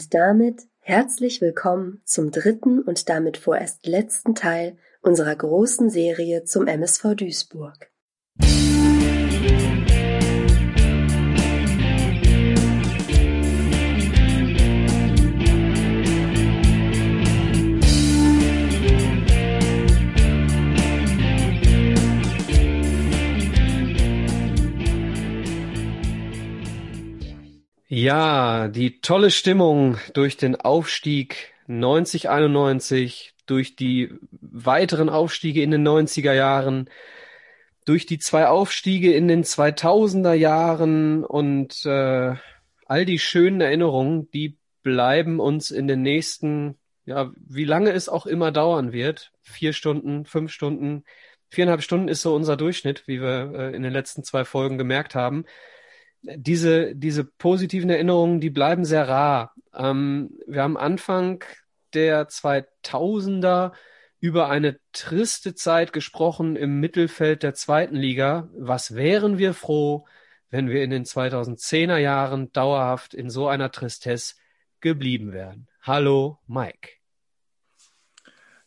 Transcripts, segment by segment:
Und damit herzlich willkommen zum dritten und damit vorerst letzten Teil unserer großen Serie zum MSV Duisburg. Ja, die tolle Stimmung durch den Aufstieg 9091, durch die weiteren Aufstiege in den 90er Jahren, durch die zwei Aufstiege in den 2000er Jahren und äh, all die schönen Erinnerungen, die bleiben uns in den nächsten, ja, wie lange es auch immer dauern wird, vier Stunden, fünf Stunden, viereinhalb Stunden ist so unser Durchschnitt, wie wir äh, in den letzten zwei Folgen gemerkt haben diese, diese positiven Erinnerungen, die bleiben sehr rar. Ähm, wir haben Anfang der 2000er über eine triste Zeit gesprochen im Mittelfeld der zweiten Liga. Was wären wir froh, wenn wir in den 2010er Jahren dauerhaft in so einer Tristesse geblieben wären? Hallo, Mike.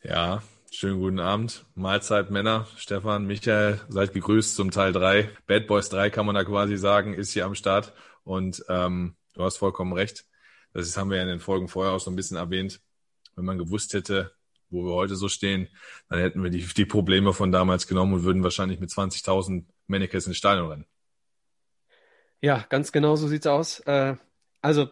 Ja, Schönen guten Abend. Mahlzeit Männer. Stefan, Michael, seid gegrüßt zum Teil drei. Bad Boys 3 kann man da quasi sagen, ist hier am Start. Und ähm, du hast vollkommen recht. Das haben wir ja in den Folgen vorher auch so ein bisschen erwähnt. Wenn man gewusst hätte, wo wir heute so stehen, dann hätten wir die, die Probleme von damals genommen und würden wahrscheinlich mit 20.000 Mannequins ins Stadion rennen. Ja, ganz genau so sieht's aus. Äh, also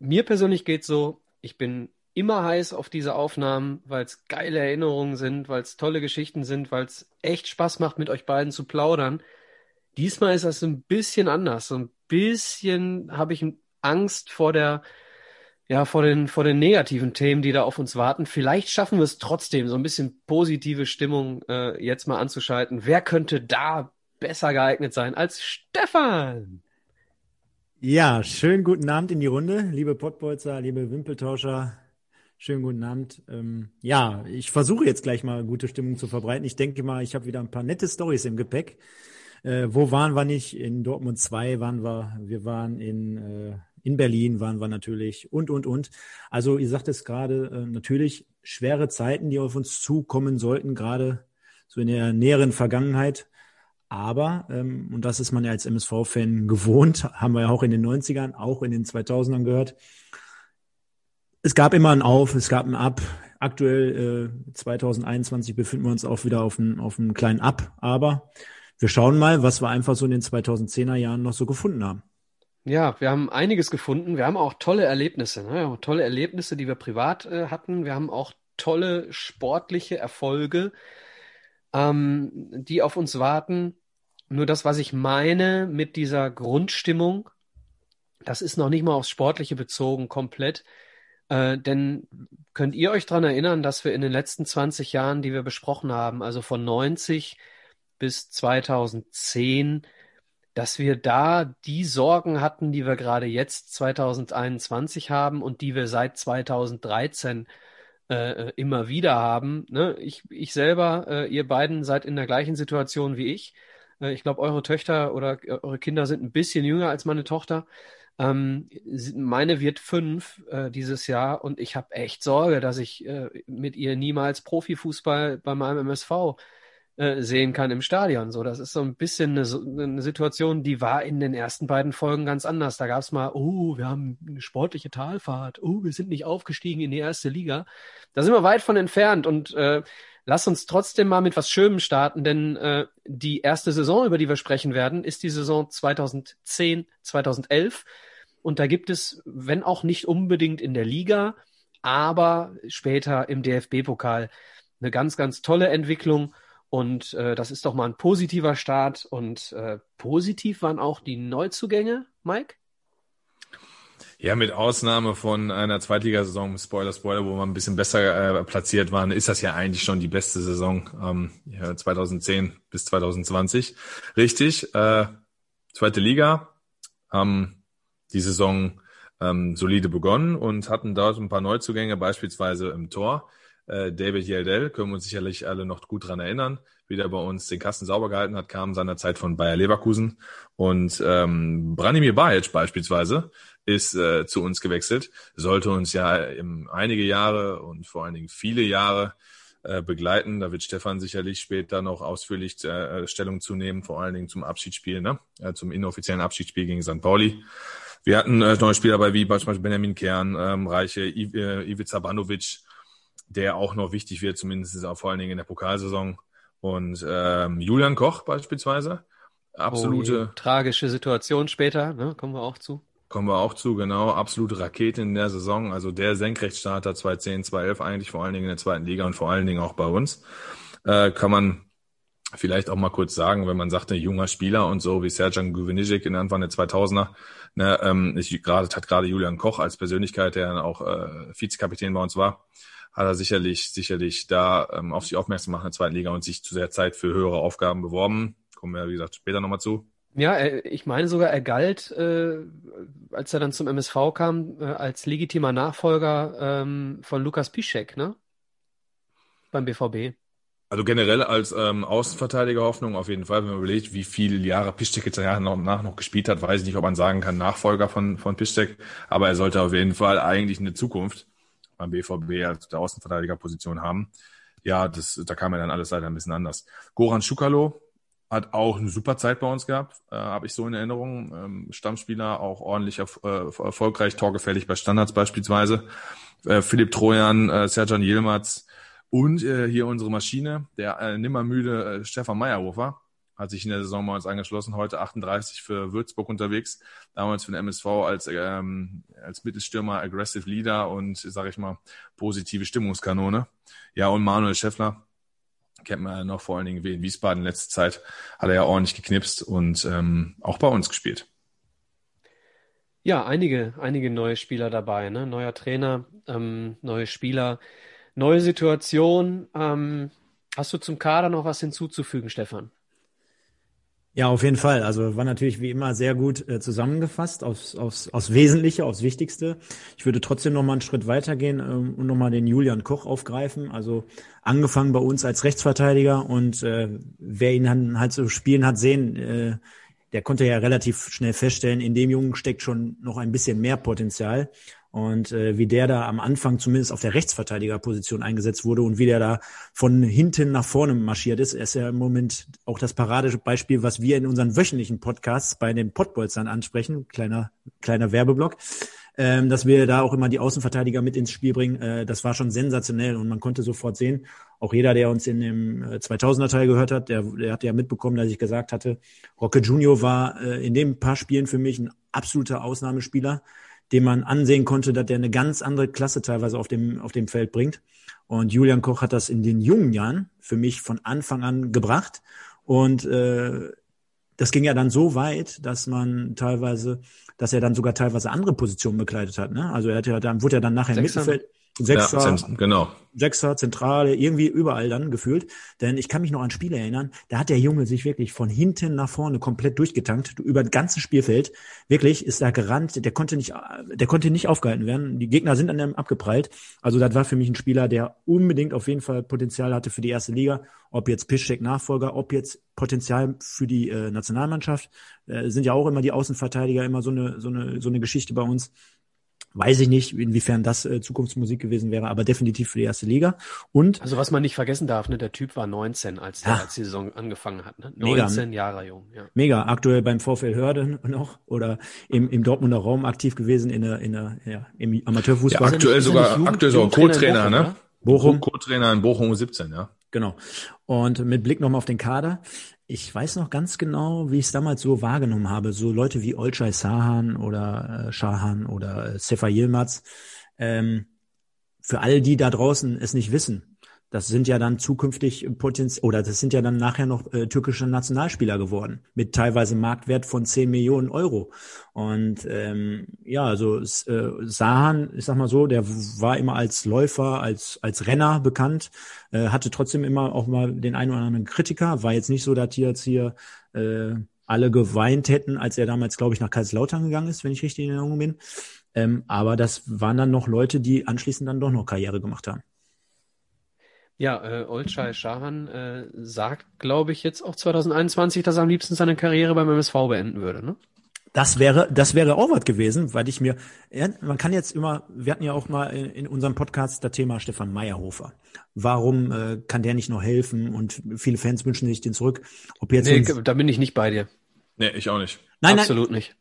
mir persönlich geht's so, ich bin immer heiß auf diese Aufnahmen, weil es geile Erinnerungen sind, weil es tolle Geschichten sind, weil es echt Spaß macht, mit euch beiden zu plaudern. Diesmal ist das ein bisschen anders. So ein bisschen habe ich Angst vor der, ja, vor den, vor den negativen Themen, die da auf uns warten. Vielleicht schaffen wir es trotzdem, so ein bisschen positive Stimmung äh, jetzt mal anzuschalten. Wer könnte da besser geeignet sein als Stefan? Ja, schönen guten Abend in die Runde, liebe Pottbolzer, liebe Wimpeltauscher, Schönen guten Abend. Ähm, ja, ich versuche jetzt gleich mal gute Stimmung zu verbreiten. Ich denke mal, ich habe wieder ein paar nette Stories im Gepäck. Äh, wo waren wir nicht? In Dortmund 2 waren wir, wir waren in, äh, in Berlin waren wir natürlich und, und, und. Also ihr sagt es gerade, äh, natürlich schwere Zeiten, die auf uns zukommen sollten, gerade so in der näheren Vergangenheit. Aber, ähm, und das ist man ja als MSV-Fan gewohnt, haben wir ja auch in den 90ern, auch in den 2000ern gehört, es gab immer ein Auf, es gab ein Ab. Aktuell äh, 2021 befinden wir uns auch wieder auf einem auf einem kleinen Ab, aber wir schauen mal, was wir einfach so in den 2010er Jahren noch so gefunden haben. Ja, wir haben einiges gefunden. Wir haben auch tolle Erlebnisse, ne? tolle Erlebnisse, die wir privat äh, hatten. Wir haben auch tolle sportliche Erfolge, ähm, die auf uns warten. Nur das, was ich meine mit dieser Grundstimmung, das ist noch nicht mal aufs Sportliche bezogen komplett. Äh, denn könnt ihr euch daran erinnern, dass wir in den letzten 20 Jahren, die wir besprochen haben, also von 90 bis 2010, dass wir da die Sorgen hatten, die wir gerade jetzt 2021 haben und die wir seit 2013 äh, immer wieder haben. Ne? Ich, ich selber, äh, ihr beiden seid in der gleichen Situation wie ich. Äh, ich glaube, eure Töchter oder äh, eure Kinder sind ein bisschen jünger als meine Tochter. Ähm, meine wird fünf äh, dieses Jahr und ich habe echt Sorge, dass ich äh, mit ihr niemals Profifußball bei meinem MSV äh, sehen kann im Stadion. So, das ist so ein bisschen eine, eine, Situation, die war in den ersten beiden Folgen ganz anders. Da gab es mal, oh, wir haben eine sportliche Talfahrt, oh, wir sind nicht aufgestiegen in die erste Liga. Da sind wir weit von entfernt und äh, lass uns trotzdem mal mit was Schönem starten, denn äh, die erste Saison, über die wir sprechen werden, ist die Saison 2010, 2011. Und da gibt es, wenn auch nicht unbedingt in der Liga, aber später im DFB-Pokal eine ganz, ganz tolle Entwicklung. Und äh, das ist doch mal ein positiver Start. Und äh, positiv waren auch die Neuzugänge, Mike? Ja, mit Ausnahme von einer Zweitligasaison, Spoiler, Spoiler, wo wir ein bisschen besser äh, platziert waren, ist das ja eigentlich schon die beste Saison ähm, ja, 2010 bis 2020. Richtig, äh, zweite Liga, haben die Saison ähm, solide begonnen und hatten dort ein paar Neuzugänge, beispielsweise im Tor. Äh, David Yeldell, können wir uns sicherlich alle noch gut dran erinnern, wie der bei uns den Kasten sauber gehalten hat, kam seinerzeit von Bayer Leverkusen. Und ähm, Branimir Bajic beispielsweise, ist äh, zu uns gewechselt. Sollte uns ja im, einige Jahre und vor allen Dingen viele Jahre äh, begleiten. Da wird Stefan sicherlich später noch ausführlich äh, Stellung zu nehmen, vor allen Dingen zum Abschiedsspiel, ne? Äh, zum inoffiziellen Abschiedsspiel gegen St. Pauli. Wir hatten äh, neue Spieler dabei, wie beispielsweise Benjamin Kern, ähm, Reiche, I äh, Ivica Banovic, der auch noch wichtig wird, zumindest auch vor allen Dingen in der Pokalsaison. Und ähm, Julian Koch beispielsweise. Absolute. Oh, tragische Situation später, ne? Kommen wir auch zu. Kommen wir auch zu, genau. Absolute Rakete in der Saison. Also der Senkrechtstarter 2010, 2011 eigentlich, vor allen Dingen in der zweiten Liga und vor allen Dingen auch bei uns. Äh, kann man vielleicht auch mal kurz sagen, wenn man sagt, ein junger Spieler und so wie Serjan Guvenicic in Anfang der 2000er, ne, ähm, ich gerade hat gerade Julian Koch als Persönlichkeit, der dann auch äh, Vizekapitän bei uns war, hat er sicherlich sicherlich da ähm, auf sich aufmerksam gemacht in der zweiten Liga und sich zu der Zeit für höhere Aufgaben beworben. Kommen wir wie gesagt später nochmal zu. Ja, er, ich meine sogar, er galt, äh, als er dann zum MSV kam, äh, als legitimer Nachfolger ähm, von Lukas Piszek, ne? Beim BVB. Also generell als ähm, Außenverteidiger Hoffnung auf jeden Fall, wenn man überlegt, wie viele Jahre Piszczek jetzt nach noch gespielt hat, weiß ich nicht, ob man sagen kann, Nachfolger von, von Piszczek, aber er sollte auf jeden Fall eigentlich eine Zukunft beim BVB als der Außenverteidigerposition haben. Ja, das, da kam ja dann alles leider ein bisschen anders. Goran Schukalo hat auch eine super Zeit bei uns gehabt, äh, habe ich so in Erinnerung. Ähm, Stammspieler, auch ordentlich erf äh, erfolgreich, torgefällig bei Standards beispielsweise. Äh, Philipp Trojan, äh, Serjan Yilmaz, und äh, hier unsere Maschine, der äh, nimmermüde äh, Stefan Meyerhofer, hat sich in der Saison mal uns angeschlossen, heute 38 für Würzburg unterwegs, damals für den MSV als, ähm, als Mittelstürmer, Aggressive Leader und, sage ich mal, positive Stimmungskanone. Ja, und Manuel Schäffler, kennt man ja noch vor allen Dingen wie in Wiesbaden in letzter Zeit, hat er ja ordentlich geknipst und ähm, auch bei uns gespielt. Ja, einige, einige neue Spieler dabei, ne? Neuer Trainer, ähm, neue Spieler. Neue Situation. Ähm, hast du zum Kader noch was hinzuzufügen, Stefan? Ja, auf jeden Fall. Also war natürlich wie immer sehr gut äh, zusammengefasst aufs, aufs, aufs Wesentliche, aufs Wichtigste. Ich würde trotzdem noch mal einen Schritt weitergehen ähm, und noch mal den Julian Koch aufgreifen. Also angefangen bei uns als Rechtsverteidiger und äh, wer ihn dann halt so spielen hat sehen, äh, der konnte ja relativ schnell feststellen, in dem Jungen steckt schon noch ein bisschen mehr Potenzial. Und äh, wie der da am Anfang zumindest auf der Rechtsverteidigerposition eingesetzt wurde und wie der da von hinten nach vorne marschiert ist, ist ja im Moment auch das Paradebeispiel, was wir in unseren wöchentlichen Podcasts bei den Podbolzern ansprechen. Kleiner, kleiner Werbeblock. Ähm, dass wir da auch immer die Außenverteidiger mit ins Spiel bringen. Äh, das war schon sensationell und man konnte sofort sehen, auch jeder, der uns in dem 2000er äh, Teil gehört hat, der, der hat ja mitbekommen, dass ich gesagt hatte, Rocke Junior war äh, in dem paar Spielen für mich ein absoluter Ausnahmespieler dem man ansehen konnte, dass der eine ganz andere Klasse teilweise auf dem, auf dem Feld bringt. Und Julian Koch hat das in den jungen Jahren für mich von Anfang an gebracht. Und äh, das ging ja dann so weit, dass man teilweise, dass er dann sogar teilweise andere Positionen bekleidet hat. Ne? Also er hat ja dann wurde er dann nachher im Mittelfeld Sechser, ja, genau. Sechser, Zentrale, irgendwie überall dann gefühlt. Denn ich kann mich noch an Spiele erinnern, da hat der Junge sich wirklich von hinten nach vorne komplett durchgetankt, über das ganze Spielfeld. Wirklich ist da gerannt, der konnte nicht, der konnte nicht aufgehalten werden. Die Gegner sind an dem abgeprallt. Also das war für mich ein Spieler, der unbedingt auf jeden Fall Potenzial hatte für die erste Liga. Ob jetzt Piszczek Nachfolger, ob jetzt Potenzial für die äh, Nationalmannschaft, äh, sind ja auch immer die Außenverteidiger immer so eine, so eine, so eine Geschichte bei uns. Weiß ich nicht, inwiefern das äh, Zukunftsmusik gewesen wäre, aber definitiv für die erste Liga. Und also was man nicht vergessen darf, ne, der Typ war 19, als, der, als die Saison angefangen hat. Ne? 19 mega, Jahre jung. Ja. Mega, aktuell beim VfL Hörde noch oder im, im Dortmunder Raum aktiv gewesen in der, in der, ja, im Amateurfußball. Ja, aktuell sogar, Jugend, aktuell sogar Co-Trainer, ne? Bochum. Co-Trainer in Bochum 17, ja. Genau. Und mit Blick nochmal auf den Kader ich weiß noch ganz genau, wie ich es damals so wahrgenommen habe. So Leute wie Olcay Sahan oder äh, Shahan oder äh, Sefa Yilmaz. Ähm, für all die da draußen es nicht wissen, das sind ja dann zukünftig Potenz oder das sind ja dann nachher noch äh, türkische Nationalspieler geworden mit teilweise Marktwert von 10 Millionen Euro. Und ähm, ja, also äh, Sahan, ich sag mal so, der war immer als Läufer, als als Renner bekannt, äh, hatte trotzdem immer auch mal den einen oder anderen Kritiker. War jetzt nicht so, dass hier jetzt hier äh, alle geweint hätten, als er damals, glaube ich, nach Kaiserslautern gegangen ist, wenn ich richtig in Erinnerung bin. Ähm, aber das waren dann noch Leute, die anschließend dann doch noch Karriere gemacht haben. Ja, äh, Olcay Shahan äh, sagt, glaube ich, jetzt auch 2021, dass er am liebsten seine Karriere beim MSV beenden würde, ne? Das wäre, das wäre auch was gewesen, weil ich mir, ja, man kann jetzt immer, wir hatten ja auch mal in, in unserem Podcast das Thema Stefan Meyerhofer. Warum äh, kann der nicht noch helfen? Und viele Fans wünschen sich den zurück. Ob jetzt Nee, uns, da bin ich nicht bei dir. Nee, ich auch nicht. nein, nein, Absolut nicht.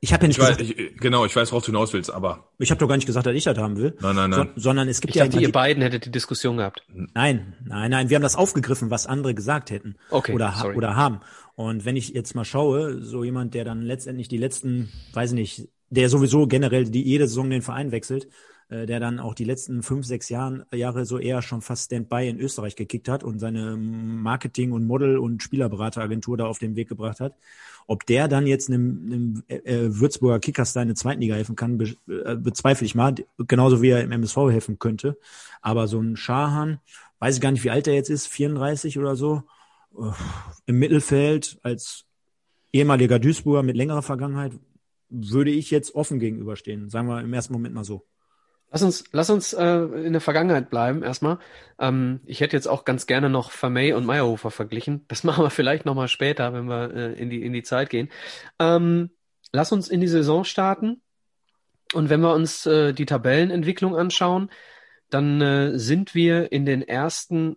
Ich habe ja nicht Ich weiß, gesagt, ich, genau, ich weiß, worauf du hinaus willst, aber ich habe doch gar nicht gesagt, dass ich das haben will. nein, nein, So, nein. sondern es gibt Ich ja dachte, ihr die, beiden hättet die Diskussion gehabt. Nein, nein, nein. Wir haben das aufgegriffen, was andere gesagt hätten. Okay, Oder, ha- sorry. oder haben. Und wenn ich jetzt mal schaue, so jemand, der dann letztendlich die letzten, weiß ich nicht, der sowieso generell die jede Saison den Verein wechselt, äh, der dann auch die letzten fünf, sechs Jahren, Jahre so eher schon fast Standby in Österreich gekickt hat und seine Marketing- und Model- und Spielerberateragentur da auf den Weg gebracht hat. Ob der dann jetzt einem, einem äh, Würzburger Kickers da in der zweiten Liga helfen kann, be äh, bezweifle ich mal. Genauso wie er im MSV helfen könnte. Aber so ein Schahan, weiß ich gar nicht, wie alt er jetzt ist, 34 oder so, äh, im Mittelfeld als ehemaliger Duisburger mit längerer Vergangenheit, würde ich jetzt offen gegenüberstehen. Sagen wir im ersten Moment mal so. Lass uns, lass uns äh, in der Vergangenheit bleiben erstmal. Ähm, ich hätte jetzt auch ganz gerne noch Vermey und Meyerhofer verglichen. Das machen wir vielleicht nochmal später, wenn wir äh, in die, in die Zeit gehen. Ähm, lass uns in die Saison starten. Und wenn wir uns äh, die Tabellenentwicklung anschauen, dann äh, sind wir in den ersten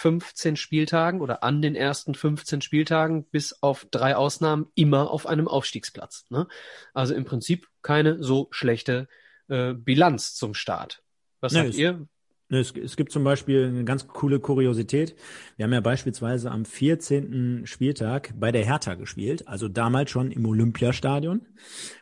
15 Spieltagen oder an den ersten 15 Spieltagen bis auf drei Ausnahmen immer auf einem Aufstiegsplatz. Ne? Also im Prinzip keine so schlechte äh, Bilanz zum Start. Was Nee, sagt es- ihr? Es, es gibt zum Beispiel eine ganz coole Kuriosität. Wir haben ja beispielsweise am 14. Spieltag bei der Hertha gespielt, also damals schon im Olympiastadion,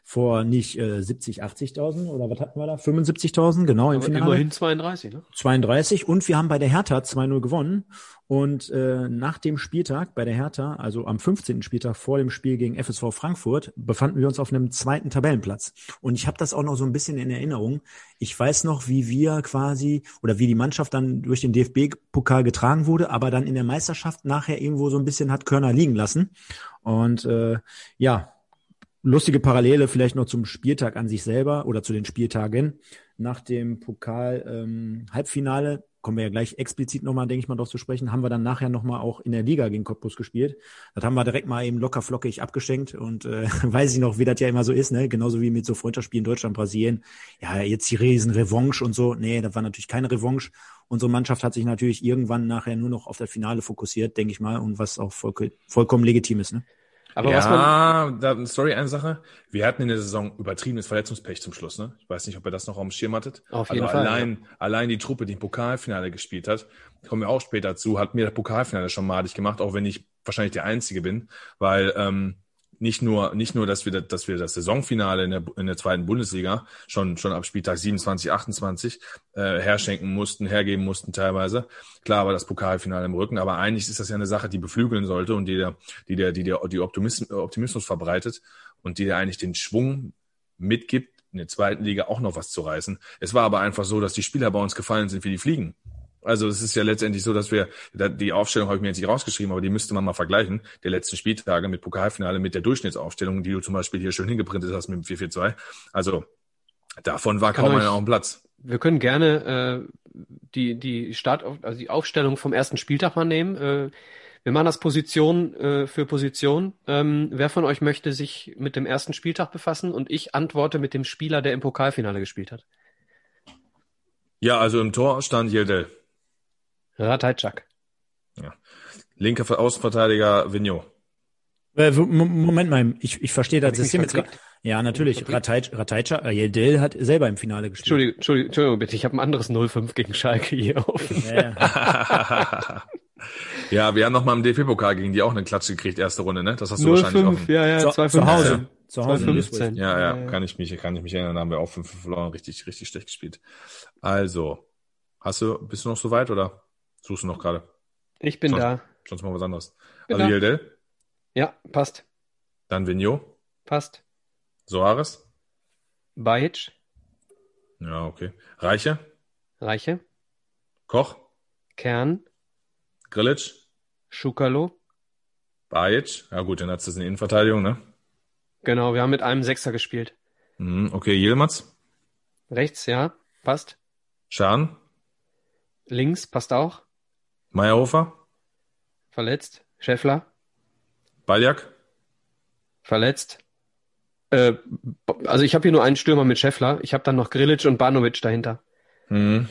vor nicht äh, 70, 80.000 oder was hatten wir da? 75.000, genau im Aber Finale. immerhin 32, ne? 32 und wir haben bei der Hertha 2-0 gewonnen. Und äh, nach dem Spieltag bei der Hertha, also am 15. Spieltag vor dem Spiel gegen FSV Frankfurt, befanden wir uns auf einem zweiten Tabellenplatz. Und ich habe das auch noch so ein bisschen in Erinnerung. Ich weiß noch, wie wir quasi oder wie die Mannschaft dann durch den DFB-Pokal getragen wurde, aber dann in der Meisterschaft nachher irgendwo so ein bisschen hat Körner liegen lassen. Und äh, ja, lustige Parallele vielleicht noch zum Spieltag an sich selber oder zu den Spieltagen. Nach dem Pokal-Halbfinale, kommen wir ja gleich explizit nochmal, denke ich mal, drauf zu sprechen, haben wir dann nachher nochmal auch in der Liga gegen Cottbus gespielt. Das haben wir direkt mal eben locker flockig abgeschenkt und äh, weiß ich noch, wie das ja immer so ist, ne? genauso wie mit so Freundschaftsspielen Deutschland, Brasilien. Ja, jetzt die riesen Revanche und so. Nee, das war natürlich keine Revanche. Unsere Mannschaft hat sich natürlich irgendwann nachher nur noch auf das Finale fokussiert, denke ich mal, und was auch voll, vollkommen legitim ist. Ne? Aber was man, ja, da, sorry, eine Sache. Wir hatten in der Saison übertriebenes Verletzungspech zum Schluss, ne? Ich weiß nicht, ob ihr das noch auf dem Schirm hattet. Auf also jeden Fall, Allein, allein die Truppe, die im Pokalfinale gespielt hat, kommen wir auch später zu, hat mir das Pokalfinale schon madig gemacht, auch wenn ich wahrscheinlich der Einzige bin, weil ähm, nicht nur, nicht nur, dass wir, das, dass wir das Saisonfinale in der, in der zweiten Bundesliga schon, schon ab Spieltag 27, 28 äh, herschenken mussten, hergeben mussten teilweise. Klar war das Pokalfinale im Rücken, aber eigentlich ist das ja eine Sache, die beflügeln sollte und die der, die der, die der, die Optimismus, Optimismus verbreitet und die der eigentlich den Schwung mitgibt, in der zweiten Liga auch noch was zu reißen. Es war aber einfach so, dass die Spieler bei uns gefallen sind wie die Fliegen. Also es ist ja letztendlich so, dass wir, die Aufstellung habe ich mir jetzt nicht rausgeschrieben, aber die müsste man mal vergleichen, der letzten Spieltage mit Pokalfinale, mit der Durchschnittsaufstellung, die du zum Beispiel hier schön hingeprintet hast mit dem 4-4-2. Also davon war kaum einer auf dem Platz. wir können gerne äh, die, die Start, also die Aufstellung vom ersten Spieltag mal nehmen. Äh, wir machen das Position äh, für Position. Ähm, wer von euch möchte sich mit dem ersten Spieltag befassen? Und ich antworte mit dem Spieler, der im Pokalfinale gespielt hat. Ja, also im Tor stand Yeldel. Ratajczak. Linker Ver- Außenverteidiger Vigneault. Äh, Moment mal, ich, ich verstehe das System jetzt. gar- Ja, natürlich. Ratajczak, äh, Yeldel hat selber im Finale gespielt. Entschuldigung, Entschuldigung, Entschuldigung bitte, ich habe ein anderes 0-5 gegen Schalke hier offen. Ja, ja, wir haben noch mal im DFB-Pokal gegen die auch eine Klatsche gekriegt, erste Runde, ne? Das hast du wahrscheinlich 0-5, offen. ja, ja, Zu- 2-15. zu Hause. Zu Hause in 2-15. Ja, ja, kann ich mich, kann ich mich erinnern, da haben wir auch 5 verloren, richtig, richtig schlecht gespielt. Also, hast du, bist du noch so weit oder suchst du noch gerade? Ich bin Sonst- da. Sonst mal was anderes. Bin also. Yeldel, Ja, passt. dann Vigneault, Passt. Soares. Bajic, Ja, okay. Reiche, Reiche, Koch, Kern, Grilic, Schukalo. Bajic. Ja gut, dann hat's das in Innenverteidigung, ne? Genau, wir haben mit einem Sechser gespielt. Mhm, okay, Yilmaz, Rechts, ja, passt. Schahn, Links, passt auch. Meyerhofer, Verletzt. Scheffler, Baljak, verletzt. Äh, also ich habe hier nur einen Stürmer mit Scheffler. Ich habe dann noch Grilic und Banovic dahinter. Mhm.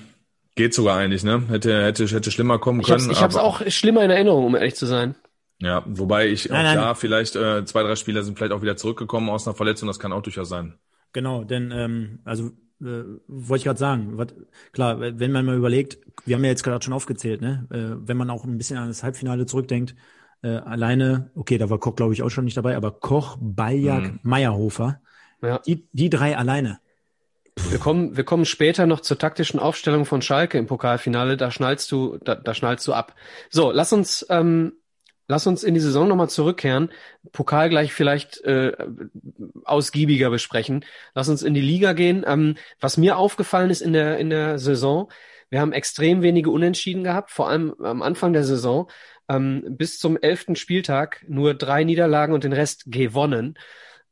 Geht sogar eigentlich, ne? Hätte, hätte, hätte schlimmer kommen Ich können. hab's, ich hab's aber- auch schlimmer in Erinnerung, um ehrlich zu sein. Ja, wobei ich Nein, auch nein. da vielleicht äh, zwei, drei Spieler sind vielleicht auch wieder zurückgekommen aus einer Verletzung. Das kann auch durchaus sein. Genau, denn ähm, also äh, wollte ich gerade sagen, wat, klar, wenn man mal überlegt, wir haben ja jetzt gerade schon aufgezählt, ne, äh, wenn man auch ein bisschen an das Halbfinale zurückdenkt, äh, alleine, okay, da war Koch glaube ich auch schon nicht dabei, aber Koch, Baljak, Mhm. Meyerhofer, Ja. die, die drei alleine. Wir kommen, wir kommen später noch zur taktischen Aufstellung von Schalke im Pokalfinale. Da schnallst du, da, da schnallst du ab. So, lass uns, ähm, lass uns in die Saison nochmal zurückkehren. Pokal gleich vielleicht äh, ausgiebiger besprechen. Lass uns in die Liga gehen. Ähm, was mir aufgefallen ist in der in der Saison, wir haben extrem wenige Unentschieden gehabt, vor allem am Anfang der Saison. Ähm, bis zum elften Spieltag nur drei Niederlagen und den Rest gewonnen.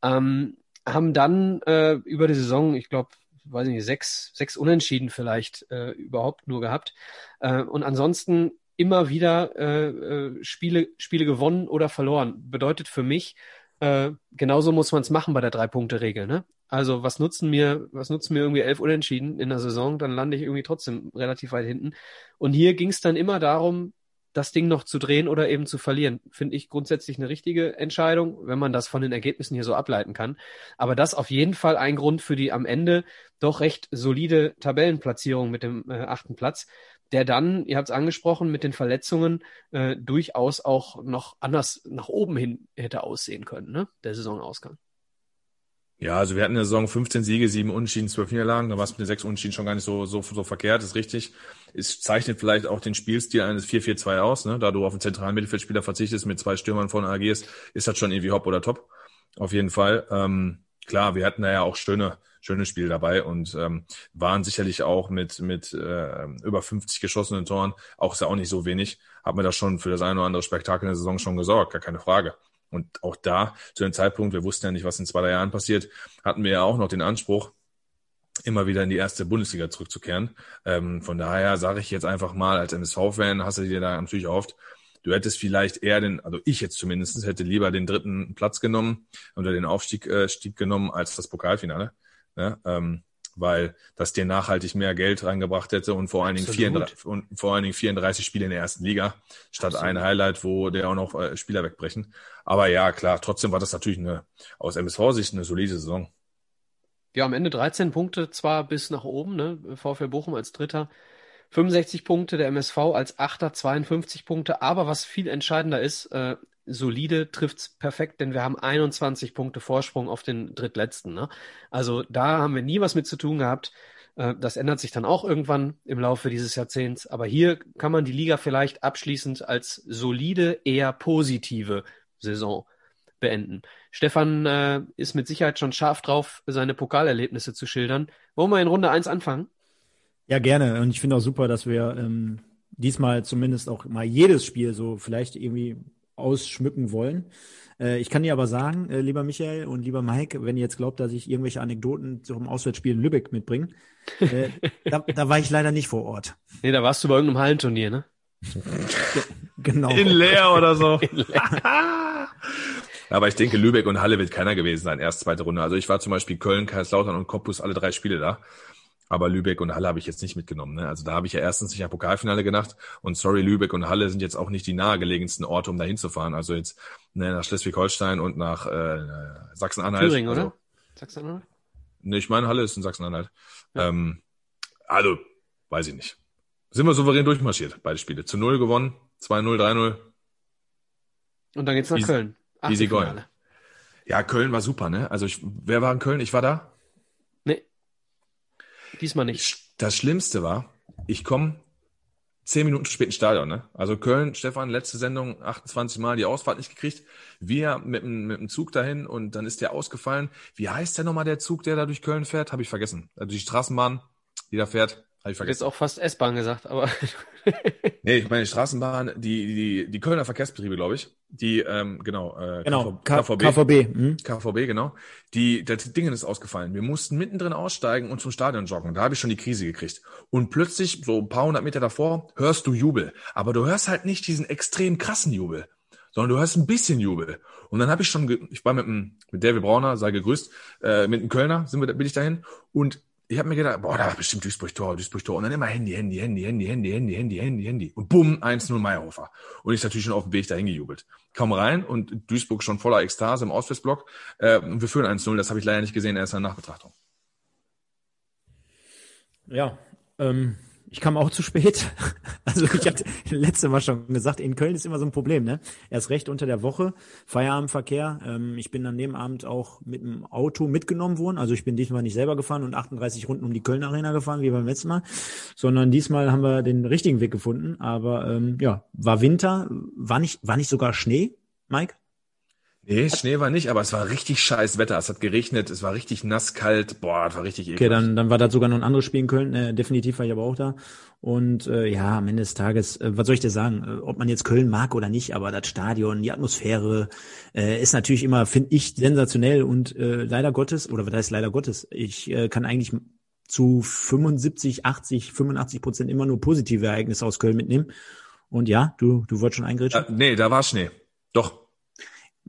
Ähm, haben dann äh, über die Saison, ich glaube, weiß ich nicht, sechs, sechs Unentschieden vielleicht äh, überhaupt nur gehabt. Äh, und ansonsten immer wieder äh, äh, Spiele, Spiele gewonnen oder verloren. Bedeutet für mich, äh, genauso muss man es machen bei der Drei-Punkte-Regel. Ne? Also was nutzen mir, was nutzen mir irgendwie elf Unentschieden in der Saison, dann lande ich irgendwie trotzdem relativ weit hinten. Und hier ging es dann immer darum, das Ding noch zu drehen oder eben zu verlieren. Finde ich grundsätzlich eine richtige Entscheidung, wenn man das von den Ergebnissen hier so ableiten kann. Aber das auf jeden Fall ein Grund für die am Ende doch recht solide Tabellenplatzierung mit dem äh, achten Platz, der dann, ihr habt es angesprochen, mit den Verletzungen äh, durchaus auch noch anders nach oben hin hätte aussehen können, ne? Der Saisonausgang. Ja, also wir hatten in der Saison 15 Siege, 7 Unentschieden, 12 Niederlagen. Da war es mit den 6 Unentschieden schon gar nicht so, so, so verkehrt, ist richtig. Es zeichnet vielleicht auch den Spielstil eines 4-4-2 aus, ne? Da du auf einen zentralen Mittelfeldspieler verzichtest, mit zwei Stürmern vorne agierst, ist das schon irgendwie hopp oder top. Auf jeden Fall. Ähm, klar, wir hatten da ja auch schöne, schöne Spiele dabei und ähm, waren sicherlich auch mit, mit äh, über 50 geschossenen Toren, auch ist ja auch nicht so wenig, hat mir das schon für das eine oder andere Spektakel in der Saison schon gesorgt, gar keine Frage. Und auch da, zu dem Zeitpunkt, wir wussten ja nicht, was in zwei, drei Jahren passiert, hatten wir ja auch noch den Anspruch, immer wieder in die erste Bundesliga zurückzukehren. Ähm, von daher sage ich jetzt einfach mal, als MSV-Fan hast du dir da natürlich oft, du hättest vielleicht eher den, also ich jetzt zumindest, hätte lieber den dritten Platz genommen oder den Aufstieg äh, Stieg genommen als das Pokalfinale. Ne? Ähm, weil das dir nachhaltig mehr Geld reingebracht hätte und vor allen Dingen, Absolut. 34, und vor allen Dingen 34 Spiele in der ersten Liga, statt Absolut. ein Highlight, wo der auch noch äh, Spieler wegbrechen. Aber ja, klar, trotzdem war das natürlich eine, aus MSV-Sicht eine solide Saison. Ja, am Ende 13 Punkte zwar bis nach oben, ne? VfL Bochum als Dritter, 65 Punkte, der MSV als Achter, 52 Punkte, aber was viel entscheidender ist, äh, solide trifft's perfekt, denn wir haben 21 Punkte Vorsprung auf den Drittletzten. Ne? Also da haben wir nie was mit zu tun gehabt. Äh, das ändert sich dann auch irgendwann im Laufe dieses Jahrzehnts. Aber hier kann man die Liga vielleicht abschließend als solide, eher positive Saison beenden. Stefan äh, ist mit Sicherheit schon scharf drauf, seine Pokalerlebnisse zu schildern. Wollen wir in Runde 1 anfangen? Ja, gerne. Und ich finde auch super, dass wir ähm, diesmal zumindest auch mal jedes Spiel so vielleicht irgendwie ausschmücken wollen. Äh, ich kann dir aber sagen, äh, lieber Michael und lieber Mike, wenn ihr jetzt glaubt, dass ich irgendwelche Anekdoten zum Auswärtsspiel in Lübeck mitbringe, äh, da, da war ich leider nicht vor Ort. Nee, da warst du bei irgendeinem Hallenturnier, ne? Genau. Leer oder so. Aber ich denke, Lübeck und Halle wird keiner gewesen sein, erst zweite Runde. Also ich war zum Beispiel Köln, Kaiserslautern und Cottbus alle drei Spiele da. Aber Lübeck und Halle habe ich jetzt nicht mitgenommen. Ne? Also da habe ich ja erstens nicht am Pokalfinale gedacht. Und sorry, Lübeck und Halle sind jetzt auch nicht die nahegelegensten Orte, um da hinzufahren. Also jetzt ne, nach Schleswig-Holstein und nach äh, Sachsen-Anhalt. Thüringen, also, oder? Noch? Ne, ich meine, Halle ist in Sachsen-Anhalt. Ja. Ähm, also, weiß ich nicht. Sind wir souverän durchmarschiert, beide Spiele. Zu Null gewonnen, 2-0, 3-0. Und dann geht's nach Easy- Köln. easy going. Ja, Köln war super, ne? Also ich, wer war in Köln? Ich war da. Diesmal nicht. Das Schlimmste war, ich komme zehn Minuten spät ins Stadion, ne? Also Köln, Stefan, letzte Sendung, 28 Mal die Ausfahrt nicht gekriegt. Wir mit, mit dem Zug dahin und dann ist der ausgefallen. Wie heißt der nochmal, der Zug, der da durch Köln fährt? Habe ich vergessen. Also die Straßenbahn, die da fährt, habe ich vergessen. jetzt auch fast S-Bahn gesagt, aber Nee, ich meine die Straßenbahn, die, die, die Kölner Verkehrsbetriebe, glaube ich. Die, ähm, genau, äh, Genau, KV, K KVB. Hm? KVB, genau. Die, das Ding ist ausgefallen. Wir mussten mittendrin aussteigen und zum Stadion joggen. Da habe ich schon die Krise gekriegt. Und plötzlich, so ein paar hundert Meter davor, hörst du Jubel. Aber du hörst halt nicht diesen extrem krassen Jubel, sondern du hörst ein bisschen Jubel. Und dann habe ich schon, ich war mit, dem, mit David Brauner, sei gegrüßt, äh, mit einem Kölner sind wir, bin ich dahin und ich habe mir gedacht, boah, da war bestimmt Duisburg-Tor, Duisburg-Tor. Und dann immer Handy, Handy, Handy, Handy, Handy, Handy, Handy, Handy, Handy. Und bumm, 1-0 Meyerhofer. Und ich natürlich schon auf dem Weg dahin gejubelt. Komm rein und Duisburg schon voller Ekstase im Auswärtsblock. Äh, wir führen 1-0, das habe ich leider nicht gesehen, erst in der Nachbetrachtung. Ja, ähm, ich kam auch zu spät. Also ich hatte letzte Mal schon gesagt, in Köln ist immer so ein Problem, ne? Erst recht unter der Woche, Feierabendverkehr. Ähm, ich bin an dem Abend auch mit dem Auto mitgenommen worden. Also ich bin diesmal nicht selber gefahren und 38 Runden um die Köln Arena gefahren, wie beim letzten Mal, sondern diesmal haben wir den richtigen Weg gefunden. Aber ähm, ja, war Winter, war nicht, war nicht sogar Schnee, Mike? Nee, Schnee war nicht, aber es war richtig scheiß Wetter. Es hat geregnet, es war richtig nass, kalt. Boah, das war richtig eklig. Okay, dann, dann war da sogar noch ein anderes Spiel in Köln. Äh, definitiv war ich aber auch da. Und äh, ja, am Ende des Tages, äh, was soll ich dir sagen, äh, ob man jetzt Köln mag oder nicht, aber das Stadion, die Atmosphäre äh, ist natürlich immer, finde ich, sensationell und äh, leider Gottes, oder was heißt leider Gottes, ich äh, kann eigentlich zu 75, 80, 85 Prozent immer nur positive Ereignisse aus Köln mitnehmen. Und ja, du, du wolltest schon eingritschen? Äh, nee, da war Schnee. Doch,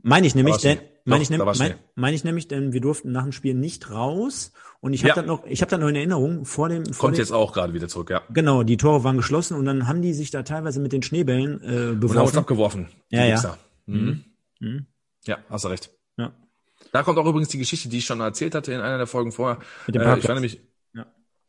meine ich nämlich, denn, meine ich, nämlich, mein, mein ich nämlich, denn wir durften nach dem Spiel nicht raus und ich habe ja. dann noch, ich habe dann noch in Erinnerung vor dem. Vor Kommt dem, jetzt auch gerade wieder zurück, ja. Genau, die Tore waren geschlossen und dann haben die sich da teilweise mit den Schneebällen äh, beworfen. Und abgeworfen. Ja, ja. Mhm. Mhm. Ja, hast du recht. Ja. Da kommt auch übrigens die Geschichte, die ich schon erzählt hatte in einer der Folgen vorher. Mit dem Parkplatz. Äh, ich war nämlich,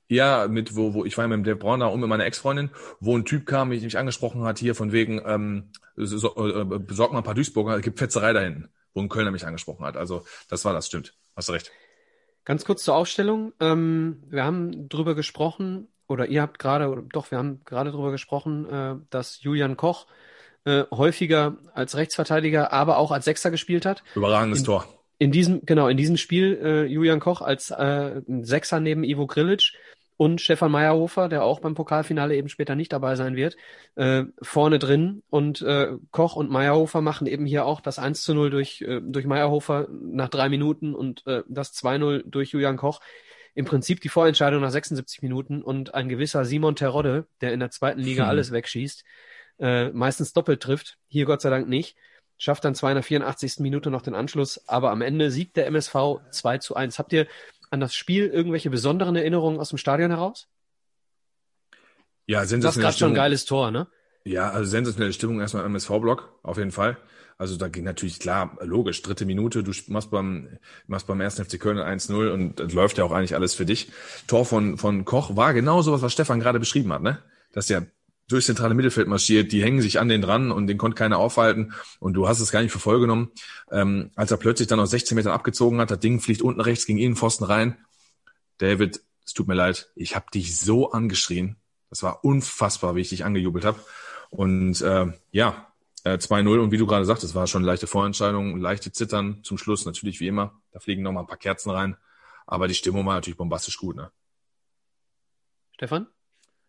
ja. ja, mit wo, wo ich war mit dem Dave Braun da und mit meiner Ex-Freundin, wo ein Typ kam, mich, mich angesprochen hat hier von wegen, ähm, so, äh, besorg mal ein paar Duisburger, es gibt Fetzerei da hinten wo ein Kölner mich angesprochen hat. Also das war das, stimmt. Hast du recht. Ganz kurz zur Aufstellung. Ähm, wir haben drüber gesprochen, oder ihr habt gerade, doch, wir haben gerade drüber gesprochen, äh, dass Julian Koch äh, häufiger als Rechtsverteidiger, aber auch als Sechser gespielt hat. Überragendes in, Tor. In diesem, genau, in diesem Spiel äh, Julian Koch als äh, Sechser neben Ivo Grilic und Stefan Meyerhofer, der auch beim Pokalfinale eben später nicht dabei sein wird, äh, vorne drin. Und äh, Koch und Meyerhofer machen eben hier auch das 1 zu 0 durch, äh, durch Meyerhofer nach drei Minuten und äh, das 2-0 durch Julian Koch. Im Prinzip die Vorentscheidung nach 76 Minuten und ein gewisser Simon Terodde, der in der zweiten Liga hm. alles wegschießt, äh, meistens doppelt trifft, hier Gott sei Dank nicht, schafft dann 284. Minute noch den Anschluss, aber am Ende siegt der MSV 2 zu 1. Habt ihr an das Spiel irgendwelche besonderen Erinnerungen aus dem Stadion heraus? Ja, sensationell. Das ist gerade schon ein geiles Tor, ne? Ja, also sensationelle Stimmung erstmal im MSV-Block, auf jeden Fall. Also da ging natürlich klar, logisch, dritte Minute, du machst beim, machst beim ersten FC Köln 1-0 und das läuft ja auch eigentlich alles für dich. Tor von, von Koch war genau sowas, was Stefan gerade beschrieben hat, ne? Dass der durchs zentrale Mittelfeld marschiert, die hängen sich an den dran und den konnte keiner aufhalten und du hast es gar nicht für voll genommen. Ähm, als er plötzlich dann aus 16 Metern abgezogen hat, das Ding fliegt unten rechts gegen Innenpfosten rein. David, es tut mir leid, ich habe dich so angeschrien. Das war unfassbar, wie ich dich angejubelt habe. Und äh, ja, äh, 2-0 und wie du gerade sagtest, war schon leichte Vorentscheidung, leichte Zittern zum Schluss, natürlich wie immer. Da fliegen noch mal ein paar Kerzen rein. Aber die Stimmung war natürlich bombastisch gut. Ne? Stefan?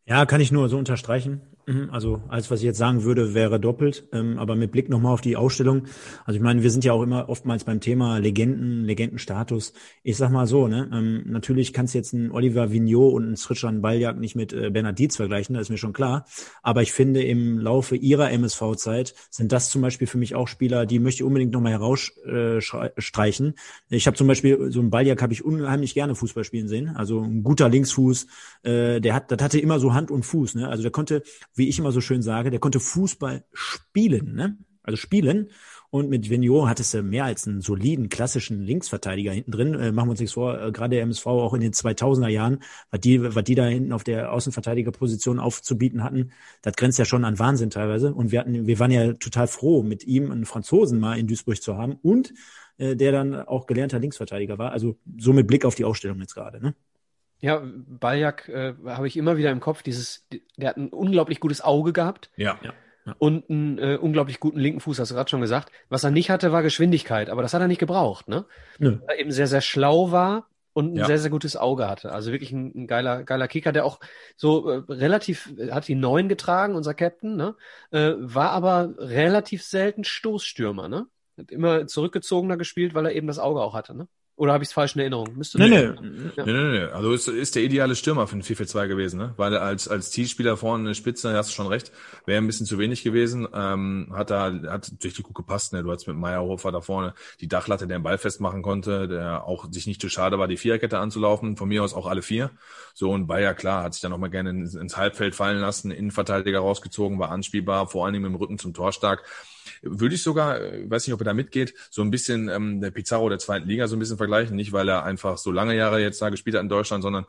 Ja, kann ich nur so unterstreichen. Mhm, also alles, was ich jetzt sagen würde, wäre doppelt. Ähm, aber mit Blick nochmal auf die Ausstellung. Also ich meine, wir sind ja auch immer oftmals beim Thema Legenden, Legendenstatus. Ich sag mal so, ne, ähm, natürlich kannst du jetzt einen Oliver Vignot und einen Sritschan Baljak nicht mit äh, Bernhard Dietz vergleichen, das ist mir schon klar. Aber ich finde, im Laufe ihrer MSV-Zeit sind das zum Beispiel für mich auch Spieler, die möchte ich unbedingt nochmal herausstreichen. Äh, ich habe zum Beispiel, so einen Baljak habe ich unheimlich gerne Fußball spielen sehen. Also ein guter Linksfuß, äh, der hat, das hatte immer so Hand und Fuß, ne? Also der konnte wie ich immer so schön sage, der konnte Fußball spielen, ne? Also spielen. Und mit Vigneault hattest du mehr als einen soliden, klassischen Linksverteidiger hinten drin. Äh, machen wir uns nichts vor, äh, gerade der MSV auch in den 2000er Jahren, was die, was die da hinten auf der Außenverteidigerposition aufzubieten hatten, das grenzt ja schon an Wahnsinn teilweise. Und wir hatten, wir waren ja total froh, mit ihm einen Franzosen mal in Duisburg zu haben und äh, der dann auch gelernter Linksverteidiger war. Also so mit Blick auf die Ausstellung jetzt gerade, ne? Ja, Baljak äh, habe ich immer wieder im Kopf. Dieses, der hat ein unglaublich gutes Auge gehabt. Ja. ja. Und einen äh, unglaublich guten linken Fuß, hast du gerade schon gesagt. Was er nicht hatte, war Geschwindigkeit, aber das hat er nicht gebraucht, ne? Nö. Weil er eben sehr, sehr schlau war und ein ja. sehr, sehr gutes Auge hatte. Also wirklich ein, ein geiler, geiler Kicker, der auch so äh, relativ, hat die neun getragen, unser Captain, ne? Äh, war aber relativ selten Stoßstürmer, ne? Hat immer zurückgezogener gespielt, weil er eben das Auge auch hatte, ne? Oder habe ich es falsch in Erinnerung? Müsste nee, nee. Ja. nee, nee, nee. Also ist, ist der ideale Stürmer für den 4-4-2 gewesen, ne? Weil als, als Zielspieler vorne eine Spitze, hast du schon recht, wäre ein bisschen zu wenig gewesen. Ähm, hat da, hat richtig gut gepasst, ne? Du hattest mit Meyerhofer da vorne die Dachlatte, der den Ball festmachen konnte, der auch sich nicht zu schade war, die Viererkette anzulaufen. Von mir aus auch alle vier. So, und Bayer, klar, hat sich dann auch mal gerne ins, ins Halbfeld fallen lassen, Innenverteidiger rausgezogen, war anspielbar, vor allen Dingen mit dem Rücken zum Tor stark würde ich sogar, äh, weiß nicht, ob er da mitgeht, so ein bisschen ähm, der Pizarro der zweiten Liga so ein bisschen vergleichen. Nicht, weil er einfach so lange Jahre jetzt da gespielt hat in Deutschland, sondern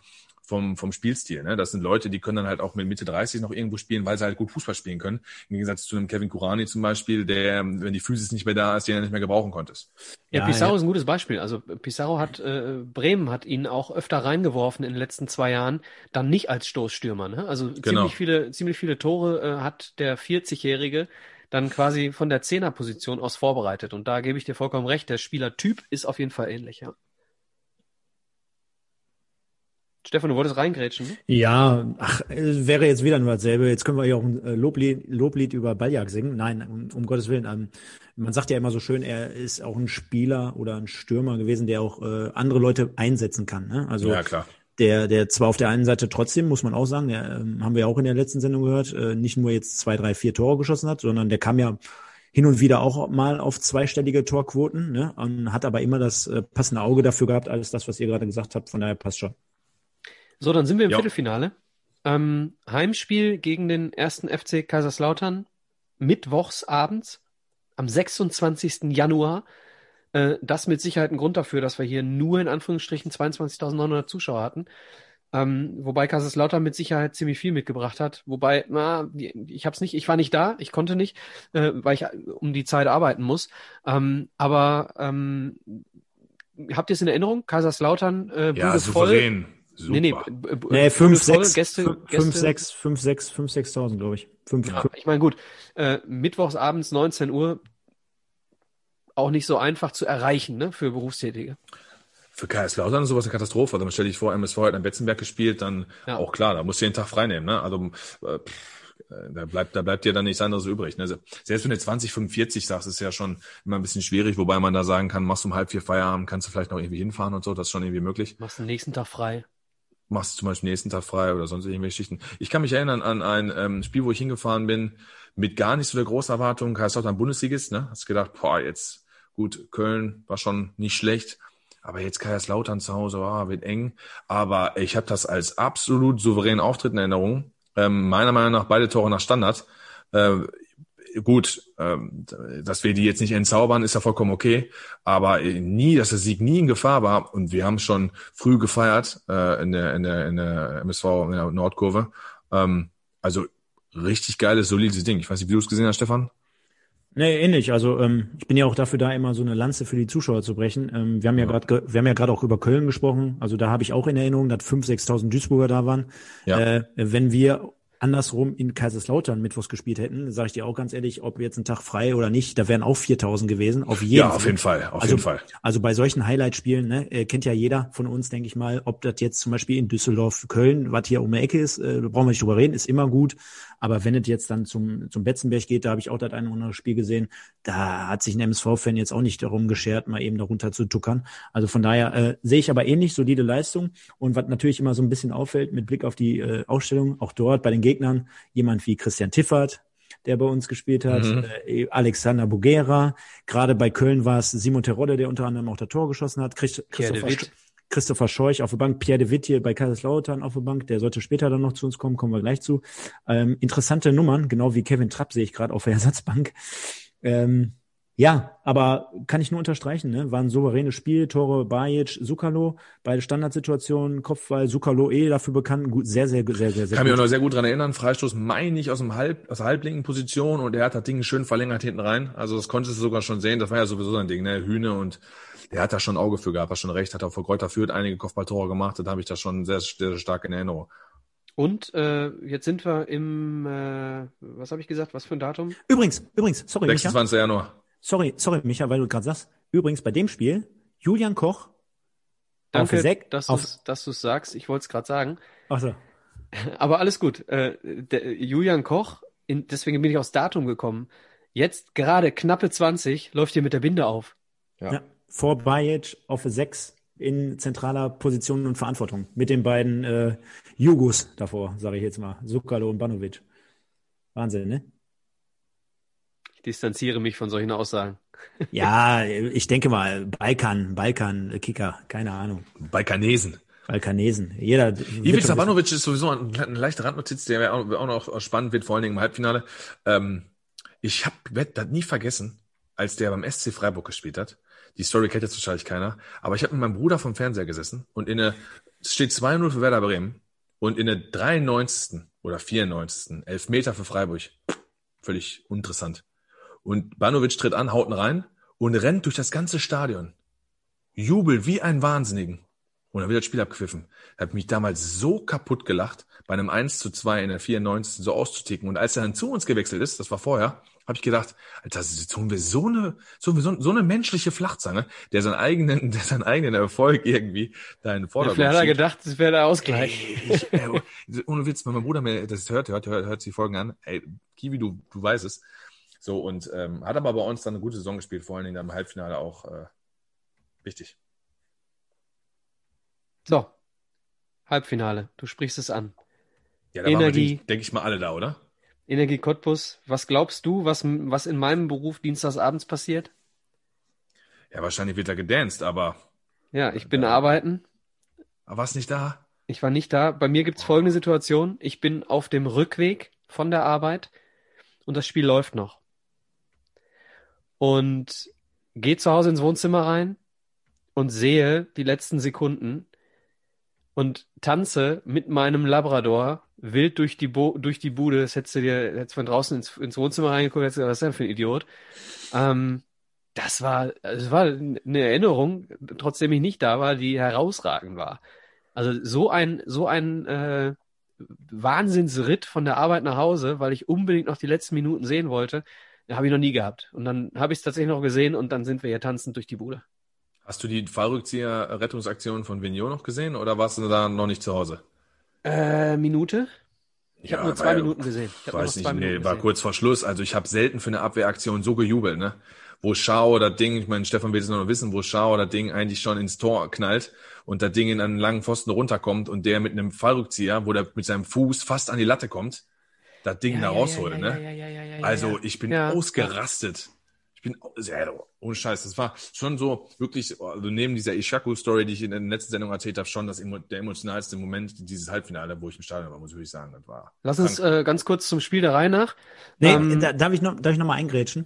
vom, vom Spielstil. Ne? Das sind Leute, die können dann halt auch mit Mitte 30 noch irgendwo spielen, weil sie halt gut Fußball spielen können. Im Gegensatz zu einem Kevin Kurani zum Beispiel, der, wenn die Physis nicht mehr da ist, den er nicht mehr gebrauchen konntest. Ja, ja Pizarro ja. ist ein gutes Beispiel. Also Pizarro hat, äh, Bremen hat ihn auch öfter reingeworfen in den letzten zwei Jahren, dann nicht als Stoßstürmer. Ne? Also genau. ziemlich viele, ziemlich viele Tore äh, hat der 40-Jährige dann quasi von der Zehnerposition aus vorbereitet. Und da gebe ich dir vollkommen recht, der Spielertyp ist auf jeden Fall ähnlich, ja. Stefan, du wolltest reingrätschen? Ne? Ja, ach, wäre jetzt wieder nur dasselbe. Jetzt können wir ja auch ein äh, Loblied, Loblied über Baljak singen. Nein, um, um Gottes Willen. Ähm, man sagt ja immer so schön, er ist auch ein Spieler oder ein Stürmer gewesen, der auch äh, andere Leute einsetzen kann. Ne? Also ja, klar der, der zwar auf der einen Seite trotzdem, muss man auch sagen, der, ähm, haben wir ja auch in der letzten Sendung gehört, äh, nicht nur jetzt zwei, drei, vier Tore geschossen hat, sondern der kam ja hin und wieder auch mal auf zweistellige Torquoten, ne, und hat aber immer das äh, passende Auge dafür gehabt, alles das, was ihr gerade gesagt habt, von daher passt schon. So, dann sind wir im ja. Viertelfinale. Ähm, Heimspiel gegen den ersten FC Kaiserslautern, mittwochs abends, am 26. Januar. Äh, das mit Sicherheit ein Grund dafür, dass wir hier nur in Anführungsstrichen 22.900 Zuschauer hatten. Ähm, wobei Kaiserslautern mit Sicherheit ziemlich viel mitgebracht hat. Wobei, na, ich hab's nicht, ich war nicht da, ich konnte nicht, äh, weil ich um die Zeit arbeiten muss. Ähm, aber ähm, habt ihr es in Erinnerung? Kaiserslautern, äh, ja, souverän. Super. Nee, nee, nee 5, 6, Gäste, 5, 6, 5, 6, 5, 6.000, glaube ich. 5, ja, ich meine, gut, äh, mittwochs abends 19 Uhr, auch nicht so einfach zu erreichen ne, für Berufstätige. Für Kaiserslautern ist sowas eine Katastrophe. Also man stelle dich vor, MSV hat in Betzenberg gespielt, dann ja. auch klar, da musst du den Tag freinehmen. Ne? Also äh, da bleibt, da bleibt dir dann nichts anderes übrig. Ne? Selbst wenn du 20, 45 sagst, ist ja schon immer ein bisschen schwierig, wobei man da sagen kann, machst du um halb vier Feierabend, kannst du vielleicht noch irgendwie hinfahren und so, das ist schon irgendwie möglich. Machst du den nächsten Tag frei. Machst du zum Beispiel den nächsten Tag frei oder sonst irgendwelche Geschichten. Ich kann mich erinnern an ein ähm, Spiel, wo ich hingefahren bin, mit gar nicht so der großen Erwartung, Kaiserslautern Bundesligist, ne? Hast gedacht, boah, jetzt Gut, Köln war schon nicht schlecht, aber jetzt Kaiserslautern zu Hause, ah, wird eng. Aber ich habe das als absolut souveränen Auftritt in Erinnerung. Ähm, meiner Meinung nach beide Tore nach Standard. Äh, gut, ähm, dass wir die jetzt nicht entzaubern, ist ja vollkommen okay. Aber nie, dass der Sieg nie in Gefahr war. Und wir haben schon früh gefeiert äh, in, der, in, der, in der MSV, in der Nordkurve. Ähm, also richtig geiles, solides Ding. Ich weiß nicht, wie du es gesehen hast, Stefan. Nee, ähnlich. Also ähm, ich bin ja auch dafür da, immer so eine Lanze für die Zuschauer zu brechen. Ähm, wir haben ja, ja. gerade, wir haben ja gerade auch über Köln gesprochen. Also da habe ich auch in Erinnerung, dass 5.000, 6.000 Duisburger da waren. Ja. Äh, wenn wir andersrum in Kaiserslautern Mittwochs gespielt hätten, sage ich dir auch ganz ehrlich, ob jetzt ein Tag frei oder nicht, da wären auch 4000 gewesen. Auf jeden ja, auf jeden Fall, auf also, jeden Fall. Also bei solchen Highlight-Spielen, ne, äh, kennt ja jeder von uns, denke ich mal, ob das jetzt zum Beispiel in Düsseldorf, Köln, was hier um die Ecke ist, äh, brauchen wir nicht drüber reden, ist immer gut. Aber wenn es jetzt dann zum, zum Betzenberg geht, da habe ich auch das eine oder andere Spiel gesehen, da hat sich ein MSV-Fan jetzt auch nicht darum geschert, mal eben darunter zu tuckern. Also von daher äh, sehe ich aber ähnlich solide Leistung. Und was natürlich immer so ein bisschen auffällt mit Blick auf die äh, Ausstellung, auch dort bei den Gegnern, jemand wie Christian Tiffert, der bei uns gespielt hat, mhm. äh, Alexander Bugera, gerade bei Köln war es Simon Terodde, der unter anderem auch das Tor geschossen hat, Christ Christopher, Christopher Scheuch auf der Bank, Pierre de Witt hier bei Kaiserslautern auf der Bank, der sollte später dann noch zu uns kommen, kommen wir gleich zu. Ähm, interessante Nummern, genau wie Kevin Trapp sehe ich gerade auf der Ersatzbank. Ähm, ja, aber kann ich nur unterstreichen, ne? Waren souveräne Spiel, Tore Bajic, Sukalo, beide Standardsituationen, Kopfball, Sukalo eh dafür bekannt, gut, sehr, sehr, sehr, sehr, sehr Kann gut. mich auch noch sehr gut dran erinnern, Freistoß meine ich aus dem Halb, aus der halblinken Position und er hat das Ding schön verlängert hinten rein. Also das konntest du sogar schon sehen, das war ja sowieso sein Ding, ne? Hühne und der hat da schon ein Auge für gehabt, war schon recht, hat auch vor Kräuter führt einige Kopfballtore gemacht, da habe ich das schon sehr, sehr stark in Erinnerung. Und äh, jetzt sind wir im, äh, was habe ich gesagt, was für ein Datum? Übrigens, übrigens, sorry. 26. Micha. Januar. Sorry, sorry, Micha, weil du gerade sagst. Übrigens, bei dem Spiel, Julian Koch Danke, auf Sek, dass du es sagst. Ich wollte es gerade sagen. Ach so. Aber alles gut. Äh, der, Julian Koch, in, deswegen bin ich aufs Datum gekommen. Jetzt gerade knappe 20 läuft hier mit der Binde auf. Ja. ja vor Bajic auf 6 in zentraler Position und Verantwortung mit den beiden äh, Jugos davor, sage ich jetzt mal, Sukalo und Banovic. Wahnsinn, ne? Ich distanziere mich von solchen Aussagen. Ja, ich denke mal, Balkan, Balkan, Kicker, keine Ahnung. Balkanesen. Balkanesen. Jeder. Ivica Sabanovic ist sowieso ein, eine leichte Randnotiz, der auch, auch noch spannend wird, vor allen Dingen im Halbfinale. Ähm, ich werde das nie vergessen, als der beim SC Freiburg gespielt hat. Die Story kennt jetzt wahrscheinlich keiner. Aber ich habe mit meinem Bruder vom Fernseher gesessen und in der, es steht 2-0 für Werder Bremen und in der 93. oder 94. Elfmeter für Freiburg. Völlig uninteressant. Und Banovic tritt an, haut ihn rein und rennt durch das ganze Stadion. Jubelt wie ein Wahnsinnigen. Und dann wird das Spiel abgepfiffen. Hat mich damals so kaputt gelacht, bei einem 1 zu 2 in der 94. so auszuticken. Und als er dann zu uns gewechselt ist, das war vorher, habe ich gedacht, Alter, jetzt holen wir so eine, so, so, so eine menschliche Flachzange, der seinen eigenen, der seinen eigenen Erfolg irgendwie da in den Vordergrund Vielleicht hat er gedacht, das wäre der Ausgleich. Ey, ich, ey, ohne Witz, wenn mein Bruder mir das hört, hört, hört, hört die Folgen an. Ey, Kiwi, du, du weißt es. So, und ähm, hat aber bei uns dann eine gute Saison gespielt, vor allen Dingen dann im Halbfinale auch äh, wichtig. So, Halbfinale, du sprichst es an. Ja, da Energie. waren wir, denke ich mal, alle da, oder? Energie Cottbus, was glaubst du, was, was in meinem Beruf dienstagsabends passiert? Ja, wahrscheinlich wird da gedanced, aber. Ja, ich bin Da- arbeiten. Aber warst nicht da? Ich war nicht da. Bei mir gibt's folgende Situation. Ich bin auf dem Rückweg von der Arbeit und das Spiel läuft noch. Und gehe zu Hause ins Wohnzimmer rein und sehe die letzten Sekunden und tanze mit meinem Labrador wild durch die, Bo durch die Bude. Das hättest du dir hättest von draußen ins, ins Wohnzimmer reingeguckt, hättest du gesagt, was ist denn für ein Idiot? Ähm, das war, es war eine Erinnerung, trotzdem ich nicht da war, die herausragend war. Also so ein, so ein äh, Wahnsinnsritt von der Arbeit nach Hause, weil ich unbedingt noch die letzten Minuten sehen wollte, habe ich noch nie gehabt. Und dann habe ich es tatsächlich noch gesehen und dann sind wir hier tanzend durch die Bude. Hast du die Fallrückzieher-Rettungsaktion von Vigneault noch gesehen oder warst du da noch nicht zu Hause? Äh, Minute? Ich habe nur zwei war ja- Minuten gesehen. Ich Weiß nicht, nee, Minuten war gesehen. kurz vor Schluss. Also ich habe selten für eine Abwehraktion so gejubelt, ne? Wo Schau das Ding, ich meine, Stefan will es noch wissen, wo Schau das Ding eigentlich schon ins Tor knallt und das Ding in einen langen Pfosten runterkommt und der mit einem Fallrückzieher, wo der mit seinem Fuß fast an die Latte kommt, das Ding Ja, da ja, rausholt, ja, ne? ja, ja, ja, ja, ja, Also ja. ich bin Ja. ausgerastet. Ich bin ja, ohne Scheiß. Das war schon so wirklich, also neben dieser Ishaku-Story, die ich in der letzten Sendung erzählt habe, schon das, der emotionalste Moment dieses Halbfinale, wo ich im Stadion war, muss ich wirklich sagen. Das war Lass uns äh, ganz kurz zum Spiel der Reihe nach. Nee, Ähm, da, darf ich noch, darf ich noch mal eingrätschen?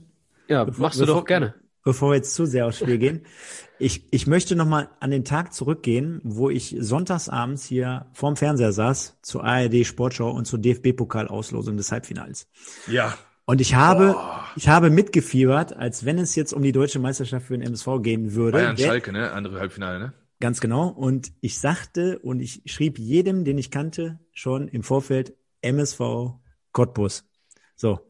Ja, bevor- machst du bevor- doch gerne. Bevor wir jetzt zu sehr aufs Spiel gehen. Ich, ich möchte noch mal an den Tag zurückgehen, wo ich sonntagsabends hier vorm Fernseher saß zur ARD Sportschau und zur DFB-Pokalauslosung des Halbfinals. Ja, Und ich habe, Boah. ich habe mitgefiebert, als wenn es jetzt um die deutsche Meisterschaft für den MSV gehen würde. Bayern Wer- Schalke, ne? Andere Halbfinale, ne? Ganz genau. Und ich sagte und ich schrieb jedem, den ich kannte, schon im Vorfeld MSV Cottbus. So.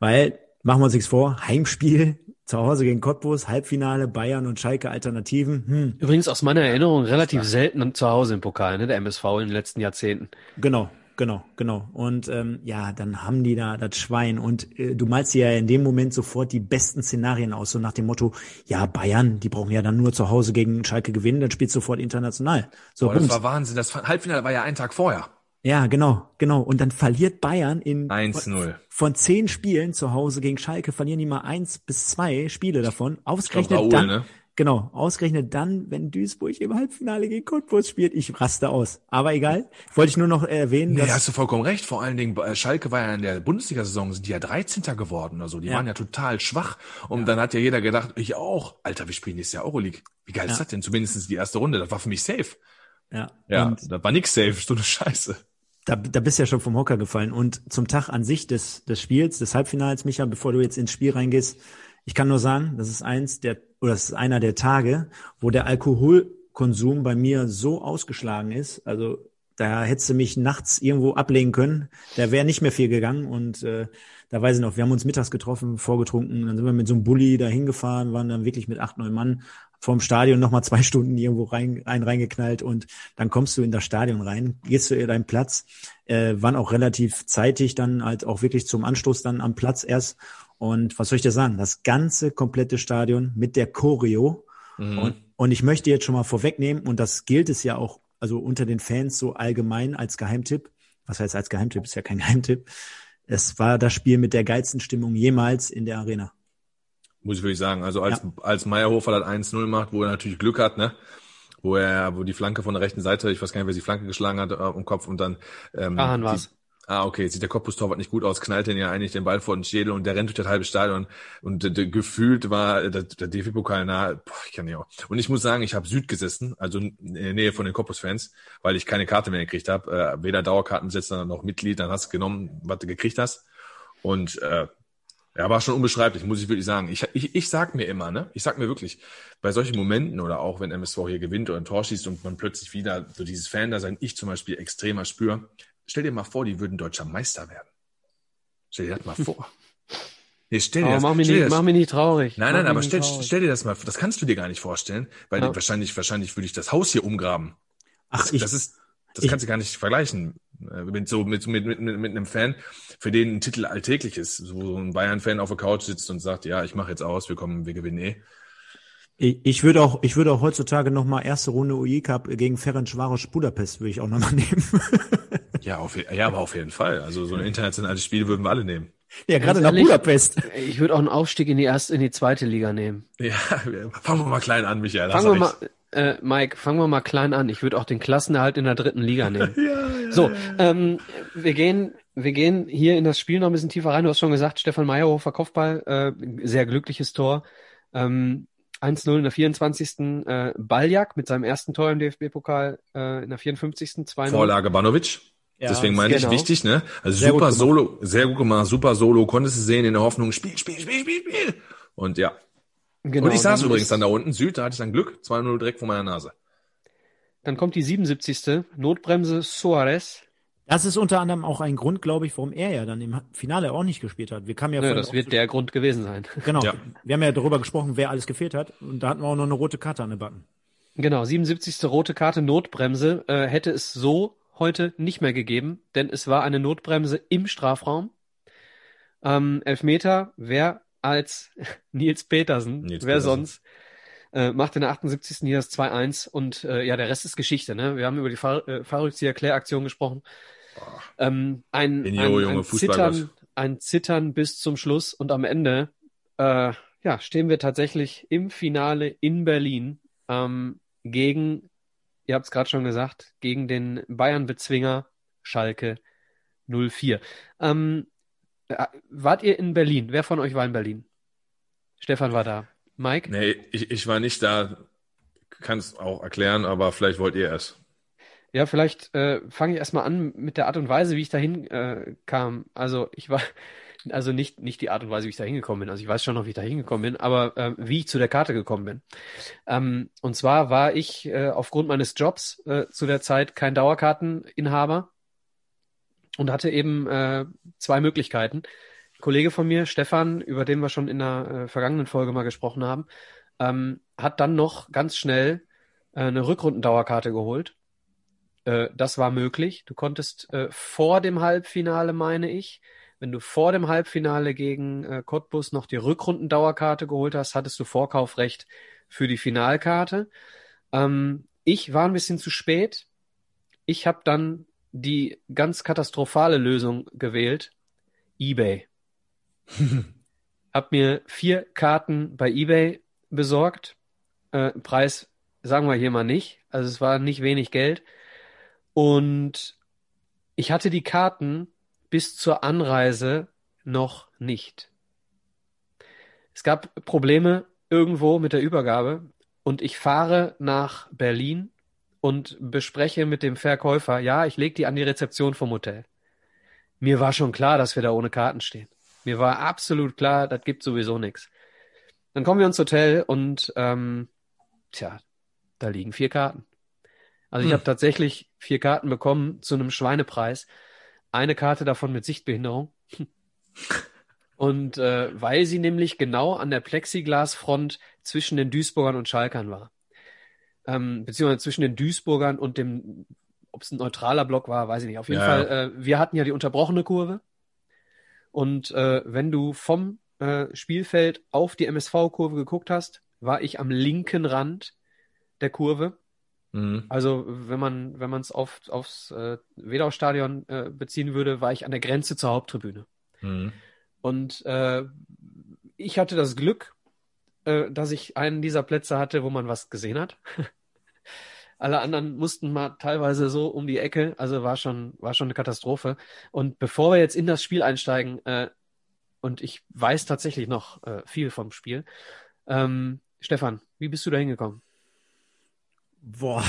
Weil, machen wir uns nichts vor, Heimspiel zu Hause gegen Cottbus, Halbfinale, Bayern und Schalke Alternativen. Hm, Übrigens aus meiner Erinnerung relativ selten zu Hause im Pokal, ne, der MSV in den letzten Jahrzehnten. genau, genau, genau. Und ähm, ja, dann haben die da das Schwein und äh, du malst dir ja in dem Moment sofort die besten Szenarien aus, so nach dem Motto, ja, Bayern, die brauchen ja dann nur zu Hause gegen Schalke gewinnen, dann spielst du sofort international. So, Boah, das war Wahnsinn. Das Halbfinale war ja einen Tag vorher. Ja, genau, genau. Und dann verliert Bayern in 1-0. von zehn Spielen zu Hause gegen Schalke verlieren die mal eins bis zwei Spiele davon. Ausgerechnet Raoul, dann, ne? Genau, ausgerechnet dann, wenn Duisburg im Halbfinale gegen Cottbus spielt. Ich raste aus. Aber egal. Wollte ich nur noch erwähnen, Nee, dass, hast du vollkommen recht. Vor allen Dingen, äh, Schalke war ja in der Bundesliga-Saison, sind die ja 13. geworden. Also die Ja. waren ja total schwach. Und dann hat ja jeder gedacht, ich auch. Alter, wir spielen nächstes Jahr Euroleague. Wie geil ist Ja. das denn? Zumindest die erste Runde. Das war für mich safe. ja, Ja, und das war nix safe. So eine Scheiße. da, da bist du ja schon vom Hocker gefallen. Und zum Tag an sich des, des Spiels, des Halbfinals, Micha, bevor du jetzt ins Spiel reingehst, ich kann nur sagen, das ist eins der, oder das ist einer der Tage, wo der Alkoholkonsum bei mir so ausgeschlagen ist. Also da hättest du mich nachts irgendwo ablegen können. Da wäre nicht mehr viel gegangen. Und äh, da weiß ich noch, wir haben uns mittags getroffen, vorgetrunken, dann sind wir mit so einem Bulli da hingefahren, waren dann wirklich mit acht, neun Mann vorm Stadion nochmal zwei Stunden irgendwo rein, ein reingeknallt und dann kommst du in das Stadion rein, gehst du in deinen Platz, äh, waren auch relativ zeitig dann halt auch wirklich zum Anstoß dann am Platz erst. Und was soll ich dir sagen? Das ganze komplette Stadion mit der Choreo. Mhm. Und und ich möchte jetzt schon mal vorwegnehmen, und das gilt es ja auch, also unter den Fans so allgemein als Geheimtipp. Was heißt als Geheimtipp? Ist ja kein Geheimtipp. Es war das Spiel mit der geilsten Stimmung jemals in der Arena. Muss ich wirklich sagen. Also als, ja. als Meyerhofer das 1-0 macht, wo er natürlich Glück hat, ne? Wo er, wo die Flanke von der rechten Seite, ich weiß gar nicht, wer die Flanke geschlagen hat, äh, im Kopf und dann, ähm, Ahan war's. Ah, okay, sieht der Cottbus-Torwart nicht gut aus, knallt den ja eigentlich den Ball vor den Schädel und der rennt durch das halbe Stadion und äh, gefühlt war der, der DFB-Pokal nahe, boah, ich kann nicht auch. Und ich muss sagen, ich habe Süd gesessen, also in der Nähe von den Cottbus-Fans, weil ich keine Karte mehr gekriegt habe, äh, weder Dauerkartensetzer noch Mitglied, dann hast du genommen, was du gekriegt hast und äh, ja, war schon unbeschreiblich, muss ich wirklich sagen. Ich, ich, ich sag mir immer, ne? Ich sag mir wirklich, bei solchen Momenten oder auch wenn MSV hier gewinnt oder ein Tor schießt und man plötzlich wieder so dieses Fan da sein, ich zum Beispiel extremer spüre, stell dir mal vor, die würden deutscher Meister werden. Stell dir das mal vor. Nee, stell dir das, mach, mich nicht, das, mach mich nicht traurig. Nein, nein, aber stell, stell, dir das mal, das kannst du dir gar nicht vorstellen, weil ja. wahrscheinlich, wahrscheinlich würde ich das Haus hier umgraben. Ach, das, ich, das ist, das ich, kannst du gar nicht vergleichen äh, mit so mit, mit, mit, mit einem Fan, für den ein Titel alltäglich ist, so ein Bayern-Fan auf der Couch sitzt und sagt, ja, ich mache jetzt aus, wir kommen, wir gewinnen eh. Ich, ich würde auch, ich würde auch heutzutage noch mal erste Runde UI Cup gegen Ferencvaros Budapest würde ich auch noch mal nehmen. Ja, auf, ja, aber auf jeden Fall. Also so ein internationales Spiel würden wir alle nehmen. Ja, gerade nach Budapest. Ich würde auch einen Aufstieg in die erste, in die zweite Liga nehmen. Ja, fangen wir mal klein an, Michael. Fangen wir mal, äh, Mike, fangen wir mal klein an. Ich würde auch den Klassenerhalt in der dritten Liga nehmen. ja, ja, so, ähm, wir gehen, wir gehen hier in das Spiel noch ein bisschen tiefer rein. Du hast schon gesagt, Stefan Meyerhofer Kopfball, äh, sehr glückliches Tor. Ähm, 1-0 in der 24. Äh, Baljak mit seinem ersten Tor im DFB-Pokal äh, in der 54. 2 Vorlage Banovic. Ja, Deswegen meine genau. ich wichtig, ne? Also sehr super Solo, sehr gut gemacht, super Solo, konntest du sehen in der Hoffnung, Spiel, Spiel, Spiel, Spiel, Spiel. Und ja. Genau, und ich saß übrigens dann da unten, Süd, da hatte ich dann Glück, 2-0 direkt vor meiner Nase. Dann kommt die 77. Notbremse Suarez das ist unter anderem auch ein Grund, glaube ich, warum er ja dann im Finale auch nicht gespielt hat. Wir kamen ja Nö, das wird der Grund gewesen sein. Genau. Ja. Wir haben ja darüber gesprochen, wer alles gefehlt hat. Und da hatten wir auch noch eine rote Karte an den Backen. Genau, 77. rote Karte Notbremse äh, hätte es so heute nicht mehr gegeben, denn es war eine Notbremse im Strafraum. Ähm, Elfmeter, wer als Nils Petersen, Nils wer Petersen. sonst, äh, macht in der 78. hier das 2-1 und äh, ja, der Rest ist Geschichte. Ne? Wir haben über die Fahr äh, Fahrrückzieher-Klär-Aktion gesprochen. Ähm, ein, ein, ein, Zittern, ein Zittern bis zum Schluss und am Ende äh, ja, stehen wir tatsächlich im Finale in Berlin ähm, gegen, ihr habt es gerade schon gesagt, gegen den Bayern-Bezwinger Schalke 04. Ähm, äh, wart ihr in Berlin? Wer von euch war in Berlin? Stefan war da. Mike? Nee, ich, ich war nicht da. Kann es auch erklären, aber vielleicht wollt ihr es. Ja, vielleicht äh, fange ich erstmal an mit der Art und Weise, wie ich dahin äh, kam. Also ich war, also nicht, nicht die Art und Weise, wie ich da hingekommen bin. Also ich weiß schon noch, wie ich da hingekommen bin, aber äh, wie ich zu der Karte gekommen bin. Ähm, und zwar war ich äh, aufgrund meines Jobs äh, zu der Zeit kein Dauerkarteninhaber und hatte eben äh, zwei Möglichkeiten. Ein Kollege von mir, Stefan, über den wir schon in der äh, vergangenen Folge mal gesprochen haben, ähm, hat dann noch ganz schnell äh, eine Rückrundendauerkarte geholt äh, das war möglich. Du konntest äh, vor dem Halbfinale, meine ich, wenn du vor dem Halbfinale gegen äh, Cottbus noch die Rückrundendauerkarte geholt hast, hattest du Vorkaufrecht für die Finalkarte. Ähm, ich war ein bisschen zu spät. Ich habe dann die ganz katastrophale Lösung gewählt. eBay. hab mir vier Karten bei eBay besorgt. Äh, Preis sagen wir hier mal nicht. Also es war nicht wenig Geld. Und ich hatte die Karten bis zur Anreise noch nicht. Es gab Probleme irgendwo mit der Übergabe und ich fahre nach Berlin und bespreche mit dem Verkäufer, ja, ich lege die an die Rezeption vom Hotel. Mir war schon klar, dass wir da ohne Karten stehen. Mir war absolut klar, das gibt sowieso nichts. Dann kommen wir ins Hotel und ähm, tja, da liegen vier Karten. Also hm. ich habe tatsächlich vier Karten bekommen zu einem Schweinepreis. Eine Karte davon mit Sichtbehinderung. Und äh, weil sie nämlich genau an der Plexiglasfront zwischen den Duisburgern und Schalkern war. Ähm, beziehungsweise zwischen den Duisburgern und dem, ob es ein neutraler Block war, weiß ich nicht. Auf jeden ja. Fall, äh, wir hatten ja die unterbrochene Kurve. Und äh, wenn du vom äh, Spielfeld auf die MSV-Kurve geguckt hast, war ich am linken Rand der Kurve. Mhm. Also wenn man wenn man es auf, aufs äh, Wedau-Stadion äh, beziehen würde, war ich an der Grenze zur Haupttribüne. Mhm. Und äh, ich hatte das Glück, äh, dass ich einen dieser Plätze hatte, wo man was gesehen hat. Alle anderen mussten mal teilweise so um die Ecke, also war schon, war schon eine Katastrophe. Und bevor wir jetzt in das Spiel einsteigen, äh, und ich weiß tatsächlich noch äh, viel vom Spiel, ähm, Stefan, wie bist du da hingekommen? Boah,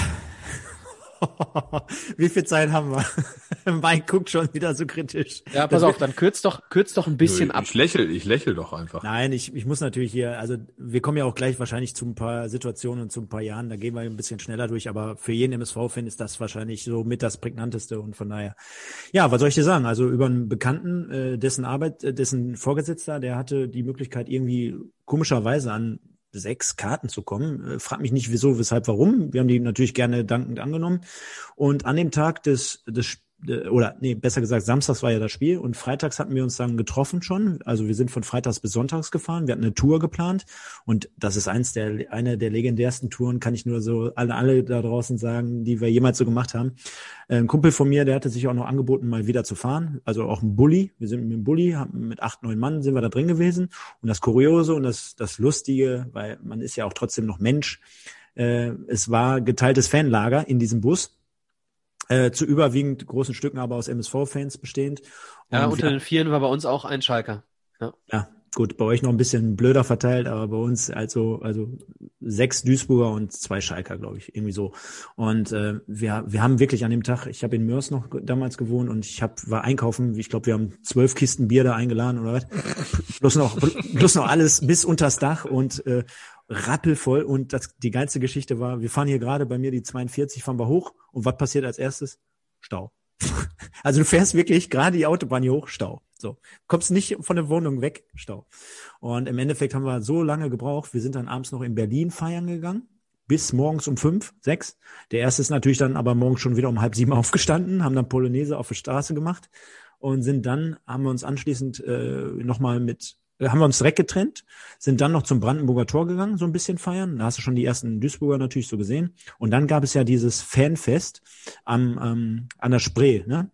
Wie viel Zeit haben wir? Mike guckt schon wieder so kritisch. Ja, pass das auf, dann kürzt doch, kürzt doch ein bisschen ich ab. Ich lächel, ich lächel doch einfach. Nein, ich, ich muss natürlich hier, also wir kommen ja auch gleich wahrscheinlich zu ein paar Situationen und zu ein paar Jahren, da gehen wir ein bisschen schneller durch, aber für jeden MSV-Fan ist das wahrscheinlich so mit das prägnanteste und von daher. Ja, was soll ich dir sagen? Also über einen Bekannten, äh, dessen Arbeit, äh, dessen Vorgesetzter, der hatte die Möglichkeit irgendwie komischerweise an sechs Karten zu kommen. Äh, frag mich nicht wieso, weshalb, warum. Wir haben die natürlich gerne dankend angenommen. Und an dem Tag des, des oder nee, besser gesagt, samstags war ja das Spiel und freitags hatten wir uns dann getroffen schon. Also wir sind von freitags bis sonntags gefahren. Wir hatten eine Tour geplant und das ist eins der, eine der legendärsten Touren, kann ich nur so alle, alle da draußen sagen, die wir jemals so gemacht haben. Äh, ein Kumpel von mir, der hatte sich auch noch angeboten, mal wieder zu fahren. Also auch ein Bulli. Wir sind mit dem Bulli, mit acht, neun Mann sind wir da drin gewesen. Und das Kuriose und das, das Lustige, weil man ist ja auch trotzdem noch Mensch, äh, es war geteiltes Fanlager in diesem Bus äh, zu überwiegend großen Stücken aber aus MSV-Fans bestehend. Und ja, unter den Vieren war bei uns auch ein Schalker. Ja. ja, gut, bei euch noch ein bisschen blöder verteilt, aber bei uns also also sechs Duisburger und zwei Schalker, glaube ich, irgendwie so. Und äh, wir wir haben wirklich an dem Tag, ich habe in Mörs noch damals gewohnt und ich hab, war einkaufen, ich glaube, wir haben zwölf Kisten Bier da eingeladen oder was, plus noch plus noch alles bis unters Dach und äh, rappelvoll und das, die ganze Geschichte war, wir fahren hier gerade bei mir die 42, fahren wir hoch und was passiert als erstes? Stau. also du fährst wirklich gerade die Autobahn hier hoch, Stau. So, kommst nicht von der Wohnung weg, Stau. Und im Endeffekt haben wir so lange gebraucht, wir sind dann abends noch in Berlin feiern gegangen, bis morgens um fünf, sechs. Der erste ist natürlich dann aber morgens schon wieder um halb sieben aufgestanden, haben dann Polonaise auf der Straße gemacht und sind dann, haben wir uns anschließend äh, nochmal mit haben wir uns direkt getrennt, sind dann noch zum Brandenburger Tor gegangen, so ein bisschen feiern. Da hast du schon die ersten Duisburger natürlich so gesehen. Und dann gab es ja dieses Fanfest am, ähm, an der Spree, ne?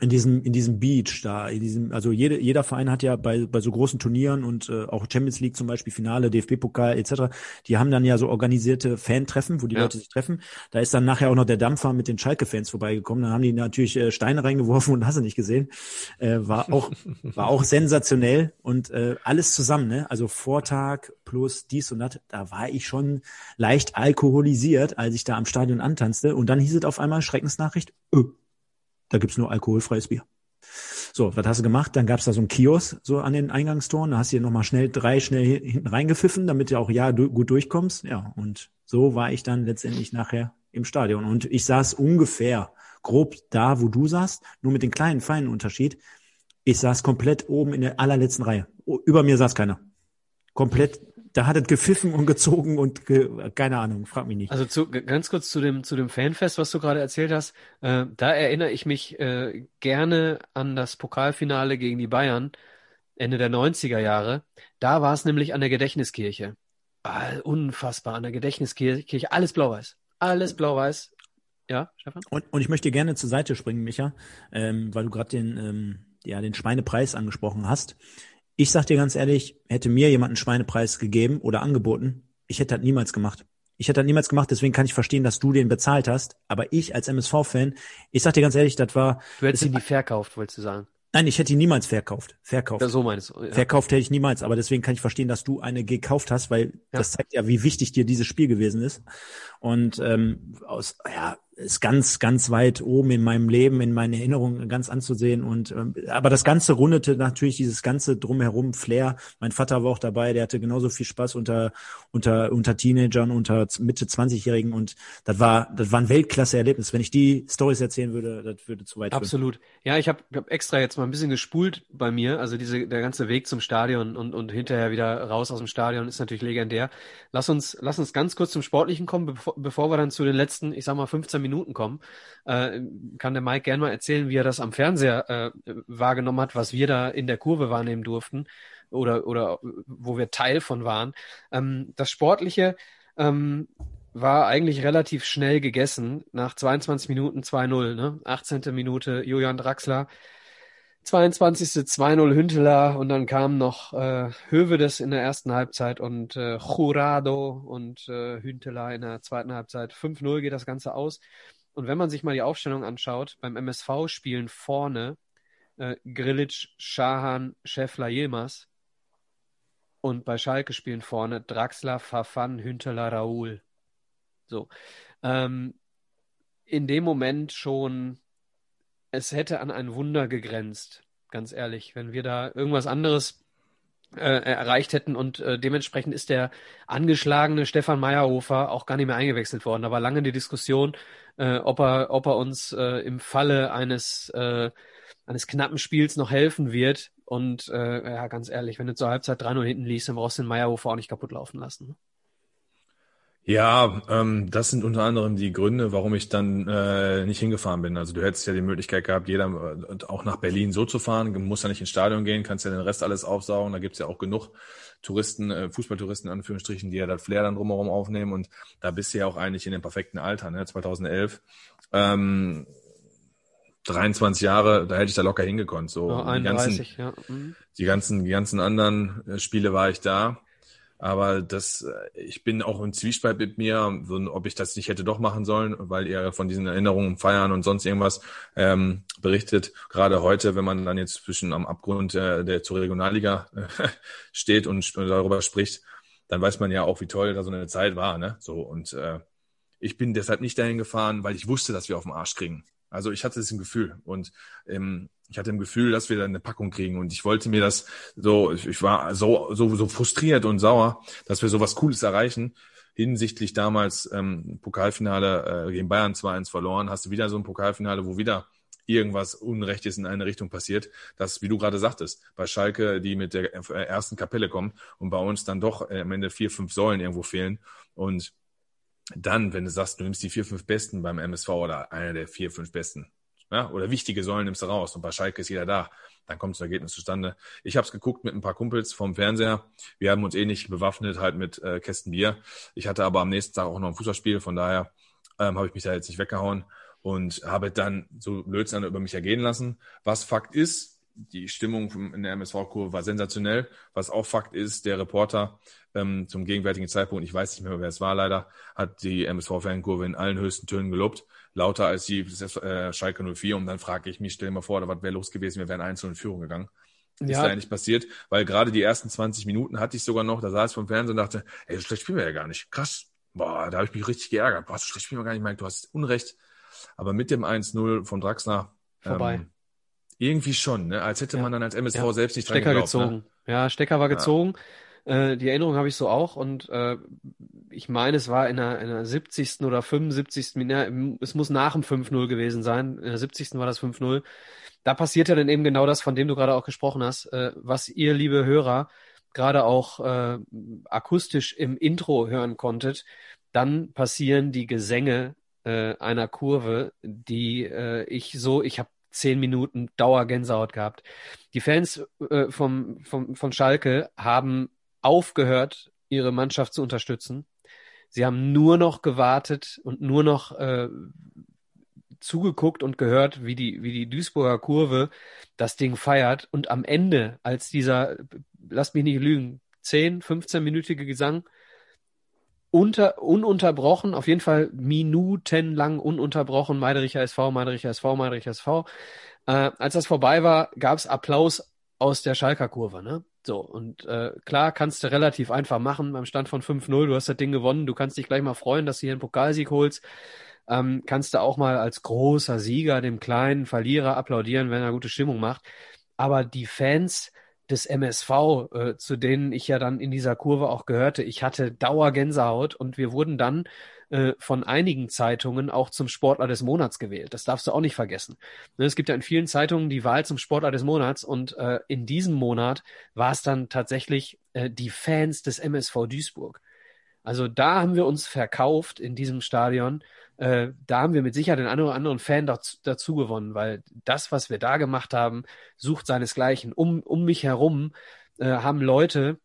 In diesem in diesem Beach da in diesem also jede, jeder Verein hat ja bei bei so großen Turnieren und äh, auch Champions League zum Beispiel Finale DFB Pokal etc die haben dann ja so organisierte Fan-Treffen wo die ja. Leute sich treffen. Da ist dann nachher auch noch der Dampfer mit den Schalke Fans vorbeigekommen. Dann haben die natürlich äh, Steine reingeworfen und hast du nicht gesehen. Äh, war auch war auch sensationell und äh, alles zusammen ne? Also Vortag plus dies und das da war ich schon leicht alkoholisiert als ich da am Stadion antanzte. Und dann hieß es auf einmal Schreckensnachricht öh, da gibt's nur alkoholfreies Bier. So, was hast du gemacht? Dann gab's da so ein Kiosk so an den Eingangstoren. Da hast du hier nochmal schnell drei schnell hinten reingepfiffen, damit du auch ja du, gut durchkommst. Ja, und so war ich dann letztendlich nachher im Stadion. Und ich saß ungefähr grob da, wo du saßt, nur mit dem kleinen, feinen Unterschied. Ich saß komplett oben in der allerletzten Reihe. Über mir saß keiner. Komplett da hat es gepfiffen und gezogen und ge keine Ahnung, frag mich nicht. Also zu, ganz kurz zu dem zu dem Fanfest, was du gerade erzählt hast. Äh, da erinnere ich mich äh, gerne an das Pokalfinale gegen die Bayern Ende der 90er Jahre. Da war es nämlich an der Gedächtniskirche. Ah, unfassbar an der Gedächtniskirche, alles blau-weiß, alles blau-weiß. Ja, Stefan? Und, und ich möchte gerne zur Seite springen, Micha, ähm, weil du gerade den ähm, ja den Schweinepreis angesprochen hast. Ich sag dir ganz ehrlich, hätte mir jemand einen Schweinepreis gegeben oder angeboten, ich hätte das niemals gemacht. Ich hätte das niemals gemacht, deswegen kann ich verstehen, dass du den bezahlt hast. Aber ich als MSV-Fan, ich sag dir ganz ehrlich, das war. Du hättest ihn nie verkauft, wolltest du sagen. Nein, ich hätte ihn niemals verkauft. Verkauft. Ja, so meinst du. Ja. Verkauft hätte ich niemals, aber deswegen kann ich verstehen, dass du eine gekauft hast, weil ja. das zeigt ja, wie wichtig dir dieses Spiel gewesen ist. Und ähm, aus, ja, ist ganz, ganz weit oben in meinem Leben, in meinen Erinnerungen ganz anzusehen. Und ähm, aber das Ganze rundete natürlich dieses ganze drumherum Flair. Mein Vater war auch dabei, der hatte genauso viel Spaß unter unter unter Teenagern, unter Mitte 20-Jährigen und das war das war ein Weltklasse-Erlebnis. Wenn ich die Stories erzählen würde, das würde zu weit. Absolut. Führen. Ja, ich habe hab extra jetzt mal ein bisschen gespult bei mir. Also diese der ganze Weg zum Stadion und und hinterher wieder raus aus dem Stadion ist natürlich legendär. Lass uns lass uns ganz kurz zum Sportlichen kommen, bevor, bevor wir dann zu den letzten, ich sag mal 15 Minuten kommen, äh, kann der Mike gerne mal erzählen, wie er das am Fernseher äh, wahrgenommen hat, was wir da in der Kurve wahrnehmen durften oder, oder wo wir Teil von waren. Ähm, das Sportliche, ähm, war eigentlich relativ schnell gegessen. Nach 22 Minuten 2-0, ne? 18. Minute Julian Draxler, 22. 2-0 Hünteler und dann kam noch äh, Hövedes in der ersten Halbzeit und äh, Jurado und äh, Hünteler in der zweiten Halbzeit. 5-0 geht das Ganze aus. Und wenn man sich mal die Aufstellung anschaut, beim MSV spielen vorne äh, Grilic, Schahan, Schäffler, Yilmaz. Und bei Schalke spielen vorne Draxler, Fafan, Hünteler, Raoul. So. Ähm, in dem Moment schon, es hätte an ein Wunder gegrenzt, ganz ehrlich. Wenn wir da irgendwas anderes äh, erreicht hätten und äh, dementsprechend ist der angeschlagene Stefan Meyerhofer auch gar nicht mehr eingewechselt worden. Da war lange die Diskussion, äh, ob, er, ob er uns äh, im Falle eines, äh, eines knappen Spiels noch helfen wird. Und äh, ja, ganz ehrlich, wenn du zur Halbzeit 3-0 hinten liest, dann brauchst du den Meyerhofer auch nicht kaputt laufen lassen. Ja, ähm, das sind unter anderem die Gründe, warum ich dann äh, nicht hingefahren bin. Also du hättest ja die Möglichkeit gehabt, jeder äh, auch nach Berlin so zu fahren. Du musst ja nicht ins Stadion gehen, kannst ja den Rest alles aufsaugen. Da gibt's ja auch genug Touristen, äh, Fußballtouristen in Anführungsstrichen, die ja das Flair dann drumherum aufnehmen. Und da bist du ja auch eigentlich in dem perfekten Alter, ne? 2011. Ähm, 23 Jahre, da hätte ich da locker hingekonnt. So ja, 31, die ganzen, ja. Mhm. Die ganzen, die ganzen anderen äh, Spiele war ich da. Aber das, äh, ich bin auch im Zwiespalt mit mir, ob ich das nicht hätte doch machen sollen, weil ihr von diesen Erinnerungen feiern und sonst irgendwas ähm, berichtet. Gerade heute, wenn man dann jetzt zwischen am Abgrund der, der zur Regionalliga äh, steht und, darüber spricht, dann weiß man ja auch, wie toll da so eine Zeit war. Ne? So und äh, ich bin deshalb nicht dahin gefahren, weil ich wusste, dass wir auf den Arsch kriegen. Also ich hatte das Gefühl und ähm, ich hatte im Gefühl, dass wir da eine Packung kriegen und ich wollte mir das so, ich war so so so frustriert und sauer, dass wir so was Cooles erreichen. Hinsichtlich damals ähm, Pokalfinale äh, gegen Bayern 2-1 verloren, hast du wieder so ein Pokalfinale, wo wieder irgendwas Unrechtes in eine Richtung passiert. Das, wie du gerade sagtest, bei Schalke, die mit der äh, ersten Kapelle kommen und bei uns dann doch äh, am Ende vier, fünf Säulen irgendwo fehlen und dann, wenn du sagst, du nimmst die vier, fünf Besten beim MSV oder einer der vier, fünf Besten, ja, oder wichtige Säulen nimmst du raus und bei Schalke ist jeder da, dann kommt das Ergebnis zustande. Ich habe es geguckt mit ein paar Kumpels vom Fernseher. Wir haben uns eh nicht bewaffnet halt mit äh, Kästen Bier. Ich hatte aber am nächsten Tag auch noch ein Fußballspiel, von daher ähm, habe ich mich da jetzt nicht weggehauen und habe dann so Blödsinn über mich ergehen lassen. Was Fakt ist, die Stimmung in der MSV-Kurve war sensationell. Was auch Fakt ist, der Reporter ähm, zum gegenwärtigen Zeitpunkt, ich weiß nicht mehr, wer es war leider, hat die MSV-Fankurve in allen höchsten Tönen gelobt. Lauter als die äh, Schalke 04. Und dann frage ich mich, stell dir mal vor, da was wäre los gewesen, wir wären einzeln in Führung gegangen. Ja. Ist da nicht passiert, weil gerade die ersten 20 Minuten hatte ich sogar noch, da saß ich vom Fernsehen und dachte, ey, so schlecht spielen wir ja gar nicht. Krass. Boah, da habe ich mich richtig geärgert. Boah, so schlecht spielen wir gar nicht. Mike, du hast Unrecht. Aber mit dem 1-0 von Draxner, vorbei. Ähm, irgendwie schon, ne? als hätte ja. man dann als MSV ja. selbst nicht Stecker geglaubt, gezogen. Ne? Ja, Stecker war gezogen. Äh, die Erinnerung habe ich so auch und äh, ich meine, es war in der, in der 70. oder 75. Minute, es muss nach dem 5-0 gewesen sein. In der 70. war das 5-0. Da passiert ja dann eben genau das, von dem du gerade auch gesprochen hast, äh, was ihr, liebe Hörer, gerade auch äh, akustisch im Intro hören konntet. Dann passieren die Gesänge äh, einer Kurve, die äh, ich so, ich habe zehn Minuten Dauergänsehaut gehabt. Die Fans äh, vom, vom, von Schalke haben aufgehört, ihre Mannschaft zu unterstützen. Sie haben nur noch gewartet und nur noch äh, zugeguckt und gehört, wie die, wie die Duisburger Kurve das Ding feiert. Und am Ende, als dieser, lasst mich nicht lügen, 10, 15-minütige Gesang unter, ununterbrochen, auf jeden Fall minutenlang ununterbrochen, Meidericher SV, Meidericher SV, Meidericher SV. Äh, als das vorbei war, gab's Applaus aus der Schalker Kurve, ne? So, und äh, klar, kannst du relativ einfach machen beim Stand von 5-0, du hast das Ding gewonnen, du kannst dich gleich mal freuen, dass du hier einen Pokalsieg holst. Ähm, kannst du auch mal als großer Sieger dem kleinen Verlierer applaudieren, wenn er gute Stimmung macht. Aber die Fans, des MSV, äh, zu denen ich ja dann in dieser Kurve auch gehörte. Ich hatte Dauergänsehaut und wir wurden dann äh, von einigen Zeitungen auch zum Sportler des Monats gewählt. Das darfst du auch nicht vergessen. Ne, es gibt ja in vielen Zeitungen die Wahl zum Sportler des Monats und äh, in diesem Monat war es dann tatsächlich äh, die Fans des MSV Duisburg. Also da haben wir uns verkauft in diesem Stadion äh, da haben wir mit Sicherheit den einen oder anderen Fan dazu, dazu gewonnen, weil das, was wir da gemacht haben, sucht seinesgleichen. Um, um mich herum äh, haben Leute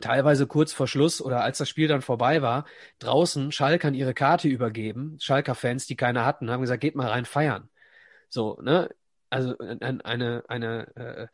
teilweise kurz vor Schluss oder als das Spiel dann vorbei war, draußen Schalkern ihre Karte übergeben, Schalker-Fans, die keine hatten, haben gesagt, geht mal rein feiern. So, ne? Also eine, eine, eine äh,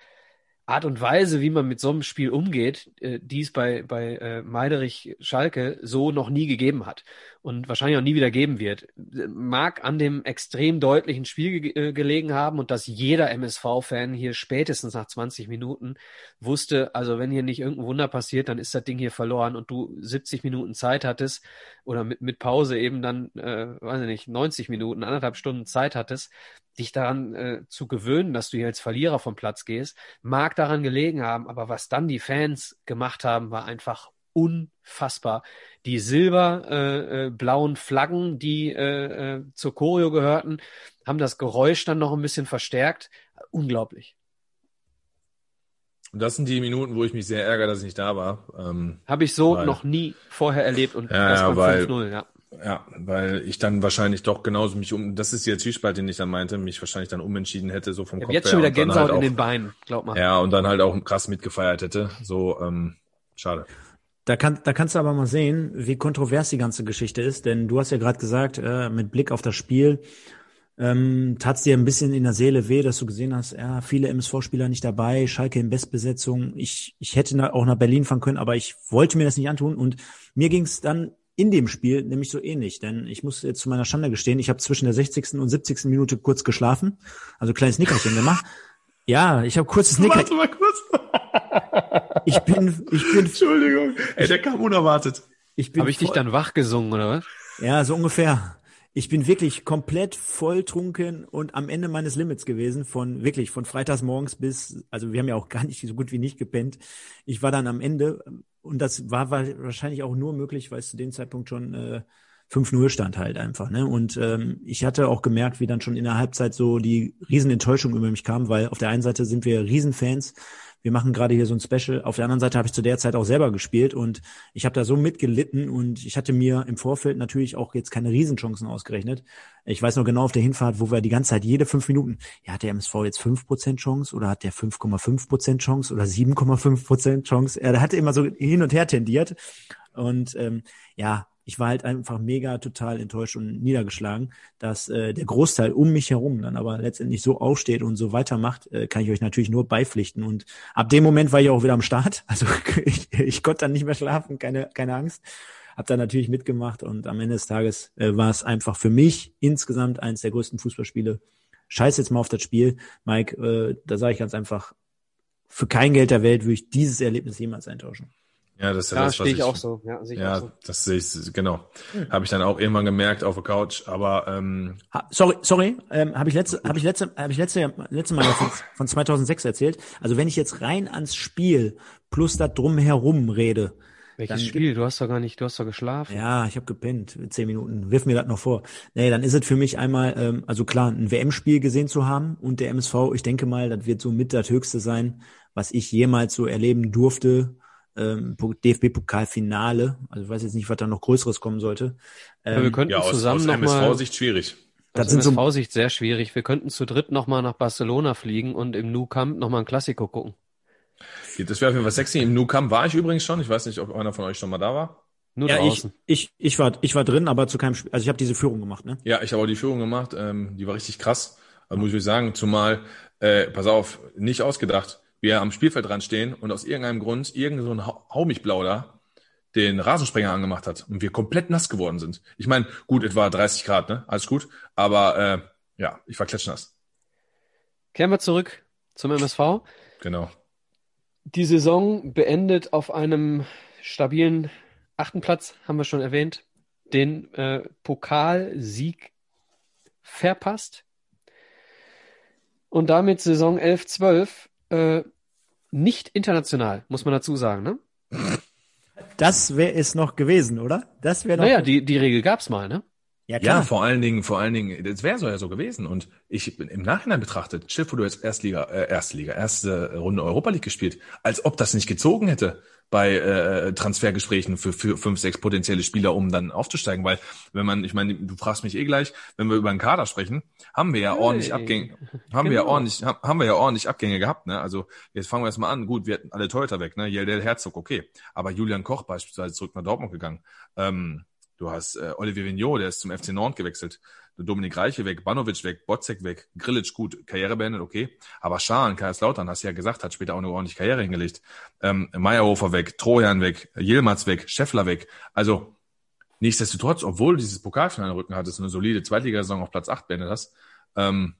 Art und Weise, wie man mit so einem Spiel umgeht, äh, die es bei, bei äh, Meiderich Schalke so noch nie gegeben hat und wahrscheinlich auch nie wieder geben wird. Mag an dem extrem deutlichen Spiel ge äh, gelegen haben und dass jeder MSV-Fan hier spätestens nach 20 Minuten wusste, also wenn hier nicht irgendein Wunder passiert, dann ist das Ding hier verloren und du 70 Minuten Zeit hattest oder mit, mit Pause eben dann, äh, weiß ich nicht, 90 Minuten, anderthalb Stunden Zeit hattest, dich daran äh, zu gewöhnen, dass du hier als Verlierer vom Platz gehst, mag daran gelegen haben, aber was dann die Fans gemacht haben, war einfach unfassbar. Die silberblauen äh, äh, Flaggen, die äh, äh, zur Choreo gehörten, haben das Geräusch dann noch ein bisschen verstärkt. Unglaublich. Und das sind die Minuten, wo ich mich sehr ärgere, dass ich nicht da war. Ähm, Habe ich so weil, noch nie vorher erlebt und ja, erst beim 5-0, ja. Ja, weil ich dann wahrscheinlich doch genauso mich um, das ist der Zwiespalt, den ich dann meinte, mich wahrscheinlich dann umentschieden hätte, so vom ja, Kopf Jetzt schon wieder Gänsehaut halt in auch, den Beinen, glaub mal. Ja, und dann halt auch krass mitgefeiert hätte. So, ähm, schade. Da, kann, da kannst du aber mal sehen, wie kontrovers die ganze Geschichte ist, denn du hast ja gerade gesagt, äh, mit Blick auf das Spiel, ähm, tat es dir ein bisschen in der Seele weh, dass du gesehen hast, ja, viele MSV-Spieler nicht dabei, Schalke in Bestbesetzung. Ich, ich hätte auch nach Berlin fahren können, aber ich wollte mir das nicht antun. Und mir ging es dann in dem Spiel nämlich so ähnlich, denn ich muss jetzt zu meiner Schande gestehen, ich habe zwischen der 60. und 70. Minute kurz geschlafen, also kleines Nickerchen gemacht. Ja, ich habe kurzes Nickerchen. Warte mal kurz. ich bin, ich bin. Entschuldigung. Ey, der kam unerwartet. Ich bin. Habe ich dich dann wach gesungen oder was? Ja, so ungefähr. Ich bin wirklich komplett volltrunken und am Ende meines Limits gewesen, von wirklich von freitags morgens bis, also wir haben ja auch gar nicht so gut wie nicht gepennt. Ich war dann am Ende und das war wahrscheinlich auch nur möglich, weil es zu dem Zeitpunkt schon äh, 5-0 stand halt einfach. Ne? Und ähm, ich hatte auch gemerkt, wie dann schon in der Halbzeit so die Riesenenttäuschung über mich kam, weil auf der einen Seite sind wir Riesenfans, wir machen gerade hier so ein Special. Auf der anderen Seite habe ich zu der Zeit auch selber gespielt und ich habe da so mitgelitten und ich hatte mir im Vorfeld natürlich auch jetzt keine Riesenchancen ausgerechnet. Ich weiß noch genau auf der Hinfahrt, wo wir die ganze Zeit jede fünf Minuten, ja, hat der MSV jetzt fünf Prozent Chance oder hat der 5,5 Prozent Chance oder 7,5 Prozent Chance? Er hatte immer so hin und her tendiert und ähm, ja, ich war halt einfach mega total enttäuscht und niedergeschlagen, dass äh, der Großteil um mich herum dann aber letztendlich so aufsteht und so weitermacht, äh, kann ich euch natürlich nur beipflichten. Und ab dem Moment war ich auch wieder am Start. Also ich, ich konnte dann nicht mehr schlafen, keine, keine Angst. Hab da natürlich mitgemacht und am Ende des Tages äh, war es einfach für mich insgesamt eines der größten Fußballspiele. Scheiß jetzt mal auf das Spiel, Mike. Äh, da sage ich ganz einfach, für kein Geld der Welt würde ich dieses Erlebnis jemals eintauschen. Ja, das ist ja, ja das, was ich, ich auch so. Ja, sehe ich ja auch so. das sehe ich, genau. Hm. Habe ich dann auch irgendwann gemerkt auf der Couch, aber ähm, ha, sorry, sorry, ähm, habe ich letzte, habe ich letzte, habe ich letzte, letzte Mal von, von 2006 erzählt. Also wenn ich jetzt rein ans Spiel plus da drumherum rede. Welches Spiel? Du hast doch gar nicht, du hast doch geschlafen. Ja, ich habe gepennt, zehn Minuten. Wirf mir das noch vor. Nee, dann ist es für mich einmal, ähm, also klar, ein WM-Spiel gesehen zu haben und der MSV, ich denke mal, das wird so mit das Höchste sein, was ich jemals so erleben durfte ähm, DFB-Pokalfinale. Also ich weiß jetzt nicht, was da noch Größeres kommen sollte. Ähm, wir könnten ja, aus, zusammen aus noch MSV-Sicht schwierig. Das aus MSV-Sicht sehr schwierig. Wir könnten zu dritt nochmal nach Barcelona fliegen und im Nou Camp nochmal ein Klassiko gucken. Das wäre auf jeden Fall sexy. Im Nou Camp war ich übrigens schon. Ich weiß nicht, ob einer von euch schon mal da war. Nur ja, draußen. Ich, ich, ich, war, ich war drin, aber zu keinem Spiel. Also ich habe diese Führung gemacht, ne? Ja, ich habe auch die Führung gemacht. Ähm, die war richtig krass. Also muss ich euch sagen, zumal, äh, pass auf, nicht ausgedacht wir am Spielfeld dran stehen und aus irgendeinem Grund irgend so ein den Rasensprenger angemacht hat und wir komplett nass geworden sind. Ich meine, gut, etwa 30 Grad, ne? Alles gut. Aber äh, ja, ich war klatschnass. Kehren wir zurück zum MSV. Genau. Die Saison beendet auf einem stabilen achten Platz, haben wir schon erwähnt. Den äh, Pokalsieg verpasst. Und damit Saison 11-12 äh, nicht international, muss man dazu sagen, ne? Das wäre es noch gewesen, oder? Das wäre noch. Naja, die, die Regel gab's mal, ne? Ja, klar. ja, vor allen Dingen, vor allen Dingen, das wäre so ja so gewesen. Und ich bin im Nachhinein betrachtet, Schiff, wo du jetzt Erstliga, äh, Erstliga, erste Runde Europa League gespielt, als ob das nicht gezogen hätte bei äh, Transfergesprächen für, für fünf, sechs potenzielle Spieler, um dann aufzusteigen. Weil, wenn man, ich meine, du fragst mich eh gleich, wenn wir über einen Kader sprechen, haben wir ja hey. ordentlich Abgänge, haben genau. wir ja genau. ordentlich, haben wir ja ordentlich Abgänge gehabt, ne? Also jetzt fangen wir erstmal an. Gut, wir hatten alle Teuter weg, ne? Yeldel Herzog, okay. Aber Julian Koch beispielsweise zurück nach Dortmund gegangen. Ähm, Du hast äh, Olivier Vignot, der ist zum FC Nantes gewechselt. Dominik Reiche weg, Banovic weg, Botzek weg, Grilic gut, Karriere beendet, okay. Aber Schahn, Kaiserslautern, hast du ja gesagt, hat später auch eine ordentliche Karriere hingelegt. Ähm, Meyerhofer weg, Trojan weg, Yilmaz weg, Scheffler weg. Also nichtsdestotrotz, obwohl du dieses Pokalfinale Rücken hattest eine solide Zweitligasaison auf Platz 8 beendet hast, ähm,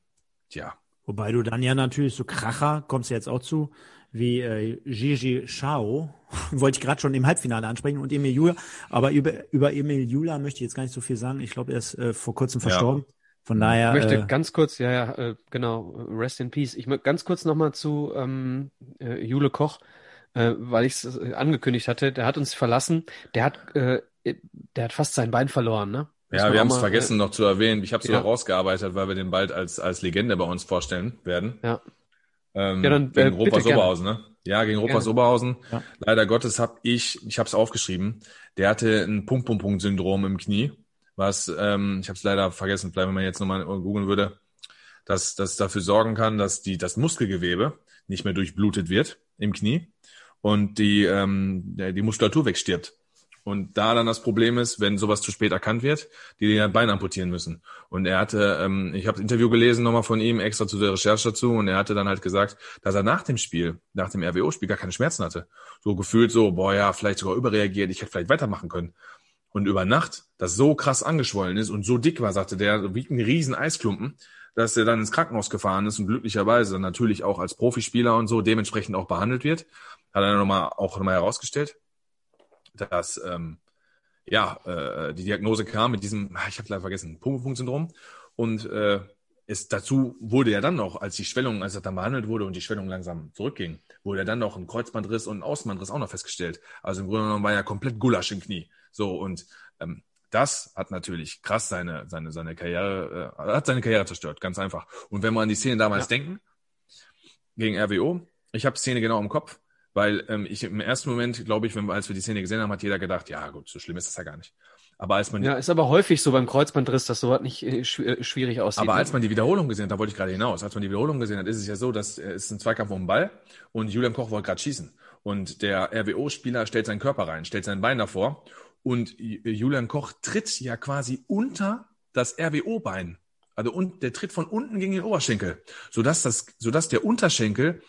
tja. Wobei du dann ja natürlich so Kracher, kommst du jetzt auch zu, wie äh, Gigi Shao, wollte ich gerade schon im Halbfinale ansprechen, und Emil Jula. Aber über, über Emil Jula möchte ich jetzt gar nicht so viel sagen. Ich glaube, er ist äh, vor kurzem verstorben. Ja. Von daher. Ich möchte äh, ganz kurz, ja, ja, äh, genau, rest in peace. Ich möchte ganz kurz nochmal zu ähm, äh, Jule Koch, äh, weil ich es äh, angekündigt hatte. Der hat uns verlassen. Der hat, äh, der hat fast sein Bein verloren, ne? ja, wir haben es vergessen äh, noch zu erwähnen. Ich habe es ja. sogar rausgearbeitet, weil wir den bald als, als Legende bei uns vorstellen werden. Ja. Ähm, ja, dann, gegen äh, Ropas Oberhausen, ne? Ja, gegen Ropas Oberhausen. Ja. Leider Gottes habe ich, ich habe es aufgeschrieben, der hatte ein Punkt-Punkt-Punkt-Syndrom im Knie, was, ähm, ich habe es leider vergessen, vielleicht wenn man jetzt nochmal googeln würde, dass das dafür sorgen kann, dass die das Muskelgewebe nicht mehr durchblutet wird im Knie und die ähm, die Muskulatur wegstirbt. Und da dann das Problem ist, wenn sowas zu spät erkannt wird, die den Bein amputieren müssen. Und er hatte, ähm, ich habe das Interview gelesen nochmal von ihm, extra zu der Recherche dazu, und er hatte dann halt gesagt, dass er nach dem Spiel, nach dem RWO-Spiel gar keine Schmerzen hatte. So gefühlt so, boah ja, vielleicht sogar überreagiert, ich hätte vielleicht weitermachen können. Und über Nacht, das so krass angeschwollen ist und so dick war, sagte der, wie ein riesen Eisklumpen, dass er dann ins Krankenhaus gefahren ist und glücklicherweise natürlich auch als Profispieler und so dementsprechend auch behandelt wird. Hat er nochmal auch nochmal herausgestellt dass ähm, ja äh, die Diagnose kam mit diesem, ah, ich habe leider vergessen, Punkt-Punkt-Syndrom und äh, es dazu wurde ja dann noch, als die Schwellung, als er dann behandelt wurde und die Schwellung langsam zurückging, wurde ja dann noch ein Kreuzbandriss und ein Außenbandriss auch noch festgestellt. Also im Grunde genommen war er komplett Gulasch im Knie. So und ähm, das hat natürlich krass seine seine seine Karriere äh, hat seine Karriere zerstört, ganz einfach. Und wenn wir an die Szene damals ja. denken gegen RWO, ich habe die Szene genau im Kopf. Weil ähm, ich im ersten Moment, glaube ich, wenn, als wir die Szene gesehen haben, hat jeder gedacht, ja gut, so schlimm ist das ja gar nicht. Aber als man ja, ist aber häufig so beim Kreuzbandriss, dass sowas nicht äh, äh, schwierig aussieht. Aber ne? als man die Wiederholung gesehen hat, da wollte ich gerade hinaus, als man die Wiederholung gesehen hat, ist es ja so, dass äh, es ist ein Zweikampf um den Ball und Julian Koch wollte gerade schießen und der RWO-Spieler stellt seinen Körper rein, stellt sein Bein davor und Julian Koch tritt ja quasi unter das RWO-Bein. Also und der tritt von unten gegen den Oberschenkel, sodass das, sodass der Unterschenkel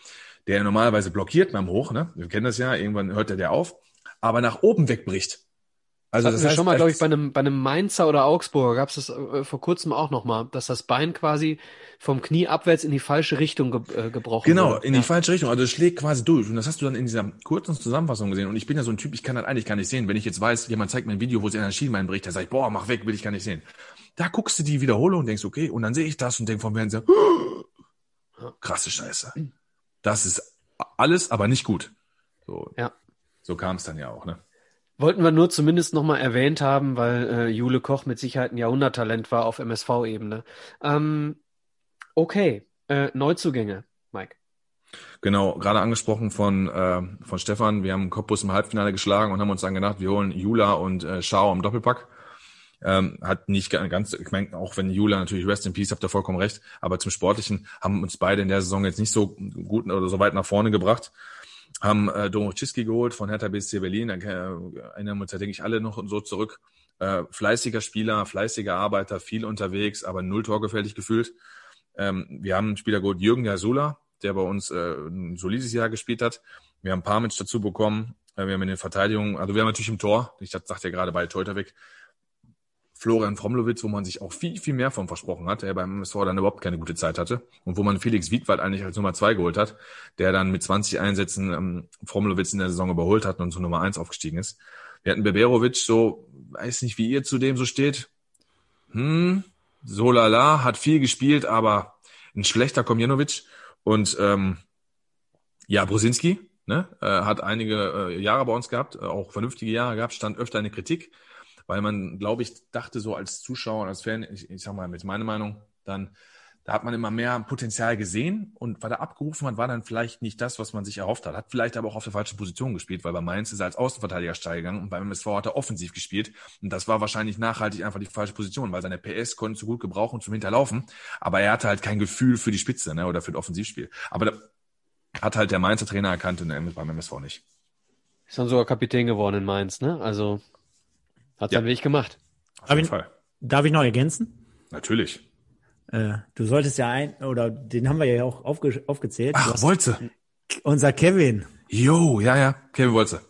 der normalerweise blockiert beim Hoch, ne? Wir kennen das ja, irgendwann hört der der auf, aber nach oben wegbricht. Also das, das heißt, schon mal, glaube ich, bei einem, bei einem Mainzer oder Augsburger gab es das äh, vor kurzem auch nochmal, dass das Bein quasi vom Knie abwärts in die falsche Richtung ge äh, gebrochen Genau, wurde. in die falsche Richtung. Also es schlägt quasi durch. Und das hast du dann in dieser kurzen Zusammenfassung gesehen. Und ich bin ja so ein Typ, ich kann das eigentlich gar nicht sehen. Wenn ich jetzt weiß, jemand zeigt mir ein Video, wo sie in ein Schienbein bricht, dann sage ich, boah, mach weg, will ich gar nicht sehen. Da guckst du die Wiederholung und denkst, okay, und dann sehe ich das und denk vom Fernseher, krasse Scheiße. Das ist alles, aber nicht gut. So, ja. so kam es dann ja auch, ne? Wollten wir nur zumindest nochmal erwähnt haben, weil äh, Jule Koch mit Sicherheit ein Jahrhunderttalent war auf MSV-Ebene. Ähm, okay, äh, Neuzugänge, Mike. Genau, gerade angesprochen von, äh, von Stefan. Wir haben Cottbus im Halbfinale geschlagen und haben uns dann gedacht, wir holen Jula und äh, Schau im Doppelpack. Ähm, hat nicht ganz, ich meine, auch wenn Jula natürlich Rest in Peace, habt ihr vollkommen recht, aber zum Sportlichen haben uns beide in der Saison jetzt nicht so gut oder so weit nach vorne gebracht. Haben äh, Domowczyski geholt von Hertha BSC Berlin, da äh, erinnern wir uns ja, denke ich, alle noch so zurück. Äh, fleißiger Spieler, fleißiger Arbeiter, viel unterwegs, aber null torgefällig gefühlt. Ähm, wir haben einen Spieler geholt, Jürgen Jasula, der bei uns äh, ein solides Jahr gespielt hat. Wir haben Parmitsch dazu bekommen. Äh, wir haben in den Verteidigungen, also wir haben natürlich im Tor, ich sagte ja gerade bei Teuter weg, Florian Fromlowitz, wo man sich auch viel, viel mehr von versprochen hat, der beim MSV dann überhaupt keine gute Zeit hatte und wo man Felix Wiedwald eigentlich als Nummer zwei geholt hat, der dann mit 20 Einsätzen ähm, Fromlowitz in der Saison überholt hat und zu Nummer eins aufgestiegen ist. Wir hatten Beberovic, so, weiß nicht, wie ihr zu dem so steht. Hm, so lala, hat viel gespielt, aber ein schlechter Komjenovic und ähm, ja, Brusinski, ne, äh, hat einige äh, Jahre bei uns gehabt, äh, auch vernünftige Jahre gehabt, stand öfter in der Kritik weil man, glaube ich, dachte so als Zuschauer und als Fan, ich, ich sag mal, mit meiner Meinung, dann, da hat man immer mehr Potenzial gesehen und was er abgerufen hat, war dann vielleicht nicht das, was man sich erhofft hat. Hat vielleicht aber auch auf der falschen Position gespielt, weil bei Mainz ist er als Außenverteidiger steil gegangen und beim MSV hat er offensiv gespielt. Und das war wahrscheinlich nachhaltig einfach die falsche Position, weil seine PS konnte zu gut gebrauchen zum Hinterlaufen, aber er hatte halt kein Gefühl für die Spitze ne, oder für das Offensivspiel. Aber da hat halt der Mainzer Trainer erkannt und beim MSV nicht. Ist dann sogar Kapitän geworden in Mainz, ne? Also hat Ja. seinen Weg gemacht. Auf Darf jeden ich- Fall. Darf ich noch ergänzen? Natürlich. Äh, du solltest ja ein, oder den haben wir ja auch aufge, aufgezählt. Ach, Wolze. unser Kevin. Jo, ja, ja. Kevin Wolze.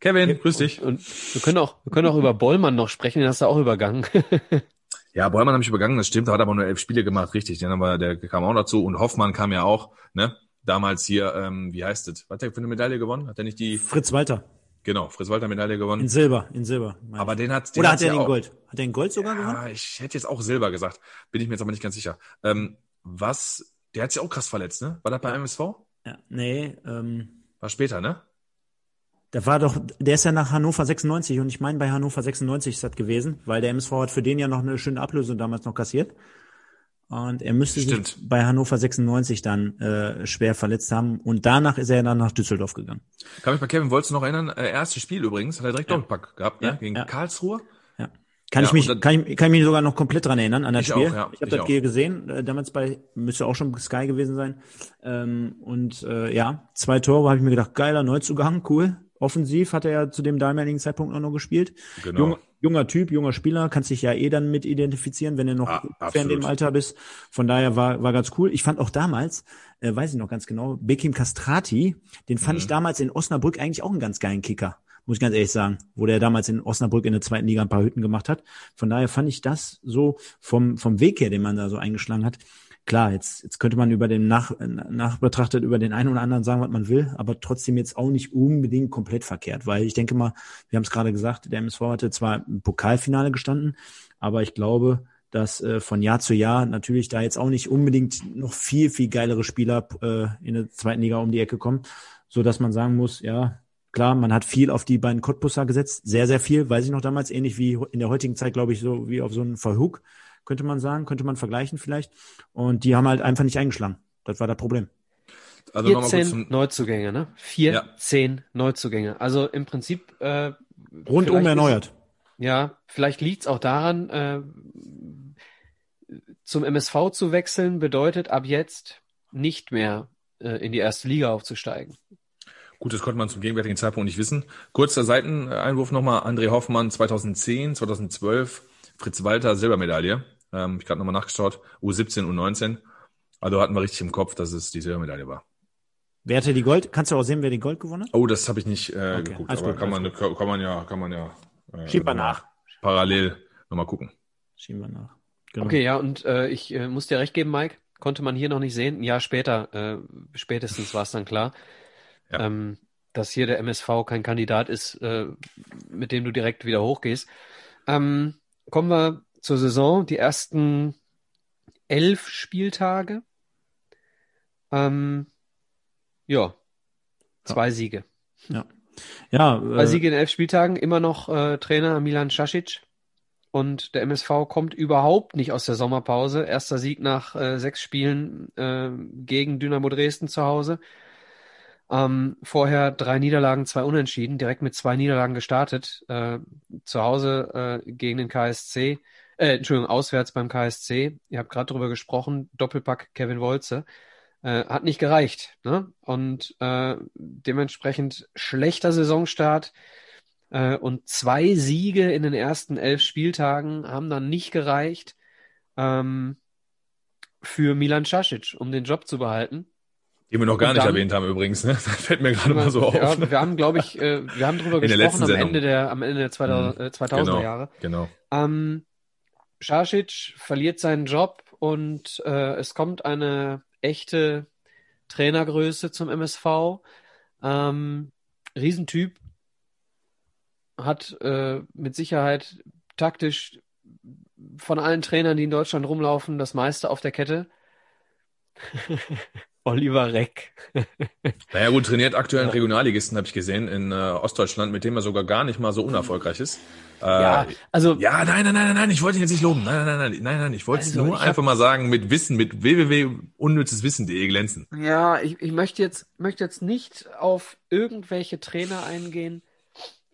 Kevin, grüß dich. Und wir können auch, wir können auch über Bollmann noch sprechen, den hast du auch übergangen. Ja, Bollmann habe ich übergangen, das stimmt, da hat aber nur elf Spiele gemacht, richtig. Den aber, der kam auch dazu und Hoffmann kam ja auch, ne? Damals hier, ähm, wie heißt es? Hat der für eine Medaille gewonnen? Hat er nicht die, Fritz Walter. Genau, Fritz Walter Medaille In gewonnen? Silber, in Silber. Aber den hat, den Oder hat er den auch. Gold? Hat er den Gold sogar gewonnen? Ja, ich hätte jetzt auch Silber gesagt. Bin ich mir jetzt aber nicht ganz sicher. Ähm, was, der hat sich auch krass verletzt, ne? War das bei MSV? Ja, nee, ähm, War später, ne? der war doch, der ist ja nach Hannover 96 und ich meine bei Hannover 96 ist das gewesen, weil der MSV hat für den ja noch eine schöne Ablösung damals noch kassiert. Und er müsste Stimmt. sich bei Hannover 96 dann äh, schwer verletzt haben und danach ist er dann nach Düsseldorf gegangen. Kann mich bei Kevin Wolze noch erinnern, äh, erstes Spiel übrigens, hat er direkt Ja. Doppelpack gehabt, ne? Ja, Gegen ja. Karlsruhe. Ja. Kann Ja, ich mich, dann- kann ich, kann ich mich sogar noch komplett dran erinnern an das Ich Spiel. auch, ja, ich habe das auch. Spiel gesehen, äh, damals bei, müsste auch schon Sky gewesen sein. Ähm, und äh, ja, zwei Tore habe ich mir gedacht, geiler Neuzugang, cool. Offensiv hat er ja zu dem damaligen Zeitpunkt auch noch gespielt. Genau. Junger, junger Typ, junger Spieler, kannst dich ja eh dann mit identifizieren, wenn du noch Ah, in dem. Alter bist. Von daher war, war ganz cool. Ich fand auch damals, äh, weiß ich noch ganz genau, Bekim Castrati, den fand Mhm. ich damals in Osnabrück eigentlich auch einen ganz geilen Kicker. Muss ich ganz ehrlich sagen, wo der damals in Osnabrück in der zweiten Liga ein paar Hütten gemacht hat. Von daher fand ich das so vom, vom Weg her, den man da so eingeschlagen hat. Klar, jetzt, jetzt könnte man über den nach, nachbetrachtet über den einen oder anderen sagen, was man will, aber trotzdem jetzt auch nicht unbedingt komplett verkehrt, weil ich denke mal, wir haben es gerade gesagt, der MSV hatte zwar im Pokalfinale gestanden, aber ich glaube, dass äh, von Jahr zu Jahr natürlich da jetzt auch nicht unbedingt noch viel, viel geilere Spieler äh, in der zweiten Liga um die Ecke kommen, so dass man sagen muss, ja, klar, man hat viel auf die beiden Cottbusser gesetzt, sehr, sehr viel, weiß ich noch damals, ähnlich wie in der heutigen Zeit, glaube ich, so wie auf so einen Verhook, könnte man sagen, könnte man vergleichen vielleicht. Und die haben halt einfach nicht eingeschlagen. Das war das Problem. Also nochmal kurz 14 zum, Neuzugänge, ne? 14 Neuzugänge. Also im Prinzip äh, Rundum vielleicht ist- erneuert. Ja, vielleicht liegt's auch daran, äh, zum MSV zu wechseln bedeutet ab jetzt nicht mehr äh, in die erste Liga aufzusteigen. Gut, das konnte man zum gegenwärtigen Zeitpunkt nicht wissen. Kurzer Seiteneinwurf nochmal. André Hoffmann 2010, 2012, Fritz Walter Silbermedaille. Ähm, ich gerade nochmal nachgeschaut. U17, U19. Also hatten wir richtig im Kopf, dass es die Silbermedaille war. Wer hatte die Gold? Kannst du auch sehen, wer die Gold gewonnen hat? Oh, das habe ich nicht äh, Okay, geguckt. alles aber gut, kann, man, alles kann man ja, kann man ja. Äh, Schieb mal nochmal nach. Parallel nochmal gucken. Schieben wir nach. Genau. Okay, ja, und äh, ich äh, muss dir recht geben, Mike, konnte man hier noch nicht sehen. Ein Jahr später, äh, spätestens war es dann klar, Ja. ähm, dass hier der MSV kein Kandidat ist, äh, mit dem du direkt wieder hochgehst. Ähm, kommen wir zur Saison, die ersten elf Spieltage. Ähm, ja, zwei Siege. Ja, Zwei äh, Siege in elf Spieltagen, immer noch äh, Trainer Milan Šašić. Und der MSV kommt überhaupt nicht aus der Sommerpause. Erster Sieg nach äh, sechs Spielen äh, gegen Dynamo Dresden zu Hause. Ähm, vorher drei Niederlagen, zwei Unentschieden, direkt mit zwei Niederlagen gestartet. Äh, zu Hause äh, gegen den KSC, äh, Entschuldigung, auswärts beim KSC. Ihr habt gerade drüber gesprochen, Doppelpack Kevin Wolze. Äh, hat nicht gereicht. Ne? Und äh, dementsprechend schlechter Saisonstart äh, und zwei Siege in den ersten elf Spieltagen haben dann nicht gereicht ähm, für Milan Šašić, um den Job zu behalten. Den wir noch gar Und nicht dann- erwähnt haben übrigens, ne? Das fällt mir gerade mal so auf. ja, ne? wir haben, glaube ich, äh, wir haben drüber In gesprochen am. Ende der, am Ende der 2000, äh, 2000er Genau. Jahre. Genau. Ähm, Šašić verliert seinen Job und äh, es kommt eine echte Trainergröße zum MSV. Ähm, Riesentyp, hat äh, mit Sicherheit taktisch von allen Trainern, die in Deutschland rumlaufen, das meiste auf der Kette. Oliver Reck. naja gut, trainiert aktuell einen Regionalligisten, habe ich gesehen, in äh, Ostdeutschland, mit dem er sogar gar nicht mal so unerfolgreich ist. Äh, ja, also. Ja, nein, nein, nein, nein, ich wollte ihn jetzt nicht loben. Nein, nein, nein, nein, nein, nein, ich wollte also, nur einfach hab, mal sagen, mit Wissen, mit www.unnützeswissen.de glänzen. Ja, ich, ich möchte jetzt, möchte jetzt nicht auf irgendwelche Trainer eingehen,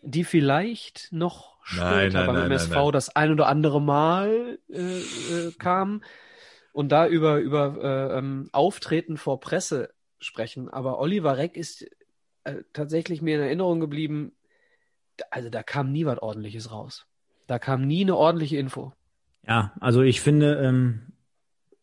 die vielleicht noch später nein, nein, beim nein, MSV das ein oder andere Mal äh, äh, kamen und da über, über äh, ähm, Auftreten vor Presse sprechen. Aber Oliver Reck ist äh, tatsächlich mir in Erinnerung geblieben, also da kam nie was ordentliches raus. Da kam nie eine ordentliche Info. Ja, also ich finde, ähm,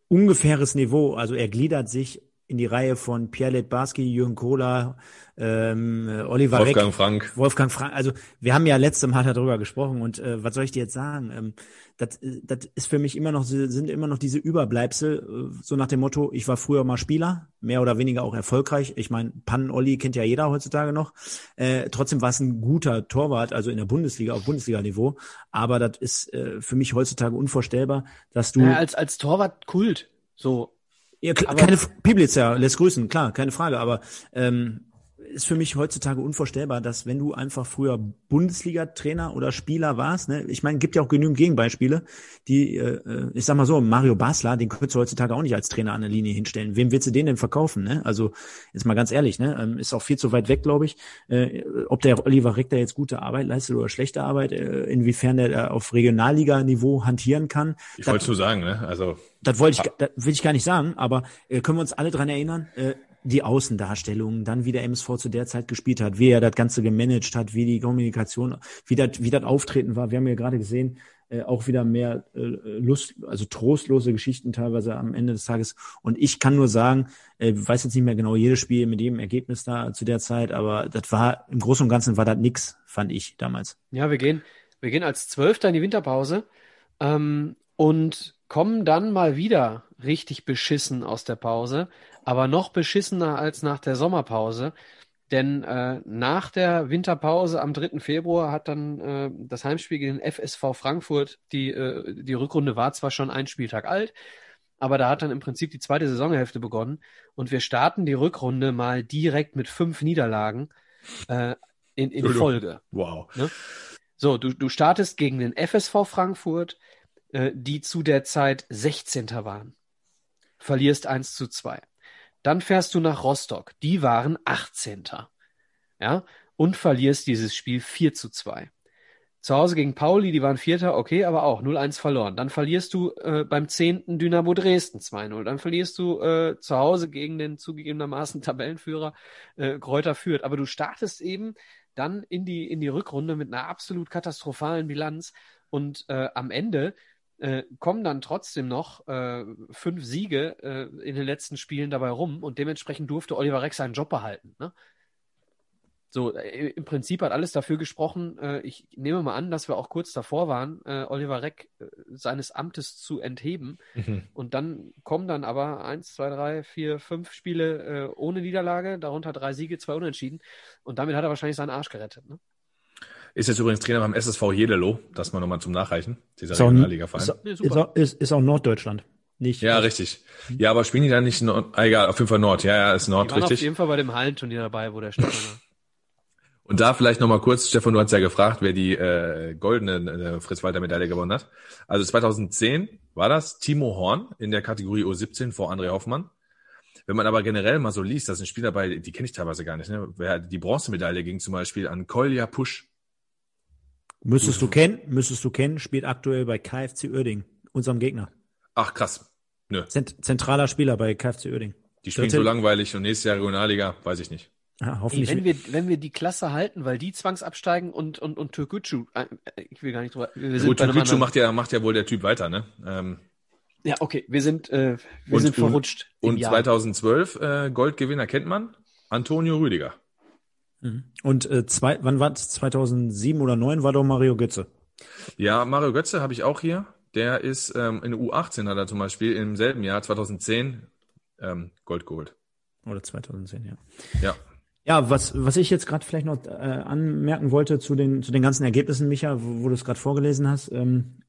ungefähres Niveau, also er gliedert sich in die Reihe von Pierre Letbarski, Jürgen Kohler, ähm, Oliver Wolfgang Reck, Frank. Wolfgang Frank. Also wir haben ja letztes Mal darüber gesprochen und äh, was soll ich dir jetzt sagen? Ähm, das, das ist für mich immer noch sind immer noch diese Überbleibsel äh, so nach dem Motto: Ich war früher mal Spieler, mehr oder weniger auch erfolgreich. Ich meine, Pannen Olli kennt ja jeder heutzutage noch. Äh, trotzdem war es ein guter Torwart, also in der Bundesliga auf Bundesliga-Niveau. Aber das ist äh, für mich heutzutage unvorstellbar, dass du ja, als als Torwart Kult so ja, klar, keine Piblitzer lässt grüßen, klar, keine Frage, aber ähm, ist für mich heutzutage unvorstellbar, dass wenn du einfach früher Bundesliga-Trainer oder Spieler warst, ne, ich meine, gibt ja auch genügend Gegenbeispiele, die, äh, ich sag mal so, Mario Basler, den könntest du heutzutage auch nicht als Trainer an der Linie hinstellen. Wem willst du den denn verkaufen? Ne? Also jetzt mal ganz ehrlich, ne, ähm, ist auch viel zu weit weg, glaube ich. Äh, ob der Oliver Reck jetzt gute Arbeit leistet oder schlechte Arbeit, äh, inwiefern der auf Regionalliga-Niveau hantieren kann. Ich wollte es nur sagen, ne? Also das wollte ich, das will ich gar nicht sagen, aber äh, können wir uns alle dran erinnern? Äh, die Außendarstellung, dann wie der MSV zu der Zeit gespielt hat, wie er das Ganze gemanagt hat, wie die Kommunikation, wie das, wie das Auftreten war. Wir haben ja gerade gesehen, äh, auch wieder mehr äh, Lust, also trostlose Geschichten teilweise am Ende des Tages. Und ich kann nur sagen, äh, weiß jetzt nicht mehr genau jedes Spiel mit jedem Ergebnis da zu der Zeit, aber das war im Großen und Ganzen war das nix, fand ich damals. Ja, wir gehen, wir gehen als Zwölfter in die Winterpause ähm, und kommen dann mal wieder richtig beschissen aus der Pause aber noch beschissener als nach der Sommerpause. Denn äh, nach der Winterpause am 3. Februar hat dann äh, das Heimspiel gegen den FSV Frankfurt, die, äh, die Rückrunde war zwar schon ein Spieltag alt, aber da hat dann im Prinzip die zweite Saisonhälfte begonnen und wir starten die Rückrunde mal direkt mit fünf Niederlagen äh, in, in Folge. Wow. Ne? So, du, du startest gegen den FSV Frankfurt, äh, die zu der Zeit 16. waren. Verlierst 1 zu 2. Dann fährst du nach Rostock. Die waren 18. Ja, und verlierst dieses Spiel 4 zu 2. Zu Hause gegen Pauli, die waren Vierter, okay, aber auch 0-1 verloren. Dann verlierst du äh, beim 10. Dynamo Dresden 2-0. Dann verlierst du äh, zu Hause gegen den zugegebenermaßen Tabellenführer äh, Kräuter Fürth. Aber du startest eben dann in die, in die Rückrunde mit einer absolut katastrophalen Bilanz und äh, am Ende äh, kommen dann trotzdem noch äh, fünf Siege äh, in den letzten Spielen dabei rum und dementsprechend durfte Oliver Reck seinen Job behalten. Ne? So, äh, im Prinzip hat alles dafür gesprochen. Äh, ich nehme mal an, dass wir auch kurz davor waren, äh, Oliver Reck seines Amtes zu entheben. Mhm. Und dann kommen dann aber eins, zwei, drei, vier, fünf Spiele ohne Niederlage, darunter drei Siege, zwei Unentschieden. Und damit hat er wahrscheinlich seinen Arsch gerettet. Ne? Ist jetzt übrigens Trainer beim SSV Jedelo, das mal nochmal zum Nachreichen, dieser ist Regionalliga-Verein. Ist, ist, auch, ist, ist auch Norddeutschland. Nicht ja, richtig. Ja, aber spielen die da nicht Nord? Ah, egal, auf jeden Fall Nord. Ja, ja, ist Nord, die waren richtig. auf jeden Fall bei dem Hallenturnier dabei, wo der Stefan war. Und da vielleicht nochmal kurz, Stefan, du hast ja gefragt, wer die äh, goldene äh, Fritz-Walter-Medaille gewonnen hat. Also 2010 war das Timo Horn in der Kategorie U17 vor André Hoffmann. Wenn man aber generell mal so liest, das sind Spieler bei, die kenne ich teilweise gar nicht. Ne? Wer die Bronzemedaille ging zum Beispiel an Kolja Pusch Müsstest du kennen, müsstest du kennen, spielt aktuell bei KFC Uerding, unserem Gegner. Ach krass. Nö. Zent zentraler Spieler bei KFC Uerding. Die spielen Dritte. so langweilig und nächstes Jahr Regionalliga, weiß ich nicht. Ja, hoffentlich. Ey, wenn wir, wenn wir die Klasse halten, weil die zwangsabsteigen und, und, und Türkücü, äh, ich will gar nicht drüber, wir sind Gut, Türkücü macht ja, macht ja wohl der Typ weiter, ne? Ähm, ja, okay, wir sind, äh, wir und, sind verrutscht. Und, und 2012, äh, Goldgewinner kennt man, Antonio Rüdiger. Mhm. Und äh, zwei, wann war es? 2007 oder 2009 war doch Mario Götze. Ja, Mario Götze habe ich auch hier. Der ist ähm, in U18 hat er zum Beispiel im selben Jahr 2010 ähm, Gold geholt. Oder 2010, ja. Ja. Ja, was, was ich jetzt gerade vielleicht noch äh, anmerken wollte zu den, zu den ganzen Ergebnissen, Micha, wo, wo du es gerade vorgelesen hast. Ähm,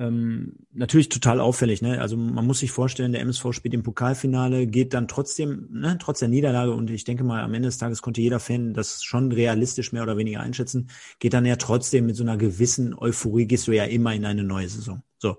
ähm, natürlich total auffällig. Ne? Also man muss sich vorstellen, der MSV spielt im Pokalfinale, geht dann trotzdem, ne, trotz der Niederlage, und ich denke mal, am Ende des Tages konnte jeder Fan das schon realistisch mehr oder weniger einschätzen, geht dann ja trotzdem mit so einer gewissen Euphorie, gehst du ja immer in eine neue Saison. So.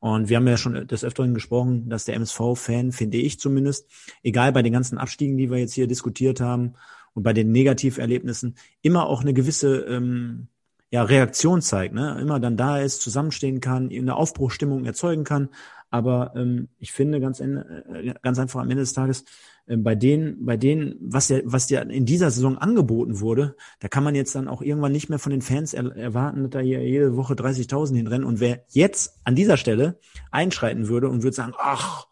Und wir haben ja schon des Öfteren gesprochen, dass der MSV-Fan, finde ich zumindest, egal bei den ganzen Abstiegen, die wir jetzt hier diskutiert haben und bei den Negativerlebnissen, immer auch eine gewisse ähm, ja, Reaktion zeigt, ne? immer dann da ist, zusammenstehen kann, eine Aufbruchstimmung erzeugen kann. Aber ähm, ich finde ganz, äh, ganz einfach am Ende des Tages, äh, bei denen, bei denen, was ja, was ja in dieser Saison angeboten wurde, da kann man jetzt dann auch irgendwann nicht mehr von den Fans er erwarten, dass da hier jede Woche 30.000 hinrennen. Und wer jetzt an dieser Stelle einschreiten würde und würde sagen, ach,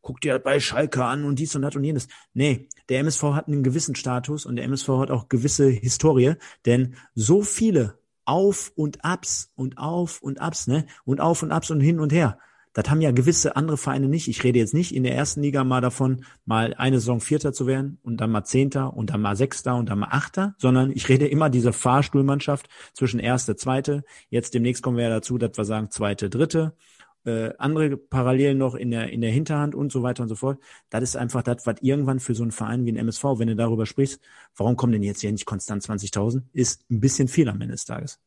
guck dir bei Schalke an und dies und das und jenes. Nee, der MSV hat einen gewissen Status und der MSV hat auch gewisse Historie, denn so viele auf und abs und auf und abs, ne? Und auf und abs und hin und her. Das haben ja gewisse andere Vereine nicht. Ich rede jetzt nicht in der ersten Liga mal davon, mal eine Saison Vierter zu werden und dann mal Zehnter und dann mal Sechster und dann mal Achter, sondern ich rede immer diese Fahrstuhlmannschaft zwischen Erste, Zweite. Jetzt demnächst kommen wir ja dazu, dass wir sagen Zweite, Dritte äh, andere Parallelen noch in der, in der Hinterhand und so weiter und so fort. Das ist einfach das, was irgendwann für so einen Verein wie ein MSV, wenn du darüber sprichst, warum kommen denn jetzt hier nicht konstant 20.000, ist ein bisschen viel am Ende des Tages.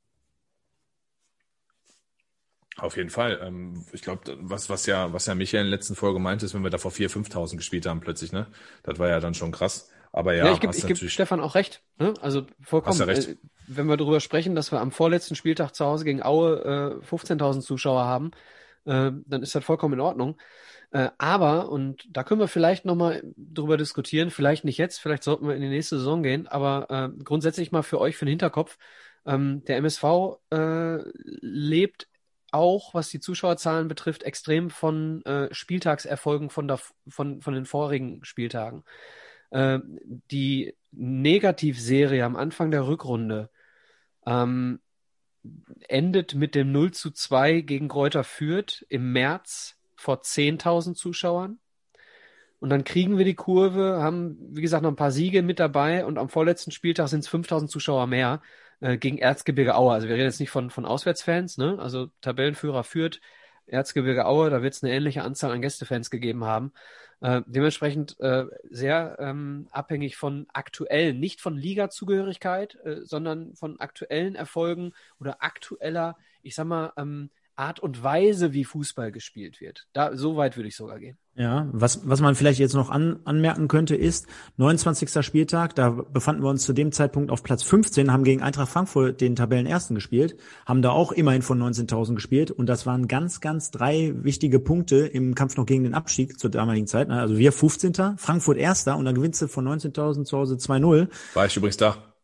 Auf jeden Fall. Ähm, ich glaube, was, was ja, was ja Michael in der letzten Folge meinte, ist, wenn wir da vor 4.000, 5.000 gespielt haben plötzlich, ne? Das war ja dann schon krass. Aber ja, ja ich gebe geb Stefan auch recht. Ne? Also vollkommen. Ja recht. Äh, wenn wir darüber sprechen, dass wir am vorletzten Spieltag zu Hause gegen Aue äh, 15.000 Zuschauer haben, äh, dann ist das vollkommen in Ordnung. Äh, aber, und da können wir vielleicht nochmal drüber diskutieren, vielleicht nicht jetzt, vielleicht sollten wir in die nächste Saison gehen, aber äh, grundsätzlich mal für euch, für den Hinterkopf, ähm, der MSV äh, lebt auch, was die Zuschauerzahlen betrifft, extrem von äh, Spieltagserfolgen von, der, von, von den vorigen Spieltagen. Die Negativserie am Anfang der Rückrunde ähm, endet mit dem 0 zu 2 gegen Kräuter Fürth im März vor 10.000 Zuschauern. Und dann kriegen wir die Kurve, haben, wie gesagt, noch ein paar Siege mit dabei und am vorletzten Spieltag sind es 5000 Zuschauer mehr äh, gegen Erzgebirge Aue. Also wir reden jetzt nicht von, von Auswärtsfans, ne? Also Tabellenführer führt Erzgebirge Aue, da wird es eine ähnliche Anzahl an Gästefans gegeben haben. Äh, dementsprechend äh, sehr ähm, abhängig von aktuellen, nicht von Liga-Zugehörigkeit, äh, sondern von aktuellen Erfolgen oder aktueller, ich sag mal, ähm, Art und Weise, wie Fußball gespielt wird. Da, so weit würde ich sogar gehen. Ja, was, was man vielleicht jetzt noch an, anmerken könnte, ist 29. Spieltag, da befanden wir uns zu dem Zeitpunkt auf Platz 15, haben gegen Eintracht Frankfurt den Tabellenersten gespielt, haben da auch immerhin von 19.000 gespielt und das waren ganz, ganz drei wichtige Punkte im Kampf noch gegen den Abstieg zur damaligen Zeit. Also wir 15., Frankfurt Erster und dann gewinnst du von 19.000 zu Hause 2-0. War ich übrigens da.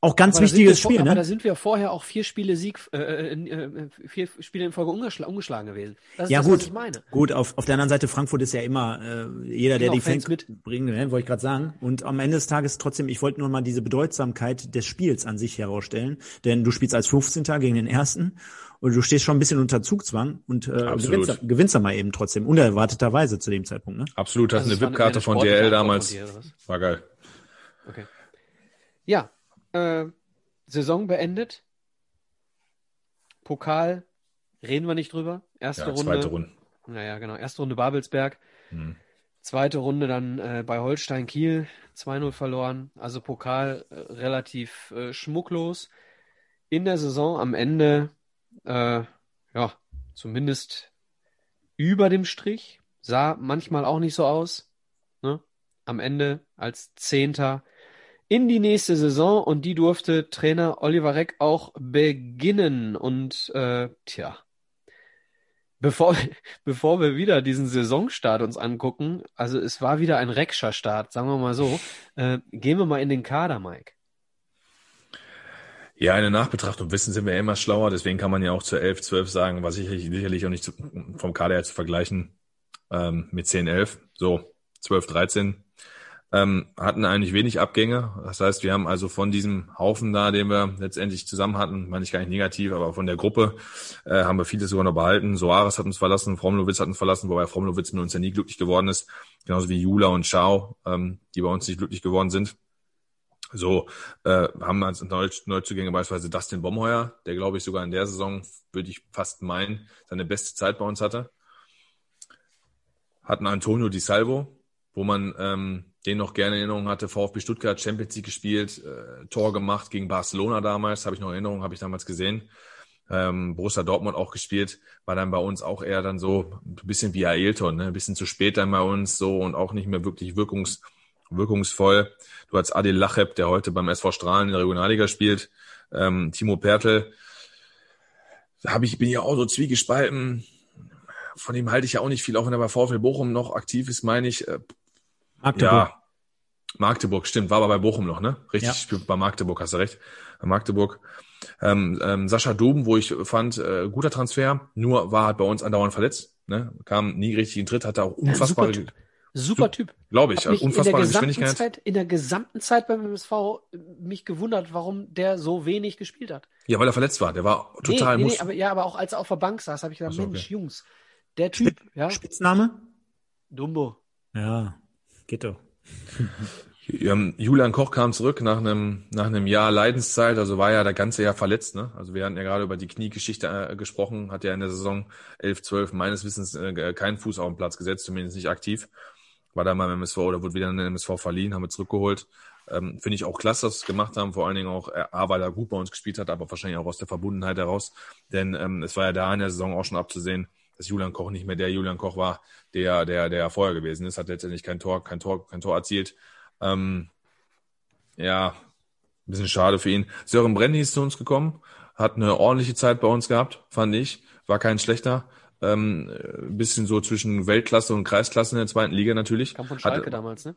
Auch ganz aber wichtiges Spiel, vor, ne? Aber da sind wir vorher auch vier Spiele Sieg, äh, äh, äh vier Spiele in Folge ungeschl umgeschlagen gewesen. Das ja, das, gut. Gut, auf, auf der anderen Seite, Frankfurt ist ja immer äh, jeder, der die Fans, Fans mitbringt, ne, wollte ich gerade sagen. Und am Ende des Tages trotzdem, ich wollte nur mal diese Bedeutsamkeit des Spiels an sich herausstellen. Denn du spielst als 15. gegen den ersten und du stehst schon ein bisschen unter Zugzwang und äh, gewinnst, gewinnst dann mal eben trotzdem, unerwarteterweise zu dem Zeitpunkt. Ne? Absolut, hast also eine VIP-Karte von DL damals. Dir, War geil. Okay. Ja, äh, Saison beendet. Pokal, reden wir nicht drüber. Erste ja, Runde. Zweite Runde. Naja, genau. Erste Runde Babelsberg. Hm. Zweite Runde dann äh, bei Holstein Kiel 2-0 verloren. Also Pokal äh, relativ äh, schmucklos. In der Saison am Ende, äh, ja, zumindest über dem Strich. Sah manchmal auch nicht so aus. Ne? Am Ende als Zehnter in die nächste Saison und die durfte Trainer Oliver Reck auch beginnen. Und äh, tja, bevor, bevor wir wieder diesen Saisonstart uns angucken, also es war wieder ein Reckscher Start, sagen wir mal so, äh, gehen wir mal in den Kader, Mike. Ja, eine Nachbetrachtung wissen sind wir immer schlauer, deswegen kann man ja auch zu 11, 12 sagen, was sicherlich, sicherlich auch nicht zu, vom Kader her zu vergleichen ähm, mit 10, 11. So, 12, 13 ähm, hatten eigentlich wenig Abgänge. Das heißt, wir haben also von diesem Haufen da, den wir letztendlich zusammen hatten, meine ich gar nicht negativ, aber von der Gruppe äh, haben wir vieles sogar noch behalten. Soares hat uns verlassen, Fromlowitz hat uns verlassen, wobei Fromlowitz mit uns ja nie glücklich geworden ist. Genauso wie Jula und Schau, ähm, die bei uns nicht glücklich geworden sind. So, äh, haben als Neu Neuzugänge beispielsweise Dustin Bomheuer, der glaube ich sogar in der Saison, würde ich fast meinen, seine beste Zeit bei uns hatte. Hatten Antonio Di Salvo, wo man ähm, den noch gerne in Erinnerung hatte, VfB Stuttgart, Champions League gespielt, äh, Tor gemacht gegen Barcelona damals, habe ich noch Erinnerung, habe ich damals gesehen. Ähm, Borussia Dortmund auch gespielt, war dann bei uns auch eher dann so ein bisschen wie Ailton, ne? ein bisschen zu spät dann bei uns so und auch nicht mehr wirklich wirkungs wirkungsvoll. Du hast Adil Lacheb, der heute beim SV Strahlen in der Regionalliga spielt, ähm, Timo Pertl. Da habe ich bin ja auch so zwiegespalten. Von ihm halte ich ja auch nicht viel, auch wenn er bei VfL Bochum noch aktiv ist, meine ich. Äh, Magdeburg. Ja, Magdeburg, stimmt, war aber bei Bochum noch, ne? Richtig, ja. bei Magdeburg hast du recht. Bei Magdeburg. Ähm, ähm, Sascha Doben, wo ich fand, äh, guter Transfer, nur war halt bei uns andauernd verletzt, ne? Kam nie richtig in Tritt, hatte auch unfassbare. Ja, Super Typ. Glaube ich. Also unfassbare in Geschwindigkeit. Zeit, in der gesamten Zeit beim MSV mich gewundert, warum der so wenig gespielt hat. Ja, weil er verletzt war. Der war total nee, nee, nee aber, Ja, aber auch als er auf der Bank saß, habe ich gedacht, so, Mensch, okay. Jungs, der Typ. Spitz, ja. Spitzname? Dumbo. Ja, geht doch. Julian Koch kam zurück nach einem, nach einem Jahr Leidenszeit, also war ja der ganze Jahr verletzt. Ne? Also wir hatten ja gerade über die Kniegeschichte äh, gesprochen, hat ja in der Saison 11, 12 meines Wissens äh, keinen Fuß auf den Platz gesetzt, zumindest nicht aktiv war da mal im MSV oder wurde wieder in den MSV verliehen, haben wir zurückgeholt. Ähm, Finde ich auch klasse, dass sie es gemacht haben, vor allen Dingen auch, äh, weil er gut bei uns gespielt hat, aber wahrscheinlich auch aus der Verbundenheit heraus. Denn ähm, es war ja da in der Saison auch schon abzusehen, dass Julian Koch nicht mehr der Julian Koch war, der, der, der vorher gewesen ist, hat letztendlich kein Tor, kein Tor, kein Tor erzielt. Ähm, ja, ein bisschen schade für ihn. Sören Brenny ist zu uns gekommen, hat eine ordentliche Zeit bei uns gehabt, fand ich. War kein schlechter. Ähm, bisschen so zwischen Weltklasse und Kreisklasse in der zweiten Liga natürlich. Kam von Schalke Hatte, damals, ne?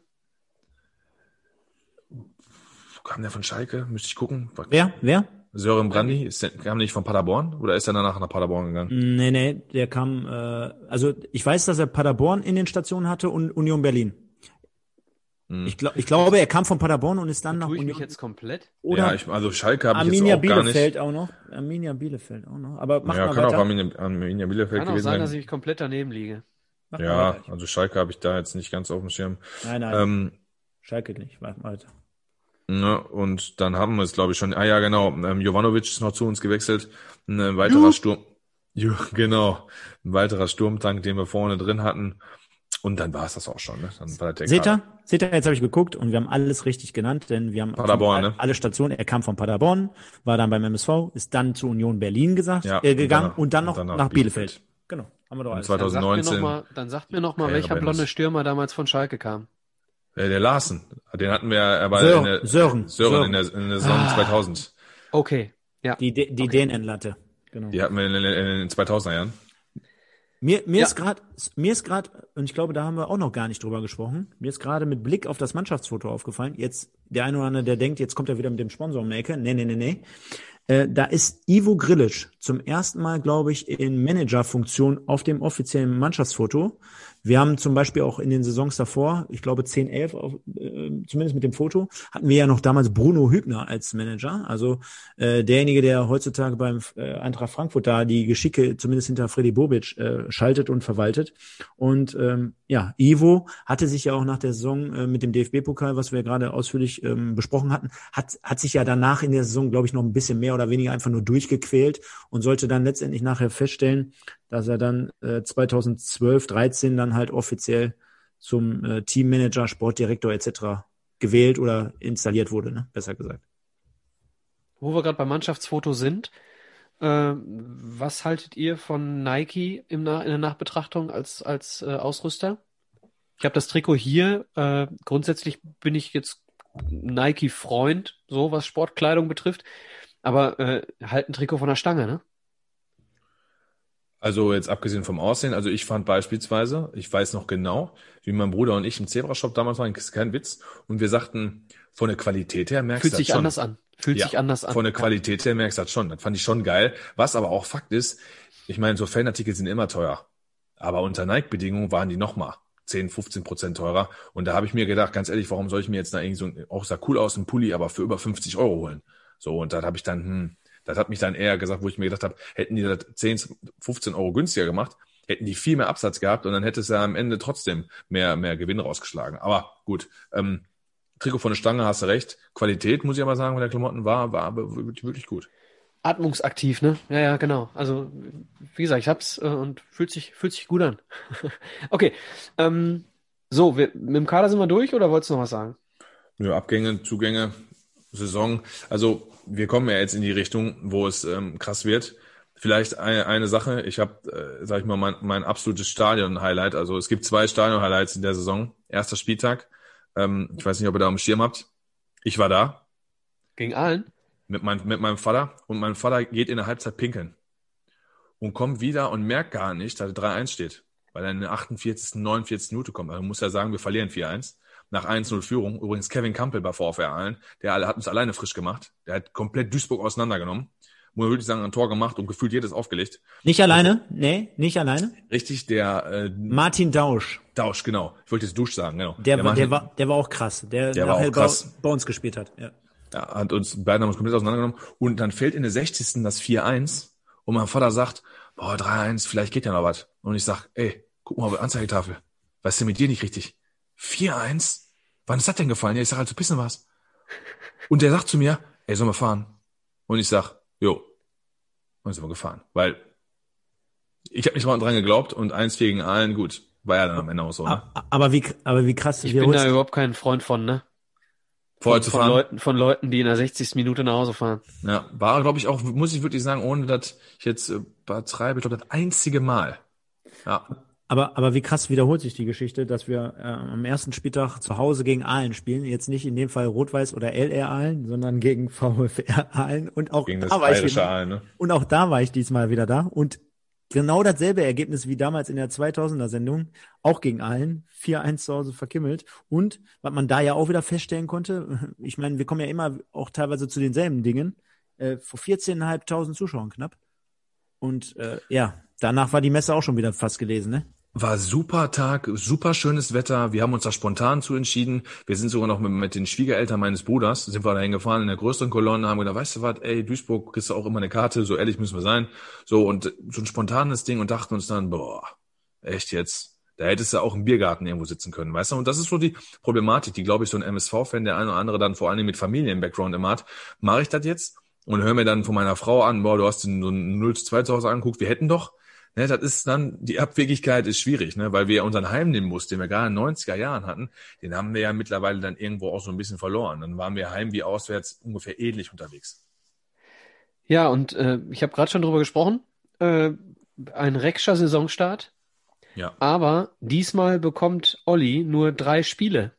Kam der von Schalke? Müsste ich gucken. Wer? Wer? Sören Brandy, ist der, kam nicht von Paderborn oder ist er danach nach Paderborn gegangen? Nee, nee, der kam, äh, also ich weiß, dass er Paderborn in den Stationen hatte und Union Berlin. Hm. Ich, glaub, ich glaube, er kam von Paderborn und ist dann nach Union. Ich mich jetzt komplett? Oder ja, ich, also Schalke habe ich jetzt auch Bielefeld gar nicht. auch noch. Arminia Bielefeld auch noch. Aber mach ja, mal kann weiter. auch Arminia, Arminia Bielefeld kann gewesen sein, sein. dass ich komplett daneben liege. Mach ja, also Schalke habe ich da jetzt nicht ganz auf dem Schirm. Nein, nein. Ähm, Schalke nicht. Warte weiter. Ne, und dann haben wir es, glaube ich, schon. Ah ja, genau. Ähm, Jovanovic ist noch zu uns gewechselt. Ein weiterer Juh. Sturm. Juh, genau. Ein weiterer Sturmtank, den wir vorne drin hatten. Und dann war es das auch schon. Ne? Dann war der Seht ihr? Seht ihr, jetzt habe ich geguckt und wir haben alles richtig genannt, denn wir haben Paderborn, ne? alle Stationen. Er kam von Paderborn, war dann beim MSV, ist dann zu Union Berlin gesagt, ja, äh, gegangen und dann, und dann noch und nach, nach Bielefeld. Bielefeld. Genau, haben wir doch alles. 2019. Dann sagt mir noch mal, welcher blonde Stürmer damals von Schalke kam. Äh, der Larsen, den hatten wir aber Sören, in der, Sören, Sören, Sören. In, der, in der Saison ah. 2000. Okay, ja. Die, die, die okay. DNN-Latte. Genau. Die hatten wir in, in, in den 2000er Jahren. Mir, mir ja. ist gerade, mir ist gerade, und ich glaube, da haben wir auch noch gar nicht drüber gesprochen. Mir ist gerade mit Blick auf das Mannschaftsfoto aufgefallen. Jetzt der eine oder andere, der denkt, jetzt kommt er wieder mit dem Sponsor um die Ecke. Nee, nee, nee, nee. Äh, da ist Ivo Grilic zum ersten Mal, glaube ich, in Managerfunktion auf dem offiziellen Mannschaftsfoto. Wir haben zum Beispiel auch in den Saisons davor, ich glaube 10, 11, auf, äh, zumindest mit dem Foto, hatten wir ja noch damals Bruno Hübner als Manager. Also äh, derjenige, der heutzutage beim äh, Eintracht Frankfurt da die Geschicke zumindest hinter Freddy Bobic äh, schaltet und verwaltet. Und ähm, ja, Ivo hatte sich ja auch nach der Saison äh, mit dem DFB-Pokal, was wir gerade ausführlich ähm, besprochen hatten, hat, hat sich ja danach in der Saison, glaube ich, noch ein bisschen mehr oder weniger einfach nur durchgequält und sollte dann letztendlich nachher feststellen, dass er dann äh, 2012, 13 dann halt offiziell zum äh, Teammanager, Sportdirektor etc. gewählt oder installiert wurde, ne? besser gesagt. Wo wir gerade beim Mannschaftsfoto sind, was haltet ihr von Nike in der Nachbetrachtung als, als äh, Ausrüster? Ich habe das Trikot hier. Äh, grundsätzlich bin ich jetzt Nike-Freund, so was Sportkleidung betrifft. Aber äh, halt ein Trikot von der Stange, ne? Also jetzt abgesehen vom Aussehen, also ich fand beispielsweise, ich weiß noch genau, wie mein Bruder und ich im Zebra-Shop damals waren, ist kein Witz, und wir sagten, von der Qualität her merkst du das schon. Fühlt sich anders an. Fühlt ja, sich anders an. Von der Qualität her merkst du das schon. Das fand ich schon geil. Was aber auch Fakt ist, ich meine, so Fanartikel sind immer teuer. Aber unter Nike-Bedingungen waren die nochmal 10, 15 Prozent teurer. Und da habe ich mir gedacht, ganz ehrlich, warum soll ich mir jetzt da irgendwie so, auch sah cool aus, ein Pulli, aber für über 50 Euro holen? So, und da habe ich dann, hm, das hat mich dann eher gesagt, wo ich mir gedacht habe, hätten die das 10, 15 Euro günstiger gemacht, hätten die viel mehr Absatz gehabt und dann hätte es ja am Ende trotzdem mehr, mehr Gewinn rausgeschlagen. Aber gut, ähm, Trikot von der Stange, hast du recht. Qualität, muss ich aber sagen, bei der Klamotten war, war wirklich gut. Atmungsaktiv, ne? Ja, ja, genau. Also, wie gesagt, ich hab's äh, und fühlt sich, fühlt sich gut an. okay. Ähm, so, wir, mit dem Kader sind wir durch oder wolltest du noch was sagen? Nö, Abgänge, Zugänge, Saison. Also, wir kommen ja jetzt in die Richtung, wo es ähm, krass wird. Vielleicht eine, eine Sache, ich habe, äh, sag ich mal, mein, mein absolutes Stadion-Highlight. Also es gibt zwei Stadion-Highlights in der Saison. Erster Spieltag. Ähm, ich weiß nicht, ob ihr da am Schirm habt. Ich war da. Gegen allen? Mit, mein, mit meinem Vater. Und mein Vater geht in der Halbzeit pinkeln. Und kommt wieder und merkt gar nicht, dass 3-1 steht. Weil er in der 48., 49. Minute kommt. Also muss ja sagen, wir verlieren 4-1 nach 1-0 Führung. Übrigens Kevin Campbell bei VfR Aalen, der hat uns alleine frisch gemacht. Der hat komplett Duisburg auseinandergenommen muss man wirklich sagen, ein Tor gemacht und gefühlt jedes aufgelegt. Nicht alleine? Nee, nicht alleine? Richtig, der äh, Martin Dausch. Dausch, genau. Ich wollte jetzt Dusch sagen, genau. Der, der, war, der, war, der war auch krass, der, der war auch krass. Bei, bei uns gespielt hat. Ja. ja, hat uns beide haben uns komplett auseinandergenommen. Und dann fällt in der 60. das 4-1 und mein Vater sagt, boah, 3-1, vielleicht geht ja noch was. Und ich sag, ey, guck mal auf die Anzeigetafel. Was ist denn mit dir nicht richtig? 4-1? Wann ist das denn gefallen? Ja, ich sag, halt, du pissen was. Und der sagt zu mir, ey, sollen wir fahren? Und ich sag, Jo. Und sind wir gefahren. Weil ich habe nicht mal dran geglaubt und eins gegen allen, gut. War ja dann am Ende auch so. Ne? Aber wie, aber wie krass. Ich bin da überhaupt kein Freund von, ne? Vorher zu von fahren. Leuten, von Leuten, die in der 60. Minute nach Hause fahren. Ja, war, glaube ich, auch, muss ich wirklich sagen, ohne dass ich jetzt äh, betreibe, ich glaube, das einzige Mal. Ja. Aber, aber wie krass wiederholt sich die Geschichte, dass wir äh, am ersten Spieltag zu Hause gegen Aalen spielen. Jetzt nicht in dem Fall Rot-Weiß oder LR Aalen, sondern gegen VfR Aalen. Und auch gegen das da war ich wieder, Aalen, ne? Und auch da war ich diesmal wieder da. Und genau dasselbe Ergebnis wie damals in der 2000er Sendung. Auch gegen Aalen. 4-1 zu Hause verkimmelt. Und, was man da ja auch wieder feststellen konnte, ich meine, wir kommen ja immer auch teilweise zu denselben Dingen. Äh, vor 14.500 Zuschauern knapp. Und äh, ja, danach war die Messe auch schon wieder fast gelesen, ne? War super Tag, super schönes Wetter. Wir haben uns da spontan zu entschieden. Wir sind sogar noch mit, mit den Schwiegereltern meines Bruders, sind wir da hingefahren in der größeren Kolonne, haben gedacht, weißt du was, ey, Duisburg kriegst du auch immer eine Karte, so ehrlich müssen wir sein. So, und so ein spontanes Ding und dachten uns dann, boah, echt jetzt, da hättest du auch im Biergarten irgendwo sitzen können, weißt du? Und das ist so die Problematik, die, glaube ich, so ein MSV-Fan, der ein oder andere dann vor allem mit Familien-Background immer hat. Mache ich das jetzt? Und höre mir dann von meiner Frau an, boah, du hast den so ein 0 zu 2 zu Hause angeguckt, wir hätten doch Ne, das ist dann, die Abwegigkeit ist schwierig, ne, weil wir unseren Heimnimbus, den wir gerade in den 90er Jahren hatten, den haben wir ja mittlerweile dann irgendwo auch so ein bisschen verloren. Dann waren wir heim wie auswärts ungefähr ähnlich unterwegs. Ja, und äh, ich habe gerade schon drüber gesprochen. Äh, ein Reckscher Saisonstart. Ja. Aber diesmal bekommt Olli nur drei Spiele.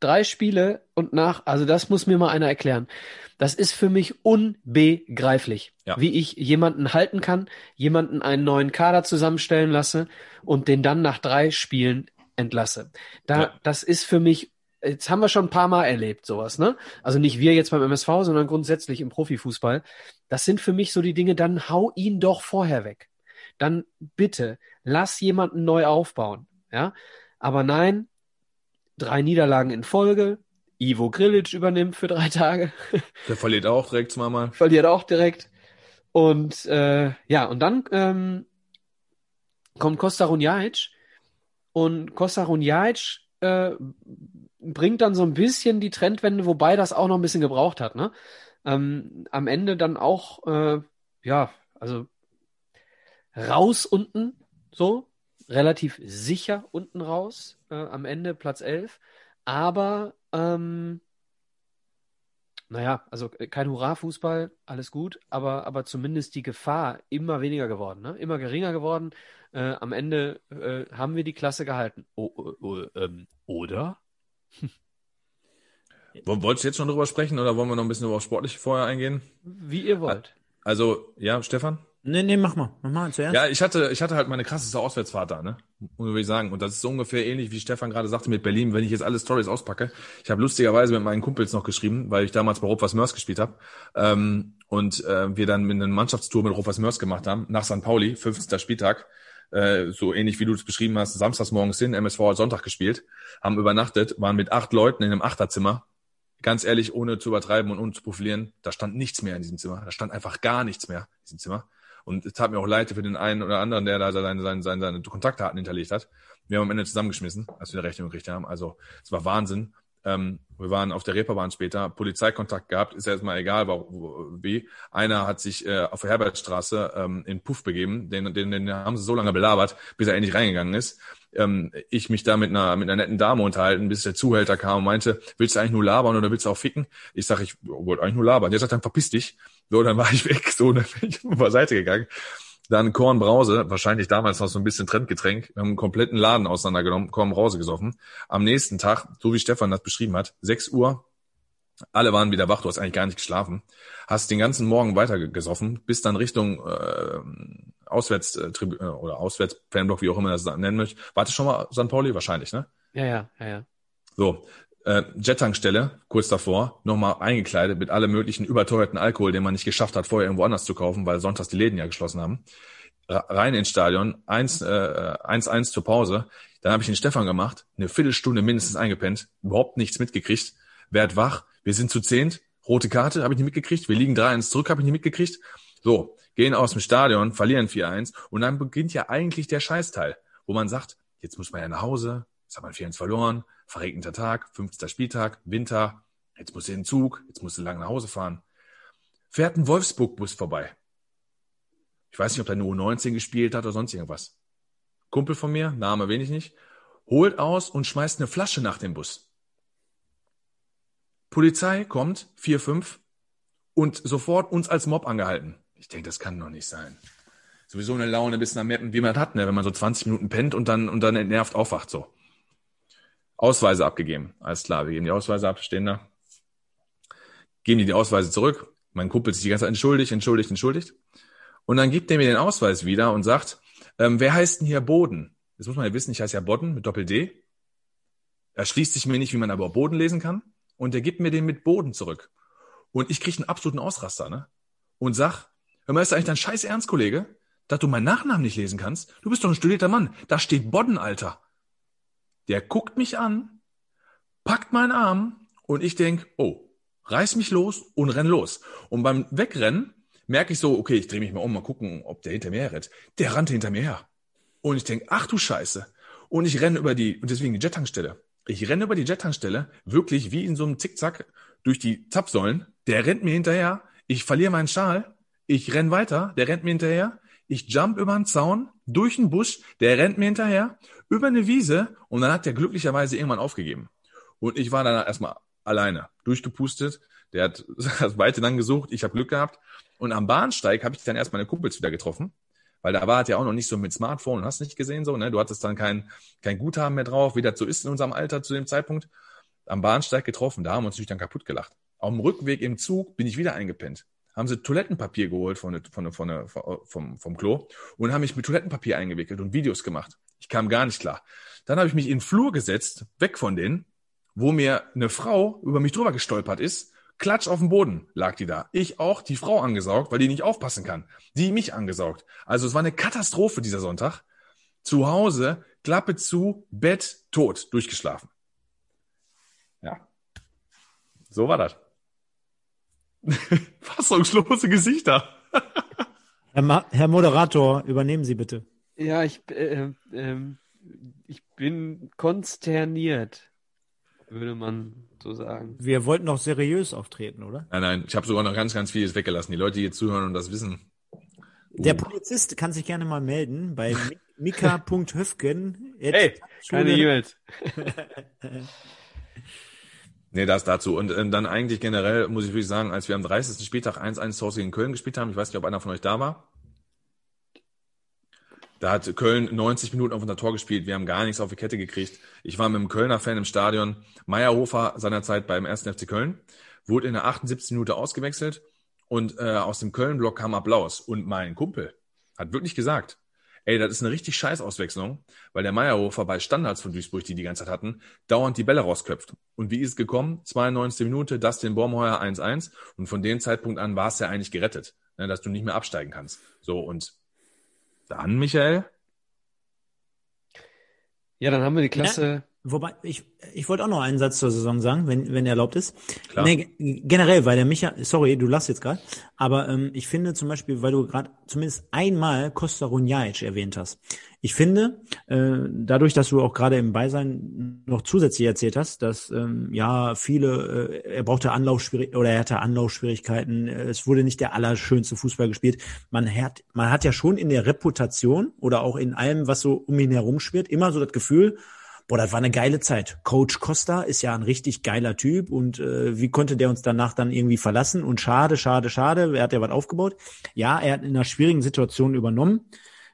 Drei Spiele und nach, also das muss mir mal einer erklären. Das ist für mich unbegreiflich, Ja. wie ich jemanden halten kann, jemanden einen neuen Kader zusammenstellen lasse und den dann nach drei Spielen entlasse. Da, Ja. das ist für mich, jetzt haben wir schon ein paar Mal erlebt, sowas, ne? Also nicht wir jetzt beim MSV, sondern grundsätzlich im Profifußball. Das sind für mich so die Dinge, dann hau ihn doch vorher weg. Dann bitte, lass jemanden neu aufbauen, ja? Aber nein, drei Niederlagen in Folge, Ivo Grilic übernimmt für drei Tage, Der verliert auch direkt zweimal. verliert auch direkt. Und äh, ja, und dann ähm, kommt Costa Runjaic und Costa Runjaic äh, bringt dann so ein bisschen die Trendwende, wobei das auch noch ein bisschen gebraucht hat. Ne? Ähm, am Ende dann auch, äh, ja, also raus unten, so, relativ sicher unten raus, äh, am Ende Platz 11. Aber ähm, naja, also äh, kein Hurra-Fußball, alles gut, aber, aber zumindest die Gefahr immer weniger geworden, ne? Immer geringer geworden. Äh, am Ende äh, haben wir die Klasse gehalten. O, o, o, ähm, oder? Woll- Wolltest du jetzt schon drüber sprechen oder wollen wir noch ein bisschen über Sportliche vorher eingehen? Wie ihr wollt. Also, ja, Stefan? Nee, nee, mach mal. Mach mal zuerst. Ja, ich hatte, ich hatte halt meine krasseste Auswärtsfahrt da, ne? Muss ich sagen. Und das ist so ungefähr ähnlich, wie Stefan gerade sagte mit Berlin, wenn ich jetzt alle Stories auspacke. Ich habe lustigerweise mit meinen Kumpels noch geschrieben, weil ich damals bei Rot-Was Mörs gespielt habe. Ähm, und äh, wir dann eine Mannschaftstour mit Rot-Was Mörs gemacht haben, nach St. Pauli, 15. Spieltag. Äh, so ähnlich wie du es beschrieben hast, samstags morgens hin, MSV hat Sonntag gespielt, haben übernachtet, waren mit acht Leuten in einem Achterzimmer. Ganz ehrlich, ohne zu übertreiben und ohne zu profilieren, da stand nichts mehr in diesem Zimmer. Da stand einfach gar nichts mehr in diesem Zimmer. Und es tat mir auch leid für den einen oder anderen, der da seine, seine, seine, seine Kontaktdaten hinterlegt hat. Wir haben am Ende zusammengeschmissen, als wir die Rechnung gekriegt haben. Also es war Wahnsinn. Ähm, wir waren auf der Reeperbahn später, Polizeikontakt gehabt, ist ja erstmal egal, wie. Einer hat sich äh, auf der Herbertstraße ähm, in Puff begeben, den, den, den haben sie so lange belabert, bis er endlich reingegangen ist. Ähm, ich mich da mit einer, mit einer netten Dame unterhalten, bis der Zuhälter kam und meinte, willst du eigentlich nur labern oder willst du auch ficken? Ich sage, ich wollte eigentlich nur labern. Der sagt dann, verpiss dich. So, dann war ich weg, so, dann bin ich auf Seite gegangen. Dann Korn Brause, wahrscheinlich damals noch so ein bisschen Trendgetränk. Wir haben einen kompletten Laden auseinandergenommen, Korn Brause gesoffen. Am nächsten Tag, so wie Stefan das beschrieben hat, 6 Uhr, alle waren wieder wach, du hast eigentlich gar nicht geschlafen, hast den ganzen Morgen weiter gesoffen, bis dann Richtung äh, Auswärts äh, oder Auswärts Fanblock, wie auch immer das nennen möchte. Warte schon mal St. Pauli wahrscheinlich, ne? Ja, ja, ja, ja. So, äh, Jet-Tankstelle, kurz davor, nochmal eingekleidet mit allem möglichen überteuerten Alkohol, den man nicht geschafft hat, vorher irgendwo anders zu kaufen, weil sonntags die Läden ja geschlossen haben. Rein ins Stadion, 1-1 äh, 1, 1 zur Pause. Dann habe ich den Stefan gemacht, eine Viertelstunde mindestens eingepennt, überhaupt nichts mitgekriegt, werd wach, wir sind zu zehnt, rote Karte habe ich nicht mitgekriegt, wir liegen 3-1 zurück, habe ich nicht mitgekriegt. So, gehen aus dem Stadion, verlieren 4-1 und dann beginnt ja eigentlich der Scheißteil, wo man sagt, jetzt muss man ja nach Hause, jetzt hat man 4-1 verloren, verregneter Tag, 50. Spieltag, Winter, jetzt muss er in den Zug, jetzt muss er lang nach Hause fahren. Fährt ein Wolfsburg-Bus vorbei. Ich weiß nicht, ob der nur U19 gespielt hat oder sonst irgendwas. Kumpel von mir, Name wenig nicht, holt aus und schmeißt eine Flasche nach dem Bus. Polizei kommt, vier, fünf, und sofort uns als Mob angehalten. Ich denke, das kann doch nicht sein. Sowieso eine Laune bis nach Meppen, wie man hat, ne? wenn man so 20 Minuten pennt und dann, und dann entnervt aufwacht so. Ausweise abgegeben. Alles klar, wir geben die Ausweise ab, stehen da. Geben die die Ausweise zurück. Mein Kumpel sich die ganze Zeit entschuldigt, entschuldigt, entschuldigt. Und dann gibt er mir den Ausweis wieder und sagt, ähm, wer heißt denn hier Boden? Das muss man ja wissen, ich heiße ja Bodden mit Doppel-D. Er schließt sich mir nicht, wie man aber Boden lesen kann. Und er gibt mir den mit Boden zurück. Und ich kriege einen absoluten Ausraster, ne? Und sag, hör mal, ist eigentlich dein scheiß Ernst, Kollege, dass du meinen Nachnamen nicht lesen kannst? Du bist doch ein studierter Mann. Da steht Bodden, Alter. Der guckt mich an, packt meinen Arm und ich denk, oh, reiß mich los und renn los. Und beim Wegrennen merke ich so, okay, ich drehe mich mal um, mal gucken, ob der hinter mir her rennt. Der rannte hinter mir her. Und ich denk, ach du Scheiße. Und ich renne über die, und deswegen die Jet-Tankstelle. Ich renne über die Jet-Tankstelle, wirklich wie in so einem Zickzack durch die Zapfsäulen. Der rennt mir hinterher. Ich verliere meinen Schal. Ich renn weiter. Der rennt mir hinterher. Ich jump über einen Zaun, durch den Busch. Der rennt mir hinterher über eine Wiese und dann hat der glücklicherweise irgendwann aufgegeben. Und ich war dann erstmal alleine, durchgepustet. Der hat das Weite dann gesucht, ich habe Glück gehabt. Und am Bahnsteig habe ich dann erst meine Kumpels wieder getroffen, weil da war es ja auch noch nicht so mit Smartphone, hast nicht gesehen so, ne? Du hattest dann kein, kein Guthaben mehr drauf, wie das so ist in unserem Alter zu dem Zeitpunkt. Am Bahnsteig getroffen, da haben wir uns natürlich dann kaputt gelacht. Auf dem Rückweg im Zug bin ich wieder eingepennt. Haben sie Toilettenpapier geholt von, von, von, von, vom, vom Klo und haben mich mit Toilettenpapier eingewickelt und Videos gemacht. Ich kam gar nicht klar. Dann habe ich mich in den Flur gesetzt, weg von denen, wo mir eine Frau über mich drüber gestolpert ist. Klatsch auf dem Boden lag die da. Ich auch die Frau angesaugt, weil die nicht aufpassen kann. Die mich angesaugt. Also es war eine Katastrophe dieser Sonntag. Zu Hause, Klappe zu, Bett, tot, durchgeschlafen. Ja. So war das. Fassungslose Gesichter. Herr, Ma Herr Moderator, übernehmen Sie bitte. Ja, ich, äh, äh, ich bin konsterniert, würde man so sagen. Wir wollten noch seriös auftreten, oder? Nein, nein, ich habe sogar noch ganz, ganz vieles weggelassen. Die Leute, die jetzt zuhören und das wissen. Uh. Der Polizist kann sich gerne mal melden bei mika.höfgen. Hey, keine E-Mails. Nee, das dazu. Und ähm, dann eigentlich generell muss ich wirklich sagen, als wir am 30. Spieltag 1-1 zu Hause in Köln gespielt haben, ich weiß nicht, ob einer von euch da war, da hat Köln 90 Minuten auf unser Tor gespielt. Wir haben gar nichts auf die Kette gekriegt. Ich war mit einem Kölner Fan im Stadion. Meyerhofer seinerzeit beim 1. FC Köln. Wurde in der 78. Minute ausgewechselt. Und äh, aus dem Köln-Block kam Applaus. Und mein Kumpel hat wirklich gesagt, ey, das ist eine richtig scheiß Auswechslung, weil der Meyerhofer bei Standards von Duisburg, die die ganze Zeit hatten, dauernd die Bälle rausköpft. Und wie ist es gekommen? 92. Minute, Dustin Bormheuer 1-1. Und von dem Zeitpunkt an war es ja eigentlich gerettet, ne, dass du nicht mehr absteigen kannst. So, und dann, Michael? Ja, dann haben wir die Klasse. Wobei, ich, ich wollte auch noch einen Satz zur Saison sagen, wenn, wenn erlaubt ist. Klar. Nee, generell, weil der Micha, sorry, du lachst jetzt gerade, aber ähm, ich finde zum Beispiel, weil du gerade zumindest einmal Costa Runjaic erwähnt hast. Ich finde, äh, dadurch, dass du auch gerade im Beisein noch zusätzlich erzählt hast, dass ähm, ja viele, äh, er brauchte Anlaufschwierigkeiten oder er hatte Anlaufschwierigkeiten, es wurde nicht der allerschönste Fußball gespielt. Man hat, man hat ja schon in der Reputation oder auch in allem, was so um ihn herum schwirrt, immer so das Gefühl, boah, das war eine geile Zeit. Coach Costa ist ja ein richtig geiler Typ und äh, wie konnte der uns danach dann irgendwie verlassen? Und schade, schade, schade, er hat ja was aufgebaut. Ja, er hat in einer schwierigen Situation übernommen.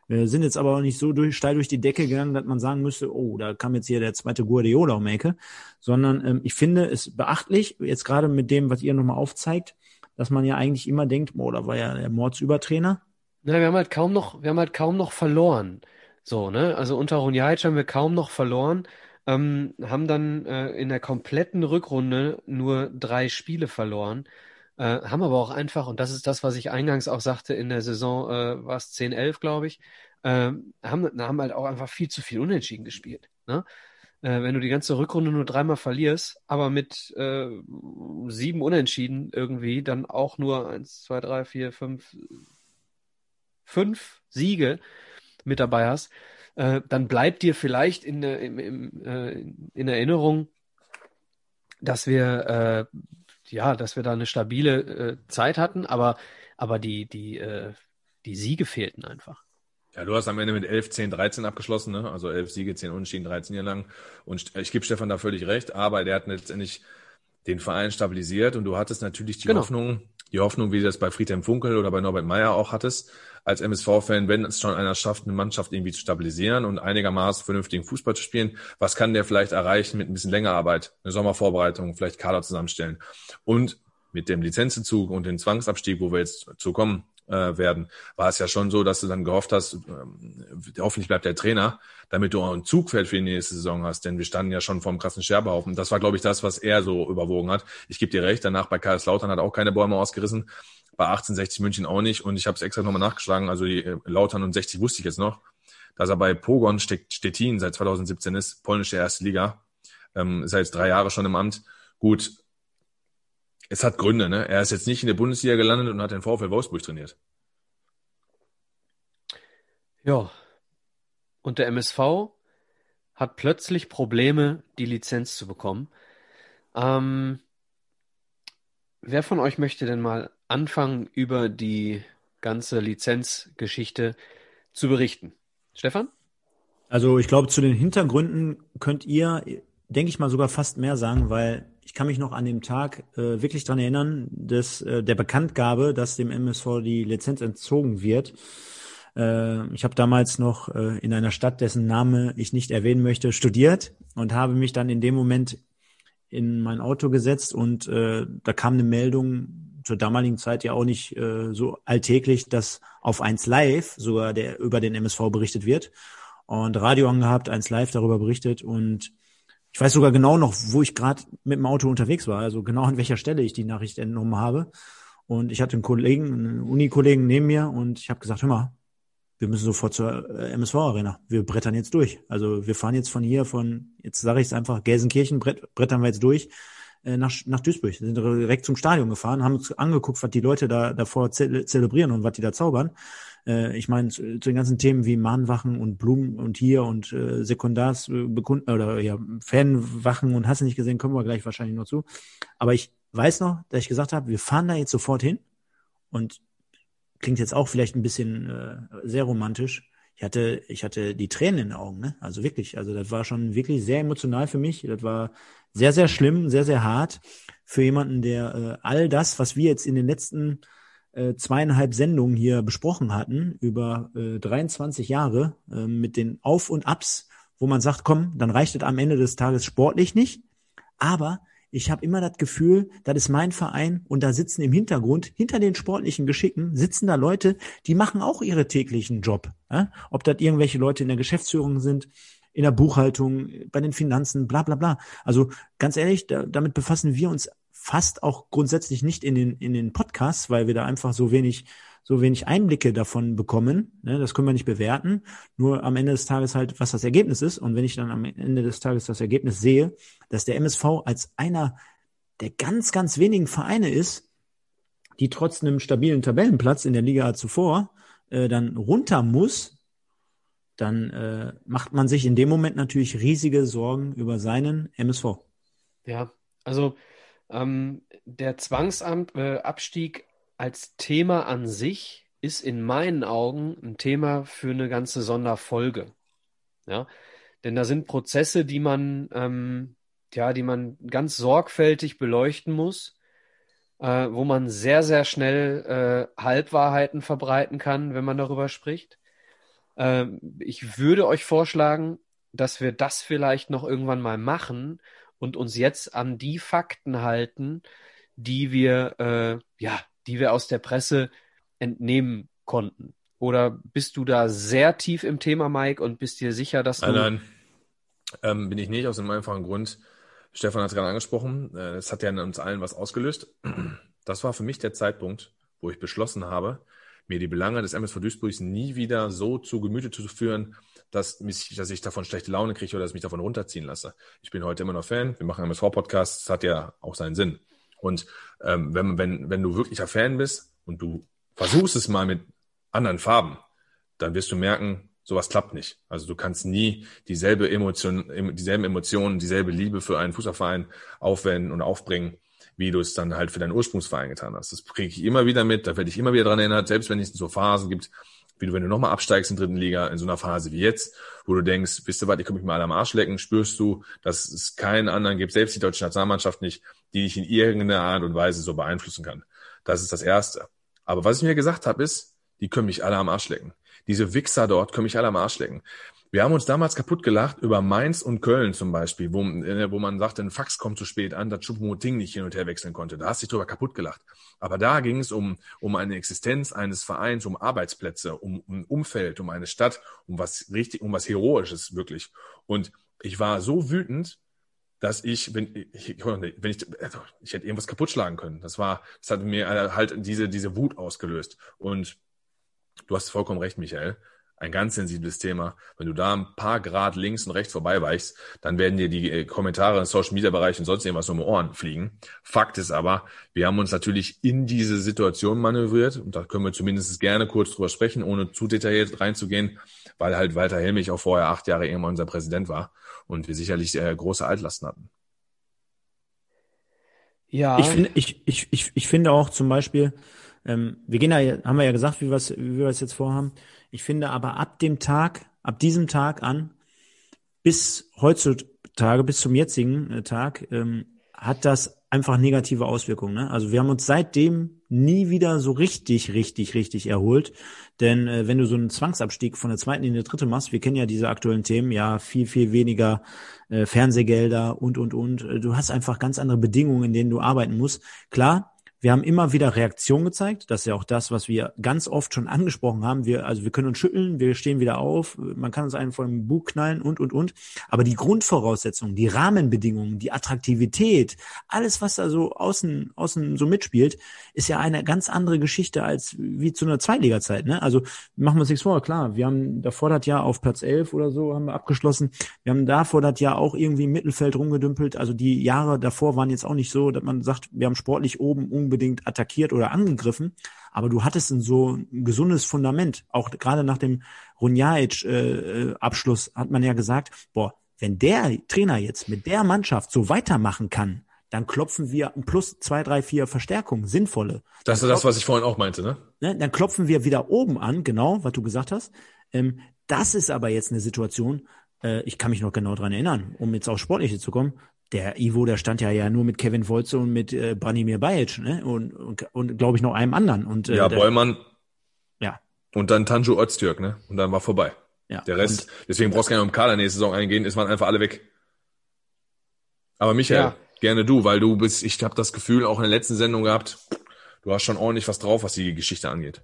Wir sind jetzt aber auch nicht so durch, steil durch die Decke gegangen, dass man sagen müsste, oh, da kam jetzt hier der zweite Guardiola um Ecke, sondern ähm, ich finde es beachtlich, jetzt gerade mit dem, was ihr nochmal aufzeigt, dass man ja eigentlich immer denkt, oh, da war ja der Mordsübertrainer. Na, wir haben halt kaum noch, wir haben halt kaum noch verloren. So, ne? Also unter Runjaic haben wir kaum noch verloren, ähm, haben dann äh, in der kompletten Rückrunde nur drei Spiele verloren, äh, haben aber auch einfach, und das ist das, was ich eingangs auch sagte, in der Saison äh, war es 10, 11, glaube ich, äh, haben, haben halt auch einfach viel zu viel Unentschieden gespielt. Ne? Äh, wenn du die ganze Rückrunde nur dreimal verlierst, aber mit äh, sieben Unentschieden irgendwie dann auch nur eins, zwei, drei, vier, fünf, fünf Siege, mit dabei hast, äh, dann bleibt dir vielleicht in, der, im, im, äh, in Erinnerung, dass wir äh, ja, dass wir da eine stabile äh, Zeit hatten, aber aber die die äh, die Siege fehlten einfach. Ja, du hast am Ende mit 11, 10, 13 abgeschlossen, ne? Also 11 Siege, 10 Unentschieden, 13 Jahre lang. Und ich gebe Stefan da völlig recht, aber der hat letztendlich den Verein stabilisiert und du hattest natürlich die genau. Hoffnung, die Hoffnung, wie du das bei Friedhelm Funkel oder bei Norbert Meyer auch hattest, als MSV-Fan, wenn es schon einer schafft, eine Mannschaft irgendwie zu stabilisieren und einigermaßen vernünftigen Fußball zu spielen, was kann der vielleicht erreichen mit ein bisschen länger Arbeit, eine Sommervorbereitung, vielleicht Kader zusammenstellen. Und mit dem Lizenzzug und dem Zwangsabstieg, wo wir jetzt zu kommen äh, werden, war es ja schon so, dass du dann gehofft hast, ähm, hoffentlich bleibt der Trainer, damit du auch ein Zugfeld für die nächste Saison hast, denn wir standen ja schon vor einem krassen Scherbenhaufen. Das war, glaube ich, das, was er so überwogen hat. Ich gebe dir recht, danach bei Kaiserslautern hat auch keine Bäume ausgerissen, bei 1860 München auch nicht. Und ich habe es extra nochmal nachgeschlagen. Also die äh, Lautern und 60 wusste ich jetzt noch, dass er bei Pogon Stettin seit 2017 ist, polnische erste Liga. Ähm, ist er jetzt drei Jahre schon im Amt. Gut, es hat Gründe. Ne? Er ist jetzt nicht in der Bundesliga gelandet und hat den VfL Wolfsburg trainiert. Ja. Und der MSV hat plötzlich Probleme, die Lizenz zu bekommen. Ähm, wer von euch möchte denn mal anfangen, über die ganze Lizenzgeschichte zu berichten. Stefan? Also ich glaube, zu den Hintergründen könnt ihr, denke ich mal, sogar fast mehr sagen, weil ich kann mich noch an dem Tag äh, wirklich dran erinnern, dass äh, der Bekanntgabe, dass dem MSV die Lizenz entzogen wird. Äh, ich habe damals noch äh, in einer Stadt, dessen Name ich nicht erwähnen möchte, studiert und habe mich dann in dem Moment in mein Auto gesetzt und äh, da kam eine Meldung, zur damaligen Zeit ja auch nicht äh, so alltäglich, dass auf 1 Live sogar der über den MSV berichtet wird. Und Radio angehabt, 1 Live darüber berichtet und ich weiß sogar genau noch, wo ich gerade mit dem Auto unterwegs war, also genau an welcher Stelle ich die Nachricht entnommen habe. Und ich hatte einen Kollegen, einen Unikollegen neben mir und ich habe gesagt, hör mal, wir müssen sofort zur äh, MSV-Arena. Wir brettern jetzt durch. Also wir fahren jetzt von hier, von, jetzt sage ich es einfach, Gelsenkirchen brett, brettern wir jetzt durch äh, nach, nach Duisburg. Sind direkt zum Stadion gefahren, haben uns angeguckt, was die Leute da davor ze zelebrieren und was die da zaubern. Äh, ich meine, zu, zu, den ganzen Themen wie Mahnwachen und Blumen und hier und äh, Sekundars äh, bekunden oder ja, Fanwachen und hast du nicht gesehen, kommen wir gleich wahrscheinlich noch zu. Aber ich weiß noch, dass ich gesagt habe, wir fahren da jetzt sofort hin und klingt jetzt auch vielleicht ein bisschen äh, sehr romantisch ich hatte, ich hatte die Tränen in den Augen, ne? Also wirklich, also das war schon wirklich sehr emotional für mich. Das war sehr, sehr schlimm, sehr, sehr hart für jemanden, der äh, all das, was wir jetzt in den letzten äh, zweieinhalb Sendungen hier besprochen hatten, über äh, 23 Jahre äh, mit den Auf und Abs, wo man sagt, komm, dann reicht es am Ende des Tages sportlich nicht, aber ich habe immer das Gefühl, das ist mein Verein und da sitzen im Hintergrund, hinter den sportlichen Geschicken, sitzen da Leute, die machen auch ihre täglichen Job. Ja? Ob das irgendwelche Leute in der Geschäftsführung sind, in der Buchhaltung, bei den Finanzen, bla bla bla. Also ganz ehrlich, da, damit befassen wir uns fast auch grundsätzlich nicht in den, in den Podcasts, weil wir da einfach so wenig so wenig Einblicke davon bekommen. Ne? Das können wir nicht bewerten. Nur am Ende des Tages halt, was das Ergebnis ist. Und wenn ich dann am Ende des Tages das Ergebnis sehe, dass der MSV als einer der ganz, ganz wenigen Vereine ist, die trotz einem stabilen Tabellenplatz in der Liga zuvor äh, dann runter muss, dann äh, macht man sich in dem Moment natürlich riesige Sorgen über seinen MSV. Ja, also ähm, der Zwangsabstieg äh, als Thema an sich ist in meinen Augen ein Thema für eine ganze Sonderfolge. Ja, denn da sind Prozesse, die man, ähm, ja, die man ganz sorgfältig beleuchten muss, äh, wo man sehr, sehr schnell äh, Halbwahrheiten verbreiten kann, wenn man darüber spricht. Äh, ich würde euch vorschlagen, dass wir das vielleicht noch irgendwann mal machen und uns jetzt an die Fakten halten, die wir, äh, ja, die wir aus der Presse entnehmen konnten. Oder bist du da sehr tief im Thema, Mike, und bist dir sicher, dass du. Nein, nein. Ähm, bin ich nicht, aus einem einfachen Grund. Stefan hat es gerade angesprochen. Äh, es hat ja in uns allen was ausgelöst. Das war für mich der Zeitpunkt, wo ich beschlossen habe, mir die Belange des MSV Duisburgs nie wieder so zu Gemüte zu führen, dass, mich, dass ich davon schlechte Laune kriege oder dass ich mich davon runterziehen lasse. Ich bin heute immer noch Fan. Wir machen MSV-Podcasts. Das hat ja auch seinen Sinn. Und ähm, wenn, wenn, wenn du wirklicher Fan bist und du versuchst es mal mit anderen Farben, dann wirst du merken, sowas klappt nicht. Also du kannst nie dieselbe Emotion, dieselben Emotionen, dieselbe Liebe für einen Fußballverein aufwenden und aufbringen, wie du es dann halt für deinen Ursprungsverein getan hast. Das kriege ich immer wieder mit, da werde ich immer wieder dran erinnert, selbst wenn es so Phasen gibt, wie du, wenn du nochmal absteigst in dritten Liga, in so einer Phase wie jetzt, wo du denkst, wisst ihr was, ich komme mich mal alle am Arsch lecken, spürst du, dass es keinen anderen gibt, selbst die deutsche Nationalmannschaft nicht, die dich in irgendeiner Art und Weise so beeinflussen kann. Das ist das Erste. Aber was ich mir gesagt habe, ist, die können mich alle am Arsch lecken. Diese Wichser dort können mich alle am Arsch lecken. Wir haben uns damals kaputt gelacht über Mainz und Köln zum Beispiel, wo, äh, wo man sagte, ein Fax kommt zu spät an, dass Choupo-Moting nicht hin und her wechseln konnte. Da hast du dich drüber kaputt gelacht. Aber da ging es um, um eine Existenz eines Vereins, um Arbeitsplätze, um, um ein Umfeld, um eine Stadt, um was richtig, um was Heroisches wirklich. Und ich war so wütend, dass ich, wenn ich, wenn ich, also ich hätte irgendwas kaputt schlagen können. Das war, das hat mir halt diese, diese Wut ausgelöst. Und du hast vollkommen recht, Michael ein ganz sensibles Thema. Wenn du da ein paar Grad links und rechts vorbei weichst, dann werden dir die äh, Kommentare im Social Media Bereich und sonst irgendwas um die Ohren fliegen. Fakt ist aber, wir haben uns natürlich in diese Situation manövriert und da können wir zumindest gerne kurz drüber sprechen, ohne zu detailliert reinzugehen, weil halt Walter Helmich auch vorher acht Jahre irgendwann unser Präsident war und wir sicherlich äh, große Altlasten hatten. Ja. Ich finde, ich, ich, ich, ich finde auch zum Beispiel, ähm, wir gehen da, haben wir ja gesagt, wie, was, wie wir es jetzt vorhaben. Ich finde aber ab dem Tag, ab diesem Tag an, bis heutzutage, bis zum jetzigen äh, Tag, ähm, hat das einfach negative Auswirkungen. Ne? Also wir haben uns seitdem nie wieder so richtig, richtig, richtig erholt. Denn äh, wenn du so einen Zwangsabstieg von der zweiten in die dritte machst, wir kennen ja diese aktuellen Themen, ja, viel, viel weniger äh, Fernsehgelder und, und, und. Du hast einfach ganz andere Bedingungen, in denen du arbeiten musst. Klar, wir haben immer wieder Reaktion gezeigt. Das ist ja auch das, was wir ganz oft schon angesprochen haben. Wir, also wir können uns schütteln, wir stehen wieder auf, man kann uns einen vor dem Bug knallen und, und, und. Aber die Grundvoraussetzungen, die Rahmenbedingungen, die Attraktivität, alles, was da so außen, außen so mitspielt, ist ja eine ganz andere Geschichte als wie zu einer Zweitliga-Zeit. Ne? Also machen wir uns nichts vor, klar. Wir haben davor das Jahr auf Platz 11 oder so haben wir abgeschlossen. Wir haben davor das Jahr auch irgendwie im Mittelfeld rumgedümpelt. Also die Jahre davor waren jetzt auch nicht so, dass man sagt, wir haben sportlich oben unbedingt attackiert oder angegriffen, aber du hattest ein so ein gesundes Fundament. Auch gerade nach dem Runjaic-Abschluss äh, hat man ja gesagt, boah, wenn der Trainer jetzt mit der Mannschaft so weitermachen kann, dann klopfen wir plus zwei, drei, vier Verstärkungen, sinnvolle. Das ist das, was ich vorhin auch meinte, ne? ne? Dann klopfen wir wieder oben an, genau, was du gesagt hast. Ähm, das ist aber jetzt eine Situation, äh, ich kann mich noch genau dran erinnern, um jetzt aufs Sportliche zu kommen, der Ivo, der stand ja ja nur mit Kevin Wolze und mit äh, Branimir Bajic, ne? Und, und, und glaube ich noch einem anderen. Und, äh, ja, der, Bollmann. Ja. Und dann Tanju Öztürk, ne? Und dann war vorbei. Ja. Der Rest, und, deswegen brauchst du gar nicht um Kader nächste Saison eingehen, ist man einfach alle weg. Aber Michael, ja. gerne du, weil du bist, ich habe das Gefühl, auch in der letzten Sendung gehabt, du hast schon ordentlich was drauf, was die Geschichte angeht.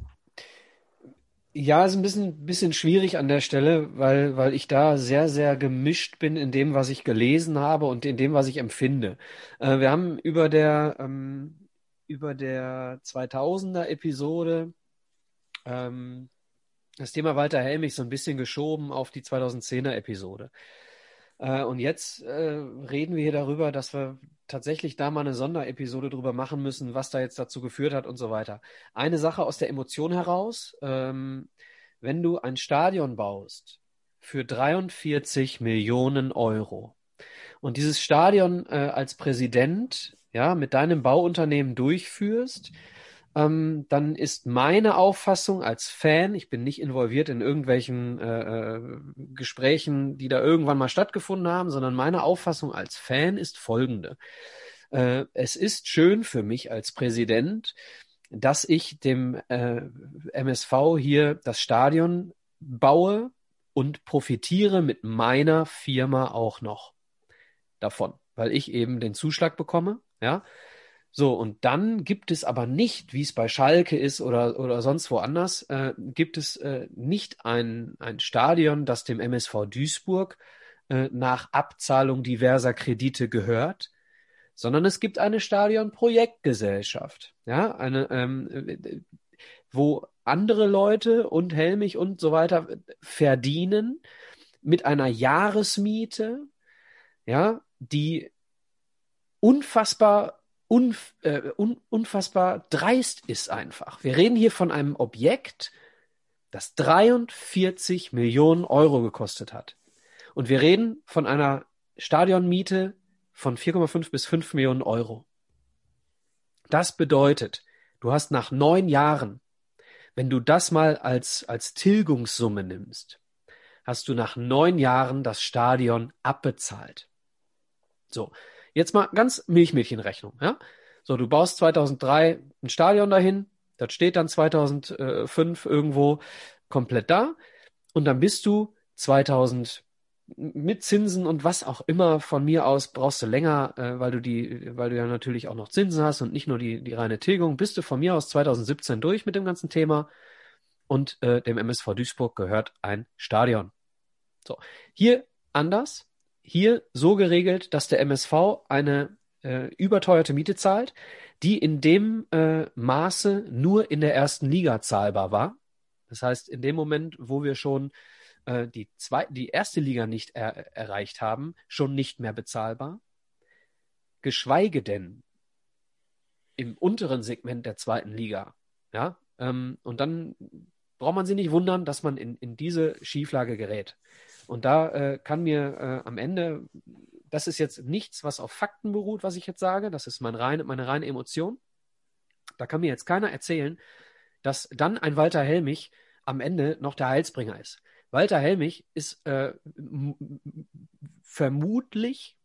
Ja, ist ein bisschen, bisschen schwierig an der Stelle, weil, weil ich da sehr, sehr gemischt bin in dem, was ich gelesen habe und in dem, was ich empfinde. Äh, wir haben über der, ähm, über der 2000er Episode ähm, das Thema Walter Helmich so ein bisschen geschoben auf die 2010er Episode. Äh, und jetzt äh, reden wir hier darüber, dass wir tatsächlich da mal eine Sonderepisode drüber machen müssen, was da jetzt dazu geführt hat und so weiter. Eine Sache aus der Emotion heraus, ähm, wenn du ein Stadion baust für 43 Millionen Euro und dieses Stadion äh, als Präsident ja mit deinem Bauunternehmen durchführst, ähm, dann ist meine Auffassung als Fan, ich bin nicht involviert in irgendwelchen äh, äh, Gesprächen, die da irgendwann mal stattgefunden haben, sondern meine Auffassung als Fan ist folgende. Äh, es ist schön für mich als Präsident, dass ich dem äh, MSV hier das Stadion baue und profitiere mit meiner Firma auch noch davon, weil ich eben den Zuschlag bekomme, ja. So, und dann gibt es aber nicht, wie es bei Schalke ist oder, oder sonst woanders, äh, gibt es äh, nicht ein, ein Stadion, das dem MSV Duisburg äh, nach Abzahlung diverser Kredite gehört, sondern es gibt eine Stadionprojektgesellschaft, ja, eine, ähm, wo andere Leute und Helmich und so weiter verdienen mit einer Jahresmiete, ja, die unfassbar unf äh, un unfassbar dreist ist einfach. Wir reden hier von einem Objekt, das 43 Millionen Euro gekostet hat. Und wir reden von einer Stadionmiete von 4,5 bis 5 Millionen Euro. Das bedeutet, du hast nach neun Jahren, wenn du das mal als, als Tilgungssumme nimmst, hast du nach neun Jahren das Stadion abbezahlt. So, Jetzt mal ganz Milchmädchenrechnung, ja? So, du baust 2003 ein Stadion dahin, das steht dann 2005 irgendwo komplett da und dann bist du 2000 mit Zinsen und was auch immer von mir aus brauchst du länger, äh, weil du die, weil du ja natürlich auch noch Zinsen hast und nicht nur die, die reine Tilgung, bist du von mir aus 2017 durch mit dem ganzen Thema und äh, dem MSV Duisburg gehört ein Stadion. So, hier anders hier so geregelt, dass der MSV eine äh, überteuerte Miete zahlt, die in dem äh, Maße nur in der ersten Liga zahlbar war. Das heißt, in dem Moment, wo wir schon äh, die, zwei, die erste Liga nicht er, erreicht haben, schon nicht mehr bezahlbar. Geschweige denn im unteren Segment der zweiten Liga. Ja, ähm, und dann braucht man sich nicht wundern, dass man in, in diese Schieflage gerät. Und da äh, kann mir äh, am Ende, das ist jetzt nichts, was auf Fakten beruht, was ich jetzt sage, das ist mein reine, meine reine Emotion. Da kann mir jetzt keiner erzählen, dass dann ein Walter Helmich am Ende noch der Heilsbringer ist. Walter Helmich ist äh, vermutlich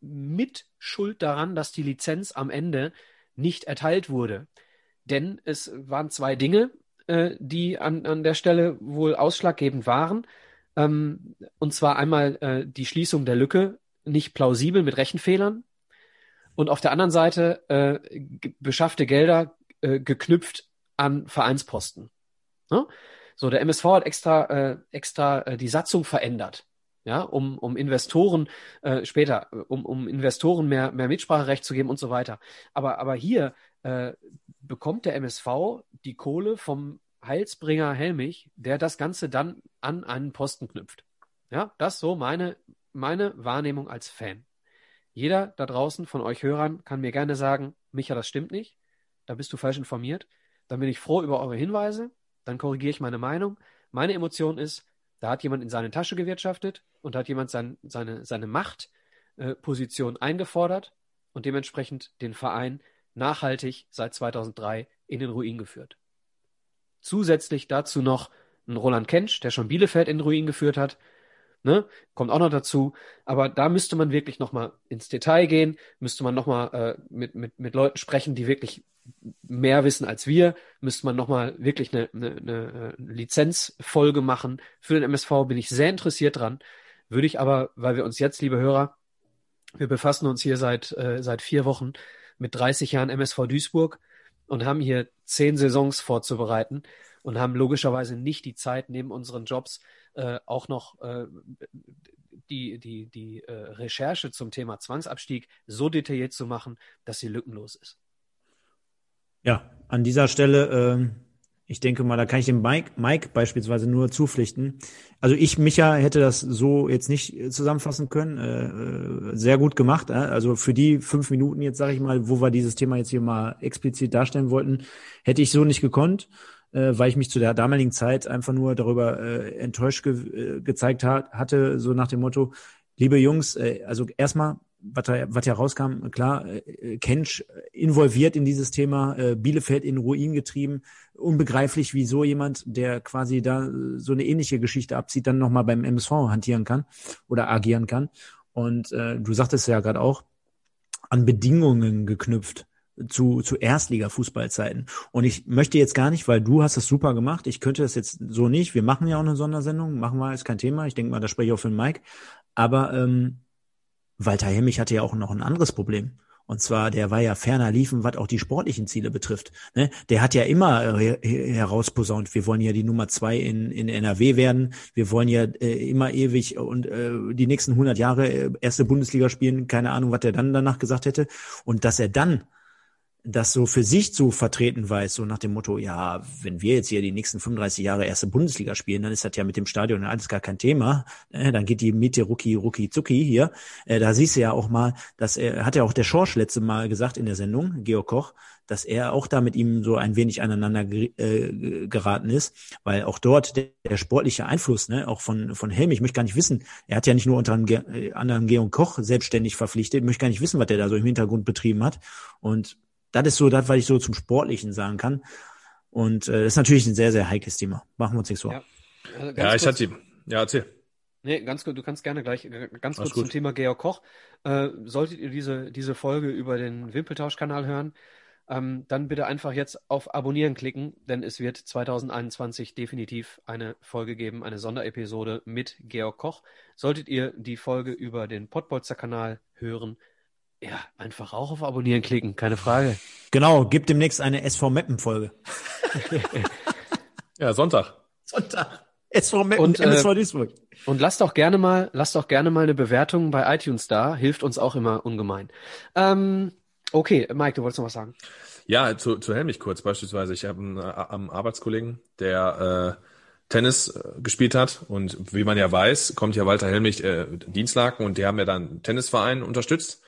mit Schuld daran, dass die Lizenz am Ende nicht erteilt wurde. Denn es waren zwei Dinge, äh, die an, an der Stelle wohl ausschlaggebend waren. Ähm, und zwar einmal äh, die Schließung der Lücke, nicht plausibel mit Rechenfehlern. Und auf der anderen Seite äh, beschaffte Gelder äh, geknüpft an Vereinsposten. Ne? So, der MSV hat extra, äh, extra äh, die Satzung verändert, ja, um, um Investoren äh, später, um, um Investoren mehr, mehr Mitspracherecht zu geben und so weiter. Aber, aber hier äh, bekommt der MSV die Kohle vom Heilsbringer Helmich, der das Ganze dann an einen Posten knüpft. Ja, das so meine, meine Wahrnehmung als Fan. Jeder da draußen von euch Hörern kann mir gerne sagen, Micha, das stimmt nicht. Da bist du falsch informiert. Dann bin ich froh über eure Hinweise. Dann korrigiere ich meine Meinung. Meine Emotion ist, da hat jemand in seine Tasche gewirtschaftet und da hat jemand sein, seine, seine Machtposition äh, eingefordert und dementsprechend den Verein nachhaltig seit 2003 in den Ruin geführt. Zusätzlich dazu noch ein Roland Kensch, der schon Bielefeld in Ruin geführt hat. Ne? Kommt auch noch dazu. Aber da müsste man wirklich nochmal ins Detail gehen, müsste man nochmal äh, mit, mit, mit Leuten sprechen, die wirklich mehr wissen als wir, müsste man nochmal wirklich eine, eine, eine Lizenzfolge machen. Für den MSV bin ich sehr interessiert dran. Würde ich aber, weil wir uns jetzt, liebe Hörer, wir befassen uns hier seit, äh, seit vier Wochen mit 30 Jahren MSV Duisburg und haben hier zehn Saisons vorzubereiten und haben logischerweise nicht die Zeit, neben unseren Jobs äh, auch noch äh, die, die, die äh, Recherche zum Thema Zwangsabstieg so detailliert zu machen, dass sie lückenlos ist. Ja, an dieser Stelle äh, Ich denke mal, da kann ich dem Mike, Mike beispielsweise nur zupflichten. Also ich, Micha, hätte das so jetzt nicht zusammenfassen können. Äh, äh sehr gut gemacht. Äh? Also für die fünf Minuten jetzt, sage ich mal, wo wir dieses Thema jetzt hier mal explizit darstellen wollten, hätte ich so nicht gekonnt, äh, weil ich mich zu der damaligen Zeit einfach nur darüber äh, enttäuscht ge äh, gezeigt hat, hatte, so nach dem Motto, liebe Jungs, äh, also erstmal was was ja rauskam, klar, äh, Kensch involviert in dieses Thema, äh, Bielefeld in Ruin getrieben. Unbegreiflich, wie so jemand, der quasi da so eine ähnliche Geschichte abzieht, dann nochmal beim MSV hantieren kann oder agieren kann. Und äh, du sagtest ja gerade auch, an Bedingungen geknüpft zu, zu Erstliga-Fußballzeiten. Und ich möchte jetzt gar nicht, weil du hast das super gemacht, ich könnte das jetzt so nicht, wir machen ja auch eine Sondersendung, machen wir, ist kein Thema, ich denke mal, da spreche ich auch für den Mike, aber ähm, Walter Hemmich hatte ja auch noch ein anderes Problem. Und zwar, der war ja ferner liefen, was auch die sportlichen Ziele betrifft. Ne? Der hat ja immer äh, herausposaunt, wir wollen ja die Nummer zwei in, in NRW werden. Wir wollen ja äh, immer ewig und äh, die nächsten 100 Jahre äh, erste Bundesliga spielen. Keine Ahnung, was der dann danach gesagt hätte. Und dass er dann das so für sich zu vertreten weiß, so nach dem Motto, ja, wenn wir jetzt hier die nächsten 35 Jahre erste Bundesliga spielen, dann ist das ja mit dem Stadion alles gar kein Thema. Äh, dann geht die Miete rucki, rucki, zucki hier. Äh, da siehst du ja auch mal, dass er, hat ja auch der Schorsch letzte Mal gesagt in der Sendung, Georg Koch, dass er auch da mit ihm so ein wenig aneinander äh, geraten ist, weil auch dort der, der, sportliche Einfluss, ne, auch von, von Helm, ich möchte gar nicht wissen, er hat ja nicht nur unter anderem Georg Koch selbstständig verpflichtet, ich möchte gar nicht wissen, was der da so im Hintergrund betrieben hat. Und das ist so das, was ich so zum Sportlichen sagen kann. Und äh, das ist natürlich ein sehr, sehr heikles Thema. Machen wir uns nichts vor. Ja, also ja ich hatte Ja, erzähl. Nee, ganz gut, du kannst gerne gleich ganz kurz zum Thema Georg Koch. Äh, solltet ihr diese, diese Folge über den Wimpeltausch-Kanal hören, ähm, dann bitte einfach jetzt auf Abonnieren klicken, denn es wird 2021 definitiv eine Folge geben, eine Sonderepisode mit Georg Koch. Solltet ihr die Folge über den Pottbolzer-Kanal hören, ja, einfach auch auf Abonnieren klicken, keine Frage. Genau, gibt demnächst eine SV Meppen Folge. ja, Sonntag. Sonntag. SV Meppen, und, MSV äh, Duisburg. Und lasst doch gerne mal, lasst doch gerne mal eine Bewertung bei iTunes da, hilft uns auch immer ungemein. Ähm, okay, Mike, du wolltest noch was sagen? Ja, zu, zu Helmich kurz beispielsweise. Ich habe einen, äh, einen Arbeitskollegen, der äh, Tennis äh, gespielt hat. Und wie man ja weiß, kommt ja Walter Helmich äh, Dienstlaken und die haben ja dann Tennisverein unterstützt.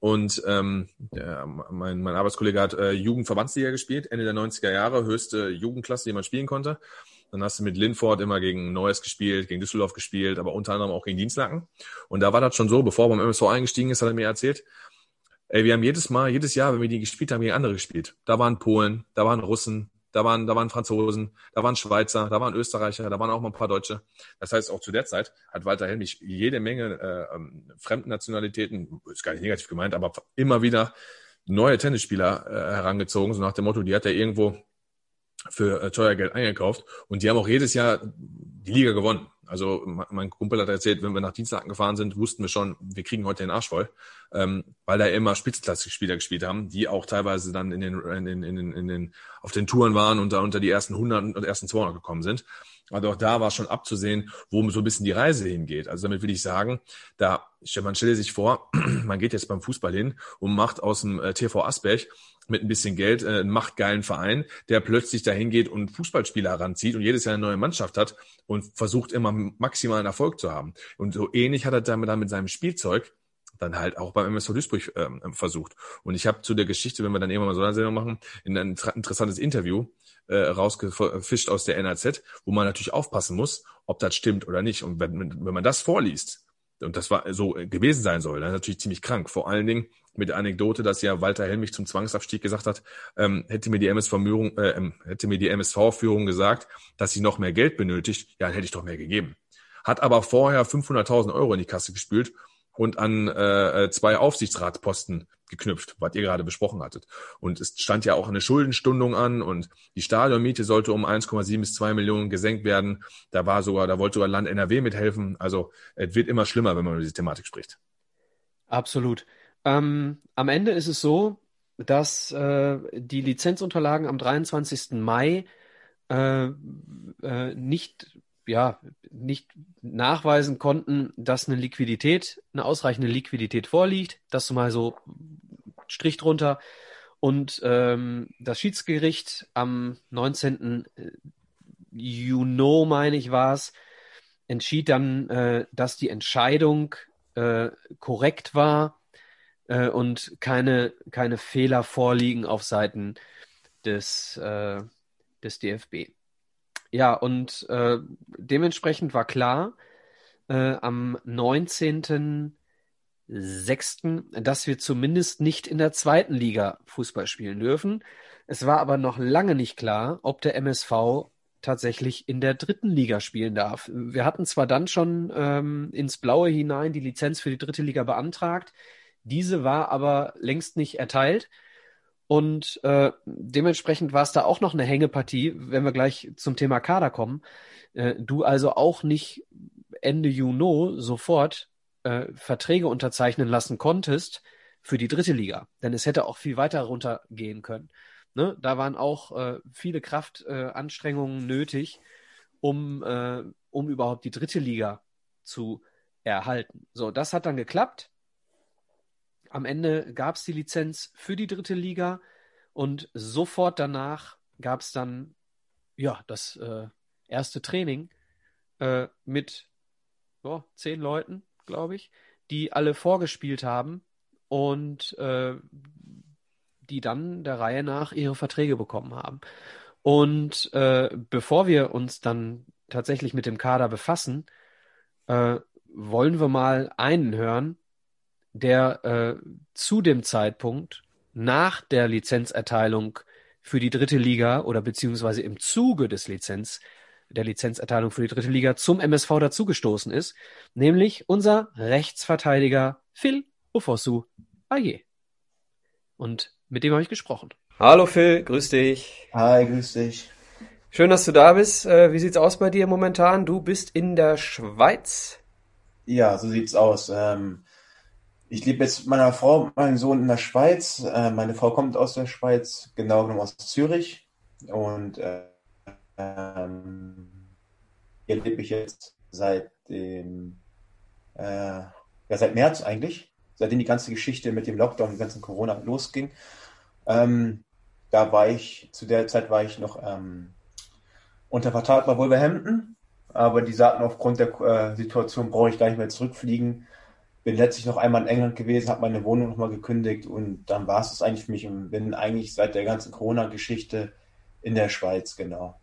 Und ähm, der, mein, mein Arbeitskollege hat äh, Jugendverbandsliga gespielt, Ende der 90er Jahre, höchste Jugendklasse, die man spielen konnte. Dann hast du mit Linford immer gegen Neues gespielt, gegen Düsseldorf gespielt, aber unter anderem auch gegen Dienstlaken. Und da war das schon so, bevor er beim MSV eingestiegen ist, hat er mir erzählt, ey, wir haben jedes Mal, jedes Jahr, wenn wir die gespielt haben, gegen andere gespielt. Da waren Polen, da waren Russen, da waren, da waren Franzosen, da waren Schweizer, da waren Österreicher, da waren auch mal ein paar Deutsche. Das heißt, auch zu der Zeit hat Walter Helmich jede Menge äh, ähm, Fremdnationalitäten, ist gar nicht negativ gemeint, aber immer wieder neue Tennisspieler äh, herangezogen, so nach dem Motto, die hat er irgendwo für äh, teuer Geld eingekauft und die haben auch jedes Jahr die Liga gewonnen. Also mein Kumpel hat erzählt, wenn wir nach Dienstlaken gefahren sind, wussten wir schon, wir kriegen heute den Arsch voll, ähm, weil da immer Spitzklasse-Spieler gespielt haben, die auch teilweise dann in den, in in den, in den, auf den Touren waren und da unter die ersten 100 und ersten 200 gekommen sind. Also auch da war schon abzusehen, wo so ein bisschen die Reise hingeht. Also damit will ich sagen, da, man stelle sich vor, man geht jetzt beim Fußball hin und macht aus dem äh, TV Asberg mit ein bisschen Geld äh, einen machtgeilen Verein, der plötzlich dahin geht und Fußballspieler heranzieht und jedes Jahr eine neue Mannschaft hat und versucht immer maximalen Erfolg zu haben. Und so ähnlich hat er damit dann mit seinem Spielzeug dann halt auch beim MSV Duisburg ähm, versucht. Und ich habe zu der Geschichte, wenn wir dann irgendwann mal so eine Sendung machen, in ein interessantes Interview äh, rausgefischt aus der NRZ, wo man natürlich aufpassen muss, ob das stimmt oder nicht. Und wenn, wenn man das vorliest, und das war so gewesen sein soll, dann natürlich ziemlich krank. Vor allen Dingen mit der Anekdote, dass ja Walter Helmich zum Zwangsabstieg gesagt hat, ähm, hätte mir die MSV-Führung äh, ähm, hätte mir die MSV-Führung gesagt, dass sie noch mehr Geld benötigt, ja, dann hätte ich doch mehr gegeben. Hat aber vorher 500.000 Euro in die Kasse gespült und an äh, äh, zwei Aufsichtsratsposten geknüpft, was ihr gerade besprochen hattet. Und es stand ja auch eine Schuldenstundung an und die Stadionmiete sollte um 1,7 bis 2 Millionen gesenkt werden. Da war sogar, da wollte sogar Land NRW mithelfen. Also es wird immer schlimmer, wenn man über diese Thematik spricht. Absolut. Ähm, am Ende ist es so, dass äh, die Lizenzunterlagen am 23. Mai äh, äh, nicht ja, nicht nachweisen konnten, dass eine Liquidität, eine ausreichende Liquidität vorliegt. Das mal so Strich drunter. Und ähm, das Schiedsgericht am 19. Juni, meine ich, war es, entschied dann, äh, dass die Entscheidung äh, korrekt war äh, und keine, keine Fehler vorliegen auf Seiten des, äh, des DFB. Ja, und äh, dementsprechend war klar, äh, am 19.06., dass wir zumindest nicht in der zweiten Liga Fußball spielen dürfen. Es war aber noch lange nicht klar, ob der MSV tatsächlich in der dritten Liga spielen darf. Wir hatten zwar dann schon ähm, ins Blaue hinein die Lizenz für die dritte Liga beantragt, diese war aber längst nicht erteilt. Und äh, dementsprechend war es da auch noch eine Hängepartie, wenn wir gleich zum Thema Kader kommen. Äh, du also auch nicht Ende Juni sofort äh, Verträge unterzeichnen lassen konntest für die dritte Liga. Denn es hätte auch viel weiter runtergehen können. Ne? Da waren auch äh, viele Kraftanstrengungen äh, nötig, um, äh, um überhaupt die dritte Liga zu erhalten. So, das hat dann geklappt. Am Ende gab es die Lizenz für die dritte Liga und sofort danach gab es dann ja das äh, erste Training äh, mit oh, zehn Leuten, glaube ich, die alle vorgespielt haben und äh, die dann der Reihe nach ihre Verträge bekommen haben. Und äh, bevor wir uns dann tatsächlich mit dem Kader befassen, äh, wollen wir mal einen hören, der äh, zu dem Zeitpunkt nach der Lizenzerteilung für die dritte Liga oder beziehungsweise im Zuge des Lizenz, der Lizenzerteilung für die dritte Liga zum MSV dazugestoßen ist, nämlich unser Rechtsverteidiger Phil Ufosu Aye. Und mit dem habe ich gesprochen. Hallo Phil, grüß dich. Hi, grüß dich. Schön, dass du da bist. Äh, wie sieht's aus bei dir momentan? Du bist in der Schweiz. Ja, so sieht's aus. Ähm, ich lebe jetzt mit meiner Frau und meinem Sohn in der Schweiz. Äh, meine Frau kommt aus der Schweiz, genau genommen aus Zürich. Und äh, ähm, hier lebe ich jetzt seit dem, äh, ja, seit März eigentlich, seitdem die ganze Geschichte mit dem Lockdown, dem ganzen Corona losging. Ähm, da war ich, zu der Zeit war ich noch ähm, unter Vertrag bei Wolverhampton, aber die sagten, aufgrund der äh, Situation brauche ich gar nicht mehr zurückfliegen bin letztlich noch einmal in England gewesen, habe meine Wohnung nochmal gekündigt und dann war es das eigentlich für mich und bin eigentlich seit der ganzen Corona-Geschichte in der Schweiz, genau.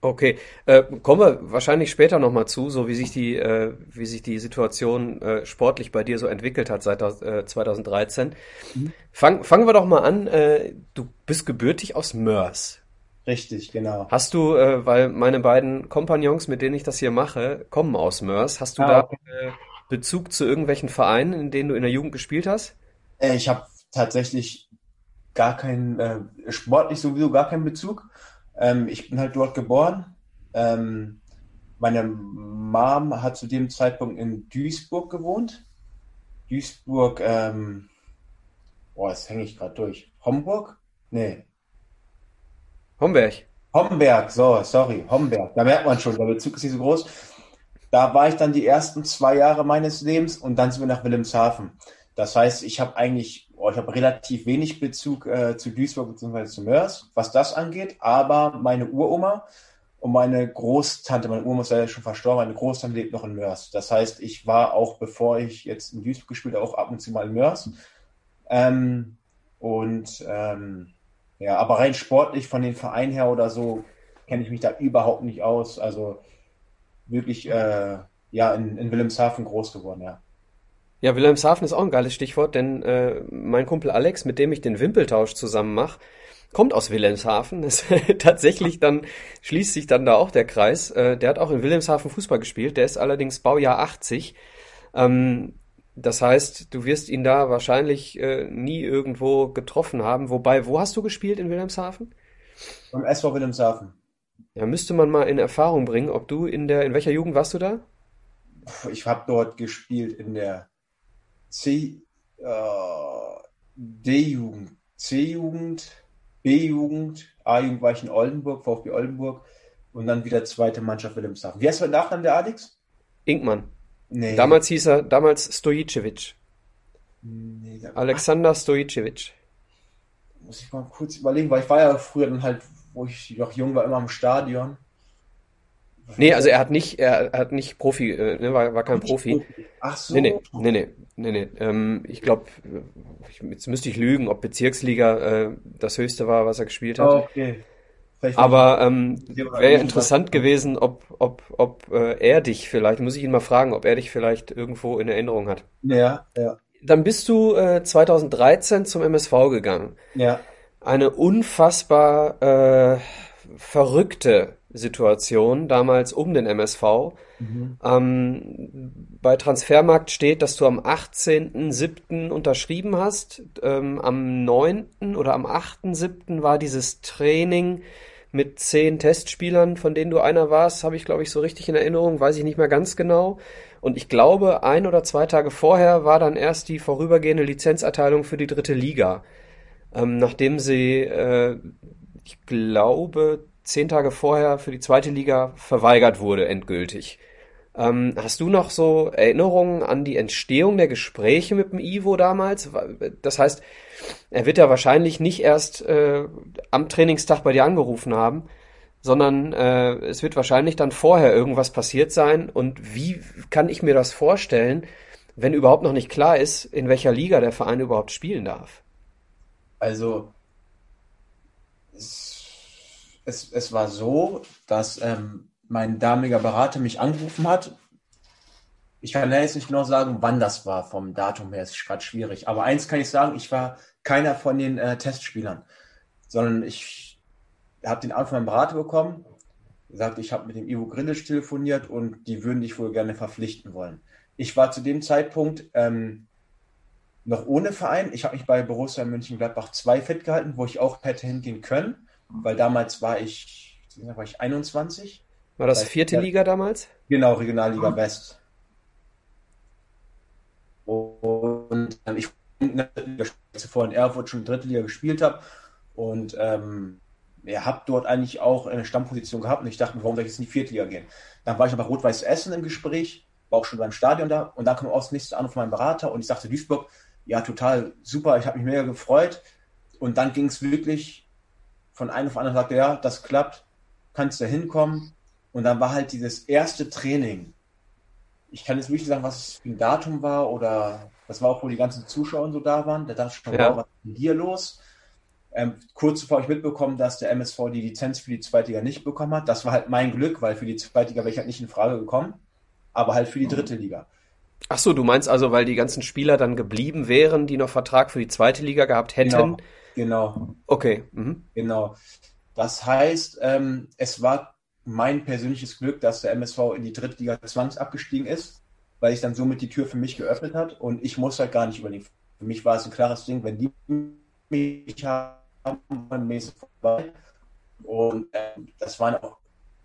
Okay, äh, kommen wir wahrscheinlich später nochmal zu, so wie sich die, äh, wie sich die Situation äh, sportlich bei dir so entwickelt hat seit äh, 2013. Mhm. Fang, fangen wir doch mal an. Äh, du bist gebürtig aus Mörs. Richtig, genau. Hast du, äh, weil meine beiden Kompagnons, mit denen ich das hier mache, kommen aus Mörs, hast du ah, okay. Bezug zu irgendwelchen Vereinen, in denen du in der Jugend gespielt hast? Äh, ich habe tatsächlich gar keinen, äh, sportlich sowieso gar keinen Bezug. Ähm, ich bin halt dort geboren. Ähm, meine Mom hat zu dem Zeitpunkt in Duisburg gewohnt. Duisburg, ähm, boah, jetzt hänge ich gerade durch. Homburg? Nee. Homberg. Homberg, so, sorry, Homberg. Da merkt man schon, der Bezug ist nicht so groß. Da war ich dann die ersten zwei Jahre meines Lebens und dann sind wir nach Wilhelmshaven. Das heißt, ich habe eigentlich, oh, ich habe relativ wenig Bezug äh, zu Duisburg bzw. zu Mörs, was das angeht, aber meine Uroma und meine Großtante, meine Uroma ist ja schon verstorben, meine Großtante lebt noch in Mörs. Das heißt, ich war auch, bevor ich jetzt in Duisburg gespielt habe, auch ab und zu mal in Mörs. Ähm, und ähm, ja, aber rein sportlich von den Vereinen her oder so kenne ich mich da überhaupt nicht aus. Also wirklich äh, ja, in, in Wilhelmshaven groß geworden, ja. Ja, Wilhelmshaven ist auch ein geiles Stichwort, denn äh, mein Kumpel Alex, mit dem ich den Wimpeltausch zusammen mache, kommt aus Wilhelmshaven. Das, tatsächlich dann schließt sich dann da auch der Kreis. Äh, der hat auch in Wilhelmshaven Fußball gespielt. Der ist allerdings Baujahr 80. Ähm, das heißt, du wirst ihn da wahrscheinlich äh, nie irgendwo getroffen haben. Wobei, wo hast du gespielt in Wilhelmshaven? Beim SV Wilhelmshaven. Ja, müsste man mal in Erfahrung bringen, ob du in der, in welcher Jugend warst du da? Ich habe dort gespielt in der C, äh, D-Jugend, C-Jugend, B-Jugend, A-Jugend war ich in Oldenburg, VfB Oldenburg und dann wieder zweite Mannschaft Wilhelmshaven. Wie heißt der Nachname der Alex? Inkmann. Nee. Damals hieß er, damals Stojicevic. Nee, Alexander Stojicevic. muss ich mal kurz überlegen, weil ich war ja früher dann halt, wo ich noch jung war, immer im Stadion. Nee, also er hat nicht, er hat nicht Profi, äh, ne, war, war kein Profi. Ach so. Nee, nee, nee, nee, nee, nee. Ähm, ich glaube, jetzt müsste ich lügen, ob Bezirksliga äh, das höchste war, was er gespielt hat. Oh, okay. Vielleicht Aber ähm, wäre interessant gewesen, ob, ob, ob äh, er dich vielleicht, muss ich ihn mal fragen, ob er dich vielleicht irgendwo in Erinnerung hat. Ja, ja, Dann bist du äh, 2013 zum MSV gegangen. ja. Eine unfassbar äh, verrückte Situation damals um den MSV. Ähm, bei Transfermarkt steht, dass du am 18.07. unterschrieben hast. Ähm, am 9. oder am 8.07. war dieses Training mit zehn Testspielern, von denen du einer warst, habe ich, glaube ich, so richtig in Erinnerung, weiß ich nicht mehr ganz genau. Und ich glaube, ein oder zwei Tage vorher war dann erst die vorübergehende Lizenzerteilung für die dritte Liga. Ähm, nachdem sie, äh, ich glaube, zehn Tage vorher für die zweite Liga verweigert wurde, endgültig. Ähm, hast du noch so Erinnerungen an die Entstehung der Gespräche mit dem Ivo damals? Das heißt, er wird ja wahrscheinlich nicht erst äh, am Trainingstag bei dir angerufen haben, sondern äh, es wird wahrscheinlich dann vorher irgendwas passiert sein. Und wie kann ich mir das vorstellen, wenn überhaupt noch nicht klar ist, in welcher Liga der Verein überhaupt spielen darf? Also, es, es, es war so, dass ähm, mein damaliger Berater mich angerufen hat. Ich kann ja jetzt nicht genau sagen, wann das war, vom Datum her ist gerade schwierig. Aber eins kann ich sagen, ich war keiner von den äh, Testspielern, sondern ich habe den von meinem Berater bekommen, gesagt, ich habe mit dem Ivo Grillisch telefoniert und die würden dich wohl gerne verpflichten wollen. Ich war zu dem Zeitpunkt ähm, noch ohne Verein. Ich habe mich bei Borussia Mönchengladbach 2 fit gehalten, wo ich auch hätte hingehen können, weil damals war ich, war ich 21. War das vierte Liga damals? Genau, Regionalliga West. Und ähm, ich zuvor in Erfurt schon dritte Liga gespielt habe und ähm, ja, habe dort eigentlich auch eine Stammposition gehabt und ich dachte mir, warum soll ich jetzt in die vierte Liga gehen? Dann war ich noch bei Rot-Weiß Essen im Gespräch, war auch schon beim Stadion da und dann kam auch das nächste Anruf von meinem Berater und ich sagte Duisburg, ja total super, ich habe mich mega gefreut und dann ging es wirklich von einem auf anderen, sagte ja, das klappt, kannst du hinkommen und dann war halt dieses erste Training. Ich kann jetzt wirklich sagen, was für ein Datum war oder das war auch, wo die ganzen Zuschauer und so da waren. Da dachte ich schon, Ja. wow, was ist denn hier los? Ähm, kurz zuvor habe ich mitbekommen, dass der MSV die Lizenz für die zweite Liga nicht bekommen hat. Das war halt mein Glück, weil für die zweite Liga wäre ich halt nicht in Frage gekommen, aber halt für die dritte Liga. Ach so, du meinst also, weil die ganzen Spieler dann geblieben wären, die noch Vertrag für die zweite Liga gehabt hätten? Genau, genau. Okay. Mhm. Genau. Das heißt, ähm, es war mein persönliches Glück, dass der MSV in die dritte Liga zwangsabgestiegen ist, weil sich dann somit die Tür für mich geöffnet hat und ich muss halt gar nicht überlegen. Für mich war es ein klares Ding, wenn die mich haben, ich vorbei. Und ähm, das waren auch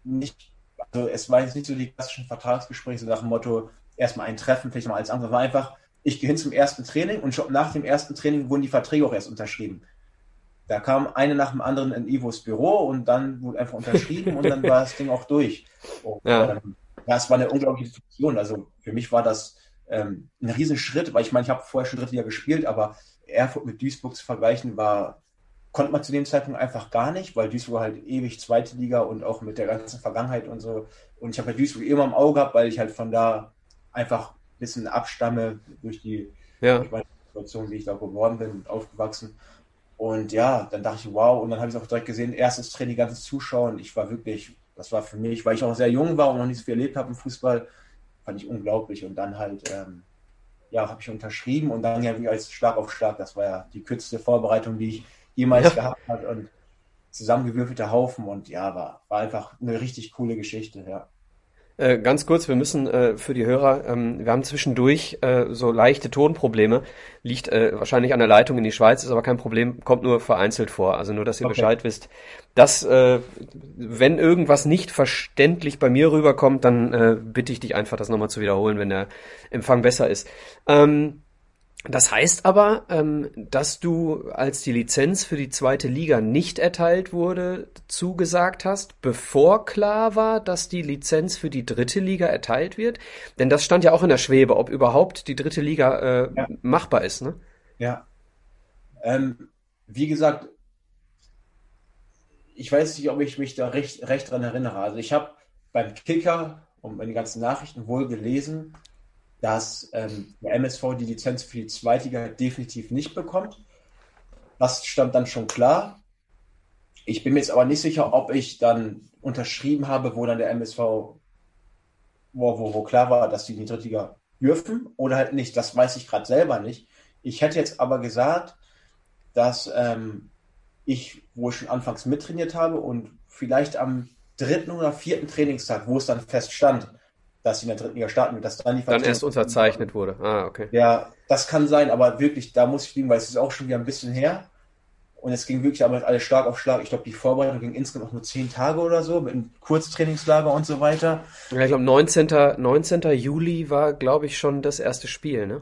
nicht, also es waren jetzt nicht so die klassischen Vertragsgespräche, so nach dem Motto, erstmal ein Treffen, vielleicht mal alles andere. War einfach, ich gehe hin zum ersten Training und schon nach dem ersten Training wurden die Verträge auch erst unterschrieben. Da kam eine nach dem anderen in Ivos Büro und dann wurde einfach unterschrieben und dann war das Ding auch durch. Und, Ja. ähm, ja, es war eine unglaubliche Situation. Also für mich war das ähm, ein Riesenschritt, weil ich meine, ich habe vorher schon dritte Liga gespielt, aber Erfurt mit Duisburg zu vergleichen war, konnte man zu dem Zeitpunkt einfach gar nicht, weil Duisburg halt ewig zweite Liga und auch mit der ganzen Vergangenheit und so. Und ich habe halt Duisburg immer im Auge gehabt, weil ich halt von da einfach ein bisschen abstamme durch die Ja. durch meine Situation, wie ich da geworden bin und aufgewachsen. Und ja, dann dachte ich, wow, und dann habe ich es auch direkt gesehen, erstes Training, ganzes Zuschauen. Ich war wirklich, das war für mich, weil ich auch sehr jung war und noch nicht so viel erlebt habe im Fußball, fand ich unglaublich. Und dann halt, ähm, ja, habe ich unterschrieben und dann ja wie als Schlag auf Schlag. Das war ja die kürzeste Vorbereitung, die ich jemals Ja. gehabt habe und zusammengewürfelter Haufen und ja, war, war einfach eine richtig coole Geschichte, ja. Äh, ganz kurz, wir müssen äh, für die Hörer, ähm, wir haben zwischendurch äh, so leichte Tonprobleme. Liegt äh, wahrscheinlich an der Leitung in die Schweiz, ist aber kein Problem, kommt nur vereinzelt vor. Also nur, dass ihr Okay. Bescheid wisst. Dass, äh, wenn irgendwas nicht verständlich bei mir rüberkommt, dann bitte ich dich einfach, das nochmal zu wiederholen, wenn der Empfang besser ist. Ähm, das heißt aber, ähm, dass du, als die Lizenz für die zweite Liga nicht erteilt wurde, zugesagt hast, bevor klar war, dass die Lizenz für die dritte Liga erteilt wird? Denn das stand ja auch in der Schwebe, ob überhaupt die dritte Liga äh, Ja. machbar ist, ne? Ja. Ähm, wie gesagt, ich weiß nicht, ob ich mich da recht, recht dran erinnere. Also ich habe beim Kicker und bei den ganzen Nachrichten wohl gelesen, dass ähm, der MSV die Lizenz für die Zweitliga definitiv nicht bekommt. Das stand dann schon klar. Ich bin mir jetzt aber nicht sicher, ob ich dann unterschrieben habe, wo dann der MSV, wo, wo, wo klar war, dass die in die Drittliga dürfen oder halt nicht. Das weiß ich gerade selber nicht. Ich hätte jetzt aber gesagt, dass ähm, ich, wo ich schon anfangs mittrainiert habe und vielleicht am dritten oder vierten Trainingstag, wo es dann feststand, dass sie in der dritten Liga starten wird, dass dann die Dann erst unterzeichnet wurde. Ah, okay. Ja, das kann sein, aber wirklich, da muss ich liegen, weil es ist auch schon wieder ein bisschen her. Und es ging wirklich aber alles Schlag auf Schlag. Ich glaube, die Vorbereitung ging insgesamt nur zehn Tage oder so, mit einem Kurztrainingslager und so weiter. Ja, ich glaube, 19. 19. Juli war, glaube ich, schon das erste Spiel, ne?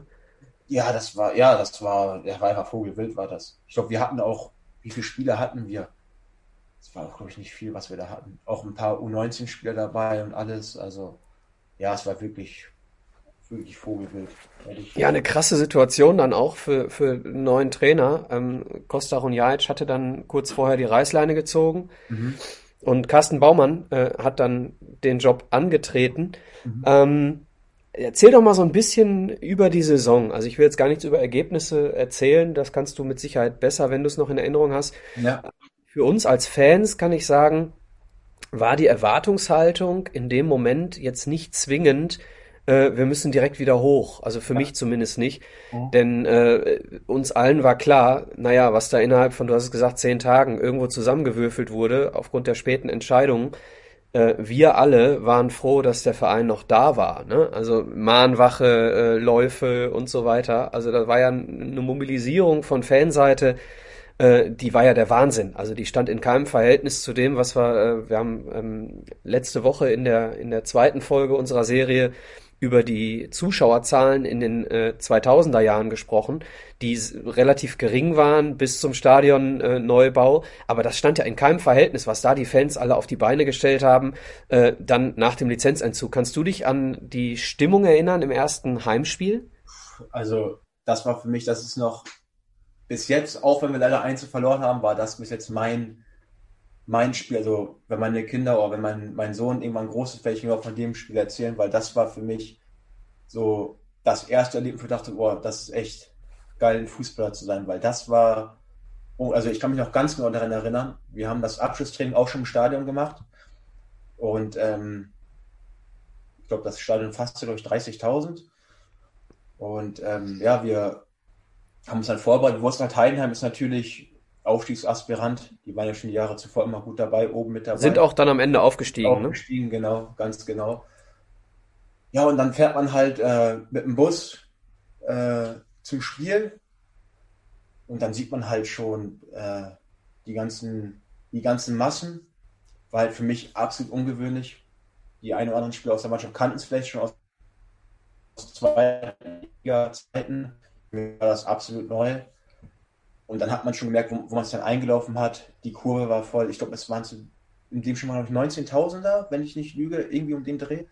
Ja, das war, ja, das war, ja, war einfach Vogelwild, war das. Ich glaube, wir hatten auch, wie viele Spiele hatten wir? Es war auch, glaube ich, nicht viel, was wir da hatten. Auch ein paar U19-Spieler dabei und alles. Also, ja, es war wirklich wirklich Vogelwild. Ja, eine krasse Situation dann auch für, für einen neuen Trainer. Ähm, Costa Runjajic hatte dann kurz vorher die Reißleine gezogen mhm. und Carsten Baumann äh, hat dann den Job angetreten. Mhm. Ähm, erzähl doch mal so ein bisschen über die Saison. Also ich will jetzt gar nichts über Ergebnisse erzählen, das kannst du mit Sicherheit besser, wenn du es noch in Erinnerung hast. Ja. Für uns als Fans kann ich sagen, war die Erwartungshaltung in dem Moment jetzt nicht zwingend, äh, wir müssen direkt wieder hoch. Also für ja. mich zumindest nicht. Mhm. Denn äh, uns allen war klar, naja, was da innerhalb von, du hast es gesagt, zehn Tagen irgendwo zusammengewürfelt wurde, aufgrund der späten Entscheidungen. Äh, wir alle waren froh, dass der Verein noch da war. Ne? Also Mahnwache, äh, Läufe und so weiter. Also da war ja eine Mobilisierung von Fanseite, äh, die war ja der Wahnsinn. Also die stand in keinem Verhältnis zu dem, was wir, äh, wir haben ähm, letzte Woche in der, in der zweiten Folge unserer Serie über die Zuschauerzahlen in den äh, 2000er Jahren gesprochen, die relativ gering waren bis zum Stadionneubau. Äh, Aber das stand ja in keinem Verhältnis, was da die Fans alle auf die Beine gestellt haben, äh, dann nach dem Lizenzentzug. Kannst du dich an die Stimmung erinnern im ersten Heimspiel? Also das war für mich, das ist noch bis jetzt, auch wenn wir leider Einzel verloren haben, war das bis jetzt mein mein Spiel, also wenn meine Kinder oder wenn mein, mein Sohn irgendwann groß ist, ich auch von dem Spiel erzählen, weil das war für mich so das erste Erlebnis, wo ich dachte, boah, das ist echt geil, ein Fußballer zu sein, weil das war, oh, also ich kann mich noch ganz genau daran erinnern, wir haben das Abschlusstraining auch schon im Stadion gemacht und ähm, ich glaube, das Stadion fasste durch 30.000 und ähm, ja, wir haben uns dann vorbereitet, Wurzland Heidenheim ist natürlich Aufstiegsaspirant. Die waren ja schon die Jahre zuvor immer gut dabei, oben mit dabei. Sind auch dann am Ende aufgestiegen, ne? Aufgestiegen, ne? genau, ganz genau. Ja, und dann fährt man halt äh, mit dem Bus äh, zum Spiel und dann sieht man halt schon äh, die ganzen, die ganzen Massen. War halt für mich absolut ungewöhnlich. Die ein oder anderen Spieler aus der Mannschaft kannten es vielleicht schon aus zwei Zeiten. Mir war das absolut neu. Und dann hat man schon gemerkt, wo, wo man es dann eingelaufen hat. Die Kurve war voll. Ich glaube, es waren so in dem schon mal 19.000er, wenn ich nicht lüge, irgendwie um den Dreh.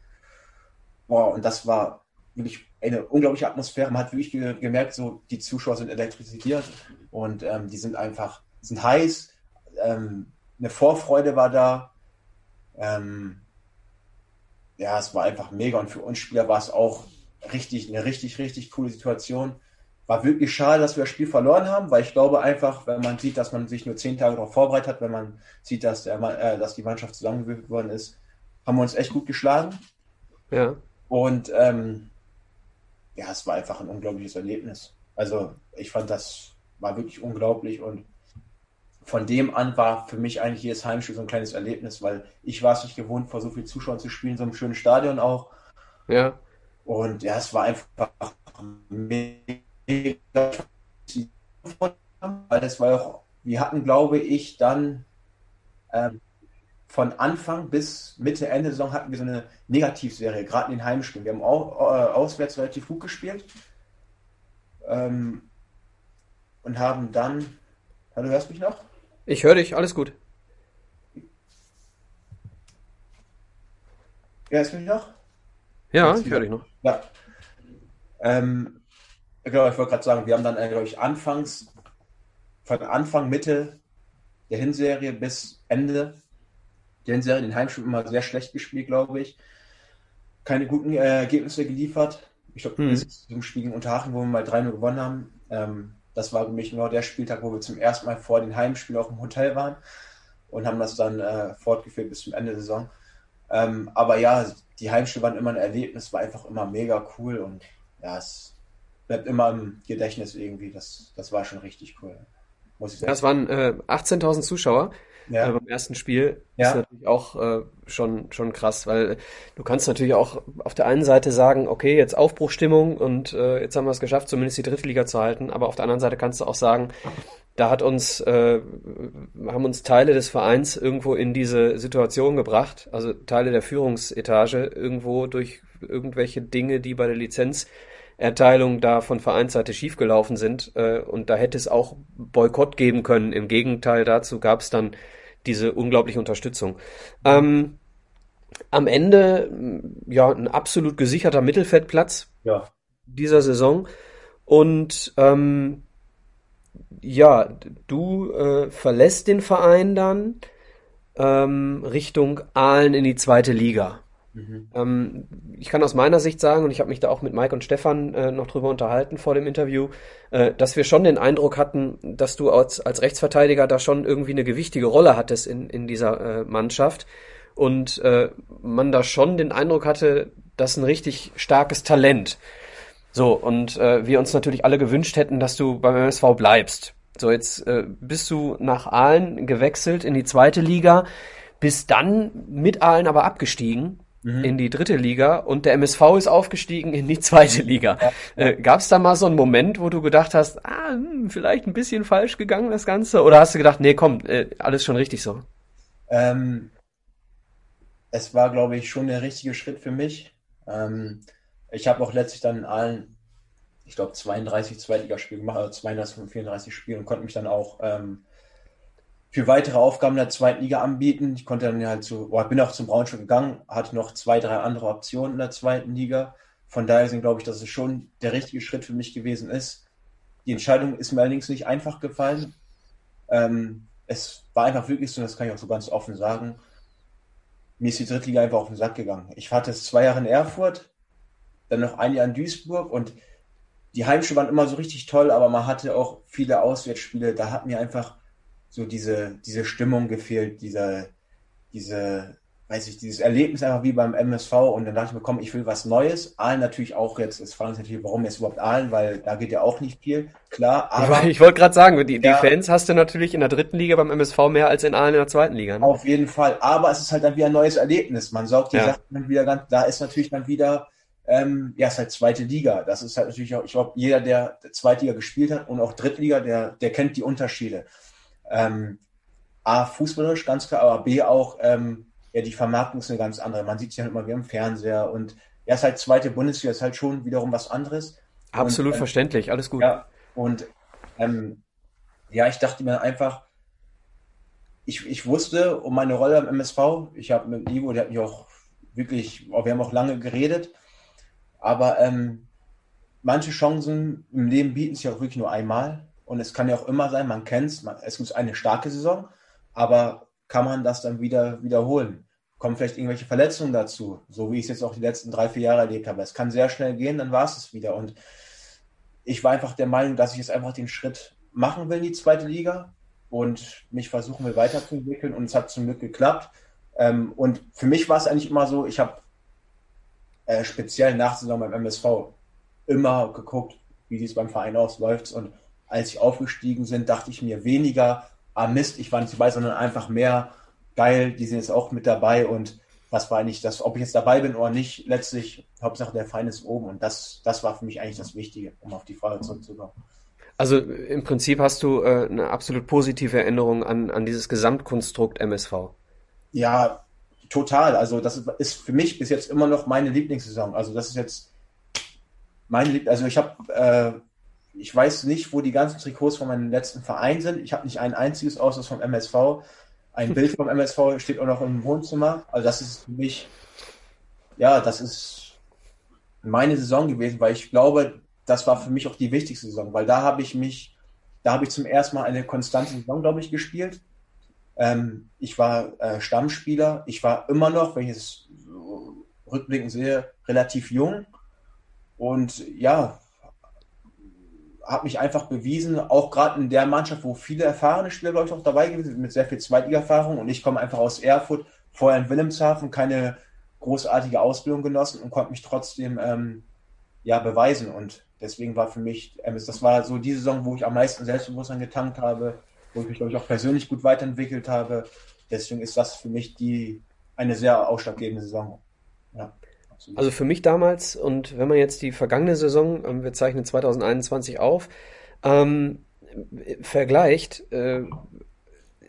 Boah, und das war wirklich eine unglaubliche Atmosphäre. Man hat wirklich ge gemerkt, so die Zuschauer sind elektrisiert und ähm, die sind einfach, sind heiß. Ähm, eine Vorfreude war da. Ähm, ja, es war einfach mega und für uns Spieler war es auch richtig, eine richtig, richtig coole Situation war wirklich schade, dass wir das Spiel verloren haben, weil ich glaube einfach, wenn man sieht, dass man sich nur zehn Tage darauf vorbereitet hat, wenn man sieht, dass, der, äh, dass die Mannschaft zusammengewürfelt worden ist, haben wir uns echt gut geschlagen. Ja. Und ähm, ja, es war einfach ein unglaubliches Erlebnis. Also ich fand, das war wirklich unglaublich und von dem an war für mich eigentlich jedes Heimspiel so ein kleines Erlebnis, weil ich war es nicht gewohnt, vor so vielen Zuschauern zu spielen, so einem schönen Stadion auch. Ja. Und ja, es war einfach mega weil das war auch, wir hatten, glaube ich, dann ähm, von Anfang bis Mitte, Ende der Saison hatten wir so eine Negativserie, gerade in den Heimspielen. Wir haben auch, äh, auswärts relativ gut gespielt ähm, und haben dann. Hallo, hörst du mich noch? Ich höre dich, alles gut. Hörst du mich noch? Ja, ich höre dich noch. Ja. Ähm, Genau, ich wollte gerade sagen, wir haben dann, äh, glaube ich, anfangs von Anfang, Mitte der Hinserie bis Ende der Hinserie, den Heimspiel immer sehr schlecht gespielt, glaube ich. Keine guten äh, Ergebnisse geliefert. Ich glaube, hm. zum Spiel gegen Unterhaching, wo wir mal 3-0 gewonnen haben. Ähm, das war für mich genau der Spieltag, wo wir zum ersten Mal vor dem Heimspiel auch im Hotel waren und haben das dann äh, fortgeführt bis zum Ende der Saison. Ähm, aber ja, die Heimspiele waren immer ein Erlebnis, war einfach immer mega cool und ja, es bleibt immer im Gedächtnis irgendwie. Das, das war schon richtig cool. Muss ich sagen. Das waren äh, 18.000 Zuschauer ja. äh, beim ersten Spiel. Ja. Ist natürlich auch äh, schon, schon krass, weil du kannst natürlich auch auf der einen Seite sagen, okay, jetzt Aufbruchstimmung und äh, jetzt haben wir es geschafft, zumindest die dritte Liga zu halten, aber auf der anderen Seite kannst du auch sagen, da hat uns, äh, haben uns Teile des Vereins irgendwo in diese Situation gebracht, also Teile der Führungsetage irgendwo durch irgendwelche Dinge, die bei der Lizenzerteilung da von Vereinsseite schiefgelaufen sind. Äh, und da hätte es auch Boykott geben können. Im Gegenteil dazu gab es dann diese unglaubliche Unterstützung. Ähm, am Ende ja ein absolut gesicherter Mittelfeldplatz ja. dieser Saison. Und ähm, ja, du äh, verlässt den Verein dann ähm, Richtung Aalen in die zweite Liga. Mhm. Ähm, ich kann aus meiner Sicht sagen, und ich habe mich da auch mit Mike und Stefan äh, noch drüber unterhalten vor dem Interview, äh, dass wir schon den Eindruck hatten, dass du als, als Rechtsverteidiger da schon irgendwie eine gewichtige Rolle hattest in, in dieser äh, Mannschaft und äh, man da schon den Eindruck hatte, das ist ein richtig starkes Talent. So, und äh, wir uns natürlich alle gewünscht hätten, dass du beim MSV bleibst. So, jetzt äh, bist du nach Aalen gewechselt in die zweite Liga, bist dann mit Aalen aber abgestiegen mhm. in die dritte Liga und der MSV ist aufgestiegen in die zweite Liga. Ja. Äh, Gab es da mal so einen Moment, wo du gedacht hast, ah, hm, vielleicht ein bisschen falsch gegangen das Ganze? Oder hast du gedacht, nee, komm, äh, alles schon richtig so? Ähm, es war, glaube ich, schon der richtige Schritt für mich. Ähm, ich habe auch letztlich dann in allen, ich glaube, 32 Zweitligaspiele gemacht, also 32 von 34 Spielen und konnte mich dann auch ähm, für weitere Aufgaben der zweiten Liga anbieten. Ich konnte dann halt zu, oh, bin auch zum Braunschweig gegangen, hatte noch zwei, drei andere Optionen in der zweiten Liga. Von daher sind, glaube ich, dass es schon der richtige Schritt für mich gewesen ist. Die Entscheidung ist mir allerdings nicht einfach gefallen. Ähm, es war einfach wirklich so, das kann ich auch so ganz offen sagen, mir ist die Drittliga einfach auf den Sack gegangen. Ich hatte es zwei Jahre in Erfurt, dann noch ein Jahr in Duisburg und die Heimspiele waren immer so richtig toll, aber man hatte auch viele Auswärtsspiele. Da hat mir einfach so diese, diese Stimmung gefehlt, dieser, diese, weiß ich, dieses Erlebnis einfach wie beim MSV und dann dachte ich mir, komm, ich will was Neues. Aalen natürlich auch jetzt, es fragen sich natürlich, warum jetzt überhaupt Aalen, weil da geht ja auch nicht viel, klar. Aber ich, ich wollte gerade sagen, die, ja, die Fans hast du natürlich in der dritten Liga beim MSV mehr als in Aalen in der zweiten Liga. Ne? Auf jeden Fall, aber es ist halt dann wieder ein neues Erlebnis. Man saugt die ja. Sachen dann wieder ganz, da ist natürlich dann wieder, ähm, ja, es ist halt zweite Liga. Das ist halt natürlich auch, ich glaube, jeder, der Zweitliga gespielt hat und auch Drittliga, der, der kennt die Unterschiede. Ähm, A, fußballerisch ganz klar, aber B auch, ähm, ja, die Vermarktung ist eine ganz andere. Man sieht sie halt immer wie im Fernseher und ja, ist halt zweite Bundesliga, ist halt schon wiederum was anderes. Absolut und, ähm, verständlich, alles gut. Ja, und ähm, ja, ich dachte mir einfach, ich, ich wusste um meine Rolle am MSV. Ich habe mit Ivo, der hat mich auch wirklich, wir haben auch lange geredet, aber ähm, manche Chancen im Leben bieten sich auch wirklich nur einmal. Und es kann ja auch immer sein, man kennt es, es gibt eine starke Saison, aber kann man das dann wieder wiederholen? Kommen vielleicht irgendwelche Verletzungen dazu, so wie ich es jetzt auch die letzten drei, vier Jahre erlebt habe. Es kann sehr schnell gehen, dann war es es wieder. Und ich war einfach der Meinung, dass ich jetzt einfach den Schritt machen will in die zweite Liga und mich versuchen will weiterzuentwickeln. Und es hat zum Glück geklappt. Ähm, und für mich war es eigentlich immer so, ich habe äh, speziell nach Saison beim MSV immer geguckt, wie es beim Verein ausläuft und als sie aufgestiegen sind, dachte ich mir weniger, ah Mist, ich war nicht dabei, sondern einfach mehr geil, die sind jetzt auch mit dabei und was war eigentlich das, ob ich jetzt dabei bin oder nicht, letztlich, Hauptsache der Feind ist oben und das, das war für mich eigentlich das Wichtige, um auf die Frage zurückzukommen. Also im Prinzip hast du äh, eine absolut positive Erinnerung an, an dieses Gesamtkonstrukt MSV. Ja, total. Also das ist für mich bis jetzt immer noch meine Lieblingssaison. Also das ist jetzt meine Lieb also ich habe äh, ich weiß nicht, wo die ganzen Trikots von meinem letzten Verein sind. Ich habe nicht ein einziges aus das vom MSV. Ein Bild vom MSV steht auch noch im Wohnzimmer. Also das ist für mich, ja, das ist meine Saison gewesen, weil ich glaube, das war für mich auch die wichtigste Saison, weil da habe ich mich da habe ich zum ersten Mal eine konstante Saison, glaube ich, gespielt. Ähm, ich war äh, Stammspieler. Ich war immer noch, wenn ich es rückblickend sehe, relativ jung. Und ja, habe mich einfach bewiesen, auch gerade in der Mannschaft, wo viele erfahrene Spieler, glaube ich, auch dabei gewesen sind, mit sehr viel Zweitliga-Erfahrung. Und ich komme einfach aus Erfurt, vorher in Wilhelmshaven, keine großartige Ausbildung genossen und konnte mich trotzdem ähm, ja beweisen. Und deswegen war für mich, ähm, das war so die Saison, wo ich am meisten Selbstbewusstsein getankt habe, wo ich mich, glaube ich, auch persönlich gut weiterentwickelt habe. Deswegen ist das für mich die eine sehr ausschlaggebende Saison. Ja. Also für mich damals, und wenn man jetzt die vergangene Saison, ähm, wir zeichnen 2021 auf, ähm, vergleicht, äh,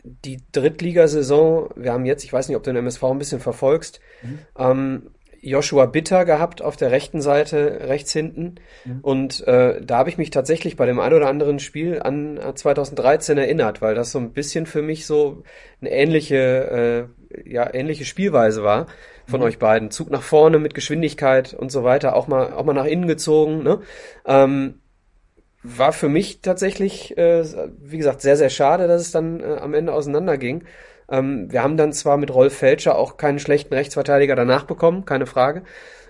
die Drittligasaison, wir haben jetzt, ich weiß nicht, ob du den MSV ein bisschen verfolgst, mhm. ähm, Joshua Bitter gehabt auf der rechten Seite, rechts hinten. Mhm. Und äh, da habe ich mich tatsächlich bei dem ein oder anderen Spiel an 2013 erinnert, weil das so ein bisschen für mich so eine ähnliche, äh, ja, ähnliche Spielweise war von mhm. euch beiden. Zug nach vorne mit Geschwindigkeit und so weiter, auch mal, auch mal nach innen gezogen. Ne? Ähm, war für mich tatsächlich, äh, wie gesagt, sehr, sehr schade, dass es dann äh, am Ende auseinanderging. Ähm, wir haben dann zwar mit Rolf Felscher auch keinen schlechten Rechtsverteidiger danach bekommen, keine Frage.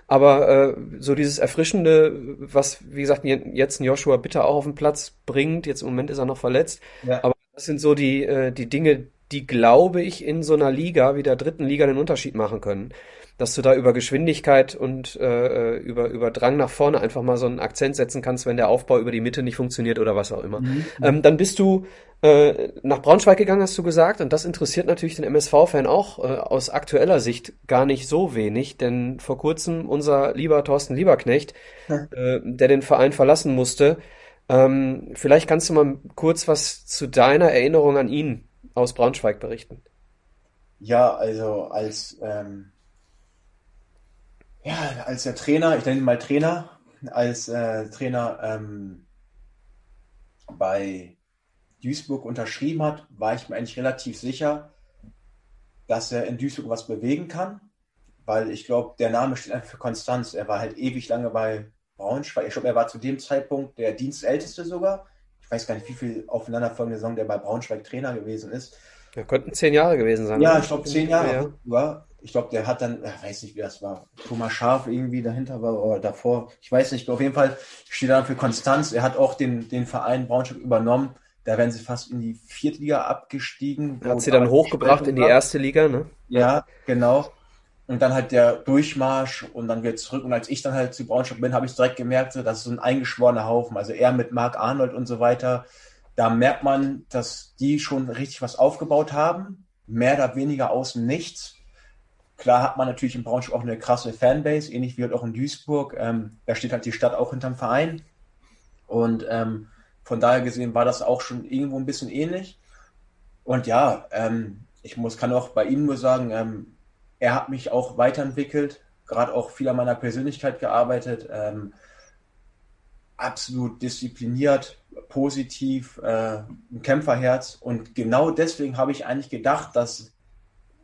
Aber äh, so dieses Erfrischende, was, wie gesagt, jetzt ein Joshua bitte auch auf den Platz bringt, jetzt im Moment ist er noch verletzt, ja. aber das sind so die, äh, die Dinge, die, glaube ich, in so einer Liga wie der dritten Liga den Unterschied machen können dass du da über Geschwindigkeit und äh, über, über Drang nach vorne einfach mal so einen Akzent setzen kannst, wenn der Aufbau über die Mitte nicht funktioniert oder was auch immer. Mhm. Ähm, dann bist du äh, nach Braunschweig gegangen, hast du gesagt, und das interessiert natürlich den MSV-Fan auch äh, aus aktueller Sicht gar nicht so wenig, denn vor kurzem unser lieber Thorsten Lieberknecht, ja. äh, der den Verein verlassen musste, ähm, vielleicht kannst du mal kurz was zu deiner Erinnerung an ihn aus Braunschweig berichten. Ja, also als ähm, ja, als der Trainer, ich nenne ihn mal Trainer, als äh, Trainer ähm, bei Duisburg unterschrieben hat, war ich mir eigentlich relativ sicher, dass er in Duisburg was bewegen kann, weil ich glaube, der Name steht einfach für Konstanz. Er war halt ewig lange bei Braunschweig. Ich glaube, er war zu dem Zeitpunkt der Dienstälteste sogar. Ich weiß gar nicht, wie viel aufeinanderfolgende Saison der bei Braunschweig Trainer gewesen ist. Ja, könnten zehn Jahre gewesen sein. Ja, ich glaube zehn Jahre. Ja ich glaube, der hat dann, ich weiß nicht, wie das war, Thomas Scharf irgendwie dahinter war oder davor. Ich weiß nicht, auf jeden Fall steht er für Konstanz. Er hat auch den, den Verein Braunschweig übernommen. Da werden sie fast in die vierte Liga abgestiegen. Hat sie dann hochgebracht in die erste Liga, ne? Ja, genau. Und dann halt der Durchmarsch und dann wieder zurück. Und als ich dann halt zu Braunschweig bin, habe ich direkt gemerkt, das ist so ein eingeschworener Haufen. Also er mit Marc Arnold und so weiter. Da merkt man, dass die schon richtig was aufgebaut haben. Mehr oder weniger aus dem Nichts Klar hat man natürlich in Braunschweig auch eine krasse Fanbase, ähnlich wie halt auch in Duisburg. Ähm, da steht halt die Stadt auch hinterm Verein. Und ähm, von daher gesehen war das auch schon irgendwo ein bisschen ähnlich. Und ja, ähm, ich muss, kann auch bei ihm nur sagen, ähm, er hat mich auch weiterentwickelt, gerade auch viel an meiner Persönlichkeit gearbeitet, ähm, absolut diszipliniert, positiv, äh, ein Kämpferherz. Und genau deswegen habe ich eigentlich gedacht, dass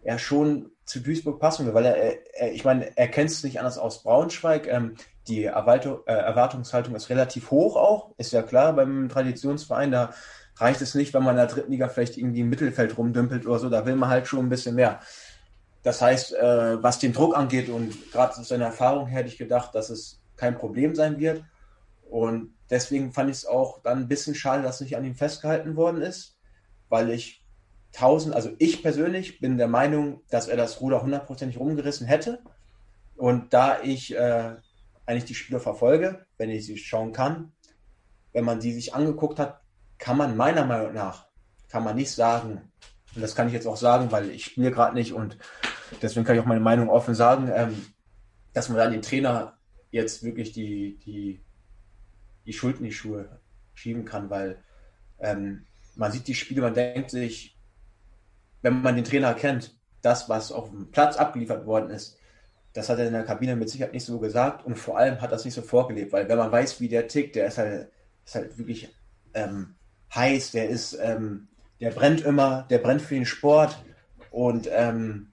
er schon zu Duisburg passen will, weil er, er ich meine, er kennt es nicht anders aus Braunschweig. Ähm, die Erwartung, äh, Erwartungshaltung ist relativ hoch auch, ist ja klar beim Traditionsverein. Da reicht es nicht, wenn man in der dritten Liga vielleicht irgendwie im Mittelfeld rumdümpelt oder so. Da will man halt schon ein bisschen mehr. Das heißt, äh, was den Druck angeht und gerade aus seiner Erfahrung her hätte ich gedacht, dass es kein Problem sein wird. Und deswegen fand ich es auch dann ein bisschen schade, dass nicht an ihm festgehalten worden ist, weil ich 1000, also ich persönlich bin der Meinung, dass er das Ruder hundertprozentig rumgerissen hätte. Und da ich äh, eigentlich die Spieler verfolge, wenn ich sie schauen kann, wenn man die sich angeguckt hat, kann man meiner Meinung nach, kann man nicht sagen, und das kann ich jetzt auch sagen, weil ich spiele gerade nicht und deswegen kann ich auch meine Meinung offen sagen, ähm, dass man dann den Trainer jetzt wirklich die, die, die Schuld in die Schuhe schieben kann, weil ähm, man sieht die Spiele, man denkt sich, wenn man den Trainer kennt, das, was auf dem Platz abgeliefert worden ist, das hat er in der Kabine mit Sicherheit nicht so gesagt und vor allem hat das nicht so vorgelebt, weil wenn man weiß, wie der tickt, der ist halt, ist halt wirklich ähm, heiß, der ist, ähm, der brennt immer, der brennt für den Sport und ähm,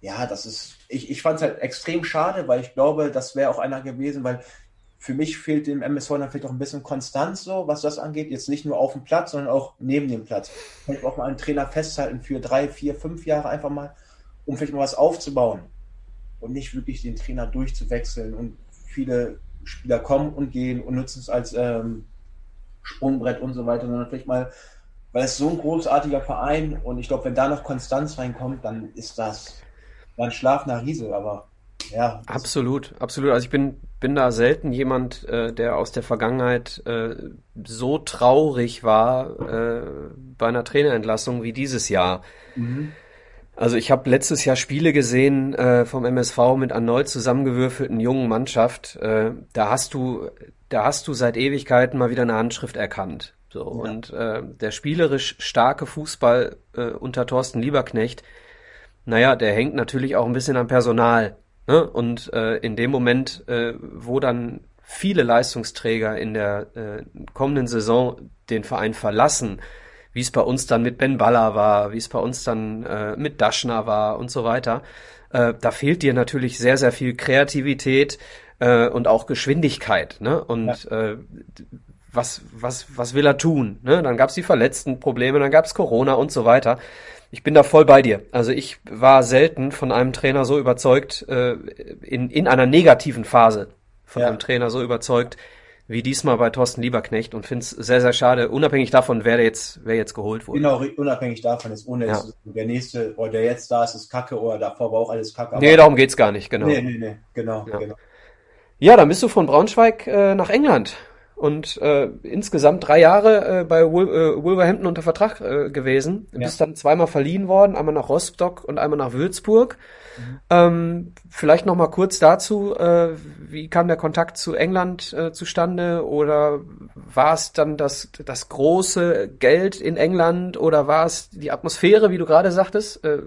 ja, das ist, ich, ich fand es halt extrem schade, weil ich glaube, das wäre auch einer gewesen, weil für mich fehlt dem MSV dann vielleicht auch ein bisschen Konstanz so, was das angeht. Jetzt nicht nur auf dem Platz, sondern auch neben dem Platz. Vielleicht auch mal einen Trainer festhalten für drei, vier, fünf Jahre einfach mal, um vielleicht mal was aufzubauen. Und nicht wirklich den Trainer durchzuwechseln. Und viele Spieler kommen und gehen und nutzen es als ähm, Sprungbrett und so weiter, sondern vielleicht mal, weil es so ein großartiger Verein und ich glaube, wenn da noch Konstanz reinkommt, dann ist das ein schlafender Riese, aber ja. Absolut, absolut. Also ich bin, bin da selten jemand, äh, der aus der Vergangenheit äh, so traurig war äh, bei einer Trainerentlassung wie dieses Jahr. Mhm. Also ich habe letztes Jahr Spiele gesehen äh, vom MSV mit erneut zusammengewürfelten jungen Mannschaft. Äh, da hast du, da hast du seit Ewigkeiten mal wieder eine Handschrift erkannt. So ja. und äh, der spielerisch starke Fußball äh, unter Thorsten Lieberknecht, naja, der hängt natürlich auch ein bisschen am Personal. Ne? Und äh, in dem Moment, äh, wo dann viele Leistungsträger in der äh, kommenden Saison den Verein verlassen, wie es bei uns dann mit Ben Baller war, wie es bei uns dann äh, mit Daschner war und so weiter, äh, da fehlt dir natürlich sehr, sehr viel Kreativität äh, und auch Geschwindigkeit. Ne? Und ja. äh, was, was, was will er tun? Ne? Dann gab es die verletzten Probleme, dann gab es Corona und so weiter. Ich bin da voll bei dir. Also ich war selten von einem Trainer so überzeugt, äh, in, in einer negativen Phase von ja. einem Trainer so überzeugt, wie diesmal bei Thorsten Lieberknecht und finde es sehr, sehr schade, unabhängig davon, wer jetzt, wer jetzt geholt wurde. Genau, unabhängig davon ist ohne ja. der nächste oder der jetzt da ist, ist Kacke oder davor war auch alles Kacke. Nee, darum geht's gar nicht, genau. Nee, nee, nee, genau, ja. genau. Ja, dann bist du von Braunschweig äh, nach England und äh, insgesamt drei Jahre äh, bei Wol äh, Wolverhampton unter Vertrag äh, gewesen. Ja. bist dann zweimal verliehen worden, einmal nach Rostock und einmal nach Würzburg. Mhm. Ähm, vielleicht noch mal kurz dazu, äh, wie kam der Kontakt zu England äh, zustande oder war es dann das, das große Geld in England oder war es die Atmosphäre, wie du gerade sagtest, äh,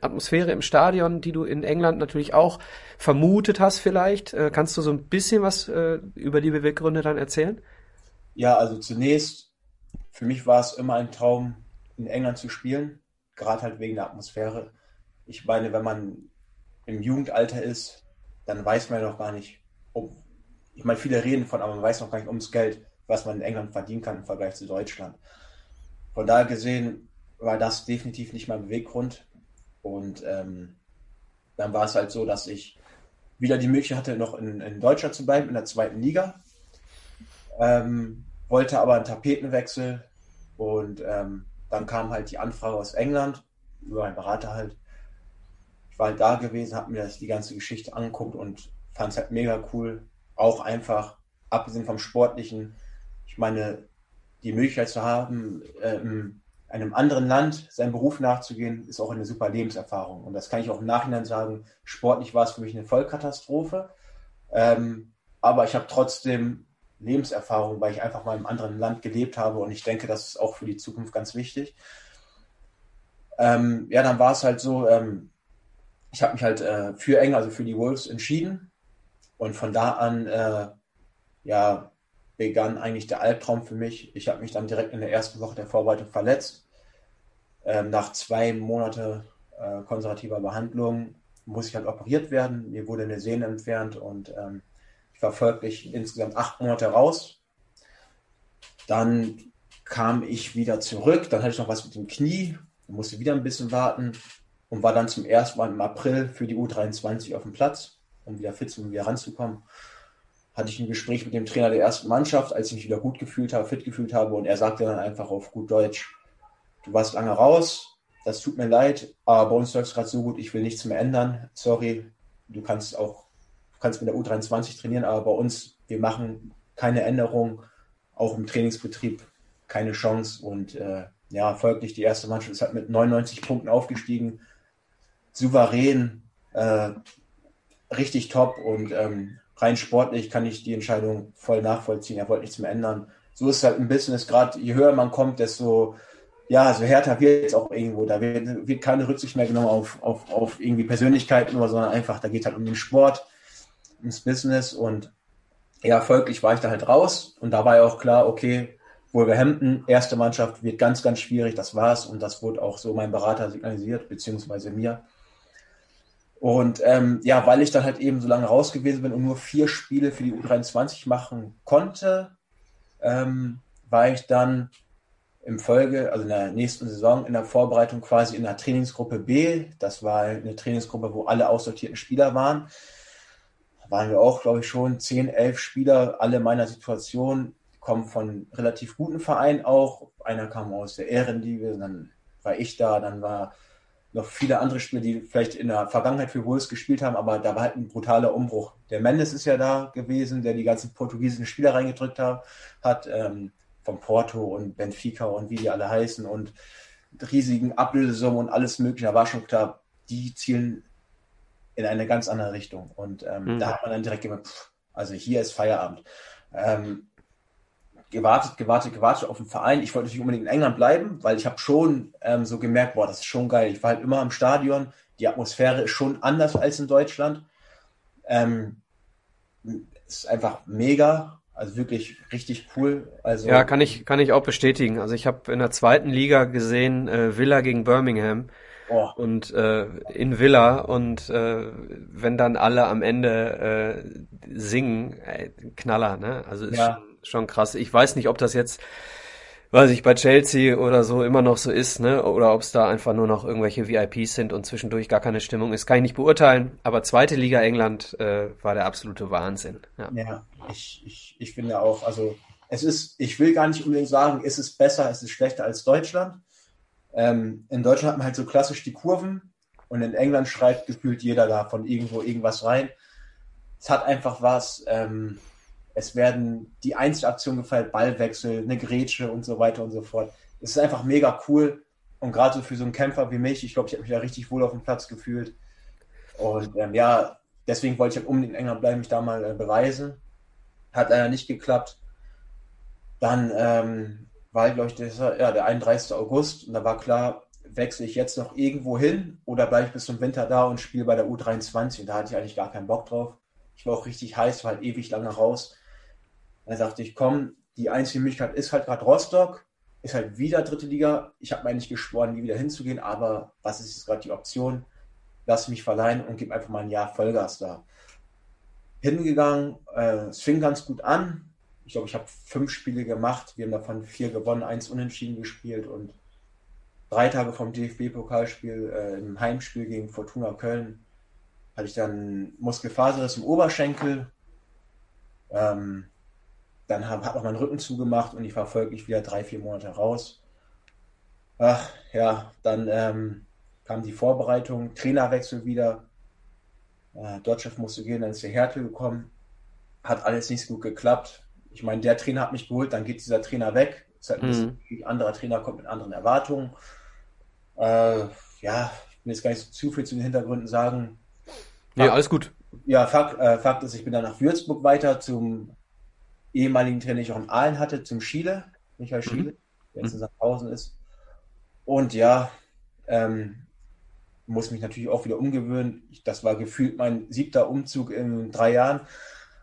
Atmosphäre im Stadion, die du in England natürlich auch vermutet hast vielleicht. Äh, kannst du so ein bisschen was äh, über die Beweggründe dann erzählen? Ja, also zunächst, für mich war es immer ein Traum, in England zu spielen, gerade halt wegen der Atmosphäre. Ich meine, wenn man im Jugendalter ist, dann weiß man ja noch gar nicht, ob, ich meine, viele reden von, aber man weiß noch gar nicht ums Geld, was man in England verdienen kann im Vergleich zu Deutschland. Von daher gesehen war das definitiv nicht mein Beweggrund. Und ähm, dann war es halt so, dass ich wieder die Möglichkeit hatte, noch in, in Deutschland zu bleiben, in der zweiten Liga. Ähm, wollte aber einen Tapetenwechsel und ähm, dann kam halt die Anfrage aus England, über einen Berater halt. War da gewesen, habe mir das die ganze Geschichte angeguckt und fand es halt mega cool. Auch einfach, abgesehen vom Sportlichen, ich meine, die Möglichkeit zu haben, ähm, einem anderen Land seinem Beruf nachzugehen, ist auch eine super Lebenserfahrung. Und das kann ich auch im Nachhinein sagen. Sportlich war es für mich eine Vollkatastrophe. Ähm, aber ich habe trotzdem Lebenserfahrung, weil ich einfach mal im anderen Land gelebt habe. Und ich denke, das ist auch für die Zukunft ganz wichtig. Ähm, ja, dann war es halt so, ähm, ich habe mich halt äh, für Eng, also für die Wolves entschieden. Und von da an, äh, ja, begann eigentlich der Albtraum für mich. Ich habe mich dann direkt in der ersten Woche der Vorbereitung verletzt. Ähm, nach zwei Monaten äh, konservativer Behandlung muss ich halt operiert werden. Mir wurde eine Sehne entfernt und ähm, ich war folglich insgesamt acht Monate raus. Dann kam ich wieder zurück. Dann hatte ich noch was mit dem Knie, musste wieder ein bisschen warten und war dann zum ersten Mal im April für die U23 auf dem Platz, um wieder fit zu wieder ranzukommen. Hatte ich ein Gespräch mit dem Trainer der ersten Mannschaft, als ich mich wieder gut gefühlt habe, fit gefühlt habe und er sagte dann einfach auf gut Deutsch, du warst lange raus, das tut mir leid, aber bei uns läuft es gerade so gut, ich will nichts mehr ändern, sorry, du kannst auch, du kannst mit der U23 trainieren, aber bei uns, wir machen keine Änderung, auch im Trainingsbetrieb keine Chance. Und äh, ja, folglich die erste Mannschaft ist halt mit 99 Punkten aufgestiegen, souverän, äh, richtig top und ähm, rein sportlich kann ich die Entscheidung voll nachvollziehen. Er wollte nichts mehr ändern. So ist es halt ein Business, gerade je höher man kommt, desto ja, so härter wird es auch irgendwo. Da wird, wird keine Rücksicht mehr genommen auf, auf, auf irgendwie Persönlichkeiten sondern einfach, da geht halt um den Sport, ums Business und ja, folglich war ich da halt raus und da war ja auch klar, okay, Wolverhampton, erste Mannschaft, wird ganz, ganz schwierig, das war's und das wurde auch so mein Berater signalisiert, beziehungsweise mir. Und ähm, ja, weil ich dann halt eben so lange raus gewesen bin und nur vier Spiele für die U23 machen konnte, ähm, war ich dann im Folge, also in der nächsten Saison, in der Vorbereitung quasi in der Trainingsgruppe B. Das war eine Trainingsgruppe, wo alle aussortierten Spieler waren. Da waren wir auch, glaube ich, schon zehn, elf Spieler, alle meiner Situation, kommen von relativ guten Vereinen auch. Einer kam aus der Ehrenliga, dann war ich da, dann war noch viele andere Spieler, die vielleicht in der Vergangenheit für Wolves gespielt haben, aber da war halt ein brutaler Umbruch. Der Mendes ist ja da gewesen, der die ganzen portugiesischen Spieler reingedrückt hat, hat ähm, von Porto und Benfica und wie die alle heißen und riesigen Ablösesummen und alles mögliche. Da war schon klar, die zielen in eine ganz andere Richtung. Und ähm, mhm. da hat man dann direkt gemerkt, pff, also hier ist Feierabend. Ähm, gewartet, gewartet, gewartet auf den Verein. Ich wollte natürlich unbedingt in England bleiben, weil ich habe schon ähm, so gemerkt, boah, das ist schon geil. Ich war halt immer im Stadion. Die Atmosphäre ist schon anders als in Deutschland. Ähm, ist einfach mega. Also wirklich richtig cool. Also ja, kann ich kann ich auch bestätigen. Also ich habe in der zweiten Liga gesehen äh, Villa gegen Birmingham oh. und äh, in Villa und äh, wenn dann alle am Ende äh, singen, äh, Knaller, ne? Also ist ja. schon schon krass. Ich weiß nicht, ob das jetzt, weiß ich, bei Chelsea oder so immer noch so ist, ne? Oder ob es da einfach nur noch irgendwelche VIPs sind und zwischendurch gar keine Stimmung ist, kann ich nicht beurteilen. Aber zweite Liga England äh, war der absolute Wahnsinn. Ja, ja ich, ich, ich finde auch, also es ist, ich will gar nicht unbedingt sagen, ist es besser, ist es schlechter als Deutschland. Ähm, in Deutschland hat man halt so klassisch die Kurven und in England schreibt gefühlt jeder da von irgendwo irgendwas rein. Es hat einfach was, ähm, es werden die Einzelaktionen gefeiert, Ballwechsel, eine Grätsche und so weiter und so fort. Es ist einfach mega cool. Und gerade so für so einen Kämpfer wie mich, ich glaube, ich habe mich da richtig wohl auf dem Platz gefühlt. Und ähm, ja, deswegen wollte ich halt unbedingt in England bleiben, mich da mal äh, beweisen. Hat leider nicht geklappt. Dann ähm, war, glaube ich, der, ja, der 31. August und da war klar, wechsle ich jetzt noch irgendwo hin oder bleibe ich bis zum Winter da und spiele bei der U23. Und da hatte ich eigentlich gar keinen Bock drauf. Ich war auch richtig heiß, war halt ewig lange raus. Dann sagte ich, komm, die einzige Möglichkeit ist halt gerade Rostock, ist halt wieder dritte Liga. Ich habe mir eigentlich geschworen, nie wieder hinzugehen, aber was ist jetzt gerade die Option? Lass mich verleihen und gib einfach mal ein Jahr Vollgas da. Hingegangen, äh, es fing ganz gut an. Ich glaube, ich habe fünf Spiele gemacht. Wir haben davon vier gewonnen, eins unentschieden gespielt und drei Tage vom DFB-Pokalspiel äh, im Heimspiel gegen Fortuna Köln hatte ich dann Muskelfaserriss im Oberschenkel. Ähm, dann hat auch mein Rücken zugemacht und ich war folglich wieder drei, vier Monate raus. Ach ja, dann ähm, kam die Vorbereitung, Trainerwechsel wieder. Äh, Deutschland musste gehen, dann ist der Härte gekommen. Hat alles nicht so gut geklappt. Ich meine, der Trainer hat mich geholt, dann geht dieser Trainer weg. Ist halt ein mhm. ein anderer Trainer kommt mit anderen Erwartungen. Äh, ja, ich will jetzt gar nicht so zu viel zu den Hintergründen sagen. Nee, alles gut. Ja, Fakt, äh, Fakt ist, ich bin dann nach Würzburg weiter zum ehemaligen Trainer, den ich auch in Aalen hatte, zum Schiele, Michael mhm. Schiele, mhm. der jetzt in Sachsen ist. Und ja, ähm, muss mich natürlich auch wieder umgewöhnen. Ich, das war gefühlt mein siebter Umzug in drei Jahren.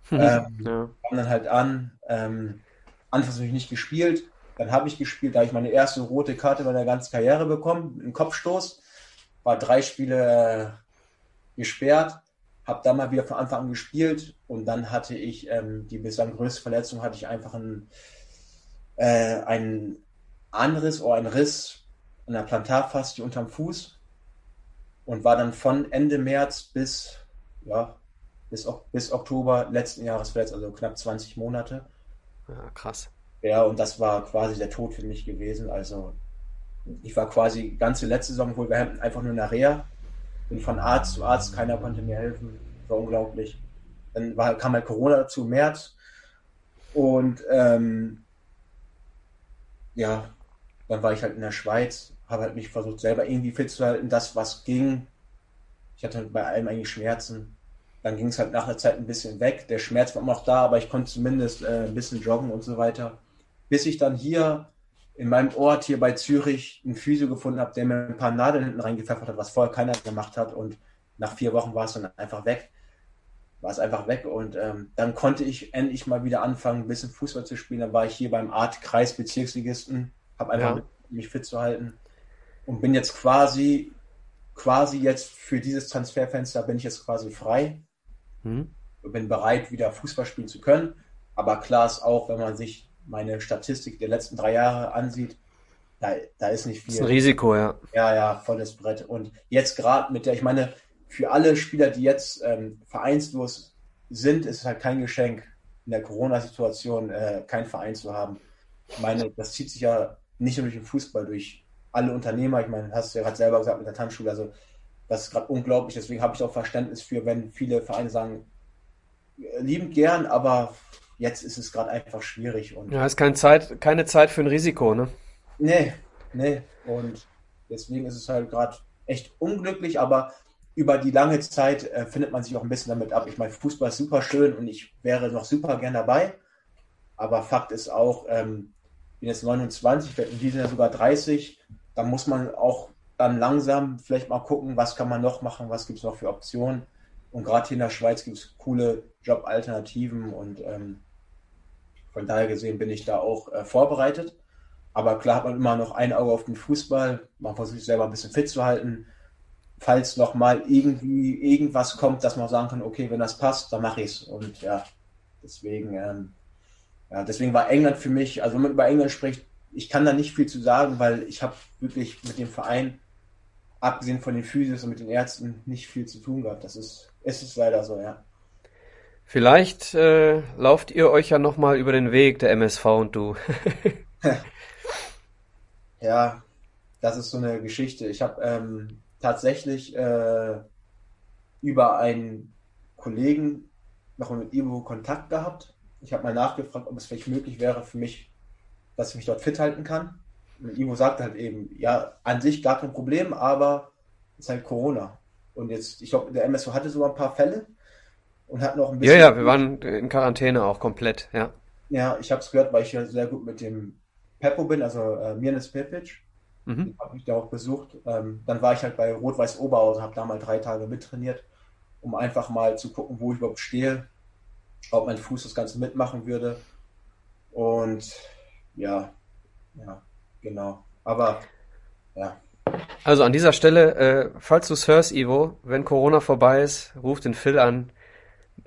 Mhm. Ähm, ja. Kam dann halt an. Ähm, anfangs habe ich nicht gespielt. Dann habe ich gespielt, da habe ich meine erste rote Karte meiner ganzen Karriere bekommen, einen Kopfstoß. War drei Spiele äh, gesperrt habe da mal wieder von Anfang an gespielt und dann hatte ich ähm, die bislang größte Verletzung, hatte ich einfach einen, äh, einen Anriss oder einen Riss an der Plantarfaszie unterm Fuß und war dann von Ende März bis, ja, bis, bis Oktober letzten Jahres verletzt, also knapp 20 Monate. Ja, krass. Ja, und das war quasi der Tod für mich gewesen. Also ich war quasi ganze letzte Saison wohl wir einfach nur in der Reha bin von Arzt zu Arzt, keiner konnte mir helfen. War unglaublich. Dann war, kam halt Corona dazu, März. Und ähm, ja, dann war ich halt in der Schweiz, habe halt mich versucht, selber irgendwie fit zu halten, das, was ging. Ich hatte halt bei allem eigentlich Schmerzen. Dann ging es halt nach der Zeit ein bisschen weg. Der Schmerz war immer noch da, aber ich konnte zumindest äh, ein bisschen joggen und so weiter. Bis ich dann hier in meinem Ort hier bei Zürich einen Physio gefunden habe, der mir ein paar Nadeln hinten reingepfeffert hat, was vorher keiner gemacht hat. Und nach vier Wochen war es dann einfach weg. War es einfach weg. Und ähm, dann konnte ich endlich mal wieder anfangen, ein bisschen Fußball zu spielen. Dann war ich hier beim Art Kreis Bezirksligisten, habe einfach ja. mich fit zu halten und bin jetzt quasi quasi jetzt für dieses Transferfenster bin ich jetzt quasi frei. Hm. Bin bereit, wieder Fußball spielen zu können. Aber klar ist auch, wenn man sich meine Statistik der letzten drei Jahre ansieht, da, da ist nicht viel. Das ist ein Risiko, ja. Ja, ja, volles Brett. Und jetzt gerade mit der, ich meine, für alle Spieler, die jetzt ähm, vereinslos sind, ist es halt kein Geschenk, in der Corona-Situation äh, keinen Verein zu haben. Ich meine, das zieht sich ja nicht nur durch den Fußball, durch alle Unternehmer. Ich meine, hast du ja gerade selber gesagt mit der Tanzschule. Also, das ist gerade unglaublich. Deswegen habe ich auch Verständnis für, wenn viele Vereine sagen, äh, liebend gern, aber jetzt ist es gerade einfach schwierig. Und ja, ist keine Zeit, keine Zeit für ein Risiko, ne? Nee, nee. Und deswegen ist es halt gerade echt unglücklich, aber über die lange Zeit äh, findet man sich auch ein bisschen damit ab. Ich meine, Fußball ist super schön und ich wäre noch super gern dabei. Aber Fakt ist auch, ähm, ich bin jetzt 29, werde in diesem Jahr sogar 30. Da muss man auch dann langsam vielleicht mal gucken, was kann man noch machen, was gibt es noch für Optionen. Und gerade hier in der Schweiz gibt es coole Jobalternativen und ähm, von daher gesehen bin ich da auch äh, vorbereitet. Aber klar hat man immer noch ein Auge auf den Fußball. Man versucht sich selber ein bisschen fit zu halten falls noch mal irgendwie irgendwas kommt, dass man sagen kann, okay, wenn das passt, dann mache ich es. Und ja, deswegen, ähm, ja, deswegen war England für mich, also wenn man über England spricht, ich kann da nicht viel zu sagen, weil ich habe wirklich mit dem Verein, abgesehen von den Physios und mit den Ärzten, nicht viel zu tun gehabt. Das ist, es leider so, ja. Vielleicht äh, lauft ihr euch ja noch mal über den Weg, der MSV und du. ja, das ist so eine Geschichte. Ich habe ähm, tatsächlich äh, über einen Kollegen noch mit Ivo Kontakt gehabt. Ich habe mal nachgefragt, ob es vielleicht möglich wäre für mich, dass ich mich dort fit halten kann. Und Ivo sagte halt eben, ja, an sich gar kein Problem, aber es ist halt Corona. Und jetzt, ich glaube, der MSO hatte sogar ein paar Fälle und hat noch ein bisschen. Ja, ja, wir waren in Quarantäne auch komplett, ja. Ja, ich habe es gehört, weil ich ja sehr gut mit dem Peppo bin, also äh, Mirnes Pepic. Mhm. Habe ich da auch besucht. Ähm, dann war ich halt bei Rot-Weiß Oberhausen, habe da mal drei Tage mittrainiert, um einfach mal zu gucken, wo ich überhaupt stehe, ob mein Fuß das Ganze mitmachen würde. Und ja, ja, genau. Aber ja. Also an dieser Stelle, äh, falls du es hörst, Ivo, wenn Corona vorbei ist, ruf den Phil an.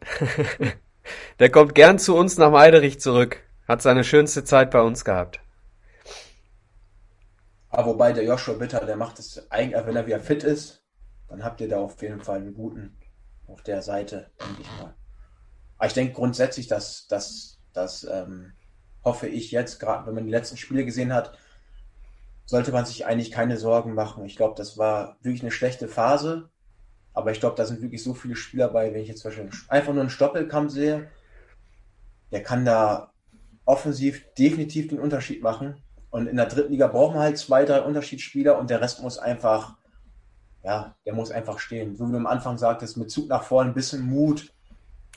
Der kommt gern zu uns nach Meiderich zurück. Hat seine schönste Zeit bei uns gehabt. Aber wobei der Joshua Bitter, der macht es eigentlich, wenn er wieder fit ist, dann habt ihr da auf jeden Fall einen guten auf der Seite, denke ich mal. Aber ich denke grundsätzlich, dass das, das ähm, hoffe ich jetzt, gerade wenn man die letzten Spiele gesehen hat, sollte man sich eigentlich keine Sorgen machen. Ich glaube, das war wirklich eine schlechte Phase. Aber ich glaube, da sind wirklich so viele Spieler bei, wenn ich jetzt zum Beispiel einfach nur einen Stoppelkampf sehe, der kann da offensiv definitiv den Unterschied machen. Und in der dritten Liga brauchen wir halt zwei, drei Unterschiedsspieler und der Rest muss einfach, ja, der muss einfach stehen. So wie du am Anfang sagtest, mit Zug nach vorne, ein bisschen Mut.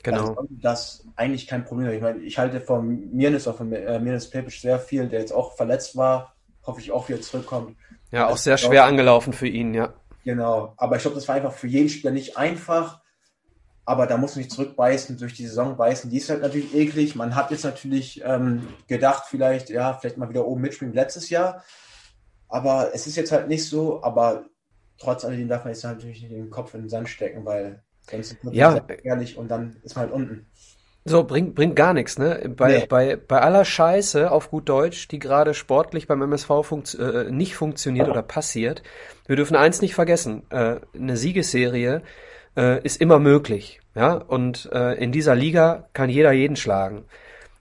Genau. Das, das eigentlich kein Problem. Ich meine, ich halte von Mirnes, auch von äh, Mirnes Pepic sehr viel, der jetzt auch verletzt war. Hoffe ich auch wieder zurückkommt. Ja, auch sehr schwer angelaufen für ihn, ja. Genau. Aber ich glaube, das war einfach für jeden Spieler nicht einfach. Aber da muss man nicht zurückbeißen, durch die Saison beißen. Die ist halt natürlich eklig. Man hat jetzt natürlich ähm, gedacht, vielleicht, ja, vielleicht mal wieder oben mitspielen letztes Jahr. Aber es ist jetzt halt nicht so. Aber trotz alledem darf man jetzt natürlich nicht den Kopf in den Sand stecken, weil sonst ist man ja. ehrlich und dann ist man halt unten. So, bringt, bringt gar nichts, ne? Bei, nee. bei, bei aller Scheiße auf gut Deutsch, die gerade sportlich beim MSV funkt, äh, nicht funktioniert oder passiert, wir dürfen eins nicht vergessen, äh, eine Siegesserie äh, ist immer möglich. Ja, und äh, in dieser Liga kann jeder jeden schlagen.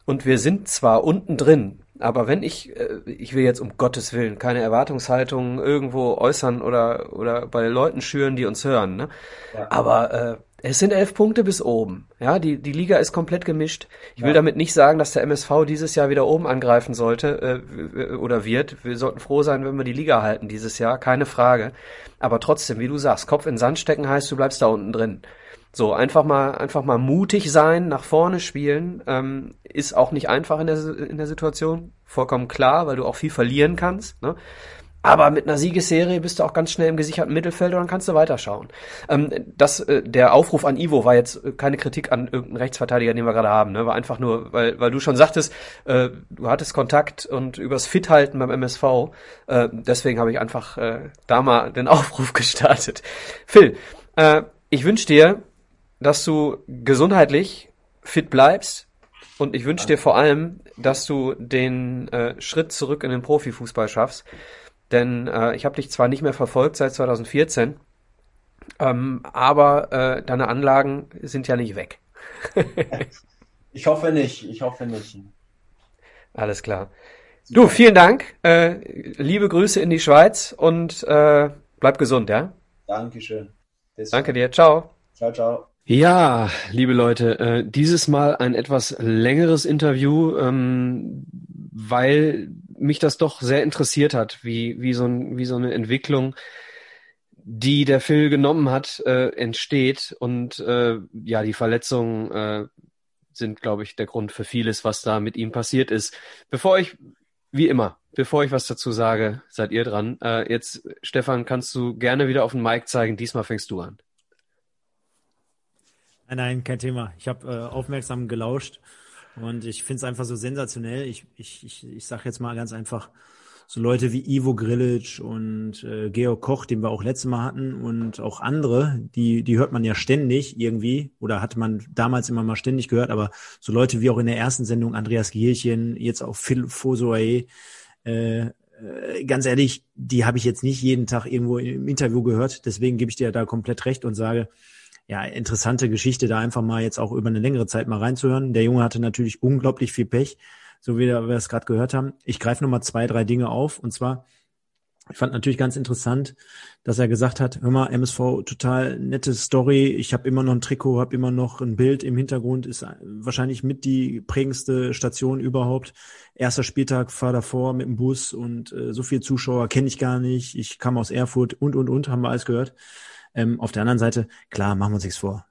Und wir sind zwar unten drin, aber wenn ich, äh, ich will jetzt um Gottes Willen keine Erwartungshaltung irgendwo äußern oder, oder bei Leuten schüren, die uns hören, ne? Ja. Aber äh, es sind elf Punkte bis oben. Ja, die, die Liga ist komplett gemischt. Ich will damit nicht sagen, dass der MSV dieses Jahr wieder oben angreifen sollte äh, oder wird. Wir sollten froh sein, wenn wir die Liga halten dieses Jahr, keine Frage. Aber trotzdem, wie du sagst, Kopf in Sand stecken heißt, du bleibst da unten drin. So, einfach mal, einfach mal mutig sein, nach vorne spielen, ähm, ist auch nicht einfach in der, in der Situation. Vollkommen klar, weil du auch viel verlieren kannst. Ne? Aber mit einer Siegesserie bist du auch ganz schnell im gesicherten Mittelfeld und dann kannst du weiterschauen. Ähm, das, äh, der Aufruf an Ivo war jetzt keine Kritik an irgendeinen Rechtsverteidiger, den wir gerade haben. Ne? War einfach nur, weil, weil du schon sagtest, äh, du hattest Kontakt und übers Fithalten beim MSV. Äh, deswegen habe ich einfach äh, da mal den Aufruf gestartet. Phil, äh, ich wünsche dir, dass du gesundheitlich fit bleibst, und ich wünsche dir vor allem, dass du den äh, Schritt zurück in den Profifußball schaffst. Denn äh, ich habe dich zwar nicht mehr verfolgt seit 2014, ähm, aber äh, deine Anlagen sind ja nicht weg. ich hoffe nicht, ich hoffe nicht. Alles klar. Du, vielen Dank. Äh, liebe Grüße in die Schweiz und äh, bleib gesund, ja? Dankeschön. Bis Danke dir. Ciao. Ciao, ciao. Ja, liebe Leute, äh, dieses Mal ein etwas längeres Interview, ähm, weil mich das doch sehr interessiert hat, wie, wie, so, ein, wie so eine Entwicklung, die der Phil genommen hat, äh, entsteht. Und äh, ja, die Verletzungen äh, sind, glaube ich, der Grund für vieles, was da mit ihm passiert ist. Bevor ich, wie immer, bevor ich was dazu sage, seid ihr dran. Äh, jetzt, Stefan, kannst du gerne wieder auf den Mic zeigen. Diesmal fängst du an. Nein, nein, kein Thema. Ich habe äh, aufmerksam gelauscht und ich finde es einfach so sensationell. Ich, ich, ich, ich sage jetzt mal ganz einfach, so Leute wie Ivo Grilic und äh, Georg Koch, den wir auch letztes Mal hatten, und auch andere, die, die hört man ja ständig irgendwie, oder hatte man damals immer mal ständig gehört, aber so Leute wie auch in der ersten Sendung Andreas Gierchen, jetzt auch Phil Fosoe, äh, äh, ganz ehrlich, die habe ich jetzt nicht jeden Tag irgendwo im Interview gehört, deswegen gebe ich dir da komplett recht und sage, ja, interessante Geschichte, da einfach mal jetzt auch über eine längere Zeit mal reinzuhören. Der Junge hatte natürlich unglaublich viel Pech, so wie wir es gerade gehört haben. Ich greife nochmal zwei, drei Dinge auf. Und zwar, ich fand natürlich ganz interessant, dass er gesagt hat, hör mal, MSV, total nette Story. Ich habe immer noch ein Trikot, habe immer noch ein Bild im Hintergrund, ist wahrscheinlich mit die prägendste Station überhaupt. Erster Spieltag, fahr davor mit dem Bus und äh, so viel Zuschauer kenne ich gar nicht. Ich kam aus Erfurt und, und, und, haben wir alles gehört. Ähm, auf der anderen Seite, klar, machen wir uns nichts vor.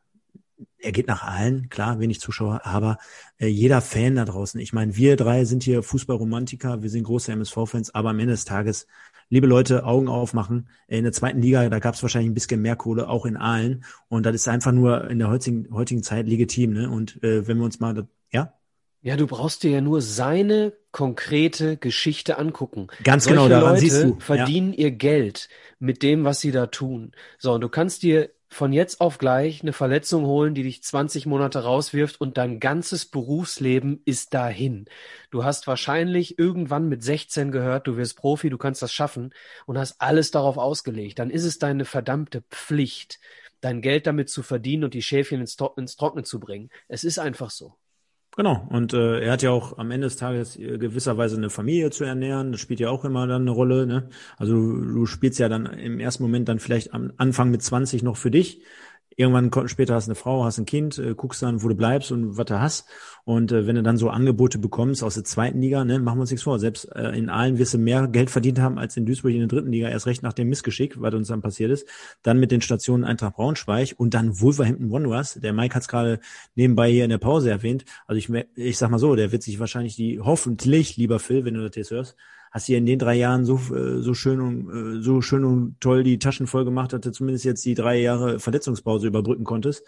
Er geht nach allen, klar, wenig Zuschauer, aber äh, jeder Fan da draußen. Ich meine, wir drei sind hier Fußballromantiker, wir sind große MSV-Fans, aber am Ende des Tages, liebe Leute, Augen aufmachen. In der zweiten Liga, da gab es wahrscheinlich ein bisschen mehr Kohle, auch in Aalen. Und das ist einfach nur in der heutigen, heutigen Zeit legitim. Ne? Und äh, wenn wir uns mal, ja? Ja, du brauchst dir ja nur seine konkrete Geschichte angucken. Ganz Solche genau, daran Leute siehst du. verdienen ja. ihr Geld mit dem, was sie da tun. So, und du kannst dir von jetzt auf gleich eine Verletzung holen, die dich 20 Monate rauswirft und dein ganzes Berufsleben ist dahin. Du hast wahrscheinlich irgendwann mit 16 gehört, du wirst Profi, du kannst das schaffen und hast alles darauf ausgelegt. Dann ist es deine verdammte Pflicht, dein Geld damit zu verdienen und die Schäfchen ins, ins Trockene zu bringen. Es ist einfach so. Genau, und äh, er hat ja auch am Ende des Tages äh, gewisserweise eine Familie zu ernähren. Das spielt ja auch immer dann eine Rolle. Ne? Also du, du spielst ja dann im ersten Moment dann vielleicht am Anfang mit 20 noch für dich Irgendwann später hast du eine Frau, hast ein Kind, äh, guckst dann, wo du bleibst und was du hast. Und äh, wenn du dann so Angebote bekommst aus der zweiten Liga, ne, machen wir uns nichts vor. Selbst äh, in allen wirst du mehr Geld verdient haben als in Duisburg in der dritten Liga, erst recht nach dem Missgeschick, was uns dann passiert ist. Dann mit den Stationen Eintracht Braunschweig und dann Wolverhampton Wanderers. Der Mike hat es gerade nebenbei hier in der Pause erwähnt. Also ich, ich sag mal so, der wird sich wahrscheinlich die, hoffentlich, lieber Phil, wenn du das jetzt hörst, hast ja in den drei Jahren so, äh, so schön und äh, so schön und toll die Taschen voll gemacht, dass du zumindest jetzt die drei Jahre Verletzungspause überbrücken konntest.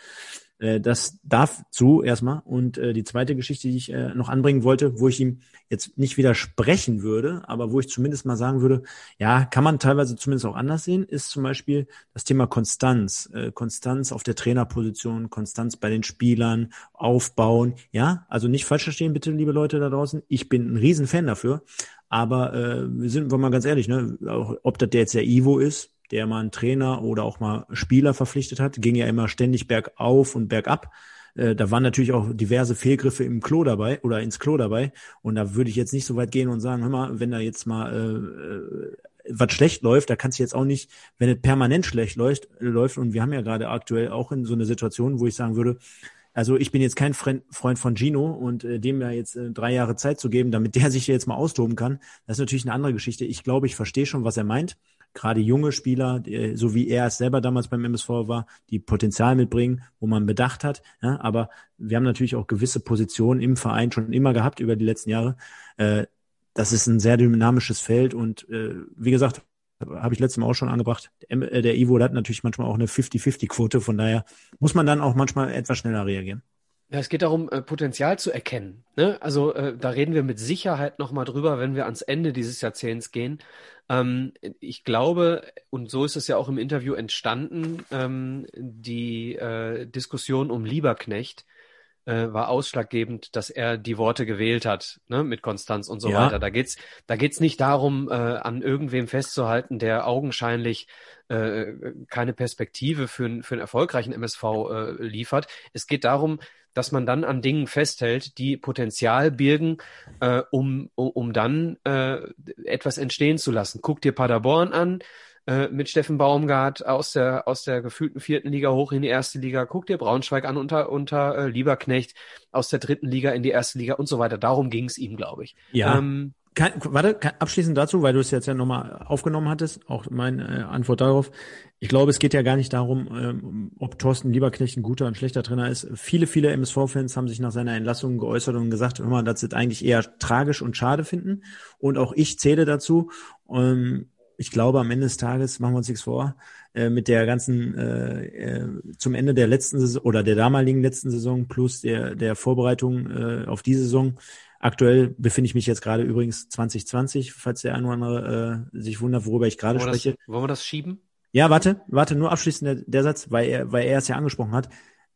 Äh, das darf zu erstmal. Und die zweite Geschichte, die ich noch anbringen wollte, wo ich ihm jetzt nicht widersprechen würde, aber wo ich zumindest mal sagen würde, ja, kann man teilweise zumindest auch anders sehen, ist zum Beispiel das Thema Konstanz. Konstanz auf der Trainerposition, Konstanz bei den Spielern, aufbauen. Ja, also nicht falsch verstehen, bitte, liebe Leute da draußen. Ich bin ein Riesenfan dafür. Aber äh, wir sind wir mal ganz ehrlich, ne, ob das der jetzt der Ivo ist, der mal einen Trainer oder auch mal Spieler verpflichtet hat, ging ja immer ständig bergauf und bergab. Äh, da waren natürlich auch diverse Fehlgriffe im Klo dabei oder ins Klo dabei. Und da würde ich jetzt nicht so weit gehen und sagen, hör mal, wenn da jetzt mal äh, äh was schlecht läuft, da kannst du jetzt auch nicht, wenn es permanent schlecht läuft, läuft, und wir haben ja gerade aktuell auch in so eine Situation, wo ich sagen würde, also ich bin jetzt kein Freund von Gino und äh, dem ja jetzt äh, drei Jahre Zeit zu geben, damit der sich jetzt mal austoben kann, das ist natürlich eine andere Geschichte. Ich glaube, ich verstehe schon, was er meint. Gerade junge Spieler, äh, so wie er es selber damals beim MSV war, die Potenzial mitbringen, wo man bedacht hat. Ja, aber wir haben natürlich auch gewisse Positionen im Verein schon immer gehabt über die letzten Jahre. Äh, das ist ein sehr dynamisches Feld und äh, wie gesagt, habe ich letztes Mal auch schon angebracht. Der, der Ivo hat natürlich manchmal auch eine 50-50-Quote, von daher muss man dann auch manchmal etwas schneller reagieren. Ja, es geht darum, äh, Potenzial zu erkennen. Ne? Also äh, da reden wir mit Sicherheit nochmal drüber, wenn wir ans Ende dieses Jahrzehnts gehen. Ähm, ich glaube, und so ist es ja auch im Interview entstanden, ähm, die äh, Diskussion um Lieberknecht äh, war ausschlaggebend, dass er die Worte gewählt hat, ne, mit Konstanz und so ja. weiter. Da geht's, da geht's nicht darum, äh, an irgendwem festzuhalten, der augenscheinlich äh, keine Perspektive für, für einen erfolgreichen MSV äh, liefert. Es geht darum, dass man dann an Dingen festhält, die Potenzial birgen, äh, um, um, um dann äh, etwas entstehen zu lassen. Guck dir Paderborn an, äh, mit Steffen Baumgart aus der, aus der gefühlten vierten Liga hoch in die erste Liga. Guck dir Braunschweig an unter, unter äh, Lieberknecht aus der dritten Liga in die erste Liga und so weiter. Darum ging es ihm, glaube ich. Ja. Ähm, kann, warte, kann, abschließend dazu, weil du es jetzt ja nochmal aufgenommen hattest, auch meine äh, Antwort darauf. Ich glaube, es geht ja gar nicht darum, ähm, ob Thorsten Lieberknecht ein guter und schlechter Trainer ist. Viele, viele MSV-Fans haben sich nach seiner Entlassung geäußert und gesagt, hör mal, das sie eigentlich eher tragisch und schade finden. Und auch ich zähle dazu. Ähm, ich glaube, am Ende des Tages, machen wir uns nichts vor, äh, mit der ganzen, äh, äh, zum Ende der letzten Saison oder der damaligen letzten Saison plus der, der Vorbereitung äh, auf die Saison, Aktuell befinde ich mich jetzt gerade übrigens 2020, falls der eine oder andere äh, sich wundert, worüber ich gerade spreche. Das, wollen wir das schieben? Ja, warte, warte, nur abschließend der, der Satz, weil er, weil er es ja angesprochen hat.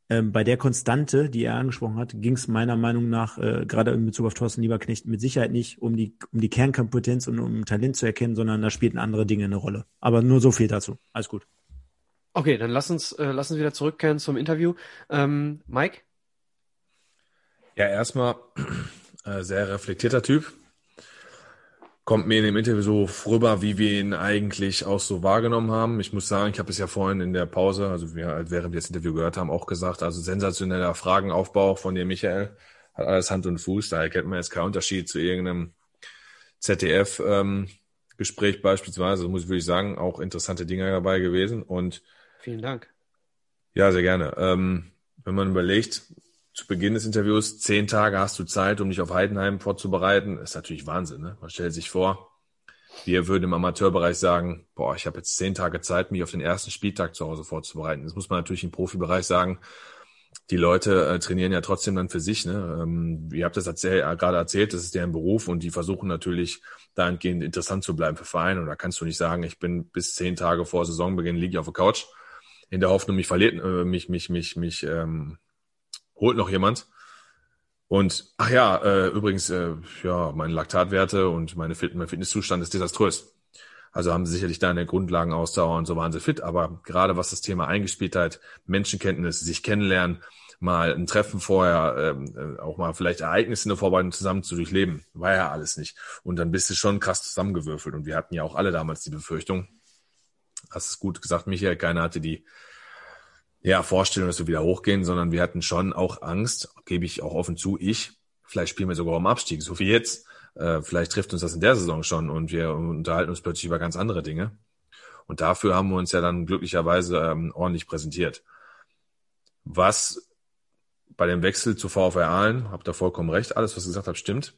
Ähm, bei der Konstante, die er angesprochen hat, ging es meiner Meinung nach äh, gerade in Bezug auf Thorsten Lieberknecht mit Sicherheit nicht um die um die Kernkompetenz und um Talent zu erkennen, sondern da spielten andere Dinge eine Rolle. Aber nur so viel dazu. Alles gut. Okay, dann lass uns äh, lass uns wieder zurückkehren zum Interview. Ähm, Mike? Ja, erstmal äh, sehr reflektierter Typ. Kommt mir in dem Interview so rüber, wie wir ihn eigentlich auch so wahrgenommen haben. Ich muss sagen, ich habe es ja vorhin in der Pause, also wir, während wir das Interview gehört haben, auch gesagt, also sensationeller Fragenaufbau von dir, Michael. Hat alles Hand und Fuß. Da erkennt man jetzt keinen Unterschied zu irgendeinem ZDF-Gespräch ähm, beispielsweise. Muss ich wirklich sagen, auch interessante Dinge dabei gewesen. Und vielen Dank. Ja, sehr gerne. Ähm, wenn man überlegt, zu Beginn des Interviews, zehn Tage hast du Zeit, um dich auf Heidenheim vorzubereiten. Ist natürlich Wahnsinn. Ne? Man stellt sich vor, wir würden im Amateurbereich sagen, boah, ich habe jetzt zehn Tage Zeit, mich auf den ersten Spieltag zu Hause vorzubereiten. Das muss man natürlich im Profibereich sagen. Die Leute äh, trainieren ja trotzdem dann für sich. Ne? Ähm, ihr habt das erzähl äh, gerade erzählt, das ist deren Beruf und die versuchen natürlich dahingehend interessant zu bleiben für Vereine. Und da kannst du nicht sagen, ich bin bis zehn Tage vor Saisonbeginn liege ich auf der Couch in der Hoffnung, mich verliert, äh, mich, mich, mich, mich ähm, holt noch jemand. Und ach ja, äh, übrigens, äh, ja, meine Laktatwerte und meine Fit mein Fitnesszustand ist desaströs. Also haben sie sicherlich da eine Grundlagenausdauer und so waren sie fit, aber gerade was das Thema Eingespieltheit, Menschenkenntnis, sich kennenlernen, mal ein Treffen vorher, ähm, äh, auch mal vielleicht Ereignisse in der Vorbereitung zusammen zu durchleben, war ja alles nicht. Und dann bist du schon krass zusammengewürfelt. Und wir hatten ja auch alle damals die Befürchtung, hast es gut gesagt, Michael, keiner hatte die ja, Vorstellung, dass wir wieder hochgehen, sondern wir hatten schon auch Angst, gebe ich auch offen zu, ich, vielleicht spielen wir sogar um Abstieg, so wie jetzt. Äh, vielleicht trifft uns das in der Saison schon und wir unterhalten uns plötzlich über ganz andere Dinge. Und dafür haben wir uns ja dann glücklicherweise ähm, ordentlich präsentiert. Was bei dem Wechsel zu VfR Aalen, habt ihr vollkommen recht, alles, was ihr gesagt habt, stimmt.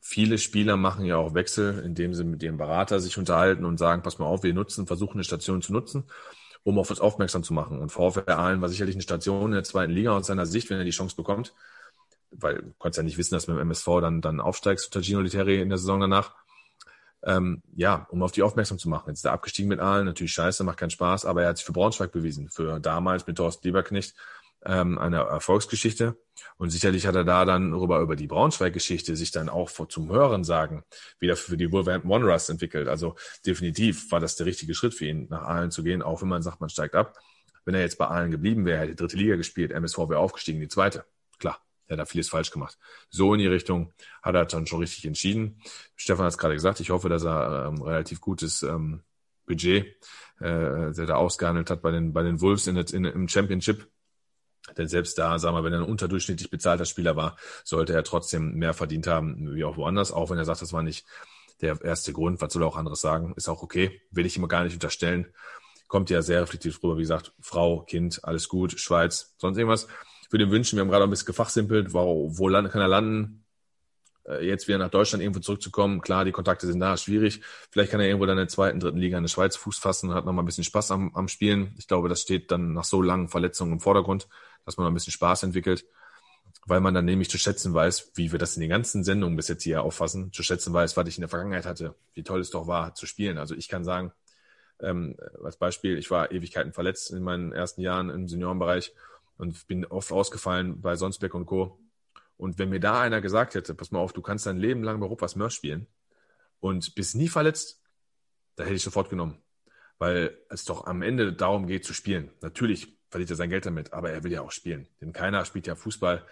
Viele Spieler machen ja auch Wechsel, indem sie mit ihrem Berater sich unterhalten und sagen, pass mal auf, wir nutzen, versuchen eine Station zu nutzen um auf uns aufmerksam zu machen. Und VfR Aalen war sicherlich eine Station in der zweiten Liga aus seiner Sicht, wenn er die Chance bekommt, weil du konntest ja nicht wissen, dass du mit dem MSV dann, dann aufsteigst unter Gino Literi in der Saison danach. Ähm, ja, um auf die aufmerksam zu machen. Jetzt ist er abgestiegen mit Aalen, natürlich scheiße, macht keinen Spaß, aber er hat sich für Braunschweig bewiesen, für damals mit Thorsten Lieberknecht ähm, eine Erfolgsgeschichte. Und sicherlich hat er da dann rüber über die Braunschweig-Geschichte sich dann auch vor, zum Hören sagen wieder für die Wolverhampton Wanderers entwickelt. Also definitiv war das der richtige Schritt für ihn, nach Aalen zu gehen, auch wenn man sagt, man steigt ab. Wenn er jetzt bei Aalen geblieben wäre, hätte dritte Liga gespielt, MSV wäre aufgestiegen, die zweite. Klar, er hat da vieles falsch gemacht. So in die Richtung hat er dann schon richtig entschieden. Stefan hat es gerade gesagt, ich hoffe, dass er ähm, relativ gutes ähm, Budget, äh, der da ausgehandelt hat bei den, bei den Wolves in, in, im Championship denn selbst da, sagen wir, wenn er ein unterdurchschnittlich bezahlter Spieler war, sollte er trotzdem mehr verdient haben, wie auch woanders. Auch wenn er sagt, das war nicht der erste Grund. Was soll er auch anderes sagen? Ist auch okay. Will ich ihm gar nicht unterstellen. Kommt ja sehr reflektiv rüber. Wie gesagt, Frau, Kind, alles gut, Schweiz, sonst irgendwas. Für den wünschen, wir haben gerade ein bisschen gefachsimpelt. Wo, wo kann er landen? Äh, jetzt wieder nach Deutschland irgendwo zurückzukommen. Klar, die Kontakte sind da, schwierig. Vielleicht kann er irgendwo dann in der zweiten, dritten Liga in der Schweiz Fuß fassen und hat nochmal ein bisschen Spaß am, am Spielen. Ich glaube, das steht dann nach so langen Verletzungen im Vordergrund, dass man noch ein bisschen Spaß entwickelt, weil man dann nämlich zu schätzen weiß, wie wir das in den ganzen Sendungen bis jetzt hier auffassen, zu schätzen weiß, was ich in der Vergangenheit hatte, wie toll es doch war zu spielen. Also ich kann sagen, ähm, als Beispiel, ich war Ewigkeiten verletzt in meinen ersten Jahren im Seniorenbereich und bin oft ausgefallen bei Sonsbeck und Co. Und wenn mir da einer gesagt hätte, pass mal auf, du kannst dein Leben lang bei Ruppers Mörs spielen und bist nie verletzt, da hätte ich sofort genommen. Weil es doch am Ende darum geht zu spielen. Natürlich verdient er sein Geld damit, aber er will ja auch spielen. Denn keiner spielt ja Fußball,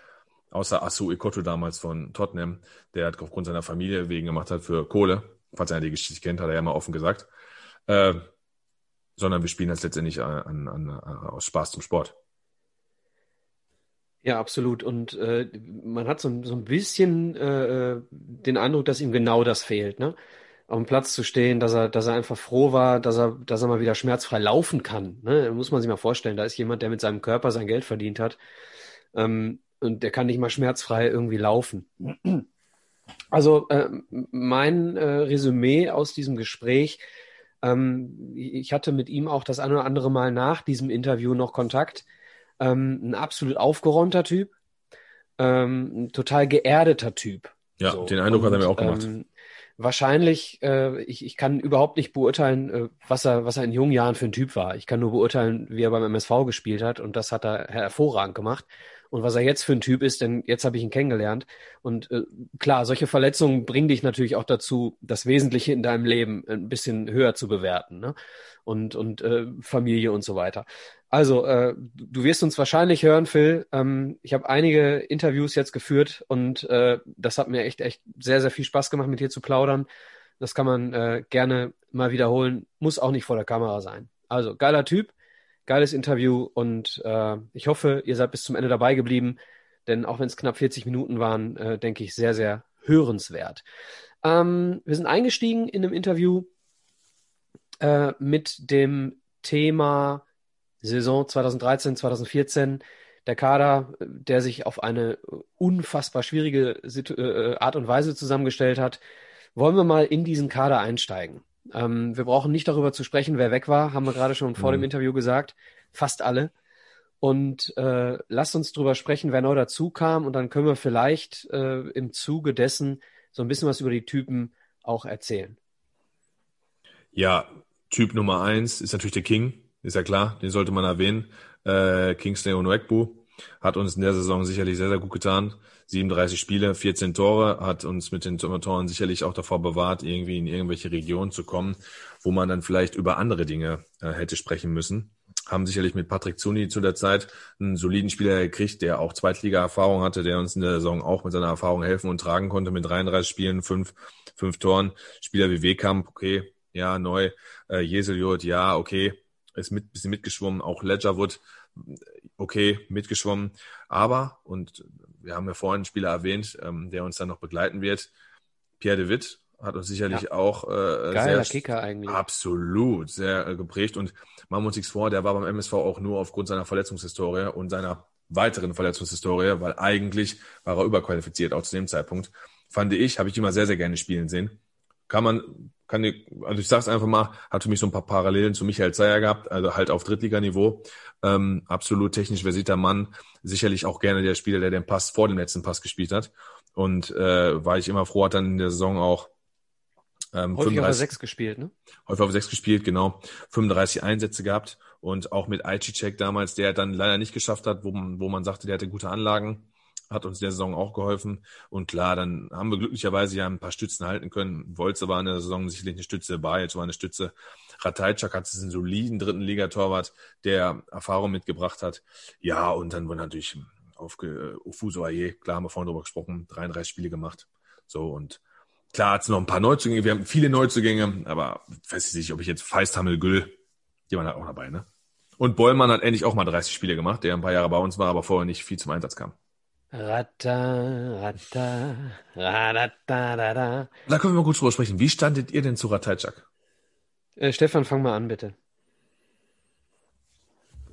außer Asu Ikoto damals von Tottenham, der hat aufgrund seiner Familie wegen gemacht hat für Kohle. Falls einer die Geschichte kennt, hat er ja mal offen gesagt. Äh, sondern wir spielen das letztendlich an, an, an, aus Spaß zum Sport. Ja, absolut. Und äh, man hat so, so ein bisschen äh, den Eindruck, dass ihm genau das fehlt, ne? Auf dem Platz zu stehen, dass er, dass er einfach froh war, dass er, dass er mal wieder schmerzfrei laufen kann. Ne? Muss man sich mal vorstellen, da ist jemand, der mit seinem Körper sein Geld verdient hat. Ähm, und der kann nicht mal schmerzfrei irgendwie laufen. Also äh, mein äh, Resümee aus diesem Gespräch, ähm, ich hatte mit ihm auch das eine oder andere Mal nach diesem Interview noch Kontakt ähm, ein absolut aufgeräumter Typ, ähm, ein total geerdeter Typ. Ja, so. den Eindruck Und, hat er mir auch gemacht. Ähm, wahrscheinlich, äh, ich, ich kann überhaupt nicht beurteilen, äh, was er, was er in jungen Jahren für ein Typ war. Ich kann nur beurteilen, wie er beim MSV gespielt hat und das hat er hervorragend gemacht und was er jetzt für ein Typ ist, denn jetzt habe ich ihn kennengelernt. Und äh, klar, solche Verletzungen bringen dich natürlich auch dazu, das Wesentliche in deinem Leben ein bisschen höher zu bewerten. Ne? Und, und äh, Familie und so weiter. Also, äh, du wirst uns wahrscheinlich hören, Phil. Ähm, ich habe einige Interviews jetzt geführt und äh, das hat mir echt, echt sehr, sehr viel Spaß gemacht, mit dir zu plaudern. Das kann man äh, gerne mal wiederholen. Muss auch nicht vor der Kamera sein. Also, geiler Typ geiles Interview und äh, ich hoffe, ihr seid bis zum Ende dabei geblieben, denn auch wenn es knapp 40 Minuten waren, äh, denke ich, sehr, sehr hörenswert. Ähm, wir sind eingestiegen in einem Interview äh, mit dem Thema Saison 2013, 2014. Der Kader, der sich auf eine unfassbar schwierige Situ äh, Art und Weise zusammengestellt hat. Wollen wir mal in diesen Kader einsteigen? Ähm, wir brauchen nicht darüber zu sprechen, wer weg war, haben wir gerade schon vor mhm. dem Interview gesagt. Fast alle. Und äh, lasst uns darüber sprechen, wer neu dazu kam. Und dann können wir vielleicht äh, im Zuge dessen so ein bisschen was über die Typen auch erzählen. Ja, Typ Nummer eins ist natürlich der King, ist ja klar, den sollte man erwähnen. Äh, Kingsley Onwekbu hat uns in der Saison sicherlich sehr, sehr gut getan. 37 Spiele, 14 Tore, hat uns mit den Toren sicherlich auch davor bewahrt, irgendwie in irgendwelche Regionen zu kommen, wo man dann vielleicht über andere Dinge äh, hätte sprechen müssen. Haben sicherlich mit Patrick Zuni zu der Zeit einen soliden Spieler gekriegt, der auch Zweitliga-Erfahrung hatte, der uns in der Saison auch mit seiner Erfahrung helfen und tragen konnte mit 33 Spielen, fünf, fünf Toren. Spieler wie Wekamp, okay, ja, neu. Äh, Jeseljot, ja, okay, ist mit bisschen mitgeschwommen. Auch Ledgerwood, okay, mitgeschwommen. Aber, und wir haben ja vorhin einen Spieler erwähnt, ähm, der uns dann noch begleiten wird, Pierre de Witt hat uns sicherlich ja. auch äh, Geiler sehr Kicker eigentlich. absolut sehr äh, geprägt und wir uns nichts vor, der war beim MSV auch nur aufgrund seiner Verletzungshistorie und seiner weiteren Verletzungshistorie, weil eigentlich war er überqualifiziert auch zu dem Zeitpunkt. Fand ich, habe ich immer sehr sehr gerne spielen sehen. Kann man kann ich, also ich sag's einfach mal, hat für mich so ein paar Parallelen zu Michael Zeyer gehabt, also halt auf Drittliganiveau. Ähm, absolut technisch versierter Mann, sicherlich auch gerne der Spieler, der den Pass vor dem letzten Pass gespielt hat. Und äh, war ich immer froh, hat dann in der Saison auch ähm, häufig 35, auf 6 gespielt, ne? Häufig auf 6 gespielt, genau. 35 Einsätze gehabt und auch mit Aichicek damals, der dann leider nicht geschafft hat, wo man, wo man sagte, der hatte gute Anlagen hat uns der Saison auch geholfen. Und klar, dann haben wir glücklicherweise ja ein paar Stützen halten können. Wolze war in der Saison sicherlich eine Stütze, jetzt war eine Stütze. Ratajczak hat einen soliden dritten Ligatorwart, der Erfahrung mitgebracht hat. Ja, und dann wurde natürlich auf uh, Ufuso Aye, klar haben wir vorhin drüber gesprochen, 33 Spiele gemacht. So und klar hat es noch ein paar Neuzugänge, wir haben viele Neuzugänge, aber weiß ich nicht, ob ich jetzt Feisthammel Güll, die waren halt auch dabei, ne? Und Bollmann hat endlich auch mal 30 Spiele gemacht, der ein paar Jahre bei uns war, aber vorher nicht viel zum Einsatz kam. Ratta, ratta, ratta, Da können wir mal kurz drüber sprechen. Wie standet ihr denn zu Ratajczak? Äh, Stefan, fang mal an, bitte.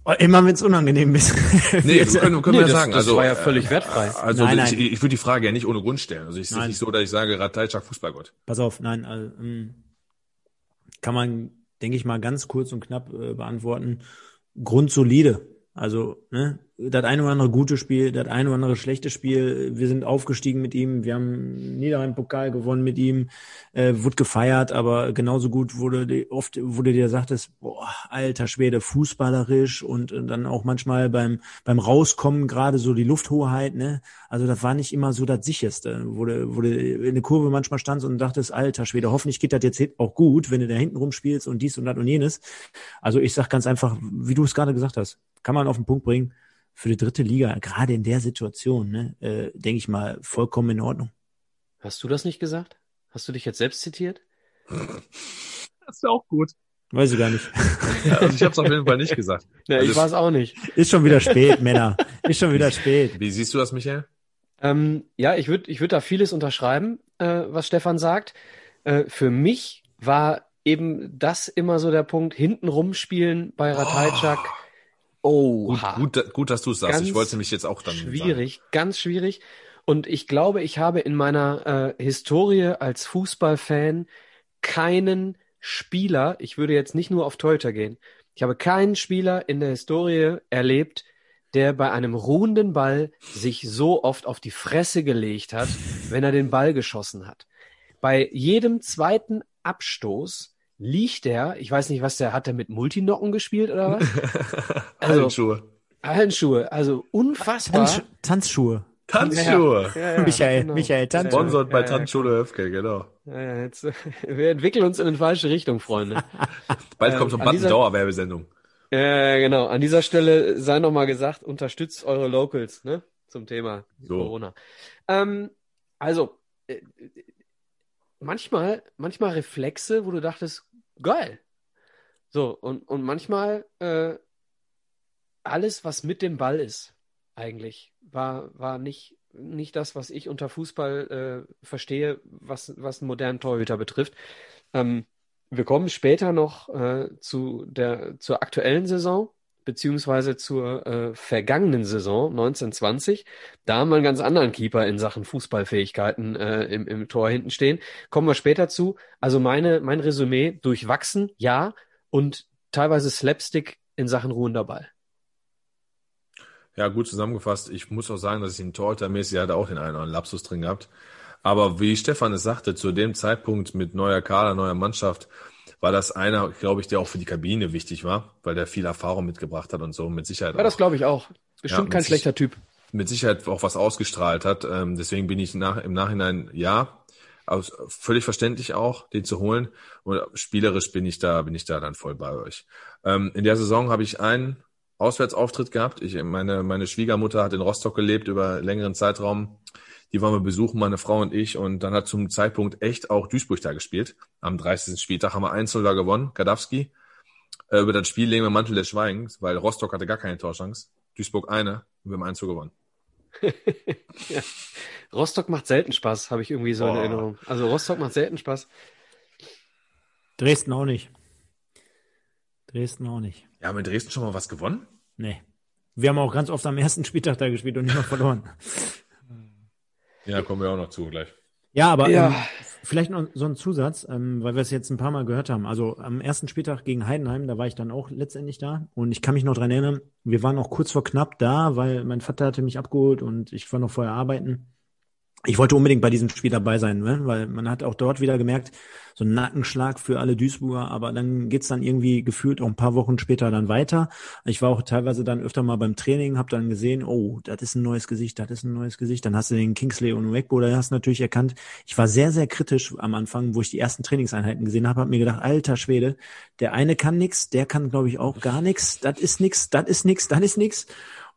Oh, immer wenn es unangenehm ist. Nee, können, können Nee, wir das- sagen. das also, war ja völlig wertfrei. Also Nein, ich, nein. ich würde die Frage ja nicht ohne Grund stellen. Also ich ist Nein. nicht so, dass ich sage, Ratajczak Fußballgott. Pass auf, nein, also, ähm, kann man, denke ich mal, ganz kurz und knapp äh, beantworten. Grundsolide. Also, ne, das eine oder andere gute Spiel, das eine oder andere schlechte Spiel. Wir sind aufgestiegen mit ihm, wir haben Niederrhein-Pokal gewonnen mit ihm, äh, wurde gefeiert, aber genauso gut wurde die, oft wurde dir gesagt, dass, boah, alter Schwede, fußballerisch und, äh, dann auch manchmal beim beim Rauskommen gerade so die Lufthoheit, ne? Also das war nicht immer so das sicherste, wo du in der Kurve manchmal standst und dachtest, alter Schwede, hoffentlich geht das jetzt auch gut, wenn du da hinten rumspielst und dies und das und jenes. Also ich sag ganz einfach, wie du es gerade gesagt hast, kann man auf den Punkt bringen, für die dritte Liga, gerade in der Situation, ne, äh, denke ich mal, vollkommen in Ordnung. Hast du das nicht gesagt? Hast du dich jetzt selbst zitiert? Das ist ja auch gut. Weiß ich gar nicht. Also ich habe es auf jeden Fall nicht gesagt. Ja, Also ich war es auch nicht. Ist schon wieder spät, Männer. Ist schon wieder spät. Wie siehst du das, Michael? Ähm, ja, ich würde ich würd da vieles unterschreiben, äh, was Stefan sagt. Äh, für mich war eben das immer so der Punkt, hinten rumspielen bei Ratajczak. Oh, Gut, gut, gut dass du es sagst. Ganz Ich wollte nämlich jetzt auch dann schwierig, ganz schwierig. Und ich glaube, ich habe in meiner äh, Historie als Fußballfan keinen Spieler, ich würde jetzt nicht nur auf Torhüter gehen, ich habe keinen Spieler in der Historie erlebt, der bei einem ruhenden Ball sich so oft auf die Fresse gelegt hat, wenn er den Ball geschossen hat. Bei jedem zweiten Abstoß liegt er, ich weiß nicht, was der hat, der mit Multinocken gespielt oder was? Also- Handschuhe. Handschuhe, also unfassbar. Tanz, Tanzschuhe. Tanzschuhe. Ja, ja, Michael, genau. Michael Tanzschuhe. Sponsored bei Ja, ja, Tanzschule Höfke, genau. Ja, ja, jetzt, wir entwickeln uns in eine falsche Richtung, Freunde. Bald Ähm, kommt so ein an Button Dauerwerbesendung. Ja, genau. An dieser Stelle sei nochmal gesagt, unterstützt eure Locals, ne? Zum Thema So. Corona. Ähm, also, äh, äh, manchmal, manchmal Reflexe, wo du dachtest, geil. So, und, und manchmal äh, alles, was mit dem Ball ist, eigentlich, war, war nicht, nicht das, was ich unter Fußball äh, verstehe, was, was einen modernen Torhüter betrifft. Ähm, wir kommen später noch äh, zu der, zur aktuellen Saison, beziehungsweise zur äh, vergangenen Saison 1920. Da haben wir einen ganz anderen Keeper in Sachen Fußballfähigkeiten äh, im, im Tor hinten stehen. Kommen wir später zu. Also meine, mein Resümee, durchwachsen, ja, und teilweise Slapstick in Sachen ruhender Ball. Ja, gut zusammengefasst. Ich muss auch sagen, dass ich ihn Torhütermäßig hatte auch den einen oder anderen Lapsus drin gehabt. Aber wie Stefan es sagte, zu dem Zeitpunkt mit neuer Kader, neuer Mannschaft, war das einer, glaube ich, der auch für die Kabine wichtig war, weil der viel Erfahrung mitgebracht hat und so mit Sicherheit Ja, das glaube ich auch. Bestimmt mit kein schlechter Typ. mit Sicherheit auch was ausgestrahlt hat. Ähm, deswegen bin ich nach, im Nachhinein ja, aus, völlig verständlich auch, den zu holen. Und spielerisch bin ich da, bin ich da dann voll bei euch. Ähm, in der Saison habe ich einen Auswärtsauftritt gehabt. Ich, meine, meine Schwiegermutter hat in Rostock gelebt über einen längeren Zeitraum. Die waren wir besuchen, meine Frau und ich. Und dann hat zum Zeitpunkt echt auch Duisburg da gespielt. Am 30. Spieltag haben wir 1 da gewonnen, Gadowski. Äh, über das Spiel legen wir Mantel des Schweigens, weil Rostock hatte gar keine Torchance. Duisburg eine und wir haben 1 gewonnen. ja. Rostock macht selten Spaß, habe ich irgendwie so in Boah. Erinnerung. Also Rostock macht selten Spaß. Dresden auch nicht. Dresden auch nicht. Ja, haben wir in Dresden schon mal was gewonnen? Nee. Wir haben auch ganz oft am ersten Spieltag da gespielt und immer verloren. Ja, kommen wir auch noch zu gleich. Ja, aber Ja. Ähm, vielleicht noch so ein Zusatz, ähm, weil wir es jetzt ein paar Mal gehört haben. Also am ersten Spieltag gegen Heidenheim, da war ich dann auch letztendlich da. Und ich kann mich noch dran erinnern, wir waren auch kurz vor knapp da, weil mein Vater hatte mich abgeholt und ich war noch vorher arbeiten. Ich wollte unbedingt bei diesem Spiel dabei sein, ne? weil man hat auch dort wieder gemerkt, so ein Nackenschlag für alle Duisburger, aber dann geht's dann irgendwie gefühlt auch ein paar Wochen später dann weiter. Ich war auch teilweise dann öfter mal beim Training, habe dann gesehen, oh, das ist ein neues Gesicht, das ist ein neues Gesicht. Dann hast du den Kingsley und Wegbo, da hast du natürlich erkannt. Ich war sehr, sehr kritisch am Anfang, wo ich die ersten Trainingseinheiten gesehen habe, habe mir gedacht, alter Schwede, der eine kann nix, der kann, glaube ich, auch gar nix, das ist nix, das ist nix, das ist nix.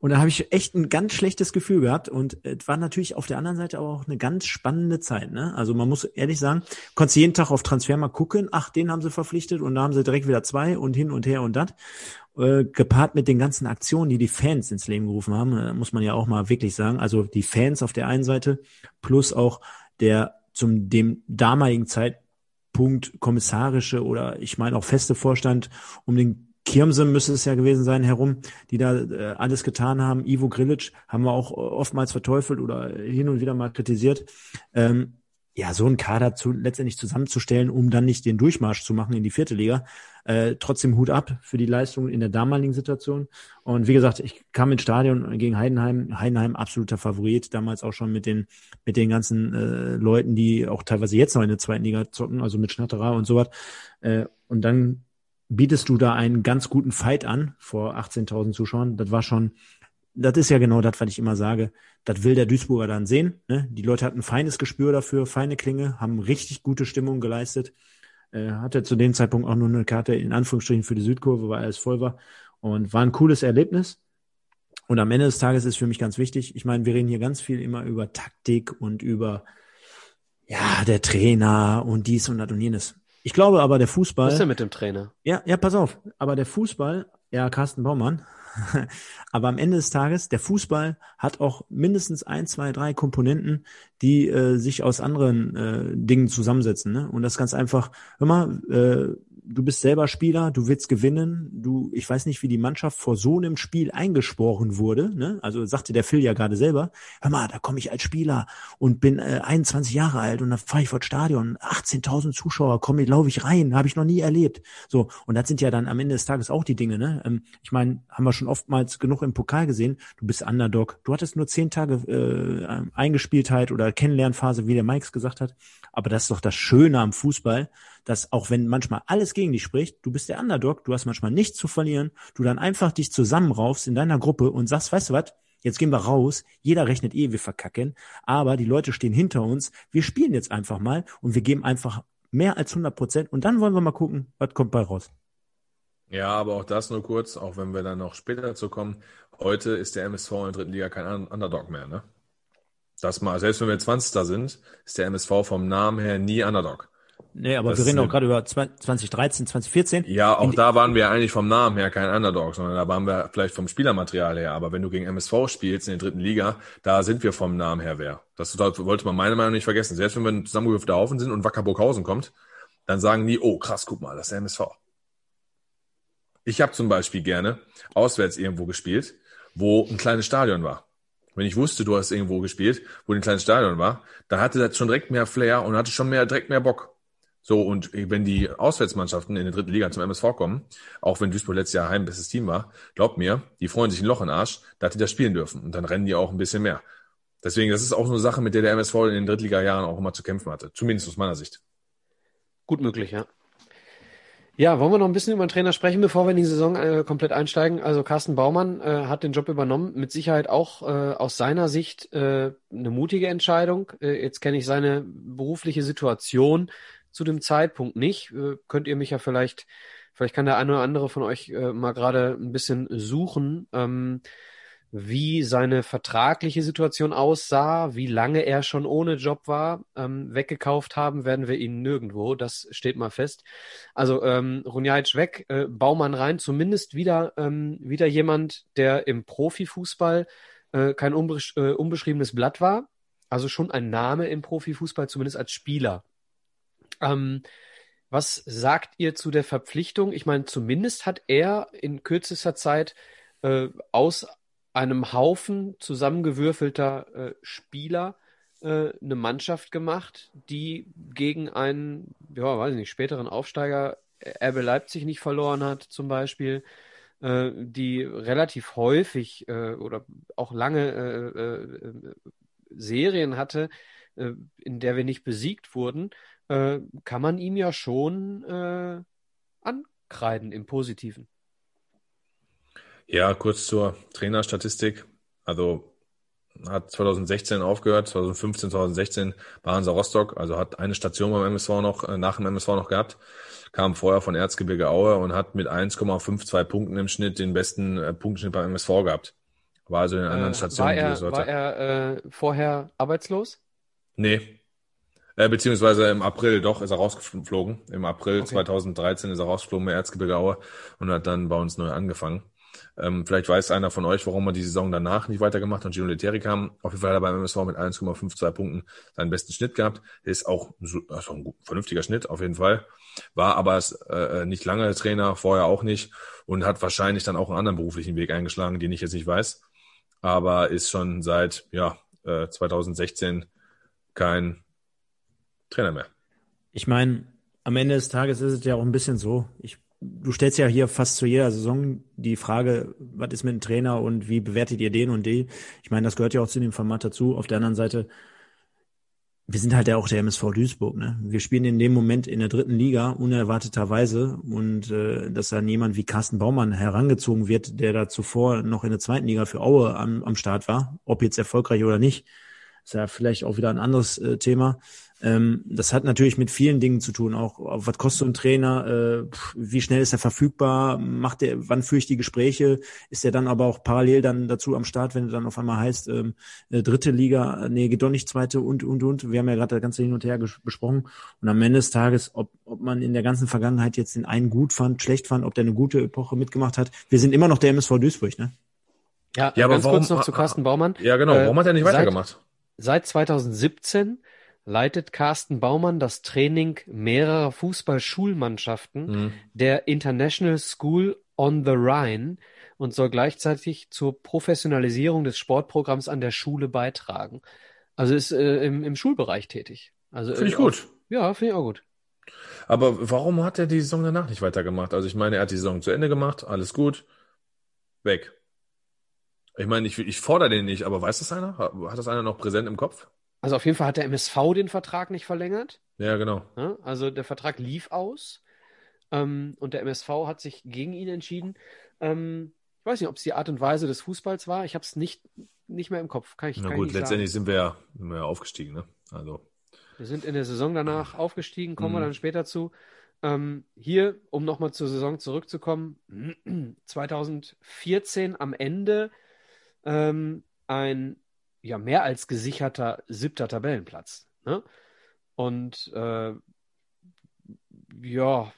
Und da habe ich echt ein ganz schlechtes Gefühl gehabt. Und es war natürlich auf der anderen Seite aber auch eine ganz spannende Zeit. Ne? Also man muss ehrlich sagen, konntest jeden Tag auf Transfer mal gucken. Ach, den haben sie verpflichtet und da haben sie direkt wieder zwei und hin und her und das. Äh, gepaart mit den ganzen Aktionen, die die Fans ins Leben gerufen haben, äh, muss man ja auch mal wirklich sagen. Also die Fans auf der einen Seite plus auch der zum dem damaligen Zeitpunkt kommissarische oder ich meine auch feste Vorstand um den Kirmse müsste es ja gewesen sein herum, die da äh, alles getan haben. Ivo Grilic haben wir auch oftmals verteufelt oder hin und wieder mal kritisiert. Ähm, ja, so einen Kader zu, letztendlich zusammenzustellen, um dann nicht den Durchmarsch zu machen in die vierte Liga. Äh, trotzdem Hut ab für die Leistung in der damaligen Situation. Und wie gesagt, ich kam ins Stadion gegen Heidenheim. Heidenheim absoluter Favorit, damals auch schon mit den, mit den ganzen äh, Leuten, die auch teilweise jetzt noch in der zweiten Liga zocken, also mit Schnatterer und sowas. Äh, und dann bietest du da einen ganz guten Fight an vor 18.000 Zuschauern. Das war schon, das ist ja genau das, was ich immer sage. Das will der Duisburger dann sehen. Ne? Die Leute hatten ein feines Gespür dafür, feine Klinge, haben richtig gute Stimmung geleistet. Äh, hatte zu dem Zeitpunkt auch nur eine Karte in Anführungsstrichen für die Südkurve, weil alles voll war. Und war ein cooles Erlebnis. Und am Ende des Tages ist für mich ganz wichtig, ich meine, wir reden hier ganz viel immer über Taktik und über, ja, der Trainer und dies und das und jenes. Ich glaube aber, der Fußball. Was ist denn mit dem Trainer? Ja, ja, pass auf. Aber der Fußball, ja, Carsten Baumann. aber am Ende des Tages, der Fußball hat auch mindestens ein, zwei, drei Komponenten, die äh, sich aus anderen äh, Dingen zusammensetzen. Ne? Und das ganz einfach, hör mal, äh, du bist selber Spieler, du willst gewinnen, du, ich weiß nicht, wie die Mannschaft vor so einem Spiel eingesporen wurde, ne? Also sagte der Phil ja gerade selber, hör mal, da komme ich als Spieler und bin äh, 21 Jahre alt und dann fahre ich vor das Stadion, 18.000 Zuschauer, komme, laufe ich rein, habe ich noch nie erlebt. So, und das sind ja dann am Ende des Tages auch die Dinge, ne? Ähm, ich meine, haben wir schon oftmals genug im Pokal gesehen, du bist Underdog, du hattest nur zehn Tage äh, Eingespieltheit oder Kennenlernphase, wie der Mikes gesagt hat, aber das ist doch das Schöne am Fußball, dass auch wenn manchmal alles gegen dich spricht, du bist der Underdog, du hast manchmal nichts zu verlieren, du dann einfach dich zusammenraufst in deiner Gruppe und sagst, weißt du was, jetzt gehen wir raus, jeder rechnet eh, wir verkacken, aber die Leute stehen hinter uns, wir spielen jetzt einfach mal und wir geben einfach mehr als 100 Prozent und dann wollen wir mal gucken, was kommt bei raus. Ja, aber auch das nur kurz, auch wenn wir dann noch später dazu kommen. Heute ist der MSV in der dritten Liga kein Underdog mehr, ne? Das mal, selbst wenn wir 20. sind, ist der MSV vom Namen her nie Underdog. Nee, aber das wir reden auch gerade über 2013, 2014. Ja, auch da waren wir eigentlich vom Namen her kein Underdog, sondern da waren wir vielleicht vom Spielermaterial her. Aber wenn du gegen MSV spielst in der dritten Liga, da sind wir vom Namen her wer. Das wollte man meiner Meinung nach nicht vergessen. Selbst wenn wir ein zusammengewürfelter Haufen sind und Wacker Burghausen kommt, dann sagen die, oh krass, guck mal, das ist der MSV. Ich habe zum Beispiel gerne auswärts irgendwo gespielt, wo ein kleines Stadion war. Wenn ich wusste, du hast irgendwo gespielt, wo ein kleines Stadion war, dann hatte das schon direkt mehr Flair und hatte schon mehr, direkt mehr Bock. So, und wenn die Auswärtsmannschaften in der dritten Liga zum MSV kommen, auch wenn Duisburg letztes Jahr heimbestes Team war, glaubt mir, die freuen sich ein Loch in den Arsch, dass die das spielen dürfen. Und dann rennen die auch ein bisschen mehr. Deswegen, das ist auch so eine Sache, mit der der MSV in den Drittliga-Jahren auch immer zu kämpfen hatte. Zumindest aus meiner Sicht. Gut möglich, ja. Ja, wollen wir noch ein bisschen über den Trainer sprechen, bevor wir in die Saison äh, komplett einsteigen? Also Carsten Baumann äh, hat den Job übernommen, mit Sicherheit auch äh, aus seiner Sicht äh, eine mutige Entscheidung. Äh, jetzt kenne ich seine berufliche Situation zu dem Zeitpunkt nicht. Äh, könnt ihr mich ja vielleicht, vielleicht kann der eine oder andere von euch äh, mal gerade ein bisschen suchen, ähm, wie seine vertragliche Situation aussah, wie lange er schon ohne Job war. Ähm, weggekauft haben werden wir ihn nirgendwo, das steht mal fest. Also ähm, Runjajic weg, äh, Baumann rein, zumindest wieder, ähm, wieder jemand, der im Profifußball äh, kein unbesch äh, unbeschriebenes Blatt war. Also schon ein Name im Profifußball, zumindest als Spieler. Ähm, was sagt ihr zu der Verpflichtung? Ich meine, zumindest hat er in kürzester Zeit äh, aus einem Haufen zusammengewürfelter äh, Spieler äh, eine Mannschaft gemacht, die gegen einen, ja, weiß ich nicht, späteren Aufsteiger Erbe Leipzig nicht verloren hat, zum Beispiel, äh, die relativ häufig äh, oder auch lange äh, äh, Serien hatte, in der wir nicht besiegt wurden äh, kann man ihm ja schon äh, ankreiden im Positiven. Ja, kurz zur Trainerstatistik. Also hat 2016 aufgehört, 2015, 2016 bei Hansa Rostock, also hat eine Station beim MSV noch, äh, nach dem MSV noch gehabt, kam vorher von Erzgebirge Aue und hat mit 1,52 Punkten im Schnitt den besten äh, Punktenschnitt beim MSV gehabt. War also in den anderen äh, Stationen. War er, war er äh, vorher arbeitslos? Nee, äh, beziehungsweise im April, doch, ist er rausgeflogen. Im April okay. 2013 ist er rausgeflogen bei Erzgebirge Aue und hat dann bei uns neu angefangen. Ähm, vielleicht weiß einer von euch, warum er die Saison danach nicht weitergemacht hat. Gino Leteri kam. Auf jeden Fall hat er beim MSV mit 1,52 Punkten seinen besten Schnitt gehabt. ist auch also ein vernünftiger Schnitt, auf jeden Fall. War aber äh, nicht lange Trainer, vorher auch nicht und hat wahrscheinlich dann auch einen anderen beruflichen Weg eingeschlagen, den ich jetzt nicht weiß. Aber ist schon seit ja, äh, 2016 kein Trainer mehr. Ich meine, am Ende des Tages ist es ja auch ein bisschen so. Ich, du stellst ja hier fast zu jeder Saison die Frage, was ist mit dem Trainer und wie bewertet ihr den und die? Ich meine, das gehört ja auch zu dem Format dazu. Auf der anderen Seite, wir sind halt ja auch der MSV Duisburg. Ne? Wir spielen in dem Moment in der dritten Liga unerwarteterweise und äh, dass dann jemand wie Carsten Baumann herangezogen wird, der da zuvor noch in der zweiten Liga für Aue am, am Start war, ob jetzt erfolgreich oder nicht, ist ja vielleicht auch wieder ein anderes äh, Thema. Ähm, das hat natürlich mit vielen Dingen zu tun. Auch was kostet so ein Trainer? Äh, wie schnell ist er verfügbar? Macht er, wann führe ich die Gespräche? Ist er dann aber auch parallel dann dazu am Start, wenn es dann auf einmal heißt, ähm, äh, dritte Liga, nee, geht doch nicht zweite und und und. Wir haben ja gerade das ganze hin und her besprochen. Und am Ende des Tages, ob, ob man in der ganzen Vergangenheit jetzt den einen gut fand, schlecht fand, ob der eine gute Epoche mitgemacht hat. Wir sind immer noch der MSV Duisburg, ne? Ja, ja ganz warum, kurz noch zu Carsten Baumann. Ja, genau. Warum hat er nicht weitergemacht? Seit 2017 leitet Carsten Baumann das Training mehrerer Fußballschulmannschaften mhm. der International School on the Rhine und soll gleichzeitig zur Professionalisierung des Sportprogramms an der Schule beitragen. Also ist äh, im, im Schulbereich tätig. Also finde ich gut. Ja, finde ich auch gut. Aber warum hat er die Saison danach nicht weitergemacht? Also ich meine, er hat die Saison zu Ende gemacht, alles gut, weg. Ich meine, ich, ich fordere den nicht, aber weiß das einer? Hat das einer noch präsent im Kopf? Also auf jeden Fall hat der MSV den Vertrag nicht verlängert. Ja, genau. Ja, also der Vertrag lief aus ähm, und der MSV hat sich gegen ihn entschieden. Ähm, ich weiß nicht, ob es die Art und Weise des Fußballs war. Ich habe es nicht, nicht mehr im Kopf. Kann ich, Na kann gut, ich letztendlich sind wir, ja, sind wir ja aufgestiegen. Ne? Also. Wir sind in der Saison danach aufgestiegen, kommen mhm. wir dann später zu. Ähm, hier, um nochmal zur Saison zurückzukommen, 2014 am Ende ähm, ein ja mehr als gesicherter siebter Tabellenplatz. Ne? Und äh, ja,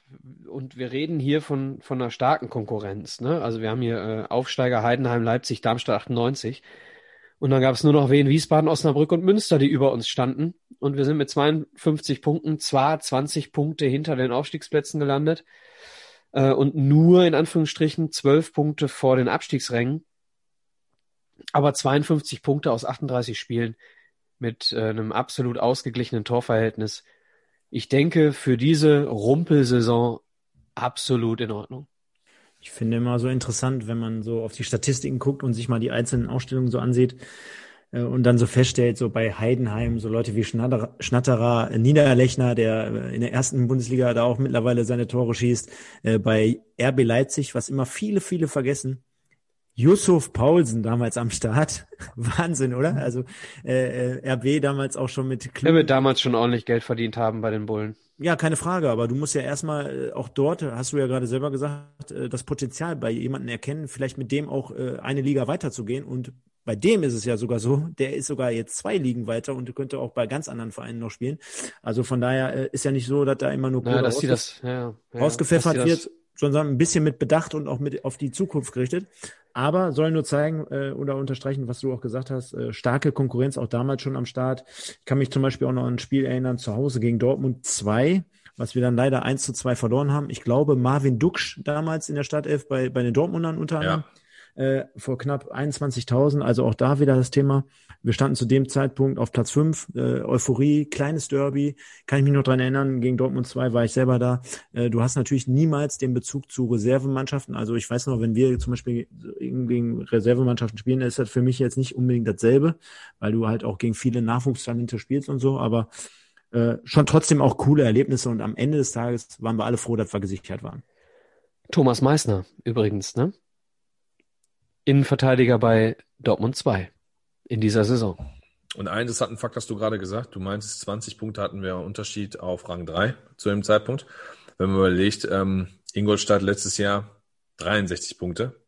und wir reden hier von, von einer starken Konkurrenz. Ne? Also wir haben hier äh, Aufsteiger Heidenheim, Leipzig, Darmstadt 98. Und dann gab es nur noch Wien, Wiesbaden, Osnabrück und Münster, die über uns standen. Und wir sind mit 52 Punkten zwar 20 Punkte hinter den Aufstiegsplätzen gelandet äh, und nur in Anführungsstrichen 12 Punkte vor den Abstiegsrängen. Aber 52 Punkte aus 38 Spielen mit äh, einem absolut ausgeglichenen Torverhältnis. Ich denke, für diese Rumpelsaison absolut in Ordnung. Ich finde immer so interessant, wenn man so auf die Statistiken guckt und sich mal die einzelnen Ausstellungen so ansieht äh, und dann so feststellt, so bei Heidenheim, so Leute wie Schnatterer, Schnatterer Niederlechner, der äh, in der ersten Bundesliga da auch mittlerweile seine Tore schießt, äh, bei RB Leipzig, was immer viele, viele vergessen, Yusuf Paulsen damals am Start. Wahnsinn, oder? Also äh, äh RB damals auch schon mit Klub. Er wird damals schon ordentlich Geld verdient haben bei den Bullen. Ja, keine Frage, aber du musst ja erstmal äh, auch dort, hast du ja gerade selber gesagt, äh, das Potenzial bei jemandem erkennen, vielleicht mit dem auch eine Liga weiterzugehen. Und bei dem ist es ja sogar so, der ist sogar jetzt zwei Ligen weiter und könnte auch bei ganz anderen Vereinen noch spielen. Also von daher ist ja nicht so, dass da immer nur naja, dass das, ja, ja, rausgepfeffert wird, sondern ein bisschen mit Bedacht und auch mit auf die Zukunft gerichtet. Aber soll nur zeigen äh, oder unterstreichen, was du auch gesagt hast, äh, starke Konkurrenz auch damals schon am Start. Ich kann mich zum Beispiel auch noch an ein Spiel erinnern, zu Hause gegen Dortmund 2, was wir dann leider 1 zu 2 verloren haben. Ich glaube, Marvin Duksch damals in der Startelf bei, bei den Dortmundern unter anderem. Ja äh, vor knapp 21.000. Also auch da wieder das Thema. Wir standen zu dem Zeitpunkt auf Platz 5, äh, Euphorie, kleines Derby. Kann ich mich noch dran erinnern, gegen Dortmund 2 war ich selber da. Äh, du hast natürlich niemals den Bezug zu Reservemannschaften. Also ich weiß noch, wenn wir zum Beispiel gegen Reservemannschaften spielen, ist das für mich jetzt nicht unbedingt dasselbe, weil du halt auch gegen viele Nachwuchstalente spielst und so, aber äh, schon trotzdem auch coole Erlebnisse und am Ende des Tages waren wir alle froh, dass wir gesichert waren. Thomas Meissner übrigens, ne? Innenverteidiger bei Dortmund 2 in dieser Saison. Und einen interessanten Fakt hast du gerade gesagt. Du meintest, 20 Punkte hatten wir Unterschied auf Rang 3 zu dem Zeitpunkt. Wenn man überlegt, ähm, Ingolstadt letztes Jahr 63 Punkte,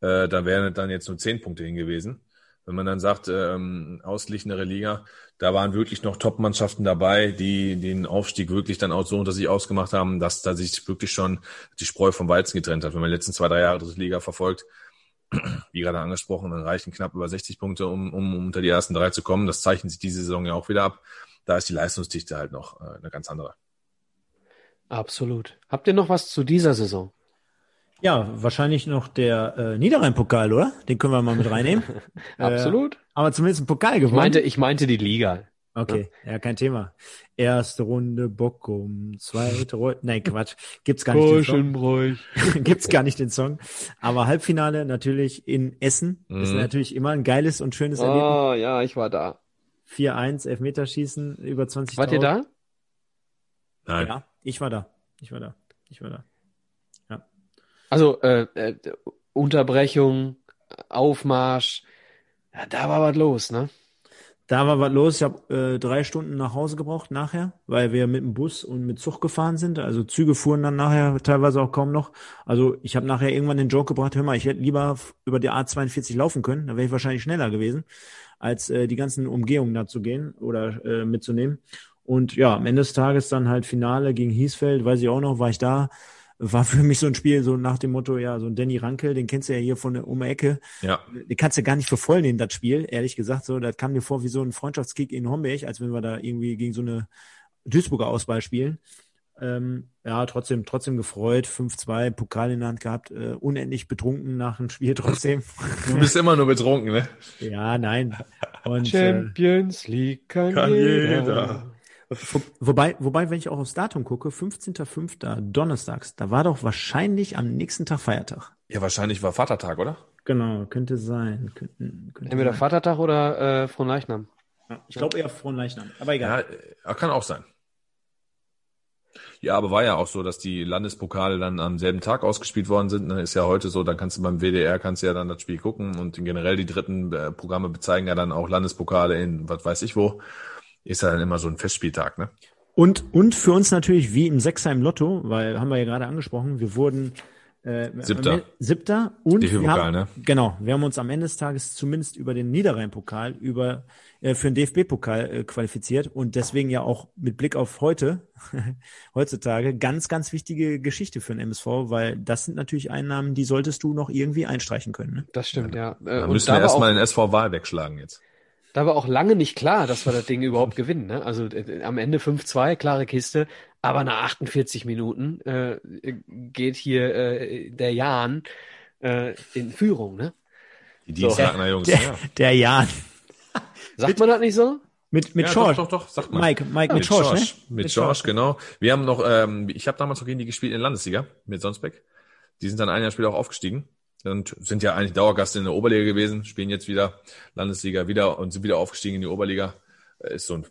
äh, da wären dann jetzt nur 10 Punkte hin gewesen. Wenn man dann sagt, ähm, ausgeglichenere Liga, da waren wirklich noch Top-Mannschaften dabei, die den Aufstieg wirklich dann auch so unter sich ausgemacht haben, dass da sich wirklich schon die Spreu vom Weizen getrennt hat. Wenn man die letzten zwei, drei Jahre die Liga verfolgt, wie gerade angesprochen, dann reichen knapp über 60 Punkte, um, um, um unter die ersten drei zu kommen. Das zeichnet sich diese Saison ja auch wieder ab. Da ist die Leistungsdichte halt noch äh, eine ganz andere. Absolut. Habt ihr noch was zu dieser Saison? Ja, wahrscheinlich noch der äh, Niederrhein-Pokal, oder? Den können wir mal mit reinnehmen. Absolut. Äh, aber zumindest ein Pokal Ich gewonnen. meinte, ich meinte die Liga. Okay, ja, kein Thema. Erste Runde Bockum, zweite Runde, nein, Quatsch, gibt's gar nicht den Song. Gibt's gar nicht den Song. Aber Halbfinale natürlich in Essen ist Mhm. natürlich immer ein geiles und schönes Erlebnis. Oh, ja, ich war da. 4-1, Elfmeterschießen, über 20 Wart ihr da? Nein. Ja, ich war da. Ich war da. Ich war da. Also, äh, äh, Unterbrechung, Aufmarsch. Ja, da war was los, ne? Da war was los. Ich habe äh, drei Stunden nach Hause gebraucht nachher, weil wir mit dem Bus und mit Zug gefahren sind. Also Züge fuhren dann nachher teilweise auch kaum noch. Also ich habe nachher irgendwann den Joke gebracht, hör mal, ich hätte lieber über die A42 laufen können, da wäre ich wahrscheinlich schneller gewesen, als äh, die ganzen Umgehungen da zu gehen oder äh, mitzunehmen. Und ja, am Ende des Tages dann halt Finale gegen Hiesfeld, weiß ich auch noch, war ich da. War für mich so ein Spiel, so nach dem Motto, ja, so ein Danny Rankel, den kennst du ja hier von der um Ecke Ja. den kannst du gar nicht für voll nehmen, das Spiel, ehrlich gesagt. So, das kam mir vor wie so ein Freundschaftskick in Homberg, als wenn wir da irgendwie gegen so eine Duisburger Auswahl spielen. Ähm, ja, trotzdem, trotzdem gefreut, 5-2, Pokal in der Hand gehabt, äh, unendlich betrunken nach dem Spiel trotzdem. Du bist immer nur betrunken, ne? ja, nein. Und, äh, Champions League kann, Kann jeder. jeder. Wo, wobei, wobei, wenn ich auch aufs Datum gucke, 15.05. Donnerstags, da war doch wahrscheinlich am nächsten Tag Feiertag. Ja, wahrscheinlich war Vatertag, oder? Genau, könnte sein. Könnte, könnte Entweder sein. Vatertag oder äh, Fronleichnam. Ja, Ich glaube eher frohen Leichnam, aber egal. Ja, äh, kann auch sein. Ja, aber war ja auch so, dass die Landespokale dann am selben Tag ausgespielt worden sind. Ne? Ist ja heute so, dann kannst du beim WDR kannst du ja dann das Spiel gucken und generell die dritten äh, Programme bezeigen ja dann auch Landespokale in was weiß ich wo. Ist ja dann immer so ein Festspieltag, ne? Und, und für uns natürlich wie im Sechser im Lotto, weil haben wir ja gerade angesprochen, wir wurden äh, Siebter. Siebter und wir haben, ne? genau, wir haben uns am Ende des Tages zumindest über den Niederrhein-Pokal über äh, für den DFB-Pokal äh, qualifiziert und deswegen ja auch mit Blick auf heute, heutzutage, ganz, ganz wichtige Geschichte für den MSV, weil das sind natürlich Einnahmen, die solltest du noch irgendwie einstreichen können. Ne? Das stimmt, ja. Äh, Da und müssen wir erstmal den SV Wahl wegschlagen jetzt. Da war auch lange nicht klar, dass wir das Ding überhaupt gewinnen. Ne? Also äh, am Ende 5-2, klare Kiste. Aber nach 48 Minuten äh, geht hier äh, der Jan äh, in Führung. Ne? Die Dienstagner Jungs, Der, ja. der Jan. Sagt man das nicht so? Mit, mit ja, George. Doch, doch, doch, sag mal. Mike, Mike mit, mit George, George, ne? Mit George, genau. Wir haben noch, ähm, ich habe damals noch gegen die gespielt in der Landesliga mit Sonsbeck. Die sind dann ein Jahr später auch aufgestiegen und sind ja eigentlich Dauergast in der Oberliga gewesen, spielen jetzt wieder Landesliga wieder und sind wieder aufgestiegen in die Oberliga. Äh, Ist so ein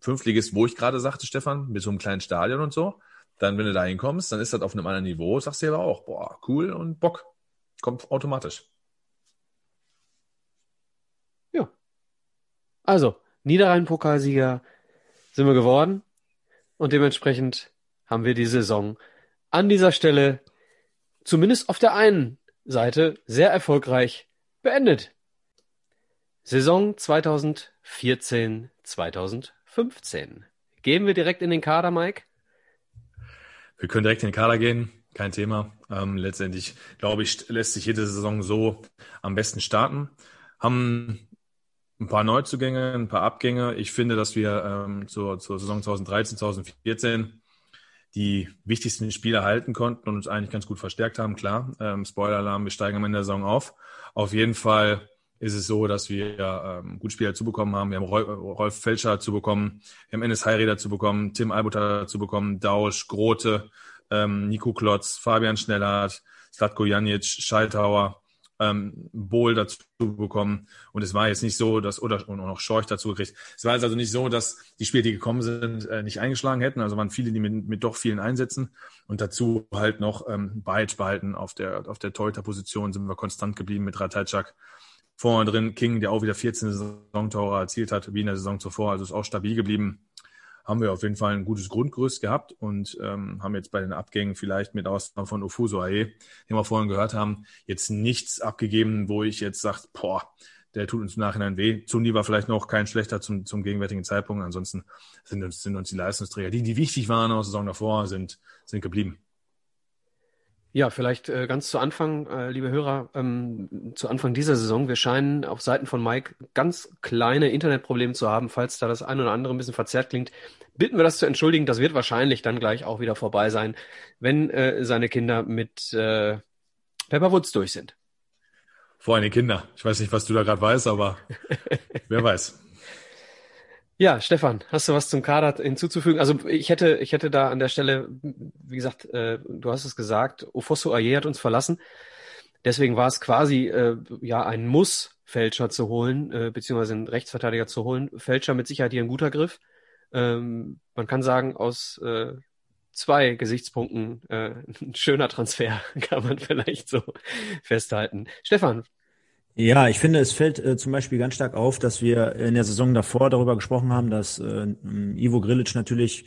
Fünftligist, wo ich gerade sagte, Stefan, mit so einem kleinen Stadion und so. Dann, wenn du da hinkommst, dann ist das auf einem anderen Niveau, sagst du aber auch, boah, cool und Bock. Kommt automatisch. Also, Niederrhein-Pokalsieger sind wir geworden. Und dementsprechend haben wir die Saison an dieser Stelle zumindest auf der einen Seite sehr erfolgreich beendet. Saison 2014, 2015. Gehen wir direkt in den Kader, Mike? Wir können direkt in den Kader gehen, kein Thema. Ähm, letztendlich, glaube ich, lässt sich jede Saison so am besten starten. Haben ein paar Neuzugänge, ein paar Abgänge. Ich finde, dass wir ähm, zur, zur Saison 2013, 2014 die wichtigsten Spieler halten konnten und uns eigentlich ganz gut verstärkt haben. Klar, ähm, Spoiler-Alarm, wir steigen am Ende der Saison auf. Auf jeden Fall ist es so, dass wir ähm, gute Spieler dazu bekommen haben. Wir haben Rolf, Felscher dazu bekommen, wir haben Ennis Heiri dazu bekommen, Tim Albuter dazu bekommen, Dausch, Grote, ähm, Nico Klotz, Fabian Schnellhardt, Slatko Janic, Scheitauer, ähm, Bohl dazu bekommen. Und es war jetzt nicht so, dass, oder und auch noch Schorch dazu gekriegt. Es war jetzt also nicht so, dass die Spieler, die gekommen sind, äh, nicht eingeschlagen hätten. Also waren viele, die mit, mit doch vielen Einsätzen. Und dazu halt noch ähm, Bajic behalten. Auf der, auf der Torhüter-Position sind wir konstant geblieben mit Ratajczak. Vorne drin King, der auch wieder 14 Saisontore erzielt hat, wie in der Saison zuvor. Also ist auch stabil geblieben haben wir auf jeden Fall ein gutes Grundgerüst gehabt und ähm, haben jetzt bei den Abgängen vielleicht mit Ausnahme von Ofuso Ae, den wir vorhin gehört haben, jetzt nichts abgegeben, wo ich jetzt sage, boah, der tut uns im Nachhinein weh. Zundi war vielleicht noch kein schlechter zum, zum gegenwärtigen Zeitpunkt. Ansonsten sind uns, sind uns die Leistungsträger, die, die wichtig waren aus der Saison davor, sind, sind geblieben. Ja, vielleicht äh, ganz zu Anfang, äh, liebe Hörer, ähm, zu Anfang dieser Saison. Wir scheinen auf Seiten von Mike ganz kleine Internetprobleme zu haben. Falls da das ein oder andere ein bisschen verzerrt klingt, bitten wir das zu entschuldigen. Das wird wahrscheinlich dann gleich auch wieder vorbei sein, wenn äh, seine Kinder mit äh, Pepperwoods durch sind. Vor allem Kinder. Ich weiß nicht, was du da gerade weißt, aber wer weiß. Ja, Stefan, hast du was zum Kader hinzuzufügen? Also ich hätte, ich hätte da an der Stelle, wie gesagt, äh, du hast es gesagt, Ofosso Aye hat uns verlassen. Deswegen war es quasi äh, ja ein Muss, Fälscher zu holen, äh, beziehungsweise einen Rechtsverteidiger zu holen. Fälscher mit Sicherheit hier ein guter Griff. Ähm, man kann sagen, aus äh, zwei Gesichtspunkten äh, ein schöner Transfer, kann man vielleicht so festhalten. Stefan, ja, ich finde, es fällt äh, zum Beispiel ganz stark auf, dass wir in der Saison davor darüber gesprochen haben, dass äh, Ivo Grilic natürlich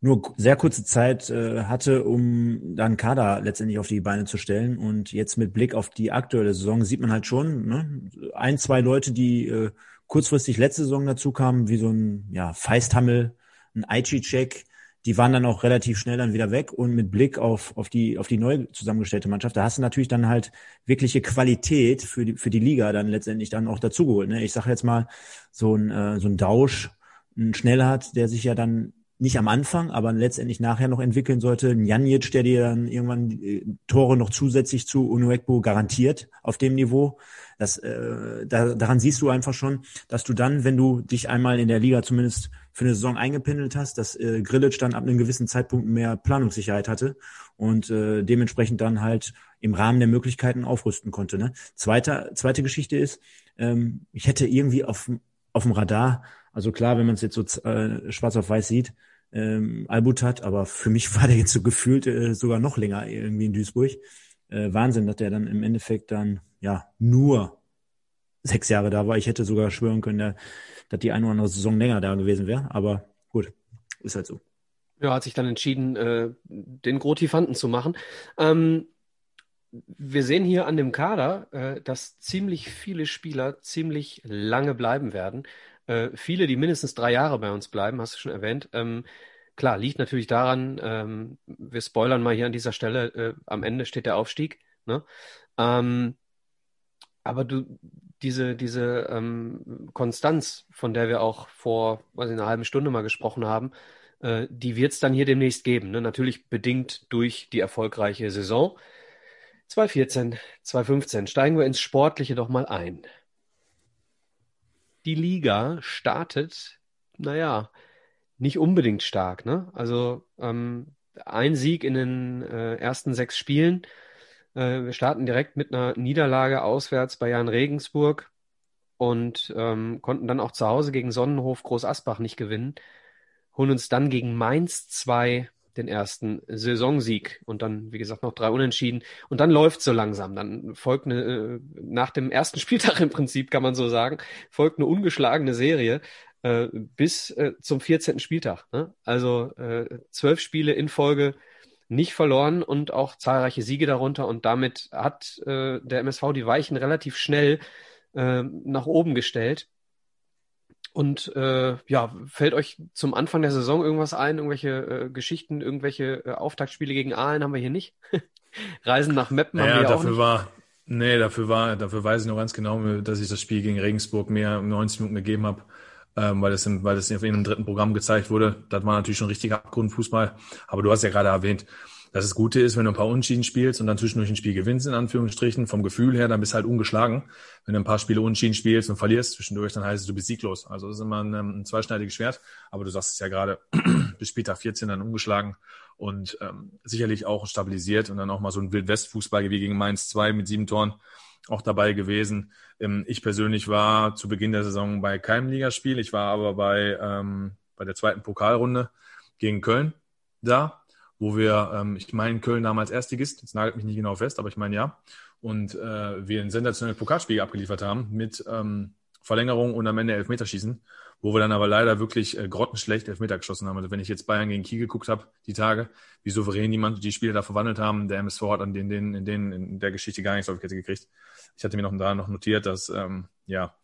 nur sehr kurze Zeit äh, hatte, um dann Kader letztendlich auf die Beine zu stellen. Und jetzt mit Blick auf die aktuelle Saison sieht man halt schon ne, ein, zwei Leute, die äh, kurzfristig letzte Saison dazu kamen, wie so ein ja, Feisthammel, ein Aichi-Check, die waren dann auch relativ schnell dann wieder weg und mit Blick auf, auf die, auf die neu zusammengestellte Mannschaft, da hast du natürlich dann halt wirkliche Qualität für die, für die Liga dann letztendlich dann auch dazugeholt. Ne? Ich sage jetzt mal, so ein, äh, so ein Dausch, ein Schnellhardt, der sich ja dann nicht am Anfang, aber letztendlich nachher noch entwickeln sollte. Ein Janic, der dir dann irgendwann äh, Tore noch zusätzlich zu Unuekbo garantiert auf dem Niveau. Das, äh, da, daran siehst du einfach schon, dass du dann, wenn du dich einmal in der Liga zumindest für eine Saison eingependelt hast, dass äh, Grillitsch dann ab einem gewissen Zeitpunkt mehr Planungssicherheit hatte und äh, dementsprechend dann halt im Rahmen der Möglichkeiten aufrüsten konnte. Ne? Zweite, zweite Geschichte ist, ähm, ich hätte irgendwie auf, auf dem Radar, also klar, wenn man es jetzt so äh, schwarz auf weiß sieht, ähm, Albutat, aber für mich war der jetzt so gefühlt äh, sogar noch länger irgendwie in Duisburg. Äh, Wahnsinn, dass der dann im Endeffekt dann ja nur sechs Jahre da war. Ich hätte sogar schwören können, der, dass die eine oder andere Saison länger da gewesen wäre. Aber gut, ist halt so. Ja, hat sich dann entschieden, äh, den Grotifanten zu machen. Ähm, wir sehen hier an dem Kader, äh, dass ziemlich viele Spieler ziemlich lange bleiben werden. Äh, viele, die mindestens drei Jahre bei uns bleiben, hast du schon erwähnt. Ähm, klar, liegt natürlich daran, ähm, wir spoilern mal hier an dieser Stelle, äh, am Ende steht der Aufstieg. Ne? Ähm, aber du, diese, diese ähm, Konstanz, von der wir auch vor, weiß ich, einer halben Stunde mal gesprochen haben, äh, die wird es dann hier demnächst geben. Ne? Natürlich bedingt durch die erfolgreiche Saison. 2014, 2015 steigen wir ins Sportliche doch mal ein die Liga startet, naja, nicht unbedingt stark. Ne? Also ähm, ein Sieg in den äh, ersten sechs Spielen. Äh, wir starten direkt mit einer Niederlage auswärts bei Jan Regensburg und ähm, konnten dann auch zu Hause gegen Sonnenhof Groß Asbach nicht gewinnen. Holen uns dann gegen Mainz 2 den ersten Saisonsieg und dann, wie gesagt, noch drei Unentschieden. Und dann läuft so langsam. Dann folgt eine, äh, nach dem ersten Spieltag im Prinzip, kann man so sagen, folgt eine ungeschlagene Serie äh, bis äh, zum 14. Spieltag. Ne? Also äh, zwölf Spiele in Folge nicht verloren und auch zahlreiche Siege darunter. Und damit hat äh, der MSV die Weichen relativ schnell äh, nach oben gestellt. Und äh, ja, fällt euch zum Anfang der Saison irgendwas ein, irgendwelche äh, Geschichten, irgendwelche äh, Auftaktspiele gegen Aalen haben wir hier nicht. Reisen nach Meppen naja, haben wir dafür auch nicht. war Nee, dafür war, dafür weiß ich noch ganz genau, dass ich das Spiel gegen Regensburg mir 90 Minuten gegeben habe, ähm, weil das im, weil das in einem dritten Programm gezeigt wurde. Das war natürlich schon richtiger Abgrundfußball. Aber du hast ja gerade erwähnt, dass das Gute ist, wenn du ein paar Unschieden spielst und dann zwischendurch ein Spiel gewinnst, in Anführungsstrichen, vom Gefühl her, dann bist du halt ungeschlagen. Wenn du ein paar Spiele Unschieden spielst und verlierst zwischendurch, dann heißt es, du bist sieglos. Also das ist immer ein, ein zweischneidiges Schwert. Aber du sagst es ja gerade, bis später 14 dann ungeschlagen und ähm, sicherlich auch stabilisiert und dann auch mal so ein Wildwest-Fußball wie gegen Mainz 2 mit sieben Toren auch dabei gewesen. Ähm, ich persönlich war zu Beginn der Saison bei keinem Ligaspiel. Ich war aber bei, ähm, bei der zweiten Pokalrunde gegen Köln da wo wir, ähm, ich meine, Köln damals Erstligist, jetzt nagelt mich nicht genau fest, aber ich meine ja, und äh, wir ein sensationelles Pokalspiel abgeliefert haben mit ähm, Verlängerung und am Ende Elfmeterschießen, wo wir dann aber leider wirklich äh, grottenschlecht Elfmeter geschossen haben. Also wenn ich jetzt Bayern gegen Kiel geguckt habe, die Tage, wie souverän jemand die Spiele da verwandelt haben, der MSV hat an den, den, in, den, in der Geschichte gar nichts auf die Kette gekriegt. Ich hatte mir noch da noch notiert, dass ähm, ja,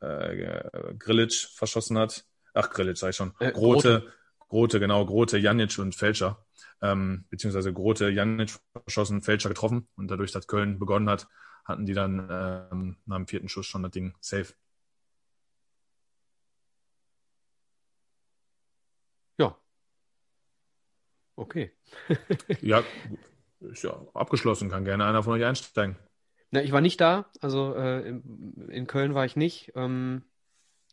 äh, Grilic verschossen hat. Ach, Grilic sag ich schon. Äh, Grote, Grote, genau, Grote, Janic und Fälscher. Ähm, beziehungsweise Grote, Janic verschossen, Fälscher getroffen. Und dadurch, dass Köln begonnen hat, hatten die dann ähm, nach dem vierten Schuss schon das Ding safe. Ja. Okay. Ja, ist ja abgeschlossen, kann gerne einer von euch einsteigen. Na, ich war nicht da, also äh, in, in Köln war ich nicht. Ähm,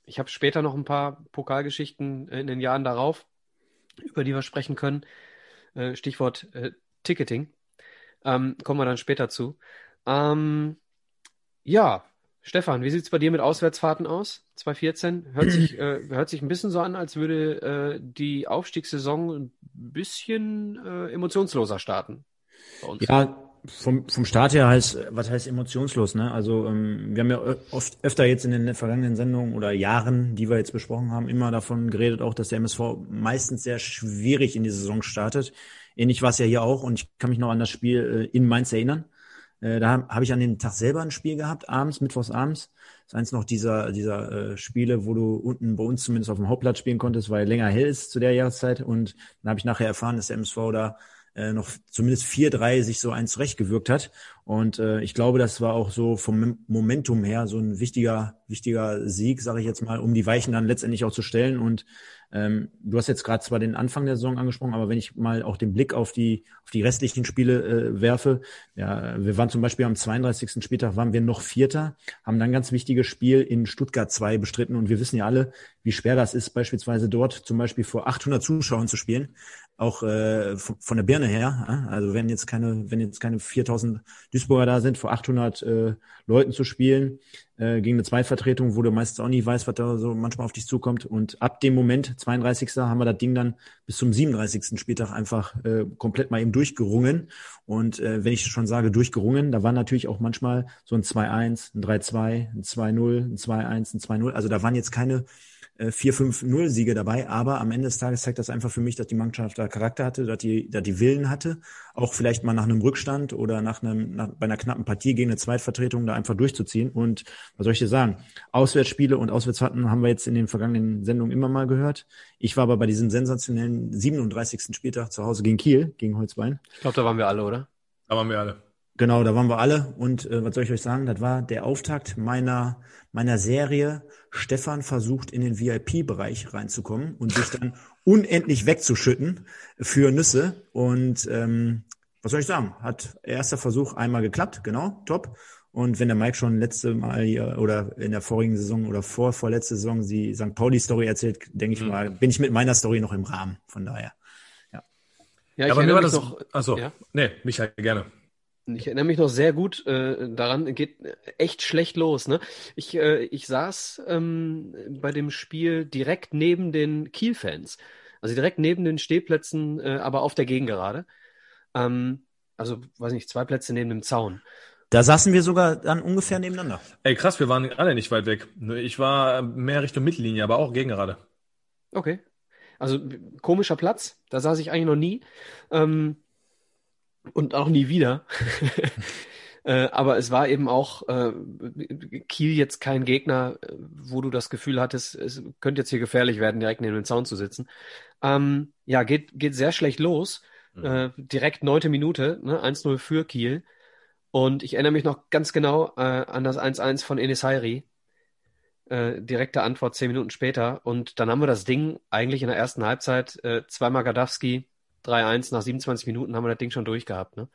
ich habe später noch ein paar Pokalgeschichten in den Jahren darauf, über die wir sprechen können. Äh, Stichwort äh, Ticketing. Ähm, kommen wir dann später zu. Ähm, ja, Stefan, wie sieht's bei dir mit Auswärtsfahrten aus? 2014? Hört sich, äh, hört sich ein bisschen so an, als würde äh, die Aufstiegssaison ein bisschen äh, emotionsloser starten. Ja, vom, vom Start her heißt, was heißt emotionslos, ne? Also ähm, wir haben ja oft öfter jetzt in den vergangenen Sendungen oder Jahren, die wir jetzt besprochen haben, immer davon geredet, auch dass der MSV meistens sehr schwierig in die Saison startet. Ähnlich war es ja hier auch und ich kann mich noch an das Spiel äh, in Mainz erinnern. Äh, da habe hab ich an dem Tag selber ein Spiel gehabt, abends, mittwochs abends. Das ist eins noch dieser, dieser äh, Spiele, wo du unten bei uns zumindest auf dem Hauptplatz spielen konntest, weil länger hell ist zu der Jahreszeit. Und dann habe ich nachher erfahren, dass der MSV da äh, noch zumindest 4-3 sich so eins zurechtgewirkt hat. Und äh, ich glaube, das war auch so vom Mom- Momentum her so ein wichtiger, wichtiger Sieg, sage ich jetzt mal, um die Weichen dann letztendlich auch zu stellen. Und ähm, du hast jetzt gerade zwar den Anfang der Saison angesprochen, aber wenn ich mal auch den Blick auf die, auf die restlichen Spiele äh, werfe, ja, wir waren zum Beispiel am 32. Spieltag waren wir noch Vierter, haben dann ein ganz wichtiges Spiel in Stuttgart 2 bestritten und wir wissen ja alle, wie schwer das ist, beispielsweise dort zum Beispiel vor 800 Zuschauern zu spielen, auch äh, von, der Birne her. Also wenn jetzt keine, wenn jetzt keine 4000 Duisburger da sind, vor 800 äh, Leuten zu spielen äh, gegen eine Zweitvertretung, wo du meistens auch nicht weißt, was da so manchmal auf dich zukommt. Und ab dem Moment, 32. haben wir das Ding dann bis zum 37. Spieltag einfach äh, komplett mal eben durchgerungen. Und äh, wenn ich schon sage durchgerungen, da war natürlich auch manchmal so ein 2-1, ein 3-2, ein 2-0, ein 2-1, ein 2-0. Also da waren jetzt keine äh, 4-5-0-Siege dabei, aber am Ende des Tages zeigt das einfach für mich, dass die Mannschaft da Charakter hatte, dass die, dass die Willen hatte, auch vielleicht mal nach einem Rückstand oder nach einem, nach, bei einer knappen Partie gegen eine Zweitvertretung da einfach durchzuziehen. Und was soll ich dir sagen? Auswärtsspiele und Auswärtsfahrten haben wir jetzt in den vergangenen Sendungen immer mal gehört. Ich war aber bei diesem sensationellen 37. Spieltag zu Hause gegen Kiel, gegen Holzbein. Ich glaube, da waren wir alle, oder? Da waren wir alle. Genau, da waren wir alle. Und äh, was soll ich euch sagen? Das war der Auftakt meiner, meiner Serie. Stefan versucht in den VIP-Bereich reinzukommen und sich dann unendlich wegzuschütten für Nüsse. Und ähm, was soll ich sagen? Hat erster Versuch einmal geklappt, genau, top. Und wenn der Mike schon letzte Mal hier oder in der vorigen Saison oder vor vorletzte Saison die St. Pauli-Story erzählt, denke ich Mhm. mal, bin ich mit meiner Story noch im Rahmen. Von daher. Ja, Ja, ich aber mir war das. noch, Achso, ja? nee, Michael, gerne. Ich erinnere mich noch sehr gut äh, daran, geht echt schlecht los. Ne? Ich, äh, ich saß ähm, bei dem Spiel direkt neben den Kiel-Fans, also direkt neben den Stehplätzen, äh, aber auf der Gegengerade. Ähm, also, weiß nicht, zwei Plätze neben dem Zaun. Da saßen wir sogar dann ungefähr nebeneinander. Ey, krass, wir waren alle nicht weit weg. Ich war mehr Richtung Mittellinie, aber auch gegen gerade. Okay. Also komischer Platz, da saß ich eigentlich noch nie. Ähm, und auch nie wieder. Äh, aber es war eben auch äh, Kiel jetzt kein Gegner, äh, wo du das Gefühl hattest, es könnte jetzt hier gefährlich werden, direkt neben dem Zaun zu sitzen. Ähm, ja, geht, geht sehr schlecht los. Äh, direkt neunte Minute, ne, 1-0 für Kiel. Und ich erinnere mich noch ganz genau äh, an das 1-1 von Enis Hairi. Äh, direkte Antwort zehn Minuten später. Und dann haben wir das Ding eigentlich in der ersten Halbzeit äh, zweimal Gadowski, 3-1, nach 27 Minuten haben wir das Ding schon durchgehabt. Ne?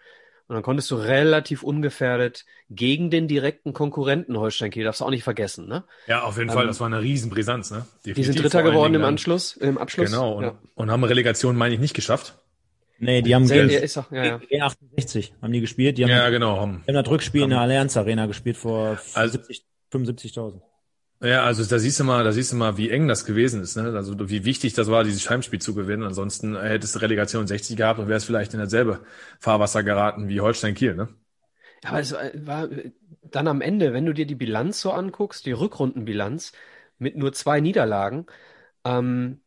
Und dann konntest du relativ ungefährdet gegen den direkten Konkurrenten Holstein Kiel, darfst du auch nicht vergessen. Ne? Ja, auf jeden Ähm, Fall, das war eine Riesenbrisanz, ne? Die sind Dritter geworden im Anschluss, im Abschluss. Genau, und, Ja. und haben Relegation, meine ich, nicht geschafft. Nee, die haben Sehr, gegen ja, ist doch, ja, ja. E68 haben die gespielt. Die haben, Ja, genau. Haben, die haben das Rückspiel in der Allianz Arena gespielt vor Also- 70 75.000. Ja, also da siehst du mal, da siehst du mal, wie eng das gewesen ist, ne? Also wie wichtig das war, dieses Heimspiel zu gewinnen. Ansonsten hättest du Relegation 60 gehabt und wärst vielleicht in dasselbe Fahrwasser geraten wie Holstein Kiel, ne? Aber es war dann am Ende, wenn du dir die Bilanz so anguckst, die Rückrundenbilanz mit nur zwei Niederlagen, ähm,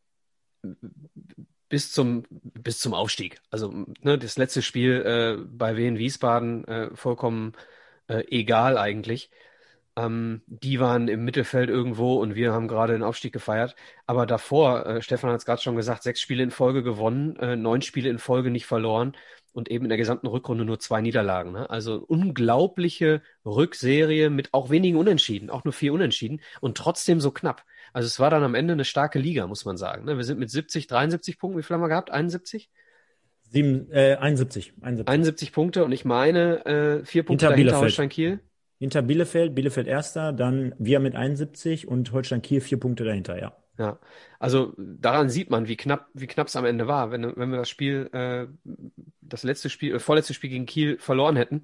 bis zum, bis zum Aufstieg. Also ne, das letzte Spiel äh, bei Wien Wiesbaden äh, vollkommen äh, egal eigentlich. Ähm, die waren im Mittelfeld irgendwo und wir haben gerade den Aufstieg gefeiert. Aber davor, äh, Stefan hat es gerade schon gesagt, sechs Spiele in Folge gewonnen, äh, neun Spiele in Folge nicht verloren und eben in der gesamten Rückrunde nur zwei Niederlagen. Ne? Also unglaubliche Rückserie mit auch wenigen Unentschieden, auch nur vier Unentschieden und trotzdem so knapp. Also es war dann am Ende eine starke Liga, muss man sagen. Ne? Wir sind mit 70, 73 Punkten, wie viel haben wir gehabt? 71? Sieben, äh, 71, 71. 71 Punkte und ich meine äh, vier Punkte Hinter dahinter Bielefeld. Holstein Kiel. Hinter Bielefeld, Bielefeld erster, dann wir mit 71 und Holstein Kiel vier Punkte dahinter, ja. Ja, also daran sieht man, wie knapp, wie knapp es am Ende war. Wenn, wenn wir das Spiel, äh, das letzte Spiel, äh, vorletzte Spiel gegen Kiel verloren hätten,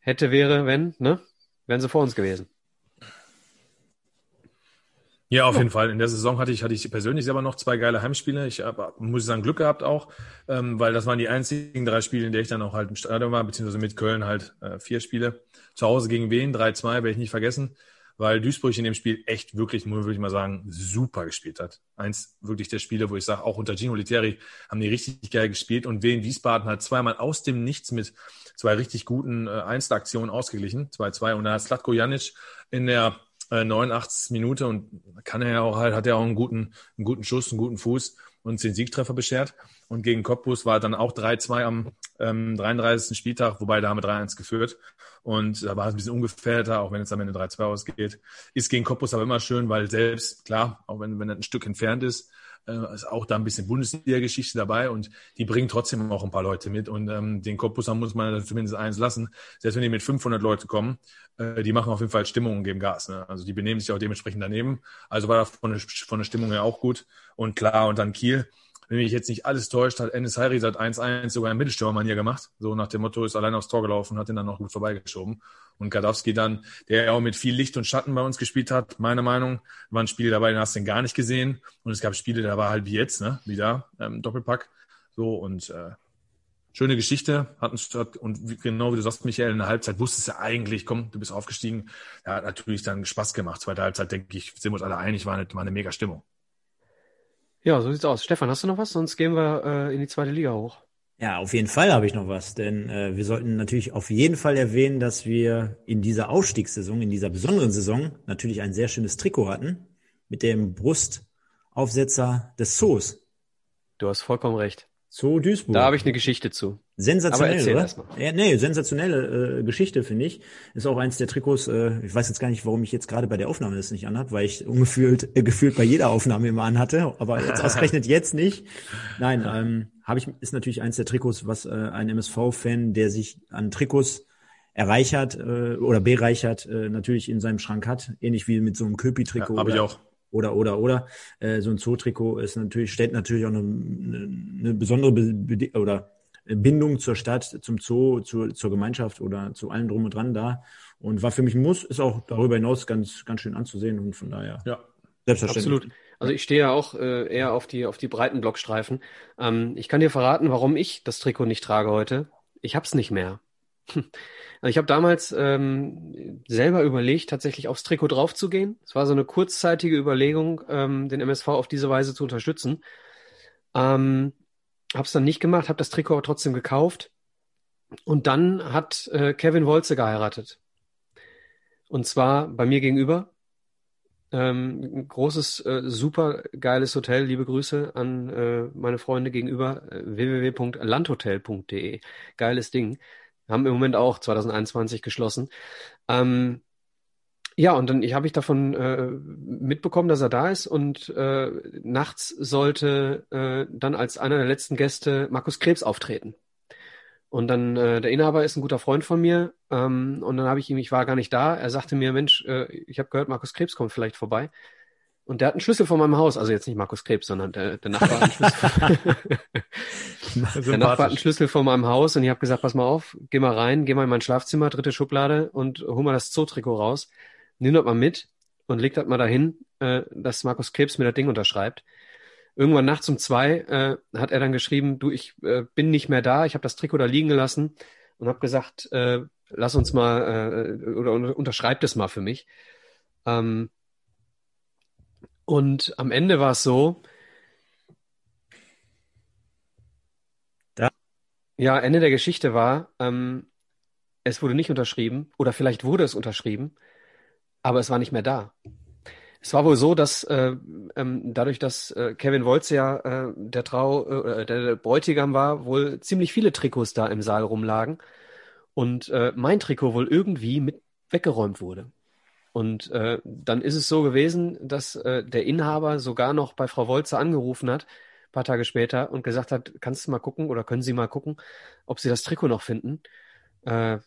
hätte, wäre, wenn, ne, wären sie vor uns gewesen. Ja, auf jeden Fall. In der Saison hatte ich, hatte ich persönlich selber noch zwei geile Heimspiele. Ich habe, muss ich sagen, Glück gehabt auch, ähm, weil das waren die einzigen drei Spiele, in der ich dann auch halt im Stadion war, beziehungsweise mit Köln halt äh, vier Spiele. Zu Hause gegen Wien, 3-2, werde ich nicht vergessen, weil Duisburg in dem Spiel echt wirklich, würde ich mal sagen, super gespielt hat. Eins wirklich der Spiele, wo ich sage, auch unter Gino Literi haben die richtig geil gespielt und Wien Wiesbaden hat zweimal aus dem Nichts mit zwei richtig guten äh, Einzelaktionen ausgeglichen, 2-2 und da hat Slatko Janic in der äh, 89. Minute und kann er ja auch halt, hat er auch einen guten, einen guten Schuss, einen guten Fuß und den Siegtreffer beschert. Und gegen Cottbus war dann auch 3-2 am ähm, 33. Spieltag, wobei da haben wir 3-1 geführt. Und da war es ein bisschen ungefährdeter, auch wenn es am Ende 3-2 ausgeht. Ist gegen Cottbus aber immer schön, weil selbst, klar, auch wenn, wenn er ein Stück entfernt ist, äh, ist auch da ein bisschen Bundesliga-Geschichte dabei und die bringen trotzdem auch ein paar Leute mit. Und ähm, den Cottbusser muss man zumindest eins lassen. Selbst wenn die mit 500 Leute kommen, äh, die machen auf jeden Fall Stimmung und geben Gas. Ne? Also die benehmen sich auch dementsprechend daneben. Also war da von der, von der Stimmung her auch gut. Und klar, und dann Kiel wenn mich jetzt nicht alles täuscht, hat Ennis Heiri seit 1-1 sogar einen Mittelstürmermanier gemacht. So nach dem Motto, ist allein aufs Tor gelaufen, hat ihn dann noch gut vorbeigeschoben. Und Gadowski dann, der ja auch mit viel Licht und Schatten bei uns gespielt hat, meine Meinung, waren Spiele dabei, den hast du gar nicht gesehen. Und es gab Spiele, da war halt wie jetzt, ne, wieder, ähm, Doppelpack. So, und äh, schöne Geschichte. Hat, hat, und wie, genau wie du sagst, Michael, in der Halbzeit wusstest du eigentlich, komm, du bist aufgestiegen. Ja, hat natürlich dann Spaß gemacht. Zweite Halbzeit, denke ich, sind wir uns alle einig, war eine, war eine mega Stimmung. Ja, so sieht's aus. Stefan, hast du noch was? Sonst gehen wir äh, in die zweite Liga hoch. Ja, auf jeden Fall habe ich noch was, denn äh, wir sollten natürlich auf jeden Fall erwähnen, dass wir in dieser Aufstiegssaison, in dieser besonderen Saison natürlich ein sehr schönes Trikot hatten mit dem Brustaufsetzer des Zoos. Du hast vollkommen recht. Zoo Duisburg. Da habe ich eine Geschichte zu. Sensationell, oder? erst mal. Ja, nee, sensationelle äh, Geschichte, finde ich. Ist auch eins der Trikots, äh, ich weiß jetzt gar nicht, warum ich jetzt gerade bei der Aufnahme das nicht anhab, weil ich ungefühlt, äh, gefühlt bei jeder Aufnahme immer anhatte, aber jetzt ausgerechnet jetzt nicht. Nein, ähm, habe ich, ist natürlich eins der Trikots, was äh, ein MSV-Fan, der sich an Trikots erreichert äh, oder bereichert, äh, natürlich in seinem Schrank hat, ähnlich wie mit so einem Köpi-Trikot. Ja, habe ich auch. Oder oder oder äh, so ein Zoo-Trikot ist natürlich stellt natürlich auch eine, eine, besondere Be oder Bindung zur Stadt, zum Zoo, zur, zur Gemeinschaft oder zu allem drum und dran da und war für mich ein Muss, ist auch darüber hinaus ganz ganz schön anzusehen und von daher Ja. selbstverständlich. Absolut. Also ich stehe ja auch äh, eher auf die auf die breiten Blockstreifen. Ähm, ich kann dir verraten, warum ich das Trikot nicht trage heute. Ich hab's nicht mehr. Also ich habe damals ähm, selber überlegt, tatsächlich aufs Trikot draufzugehen. Es war so eine kurzzeitige Überlegung, ähm, den MSV auf diese Weise zu unterstützen. Ähm, habe es dann nicht gemacht, habe das Trikot aber trotzdem gekauft. Und dann hat äh, Kevin Wolze geheiratet. Und zwar bei mir gegenüber. Ähm, großes, äh, super geiles Hotel. Liebe Grüße an äh, meine Freunde gegenüber. Äh, www.landhotel.de. Geiles Ding. Haben im Moment auch 2021 geschlossen. Ähm, ja, und dann ich habe ich davon äh, mitbekommen, dass er da ist und äh, nachts sollte äh, dann als einer der letzten Gäste Markus Krebs auftreten. Und dann äh, der Inhaber ist ein guter Freund von mir ähm, und dann habe ich ihm, ich war gar nicht da. Er sagte mir, Mensch, äh, ich habe gehört, Markus Krebs kommt vielleicht vorbei. Und der hat einen Schlüssel von meinem Haus, also jetzt nicht Markus Krebs, sondern der, der Nachbar hat einen Schlüssel. Der Nachbar hat einen Schlüssel von meinem Haus und ich habe gesagt, pass mal auf, geh mal rein, geh mal in mein Schlafzimmer, dritte Schublade und hol mal das Zootrikot raus, nimm das mal mit und leg das mal dahin, äh, dass Markus Krebs mir das Ding unterschreibt. Irgendwann nachts um zwei äh, hat er dann geschrieben, du, ich äh, bin nicht mehr da, ich habe das Trikot da liegen gelassen und habe gesagt, äh, lass uns mal äh, oder unter- unterschreib das mal für mich. Ähm, und am Ende war es so, Da- ja, Ende der Geschichte war, ähm, es wurde nicht unterschrieben oder vielleicht wurde es unterschrieben, aber es war nicht mehr da. Es war wohl so, dass äh, ähm, dadurch, dass äh, Kevin Wolz ja äh, der Trau, äh, der Bräutigam war, wohl ziemlich viele Trikots da im Saal rumlagen und äh, mein Trikot wohl irgendwie mit weggeräumt wurde. Und äh, dann ist es so gewesen, dass äh, der Inhaber sogar noch bei Frau Wolze angerufen hat, paar Tage später, und gesagt hat, kannst du mal gucken oder können Sie mal gucken, ob Sie das Trikot noch finden. Äh,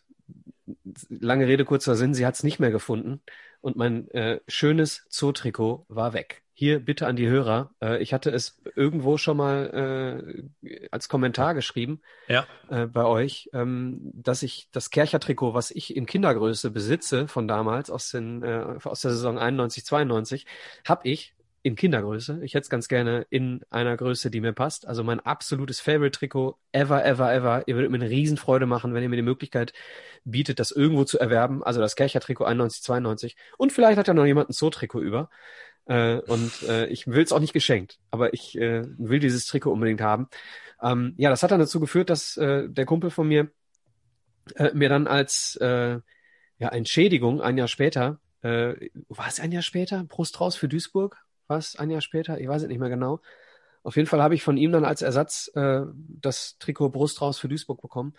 lange Rede, kurzer Sinn, sie hat es nicht mehr gefunden und mein äh, schönes Zoo-Trikot war weg. Hier bitte an die Hörer. Äh, ich hatte es irgendwo schon mal äh, als Kommentar geschrieben Ja. äh, bei euch, ähm, dass ich das Kercher-Trikot, was ich in Kindergröße besitze von damals aus, den, äh, aus der Saison 91, 92, habe ich in Kindergröße. Ich hätte es ganz gerne in einer Größe, die mir passt. Also mein absolutes Favorite-Trikot ever, ever, ever. Ihr würdet mir eine Riesenfreude machen, wenn ihr mir die Möglichkeit bietet, das irgendwo zu erwerben. Also das Kercher-Trikot 91, 92. Und vielleicht hat ja noch jemand ein Zoo-Trikot über. Äh, und äh, ich will es auch nicht geschenkt, aber ich äh, will dieses Trikot unbedingt haben. Ähm, ja, das hat dann dazu geführt, dass äh, der Kumpel von mir äh, mir dann als äh, ja, Entschädigung ein Jahr später, äh, war es ein Jahr später? Brust raus für Duisburg? War es ein Jahr später? Ich weiß es nicht mehr genau. Auf jeden Fall habe ich von ihm dann als Ersatz äh, das Trikot Brust raus für Duisburg bekommen.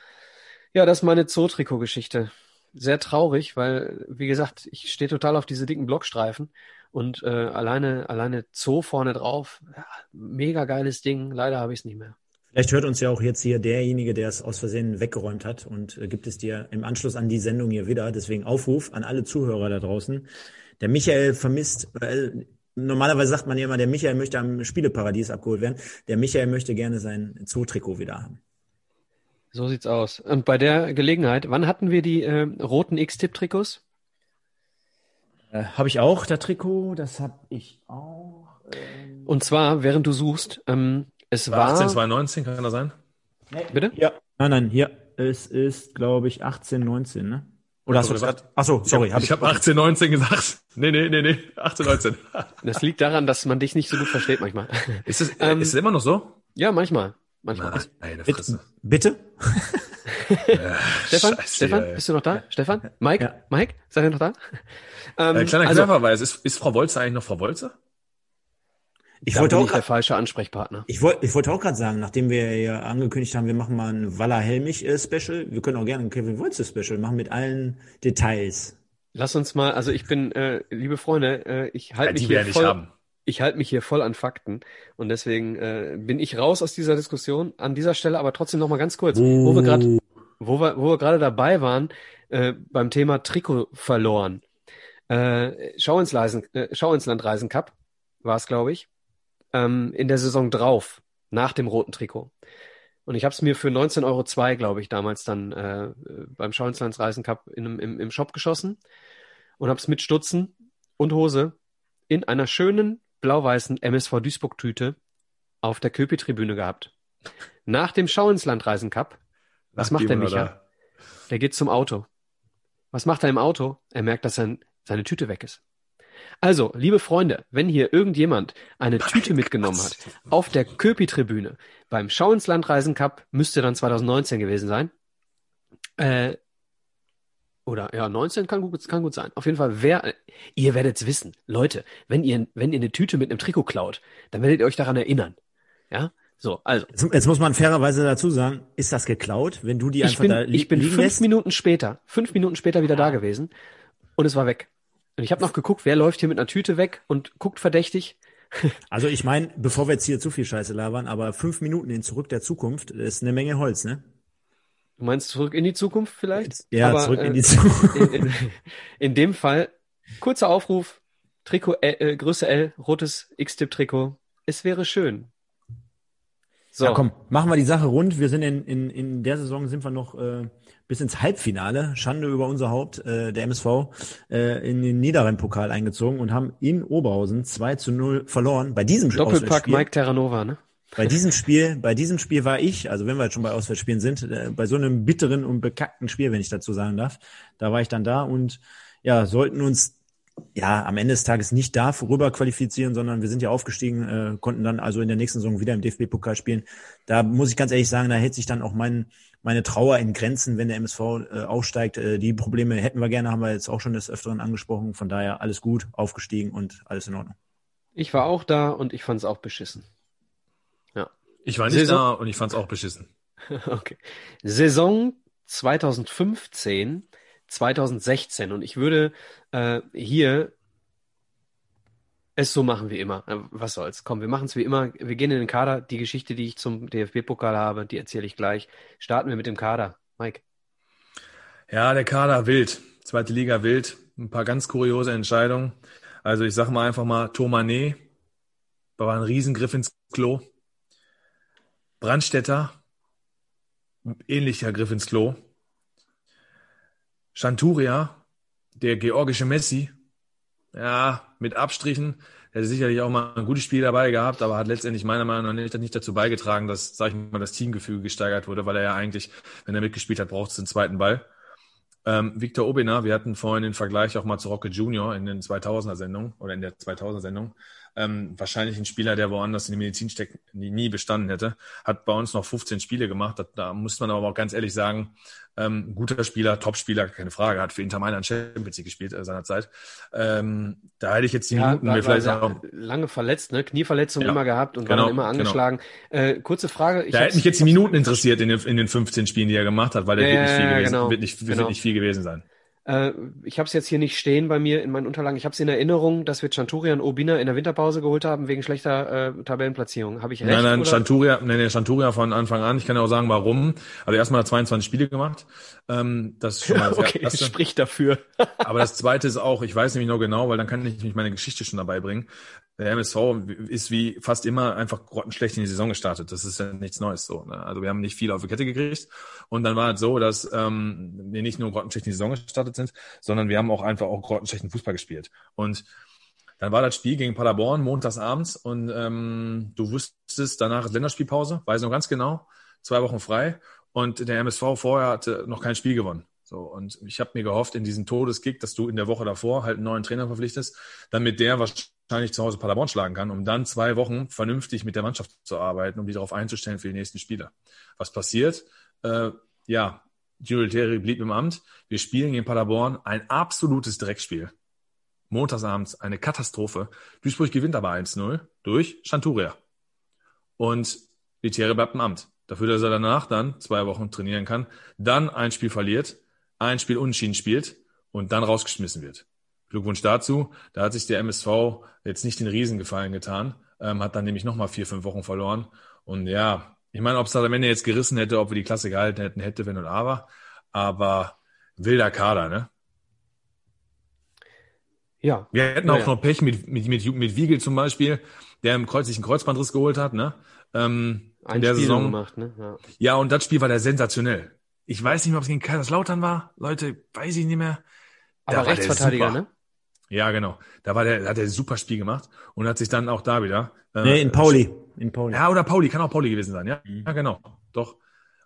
Ja, das ist meine Zoo-Trikot-Geschichte. Sehr traurig, weil, wie gesagt, ich stehe total auf diese dicken Blockstreifen und äh, alleine, alleine Zoo vorne drauf, ja, mega geiles Ding. Leider habe ich es nicht mehr. Vielleicht hört uns ja auch jetzt hier derjenige, der es aus Versehen weggeräumt hat und äh, gibt es dir im Anschluss an die Sendung hier wieder. Deswegen Aufruf an alle Zuhörer da draußen. Der Michael vermisst, äh, normalerweise sagt man ja immer, der Michael möchte am Spieleparadies abgeholt werden. Der Michael möchte gerne sein Zoo-Trikot wieder haben. So sieht's aus. Und bei der Gelegenheit, wann hatten wir die äh, roten X-Tip-Trikots? Äh, habe ich auch, das Trikot, das habe ich auch. Ähm, Und zwar, während du suchst, ähm, es War war. 18, 2019, kann das sein? Bitte? ja. Nein, nein, hier. Es ist, glaube ich, 18, 19, ne? Oder hast du grad? Ach so, sorry. Ich habe hab 18, 19 gesagt. Nee, nee, nee, nee. 18, 19. Das liegt daran, dass man dich nicht so gut versteht manchmal. Ist es, Ähm, ist es immer noch so? ja, manchmal. Manchmal. Meine Bitte? Fresse. Bitte? Stefan, Scheiße, Stefan, ey. bist du noch da? Stefan? Mike? Ja. Mike? Seid ihr noch da? Ähm, Äh, kleiner also, Querverweis. Ist, ist Frau Wolze eigentlich noch Frau Wolze? Ich da wollte auch ich der falsche Ansprechpartner. ich wollte, ich wollte auch gerade sagen, nachdem wir ja angekündigt haben, wir machen mal ein Walla Helmich äh, Special, wir können auch gerne ein Kevin Wolze Special machen mit allen Details. Lass uns mal, also ich bin, äh, liebe Freunde, äh, ich halte Ja, mich die wir hier ja nicht voll, haben. Ich halte mich hier voll an Fakten und deswegen äh, bin ich raus aus dieser Diskussion. An dieser Stelle aber trotzdem noch mal ganz kurz, wo wir gerade, wo wir, wo wir gerade dabei waren äh, beim Thema Trikot verloren. Äh, Schau ins Leisen, äh, Schau ins Land Reisen Cup war es, glaube ich, ähm, in der Saison drauf nach dem roten Trikot. Und ich habe es mir für 19,02 Euro, glaube ich, damals dann äh, beim Schau ins Land Reisen Cup in, einem- im, im Shop geschossen und habe es mit Stutzen und Hose in einer schönen blau-weißen MSV Duisburg-Tüte auf der Köpi-Tribüne gehabt. Nach dem Schau ins Land Reisen Cup, was macht der Micha? oder? Der geht zum Auto. Was macht er im Auto? Er merkt, dass sein, seine Tüte weg ist. Also, liebe Freunde, wenn hier irgendjemand eine Tüte mitgenommen hat auf der Köpi-Tribüne beim Schau ins Land Reisen Cup, müsste dann 2019 gewesen sein. Äh, oder ja, 19 kann gut, kann gut sein. Auf jeden Fall, wer, ihr werdet's wissen. Leute, wenn ihr, wenn ihr eine Tüte mit einem Trikot klaut, dann werdet ihr euch daran erinnern. Ja? So, also. Jetzt, jetzt muss man fairerweise dazu sagen, ist das geklaut, wenn du die einfach bin, da li ich bin fünf lässt? Minuten später, fünf Minuten später wieder da gewesen und es war weg. Und ich habe noch geguckt, wer läuft hier mit einer Tüte weg und guckt verdächtig. Also ich meine, bevor wir jetzt hier zu viel Scheiße labern, aber fünf Minuten in Zurück der Zukunft ist eine Menge Holz, ne? Du meinst zurück in die Zukunft vielleicht? Ja, Aber, zurück in äh, die Zukunft. in, in, in dem Fall, kurzer Aufruf, Trikot L, äh, Größe L, rotes X-Tip-Trikot. Es wäre schön. So, Ja, komm, machen wir die Sache rund. Wir sind in, in, in der Saison sind wir noch äh, bis ins Halbfinale, Schande über unser Haupt, äh, der MSV, äh, in den Niederrhein-Pokal eingezogen und haben in Oberhausen 2 zu 0 verloren. Bei diesem Doppelpack Mike Terranova, ne? Bei diesem Spiel, bei diesem Spiel war ich, also wenn wir jetzt schon bei Auswärtsspielen sind, äh, bei so einem bitteren und bekackten Spiel, wenn ich dazu sagen darf, da war ich dann da und ja, sollten uns ja am Ende des Tages nicht da rüber qualifizieren, sondern wir sind ja aufgestiegen, äh, konnten dann also in der nächsten Saison wieder im DFB-Pokal spielen. Da muss ich ganz ehrlich sagen, da hält sich dann auch mein, meine Trauer in Grenzen, wenn der MSV äh, aufsteigt. Äh, die Probleme hätten wir gerne, haben wir jetzt auch schon des Öfteren angesprochen. Von daher alles gut, aufgestiegen und alles in Ordnung. Ich war auch da und ich fand es auch beschissen. Ich war nicht Saison da und ich fand es auch beschissen. okay. Saison 2015, 2016 und ich würde äh, hier es so machen wie immer. Äh, was soll's? Komm, wir machen es wie immer. Wir gehen in den Kader. Die Geschichte, die ich zum DFB-Pokal habe, die erzähle ich gleich. Starten wir mit dem Kader. Mike. Ja, der Kader wild. Zweite Liga wild. Ein paar ganz kuriose Entscheidungen. Also ich sage mal einfach mal Thomané. War ein Riesengriff ins Klo. Brandstätter. Ähnlicher Griff ins Klo. Chanturia, der georgische Messi, ja, mit Abstrichen. Er hat sicherlich auch mal ein gutes Spiel dabei gehabt, aber hat letztendlich meiner Meinung nach nicht, dazu beigetragen, dass, sag ich mal, das Teamgefüge gesteigert wurde, weil er ja eigentlich, wenn er mitgespielt hat, braucht es den zweiten Ball. Ähm, Victor Obina, wir hatten vorhin den Vergleich auch mal zu Rocke Junior in den 2000er Sendungen oder in der 2000er Sendung ähm, wahrscheinlich ein Spieler, der woanders in die Medizin steckt, nie, bestanden hätte. Hat bei uns noch 15 Spiele gemacht. Da, da muss man aber auch ganz ehrlich sagen, ähm, guter Spieler, Top-Spieler, keine Frage, hat für Inter Mailand Champions League gespielt äh, seinerzeit. Ähm, da hätte ich jetzt die ja, Minuten mir vielleicht auch lange verletzt, ne? Knieverletzung ja, immer gehabt und genau, war dann immer genau. angeschlagen. Genau. Äh, kurze Frage. Ich da hätten mich jetzt die Minuten interessiert in den, in den 15 Spielen, die er gemacht hat, weil der ja, wird nicht viel gewesen, genau, wird nicht, wird genau. nicht viel gewesen sein. Äh, ich habe es jetzt hier nicht stehen bei mir in meinen Unterlagen. Ich habe es in Erinnerung, dass wir Chanturian Obina in der Winterpause geholt haben wegen schlechter äh, Tabellenplatzierung. Habe ich recht? Nein, nein, oder? Chanturia, nein, nein, Chanturia von Anfang an. Ich kann ja auch sagen, warum. Also erstmal hat 22 Spiele gemacht. Ähm, das ist schon mal das okay, erste. spricht dafür. Aber das zweite ist auch, ich weiß nämlich noch genau, weil dann kann ich mich meine Geschichte schon dabei bringen. Der MSV ist wie fast immer einfach grottenschlecht in die Saison gestartet. Das ist ja nichts Neues so. Ne? Also wir haben nicht viel auf die Kette gekriegt. Und dann war es so, dass ähm, wir nicht nur grottenschlecht in die Saison gestartet sind, sondern wir haben auch einfach auch grottenschlechten Fußball gespielt. Und dann war das Spiel gegen Paderborn montags abends und ähm, du wusstest, danach ist Länderspielpause, weiß noch ganz genau, zwei Wochen frei. Und der MSV vorher hatte noch kein Spiel gewonnen. So, und ich habe mir gehofft, in diesem Todeskick, dass du in der Woche davor halt einen neuen Trainer verpflichtest, damit der wahrscheinlich zu Hause Paderborn schlagen kann, um dann zwei Wochen vernünftig mit der Mannschaft zu arbeiten, um die darauf einzustellen für die nächsten Spiele. Was passiert? Äh, ja, Jules Terry blieb im Amt. Wir spielen gegen Paderborn ein absolutes Dreckspiel. Montagsabends eine Katastrophe. Duisburg gewinnt aber 1-0 durch Chanturia. Und Letiere bleibt im Amt. Dafür, dass er danach dann zwei Wochen trainieren kann, dann ein Spiel verliert, ein Spiel unschieden spielt und dann rausgeschmissen wird. Glückwunsch dazu. Da hat sich der MSV jetzt nicht den Riesengefallen getan, ähm, hat dann nämlich nochmal vier, fünf Wochen verloren. Und ja, ich meine, ob es da am Ende jetzt gerissen hätte, ob wir die Klasse gehalten hätten, hätte, wenn und aber. Aber wilder Kader, ne? Ja. Wir hätten auch ja. noch Pech mit, mit, mit, mit Wiegel zum Beispiel, der im Kreuz sich einen Kreuzbandriss geholt hat, ne? Ähm, Ein in der Spiel Saison. gemacht, ne? Ja. ja, und das Spiel war der sensationell. Ich weiß nicht mehr, ob es gegen Kaiserslautern war. Leute, weiß ich nicht mehr. Da Aber Rechtsverteidiger, ne? Ja, genau. Da war der, hat er ein super Spiel gemacht und hat sich dann auch da wieder. Äh, nee, in Pauli. In Pauli. Ja, oder Pauli, kann auch Pauli gewesen sein, ja? Mhm. Ja, genau. Doch.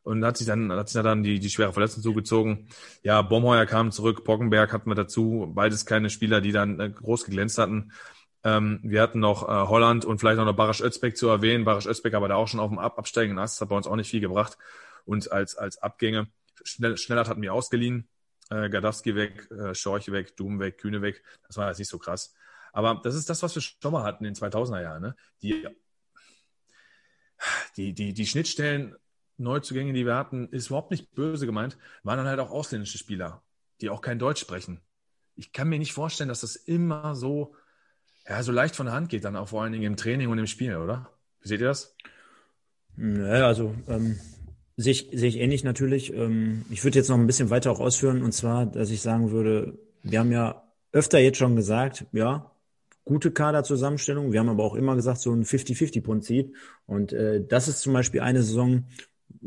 Und hat sich dann, hat sich dann die, die schwere Verletzung zugezogen. Ja, Bomheuer kam zurück, Poggenberg hatten wir dazu. Beides keine Spieler, die dann äh, groß geglänzt hatten. Ähm, wir hatten noch äh, Holland und vielleicht noch Barasch Özbeck zu erwähnen. Barasch Özbeck aber da auch schon auf dem Ab absteigenden Ast, hat bei uns auch nicht viel gebracht. Und als, als Abgänge, Schnell, Schnellert hatten wir ausgeliehen, äh, Gadowski weg, äh, Schorch weg, Doom weg, Kühne weg. Das war jetzt nicht so krass. Aber das ist das, was wir schon mal hatten in den 2000er Jahren. Ne? Die, die, die, die Schnittstellen, Neuzugänge, die wir hatten, ist überhaupt nicht böse gemeint, waren dann halt auch ausländische Spieler, die auch kein Deutsch sprechen. Ich kann mir nicht vorstellen, dass das immer so ja, so leicht von der Hand geht, dann auch vor allen Dingen im Training und im Spiel, oder? Wie seht ihr das? Naja, also ähm, sehe ich, sehe ich ähnlich natürlich. Ähm, ich würde jetzt noch ein bisschen weiter auch ausführen, und zwar, dass ich sagen würde, wir haben ja öfter jetzt schon gesagt, ja, gute Kaderzusammenstellung. Wir haben aber auch immer gesagt, so ein 50-50-Prinzip. Und äh, das ist zum Beispiel eine Saison,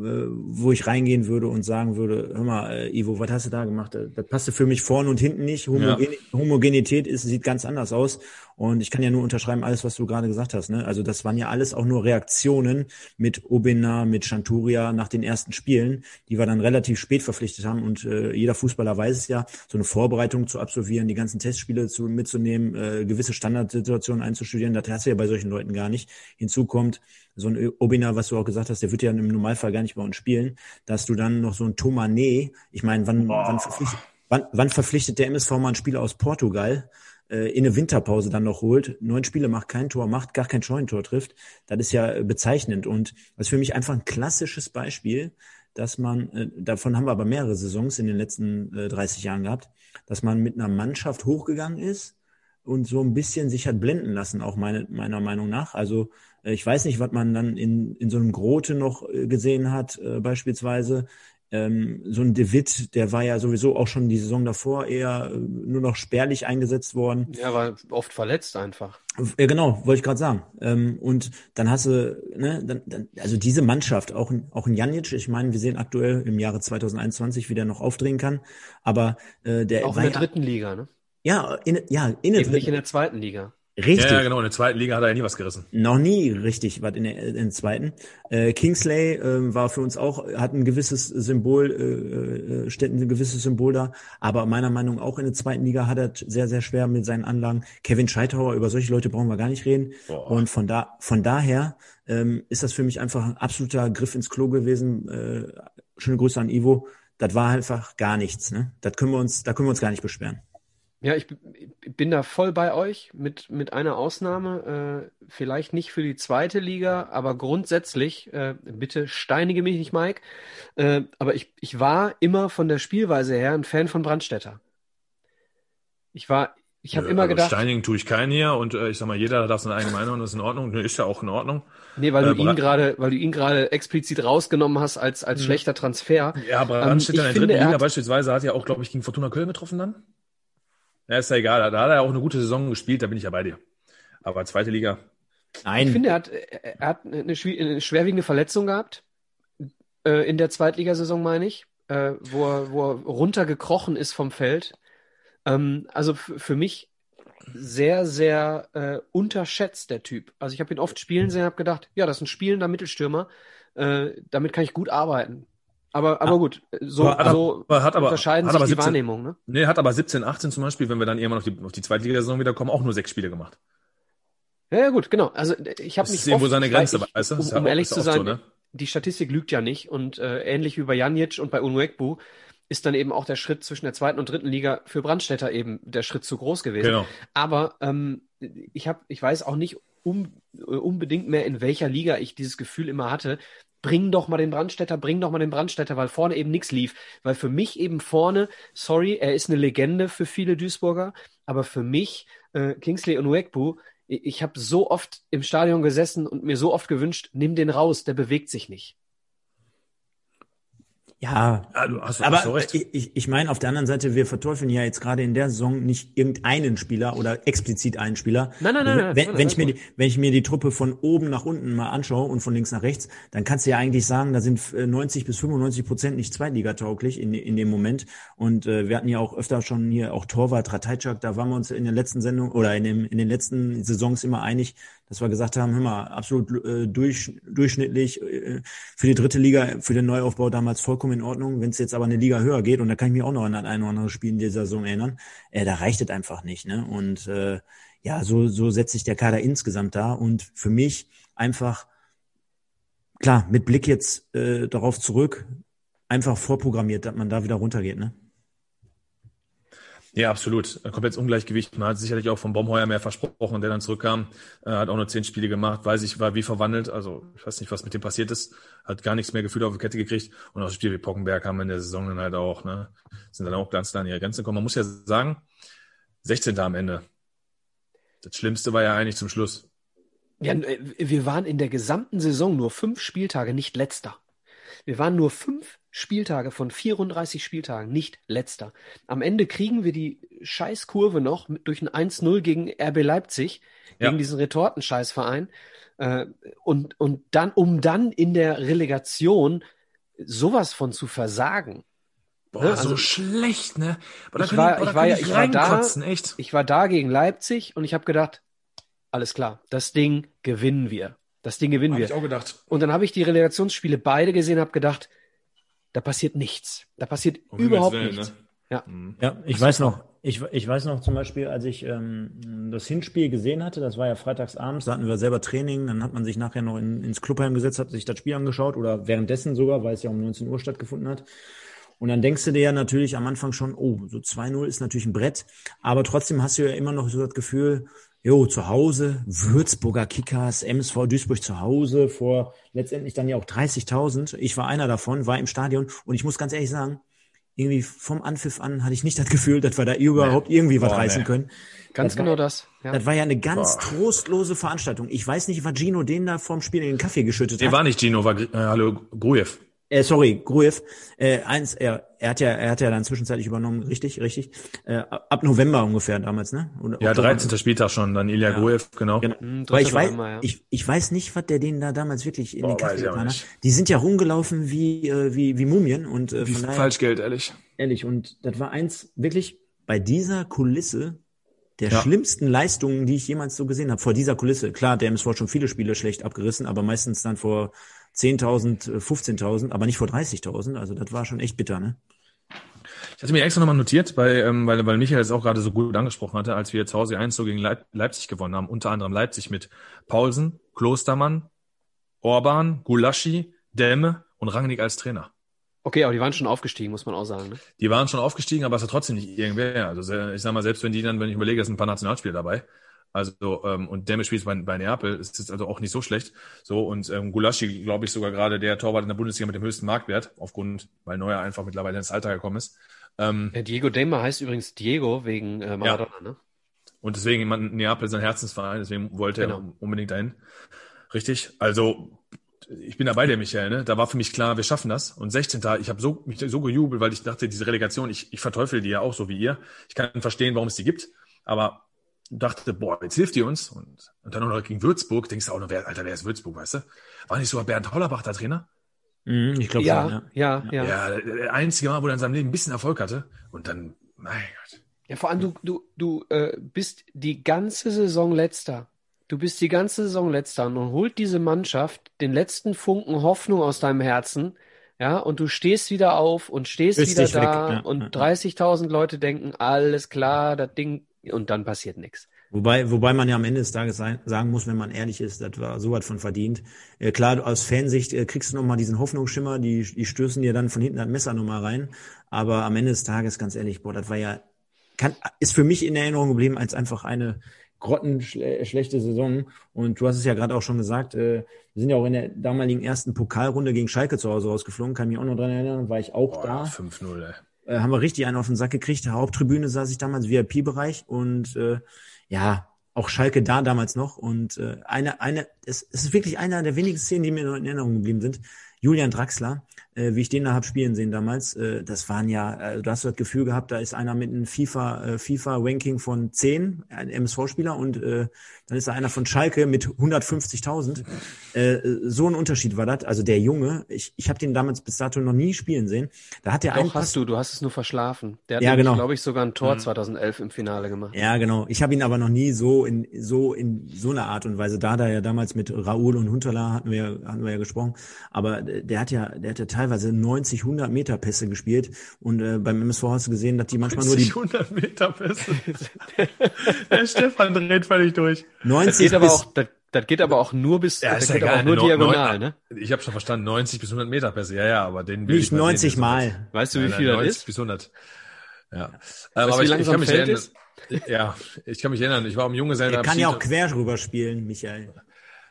wo ich reingehen würde und sagen würde, hör mal, äh, Ivo, was hast du da gemacht? Das passte für mich vorne und hinten nicht. Homogen ja. Homogenität ist, sieht ganz anders aus. Und ich kann ja nur unterschreiben alles, was du gerade gesagt hast. Ne? Also das waren ja alles auch nur Reaktionen mit Obina, mit Chanturia nach den ersten Spielen, die wir dann relativ spät verpflichtet haben. Und äh, jeder Fußballer weiß es ja, so eine Vorbereitung zu absolvieren, die ganzen Testspiele zu, mitzunehmen, äh, gewisse Standardsituationen einzustudieren, das hast du ja bei solchen Leuten gar nicht. Hinzu kommt so ein Obina, was du auch gesagt hast, der wird ja im Normalfall gar nicht bei uns spielen, dass du dann noch so ein Tomane, ich meine, wann, wann, verpflichtet, wann, wann verpflichtet der MSV mal einen Spieler aus Portugal? äh, in eine Winterpause dann noch holt, neun Spiele macht kein Tor, macht gar kein Scheunentor trifft, das ist ja bezeichnend und das ist für mich einfach ein klassisches Beispiel, dass man, äh, davon haben wir aber mehrere Saisons in den letzten äh, 30 Jahren gehabt, dass man mit einer Mannschaft hochgegangen ist und so ein bisschen sich hat blenden lassen, auch meine, meiner Meinung nach. Also äh, ich weiß nicht, was man dann in, in so einem Grote noch äh, gesehen hat, äh, beispielsweise ähm, so ein De Witt, der war ja sowieso auch schon die Saison davor eher äh, nur noch spärlich eingesetzt worden. Ja, war oft verletzt einfach. Ja, genau, wollte ich gerade sagen. Ähm, und dann hast du, ne, dann, dann, also diese Mannschaft, auch, auch ein Janic, ich meine, wir sehen aktuell im Jahre 2021, wie der noch aufdrehen kann, aber äh, der Auch in der dritten Liga, ne? Ja, in, ja, in der Eben nicht in der zweiten Liga. Richtig. Ja, genau. In der zweiten Liga hat er ja nie was gerissen. Noch nie richtig was in der, in der zweiten. Äh, Kingsley äh, war für uns auch, hat ein gewisses Symbol, äh, äh, steht ein gewisses Symbol da, aber meiner Meinung nach auch in der zweiten Liga hat er sehr, sehr schwer mit seinen Anlagen. Kevin Scheithauer, über solche Leute brauchen wir gar nicht reden. Boah. Und von da, von daher ähm, ist das für mich einfach ein absoluter Griff ins Klo gewesen. Äh, schöne Grüße an Ivo. Das war einfach gar nichts. Ne? Das können wir uns, da können wir uns gar nicht beschweren. Ja, ich bin da voll bei euch, mit, mit einer Ausnahme. Äh, vielleicht nicht für die zweite Liga, aber grundsätzlich, äh, bitte steinige mich nicht, Mike. Äh, aber ich, ich war immer von der Spielweise her ein Fan von Brandstätter. Ich war, ich habe immer also gedacht. Steinigen tue ich keinen hier und äh, ich sag mal, jeder darf seine eigene Meinung, das ist in Ordnung. Ist ja auch in Ordnung. Nee, weil du äh, ihn gerade, weil du ihn gerade explizit rausgenommen hast als, als mhm. schlechter Transfer. Ja, aber Brandstätter ähm, in der dritten Liga beispielsweise hat ja auch, glaube ich, gegen Fortuna Köln getroffen dann. Ja, ist ja egal. Da hat er auch eine gute Saison gespielt, da bin ich ja bei dir. Aber zweite Liga. Nein. Ich finde, er hat, er hat eine, eine schwerwiegende Verletzung gehabt. Äh, in der Zweitligasaison, meine ich. Äh, wo, er, wo er runtergekrochen ist vom Feld. Ähm, also für mich sehr, sehr äh, unterschätzt, der Typ. Also ich habe ihn oft spielen sehen und habe gedacht, ja, das ist ein spielender Mittelstürmer. Äh, damit kann ich gut arbeiten. Aber, aber gut, so, hat, so aber, hat aber, unterscheiden hat aber sich 17, die Wahrnehmung, ne? Nee, hat aber 17, 18 zum Beispiel, wenn wir dann irgendwann auf die, auf die Zweitligasaison wiederkommen, auch nur sechs Spiele gemacht. Ja, ja gut, genau. Also ich habe mich. Ist irgendwo seine Grenze, ich, weißt du? Um, um ehrlich zu sein, so, ne? die Statistik lügt ja nicht. Und äh, ähnlich wie bei Janic und bei Unwegbu ist dann eben auch der Schritt zwischen der zweiten und dritten Liga für Brandstätter eben der Schritt zu groß gewesen. Genau. Aber ähm, ich habe, ich weiß auch nicht um, äh, unbedingt mehr, in welcher Liga ich dieses Gefühl immer hatte, bring doch mal den Brandstätter, bring doch mal den Brandstätter, weil vorne eben nichts lief. Weil für mich eben vorne, sorry, er ist eine Legende für viele Duisburger, aber für mich, äh, Kingsley und Uekbu, ich, ich habe so oft im Stadion gesessen und mir so oft gewünscht, nimm den raus, der bewegt sich nicht. Ja, ja du hast, aber hast ich, ich, ich meine, auf der anderen Seite, wir verteufeln ja jetzt gerade in der Saison nicht irgendeinen Spieler oder explizit einen Spieler. Nein, nein, nein. Wenn, nein, wenn ich mir die, wenn ich mir die Truppe von oben nach unten mal anschaue und von links nach rechts, dann kannst du ja eigentlich sagen, da sind 90 äh, bis 95 Prozent nicht zweitligatauglich in, in dem Moment. Und äh, wir hatten ja auch öfter schon hier auch Torwart, Ratajczak, da waren wir uns in der letzten Sendung oder in, dem, in den letzten Saisons immer einig, dass wir gesagt haben, hör mal, absolut äh, durch, durchschnittlich äh, für die dritte Liga, für den Neuaufbau damals vollkommen in Ordnung. Wenn es jetzt aber eine Liga höher geht, und da kann ich mich auch noch an ein oder andere Spiel in dieser Saison erinnern, äh, da reicht es einfach nicht. Ne? Und äh, ja, so, so setzt sich der Kader insgesamt da. Und für mich einfach, klar, mit Blick jetzt äh, darauf zurück, einfach vorprogrammiert, dass man da wieder runtergeht. Ne? Ja, absolut. Komplettes Ungleichgewicht. Man hat sicherlich auch von Baumheuer mehr versprochen, der dann zurückkam. Er hat auch nur zehn Spiele gemacht, weiß ich, war wie verwandelt. Also ich weiß nicht, was mit dem passiert ist. Hat gar nichts mehr Gefühl auf die Kette gekriegt. Und auch Spiele wie Pockenberg haben in der Saison dann halt auch, ne, sind dann auch ganz nah an ihre Grenzen gekommen. Man muss ja sagen, 16. am Ende. Das Schlimmste war ja eigentlich zum Schluss. Ja, äh, wir waren in der gesamten Saison nur fünf Spieltage nicht letzter. Wir waren nur fünf Spieltage von 34 Spieltagen, nicht letzter. Am Ende kriegen wir die Scheißkurve noch mit, durch ein 1-0 gegen RB Leipzig, ja. gegen diesen Retortenscheißverein. Äh, und, und dann, um dann in der Relegation sowas von zu versagen. Boah, Ne, so also- schlecht, ne? Ich war, ich war, die ich war da, echt. ich war da gegen Leipzig und ich habe gedacht, alles klar, das Ding gewinnen wir. Das Ding gewinnen Hab wir. ich auch gedacht. Und dann habe ich die Relegationsspiele beide gesehen, habe gedacht, da passiert nichts. Da passiert Um überhaupt Willen, nichts. ne? Ja. Mhm. Ja, ich weiß noch, ich, ich weiß noch zum Beispiel, als ich ähm, das Hinspiel gesehen hatte, das war ja freitags abends, da hatten wir selber Training, dann hat man sich nachher noch in, ins Clubheim gesetzt, hat sich das Spiel angeschaut oder währenddessen sogar, weil es ja um 19 Uhr stattgefunden hat. Und dann denkst du dir ja natürlich am Anfang schon, oh, so 2-0 ist natürlich ein Brett, aber trotzdem hast du ja immer noch so das Gefühl, jo, zu Hause, Würzburger Kickers, MSV Duisburg zu Hause, vor letztendlich dann ja auch 30.000. Ich war einer davon, war im Stadion und ich muss ganz ehrlich sagen, irgendwie vom Anpfiff an hatte ich nicht das Gefühl, dass wir da überhaupt irgendwie was Boah, reißen nee. können. Ganz Das war- genau das. Ja. Das war ja eine ganz Boah. trostlose Veranstaltung. Ich weiß nicht, was Gino den da vorm Spiel in den Kaffee geschüttet Nee, hat. war nicht Gino, war äh, hallo Grujew. Äh, sorry, Gruev. Äh, eins, er, er hat ja, er hat ja dann zwischenzeitlich übernommen, richtig, richtig. Äh, ab November ungefähr damals, ne? Oder Ja, Oktober. 13. Spieltag schon, dann Ilya Ja. Grujew, genau. Genau. Hm, Weil ich dritter weiß, November, ja. ich, ich weiß nicht, was der denen da damals wirklich in Boah, den Kaffee getan hat. Die sind ja rumgelaufen wie, äh, wie, wie Mumien und äh, Wie von daher, Falschgeld, ehrlich. ehrlich, und das war eins, wirklich, bei dieser Kulisse der Ja. schlimmsten Leistungen, die ich jemals so gesehen habe, vor dieser Kulisse. Klar, der MSV hat schon viele Spiele schlecht abgerissen, aber meistens dann vor 10.000, äh, 15.000, aber nicht vor 30.000. Also das war schon echt bitter, ne? Ich hatte mir extra nochmal notiert, bei, ähm, weil, weil Michael es auch gerade so gut angesprochen hatte, als wir zu Hause 1 so gegen Leip Leipzig gewonnen haben, unter anderem Leipzig mit Paulsen, Klostermann, Orban, Gulaschi, Dämme und Rangnick als Trainer. Okay, aber die waren schon aufgestiegen, muss man auch sagen. Ne? Die waren schon aufgestiegen, aber es war trotzdem nicht irgendwer. Also ich sag mal, selbst wenn die dann, wenn ich überlege, es sind ein paar Nationalspieler dabei. Also, ähm, und Demme spielt bei, bei Neapel, ist es also auch nicht so schlecht. So, und ähm, Gulaschi, glaube ich, sogar gerade der Torwart in der Bundesliga mit dem höchsten Marktwert, aufgrund, weil Neuer einfach mittlerweile ins Alter gekommen ist. Ähm, Ja, Diego Demer heißt übrigens Diego wegen äh, Maradona, ne? Und deswegen jemand Neapel sein Herzensverein, deswegen wollte er Genau. unbedingt dahin. Richtig. Also ich bin dabei, der Michael. Ne? Da war für mich klar, wir schaffen das. Und 16. Ich habe so, mich so gejubelt, weil ich dachte, diese Relegation, ich, ich verteufel die ja auch so wie ihr. Ich kann verstehen, warum es die gibt, aber dachte, boah, jetzt hilft die uns. Und, und dann auch noch gegen Würzburg, denkst du auch noch, wer, Alter, wer ist Würzburg, weißt du? War nicht sogar Bernd Hollerbach der Trainer? Mhm, ich glaube Ja, schon, ja. ja, ja, ja. Ja, der, einzige Mal, wo er in seinem Leben ein bisschen Erfolg hatte. Und dann, mein Gott. vor allem du, du, du äh, bist die ganze Saison letzter. Du bist die ganze Saison letzter und holt diese Mannschaft den letzten Funken Hoffnung aus deinem Herzen. Ja, und du stehst wieder auf und stehst Löst wieder weg, da ja, und ja, ja. 30.000 Leute denken, alles klar, das Ding, und dann passiert nichts. Wobei, wobei man ja am Ende des Tages sagen muss, wenn man ehrlich ist, das war so was von verdient. Äh, klar, aus Fansicht äh, kriegst du nochmal diesen Hoffnungsschimmer, die, die stößen dir dann von hinten das Messer nochmal rein. Aber am Ende des Tages, ganz ehrlich, boah, das war ja, kann, ist für mich in Erinnerung geblieben als einfach eine grottenschlechte Saison. Und du hast es ja gerade auch schon gesagt, äh, wir sind ja auch in der damaligen ersten Pokalrunde gegen Schalke zu Hause rausgeflogen, kann mich auch noch dran erinnern, war ich auch Boah, da ja, 5-0, ey. Äh, haben wir richtig einen auf den Sack gekriegt. Haupttribüne saß ich damals, VIP-Bereich und äh, ja, auch Schalke da damals noch. Und äh, eine, eine, es, es ist wirklich einer der wenigen Szenen, die mir noch in Erinnerung geblieben sind. Julian Draxler, äh, wie ich den da hab spielen sehen damals, äh, das waren ja, äh, du hast das Gefühl gehabt, da ist einer mit einem FIFA, äh, FIFA-Ranking von 10, ein MSV-Spieler, und äh, dann ist da einer von Schalke mit 150.000. Äh, so ein Unterschied war das. Also der Junge, ich, ich habe den damals bis dato noch nie spielen sehen. Da hat der einen Doch, hast du, du hast es nur verschlafen. Der hat, Ja, genau. glaube ich, sogar ein Tor 2011 im Finale gemacht. Ja, genau. Ich habe ihn aber noch nie so in so in so einer Art und Weise. Da da ja damals mit Raoul und Huntela hatten wir hatten wir ja gesprochen. Aber der hat ja der hat ja teilweise 90, 100 Meter Pässe gespielt und äh, beim MSV hast du gesehen, dass die manchmal nur die 100 Meter Pässe. Der Stefan dreht völlig durch. Das 90 geht aber bis auch, das, das geht aber auch nur bis, Ja, das ist geht ja aber auch egal. nur Neun- diagonal, ne? Ich habe schon verstanden, 90 bis 100 Meter Pässe. Ja, ja, aber den will nicht ich mal 90 sehen, Mal. Weißt du, wie viel das 90 ist? bis 100. Ja. Weißt aber du, wie ich, ich kann mich Feld erinnern. Ja, ich kann mich erinnern. Ich war am Er Junggesellenabschied. kann ja auch quer rüber spielen, Michael.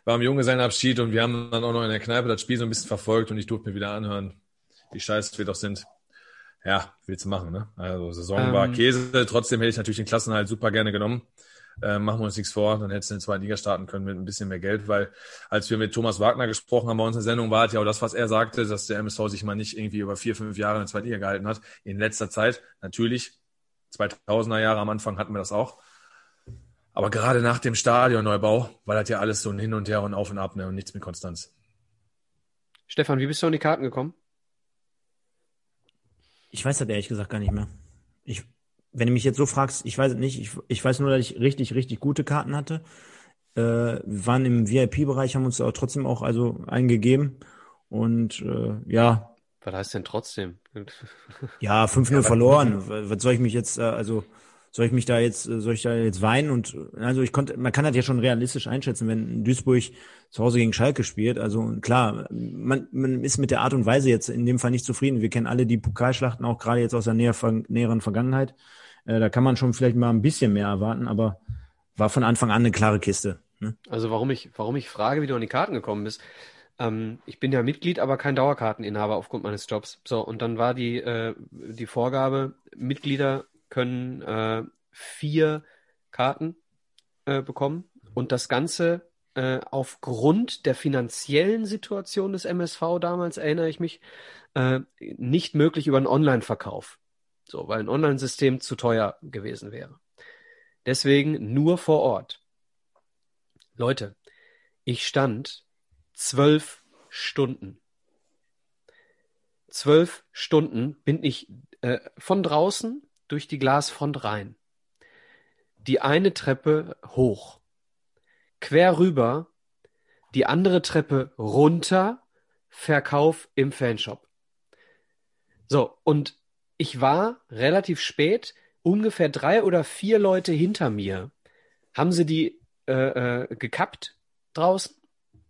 War am Junggesellenabschied und wir haben dann auch noch in der Kneipe das Spiel so ein bisschen verfolgt und ich durfte mir wieder anhören, wie scheiße wir doch sind. Ja, willst du machen, ne? Also Saison Ähm. war Käse, trotzdem hätte ich natürlich den Klassenhalt super gerne genommen. Äh, machen wir uns nichts vor, dann hättest du in der zweiten Liga starten können mit ein bisschen mehr Geld, weil als wir mit Thomas Wagner gesprochen haben bei uns in der Sendung, war es ja auch das, was er sagte, dass der MSV sich mal nicht irgendwie über vier, fünf Jahre in der zweiten Liga gehalten hat. In letzter Zeit, natürlich, 2000er Jahre am Anfang hatten wir das auch. Aber gerade nach dem Stadionneubau war das ja alles so ein Hin und Her und Auf und Ab ne, und nichts mit Konstanz. Stefan, wie bist du an die Karten gekommen? Ich weiß das ehrlich gesagt gar nicht mehr. Ich, wenn du mich jetzt so fragst, ich weiß es nicht. Ich, ich weiß nur, dass ich richtig, richtig gute Karten hatte. Äh, wir waren im VIP-Bereich, haben uns aber trotzdem auch also eingegeben. Und äh, ja. Was heißt denn trotzdem? ja, 5-0 ja, verloren. Was soll ich mich jetzt, äh, also soll ich mich da jetzt, äh, soll ich da jetzt weinen? Und also ich konnte, man kann das ja schon realistisch einschätzen, wenn Duisburg zu Hause gegen Schalke spielt. Also klar, man, man ist mit der Art und Weise jetzt in dem Fall nicht zufrieden. Wir kennen alle die Pokalschlachten auch gerade jetzt aus der näher, näheren Vergangenheit. Äh, da kann man schon vielleicht mal ein bisschen mehr erwarten, aber war von Anfang an eine klare Kiste. Ne? Also warum ich, warum ich frage, wie du an die Karten gekommen bist. Ähm, ich bin ja Mitglied, aber kein Dauerkarteninhaber aufgrund meines Jobs. So, und dann war die, äh, die Vorgabe, Mitglieder können äh, vier Karten äh, bekommen und das Ganze äh, aufgrund der finanziellen Situation des MSV damals, erinnere ich mich, äh, nicht möglich über einen Online-Verkauf. So, weil ein Online-System zu teuer gewesen wäre. Deswegen nur vor Ort. Leute, ich stand zwölf Stunden. Zwölf Stunden bin ich äh, von draußen durch die Glasfront rein. Die eine Treppe hoch. Quer rüber. Die andere Treppe runter. Verkauf im Fanshop. So, und ich war relativ spät, ungefähr drei oder vier Leute hinter mir. Haben sie die äh, äh, gekappt draußen,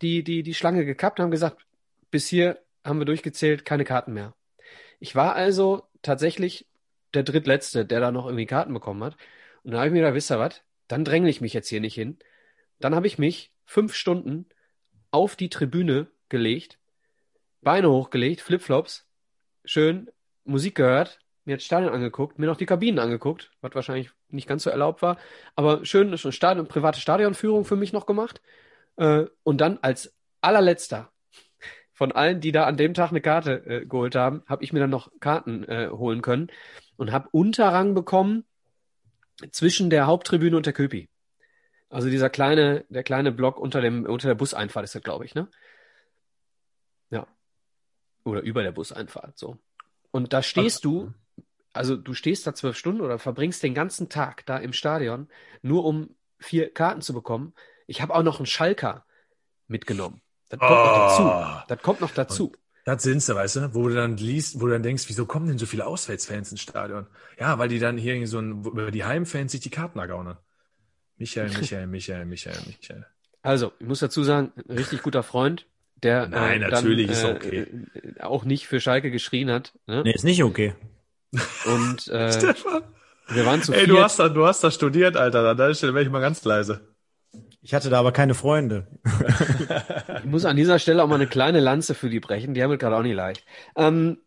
die, die, die Schlange gekappt, haben gesagt, bis hier haben wir durchgezählt, keine Karten mehr. Ich war also tatsächlich der drittletzte, der da noch irgendwie Karten bekommen hat. Und dann habe ich mir gedacht, wisst ihr was? Dann dränge ich mich jetzt hier nicht hin. Dann habe ich mich fünf Stunden auf die Tribüne gelegt, Beine hochgelegt, Flipflops, schön Musik gehört, mir das Stadion angeguckt, mir noch die Kabinen angeguckt, was wahrscheinlich nicht ganz so erlaubt war, aber schön schon Stadion, private Stadionführung für mich noch gemacht. Äh, und dann als allerletzter von allen, die da an dem Tag eine Karte äh, geholt haben, habe ich mir dann noch Karten äh, holen können und habe Unterrang bekommen zwischen der Haupttribüne und der Köpi. Also dieser kleine, der kleine Block unter dem, unter der Buseinfahrt ist das, glaube ich, ne? Ja. Oder über der Buseinfahrt, so. Und da stehst du, also du stehst da zwölf Stunden oder verbringst den ganzen Tag da im Stadion, nur um vier Karten zu bekommen. Ich habe auch noch einen Schalker mitgenommen. Das kommt oh. noch dazu. Das kommt noch dazu. Und das sind sie, weißt du, wo du dann liest, wo du dann denkst, wieso kommen denn so viele Auswärtsfans ins Stadion? Ja, weil die dann hier so ein, über die Heimfans sich die Karten ergaunern. Michael, Michael, Michael, Michael, Michael. Also, ich muss dazu sagen, ein richtig guter Freund, der Nein, äh, natürlich dann, ist okay. Äh, auch nicht für Schalke geschrien hat. Ne? Nee, ist nicht okay. Und äh, Stefan. wir waren zu Ey, du hast da, du hast da studiert, Alter. An der Stelle wäre ich mal ganz leise. Ich hatte da aber keine Freunde. ich muss an dieser Stelle auch mal eine kleine Lanze für die brechen. Die haben wir gerade auch nicht leicht. Ähm,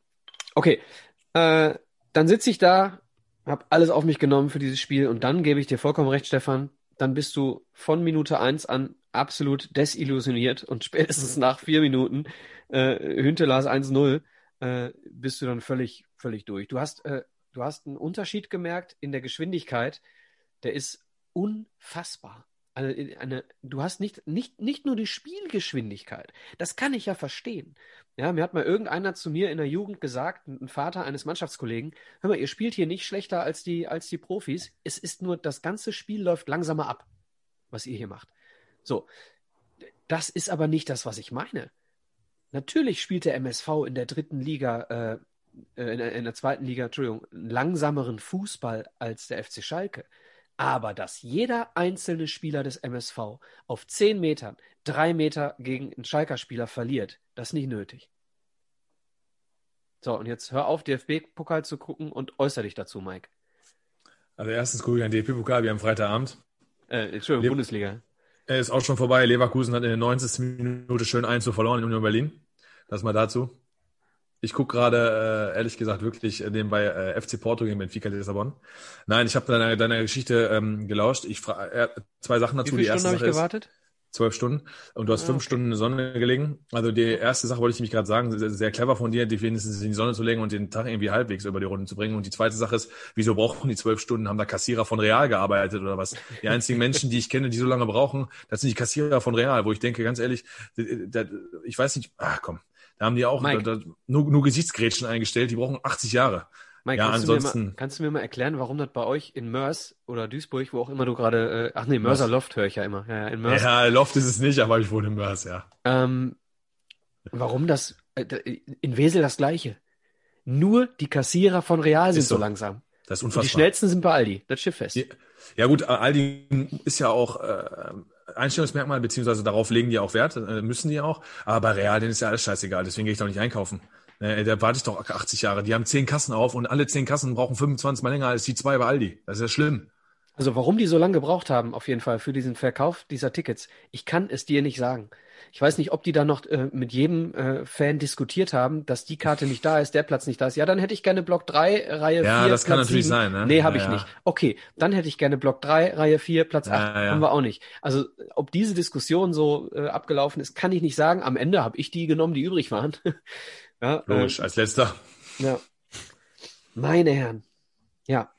okay, äh, dann sitze ich da, habe alles auf mich genommen für dieses Spiel und dann gebe ich dir vollkommen recht, Stefan. Dann bist du von Minute eins an absolut desillusioniert und spätestens nach vier Minuten äh, Hüntelas 1-0 äh, bist du dann völlig, völlig durch. Du hast, äh, du hast einen Unterschied gemerkt in der Geschwindigkeit, der ist unfassbar eine, eine, du hast nicht, nicht, nicht nur die Spielgeschwindigkeit. Das kann ich ja verstehen. Ja, mir hat mal irgendeiner zu mir in der Jugend gesagt, ein Vater eines Mannschaftskollegen, hör mal, ihr spielt hier nicht schlechter als die, als die Profis. Es ist nur, das ganze Spiel läuft langsamer ab, was ihr hier macht. So. Das ist aber nicht das, was ich meine. Natürlich spielt der MSV in der dritten Liga, äh, äh in, der, in der zweiten Liga, Entschuldigung, langsameren Fußball als der FC Schalke. Aber dass jeder einzelne Spieler des MSV auf 10 Metern drei Meter gegen einen Schalker-Spieler verliert, das ist nicht nötig. So, und jetzt hör auf, DFB-Pokal zu gucken und äußere dich dazu, Mike. Also erstens gucke ich an DFB-Pokal, wir haben Freitagabend. Äh, Entschuldigung, Le Bundesliga. Er ist auch schon vorbei. Leverkusen hat in der 90. Minute schön 1 zu verloren in Union Berlin. Das mal dazu. Ich gucke gerade, äh, ehrlich gesagt, wirklich äh, den bei äh, FC Porto gegen Benfica Lissabon. Nein, ich habe deiner deiner Geschichte ähm, gelauscht. Ich frage äh, zwei Sachen dazu. Wie viele Stunden habe ich gewartet? zwölf Stunden und du hast fünf okay. Stunden in der Sonne gelegen. Also die erste Sache wollte ich nämlich gerade sagen, sehr, sehr clever von dir, die wenigstens in die Sonne zu legen und den Tag irgendwie halbwegs über die Runden zu bringen. Und die zweite Sache ist, wieso brauchen die zwölf Stunden? Haben da Kassierer von Real gearbeitet oder was? Die einzigen Menschen, die ich kenne, die so lange brauchen, das sind die Kassierer von Real, wo ich denke, ganz ehrlich, ich weiß nicht, ach komm, da haben die auch Mike. da, nur, nur Gesichtsgrätschen eingestellt, die brauchen 80 Jahre. Mike, Ja, kannst, du mir ansonsten- mal, kannst du mir mal erklären, warum das bei euch in Mörs oder Duisburg, wo auch immer du gerade, äh, ach nee, Mörser? Loft höre ich ja immer, ja, in Mörs, Ja, Loft ist es nicht, aber ich wohne im Mörs, ja. ähm, warum das, äh, in Wesel das Gleiche. Nur die Kassierer von Real sind so. so langsam. Das ist Und die unfassbar. schnellsten sind bei Aldi, das steht fest. Ja, Ja gut, Aldi ist ja auch äh, Einstellungsmerkmal, beziehungsweise darauf legen die auch Wert, äh, müssen die auch. Aber bei Real, denen ist ja alles scheißegal, deswegen gehe ich doch nicht einkaufen. Äh, da warte ich doch 80 Jahre. Die haben 10 Kassen auf und alle 10 Kassen brauchen 25 mal länger als die zwei bei Aldi. Das ist ja schlimm. Also warum die so lange gebraucht haben, auf jeden Fall, für diesen Verkauf dieser Tickets, ich kann es dir nicht sagen. Ich weiß nicht, ob die da noch äh, mit jedem äh, Fan diskutiert haben, dass die Karte nicht da ist, der Platz nicht da ist. Ja, dann hätte ich gerne Block 3, Reihe 4, Ja, das kann Platz natürlich 7. sein, ne? Nee, habe Ja, ich ja. nicht. Okay, dann hätte ich gerne Block 3, Reihe 4, Platz 8. Ja, ja. Haben wir auch nicht. Also, ob diese Diskussion so äh, abgelaufen ist, kann ich nicht sagen. Am Ende habe ich die genommen, die übrig waren. ja, Logisch, äh, als letzter. ja. Meine Herren. Ja.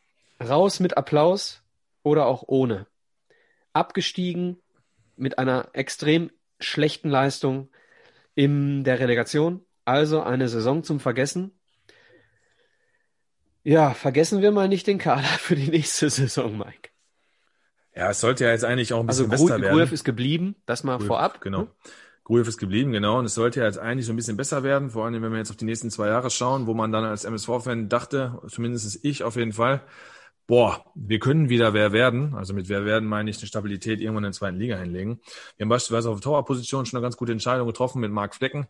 Raus mit Applaus oder auch ohne. Abgestiegen mit einer extrem schlechten Leistung in der Relegation. Also eine Saison zum Vergessen. Ja, vergessen wir mal nicht den Kader für die nächste Saison, Mike. Ja, es sollte ja jetzt eigentlich auch ein Also bisschen Gru besser werden. Gruev ist geblieben, das mal Gruev, vorab. Genau. ne? Gruev ist geblieben, genau. Und es sollte ja jetzt eigentlich so ein bisschen besser werden, vor allem wenn wir jetzt auf die nächsten zwei Jahre schauen, wo man dann als MSV-Fan dachte, zumindest ich auf jeden Fall, boah, wir können wieder wer werden. Also mit wer werden meine ich eine Stabilität irgendwann in der zweiten Liga hinlegen. Wir haben beispielsweise auf der Torwartposition schon eine ganz gute Entscheidung getroffen mit Marc Flecken.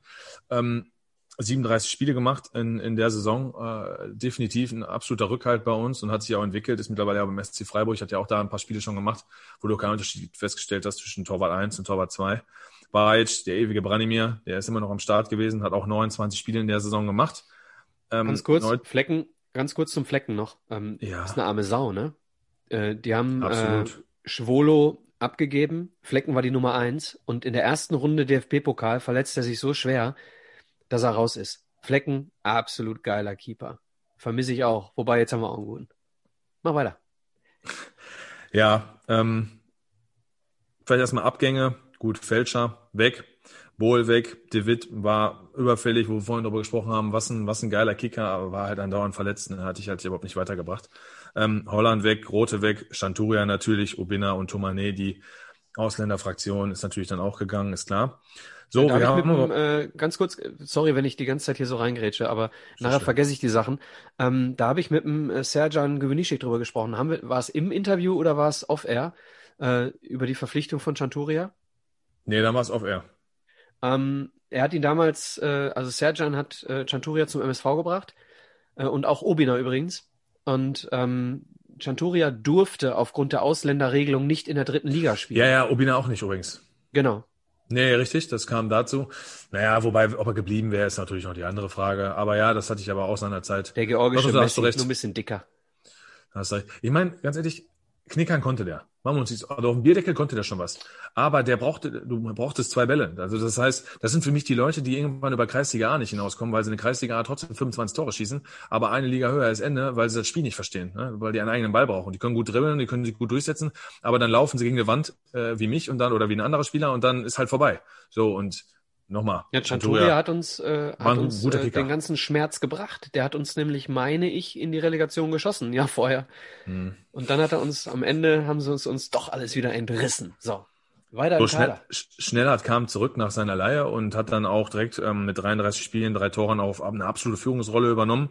Ähm, 37 Spiele gemacht in, in der Saison. Äh, definitiv ein absoluter Rückhalt bei uns und hat sich auch entwickelt. Ist mittlerweile ja beim SC Freiburg, hat ja auch da ein paar Spiele schon gemacht, wo du keinen Unterschied festgestellt hast zwischen Torwart 1 und Torwart 2. Bajic, der ewige Branimir, der ist immer noch am Start gewesen, hat auch 29 Spiele in der Saison gemacht. Ähm, Ganz kurz, Flecken, ganz kurz zum Flecken noch. Ähm, Ja. Ist eine arme Sau, ne? Äh, die haben äh, Absolut. Schwolo abgegeben. Flecken war die Nummer eins. Und in der ersten Runde DFB-Pokal verletzt er sich so schwer, dass er raus ist. Flecken, absolut geiler Keeper. Vermisse ich auch. Wobei, jetzt haben wir auch einen guten. Mach weiter. Ja, ähm, vielleicht erstmal Abgänge. Gut, Fälscher weg, Bohl weg, De Witt war überfällig, wo wir vorhin darüber gesprochen haben, was ein, was ein geiler Kicker, aber war halt andauernd verletzt, ne, hatte ich halt überhaupt nicht weitergebracht. Ähm, Holland weg, Rote weg, Chanturia natürlich, Obina und Tomane, die Ausländerfraktion ist natürlich dann auch gegangen, ist klar. So, wir haben dem, äh, ganz kurz, sorry, wenn ich die ganze Zeit hier so reingrätsche, aber nachher schlimm. vergesse ich die Sachen. Ähm, da habe ich mit dem äh, Serjan Gewinischek drüber gesprochen. Haben wir, war es im Interview oder war es off-air äh, über die Verpflichtung von Chanturia? nee, dann war es off-air. Ähm, er hat ihn damals, äh, also Serjan hat äh, Chanturia zum MSV gebracht äh, und auch Obina übrigens. Und ähm, Chanturia durfte aufgrund der Ausländerregelung nicht in der dritten Liga spielen. Ja, ja, Obina auch nicht übrigens. Genau. Nee, richtig, das kam dazu. Naja, wobei, ob er geblieben wäre, ist natürlich noch die andere Frage. Aber ja, das hatte ich aber auch seiner Zeit. Der georgische da hast du Messi, recht. nur ein bisschen dicker. Hast recht. Ich meine, ganz ehrlich, knickern konnte der. Machen wir uns nichts. Also auf dem Bierdeckel konnte der schon was. Aber der brauchte, du brauchtest zwei Bälle. Also das heißt, das sind für mich die Leute, die irgendwann über Kreisliga A nicht hinauskommen, weil sie in der Kreisliga A trotzdem 25 Tore schießen, aber eine Liga höher ist Ende, weil sie das Spiel nicht verstehen, ne? weil die einen eigenen Ball brauchen. Die können gut dribbeln, die können sich gut durchsetzen, aber dann laufen sie gegen eine Wand äh, wie mich und dann oder wie ein anderer Spieler und dann ist halt vorbei. So und nochmal. Ja, Chanturia hat uns, äh, hat uns äh, den ganzen Schmerz gebracht. Der hat uns nämlich, meine ich, in die Relegation geschossen, ja, vorher. Hm. Und dann hat er uns, am Ende haben sie uns, uns doch alles wieder entrissen. So, weiter So schnell, Schnellhardt kam zurück nach seiner Leihe und hat dann auch direkt ähm, mit 33 Spielen, drei Toren auf eine absolute Führungsrolle übernommen.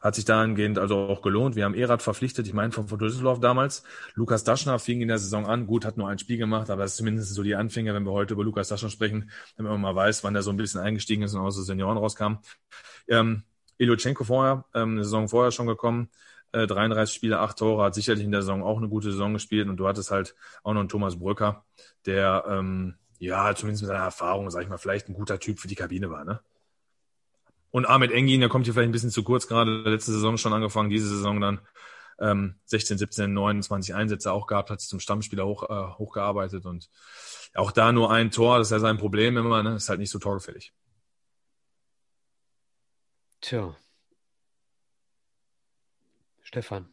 Hat sich dahingehend also auch gelohnt. Wir haben Erat verpflichtet, ich meine von Düsseldorf damals. Lukas Daschner fing in der Saison an. Gut, hat nur ein Spiel gemacht, aber das ist zumindest so die Anfänge, wenn wir heute über Lukas Daschner sprechen, wenn man mal weiß, wann er so ein bisschen eingestiegen ist und aus den Senioren rauskam. Ähm, Ilyuchenko vorher, ähm, eine Saison vorher schon gekommen. Äh, 33 Spiele, 8 Tore, hat sicherlich in der Saison auch eine gute Saison gespielt und du hattest halt auch noch einen Thomas Brücker, der ähm, ja zumindest mit seiner Erfahrung, sag ich mal, vielleicht ein guter Typ für die Kabine war, ne? Und Ahmed Engin, der kommt hier vielleicht ein bisschen zu kurz gerade, letzte Saison schon angefangen, diese Saison dann ähm, 16, 17, 29 Einsätze auch gehabt, hat sich zum Stammspieler hoch, äh, hochgearbeitet und auch da nur ein Tor, das ist ja sein Problem immer, ne? ist halt nicht so torgefällig. Tja. Stefan.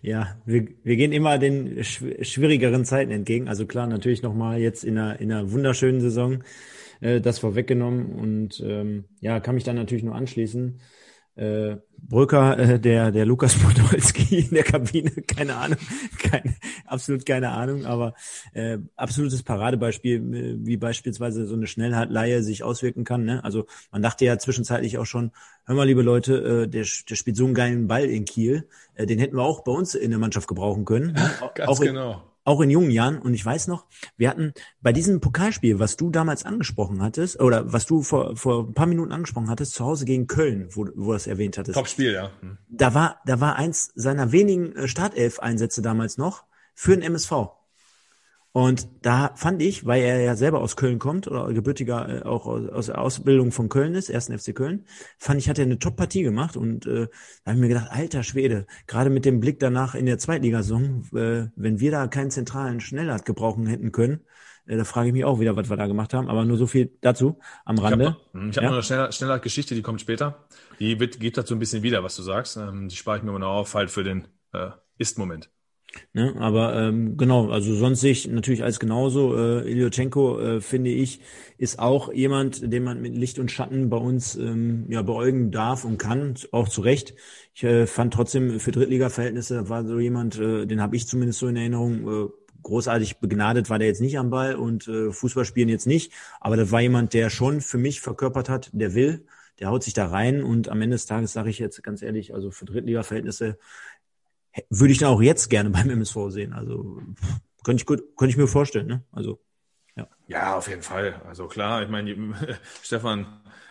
Ja, wir, wir gehen immer den schwierigeren Zeiten entgegen. Also klar, natürlich nochmal jetzt in einer, in einer wunderschönen Saison äh, das vorweggenommen und ähm, ja, kann mich dann natürlich nur anschließen äh, Brücker, äh, der, der Lukas Podolski in der Kabine, keine Ahnung, keine, absolut keine Ahnung, aber äh, absolutes Paradebeispiel, äh, wie beispielsweise so eine Schnellleihe sich auswirken kann. Ne? Also man dachte ja zwischenzeitlich auch schon, hör mal, liebe Leute, äh, der, der spielt so einen geilen Ball in Kiel, äh, den hätten wir auch bei uns in der Mannschaft gebrauchen können. Ne? Ganz auch in, genau auch in jungen Jahren. Und ich weiß noch, wir hatten bei diesem Pokalspiel, was du damals angesprochen hattest, oder was du vor, vor ein paar Minuten angesprochen hattest, zu Hause gegen Köln, wo, wo du das erwähnt hattest. Top-Spiel, ja. Da war, da war eins seiner wenigen äh, Startelf-Einsätze damals noch für den MSV. Und da fand ich, weil er ja selber aus Köln kommt oder gebürtiger äh, auch aus, der Ausbildung von Köln ist, ersten FC Köln, fand ich, hat er eine Top-Partie gemacht und äh, da habe ich mir gedacht, alter Schwede, gerade mit dem Blick danach in der Zweitligasaison, äh, wenn wir da keinen zentralen Schnellart gebrauchen hätten können, äh, da frage ich mich auch wieder, was wir da gemacht haben. Aber nur so viel dazu am Rande. Ich habe hab ja? noch eine schneller, schneller Geschichte, die kommt später. Die wird, gibt dazu ein bisschen wieder, was du sagst. Ähm, die spare ich mir mal auf, halt für den äh, Ist-Moment. Ne, aber ähm, genau, also sonst sehe ich natürlich als genauso. Äh, Ilyochenko, äh, finde ich, ist auch jemand, den man mit Licht und Schatten bei uns ähm, ja beäugen darf und kann, auch zu Recht. Ich äh, fand trotzdem für Drittliga-Verhältnisse war so jemand, äh, den habe ich zumindest so in Erinnerung, äh, großartig begnadet war der jetzt nicht am Ball und äh, Fußball spielen jetzt nicht. Aber das war jemand, der schon für mich verkörpert hat, der will, der haut sich da rein und am Ende des Tages sage ich jetzt ganz ehrlich, also für Drittliga-Verhältnisse würde ich dann auch jetzt gerne beim MSV sehen. Also könnte ich gut, könnte ich mir vorstellen. Ne? Also ja. Ja, auf jeden Fall. Also klar, ich meine, Stefan,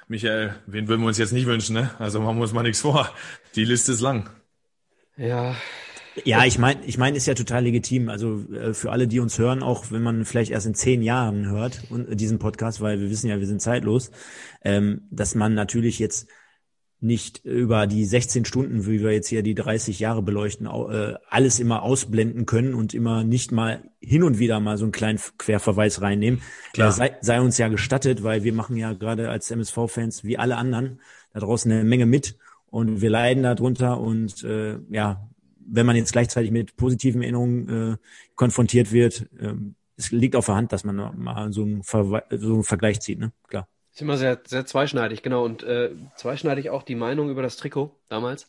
Michael, wen würden wir uns jetzt nicht wünschen? Ne? Also machen wir uns mal nichts vor. Die Liste ist lang. Ja. Ja, ich meine, ich meine, ist ja total legitim. Also äh, für alle, die uns hören, auch wenn man vielleicht erst in zehn Jahren hört und äh, diesen Podcast, weil wir wissen ja, wir sind zeitlos, ähm, dass man natürlich jetzt nicht über die 16 Stunden, wie wir jetzt hier die 30 Jahre beleuchten, äh, alles immer ausblenden können und immer nicht mal hin und wieder mal so einen kleinen Querverweis reinnehmen. Klar. Sei, sei uns ja gestattet, weil wir machen ja gerade als MSV-Fans wie alle anderen da draußen eine Menge mit und wir leiden darunter und äh, ja, wenn man jetzt gleichzeitig mit positiven Erinnerungen äh, konfrontiert wird, äh, es liegt auf der Hand, dass man mal so einen, Ver so einen Vergleich zieht, ne? Klar. Ist immer sehr, sehr zweischneidig, genau. Und äh, zweischneidig auch die Meinung über das Trikot damals.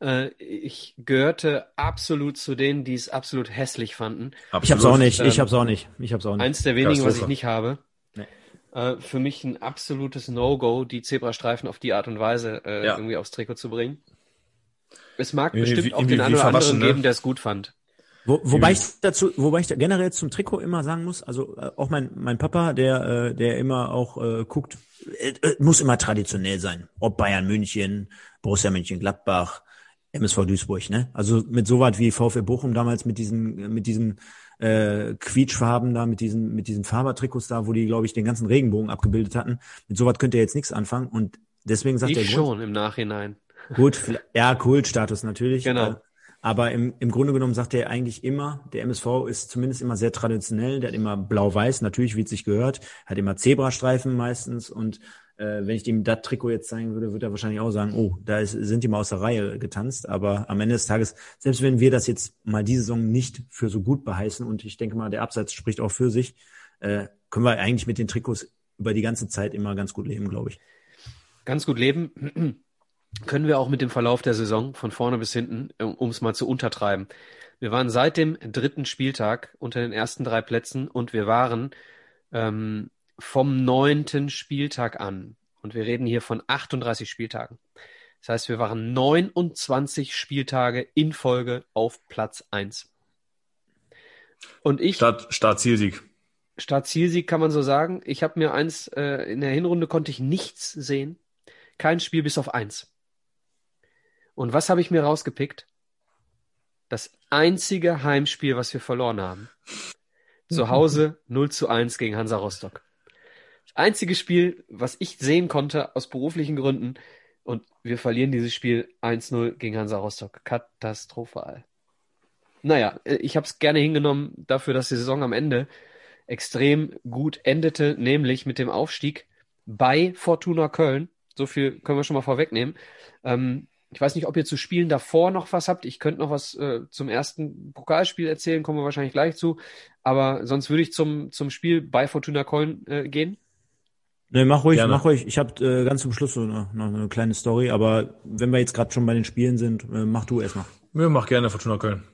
Äh, ich gehörte absolut zu denen, die es absolut hässlich fanden. Absolut. Ich hab's auch nicht, ich ähm, hab's auch nicht. Ich hab's auch nicht. Eins der wenigen, was ich nicht habe. Nee. Äh, für mich ein absolutes No-Go, die Zebrastreifen auf die Art und Weise äh, ja. irgendwie aufs Trikot zu bringen. Es mag wie, bestimmt auch den einen oder anderen ne? geben, der es gut fand. Wo, wobei ich dazu, wobei ich generell zum Trikot immer sagen muss, also äh, auch mein mein Papa, der äh, der immer auch äh, guckt, äh, äh muss immer traditionell sein, ob Bayern München, Borussia Mönchengladbach, MSV Duisburg, ne? Also mit so was wie VfL Bochum damals mit diesen mit diesen äh, Quietschfarben da, mit diesen mit diesen Fabertrikots da, wo die glaube ich den ganzen Regenbogen abgebildet hatten. Mit so was könnte er jetzt nichts anfangen und deswegen sagt ich er schon im Nachhinein. Gut, ja, Kultstatus natürlich. Genau. Aber im, im Grunde genommen sagt er eigentlich immer, der MSV ist zumindest immer sehr traditionell, der hat immer blau-weiß, natürlich wie es sich gehört, hat immer Zebrastreifen meistens und äh, wenn ich dem das Trikot jetzt zeigen würde, würde er wahrscheinlich auch sagen, oh, da ist, sind die mal aus der Reihe getanzt. Aber am Ende des Tages, selbst wenn wir das jetzt mal diese Saison nicht für so gut beheißen und ich denke mal, der Absatz spricht auch für sich, äh, können wir eigentlich mit den Trikots über die ganze Zeit immer ganz gut leben, glaube ich. Ganz gut leben können wir auch mit dem Verlauf der Saison von vorne bis hinten, um es mal zu untertreiben. Wir waren seit dem dritten Spieltag unter den ersten drei Plätzen und wir waren ähm, vom neunten Spieltag an, und wir reden hier von 38 Spieltagen. Das heißt, wir waren 29 Spieltage in Folge auf Platz 1. Und ich. Start, Start-Zielsieg. Start-Zielsieg kann man so sagen. Ich habe mir eins, äh, in der Hinrunde konnte ich nichts sehen. Kein Spiel bis auf eins. Und was habe ich mir rausgepickt? Das einzige Heimspiel, was wir verloren haben. Zu Hause 0 zu 1 gegen Hansa Rostock. Das einzige Spiel, was ich sehen konnte aus beruflichen Gründen, Und wir verlieren dieses Spiel 1-0 gegen Hansa Rostock. Katastrophal. Naja, ich habe es gerne hingenommen dafür, dass die Saison am Ende extrem gut endete, nämlich mit dem Aufstieg bei Fortuna Köln. So viel können wir schon mal vorwegnehmen. Ähm, ich weiß nicht, ob ihr zu Spielen davor noch was habt. Ich könnte noch was äh, zum ersten Pokalspiel erzählen, kommen wir wahrscheinlich gleich zu. Aber sonst würde ich zum, zum Spiel bei Fortuna Köln äh, gehen. Nee, mach ruhig, Gerne. mach ruhig. Ich habe äh, ganz zum Schluss noch, noch eine kleine Story, aber wenn wir jetzt gerade schon bei den Spielen sind, äh, mach du erstmal. Ja, mach gerne Fortuna Köln.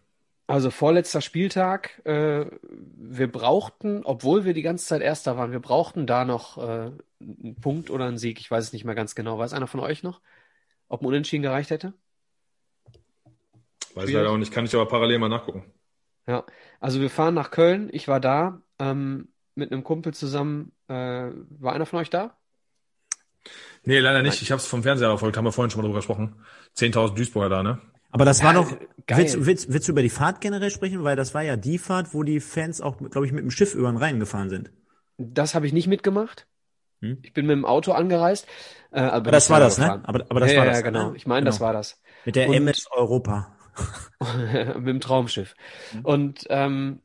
Also vorletzter Spieltag, äh, wir brauchten, obwohl wir die ganze Zeit Erster waren, wir brauchten da noch äh, einen Punkt oder einen Sieg. Ich weiß es nicht mehr ganz genau. Weiß einer von euch noch, ob ein Unentschieden gereicht hätte? Weiß leider auch nicht, kann ich aber parallel mal nachgucken. Ja, also wir fahren nach Köln. Ich war da ähm, mit einem Kumpel zusammen. Äh, war einer von euch da? Nee, leider nicht. Nein. Ich habe es vom Fernseher verfolgt, haben wir vorhin schon mal drüber gesprochen. 10.000 Duisburger da, ne? Aber das war doch, willst, willst, willst du über die Fahrt generell sprechen? Weil das war ja die Fahrt, wo die Fans auch, glaube ich, mit dem Schiff über den Rhein gefahren sind. Das habe ich nicht mitgemacht. Hm? Ich bin mit dem Auto angereist. Äh, aber, das war das, ne? Aber, aber das ja, war das. Ja, genau. Ne? Ich meine, genau. das war das. Mit der Und, MS Europa. mit dem Traumschiff. Mhm. Und ähm,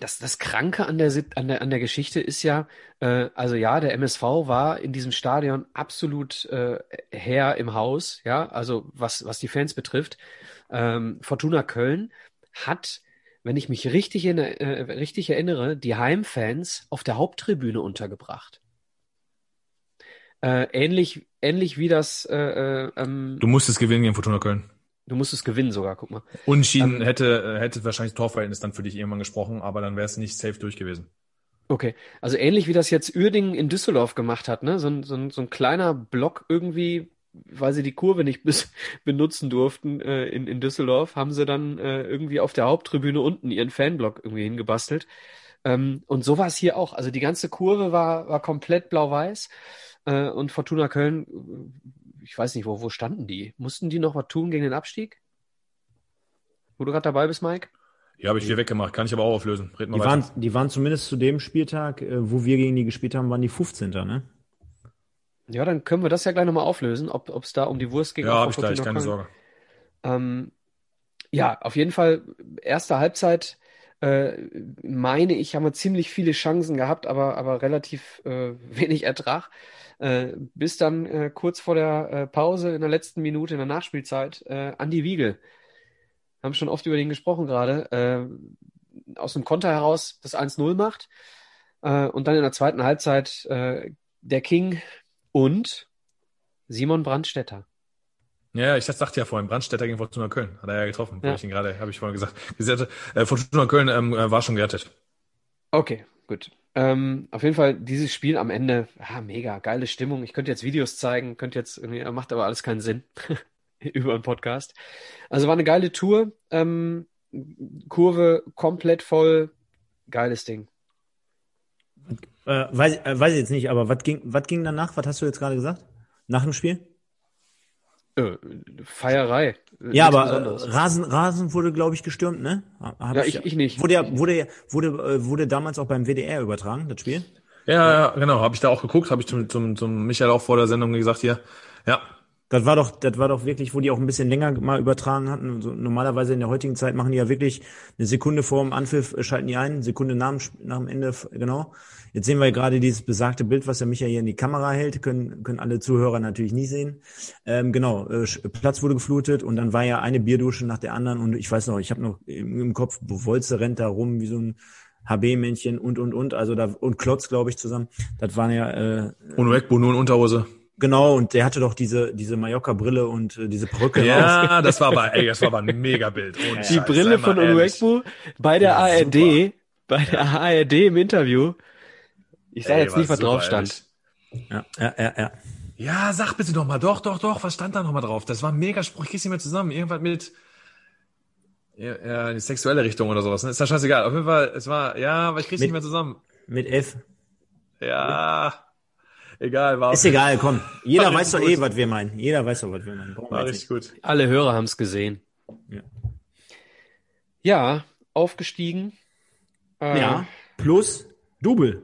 das, das Kranke an der, an der, an der Geschichte ist ja, äh, also ja, der MSV war in diesem Stadion absolut äh, Herr im Haus, ja, also was, was die Fans betrifft. Ähm, Fortuna Köln hat, wenn ich mich richtig, in, äh, richtig erinnere, die Heimfans auf der Haupttribüne untergebracht. Äh, ähnlich, ähnlich wie das. Äh, äh, ähm, du musstest gewinnen gegen Fortuna Köln. Du musstest gewinnen sogar, guck mal. Unschieden ähm, hätte, hätte wahrscheinlich Torverhältnis dann für dich irgendwann gesprochen, aber dann wäre es nicht safe durch gewesen. Okay, also ähnlich wie das jetzt Uerdingen in Düsseldorf gemacht hat, ne? So ein, so ein, so ein kleiner Block irgendwie, weil sie die Kurve nicht bis, benutzen durften äh, in, in Düsseldorf, haben sie dann äh, irgendwie auf der Haupttribüne unten ihren Fanblock irgendwie hingebastelt. Ähm, und so war es hier auch. Also die ganze Kurve war, war komplett blau-weiß. Äh, und Fortuna Köln ich weiß nicht, wo, wo standen die? Mussten die noch was tun gegen den Abstieg? Wo du gerade dabei bist, Mike? Ja, habe ich viel weggemacht. Kann ich aber auch auflösen. Reden wir die, waren, die waren zumindest zu dem Spieltag, äh, wo wir gegen die gespielt haben, waren die 15. Ne? Ja, dann können wir das ja gleich nochmal auflösen, ob es da um die Wurst ging. Ja, habe ich gleich, keine Sorge. Ähm, ja, auf jeden Fall, erste Halbzeit, äh, meine ich, haben wir ziemlich viele Chancen gehabt, aber, aber relativ äh, wenig Ertrag. Äh, bis dann äh, kurz vor der äh, Pause in der letzten Minute in der Nachspielzeit äh, Andi Wiegel. Haben schon oft über den gesprochen gerade. Äh, aus dem Konter heraus das 1-0 macht. Äh, und dann in der zweiten Halbzeit äh, der King und Simon Brandstetter. Ja, ich sagte ja vorhin, Brandstetter gegen Fortuna Köln. Hat er ja getroffen, ja. ich ihn gerade, habe ich vorhin gesagt. Äh, Fortuna Köln ähm, äh, war schon gerettet. Okay, gut. Ähm, auf jeden Fall dieses Spiel am Ende, ah, mega, geile Stimmung. Ich könnte jetzt Videos zeigen, könnte jetzt irgendwie, macht aber alles keinen Sinn über einen Podcast. Also war eine geile Tour, ähm, Kurve komplett voll, geiles Ding. Äh, weiß, äh, weiß ich jetzt nicht, aber was ging, was ging danach? Was hast du jetzt gerade gesagt? Nach dem Spiel? Äh, Feierei. Ja, aber äh, Rasen, Rasen wurde, glaube ich, gestürmt, ne? Hab ja, ich, ich nicht. Wurde, ja, wurde, wurde, äh, wurde damals auch beim WDR übertragen, das Spiel? Ja, ja, genau. Habe ich da auch geguckt, habe ich zum, zum, zum Michael auch vor der Sendung gesagt hier. Ja, das war doch, das war doch wirklich, wo die auch ein bisschen länger mal übertragen hatten. So, normalerweise in der heutigen Zeit machen die ja wirklich eine Sekunde vor dem Anpfiff äh, schalten die ein, Sekunde nach, nach dem Ende, genau. Jetzt sehen wir gerade dieses besagte Bild, was der Michael hier in die Kamera hält, können, können alle Zuhörer natürlich nie sehen. Ähm, genau, äh, Platz wurde geflutet und dann war ja eine Bierdusche nach der anderen und ich weiß noch, ich habe noch im, im Kopf, Wolze rennt da rum wie so ein HB-Männchen und und und, also da und Klotz, glaube ich, zusammen. Das waren ja äh, Und Wegbo nur in Unterhose. Genau, und der hatte doch diese, diese Mallorca-Brille und äh, diese Perücke. Ja, das war aber, ey, das war aber ein Mega-Bild. Die Scheiß, Brille von Uruekbu bei der ja, ARD, super. bei der ARD im Interview. Ich sage jetzt nicht, was drauf stand. Ja, ja, ja, ja. Ja, sag bitte doch mal, doch, doch, doch, was stand da nochmal drauf? Das war ein Mega-Spruch, ich krieg's nicht mehr zusammen. Irgendwas mit, ja, ja, die sexuelle Richtung oder sowas. Ne? Ist ja scheißegal. Auf jeden Fall, es war, ja, aber ich krieg's mit, nicht mehr zusammen. Mit F. Ja. Egal, war Ist egal, komm. Jeder weiß doch eh, was wir meinen. Jeder weiß doch, was wir meinen. war richtig gut. Alle Hörer haben es gesehen. Ja. ja, aufgestiegen. Äh, ja, plus Double.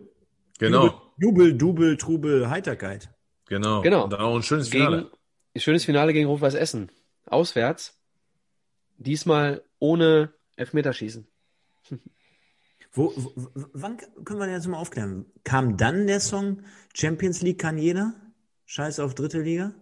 Genau. Double, Double, Trubel, Heiterkeit. Genau. Genau. Und dann auch ein schönes Finale. schönes Finale gegen Rot-Weiß Essen. Auswärts. Diesmal ohne Elfmeterschießen. Wo, wo, wann können wir das mal aufklären? Kam dann der Song Champions League kann jeder? Scheiß auf dritte Liga?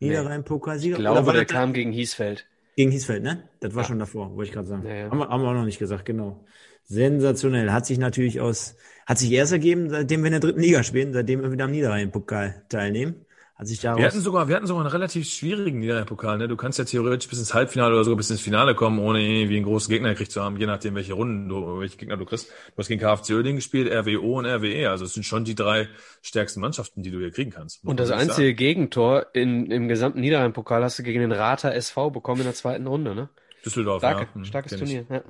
Niederrhein-Pokalsieger? Ich glaube, Oder war der das kam gegen Hiesfeld. gegen Hiesfeld, ne? Das war Ja. schon davor, wollte ich gerade sagen. Ja, ja. Haben, wir, haben wir auch noch nicht gesagt, genau. Sensationell. Hat sich natürlich aus, hat sich erst ergeben, seitdem wir in der dritten Liga spielen, seitdem wir wieder am Niederrhein-Pokal teilnehmen. Sich daraus. Wir hatten sogar, wir hatten sogar einen relativ schwierigen Niederrhein-Pokal. Ne? Du kannst ja theoretisch bis ins Halbfinale oder sogar bis ins Finale kommen, ohne irgendwie einen großen Gegner gekriegt zu haben, je nachdem, welche Runden du, welche Gegner du kriegst. Du hast gegen KFC Uerdingen gespielt, RWO und RWE. Also es sind schon die drei stärksten Mannschaften, die du hier kriegen kannst. Und das einzige Gegentor in, im gesamten Niederrhein-Pokal hast du gegen den Rater SV bekommen in der zweiten Runde, ne? sagen. Düsseldorf, Starke, ja. Hm, starkes ich. Turnier. Ja.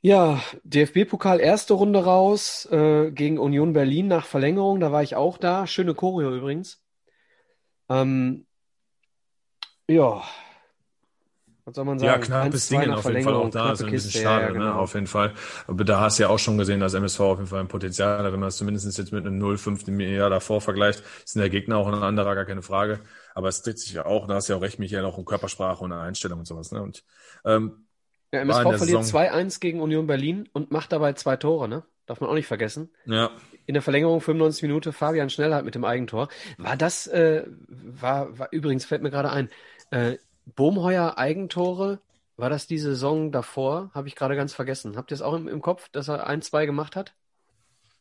Ja, DFB-Pokal erste Runde raus äh, gegen Union Berlin nach Verlängerung. Da war ich auch da. Schöne Choreo übrigens. Ähm, ja, was soll man Ja, sagen? knappes 1-2 Ding auf jeden Fall auch da. Ist ein bisschen Kiste, schade, ja, ja, ne? genau. Auf jeden Fall. Aber da hast du ja auch schon gesehen, dass MSV auf jeden Fall ein Potenzial hat. Wenn man es zumindest jetzt mit einem 0,5 im Jahr davor vergleicht, sind der Gegner auch ein anderer, gar keine Frage. Aber es dreht sich ja auch, da hast du ja auch recht, Michael, auch um Körpersprache und Einstellung und sowas. Ne? Und ähm, In MSV der verliert Saison- 2-1 gegen Union Berlin und macht dabei zwei Tore, ne? Darf man auch nicht vergessen. ja, In der Verlängerung 95 Minuten Fabian Schnellhardt mit dem Eigentor. War das, äh, war, war übrigens fällt mir gerade ein, äh, Bohmheuer Eigentore, war das die Saison davor? Habe ich gerade ganz vergessen. Habt ihr es auch im, im Kopf, dass er ein, zwei gemacht hat?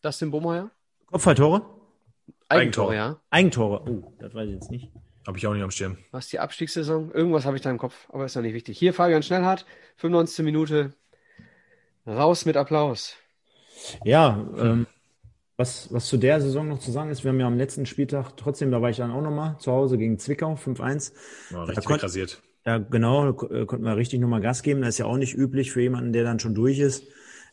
Das den Bohmheuer? Kopfballtore? Eigentore, Eigentor. ja. Eigentore. Oh, das weiß ich jetzt nicht. Habe ich auch nicht am Schirm. Was die Abstiegssaison? Irgendwas habe ich da im Kopf, aber ist ja nicht wichtig. Hier Fabian Schnellhardt, 95. Minute. Raus mit Applaus. Ja, ähm, was, was zu der Saison noch zu sagen ist, wir haben ja am letzten Spieltag, trotzdem, da war ich dann auch nochmal zu Hause gegen Zwickau, 5-1. War richtig konnt- wegrasiert. Da genau, äh, konnten wir richtig nochmal Gas geben. Das ist ja auch nicht üblich für jemanden, der dann schon durch ist.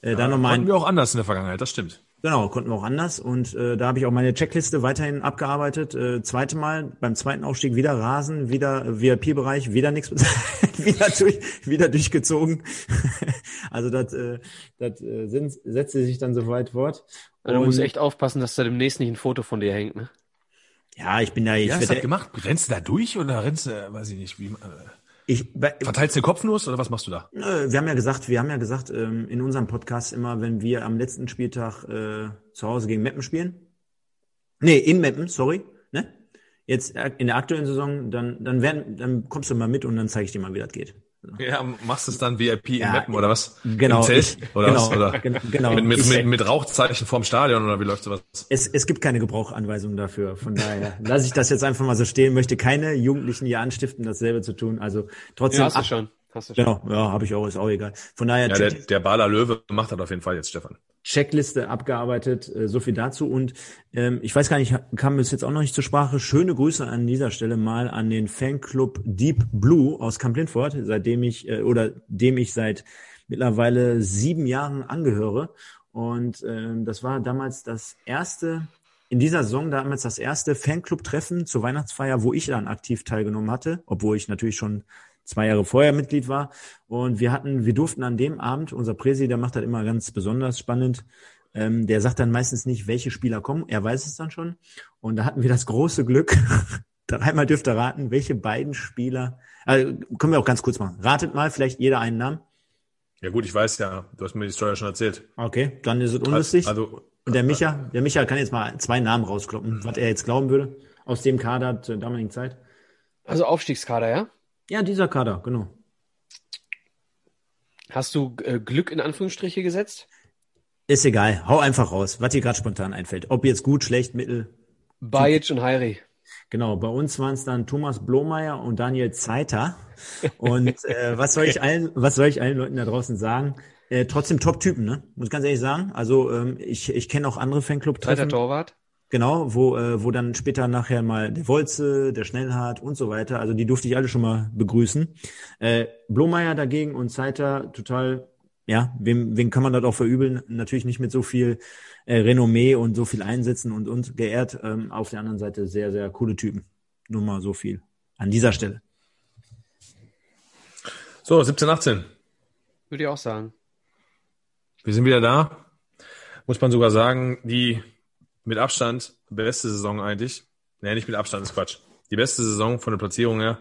Äh, dann nochmal Konnten ein, wir auch anders in der Vergangenheit, das stimmt. Genau, konnten wir auch anders. Und äh, da habe ich auch meine Checkliste weiterhin abgearbeitet. Äh, zweite Mal, beim zweiten Aufstieg wieder Rasen, wieder äh, VIP-Bereich, wieder nichts wieder, durch, wieder durchgezogen. also das, äh, das äh, sind, setzte sich dann so weit fort. Also du musst echt aufpassen, dass da demnächst nicht ein Foto von dir hängt, ne? Ja, ich bin da, ich, Ja, hast du das gemacht? Rennst du da durch oder rennst du, weiß ich nicht, wie, äh, ich, verteilst du den Kopfnuss oder was machst du da? Wir haben ja gesagt, wir haben ja gesagt ähm, in unserem Podcast immer, wenn wir am letzten Spieltag äh, zu Hause gegen Meppen spielen. Nee, in Meppen, sorry, ne? Jetzt äh, in der aktuellen Saison, dann dann werden, dann kommst du mal mit und dann zeige ich dir mal, wie das geht. Ja, machst du es dann VIP in Ja, Meppen oder was? genau, Im Zelt ich- oder genau, was? Oder gen- genau. mit, mit, Ich- mit, mit Rauchzeichen vorm Stadion oder wie läuft sowas? Es, es gibt keine Gebrauchanweisungen dafür. Von daher lasse ich das jetzt einfach mal so stehen. Möchte keine Jugendlichen hier anstiften, dasselbe zu tun. Also trotzdem. Ja, hast du ab- schon. Hast du schon. Genau, ja, habe ich auch, ist auch egal. Von daher Ja, der, der Baler Löwe macht das auf jeden Fall jetzt, Stefan. Checkliste abgearbeitet, äh, so viel dazu. Und ähm, ich weiß gar nicht, kam es jetzt auch noch nicht zur Sprache. Schöne Grüße an dieser Stelle mal an den Fanclub Deep Blue aus Camp Lindford, seitdem ich äh, oder dem ich seit mittlerweile sieben Jahren angehöre. Und ähm, das war damals das erste, in dieser Saison damals das erste Fanclub-Treffen zur Weihnachtsfeier, wo ich dann aktiv teilgenommen hatte, obwohl ich natürlich schon zwei Jahre vorher Mitglied war. Und wir hatten, wir durften an dem Abend, unser Präsi, der macht das immer ganz besonders spannend, ähm, der sagt dann meistens nicht, welche Spieler kommen, er weiß es dann schon. Und da hatten wir das große Glück, dreimal dürft ihr raten, welche beiden Spieler, also können wir auch ganz kurz machen. Ratet mal, vielleicht jeder einen Namen. Ja gut, ich weiß ja, du hast mir die Story ja schon erzählt. Okay, dann ist es unlustig. Also, Und der Micha, der Micha kann jetzt mal zwei Namen rauskloppen, was er jetzt glauben würde, aus dem Kader zur damaligen Zeit. Also Aufstiegskader, ja? Ja, dieser Kader, genau. Hast du äh, Glück in Anführungsstriche gesetzt? Ist egal, hau einfach raus, was dir gerade spontan einfällt. Ob jetzt gut, schlecht, mittel. Bajic und Heiri. Genau, bei uns waren es dann Thomas Blomeyer und Daniel Zeiter. Und äh, was soll ich allen, was soll ich allen Leuten da draußen sagen? Äh, trotzdem Top-Typen, ne? Muss ich ganz ehrlich sagen. Also ähm, ich, ich kenne auch andere Zweiter Fanclub-Treffen. Torwart. Genau, wo, äh, wo dann später nachher mal der Wolze, der Schnellhardt und so weiter, also die durfte ich alle schon mal begrüßen. Äh, Blomeyer dagegen und Zeiter total, ja, wem, wem kann man das auch verübeln? Natürlich nicht mit so viel äh, Renommee und so viel Einsätzen und, und geehrt. Ähm, auf der anderen Seite sehr, sehr coole Typen. Nur mal so viel an dieser Stelle. so, 17, 18. Würde ich auch sagen. Wir sind wieder da. Muss man sogar sagen, die mit Abstand beste Saison eigentlich. Nee, nicht mit Abstand, ist Quatsch. die beste Saison von der Platzierung her,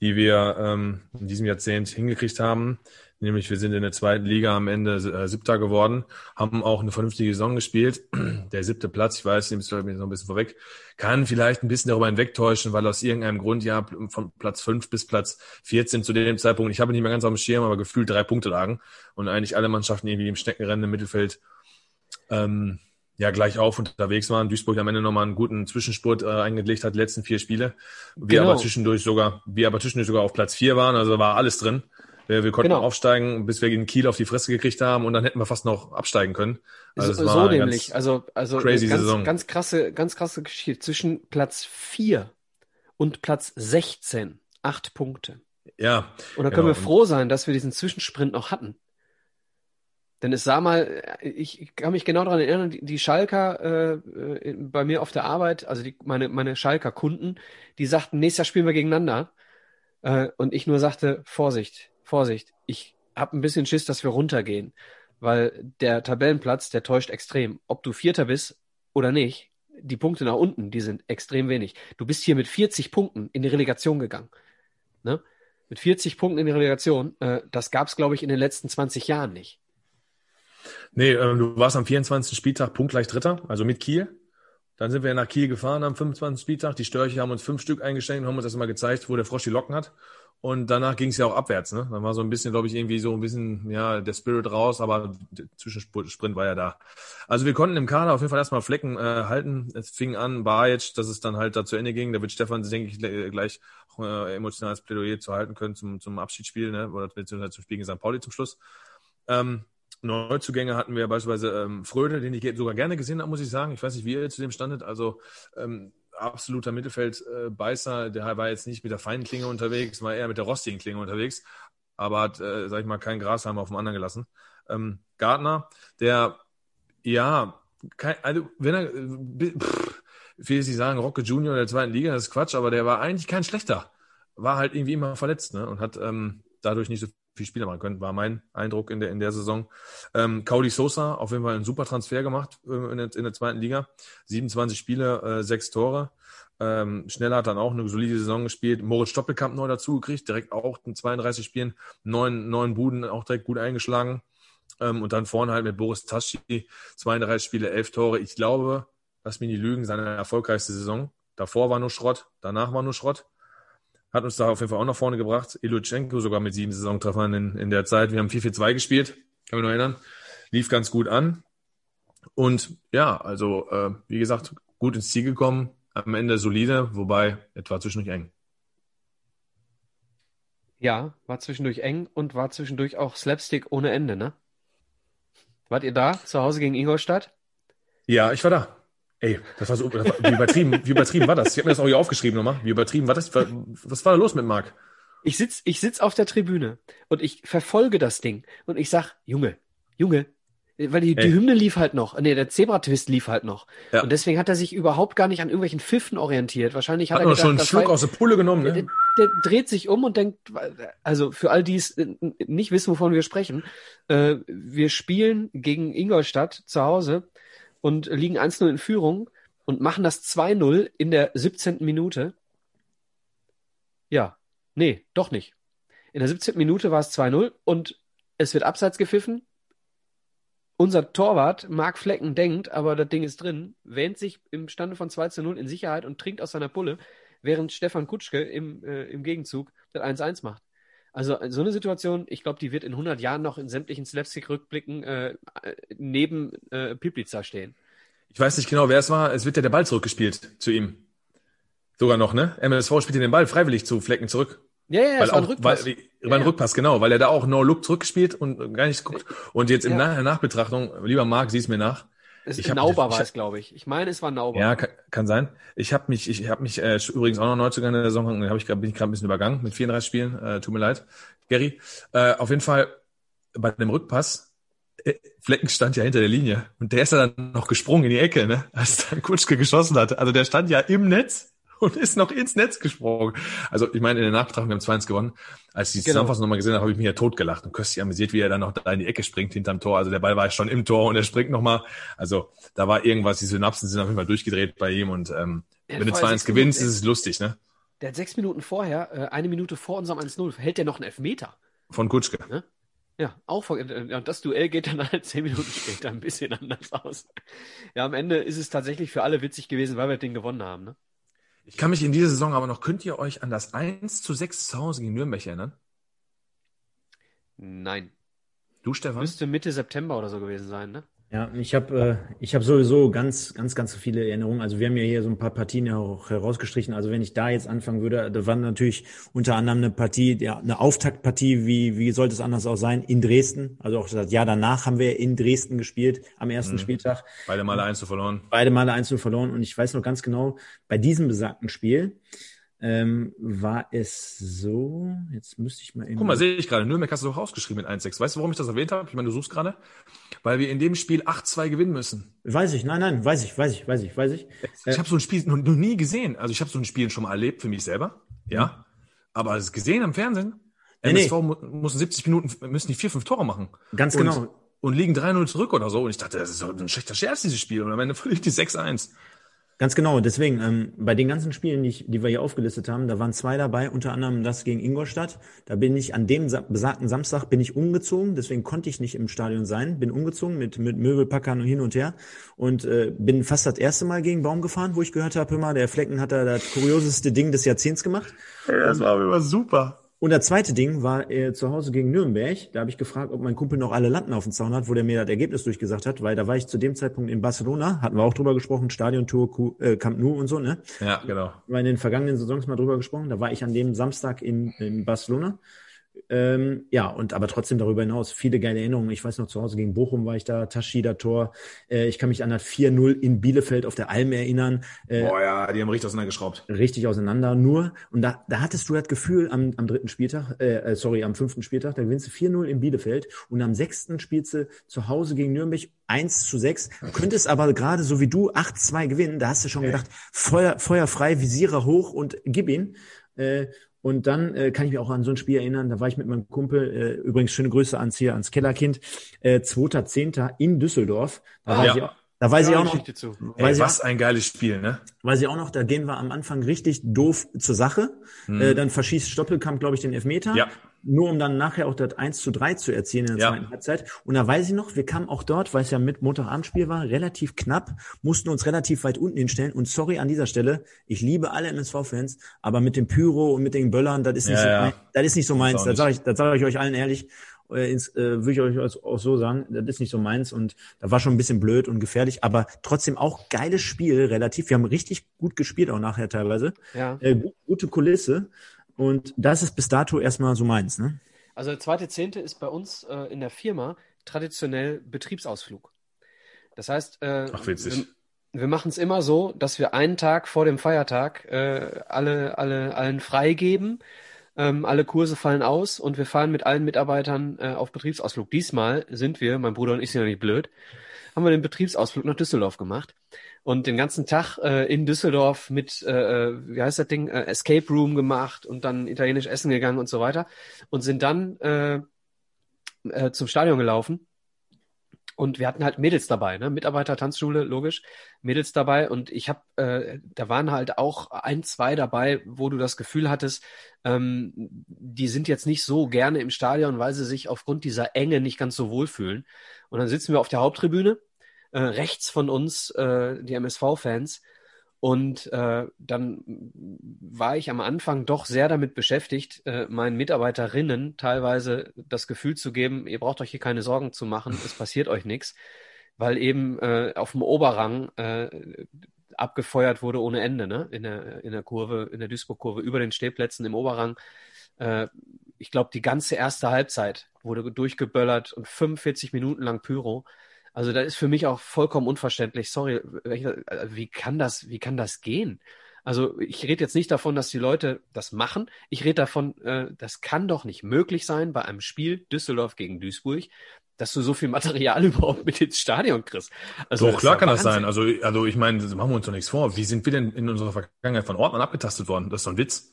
die wir ähm, in diesem Jahrzehnt hingekriegt haben. Nämlich wir sind in der zweiten Liga am Ende äh, siebter geworden, haben auch eine vernünftige Saison gespielt. Der siebte Platz, ich weiß, dem ist noch ein bisschen vorweg, kann vielleicht ein bisschen darüber hinwegtäuschen, weil aus irgendeinem Grund ja von Platz fünf bis Platz 14 zu dem Zeitpunkt, ich habe nicht mehr ganz auf dem Schirm, aber gefühlt drei Punkte lagen und eigentlich alle Mannschaften irgendwie im Steckenrennen im Mittelfeld ähm, ja gleich auf unterwegs waren. Duisburg am Ende nochmal einen guten Zwischenspurt äh, eingelegt hat, die letzten vier Spiele. Wir genau. aber zwischendurch sogar, wir aber zwischendurch sogar auf Platz vier waren, also war alles drin. Wir, wir konnten genau. aufsteigen, bis wir gegen Kiel auf die Fresse gekriegt haben und dann hätten wir fast noch absteigen können. Also so, so nämlich, also also crazy ganz, Saison. ganz krasse, ganz krasse Geschichte zwischen Platz vier und Platz 16, acht Punkte. Ja. Und da können genau. wir froh sein, dass wir diesen Zwischensprint noch hatten. Denn es sah mal, ich kann mich genau daran erinnern, die, Schalker äh, bei mir auf der Arbeit, also die, meine, meine Schalker Kunden, die sagten, nächstes Jahr spielen wir gegeneinander. Äh, und ich nur sagte, Vorsicht, Vorsicht, ich habe ein bisschen Schiss, dass wir runtergehen. Weil der Tabellenplatz, der täuscht extrem. Ob du Vierter bist oder nicht, die Punkte nach unten, die sind extrem wenig. Du bist hier mit 40 Punkten in die Relegation gegangen. Ne? Mit 40 Punkten in die Relegation, äh, das gab es, glaube ich, in den letzten 20 Jahren nicht. Nee, äh, du warst am 24. Spieltag punktgleich Dritter, also mit Kiel. Dann sind wir nach Kiel gefahren am 25. Spieltag. Die Störche haben uns fünf Stück eingeschenkt und haben uns das mal gezeigt, wo der Frosch die Locken hat. Und danach ging es ja auch abwärts. Ne? Dann war so ein bisschen, glaube ich, irgendwie so ein bisschen ja der Spirit raus, aber der Zwischensprint war ja da. Also wir konnten im Kader auf jeden Fall erstmal Flecken äh, halten. Es fing an, Bajic, dass es dann halt da zu Ende ging. Da wird Stefan, denke ich, gleich äh, emotionales Plädoyer zu halten können zum, zum Abschiedsspiel, ne? oder beziehungsweise zum Spiel gegen St. Pauli zum Schluss. Ähm, Neuzugänge hatten wir beispielsweise ähm, Fröde, den ich sogar gerne gesehen habe, muss ich sagen. Ich weiß nicht, wie ihr zu dem standet. Also ähm, absoluter Mittelfeldbeißer. Der war jetzt nicht mit der feinen Klinge unterwegs, war eher mit der rostigen Klinge unterwegs, aber hat, äh, sag ich mal, keinen Grashalm auf dem anderen gelassen. Ähm, Gardner, der, ja, kein, also wenn er, äh, pff, jetzt nicht sagen, Rocke Junior der zweiten Liga, das ist Quatsch, aber der war eigentlich kein schlechter. War halt irgendwie immer verletzt, ne? Und hat ähm, dadurch nicht so viel Spieler machen können, war mein Eindruck in der, in der Saison. Ähm, Cody Sosa, auf jeden Fall einen super Transfer gemacht äh, in, der, in der zweiten Liga. 27 Spiele, äh, sechs Tore. Ähm, Schneller hat dann auch eine solide Saison gespielt. Moritz Stoppelkamp neu dazu gekriegt, direkt auch in 32 Spielen, neun, neun Buden auch direkt gut eingeschlagen. Ähm, und dann vorne halt mit Boris Taschi, 32 Spiele, elf Tore. Ich glaube, lass mich nicht lügen, seine erfolgreichste Saison. Davor war nur Schrott, danach war nur Schrott hat uns da auf jeden Fall auch nach vorne gebracht. Ilutschenko sogar mit sieben Saisontreffern in, in der Zeit. Wir haben 4-4-2 gespielt, kann mich noch erinnern. Lief ganz gut an. Und ja, also äh, wie gesagt, gut ins Ziel gekommen. Am Ende solide, wobei etwa zwischendurch eng. Ja, war zwischendurch eng und war zwischendurch auch Slapstick ohne Ende, ne? Wart ihr da zu Hause gegen Ingolstadt? Ja, ich war da. Ey, das war so, das war, wie übertrieben, wie übertrieben war das? Ich habe mir das auch hier aufgeschrieben nochmal. Wie übertrieben war das? Was war da los mit Marc? Ich sitz, ich sitz auf der Tribüne und ich verfolge das Ding und ich sag, Junge, Junge, weil die, die Hymne lief halt noch, nee, der Zebra-Twist lief halt noch. Ja. Und deswegen hat er sich überhaupt gar nicht an irgendwelchen Pfiffen orientiert. Wahrscheinlich hat, hat er gedacht, schon einen Schluck aus der Pulle genommen, ne? Der, der, dreht sich um und denkt, also für all die es nicht wissen, wovon wir sprechen, äh, wir spielen gegen Ingolstadt zu Hause und liegen 1-0 in Führung und machen das 2-0 in der 17. Minute. Ja, nee, doch nicht. In der 17. Minute war es 2-0 und es wird abseits gepfiffen. Unser Torwart, Marc Flecken, denkt, aber das Ding ist drin, wähnt sich im Stande von 2 0 in Sicherheit und trinkt aus seiner Pulle, während Stefan Kutschke im, äh, im Gegenzug das 1-1 macht. Also so eine Situation, ich glaube, die wird in 100 Jahren noch in sämtlichen Slapstick-Rückblicken äh, neben äh, Piplica stehen. Ich weiß nicht genau, wer es war. Es wird ja der Ball zurückgespielt zu ihm. Sogar noch, ne? MSV spielt den Ball freiwillig zu Flecken zurück. Ja, ja, weil auch, ein Rückpass. Weil, ja, war ein Rückpass, genau, weil er da auch No-Look zurückgespielt und gar nichts guckt. Und jetzt im ja. Nachbetrachtung, lieber Marc, sieh's mir nach. Es ich Nauber war es, glaube ich. Ich meine, es war Nauber. Ja, kann, kann sein. Ich habe mich, ich habe mich äh, übrigens auch noch neu in der Saison, hab ich grad, bin ich gerade ein bisschen übergangen mit 34 Spielen. Äh, tut mir leid, Gary. Äh, auf jeden Fall bei dem Rückpass. Äh, Flecken stand ja hinter der Linie und der ist ja dann noch gesprungen in die Ecke, ne, als dann Kutschke geschossen hat. Also der stand ja im Netz und ist noch ins Netz gesprungen. Also ich meine, in der Nachbetrachtung, wir haben 2-1 gewonnen. Als ich die genau. Zusammenfassung nochmal gesehen habe, habe ich mich ja totgelacht und köstlich amüsiert, wie er dann noch da in die Ecke springt hinterm Tor. Also der Ball war schon im Tor und er springt nochmal. Also da war irgendwas, die Synapsen sind auf jeden Fall durchgedreht bei ihm und ähm, wenn du 2-1 gewinnst, ist es lustig, ne? Der hat sechs Minuten vorher, äh, eine Minute vor unserem 1-0, hält der noch einen Elfmeter. Von Kutschke. Ne? Ja, auch vor, äh, das Duell geht dann halt zehn Minuten später ein bisschen anders aus. Ja, am Ende ist es tatsächlich für alle witzig gewesen, weil wir den gewonnen haben. Ne? Ich kann mich in dieser Saison aber noch, könnt ihr euch an das 1 zu 6 zu Hause gegen Nürnberg erinnern? Nein. Du, Stefan? Müsste Mitte September oder so gewesen sein, ne? Ja, ich habe äh, ich habe sowieso ganz ganz ganz viele Erinnerungen. Also wir haben ja hier so ein paar Partien ja auch herausgestrichen. Also wenn ich da jetzt anfangen würde, da war natürlich unter anderem eine Partie, ja, eine Auftaktpartie, wie wie sollte es anders auch sein in Dresden. Also auch das Jahr danach haben wir in Dresden gespielt am ersten Mhm. Spieltag. Beide Male 1 zu verloren. Beide Male 1 verloren und ich weiß noch ganz genau, bei diesem besagten Spiel ähm, war es so, jetzt müsste ich mal eben. Guck mal, sehe ich gerade. Nürnberg hast du doch rausgeschrieben mit 1-6. Weißt du, warum ich das erwähnt habe? Ich meine, du suchst gerade. Weil wir in dem Spiel 8-2 gewinnen müssen. Weiß ich, nein, nein, weiß ich, weiß ich, weiß ich, weiß ich. Ich habe so ein Spiel noch, noch nie gesehen. Also ich habe so ein Spiel schon mal erlebt für mich selber. Ja. Aber es gesehen am Fernsehen. Nee, nee. MSV muss in 70 Minuten, müssen die vier, fünf Tore machen. Ganz und, genau. Und liegen 3-0 zurück oder so. Und ich dachte, das ist doch ein schlechter Scherz, dieses Spiel. Und am Ende verliere ich die 6-1. Ganz genau, deswegen, ähm, bei den ganzen Spielen, die, ich, die wir hier aufgelistet haben, da waren zwei dabei, unter anderem das gegen Ingolstadt. Da bin ich an dem sa besagten Samstag bin ich umgezogen, deswegen konnte ich nicht im Stadion sein, bin umgezogen mit, mit Möbelpackern und hin und her und äh, bin fast das erste Mal gegen Baum gefahren, wo ich gehört habe, hör mal, der Flecken hat da das kurioseste Ding des Jahrzehnts gemacht. Das war immer super. Und das zweite Ding war äh, zu Hause gegen Nürnberg. Da habe ich gefragt, ob mein Kumpel noch alle Latten auf dem Zaun hat, wo der mir das Ergebnis durchgesagt hat, weil da war ich zu dem Zeitpunkt in Barcelona, hatten wir auch drüber gesprochen, Stadiontour, äh, Camp Nou und so, ne? Ja, genau. wir in den vergangenen Saisons mal drüber gesprochen. Da war ich an dem Samstag in, in Barcelona. Ähm, ja, und aber trotzdem darüber hinaus viele geile Erinnerungen. Ich weiß noch, zu Hause gegen Bochum war ich da, Taschida Tor. Äh, ich kann mich an das 4-0 in Bielefeld auf der Alm erinnern. Äh, Boah, ja, die haben richtig auseinandergeschraubt. richtig auseinander. Nur, und da, da hattest du das Gefühl am, am dritten Spieltag, äh, äh, sorry, am fünften Spieltag, da gewinnst du 4-0 in Bielefeld und am sechsten spielst du zu Hause gegen Nürnberg 1 zu 6. Könntest aber gerade so wie du 8-2 gewinnen. Da hast du schon gedacht, Feuer, Feuer frei, Visiere hoch und gib ihn. Äh, und dann äh, kann ich mich auch an so ein Spiel erinnern, da war ich mit meinem Kumpel, äh, übrigens schöne Grüße ans hier, ans Kellerkind, äh, 2.10. in Düsseldorf. Da weiß Ja. ich auch, da weiß ich auch noch, Ey, was ein geiles Spiel, ne? Weiß ich auch noch, da gehen wir am Anfang richtig doof zur Sache. Äh, dann verschießt Stoppelkamp, glaube ich, den Elfmeter. Ja. Nur um dann nachher auch das 1 zu 3 zu erzielen in der Ja. zweiten Halbzeit. Und da weiß ich noch, wir kamen auch dort, weil es ja mit Montagabendspiel war, relativ knapp, mussten uns relativ weit unten hinstellen. Und sorry an dieser Stelle, ich liebe alle MSV-Fans, aber mit dem Pyro und mit den Böllern, das ist nicht, Ja, so, ja. mein, das ist nicht so meins. Das sage ich, das sage ich euch allen ehrlich. Äh, ins, äh, würde ich euch auch so sagen, das ist nicht so meins und da war schon ein bisschen blöd und gefährlich, aber trotzdem auch geiles Spiel relativ. Wir haben richtig gut gespielt auch nachher teilweise. Ja. Äh, gu- gute Kulisse und das ist bis dato erstmal so meins, ne? Also der zweite Zehnte ist bei uns äh, in der Firma traditionell Betriebsausflug. Das heißt, äh, Ach, witzig. wir, wir machen es immer so, dass wir einen Tag vor dem Feiertag äh, alle, alle, allen freigeben. Ähm, alle Kurse fallen aus und wir fahren mit allen Mitarbeitern äh, auf Betriebsausflug. Diesmal sind wir, mein Bruder und ich sind ja nicht blöd, haben wir den Betriebsausflug nach Düsseldorf gemacht und den ganzen Tag äh, in Düsseldorf mit, äh, äh, wie heißt das Ding, äh, Escape Room gemacht und dann italienisch essen gegangen und so weiter und sind dann äh, äh, zum Stadion gelaufen. Und wir hatten halt Mädels dabei, ne? Mitarbeiter, Tanzschule, logisch, Mädels dabei. Und ich habe, äh, da waren halt auch ein, zwei dabei, wo du das Gefühl hattest, ähm, die sind jetzt nicht so gerne im Stadion, weil sie sich aufgrund dieser Enge nicht ganz so wohlfühlen. Und dann sitzen wir auf der Haupttribüne, äh, rechts von uns äh, die MSV-Fans. Und äh, dann war ich am Anfang doch sehr damit beschäftigt, äh, meinen Mitarbeiterinnen teilweise das Gefühl zu geben, ihr braucht euch hier keine Sorgen zu machen, es passiert euch nichts, weil eben äh, auf dem Oberrang äh, abgefeuert wurde ohne Ende, ne? In der, in der Kurve, in der Duisburg-Kurve, über den Stehplätzen im Oberrang. Äh, ich glaube, die ganze erste Halbzeit wurde durchgeböllert und 45 Minuten lang Pyro. Also da ist für mich auch vollkommen unverständlich. Sorry, äh, wie kann das, wie kann das gehen? Also ich rede jetzt nicht davon, dass die Leute das machen. Ich rede davon, äh, das kann doch nicht möglich sein bei einem Spiel Düsseldorf gegen Duisburg, dass du so viel Material überhaupt mit ins Stadion kriegst. Also Doch, klar kann das sein. Also, also ich meine, machen wir uns doch nichts vor. Wie sind wir denn in unserer Vergangenheit von Ordnern abgetastet worden? Das ist doch ein Witz.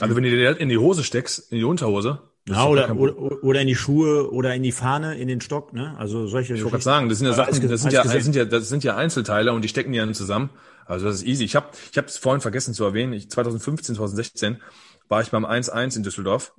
Also wenn du dir in die Hose steckst, in die Unterhose, Ja, oder, oder, oder in die Schuhe oder in die Fahne, in den Stock, ne? Also solche. Ich wollte gerade sagen, das sind ja Sachen, das sind ja, das sind ja, das sind ja Einzelteile und die stecken ja zusammen. Also das ist easy. Ich habe ich es vorhin vergessen zu erwähnen. Ich, 2015, 2016 war ich beim 1-1 in Düsseldorf.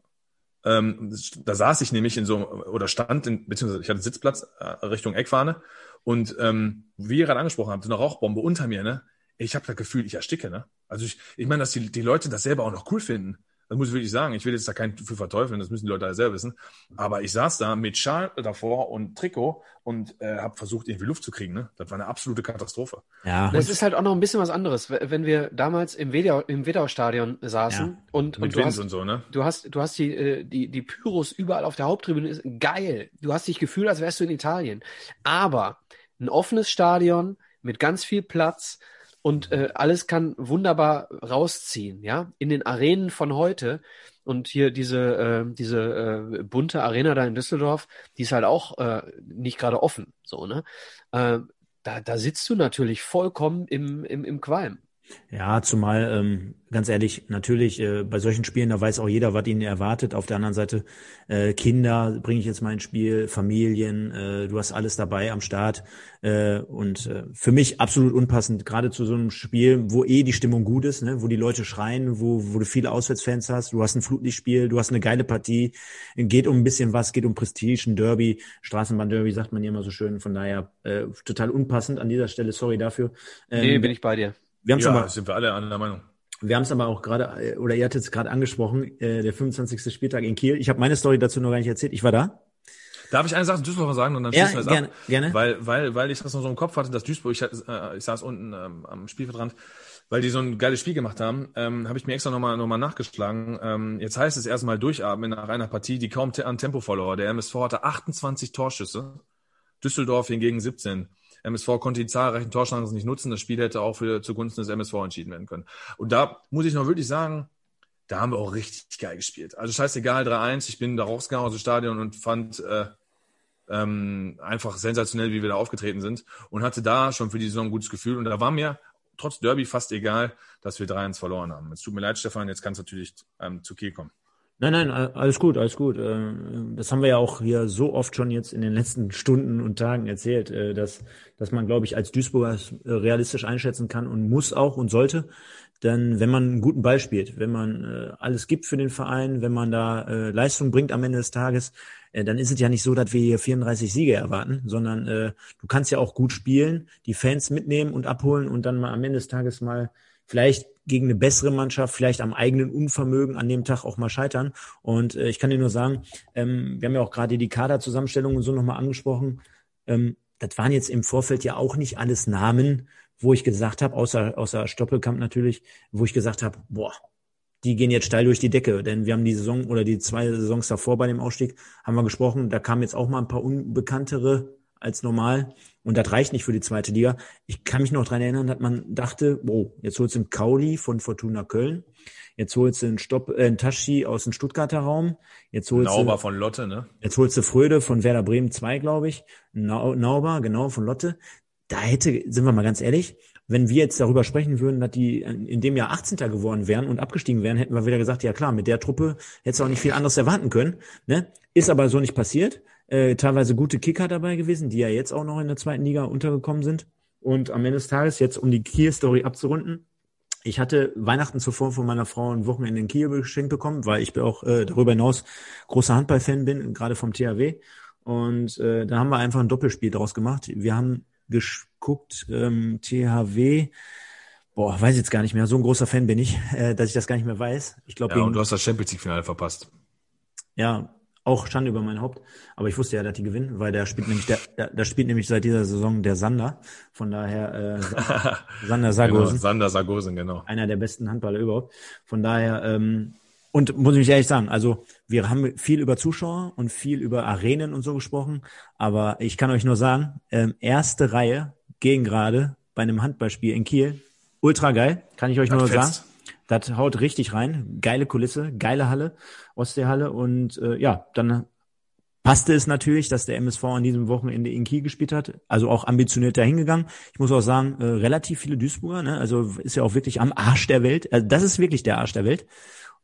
Ähm, da saß ich nämlich in so oder stand in beziehungsweise ich hatte Sitzplatz äh, Richtung Eckfahne und ähm, wie ihr gerade angesprochen habt, so eine Rauchbombe unter mir, ne? Ich habe das Gefühl, ich ersticke, ne? Also ich, ich meine, dass die, die Leute das selber auch noch cool finden. Das muss ich wirklich sagen. Ich will jetzt da keinen für verteufeln, das müssen die Leute alle selber wissen. Aber ich saß da mit Schal davor und Trikot und äh, habe versucht, irgendwie Luft zu kriegen. Ne? Das war eine absolute Katastrophe. Ja. Das ist halt auch noch ein bisschen was anderes. Wenn wir damals im Wedau, im Wedau-Stadion saßen ja. und, und, du hast, und so, ne? du hast, du hast die, äh, die, die Pyros überall auf der Haupttribüne, geil. Du hast dich gefühlt, als wärst du in Italien. Aber ein offenes Stadion mit ganz viel Platz, und äh, alles kann wunderbar rausziehen, ja, in den Arenen von heute. Und hier diese, äh, diese äh, bunte Arena da in Düsseldorf, die ist halt auch äh, nicht gerade offen, so, ne? Äh, da, da sitzt du natürlich vollkommen im, im, im Qualm. Ja, zumal, ähm, ganz ehrlich, natürlich, äh, bei solchen Spielen, da weiß auch jeder, was ihn erwartet. Auf der anderen Seite, äh, Kinder bringe ich jetzt mal ins Spiel, Familien, äh, du hast alles dabei am Start. Äh, und äh, für mich absolut unpassend, gerade zu so einem Spiel, wo eh die Stimmung gut ist, ne? wo die Leute schreien, wo, wo du viele Auswärtsfans hast, du hast ein Flutlichtspiel, du hast eine geile Partie, geht um ein bisschen was, geht um Prestige, ein Derby, Straßenbahn-Derby, sagt man ja immer so schön. Von daher äh, total unpassend an dieser Stelle, sorry dafür. Ähm, nee, bin ich bei dir. Wir haben ja, aber, sind wir alle einer Meinung. Wir haben es aber auch gerade, oder ihr hattet es gerade angesprochen, äh, der 25. Spieltag in Kiel. Ich habe meine Story dazu noch gar nicht erzählt. Ich war da. Darf ich eine Sache zu Duisburg sagen und dann ja, schließen wir es gerne, ab? Gerne. Weil, weil, weil ich das noch so im Kopf hatte, dass Duisburg, ich, äh, ich saß unten ähm, am Spielfeldrand, weil die so ein geiles Spiel gemacht haben, ähm, habe ich mir extra nochmal noch mal nachgeschlagen. Ähm, jetzt heißt es erstmal durchatmen nach einer Partie, die kaum an Tempo verlor. Der MSV hatte 28 Torschüsse, Düsseldorf hingegen 17. MSV konnte die zahlreichen Torchancen nicht nutzen. Das Spiel hätte auch für zugunsten des MSV entschieden werden können. Und da muss ich noch wirklich sagen, da haben wir auch richtig geil gespielt. Also scheißegal, 3-1. Ich bin da rausgegangen aus dem Stadion und fand äh, ähm, einfach sensationell, wie wir da aufgetreten sind und hatte da schon für die Saison ein gutes Gefühl. Und da war mir trotz Derby fast egal, dass wir 3-1 verloren haben. Es tut mir leid, Stefan, jetzt kann es natürlich ähm, zu Kiel kommen. Nein, nein, alles gut, alles gut. Äh, das haben wir ja auch hier so oft schon jetzt in den letzten Stunden und Tagen erzählt, äh, dass, dass man, glaube ich, als Duisburger äh, realistisch einschätzen kann und muss auch und sollte. Denn wenn man einen guten Ball spielt, wenn man alles gibt für den Verein, wenn man da Leistung bringt am Ende des Tages, dann ist es ja nicht so, dass wir hier 34 Siege erwarten, sondern du kannst ja auch gut spielen, die Fans mitnehmen und abholen und dann mal am Ende des Tages mal vielleicht gegen eine bessere Mannschaft, vielleicht am eigenen Unvermögen an dem Tag auch mal scheitern. Und äh, ich kann dir nur sagen, ähm, wir haben ja auch gerade die Kaderzusammenstellung und so nochmal angesprochen. Ähm, das waren jetzt im Vorfeld ja auch nicht alles Namen, wo ich gesagt habe, außer, außer Stoppelkamp natürlich, wo ich gesagt habe, boah, die gehen jetzt steil durch die Decke. Denn wir haben die Saison oder die zwei Saisons davor bei dem Ausstieg, haben wir gesprochen, da kamen jetzt auch mal ein paar unbekanntere als normal. Und das reicht nicht für die zweite Liga. Ich kann mich noch dran erinnern, dass man dachte, oh, jetzt holst du einen Kauli von Fortuna Köln. Jetzt holst du einen, Stopp, äh, einen Taschi aus dem Stuttgarter Raum. Jetzt holst Nauber du, von Lotte, ne? Jetzt holst du Fröde von Werder Bremen 2, glaube ich. Nauber, genau, von Lotte. Da hätte, sind wir mal ganz ehrlich, wenn wir jetzt darüber sprechen würden, dass die in dem Jahr 18. geworden wären und abgestiegen wären, hätten wir wieder gesagt, ja klar, mit der Truppe hättest du auch nicht viel anderes erwarten können. Ne? Ist aber so nicht passiert äh, teilweise gute Kicker dabei gewesen, die ja jetzt auch noch in der zweiten Liga untergekommen sind. Und am Ende des Tages, jetzt um die Kiel-Story abzurunden, ich hatte Weihnachten zuvor von meiner Frau ein Wochenende in Kiel geschenkt bekommen, weil ich auch äh, darüber hinaus großer Handballfan bin, gerade vom THW. Und äh, da haben wir einfach ein Doppelspiel draus gemacht. Wir haben geguckt, ähm, THW, boah, weiß jetzt gar nicht mehr, so ein großer Fan bin ich, äh, dass ich das gar nicht mehr weiß. Ich glaube, ja, und du hast das Champions League Finale verpasst. Ja, auch Schande über mein Haupt. Aber ich wusste ja, dass die gewinnen, weil der spielt nämlich, der, der, der spielt nämlich seit dieser Saison der Sander. Von daher äh, Sander Sargosen. Genau, Sander Sargosen, genau. Einer der besten Handballer überhaupt. Von daher, ähm, und muss ich ehrlich sagen, also wir haben viel über Zuschauer und viel über Arenen und so gesprochen, aber ich kann euch nur sagen, ähm, erste Reihe gegen gerade bei einem Handballspiel in Kiel, ultra geil, kann ich euch das nur fetzt. sagen. Das haut richtig rein. Geile Kulisse, geile Halle, Ostseehalle. Und äh, ja, dann passte es natürlich, dass der MSV an diesem Wochenende in Kiel gespielt hat. Also auch ambitioniert dahingegangen. Ich muss auch sagen, äh, relativ viele Duisburger. Ne? Also ist ja auch wirklich am Arsch der Welt. Also das ist wirklich der Arsch der Welt.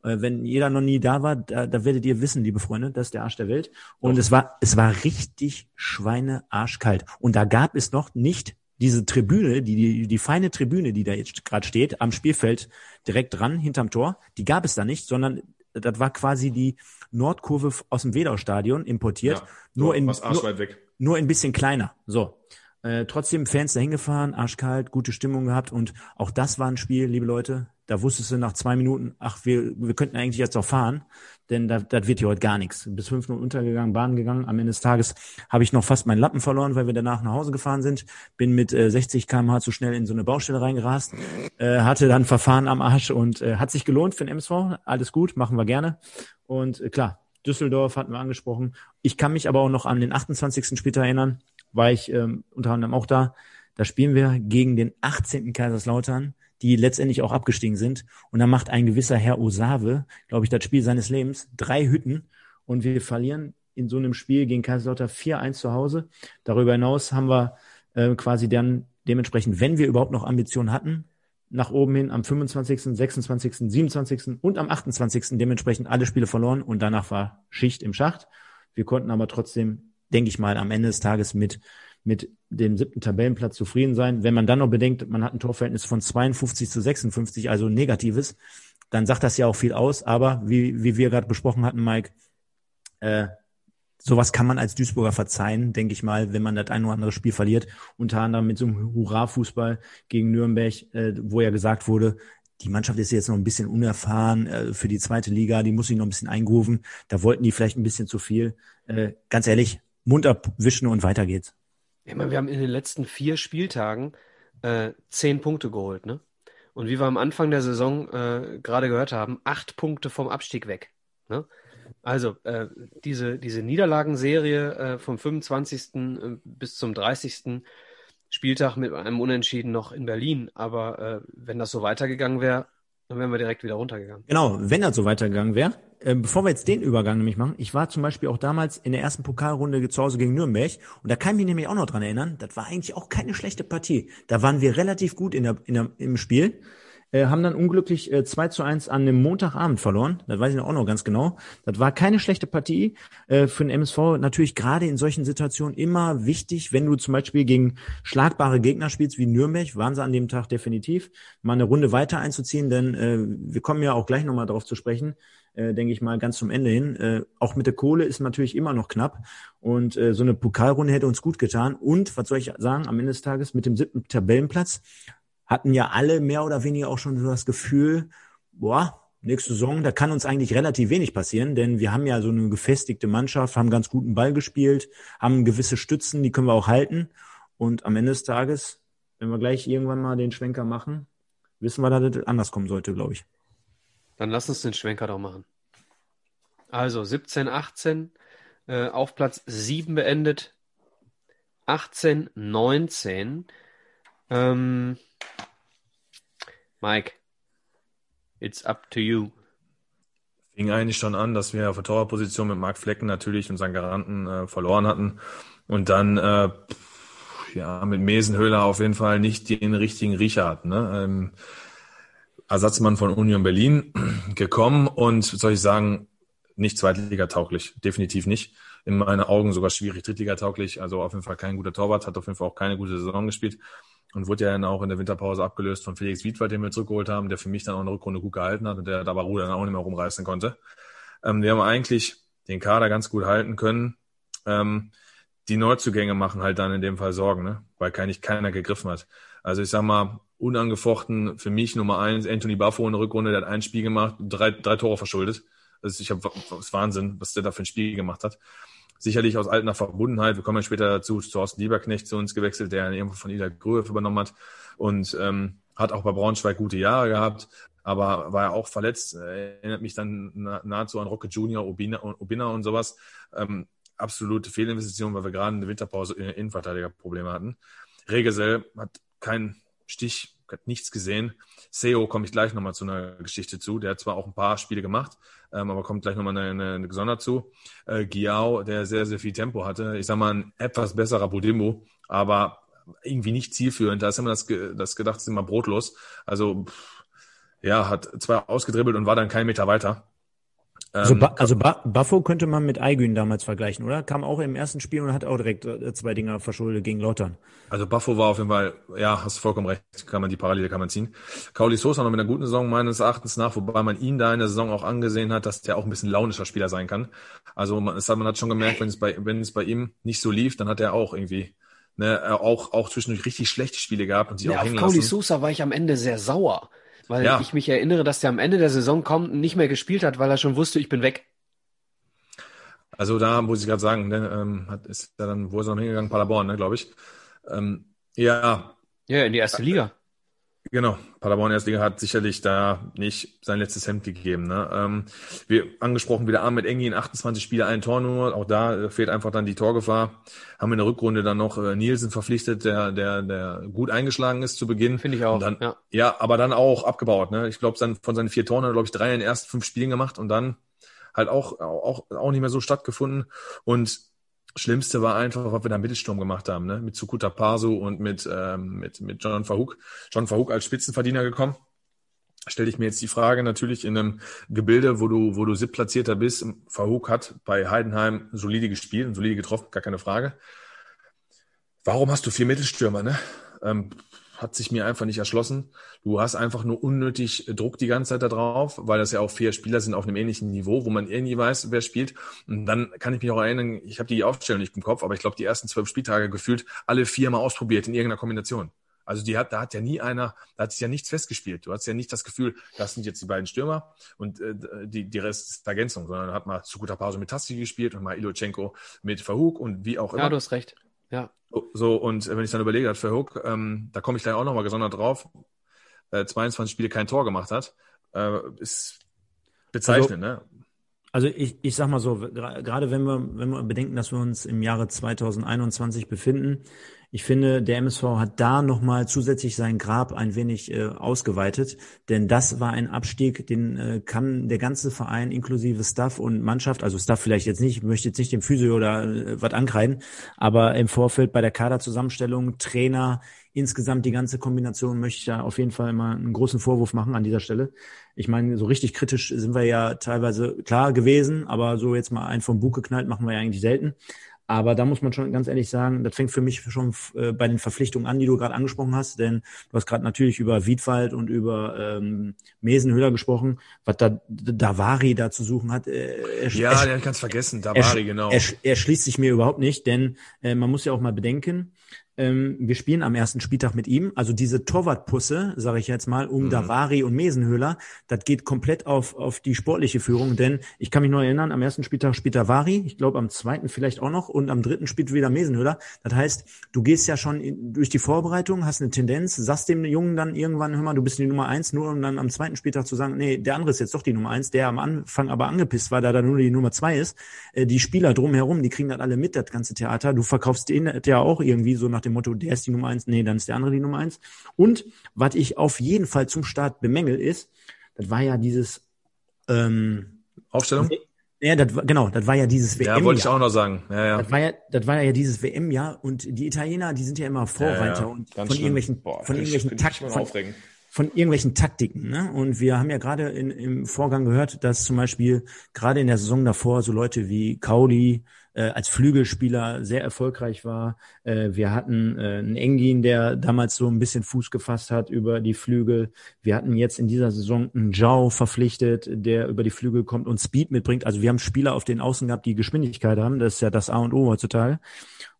Äh, wenn jeder noch nie da war, da, da werdet ihr wissen, liebe Freunde, das ist der Arsch der Welt. Und es war, es war richtig schweinearschkalt. Und da gab es noch nicht diese Tribüne, die, die, die feine Tribüne, die da jetzt gerade steht, am Spielfeld direkt dran, hinterm Tor, die gab es da nicht, sondern das war quasi die Nordkurve aus dem Wedau-Stadion importiert, Ja, nur, so, in, was arschweit weg. nur ein bisschen kleiner. So. Äh, trotzdem Fans dahin gefahren, arschkalt, gute Stimmung gehabt und auch das war ein Spiel, liebe Leute, da wusstest du nach zwei Minuten, ach, wir, wir könnten eigentlich jetzt auch fahren, denn da, das wird hier heute gar nichts. Bis fünf Minuten untergegangen, Bahn gegangen. Am Ende des Tages habe ich noch fast meinen Lappen verloren, weil wir danach nach Hause gefahren sind. Bin mit äh, 60 km/h zu schnell in so eine Baustelle reingerast, äh, hatte dann Verfahren am Arsch und äh, hat sich gelohnt für den MSV. Alles gut, machen wir gerne. Und äh, klar, Düsseldorf hatten wir angesprochen. Ich kann mich aber auch noch an den 28. Spieltag erinnern, war ich ähm, unter anderem auch da. Da spielen wir gegen den 18. Kaiserslautern, die letztendlich auch abgestiegen sind. Und da macht ein gewisser Herr Osave, glaube ich, das Spiel seines Lebens, drei Hütten. Und wir verlieren in so einem Spiel gegen Kaiserslautern 4-1 zu Hause. Darüber hinaus haben wir äh, quasi dann dementsprechend, wenn wir überhaupt noch Ambitionen hatten, nach oben hin am 25., 26., 27. und am 28. dementsprechend alle Spiele verloren und danach war Schicht im Schacht. Wir konnten aber trotzdem, denke ich mal, am Ende des Tages mit, mit dem siebten Tabellenplatz zufrieden sein. Wenn man dann noch bedenkt, man hat ein Torverhältnis von 52 zu 56, also negatives, dann sagt das ja auch viel aus. Aber wie, wie wir gerade besprochen hatten, Mike, äh, sowas kann man als Duisburger verzeihen, denke ich mal, wenn man das ein oder andere Spiel verliert. Unter anderem mit so einem Hurra-Fußball gegen Nürnberg, äh, wo ja gesagt wurde, die Mannschaft ist jetzt noch ein bisschen unerfahren äh, für die zweite Liga, die muss sich noch ein bisschen eingrooven. Da wollten die vielleicht ein bisschen zu viel. Äh, ganz ehrlich, Mund abwischen und weiter geht's. Ich meine, wir haben in den letzten vier Spieltagen äh, zehn Punkte geholt, ne? Und wie wir am Anfang der Saison äh, gerade gehört haben, acht Punkte vom Abstieg weg. Ne? Also äh, diese, diese Niederlagenserie äh, vom 25. äh, bis zum 30. Spieltag mit einem Unentschieden noch in Berlin. Aber äh, wenn das so weitergegangen wäre, dann wären wir direkt wieder runtergegangen. Genau, wenn das so weitergegangen wäre. Äh, bevor wir jetzt den Übergang nämlich machen, ich war zum Beispiel auch damals in der ersten Pokalrunde zu Hause gegen Nürnberg und da kann ich mich nämlich auch noch dran erinnern, das war eigentlich auch keine schlechte Partie. Da waren wir relativ gut in der, in der, im Spiel, äh, haben dann unglücklich äh, 2 zu 1 an dem Montagabend verloren, das weiß ich auch noch ganz genau. Das war keine schlechte Partie äh, für den MSV, natürlich gerade in solchen Situationen immer wichtig, wenn du zum Beispiel gegen schlagbare Gegner spielst wie Nürnberg, waren sie an dem Tag definitiv, mal eine Runde weiter einzuziehen, denn äh, wir kommen ja auch gleich nochmal darauf zu sprechen, äh, denke ich mal, ganz zum Ende hin. Äh, auch mit der Kohle ist natürlich immer noch knapp. Und äh, so eine Pokalrunde hätte uns gut getan. Und, was soll ich sagen, am Ende des Tages mit dem siebten Tabellenplatz hatten ja alle mehr oder weniger auch schon so das Gefühl, boah, nächste Saison, da kann uns eigentlich relativ wenig passieren, denn wir haben ja so eine gefestigte Mannschaft, haben ganz guten Ball gespielt, haben gewisse Stützen, die können wir auch halten. Und am Ende des Tages, wenn wir gleich irgendwann mal den Schwenker machen, wissen wir, dass das anders kommen sollte, glaube ich. Dann lass uns den Schwenker doch machen. Also 17, 18 äh, auf Platz 7 beendet. 18, 19. Ähm, Mike, it's up to you. Fing eigentlich schon an, dass wir auf der Torwartposition mit Marc Flecken natürlich unseren Garanten äh, verloren hatten. Und dann äh, ja mit Mesenhöhler auf jeden Fall nicht den richtigen Riecher hatten. Ne? Ähm, Ersatzmann von Union Berlin gekommen und soll ich sagen, nicht Zweitliga-tauglich, definitiv nicht. In meinen Augen sogar schwierig Drittliga-tauglich, also auf jeden Fall kein guter Torwart, hat auf jeden Fall auch keine gute Saison gespielt und wurde ja dann auch in der Winterpause abgelöst von Felix Wiedwald, den wir zurückgeholt haben, der für mich dann auch eine Rückrunde gut gehalten hat und der da Baru dann auch nicht mehr rumreißen konnte. Ähm, wir haben eigentlich den Kader ganz gut halten können. Ähm, die Neuzugänge machen halt dann in dem Fall Sorgen, ne? weil eigentlich keiner gegriffen hat. Also ich sag mal, unangefochten für mich Nummer eins, Anthony Buffo in der Rückrunde, der hat ein Spiel gemacht, drei, drei Tore verschuldet. Also ich habe das Wahnsinn, was der da für ein Spiel gemacht hat. Sicherlich aus alter Verbundenheit. Wir kommen ja später dazu, zu Thorsten Lieberknecht zu uns gewechselt, der irgendwo von Ida Gröhe übernommen hat und ähm, hat auch bei Braunschweig gute Jahre gehabt, aber war ja auch verletzt. Erinnert mich dann nahezu an Rocket Junior, Obina, Obina und sowas. Ähm, absolute Fehlinvestition, weil wir gerade in der Winterpause Innenverteidigerprobleme hatten. Regesel hat keinen Stich, hat nichts gesehen. Seo komme ich gleich nochmal zu einer Geschichte zu. Der hat zwar auch ein paar Spiele gemacht, ähm, aber kommt gleich nochmal eine, eine, eine gesondert zu. Äh, Giao, der sehr, sehr viel Tempo hatte. Ich sag mal, ein etwas besserer Budimbo, aber irgendwie nicht zielführend. Da ist immer das, das gedacht, ist immer brotlos. Also pff, ja, hat zwei ausgedribbelt und war dann keinen Meter weiter. Also, ba also ba Buffo könnte man mit Aygün damals vergleichen, oder? Kam auch im ersten Spiel und hat auch direkt äh, zwei Dinger verschuldet gegen Lottern. Also Buffo war auf jeden Fall, ja, hast vollkommen recht, kann man die Parallele kann man ziehen. Kauli Sosa noch mit einer guten Saison meines Erachtens nach, wobei man ihn da in der Saison auch angesehen hat, dass der auch ein bisschen launischer Spieler sein kann. Also man, es hat, man hat schon gemerkt, wenn es bei, wenn es bei ihm nicht so lief, dann hat er auch irgendwie ne, auch, auch zwischendurch richtig schlechte Spiele gehabt und sie ja, auch hängen auf Kauli lassen. Sosa war ich am Ende sehr sauer, weil Ja. ich mich erinnere, dass der am Ende der Saison kaum nicht mehr gespielt hat, weil er schon wusste, ich bin weg. Also da muss ich gerade sagen, ne, ähm, hat, ist er dann, wo ist er noch hingegangen? Paderborn, ne, glaube ich. Ähm, ja, Ja, in die erste Liga. Genau, Paderborn Erstliga hat sicherlich da nicht sein letztes Hemd gegeben. Ne? Ähm, wir angesprochen wieder Ahmed Engi in 28 Spiele ein Tor nur, auch da äh, fehlt einfach dann die Torgefahr. Haben wir in der Rückrunde dann noch äh, Nielsen verpflichtet, der der der gut eingeschlagen ist zu Beginn. Finde ich auch. Dann, ja. ja, aber dann auch abgebaut. Ne? Ich glaube, von seinen vier Toren hat er glaube ich drei in den ersten fünf Spielen gemacht und dann halt auch auch auch nicht mehr so stattgefunden und Schlimmste war einfach, was wir da Mittelsturm gemacht haben, ne? Mit Sukuta Pasu und mit, ähm, mit, mit John Verhoek. John Verhoek als Spitzenverdiener gekommen. Stelle ich mir jetzt die Frage natürlich in einem Gebilde, wo du, wo du siebtplatzierter bist. Verhoek hat bei Heidenheim solide gespielt und solide getroffen, gar keine Frage. Warum hast du vier Mittelstürmer, ne? Ähm, hat sich mir einfach nicht erschlossen. Du hast einfach nur unnötig Druck die ganze Zeit da drauf, weil das ja auch vier Spieler sind auf einem ähnlichen Niveau, wo man irgendwie weiß, wer spielt. Und dann kann ich mich auch erinnern, ich habe die Aufstellung nicht im Kopf, aber ich glaube, die ersten zwölf Spieltage gefühlt alle viermal ausprobiert in irgendeiner Kombination. Also die hat, da hat ja nie einer, da hat sich ja nichts festgespielt. Du hast ja nicht das Gefühl, das sind jetzt die beiden Stürmer und äh, die, die Rest ist Ergänzung, sondern hat mal Sukuta Paso mit Tassi gespielt und mal Ilochenko mit Verhug und wie auch immer. ja, du hast recht. Ja. So, und wenn ich dann überlege, dass Verhoek, ähm, da komme ich gleich auch nochmal gesondert drauf, äh, 22 Spiele kein Tor gemacht hat, äh, ist bezeichnend, ne? Also ich, ich sag mal so, gerade wenn wir, wenn wir bedenken, dass wir uns im Jahre 2021 befinden, ich finde, der MSV hat da nochmal zusätzlich sein Grab ein wenig äh, ausgeweitet, denn das war ein Abstieg, den äh, kann der ganze Verein inklusive Staff und Mannschaft, also Staff vielleicht jetzt nicht, ich möchte jetzt nicht dem Physio oder äh, was ankreiden, aber im Vorfeld bei der Kaderzusammenstellung, Trainer, insgesamt die ganze Kombination möchte ich da auf jeden Fall mal einen großen Vorwurf machen an dieser Stelle. Ich meine, so richtig kritisch sind wir ja teilweise klar gewesen, aber so jetzt mal einen vom Bug geknallt machen wir ja eigentlich selten. Aber da muss man schon ganz ehrlich sagen, das fängt für mich schon äh, bei den Verpflichtungen an, die du gerade angesprochen hast, denn du hast gerade natürlich über Wiedwald und über ähm, Mesenhöhler gesprochen, was da Davari da zu suchen hat. Äh, er, Ja, er, den ganz vergessen, er, Davari, genau. er, er schließt sich mir überhaupt nicht, denn äh, man muss ja auch mal bedenken, ähm, wir spielen am ersten Spieltag mit ihm. Also diese Torwartpusse, sage ich jetzt mal, um Mhm. Davari und Mesenhöhler, das geht komplett auf, auf die sportliche Führung. Denn ich kann mich noch erinnern, am ersten Spieltag spielt Davari, ich glaube am zweiten vielleicht auch noch und am dritten spielt wieder Mesenhöhler. Das heißt, du gehst ja schon in, durch die Vorbereitung, hast eine Tendenz, sagst dem Jungen dann irgendwann, hör mal, du bist die Nummer eins, nur um dann am zweiten Spieltag zu sagen, nee, der andere ist jetzt doch die Nummer eins, der am Anfang aber angepisst war, da da nur die Nummer zwei ist. Äh, die Spieler drumherum, die kriegen das alle mit, das ganze Theater. Du verkaufst den ja auch irgendwie so nach dem Motto, der ist die Nummer eins, nee, dann ist der andere die Nummer eins. Und was ich auf jeden Fall zum Start bemängel ist, das war ja dieses, ähm, Aufstellung? ja, das genau, das war ja dieses WM. Ja, wollte ich auch noch sagen. Ja, ja. Das war ja, das war ja dieses WM-Jahr und die Italiener, die sind ja immer Vorreiter Ja, ja. und Ganz von schlimm. irgendwelchen, Boah, von irgendwelchen Takten, von, irgendwelchen Taktiken. Ne? Und wir haben ja gerade in, im Vorgang gehört, dass zum Beispiel gerade in der Saison davor so Leute wie Kauli äh, als Flügelspieler sehr erfolgreich war. Äh, wir hatten äh, einen Engin, der damals so ein bisschen Fuß gefasst hat über die Flügel. Wir hatten jetzt in dieser Saison einen Zhao verpflichtet, der über die Flügel kommt und Speed mitbringt. Also wir haben Spieler auf den Außen gehabt, die Geschwindigkeit haben. Das ist ja das A und O heutzutage.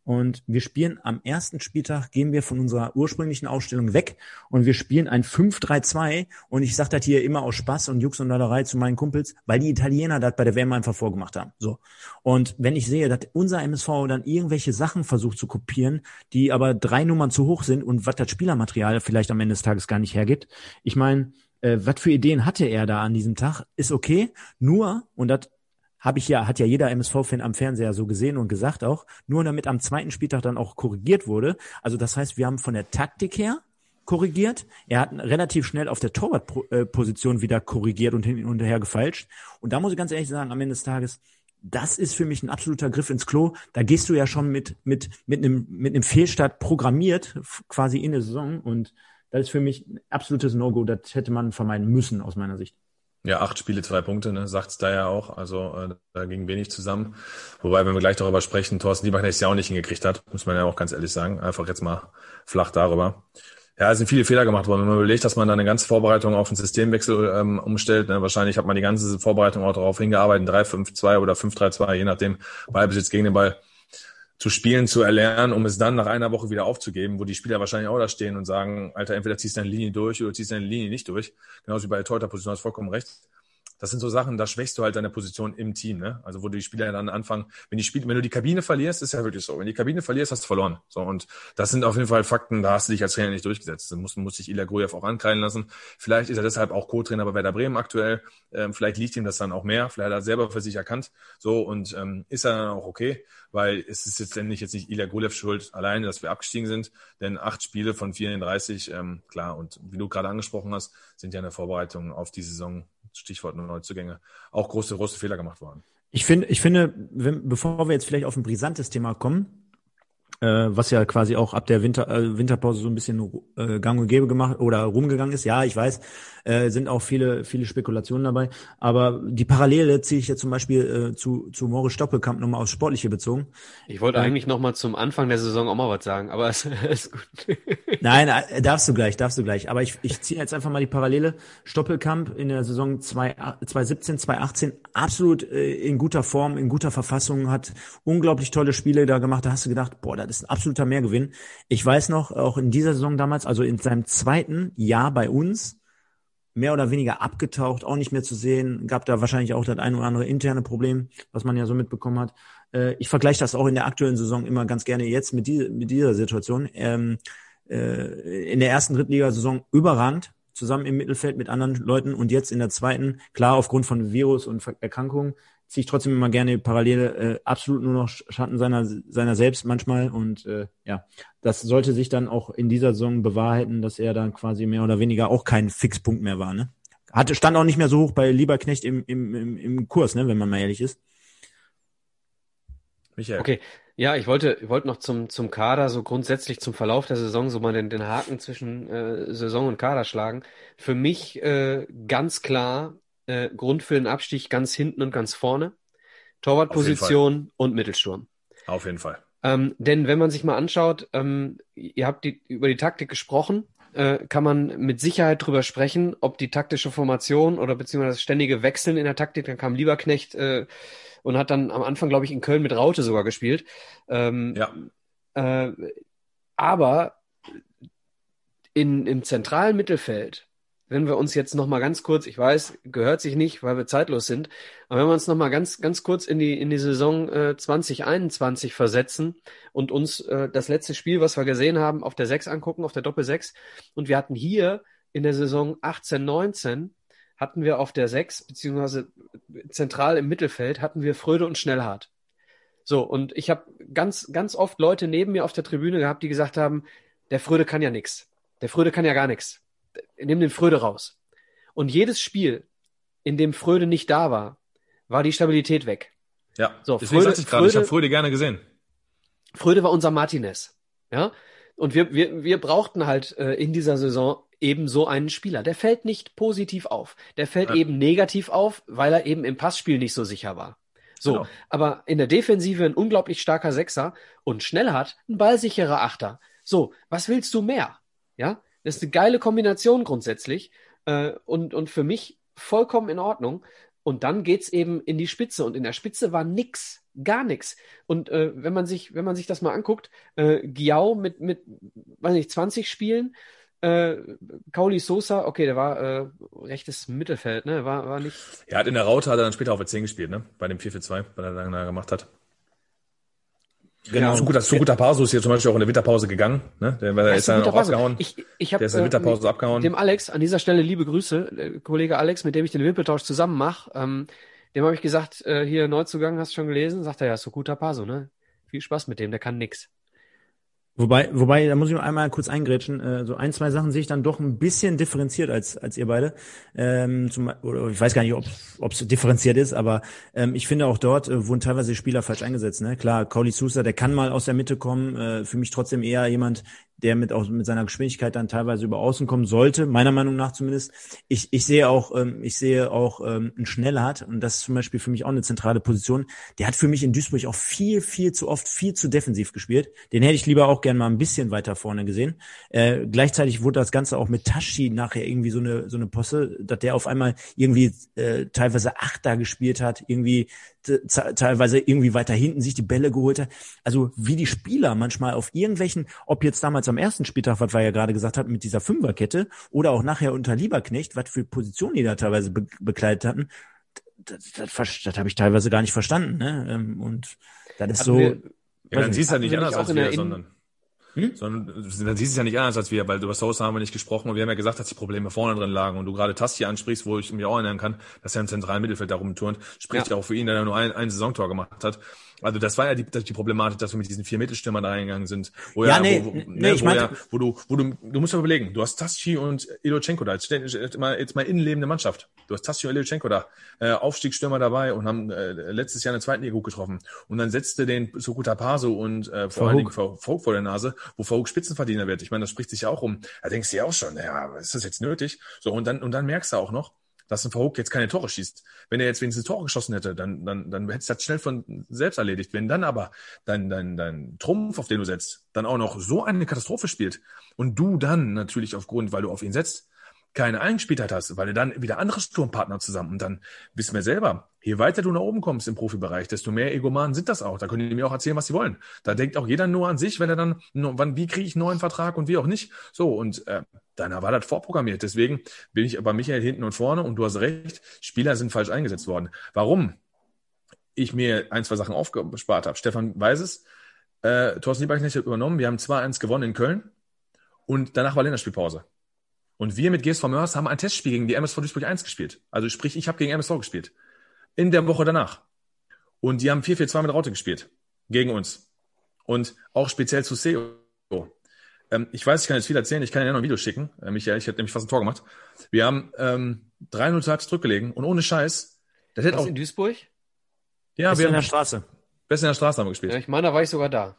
Und wir spielen am ersten Spieltag, gehen wir von unserer ursprünglichen Ausstellung weg und wir spielen ein 5-3-2. Und ich sage das hier immer aus Spaß und Jux und Lallerei zu meinen Kumpels, weil die Italiener das bei der WM einfach vorgemacht haben. So. Und wenn ich sehe, dass unser MSV dann irgendwelche Sachen versucht zu kopieren, die aber drei Nummern zu hoch sind und was das Spielermaterial vielleicht am Ende des Tages gar nicht hergibt, ich meine, äh, was für Ideen hatte er da an diesem Tag, ist okay. Nur, und das habe ich ja, hat ja jeder MSV-Fan am Fernseher so gesehen und gesagt auch, nur damit am zweiten Spieltag dann auch korrigiert wurde. Also das heißt, wir haben von der Taktik her korrigiert. Er hat relativ schnell auf der Torwartposition wieder korrigiert und hin und her gefalscht. Und da muss ich ganz ehrlich sagen, am Ende des Tages, das ist für mich ein absoluter Griff ins Klo. Da gehst du ja schon mit, mit, mit einem, mit einem Fehlstart programmiert, quasi in der Saison. Und Das ist für mich ein absolutes No-Go. Das hätte man vermeiden müssen aus meiner Sicht. Ja, acht Spiele, zwei Punkte, ne, sagt's da ja auch. Also äh, da ging wenig zusammen. Wobei, wenn wir gleich darüber sprechen, Thorsten Lieberknecht es ja auch nicht hingekriegt hat, muss man ja auch ganz ehrlich sagen. Einfach jetzt mal flach darüber. Ja, es sind viele Fehler gemacht worden. Wenn man überlegt, dass man da eine ganze Vorbereitung auf einen Systemwechsel ähm, umstellt, ne, wahrscheinlich hat man die ganze Vorbereitung auch darauf hingearbeitet, 3-5-2 oder 5-3-2, je nachdem, Ballbesitz gegen den Ball zu spielen, zu erlernen, um es dann nach einer Woche wieder aufzugeben, wo die Spieler wahrscheinlich auch da stehen und sagen, Alter, entweder ziehst du deine Linie durch oder ziehst du deine Linie nicht durch. Genauso wie bei der Torhüterposition, hast vollkommen recht das sind so Sachen, da schwächst du halt deine Position im Team, ne? Also wo die Spieler dann anfangen, wenn die Spiel, wenn du die Kabine verlierst, ist ja wirklich so. Wenn die Kabine verlierst, hast du verloren. So und das sind auf jeden Fall Fakten, da hast du dich als Trainer nicht durchgesetzt. Dann muss, muss sich Ilya Grujew auch ankreiden lassen. Vielleicht ist er deshalb auch Co-Trainer bei Werder Bremen aktuell. Ähm, vielleicht liegt ihm das dann auch mehr. Vielleicht hat er selber für sich erkannt. So und ähm, ist er dann auch okay, weil es ist jetzt endlich jetzt nicht Ilya Grujew schuld alleine, dass wir abgestiegen sind, denn acht Spiele von 34, ähm, klar und wie du gerade angesprochen hast, sind ja eine Vorbereitung auf die Saison Stichwort Neuzugänge, auch große, große Fehler gemacht worden. Ich finde, ich finde, wenn, bevor wir jetzt vielleicht auf ein brisantes Thema kommen, äh, was ja quasi auch ab der Winter, äh, Winterpause so ein bisschen äh, gang und gäbe gemacht oder rumgegangen ist. Ja, ich weiß, äh, sind auch viele, viele Spekulationen dabei. Aber die Parallele ziehe ich jetzt zum Beispiel äh, zu, zu Moritz Stoppelkamp nochmal aufs Sportliche bezogen. Ich wollte äh, eigentlich nochmal zum Anfang der Saison auch mal was sagen, aber es ist gut. Nein, äh, darfst du gleich, darfst du gleich. Aber ich, ich ziehe jetzt einfach mal die Parallele. Stoppelkamp in der Saison 2017, 2018 absolut äh, in guter Form, in guter Verfassung, hat unglaublich tolle Spiele da gemacht. Da hast du gedacht, boah, das ist ein absoluter Mehrgewinn. Ich weiß noch, auch in dieser Saison damals, also in seinem zweiten Jahr bei uns, mehr oder weniger abgetaucht, auch nicht mehr zu sehen. Gab da wahrscheinlich auch das ein oder andere interne Problem, was man ja so mitbekommen hat. Äh, ich vergleiche das auch in der aktuellen Saison immer ganz gerne jetzt mit, die, mit dieser Situation. Ähm, äh, in der ersten Drittligasaison überrannt, zusammen im Mittelfeld mit anderen Leuten und jetzt in der zweiten, klar aufgrund von Virus und Erkrankungen, ziehe ich trotzdem immer gerne Parallele, äh, absolut nur noch Schatten seiner, seiner selbst manchmal. Und äh, ja, das sollte sich dann auch in dieser Saison bewahrheiten, dass er dann quasi mehr oder weniger auch kein Fixpunkt mehr war. Ne? Hatte, stand auch nicht mehr so hoch bei Lieberknecht im, im, im, im Kurs, ne, wenn man mal ehrlich ist. Michael. Okay, ja, ich wollte, ich wollte noch zum, zum Kader, so grundsätzlich zum Verlauf der Saison, so mal den, den Haken zwischen äh, Saison und Kader schlagen. Für mich äh, ganz klar äh, Grund für den Abstieg ganz hinten und ganz vorne. Torwartposition und Mittelsturm. Auf jeden Fall. Ähm, denn wenn man sich mal anschaut, ähm, ihr habt die, über die Taktik gesprochen, äh, kann man mit Sicherheit drüber sprechen, ob die taktische Formation oder beziehungsweise das ständige Wechseln in der Taktik, dann kam Lieberknecht äh, und hat dann am Anfang, glaube ich, in Köln mit Raute sogar gespielt. Ähm, ja. Äh, aber in, im zentralen Mittelfeld wenn wir uns jetzt noch mal ganz kurz, ich weiß, gehört sich nicht, weil wir zeitlos sind, aber wenn wir uns noch mal ganz ganz kurz in die in die Saison äh, 2021 versetzen und uns äh, das letzte Spiel, was wir gesehen haben, auf der 6 angucken, auf der Doppel 6 und wir hatten hier in der Saison 18 19 hatten wir auf der 6 beziehungsweise zentral im Mittelfeld hatten wir Fröde und Schnellhardt. So und ich habe ganz ganz oft Leute neben mir auf der Tribüne gehabt, die gesagt haben, der Fröde kann ja nix. Der Fröde kann ja gar nichts nimm den Fröde raus. Und jedes Spiel, in dem Fröde nicht da war, war die Stabilität weg. Ja, so, deswegen Fröde, ich gerade, ich habe Fröde gerne gesehen. Fröde war unser Martinez. Ja, und wir, wir, wir brauchten halt äh, in dieser Saison eben so einen Spieler. Der fällt nicht positiv auf. Der fällt ja. eben negativ auf, weil er eben im Passspiel nicht so sicher war. So, genau. aber in der Defensive ein unglaublich starker Sechser und schnell hat ein ballsicherer Achter. So, was willst du mehr? Ja, das ist eine geile Kombination grundsätzlich äh, und, und für mich vollkommen in Ordnung. Und dann geht's eben in die Spitze und in der Spitze war nix, gar nix. Und äh, wenn man sich, wenn man sich das mal anguckt, äh, Giao mit mit, weiß nicht, 20 Spielen, äh, Kauli Sosa, okay, der war äh, rechtes Mittelfeld, ne, war war nicht. Er hat in der Raute hat er dann später auf der 10 gespielt, ne, bei dem 4-4-2, weil er dann gemacht hat. Genau. Zu guter, zu guter Paso ist hier zum Beispiel auch in der Winterpause gegangen. Ne? Der, der ist dann auch ausgehauen. Ich, ich hab, der ist in der Winterpause äh, abgehauen. Dem Alex, an dieser Stelle liebe Grüße, der Kollege Alex, mit dem ich den Wimpeltausch zusammen mache. Ähm, dem habe ich gesagt, äh, hier Neuzugang, hast du schon gelesen? Sagt er, ja, so guter Paso, ne? Viel Spaß mit dem, der kann nix. Wobei, wobei, da muss ich einmal kurz eingrätschen. Äh, so ein, zwei Sachen sehe ich dann doch ein bisschen differenziert als als ihr beide. Ähm, zum, oder ich weiß gar nicht, ob es differenziert ist, aber ähm, ich finde auch dort äh, wurden teilweise Spieler falsch eingesetzt. Ne? Klar, Kauli Sousa, der kann mal aus der Mitte kommen. Äh, für mich trotzdem eher jemand, der mit, auch, mit seiner Geschwindigkeit dann teilweise über außen kommen sollte, meiner Meinung nach zumindest. Ich, ich sehe auch, ähm, ich sehe auch ähm, einen Schnellhardt und das ist zum Beispiel für mich auch eine zentrale Position. Der hat für mich in Duisburg auch viel, viel zu oft, viel zu defensiv gespielt. Den hätte ich lieber auch gern mal ein bisschen weiter vorne gesehen. Äh, gleichzeitig wurde das Ganze auch mit Tashi nachher irgendwie so eine, so eine Posse, dass der auf einmal irgendwie äh, teilweise Achter gespielt hat, irgendwie teilweise irgendwie weiter hinten sich die Bälle geholt hat. Also wie die Spieler manchmal auf irgendwelchen, ob jetzt damals am ersten Spieltag, was wir ja gerade gesagt haben, mit dieser Fünferkette oder auch nachher unter Lieberknecht, was für Positionen die da teilweise be bekleidet hatten, das, das, das, das habe ich teilweise gar nicht verstanden. Ne? Ähm, und das ist so. Wir, ja, dann siehst du ja nicht anders als wir, sondern hm? Sondern dann siehst du es ja nicht anders als wir, weil über Sosa haben wir nicht gesprochen und wir haben ja gesagt, dass die Probleme vorne drin lagen. Und du gerade Tasti ansprichst, wo ich mich auch erinnern kann, dass er im zentralen Mittelfeld da rumturnt, spricht ja. ja auch für ihn, der nur ein, ein Saisontor gemacht hat. Also das war ja die, die Problematik, dass wir mit diesen vier Mittelstürmern da reingegangen sind. Wo ja, ja nee, wo, wo, nee, ne, ich wo, meine, ja, wo du, wo du, du musst ja überlegen, du hast Taschi und Ilochenko da, jetzt, jetzt mal, jetzt mal innenlebende Mannschaft. Du hast Taschi und Ilochenko da, äh, Aufstiegsstürmer dabei und haben äh, letztes Jahr in der zweiten Liga gut getroffen. Und dann setzte den Sokuta Paso und äh, vor allen Dingen Vogt vor der Nase, wo Vogt Spitzenverdiener wird. Ich meine, das spricht sich ja auch um. Da denkst du ja auch schon, ja, ist das jetzt nötig? So, und dann, und dann merkst du auch noch, dass ein Verhoek jetzt keine Tore schießt. Wenn er jetzt wenigstens Tore geschossen hätte, dann, dann, dann hätte es das schnell von selbst erledigt. Wenn dann aber dein, dein, dein Trumpf, auf den du setzt, dann auch noch so eine Katastrophe spielt und du dann natürlich aufgrund, weil du auf ihn setzt, keine Eingespieltheit hast, weil du dann wieder andere Sturmpartner zusammen und dann wissen wir selber, je weiter du nach oben kommst im Profibereich, desto mehr Egomanen sind das auch. Da können die mir auch erzählen, was sie wollen. Da denkt auch jeder nur an sich, wenn er dann, wann, wie kriege ich einen neuen Vertrag und wie auch nicht. So, und äh, dann war das vorprogrammiert. Deswegen bin ich bei Michael hinten und vorne und du hast recht, Spieler sind falsch eingesetzt worden. Warum? Ich mir ein, zwei Sachen aufgespart habe. Stefan weiß es, äh, Thorsten Lieberknecht hat übernommen. Wir haben 2-1 gewonnen in Köln und danach war Länderspielpause. Und wir mit GSV Mörs haben ein Testspiel gegen die MSV Duisburg 1 gespielt. Also sprich, ich habe gegen MSV gespielt. In der Woche danach. Und die haben 4-4-2 mit Raute gespielt. Gegen uns. Und auch speziell zu SEO. Ähm, ich weiß, ich kann jetzt viel erzählen, ich kann ja noch ein Video schicken. Äh, Michael, ich hätte nämlich fast ein Tor gemacht. Wir haben ähm, 3-0 Tags zurückgelegen und ohne Scheiß. Das hätte Was, auch in Duisburg? Ja, wir in der Straße. Best in der Straße haben wir gespielt. Ja, ich meine, da war ich sogar da.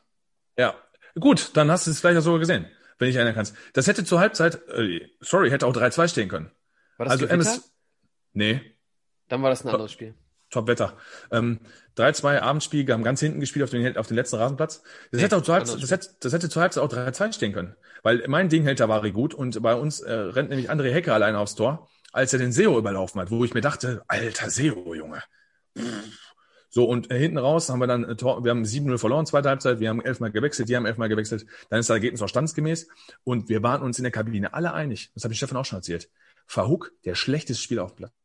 Ja. Gut, dann hast du es vielleicht auch sogar gesehen wenn ich erinnern kannst. Das hätte zur Halbzeit, äh, sorry, hätte auch 3-2 stehen können. War das also MS. Nee. Dann war das ein anderes Spiel. Top Wetter. Ähm, 3-2 Abendspiel, haben ganz hinten gespielt auf den, auf den letzten Rasenplatz. Das, nee, hätte auch zur Halbzeit, das, hätte, das hätte zur Halbzeit auch 3-2 stehen können. Weil mein Ding hält da war gut und bei uns äh, rennt nämlich André Hecker alleine aufs Tor, als er den Seo überlaufen hat, wo ich mir dachte, alter Seo, Junge. So, und äh, hinten raus haben wir dann, äh, wir haben 7-0 verloren, zweite Halbzeit, wir haben elfmal gewechselt, die haben elfmal gewechselt, dann ist das Ergebnis auch standesgemäß und wir waren uns in der Kabine alle einig, das habe ich Stefan auch schon erzählt, Verhook, der schlechteste Spieler auf dem Platz.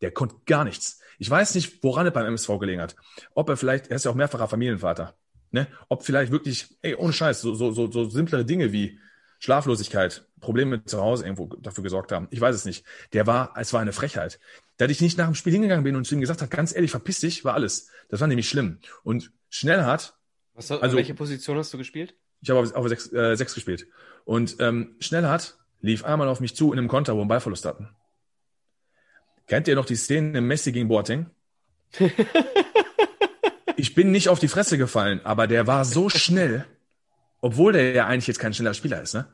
Der konnte gar nichts. Ich weiß nicht, woran er beim MSV gelegen hat. Ob er vielleicht, er ist ja auch mehrfacher Familienvater, ne? Ob vielleicht wirklich, ey, ohne Scheiß, so, so, so, so simplere Dinge wie Schlaflosigkeit, Probleme zu Hause irgendwo dafür gesorgt haben. Ich weiß es nicht. Der war, es war eine Frechheit. Da ich nicht nach dem Spiel hingegangen bin und zu ihm gesagt habe, ganz ehrlich, verpiss dich, war alles. Das war nämlich schlimm. Und Schnellhardt. Was, also, welche Position hast du gespielt? Ich habe auf, auf sechs, äh, sechs gespielt. Und ähm, Schnellhardt lief einmal auf mich zu in einem Konter, wo wir einen Ballverlust hatten. Kennt ihr noch die Szenen im Messi gegen Boateng? ich bin nicht auf die Fresse gefallen, aber der war so schnell obwohl der ja eigentlich jetzt kein schneller Spieler ist, ne?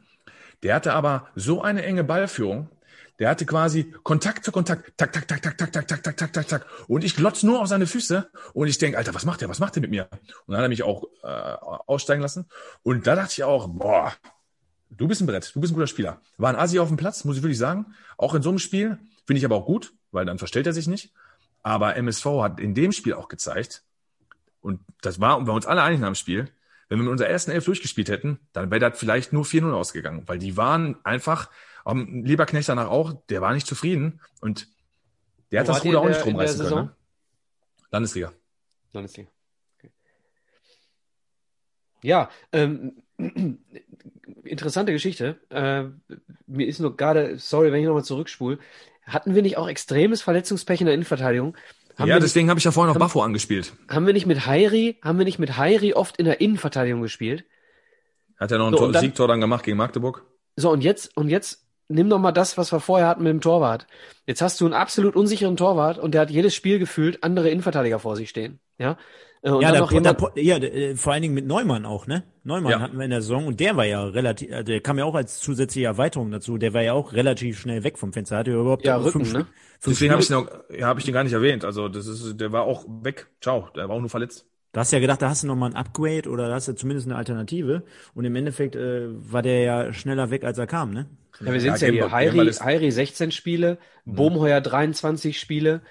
Der hatte aber so eine enge Ballführung, der hatte quasi Kontakt zu Kontakt, tak, tak, tak, tak, tak, tak, tak, tak, tak, tak, tak. Und ich glotz nur auf seine Füße und ich denke, Alter, was macht der, was macht der mit mir? Und dann hat er mich auch äh, aussteigen lassen. Und da dachte ich auch, boah, du bist ein Brett, du bist ein guter Spieler. War ein Asi auf dem Platz, muss ich wirklich sagen. Auch in so einem Spiel finde ich aber auch gut, weil dann verstellt er sich nicht. Aber MSV hat in dem Spiel auch gezeigt, und das war, und wir uns alle einig am Spiel, wenn wir mit unserer ersten Elf durchgespielt hätten, dann wäre das vielleicht nur 4-0 ausgegangen, weil die waren einfach, um, Lieberknecht danach auch, der war nicht zufrieden und der hat Wo das Ruder auch nicht drum reißen können. Ne? Landesliga. Landesliga. Okay. Ja, ähm, interessante Geschichte. Äh, mir ist nur gerade, sorry, wenn ich nochmal zurückspule, hatten wir nicht auch extremes Verletzungspech in der Innenverteidigung? Haben ja, deswegen habe ich ja vorhin noch Buffo angespielt. Haben wir nicht mit Heiri, haben wir nicht mit Heiri oft in der Innenverteidigung gespielt? Hat er noch ein so, dann, Siegtor dann gemacht gegen Magdeburg? So, und jetzt, und jetzt nimm doch mal das, was wir vorher hatten mit dem Torwart. Jetzt hast du einen absolut unsicheren Torwart und der hat jedes Spiel gefühlt andere Innenverteidiger vor sich stehen. Ja. Äh, und ja, noch jemand, der, ja, der, vor allen Dingen mit Neumann auch, ne? Neumann Ja. hatten wir in der Saison und der war ja relativ, also der kam ja auch als zusätzliche Erweiterung dazu. Der war ja auch relativ schnell weg vom Fenster. Hatte ja überhaupt Ja, fünf, Rücken, Spiel- ne? fünf Deswegen habe ich, den auch- ja, hab ich den gar nicht erwähnt. Also das ist, der war auch weg. Ciao, der war auch nur verletzt. Du hast ja gedacht, da hast du noch mal ein Upgrade oder da hast du zumindest eine Alternative. Und im Endeffekt äh, war der ja schneller weg, als er kam, ne? ja, wir sehen ja, Ja, hier, Heiri, Heiri 16 Spiele, Bohmheuer 23 Spiele,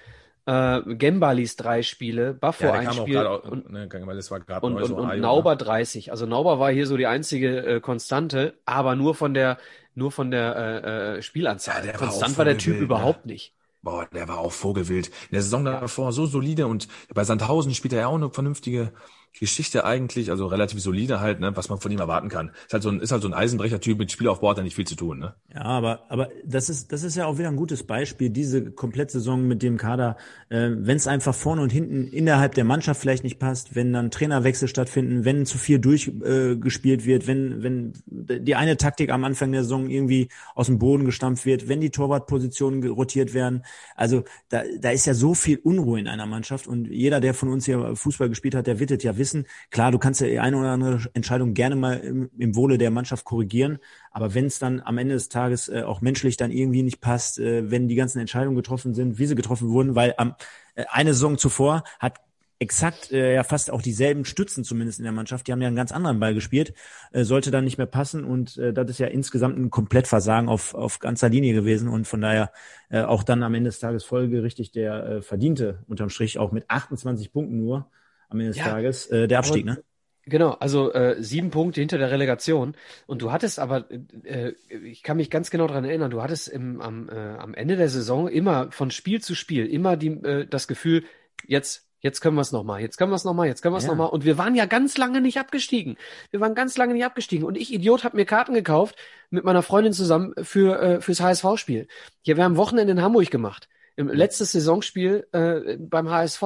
äh, Gembalis drei Spiele, Buffo Ja, ein auch Spiel gerade, au- und, ne, das war und, neu und, so und Nauber 30. Also Nauber war hier so die einzige äh, Konstante, aber nur von der nur von der äh, äh, Spielanzahl. Ja, der war Konstant auch war der Typ ne? überhaupt nicht. Boah, der war auch vogelwild. In der Saison davor so solide und bei Sandhausen spielt er ja auch eine vernünftige Geschichte eigentlich, also relativ solide halt, ne, was man von ihm erwarten kann. Ist halt so ein, ist halt so ein Eisenbrecher-Typ mit Spielaufbau hat er nicht viel zu tun, ne? Ja, aber, aber das ist, das ist ja auch wieder ein gutes Beispiel, diese Komplettsaison mit dem Kader, äh, wenn es einfach vorne und hinten innerhalb der Mannschaft vielleicht nicht passt, wenn dann Trainerwechsel stattfinden, wenn zu viel durchgespielt äh, wird, wenn, wenn die eine Taktik am Anfang der Saison irgendwie aus dem Boden gestampft wird, wenn die Torwartpositionen rotiert werden. Also da, da ist ja so viel Unruhe in einer Mannschaft und jeder, der von uns hier Fußball gespielt hat, der wird es ja wissen. Klar, du kannst ja die eine oder andere Entscheidung gerne mal im, im Wohle der Mannschaft korrigieren, aber wenn es dann am Ende des Tages äh, auch menschlich dann irgendwie nicht passt, äh, wenn die ganzen Entscheidungen getroffen sind, wie sie getroffen wurden, weil am äh, eine Saison zuvor hat exakt äh, ja fast auch dieselben Stützen zumindest in der Mannschaft, die haben ja einen ganz anderen Ball gespielt, äh, sollte dann nicht mehr passen und äh, das ist ja insgesamt ein Komplettversagen auf, auf ganzer Linie gewesen und von daher äh, auch dann am Ende des Tages folgerichtig der äh, verdiente unterm Strich auch mit 28 Punkten nur am Ende des Ja, Tages äh, der Abstieg, ne? Genau, also äh, sieben Punkte hinter der Relegation. Und du hattest aber, äh, ich kann mich ganz genau dran erinnern, du hattest im, am, äh, am Ende der Saison immer von Spiel zu Spiel immer die, äh, das Gefühl, jetzt, jetzt können wir es nochmal, jetzt können wir es nochmal, jetzt können wir es Ja. nochmal. Und wir waren ja ganz lange nicht abgestiegen. Wir waren ganz lange nicht abgestiegen. Und ich, Idiot, habe mir Karten gekauft mit meiner Freundin zusammen für äh, fürs HSV-Spiel. Hier, wir haben Wochenende in Hamburg gemacht. Im letztes Saisonspiel äh, beim HSV.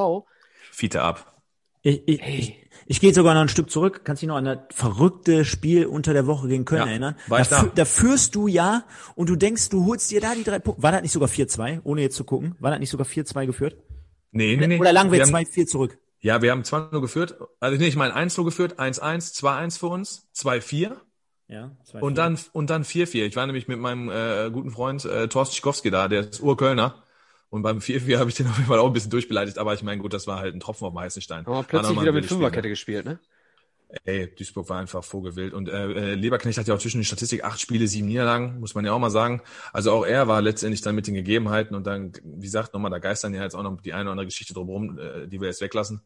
Fiete ab. Ich, ich, Hey. ich, ich gehe sogar noch ein Stück zurück. Kannst dich noch an das verrückte Spiel unter der Woche gegen Köln Ja, erinnern? da, da. da führst du ja und du denkst, du holst dir da die drei Punkte. War das nicht sogar 4-2, ohne jetzt zu gucken? War das nicht sogar 4-2 geführt? Nee, nee, nee. Oder lagen wir haben, 2-4 zurück? Ja, wir haben 2-0 geführt. Also nee, ich meine 1-0 geführt, 1-1, 2-1 für uns, 2-4 Ja, 2-4. und dann und dann 4-4. Ich war nämlich mit meinem äh, guten Freund äh, Thorsten Schikowski da, der ist Urkölner. Und beim 4-4 habe ich den auf jeden Fall auch ein bisschen durchbeleidigt, aber ich meine, gut, das war halt ein Tropfen auf dem heißen Stein. War plötzlich wieder mit Fünferkette gespielt, ne? Ey, Duisburg war einfach vogelwild. Und äh, äh, Leberknecht hat ja auch zwischen den Statistik acht Spiele, sieben Niederlagen, muss man ja auch mal sagen. Also auch er war letztendlich dann mit den Gegebenheiten und dann, wie gesagt, nochmal, da geistern ja jetzt auch noch die eine oder andere Geschichte drumherum, äh, die wir jetzt weglassen,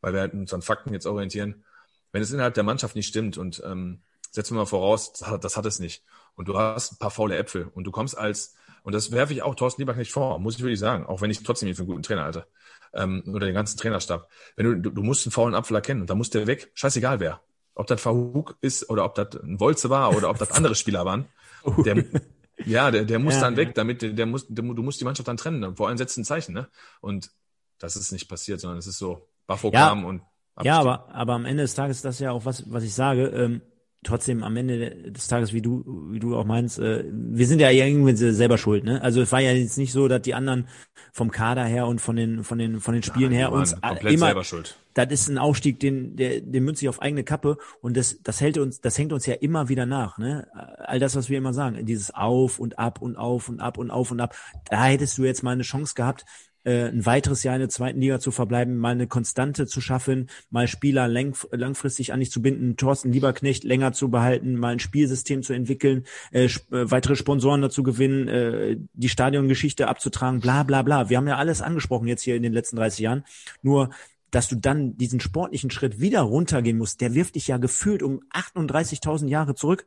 weil wir halt uns an Fakten jetzt orientieren. Wenn es innerhalb der Mannschaft nicht stimmt und ähm, setzen wir mal voraus, das hat, das hat es nicht. Und du hast ein paar faule Äpfel und du kommst als, und das werfe ich auch Thorsten Lieberknecht vor, muss ich wirklich sagen, auch wenn ich trotzdem ihn für einen guten Trainer halte, ähm, oder den ganzen Trainerstab. Wenn du, du, du musst einen faulen Apfel erkennen und da muss der weg, scheißegal wer. Ob das Verhug ist oder ob das ein Wolze war oder ob das andere Spieler waren. Der, ja, der, der muss Ja, dann weg, damit der, der muss, der, du musst die Mannschaft dann trennen. Vor allem setzt ein Zeichen, ne? Und das ist nicht passiert, sondern es ist so Buffo Ja. kam und Ja, aber, aber am Ende des Tages ist das ja auch was, was ich sage. Ähm, trotzdem am Ende des Tages, wie du, wie du auch meinst, äh, wir sind ja irgendwie selber schuld, ne? Also es war ja jetzt nicht so, dass die anderen vom Kader her und von den, von den, von den Spielen die her uns komplett immer, selber schuld. das ist ein Aufstieg, den, der, den münze ich auf eigene Kappe und das, das hält uns, das hängt uns ja immer wieder nach, ne? All das, was wir immer sagen, dieses Auf und Ab und Auf und Ab und Auf und Ab. Da hättest du jetzt mal eine Chance gehabt, äh, ein weiteres Jahr in der zweiten Liga zu verbleiben, mal eine Konstante zu schaffen, mal Spieler lang, langfristig an dich zu binden, Thorsten Lieberknecht länger zu behalten, mal ein Spielsystem zu entwickeln, äh, sp äh, weitere Sponsoren dazu gewinnen, äh, die Stadiongeschichte abzutragen, bla bla bla. Wir haben ja alles angesprochen jetzt hier in den letzten 30 Jahren. Nur dass du dann diesen sportlichen Schritt wieder runtergehen musst, der wirft dich ja gefühlt um 38.000 Jahre zurück.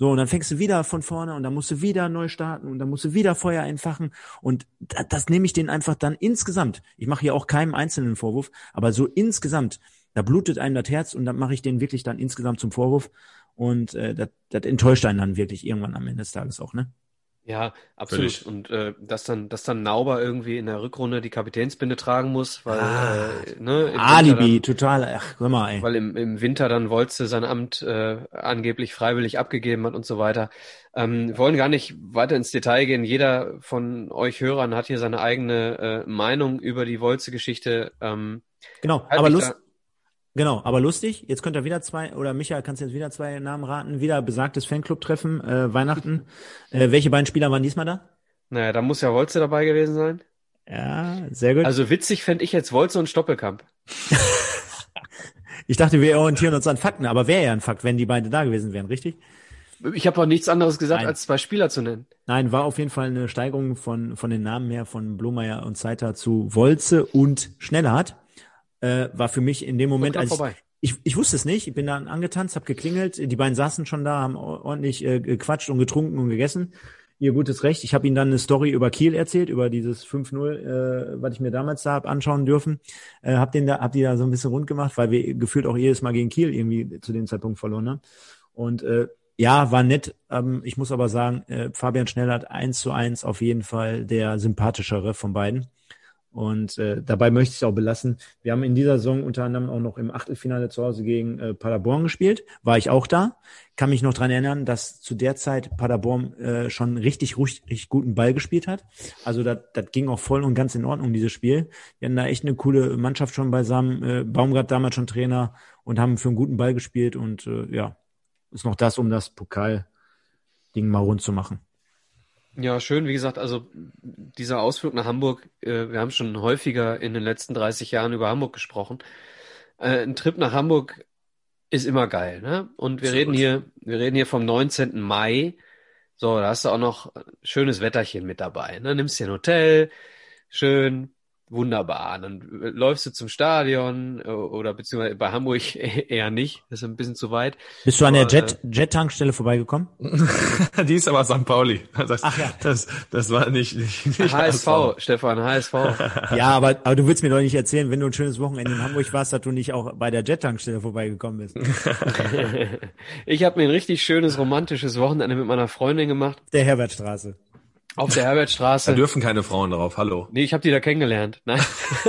So, und dann fängst du wieder von vorne und dann musst du wieder neu starten und dann musst du wieder Feuer entfachen. Und das, das nehme ich denen einfach dann insgesamt. Ich mache hier auch keinem einzelnen Vorwurf, aber so insgesamt, da blutet einem das Herz und dann mache ich denen wirklich dann insgesamt zum Vorwurf. Und äh, das, das enttäuscht einen dann wirklich irgendwann am Ende des Tages auch, ne? Ja, absolut. Völlig. Und äh, dass dann, dass dann Nauber irgendwie in der Rückrunde die Kapitänsbinde tragen muss, weil Ah, äh, ne, im Winter Alibi, total. Ach, hör mal, ey. dann, weil im, im Winter dann Wolze sein Amt äh, angeblich freiwillig abgegeben hat und so weiter. Ähm, wir wollen gar nicht weiter ins Detail gehen. Jeder von euch Hörern hat hier seine eigene äh, Meinung über die Wolze-Geschichte. Ähm, Genau, halt aber Lust, da- Genau, aber lustig. Jetzt könnt ihr wieder zwei, oder Michael, kannst du jetzt wieder zwei Namen raten. Wieder besagtes Fanclub-Treffen, äh, Weihnachten. Äh, welche beiden Spieler waren diesmal da? Naja, da muss ja Wolze dabei gewesen sein. Ja, sehr gut. Also witzig fände ich jetzt Wolze und Stoppelkamp. ich dachte, wir orientieren uns an Fakten, aber wäre ja ein Fakt, wenn die beiden da gewesen wären, richtig? Ich habe auch nichts anderes gesagt, Nein. als zwei Spieler zu nennen. Nein, war auf jeden Fall eine Steigerung von, von den Namen her von Blomeyer und Zeiter zu Wolze und Schnellhardt. Äh, war für mich in dem Moment, als ich, ich, ich wusste es nicht, ich bin dann angetanzt, habe geklingelt, die beiden saßen schon da, haben ordentlich äh, gequatscht und getrunken und gegessen. Ihr gutes Recht. Ich habe ihnen dann eine Story über Kiel erzählt, über dieses 5-0, äh, was ich mir damals da hab anschauen dürfen. Äh, hab den da, hab die da so ein bisschen rund gemacht, weil wir gefühlt auch jedes Mal gegen Kiel irgendwie zu dem Zeitpunkt verloren haben. Und äh, ja, war nett. Ähm, ich muss aber sagen, äh, Fabian Schnellert eins zu eins auf jeden Fall der sympathischere von beiden. Und äh, dabei möchte ich es auch belassen. Wir haben in dieser Saison unter anderem auch noch im Achtelfinale zu Hause gegen äh, Paderborn gespielt. War ich auch da. Kann mich noch dran erinnern, dass zu der Zeit Paderborn äh, schon richtig, richtig guten Ball gespielt hat. Also das ging auch voll und ganz in Ordnung, dieses Spiel. Wir hatten da echt eine coole Mannschaft schon beisammen. Äh, Baumgart damals schon Trainer und haben für einen guten Ball gespielt. Und äh, ja, ist noch das, um das Pokal-Ding mal rund zu machen. Ja, schön. Wie gesagt, also dieser Ausflug nach Hamburg, äh, wir haben schon häufiger in den letzten 30 Jahren über Hamburg gesprochen. Äh, ein Trip nach Hamburg ist immer geil, ne? Und wir reden hier, wir reden hier vom 19. Mai. So, da hast du auch noch schönes Wetterchen mit dabei, ne? Nimmst dir ein Hotel, schön, wunderbar. Dann äh, läufst du zum Stadion äh, oder beziehungsweise bei Hamburg eher nicht, das ist ein bisschen zu weit. Bist du an der Jet, Jet-Tankstelle vorbeigekommen? die ist aber St. Pauli. Das, Ach ja. das, das war nicht, nicht, nicht HSV, Stefan, HSV. Ja, aber, aber du willst mir doch nicht erzählen, wenn du ein schönes Wochenende in Hamburg warst, dass du nicht auch bei der Jet-Tankstelle vorbeigekommen bist. Ich habe mir ein richtig schönes romantisches Wochenende mit meiner Freundin gemacht Der Herbertstraße. Auf der Da Herbertstraße. dürfen keine Frauen drauf. Hallo. Nee, ich habe die da kennengelernt. Nein.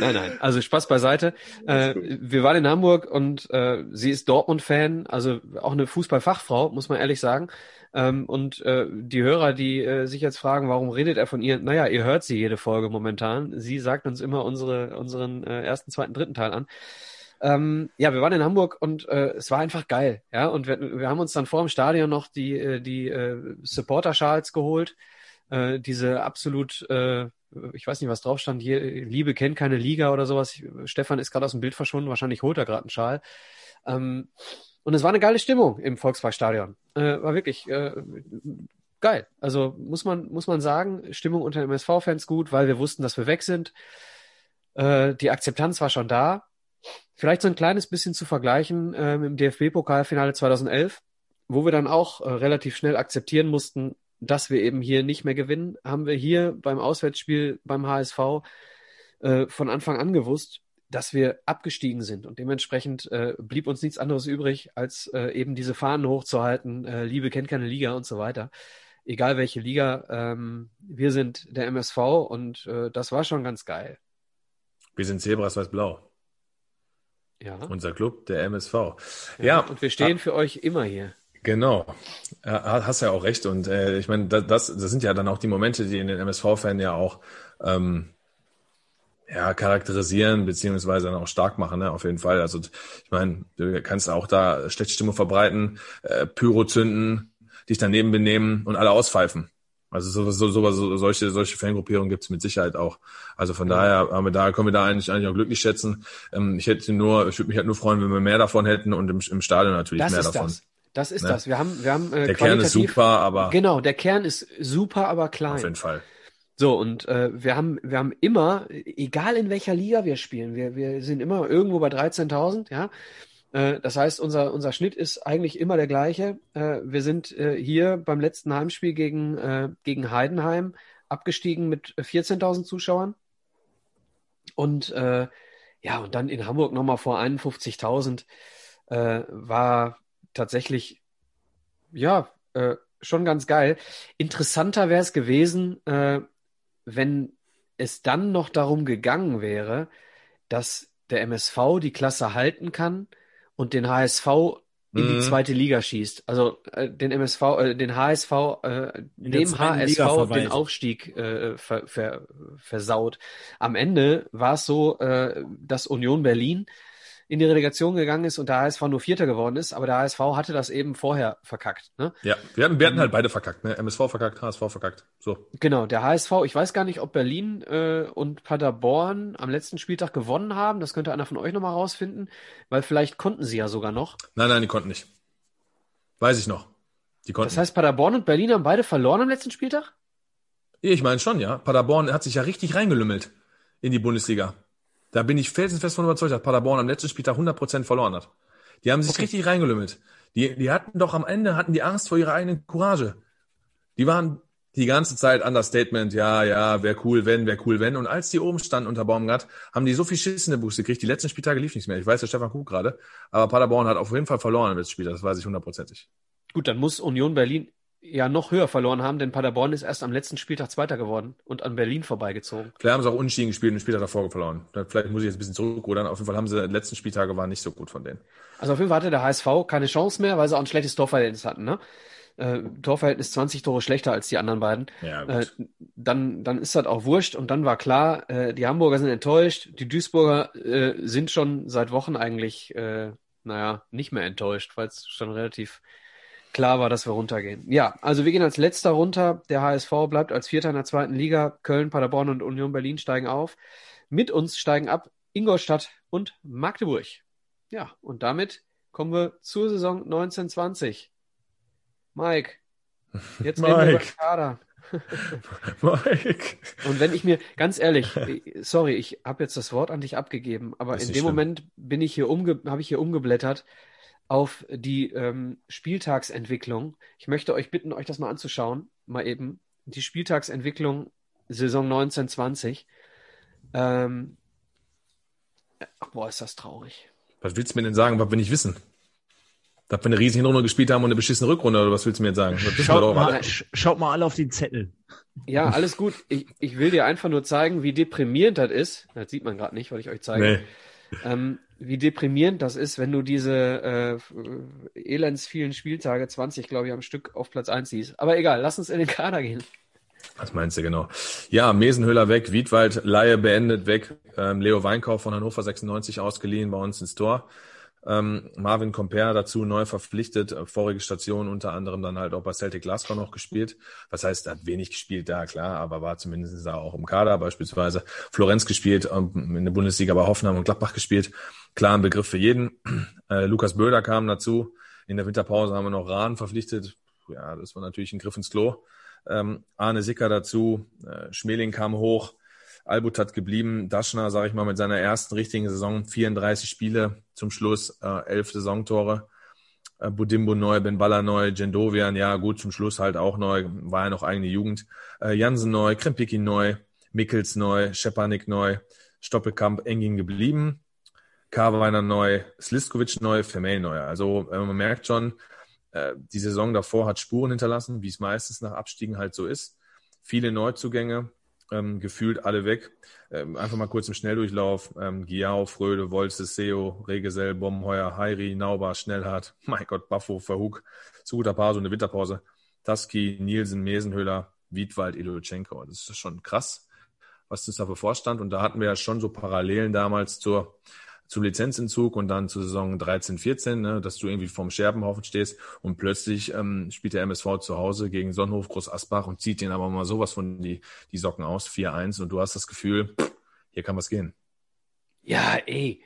nein, nein. Also Spaß beiseite. Äh, wir waren in Hamburg und äh, sie ist Dortmund-Fan, also auch eine Fußballfachfrau, muss man ehrlich sagen. Ähm, und äh, die Hörer, die äh, sich jetzt fragen, warum redet er von ihr? Naja, ihr hört sie jede Folge momentan. Sie sagt uns immer unsere, unseren äh, ersten, zweiten, dritten Teil an. Ähm, ja, wir waren in Hamburg und äh, es war einfach geil, ja. Und wir, wir haben uns dann vor dem Stadion noch die äh, die äh, Supporter-Schals geholt, äh, diese absolut, äh, ich weiß nicht, was drauf stand hier, Liebe kennt keine Liga oder sowas. Ich, Stefan ist gerade aus dem Bild verschwunden, wahrscheinlich holt er gerade einen Schal. Ähm, und es war eine geile Stimmung im Volksparkstadion. Äh, war wirklich äh, geil. Also muss man muss man sagen, Stimmung unter MSV-Fans gut, weil wir wussten, dass wir weg sind. Äh, die Akzeptanz war schon da. Vielleicht so ein kleines bisschen zu vergleichen äh, dem DFB-Pokalfinale 2011, wo wir dann auch äh, relativ schnell akzeptieren mussten, dass wir eben hier nicht mehr gewinnen, haben wir hier beim Auswärtsspiel beim HSV äh, von Anfang an gewusst, dass wir abgestiegen sind und dementsprechend äh, blieb uns nichts anderes übrig, als äh, eben diese Fahnen hochzuhalten, äh, Liebe kennt keine Liga und so weiter. Egal welche Liga, ähm, wir sind der MSV und äh, das war schon ganz geil. Wir sind Zebras weiß-blau. Ja. Unser Club, der MSV. Ja, Ja, und wir stehen für euch immer hier. Genau. Hast ja auch recht. Und äh, ich meine, das, das, das sind ja dann auch die Momente, die in den MSV-Fan ja auch ähm, ja, charakterisieren, beziehungsweise dann auch stark machen, ne? auf jeden Fall. Also ich meine, du kannst auch da schlechte Stimmung verbreiten, äh, Pyro zünden, dich daneben benehmen und alle auspfeifen. Also so, so, so, so, solche, solche Fangruppierungen gibt's mit Sicherheit auch. Also von daher haben wir da, können wir da eigentlich, eigentlich auch glücklich schätzen. Ähm, ich hätte nur, ich würde mich halt nur freuen, wenn wir mehr davon hätten und im, im Stadion natürlich Das mehr davon. das. Das ist Ne? das. Wir haben, wir haben äh, Der Kern ist super, aber Genau, der Kern ist super, aber klein. auf jeden Fall. So, und äh, wir haben, wir haben immer, egal in welcher Liga wir spielen, wir, wir sind immer irgendwo bei 13.000, ja. Äh, das heißt, unser, unser Schnitt ist eigentlich immer der gleiche. Äh, wir sind äh, hier beim letzten Heimspiel gegen, gegen Heidenheim abgestiegen mit 14.000 Zuschauern. Und ja, und dann in Hamburg nochmal vor 51.000 äh, war tatsächlich, ja, schon ganz geil. Interessanter wäre es gewesen, wenn es dann noch darum gegangen wäre, dass der MSV die Klasse halten kann und den HSV in die Mhm. zweite Liga schießt. Also äh, den MSV, äh, den HSV, äh, dem HSV den. Aufstieg äh, ver, ver, versaut. Am Ende war es so, äh, dass Union Berlin in die Relegation gegangen ist und der HSV nur Vierter geworden ist, aber der HSV hatte das eben vorher verkackt. Ne? Ja, wir hatten, wir hatten halt beide verkackt, ne? MSV verkackt, HSV verkackt. So. Genau, der HSV, ich weiß gar nicht, ob Berlin äh, und Paderborn am letzten Spieltag gewonnen haben. Das könnte einer von euch nochmal rausfinden, weil vielleicht konnten sie ja sogar noch. Nein, nein, die konnten nicht. Weiß ich noch. Die konnten. Das heißt, Paderborn und Berlin haben beide verloren am letzten Spieltag? Ich meine schon, ja. Paderborn hat sich ja richtig reingelümmelt in die Bundesliga. Da bin ich felsenfest von überzeugt, dass Paderborn am letzten Spieltag 100% verloren hat. Die haben sich Okay. richtig reingelümmelt. Die, die hatten doch am Ende hatten die Angst vor ihrer eigenen Courage. Die waren die ganze Zeit Understatement, ja, ja, wäre cool, wenn, wäre cool, wenn. Und als die oben standen unter Baumgart, haben die so viel Schiss in der Buchse gekriegt. Die letzten Spieltage lief nichts mehr. Ich weiß, der Stefan guckt gerade. Aber Paderborn hat auf jeden Fall verloren im letzten Spiel. Das weiß ich hundertprozentig. Gut, dann muss Union Berlin ja noch höher verloren haben, denn Paderborn ist erst am letzten Spieltag Zweiter geworden und an Berlin vorbeigezogen. Vielleicht haben sie auch unentschieden gespielt und den Spieltag davor verloren. Vielleicht muss ich jetzt ein bisschen zurückrudern. Auf jeden Fall haben sie, die letzten Spieltage waren nicht so gut von denen. Also auf jeden Fall hatte der HSV keine Chance mehr, weil sie auch ein schlechtes Torverhältnis hatten. Ne? Äh, Torverhältnis 20 Tore schlechter als die anderen beiden. Ja, Äh, dann, dann ist das auch wurscht und dann war klar, äh, die Hamburger sind enttäuscht, die Duisburger äh, sind schon seit Wochen eigentlich, äh, naja, nicht mehr enttäuscht, weil es schon relativ klar war, dass wir runtergehen. Ja, also wir gehen als letzter runter, der HSV bleibt als Vierter in der zweiten Liga, Köln, Paderborn und Union Berlin steigen auf. Mit uns steigen ab Ingolstadt und Magdeburg. Ja, und damit kommen wir zur Saison 1920. Mike, jetzt reden wir über Mike. den Kader. Mike. Und wenn ich mir, ganz ehrlich, sorry, ich habe jetzt das Wort an dich abgegeben, aber in dem schlimm. Moment bin ich hier umge habe ich hier umgeblättert auf die ähm, Spieltagsentwicklung. Ich möchte euch bitten, euch das mal anzuschauen, mal eben. Die Spieltagsentwicklung Saison 1920. Ähm, ach, boah, ist das traurig. Was willst du mir denn sagen, was wir nicht wissen? Dass wir eine riesige Hinrunde gespielt haben und eine beschissene Rückrunde, oder was willst du mir jetzt sagen? Schaut mal, schaut mal alle auf den Zettel. Ja, alles gut. Ich, ich will dir einfach nur zeigen, wie deprimierend das ist. Das sieht man gerade nicht, weil ich euch zeige. Nee. ähm, wie deprimierend das ist, wenn du diese äh, elends vielen Spieltage, 20 glaube ich am Stück, auf Platz 1 siehst. Aber egal, lass uns in den Kader gehen. Was meinst du genau? Ja, Mesenhöhler weg, Wiedwald, Laie beendet weg, ähm, Leo Weinkauf von Hannover 96 ausgeliehen bei uns ins Tor. Ähm, Marvin Comper dazu neu verpflichtet, äh, vorige Station unter anderem dann halt auch bei Celtic Glasgow noch gespielt. Was heißt, er hat wenig gespielt da, klar, aber war zumindest auch im Kader, beispielsweise Florenz gespielt, ähm, in der Bundesliga bei Hoffenheim und Gladbach gespielt. Klar ein Begriff für jeden. Äh, Lukas Böder kam dazu. In der Winterpause haben wir noch Rahn verpflichtet. Ja, das war natürlich ein Griff ins Klo. Ähm, Arne Sicker dazu, äh, Schmeling kam hoch, Albut hat geblieben, Daschner, sage ich mal, mit seiner ersten richtigen Saison, 34 Spiele zum Schluss, äh, 11 Saisontore, äh, Budimbo neu, Ben Baller neu, Jendovian, ja gut, zum Schluss halt auch neu, war ja noch eigene Jugend, äh, Jansen neu, Krempicki neu, Mickels neu, Schepanik neu, Stoppelkamp Engin geblieben, Karweiner neu, Sliskovic neu, Vermey neu. Also äh, man merkt schon, äh, die Saison davor hat Spuren hinterlassen, wie es meistens nach Abstiegen halt so ist. Viele Neuzugänge, ähm, gefühlt alle weg. Ähm, einfach mal kurz im Schnelldurchlauf. Ähm, Giao, Fröde, Wolze, Seo, Regesell, Bombenheuer, Heiri, Naubar, Schnellhardt, mein Gott, Baffo, Verhug, zu guter Pause und eine Winterpause. Taski, Nielsen, Mesenhöhler, Wiedwald, Ilochenko. Das ist schon krass, was uns da bevorstand. Und da hatten wir ja schon so Parallelen damals zur zum Lizenzentzug und dann zur Saison 13, 14, ne, dass du irgendwie vorm Scherbenhaufen stehst und plötzlich ähm, spielt der MSV zu Hause gegen Sonnenhof Groß Asbach und zieht den aber mal sowas von die, die Socken aus, 4-1 und du hast das Gefühl, hier kann was gehen. Ja, ey,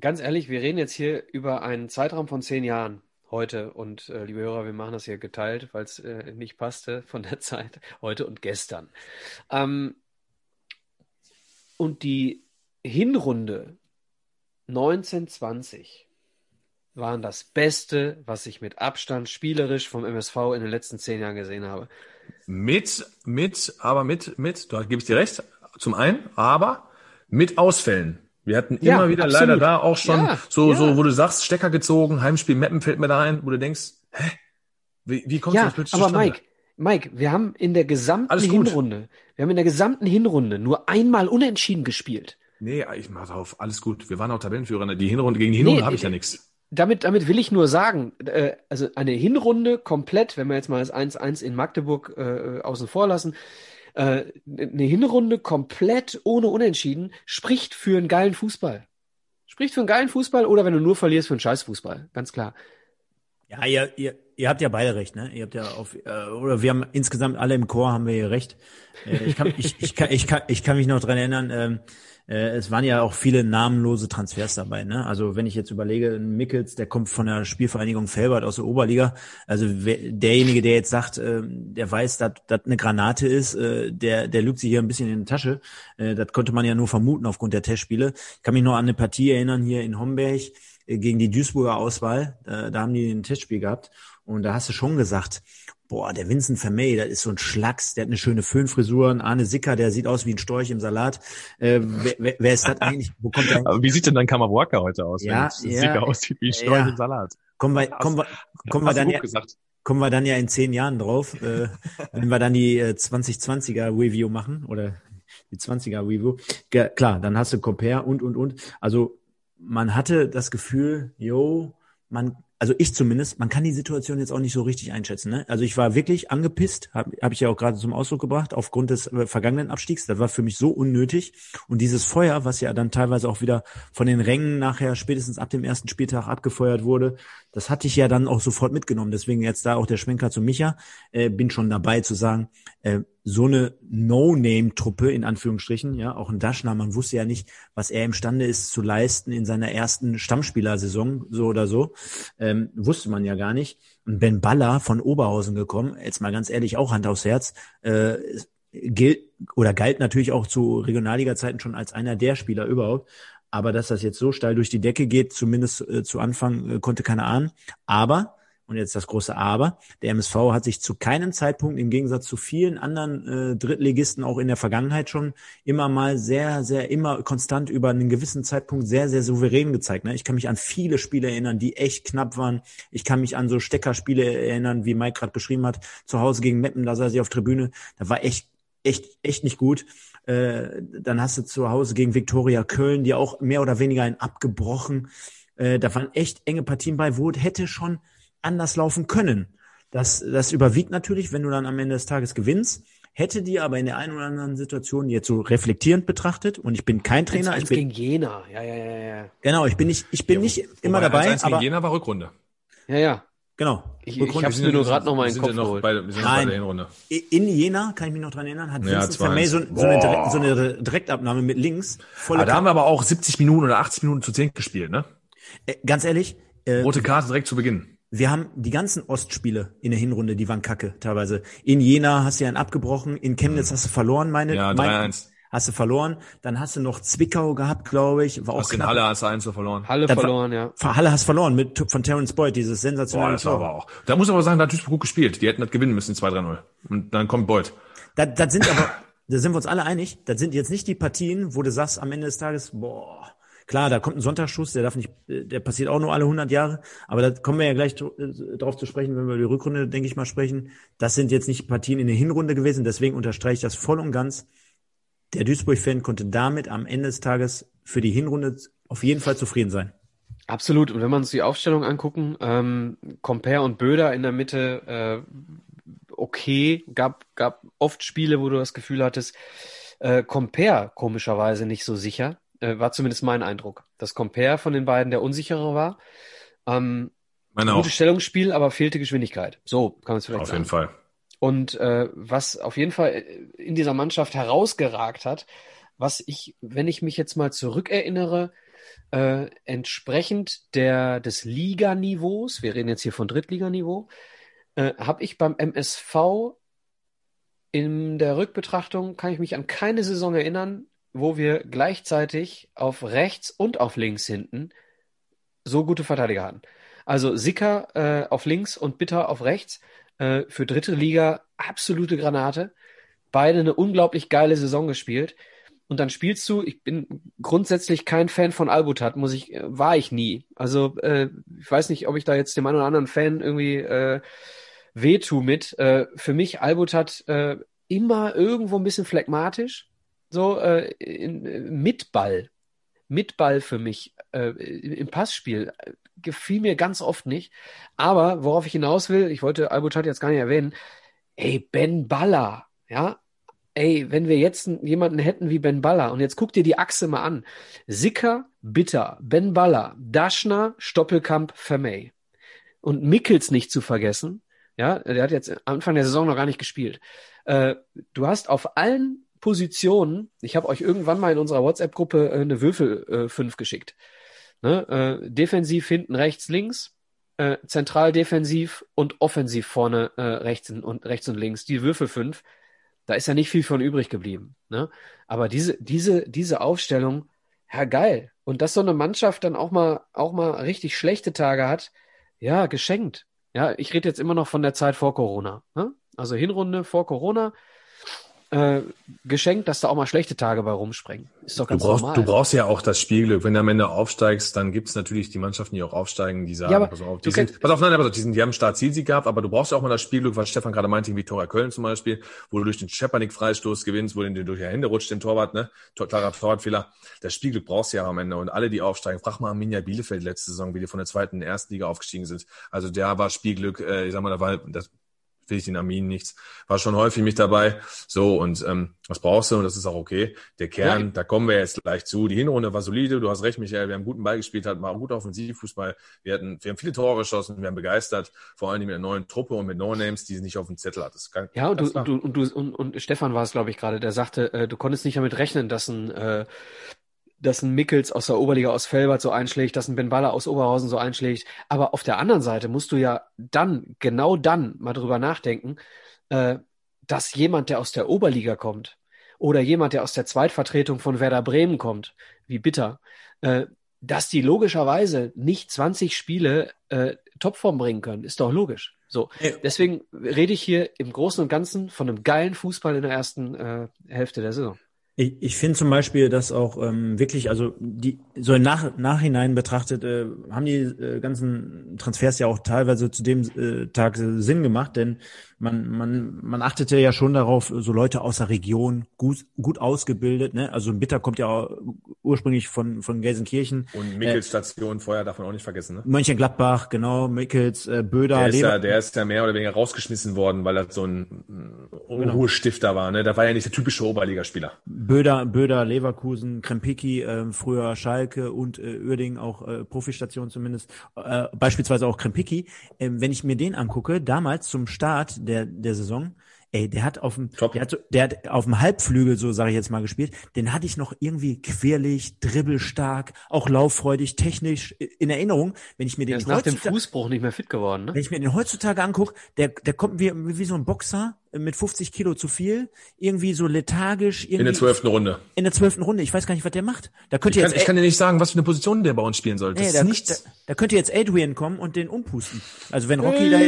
ganz ehrlich, wir reden jetzt hier über einen Zeitraum von zehn Jahren heute und äh, liebe Hörer, wir machen das hier geteilt, weil es äh, nicht passte von der Zeit heute und gestern. Ähm, und die Hinrunde 1920 waren das Beste, was ich mit Abstand spielerisch vom MSV in den letzten zehn Jahren gesehen habe. Mit, mit, aber mit, mit, da gebe ich dir recht, zum einen, aber mit Ausfällen. Wir hatten Ja, immer wieder absolut. leider da auch schon Ja, so, ja. so, wo du sagst, Stecker gezogen, Heimspiel Meppen fällt mir da ein, wo du denkst, hä? Wie, wie kommst du Ja, das plötzlich aber zustande? Mike, Mike, wir haben in der gesamten. Hinrunde, wir haben in der gesamten Hinrunde nur einmal unentschieden gespielt. Nee, ich mach auf, alles gut. Wir waren auch Tabellenführer. Die Hinrunde, gegen die Hinrunde Nee, habe ich ja nichts. damit, damit will ich nur sagen, äh, also eine Hinrunde komplett, wenn wir jetzt mal das 1-1 in Magdeburg äh, außen vor lassen, äh, eine Hinrunde komplett ohne Unentschieden spricht für einen geilen Fußball. Spricht für einen geilen Fußball oder wenn du nur verlierst, für einen Scheißfußball. Ganz klar. Ja, ihr, ihr, ihr habt ja beide recht, ne? Ihr habt ja auf, äh, oder wir haben insgesamt alle im Chor haben wir hier recht. Äh, ich, kann, ich, ich, kann, ich, kann, ich kann mich noch dran erinnern, ähm, äh, es waren ja auch viele namenlose Transfers dabei. Ne? Also wenn ich jetzt überlege, Mickels, der kommt von der Spielvereinigung Felbert aus der Oberliga. Also derjenige, der jetzt sagt, äh, der weiß, dass das eine Granate ist, äh, der, der lügt sich hier ein bisschen in die Tasche. Äh, das konnte man ja nur vermuten aufgrund der Testspiele. Ich kann mich noch an eine Partie erinnern hier in Homberg äh, gegen die Duisburger Auswahl. Äh, da haben die ein Testspiel gehabt. Und da hast du schon gesagt, boah, der Vincent Vermey, das ist so ein Schlacks, der hat eine schöne Föhnfrisur, ein Arne Sicker, der sieht aus wie ein Storch im Salat. Äh, wer, wer, wer ist das eigentlich? Wo kommt der Aber wie sieht denn dann Kammerwalker heute aus, ja, wenn ja, Sicker aussieht wie ein Storch ja. im Salat? Kommen wir, kommen wir, kommen wir dann ja, kommen wir dann ja in zehn Jahren drauf, äh, wenn wir dann die äh, 2020er Review machen oder die 20er Review. Ja, klar, dann hast du Compare und, und, und. Also man hatte das Gefühl, yo, man, also ich zumindest, man kann die Situation jetzt auch nicht so richtig einschätzen. Ne? Also ich war wirklich angepisst, habe hab ich ja auch gerade zum Ausdruck gebracht, aufgrund des äh, vergangenen Abstiegs. Das war für mich so unnötig. Und dieses Feuer, was ja dann teilweise auch wieder von den Rängen nachher spätestens ab dem ersten Spieltag abgefeuert wurde, das hatte ich ja dann auch sofort mitgenommen. Deswegen jetzt da auch der Schwenker zu Micha. Äh, bin schon dabei zu sagen, äh, so eine No-Name-Truppe in Anführungsstrichen, ja, auch ein Daschner, man wusste ja nicht, was er imstande ist zu leisten in seiner ersten Stammspielersaison, so oder so, ähm, wusste man ja gar nicht. Und Ben Baller von Oberhausen gekommen, jetzt mal ganz ehrlich, auch Hand aufs Herz, äh, gilt oder galt natürlich auch zu Regionalliga-Zeiten schon als einer der Spieler überhaupt. Aber dass das jetzt so steil durch die Decke geht, zumindest äh, zu Anfang, äh, konnte keiner ahnen. Aber und jetzt das große Aber, der MSV hat sich zu keinem Zeitpunkt im Gegensatz zu vielen anderen äh, Drittligisten auch in der Vergangenheit schon immer mal sehr, sehr, immer konstant über einen gewissen Zeitpunkt sehr, sehr souverän gezeigt. Ne? Ich kann mich an viele Spiele erinnern, die echt knapp waren. Ich kann mich an so Steckerspiele erinnern, wie Mike gerade beschrieben hat, zu Hause gegen Meppen, da saß ich auf Tribüne, da war echt, echt, echt nicht gut. Äh, dann hast du zu Hause gegen Viktoria Köln, die auch mehr oder weniger ein abgebrochen. Äh, da waren echt enge Partien bei, wo es hätte schon anders laufen können. Das, das überwiegt natürlich, wenn du dann am Ende des Tages gewinnst. Hätte die aber in der einen oder anderen Situation jetzt so reflektierend betrachtet und ich bin kein Trainer, 1-1 ich bin gegen Jena. Ja, ja, ja, ja. genau, ich bin nicht, ich bin nicht immer dabei, 1-1 gegen aber Jena war Rückrunde. Ja, ja. Genau. Ich, ich hab's mir nur gerade noch mal in den wir sind Kopf geholt. bei, wir sind noch bei Nein. der Hinrunde. in Jena kann ich mich noch dran erinnern, hat Ja, Vincent 2-1. Vermey so, so, eine, Direkt- so eine Direktabnahme mit links. Volle Aber da haben wir aber auch 70 Minuten oder 80 Minuten zu 10 gespielt, ne? äh, ganz ehrlich, äh, Rote Karte direkt zu Beginn. Wir haben die ganzen Ostspiele in der Hinrunde, die waren kacke teilweise. In Jena hast du ja einen abgebrochen, in Chemnitz hast du verloren, meine. Ja, mein, 3-1. Hast du verloren. Dann hast du noch Zwickau gehabt, glaube ich. War auch den knapp. Halle hast du 1 verloren. Halle Das war- verloren, ja. Halle hast verloren mit von Terence Boyd, dieses Boah, sensationelle das war Tor. aber auch. Da muss ich aber sagen, da hat Duisburg gut gespielt. Die hätten das gewinnen müssen, 2-3-0. Und dann kommt Boyd. Das, das sind aber, da sind wir uns alle einig, das sind jetzt nicht die Partien, wo du sagst am Ende des Tages, boah, klar, da kommt ein Sonntagsschuss, der darf nicht, der passiert auch nur alle 100 Jahre, aber da kommen wir ja gleich äh, drauf zu sprechen, wenn wir über die Rückrunde, denke ich mal, sprechen. Das sind jetzt nicht Partien in der Hinrunde gewesen, deswegen unterstreiche ich das voll und ganz. Der Duisburg-Fan konnte damit am Ende des Tages für die Hinrunde auf jeden Fall zufrieden sein. Absolut. Und wenn wir uns die Aufstellung angucken, ähm, Compare und Böder in der Mitte, äh, okay, gab, gab oft Spiele, wo du das Gefühl hattest, äh, Compare komischerweise nicht so sicher, äh, war zumindest mein Eindruck, dass Compare von den beiden der unsichere war. Ähm, Meine auch. gutes Stellungsspiel, aber fehlte Geschwindigkeit. So kann man es vielleicht Auf sagen. jeden Fall. Und äh, was auf jeden Fall in dieser Mannschaft herausgeragt hat, was ich, wenn ich mich jetzt mal zurückerinnere, äh, entsprechend der des Liganiveaus, wir reden jetzt hier von Drittliganiveau, äh, habe ich beim MSV in der Rückbetrachtung, kann ich mich an keine Saison erinnern, wo wir gleichzeitig auf rechts und auf links hinten so gute Verteidiger hatten. Also Sicker äh, auf links und Bitter auf rechts. Äh, für dritte Liga absolute Granate. Beide eine unglaublich geile Saison gespielt. Und dann spielst du, ich bin grundsätzlich kein Fan von Albutat, muss ich, äh, war ich nie. Also äh, ich weiß nicht, ob ich da jetzt dem einen oder anderen Fan irgendwie äh, wehtu mit. Äh, für mich Albutat äh, immer irgendwo ein bisschen phlegmatisch. So äh, in, äh, mit Ball. Mit Ball für mich äh, im Passspiel gefiel mir ganz oft nicht. Aber worauf ich hinaus will, ich wollte Albuchat jetzt gar nicht erwähnen, ey, Ben Baller, ja, ey, wenn wir jetzt jemanden hätten wie Ben Baller und jetzt guck dir die Achse mal an. Sicker, Bitter, Ben Baller, Daschner, Stoppelkamp, Vermey. Und Mickels nicht zu vergessen, ja, der hat jetzt Anfang der Saison noch gar nicht gespielt. Äh, du hast auf allen Positionen, ich habe euch irgendwann mal in unserer WhatsApp-Gruppe äh, eine Würfel äh, 5 geschickt. Ne? Äh, defensiv hinten rechts, links, äh, zentral defensiv und offensiv vorne äh, rechts und rechts und links. Die Würfel 5 da ist ja nicht viel von übrig geblieben. Ne? Aber diese, diese, diese Aufstellung, ja geil. Und dass so eine Mannschaft dann auch mal, auch mal richtig schlechte Tage hat, ja, geschenkt. Ja, ich rede jetzt immer noch von der Zeit vor Corona. Ne? Also Hinrunde vor Corona, äh, geschenkt, dass da auch mal schlechte Tage bei rumspringen. Ist doch ganz du brauchst, normal. Du brauchst ja auch das Spielglück. Wenn du am Ende aufsteigst, dann gibt's natürlich die Mannschaften, die auch aufsteigen, die sagen, Ja, pass auf, die sind, pass auf, nein, pass auf, die, sind, die haben Start-Zielsieg gehabt, aber du brauchst ja auch mal das Spielglück, was Stefan gerade meinte, wie Viktoria Köln zum Beispiel, wo du durch den Schepanik-Freistoß gewinnst, wo du durch die Hände rutscht, dem Torwart, ne? Klarer Torwartfehler. Das Spielglück brauchst du ja am Ende. Und alle, die aufsteigen, frag mal Arminia Bielefeld letzte Saison, wie die von der zweiten in die ersten Liga aufgestiegen sind. Also da war Spielglück, äh, ich sag mal, da war, das will ich den Armin nichts. War schon häufig mit dabei. So, und ähm, was brauchst du? Und das ist auch okay. Der Kern, Ja. da kommen wir jetzt gleich zu. Die Hinrunde war solide, du hast recht, Michael. Wir haben guten Ball gespielt, hatten war gut Offensivfußball. Wir hatten, wir haben viele Tore geschossen, wir haben begeistert, vor allem mit einer neuen Truppe und mit No-Names, die sie nicht auf dem Zettel hat. Das ist ganz, Ja, und du, du, und du, und, und Stefan war es, glaube ich, gerade, der sagte, äh, du konntest nicht damit rechnen, dass ein, äh, dass ein Mickels aus der Oberliga aus Felbert so einschlägt, dass ein Ben Baller aus Oberhausen so einschlägt. Aber auf der anderen Seite musst du ja dann, genau dann mal drüber nachdenken, äh, dass jemand, der aus der Oberliga kommt oder jemand, der aus der Zweitvertretung von Werder Bremen kommt, wie Bitter, äh, dass die logischerweise nicht 20 Spiele äh, Topform bringen können, ist doch logisch. So, deswegen rede ich hier im Großen und Ganzen von einem geilen Fußball in der ersten äh, Hälfte der Saison. Ich, ich finde zum Beispiel, dass auch ähm, wirklich, also die so im Nach, Nachhinein betrachtet, äh, haben die äh, ganzen Transfers ja auch teilweise zu dem äh, Tag äh, Sinn gemacht, denn man, man, man achtete ja schon darauf, so Leute aus der Region, gut, gut ausgebildet, ne? Also ein Bitter kommt ja auch ursprünglich von, von Gelsenkirchen, Und Mickels Station vorher darf man auch nicht vergessen, ne? Mönchengladbach, genau, Mickels, äh, Böder, Der ist, ja, der ist ja mehr oder weniger rausgeschmissen worden, weil er so ein äh, Ruhestifter war. Ne? Da war ja nicht der typische Oberligaspieler. Böder, Böder, Leverkusen, Krempiki, äh, früher Schalke und äh, Uerdingen auch äh, Profistation zumindest, äh, beispielsweise auch Krempiki. Ähm, wenn ich mir den angucke, damals zum Start der der Saison, ey, der hat auf dem, Top. der hat, so, der hat auf dem Halbflügel, so sage ich jetzt mal gespielt, den hatte ich noch irgendwie quirlig, dribbelstark, auch lauffreudig, technisch in Erinnerung. Wenn ich mir Der den ist nach dem Fußbruch nicht mehr fit geworden, ne? wenn ich mir den heutzutage angucke, der, der kommt wie, wie so ein Boxer mit 50 Kilo zu viel, irgendwie so lethargisch, irgendwie In der zwölften Runde. in der zwölften Runde. Ich weiß gar nicht, was der macht. Da könnte Ich kann, jetzt, ich kann dir nicht sagen, was für eine Position der bei uns spielen soll. Das nee, ist da, nichts. da, da könnte jetzt Adrian kommen und den umpusten. Also wenn Rocky da,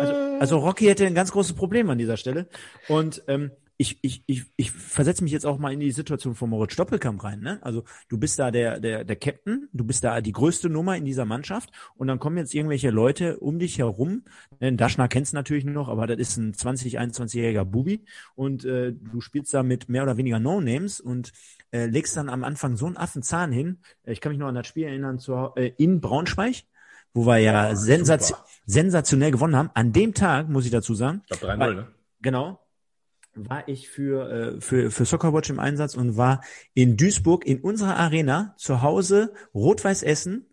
also, also Rocky hätte ein ganz großes Problem an dieser Stelle. Und ähm, ich, ich, ich, ich versetze mich jetzt auch mal in die Situation von Moritz Stoppelkamp rein. Ne? Also du bist da der, der, der Captain, du bist da die größte Nummer in dieser Mannschaft und dann kommen jetzt irgendwelche Leute um dich herum. Den Daschner kennst du natürlich noch, aber das ist ein 20, 21-jähriger Bubi und äh, du spielst da mit mehr oder weniger No-Names und äh, legst dann am Anfang so einen Affenzahn hin. Ich kann mich noch an das Spiel erinnern zu, äh, in Braunschweig, wo wir ja Ja, sensation sensationell gewonnen haben. An dem Tag, muss ich dazu sagen, Ich glaube 3-0, ne? Genau. War ich für, äh, für, für Soccerwatch im Einsatz und war in Duisburg in unserer Arena zu Hause Rot-Weiß Essen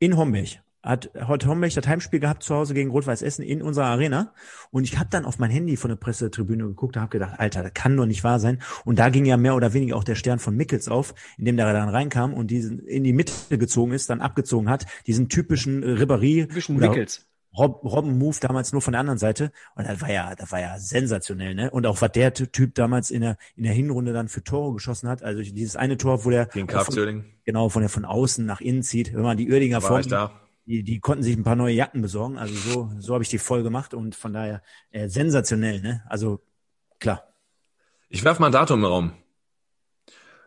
in Homberg. Hat heute Homberg das Heimspiel gehabt zu Hause gegen Rot-Weiß Essen in unserer Arena. Und ich habe dann auf mein Handy von der Pressetribüne geguckt und habe gedacht, Alter, das kann doch nicht wahr sein. Und da ging ja mehr oder weniger auch der Stern von Mickels auf, indem der dann reinkam und diesen in die Mitte gezogen ist, dann abgezogen hat, diesen typischen Ribéry oder- Mickels. Rob, Robben Move damals nur von der anderen Seite und das war ja, das war ja sensationell, ne? Und auch was der Typ damals in der in der Hinrunde dann für Tore geschossen hat, also dieses eine Tor, wo der Gegen von, genau von der von außen nach innen zieht, wenn man die Uerdinger vor die, die konnten sich ein paar neue Jacken besorgen, also so so habe ich die voll gemacht und von daher äh, sensationell, ne? Also klar. Ich werf mal ein Datum im Raum.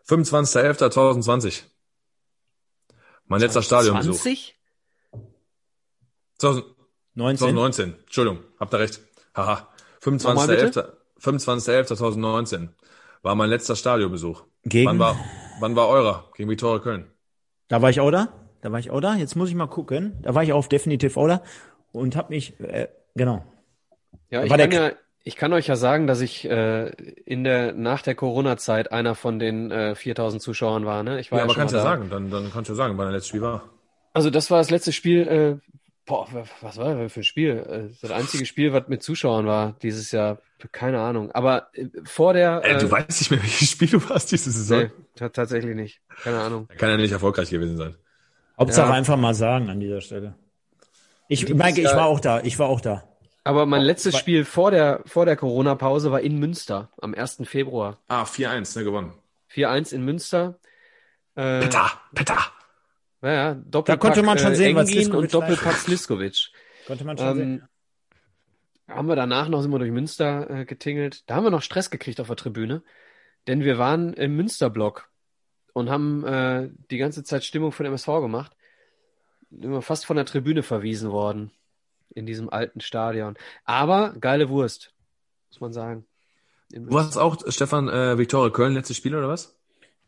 25.11.2020. Mein letzter Stadionbesuch. 20? 2000 19 2019. Entschuldigung, habt ihr recht. Haha. Nochmal bitte? 25.11. 25.11.2019 war mein letzter Stadionbesuch. gegen Wann war, wann war eurer? Gegen Viktoria Köln. da war ich auch da. Da war ich auch da. Jetzt muss ich mal gucken. Da war ich auf definitiv auch da und habe mich, äh, genau. Ja, Da ich kann ja, ich kann euch ja sagen, dass ich äh, in der nach der Corona-Zeit einer von den äh, 4000 Zuschauern war. Ne? Ich war Ja, ja, aber kannst ja sagen, dann, dann kannst du ja sagen, wann dein letztes Spiel war. Also das war das letzte Spiel. Äh, boah, was war das für ein Spiel? Äh, Das einzige Spiel, was mit Zuschauern war dieses Jahr. Keine Ahnung. Aber äh, vor der. Ey, du äh, weißt nicht mehr, welches Spiel du warst diese Saison. nee, ta- tatsächlich nicht. Keine Ahnung. Kann ja nicht erfolgreich gewesen sein. Hauptsache Ja. einfach mal sagen an dieser Stelle. Ich, Maike, ich war auch da. Ich war auch da. Aber mein letztes weil- Spiel vor der vor der Corona-Pause war in Münster am 1. Februar. Ah, 4-1, ne, gewonnen. 4-1 in Münster. Äh, Petter, Petter. Ja, ja, Doppelpack, konnte man schon äh, sehen, was Engin Sliskovic und Doppelpack Sliskovic. Konnte man schon sehen. Ähm, haben wir danach noch sind wir durch Münster äh, getingelt. Da haben wir noch Stress gekriegt auf der Tribüne, denn wir waren im Münsterblock und haben äh, die ganze Zeit Stimmung für den MSV gemacht. Sind wir fast von der Tribüne verwiesen worden in diesem alten Stadion. Aber geile Wurst, muss man sagen. Du hast auch, Stefan, äh, Viktoria Köln, letztes Spiel oder was?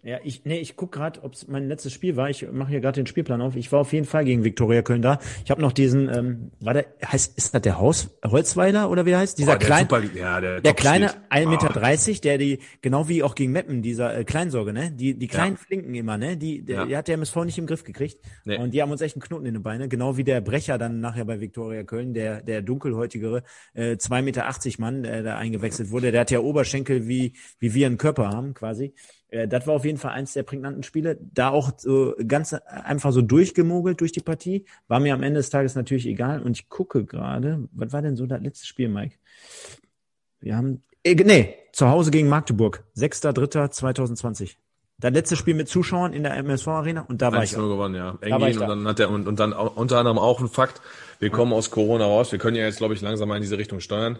Ja, ich, nee, ich guck gerade, ob es mein letztes Spiel war. Ich mache hier gerade den Spielplan auf. Ich war auf jeden Fall gegen Viktoria Köln da. Ich habe noch diesen, ähm, war der, heißt, ist das der Haus, Holzweiler oder wie der heißt? Dieser Oh, der kleine, Super, ja, der, der kleine spielt. 1,30 Meter, Ah. dreißig, der die, genau wie auch gegen Meppen, dieser äh, Kleinsorge, ne? Die, die kleinen Flinken immer, ne? Die, der, Ja. die hat der MSV nicht im Griff gekriegt. Nee. Und die haben uns echt einen Knoten in den Beine. Genau wie der Brecher dann nachher bei Viktoria Köln, der, der dunkelhäutigere, äh, 2,80 Meter Mann, der da eingewechselt wurde. Der hat ja Oberschenkel wie, wie wir einen Körper haben, quasi. Äh, das war auf jeden Fall eins der prägnanten Spiele. Da auch so ganz einfach so durchgemogelt durch die Partie. War mir am Ende des Tages natürlich egal. Und ich gucke gerade, was war denn so das letzte Spiel, Mike? Wir haben, äh, nee, zu Hause gegen Magdeburg. 6.3.2020. Das letzte Spiel mit Zuschauern in der MSV Arena und da war ich 1-0 auch. gewonnen, ja. Da war ich da. und dann hat er und, und dann unter anderem auch ein Fakt. Wir kommen aus Corona raus. Wir können ja jetzt, glaube ich, langsam mal in diese Richtung steuern.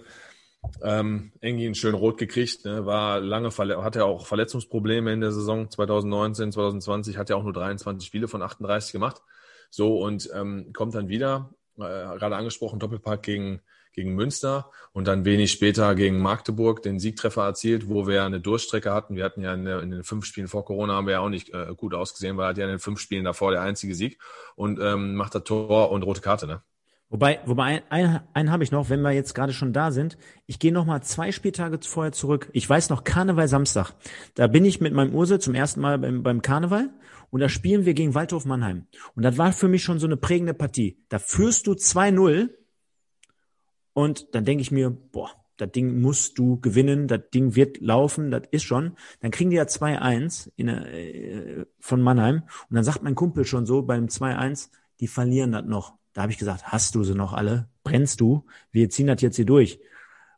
Ähm, Engin schön rot gekriegt, ne, war lange verle hatte auch Verletzungsprobleme in der Saison 2019, 2020, hat ja auch nur 23 Spiele von 38 gemacht. So und ähm, kommt dann wieder, äh, gerade angesprochen, Doppelpack gegen gegen Münster und dann wenig später gegen Magdeburg den Siegtreffer erzielt, wo wir eine Durchstrecke hatten. Wir hatten ja in, der, in den fünf Spielen vor Corona haben wir ja auch nicht äh, gut ausgesehen, weil er hat ja in den fünf Spielen davor der einzige Sieg und ähm, macht das Tor und rote Karte, ne? Wobei, wobei ein, ein, einen habe ich noch, wenn wir jetzt gerade schon da sind. Ich gehe noch mal zwei Spieltage vorher zurück. Ich weiß noch Karneval Samstag. Da bin ich mit meinem Ursel zum ersten Mal beim, beim Karneval und da spielen wir gegen Waldhof Mannheim. Und das war für mich schon so eine prägende Partie. Da führst du 2-0 und dann denke ich mir, boah, das Ding musst du gewinnen, das Ding wird laufen, das ist schon. Dann kriegen die ja 2-1 in der, äh, von Mannheim und dann sagt mein Kumpel schon so beim 2-1, die verlieren das noch. Da habe ich gesagt, hast du sie noch alle? Brennst du? Wir ziehen das jetzt hier durch.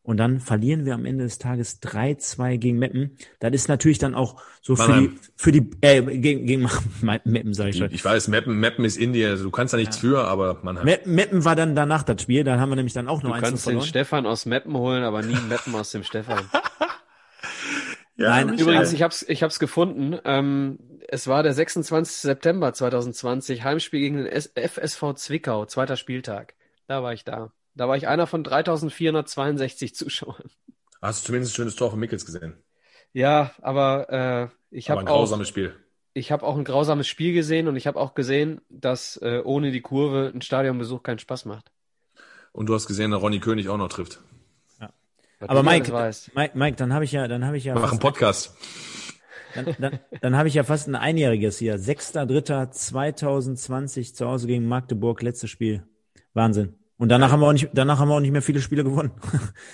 Und dann verlieren wir am Ende des Tages 3-2 gegen Meppen. Das ist natürlich dann auch so für die, Mannheim. für die, äh, gegen, gegen Meppen, sage ich schon. Ich weiß, Mappen, Mappen ist Indie, also du kannst da nichts für, aber man hat. Meppen, Meppen war dann danach das Spiel, da haben wir nämlich dann auch noch Du eins zu kannst den verloren. Stefan aus Meppen holen, aber nie Meppen aus dem Stefan. ja, Nein. Übrigens, ich hab's, ich hab's gefunden. Ähm, es war der 26. September 2020, Heimspiel gegen den FSV Zwickau, zweiter Spieltag. Da war ich da. Da war ich einer von 3462 Zuschauern. Hast du zumindest ein schönes Tor von Mickels gesehen? Ja, aber äh, ich habe ein auch, grausames Spiel. ich habe auch ein grausames Spiel gesehen und ich habe auch gesehen, dass äh, ohne die Kurve ein Stadionbesuch keinen Spaß macht. Und du hast gesehen, dass Ronny König auch noch trifft. Was Aber Mike. Mike, Mike, dann habe ich ja, dann habe ich ja, Wir machen fast, Podcast. Dann, dann, dann habe ich ja fast ein einjähriges hier. 6.3.2020 zu Hause gegen Magdeburg, letztes Spiel. Wahnsinn. Und danach haben wir auch nicht, danach haben wir auch nicht mehr viele Spiele gewonnen.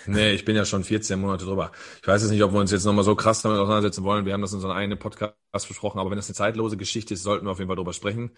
Nee, ich bin ja schon 14 Monate drüber. Ich weiß jetzt nicht, ob wir uns jetzt nochmal so krass damit auseinandersetzen wollen. Wir haben das in unserem eigenen Podcast besprochen, aber wenn das eine zeitlose Geschichte ist, sollten wir auf jeden Fall drüber sprechen.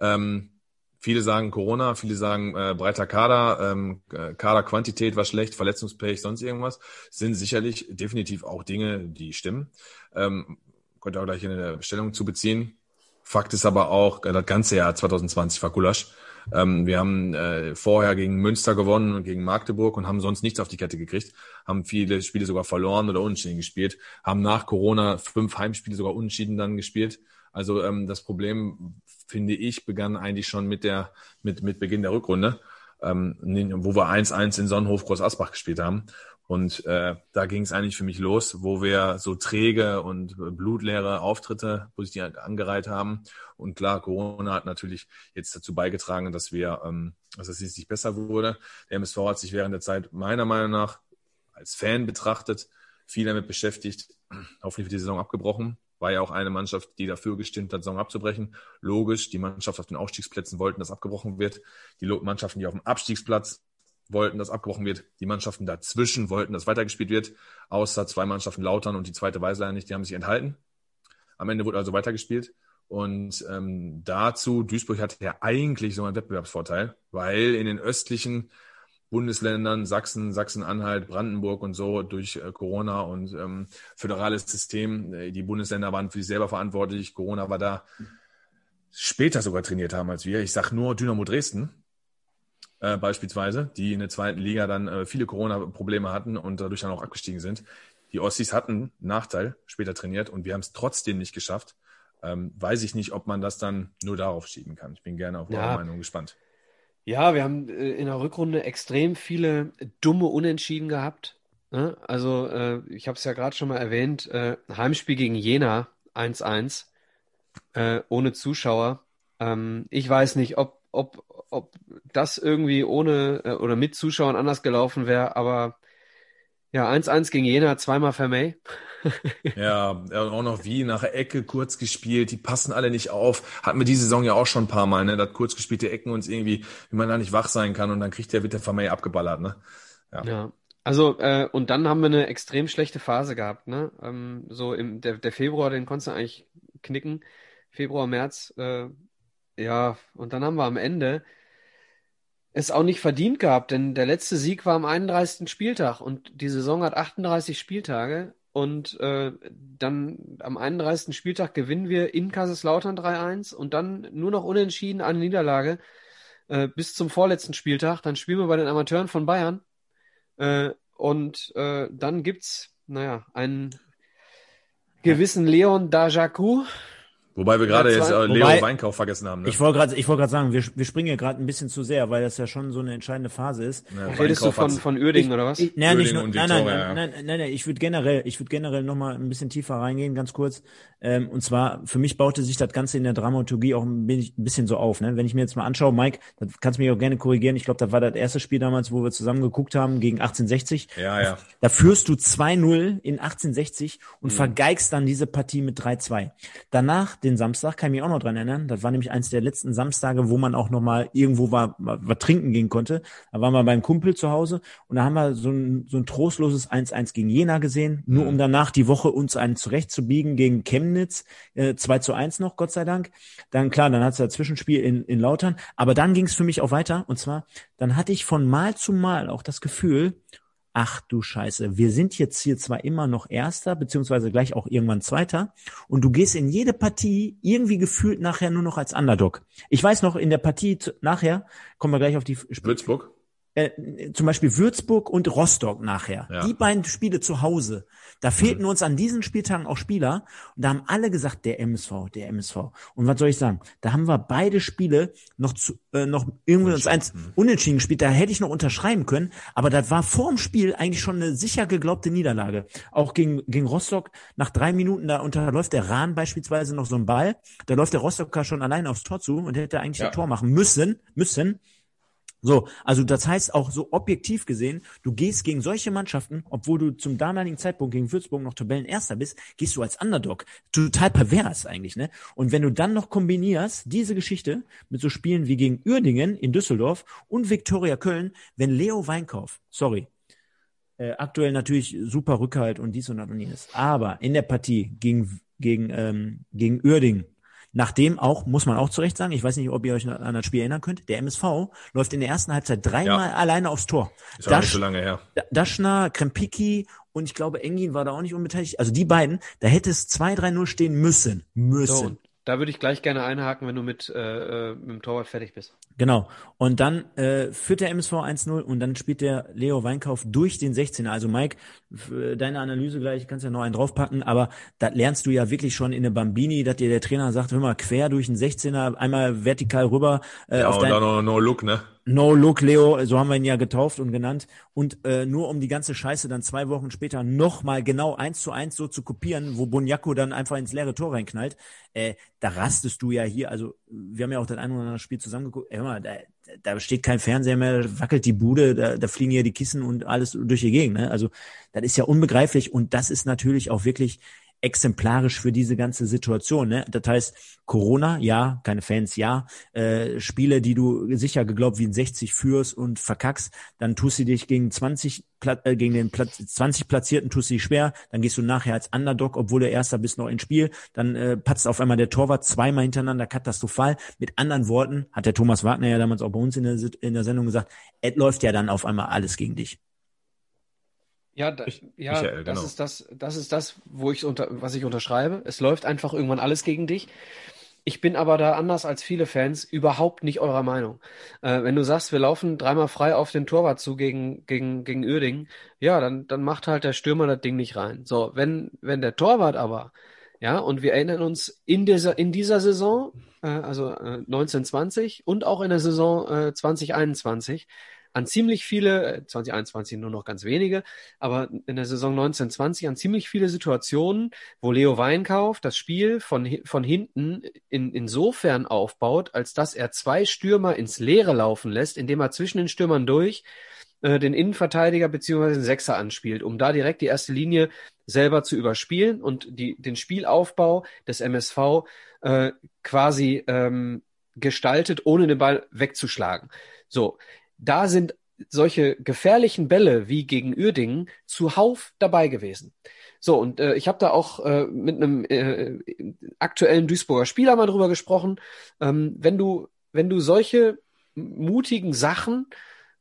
Ähm, viele sagen Corona, viele sagen äh, breiter Kader, ähm, äh, Kaderquantität war schlecht, Verletzungspech, sonst irgendwas. Sind sicherlich definitiv auch Dinge, die stimmen. Ähm, könnt ihr auch gleich eine Stellung zu beziehen. Fakt ist aber auch, äh, das ganze Jahr 2020 war Gulasch. Ähm, wir haben äh, vorher gegen Münster gewonnen und gegen Magdeburg und haben sonst nichts auf die Kette gekriegt, haben viele Spiele sogar verloren oder unentschieden gespielt, haben nach Corona fünf Heimspiele sogar unentschieden dann gespielt. Also ähm, das Problem, finde ich, begann eigentlich schon mit der mit mit Beginn der Rückrunde. ähm, wo wir 1-1 in Sonnenhof Groß Asbach gespielt haben. Und äh, da ging es eigentlich für mich los, wo wir so träge und blutleere Auftritte positiv angereiht haben. Und klar, Corona hat natürlich jetzt dazu beigetragen, dass wir, ähm, dass es nicht besser wurde. Der MSV hat sich während der Zeit meiner Meinung nach als Fan betrachtet viel damit beschäftigt. Hoffentlich wird die Saison abgebrochen. War ja auch eine Mannschaft, die dafür gestimmt hat, Saison abzubrechen. Logisch, die Mannschaft auf den Aufstiegsplätzen wollten, dass abgebrochen wird. Die Mannschaften, die auf dem Abstiegsplatz wollten, dass abgebrochen wird. Die Mannschaften dazwischen wollten, dass weitergespielt wird. Außer zwei Mannschaften Lautern und die zweite Weißlein nicht, die haben sich enthalten. Am Ende wurde also weitergespielt. Und ähm, dazu, Duisburg hatte ja eigentlich so einen Wettbewerbsvorteil, weil in den östlichen Bundesländern, Sachsen, Sachsen-Anhalt, Brandenburg und so durch äh, Corona und ähm, föderales System, äh, die Bundesländer waren für sich selber verantwortlich. Corona war da später sogar trainiert haben als wir. Ich sag nur Dynamo Dresden, äh, beispielsweise, die in der zweiten Liga dann äh, viele Corona-Probleme hatten und dadurch dann auch abgestiegen sind. Die Ossis hatten Nachteil, später trainiert und wir haben es trotzdem nicht geschafft. Ähm, weiß ich nicht, ob man das dann nur darauf schieben kann. Ich bin gerne auf eure ja. Meinung gespannt. Ja, wir haben äh, in der Rückrunde extrem viele dumme Unentschieden gehabt. Ne? Also, äh, ich habe es ja gerade schon mal erwähnt, äh, Heimspiel gegen Jena 1-1 äh, ohne Zuschauer. Ähm, ich weiß nicht, ob ob, ob das irgendwie ohne äh, oder mit Zuschauern anders gelaufen wäre, aber ja, 1-1 gegen Jena, zweimal Vermey. ja, auch noch wie nach der Ecke kurz gespielt, die passen alle nicht auf. Hatten wir diese Saison ja auch schon ein paar Mal, ne? Da kurz gespielte Ecken uns irgendwie, wie man da nicht wach sein kann und dann kriegt der wird der Vermey abgeballert, ne? Ja. ja. Also, äh, und dann haben wir eine extrem schlechte Phase gehabt, ne? Ähm, so im der, der Februar, den konntest du eigentlich knicken. Februar, März, äh, ja, und dann haben wir am Ende es auch nicht verdient gehabt, denn der letzte Sieg war am 31. Spieltag und die Saison hat 38 Spieltage und äh, dann am 31. Spieltag gewinnen wir in Kaiserslautern 3-1 und dann nur noch unentschieden eine Niederlage äh, bis zum vorletzten Spieltag. Dann spielen wir bei den Amateuren von Bayern äh, und äh, dann gibt's, naja, einen gewissen Leon Dajaku, Wobei wir gerade jetzt äh, Leo Wobei, Weinkauf vergessen haben. Ne? Ich wollte gerade ich wollte gerade sagen, wir, wir springen hier gerade ein bisschen zu sehr, weil das ja schon so eine entscheidende Phase ist. Ja, Redest du von, von Uerdingen oder was? Ich, nein, nicht nur, nein, nein, nein, nein, nein, nein, ich würde generell, ich würde generell nochmal ein bisschen tiefer reingehen, ganz kurz. Ähm, und zwar, für mich baute sich das Ganze in der Dramaturgie auch ein bisschen so auf. Ne? Wenn ich mir jetzt mal anschaue, Mike, das kannst du mich auch gerne korrigieren. Ich glaube, das war das erste Spiel damals, wo wir zusammen geguckt haben gegen 1860. Ja, ja. Da führst du 2-0 in 1860 und mhm. vergeigst dann diese Partie mit 3-2. Danach, den Samstag, kann ich mich auch noch dran erinnern. Das war nämlich eins der letzten Samstage, wo man auch noch mal irgendwo war, was trinken gehen konnte. Da waren wir beim Kumpel zu Hause und da haben wir so ein, so ein trostloses 1-1 gegen Jena gesehen, nur mhm. um danach die Woche uns einen zurechtzubiegen gegen Chemnitz, äh, 2 zu 1 noch, Gott sei Dank. Dann klar, dann hat es das Zwischenspiel in, in Lautern, aber dann ging es für mich auch weiter und zwar, dann hatte ich von Mal zu Mal auch das Gefühl, ach du Scheiße, wir sind jetzt hier zwar immer noch Erster, beziehungsweise gleich auch irgendwann Zweiter, und du gehst in jede Partie irgendwie gefühlt nachher nur noch als Underdog. Ich weiß noch, in der Partie nachher, kommen wir gleich auf die Würzburg äh, zum Beispiel Würzburg und Rostock nachher. Ja. Die beiden Spiele zu Hause. Da fehlten mhm. uns an diesen Spieltagen auch Spieler. Und da haben alle gesagt, der MSV, der MSV. Und was soll ich sagen? Da haben wir beide Spiele noch zu, äh, noch irgendwie uns eins mhm. unentschieden gespielt. Da hätte ich noch unterschreiben können. Aber das war vor dem Spiel eigentlich schon eine sicher geglaubte Niederlage. Auch gegen, gegen Rostock. Nach drei Minuten, da unterläuft der Rahn beispielsweise noch so ein Ball. Da läuft der Rostocker schon allein aufs Tor zu und hätte eigentlich ja. ein Tor machen müssen, müssen. So, also das heißt auch so objektiv gesehen, du gehst gegen solche Mannschaften, obwohl du zum damaligen Zeitpunkt gegen Würzburg noch Tabellenerster bist, gehst du als Underdog. Total pervers eigentlich, ne? Und wenn du dann noch kombinierst diese Geschichte mit so Spielen wie gegen Uerdingen in Düsseldorf und Viktoria Köln, wenn Leo Weinkauf, sorry, äh, aktuell natürlich super Rückhalt und dies und das und jenes, aber in der Partie gegen gegen ähm, gegen Uerdingen Nachdem auch, muss man auch zu Recht sagen, ich weiß nicht, ob ihr euch an das Spiel erinnern könnt, der MSV läuft in der ersten Halbzeit dreimal ja. alleine aufs Tor. Ist auch nicht so lange her. Daschner, Krempiki und ich glaube, Engin war da auch nicht unbeteiligt. Also die beiden, da hätte es 2-3-0 stehen müssen. Müssen. So, da würde ich gleich gerne einhaken, wenn du mit, äh, äh, mit dem Torwart fertig bist. Genau. Und dann äh, führt der MSV 1-0 und dann spielt der Leo Weinkauf durch den 16er. Also Mike, deine Analyse gleich, kannst ja noch einen draufpacken, aber das lernst du ja wirklich schon in der Bambini, dass dir der Trainer sagt, hör mal, quer durch den 16er, einmal vertikal rüber. Äh, ja, auf und dein, dann noch no Look, ne? No Look Leo, so haben wir ihn ja getauft und genannt. Und äh, nur um die ganze Scheiße dann zwei Wochen später nochmal genau eins zu eins so zu kopieren, wo Bunyaku dann einfach ins leere Tor reinknallt, äh, da rastest du ja hier, also wir haben ja auch das ein oder andere Spiel zusammengeguckt, hör mal, da, da steht kein Fernseher mehr, wackelt die Bude, da, da fliegen hier die Kissen und alles durch die Gegend. Ne? Also das ist ja unbegreiflich und das ist natürlich auch wirklich exemplarisch für diese ganze Situation. Ne? Das heißt, Corona, ja, keine Fans, ja, äh, Spiele, die du sicher geglaubt wie ein 60 führst und verkackst, dann tust du dich gegen 20 äh, gegen den Platz, 20 Platzierten tust du dich schwer, dann gehst du nachher als Underdog, obwohl du Erster bist, noch ins Spiel, dann äh, patzt auf einmal der Torwart zweimal hintereinander katastrophal. Mit anderen Worten, hat der Thomas Wagner ja damals auch bei uns in der, in der Sendung gesagt, es läuft ja dann auf einmal alles gegen dich. Ja, da, ja Michael, das genau. ist das, das ist das, wo ich unter, was ich unterschreibe. Es läuft einfach irgendwann alles gegen dich. Ich bin aber da anders als viele Fans überhaupt nicht eurer Meinung. Äh, wenn du sagst, wir laufen dreimal frei auf den Torwart zu gegen, gegen, gegen Uerdingen, ja, dann, dann macht halt der Stürmer das Ding nicht rein. So, wenn, wenn der Torwart aber, ja, und wir erinnern uns in dieser, in dieser Saison, äh, also äh, 1920 und auch in der Saison äh, 2021, an ziemlich viele, 2021 äh, nur noch ganz wenige, aber in der Saison 1920 an ziemlich viele Situationen, wo Leo Weinkauf das Spiel von, von hinten in, insofern aufbaut, als dass er zwei Stürmer ins Leere laufen lässt, indem er zwischen den Stürmern durch äh, den Innenverteidiger beziehungsweise den Sechser anspielt, um da direkt die erste Linie selber zu überspielen und die, den Spielaufbau des MSV äh, quasi ähm, gestaltet, ohne den Ball wegzuschlagen. So, da sind solche gefährlichen Bälle wie gegen Uerdingen zuhauf dabei gewesen. So, und äh, ich habe da auch äh, mit einem äh, aktuellen Duisburger Spieler mal drüber gesprochen. Ähm, wenn du, wenn du solche mutigen Sachen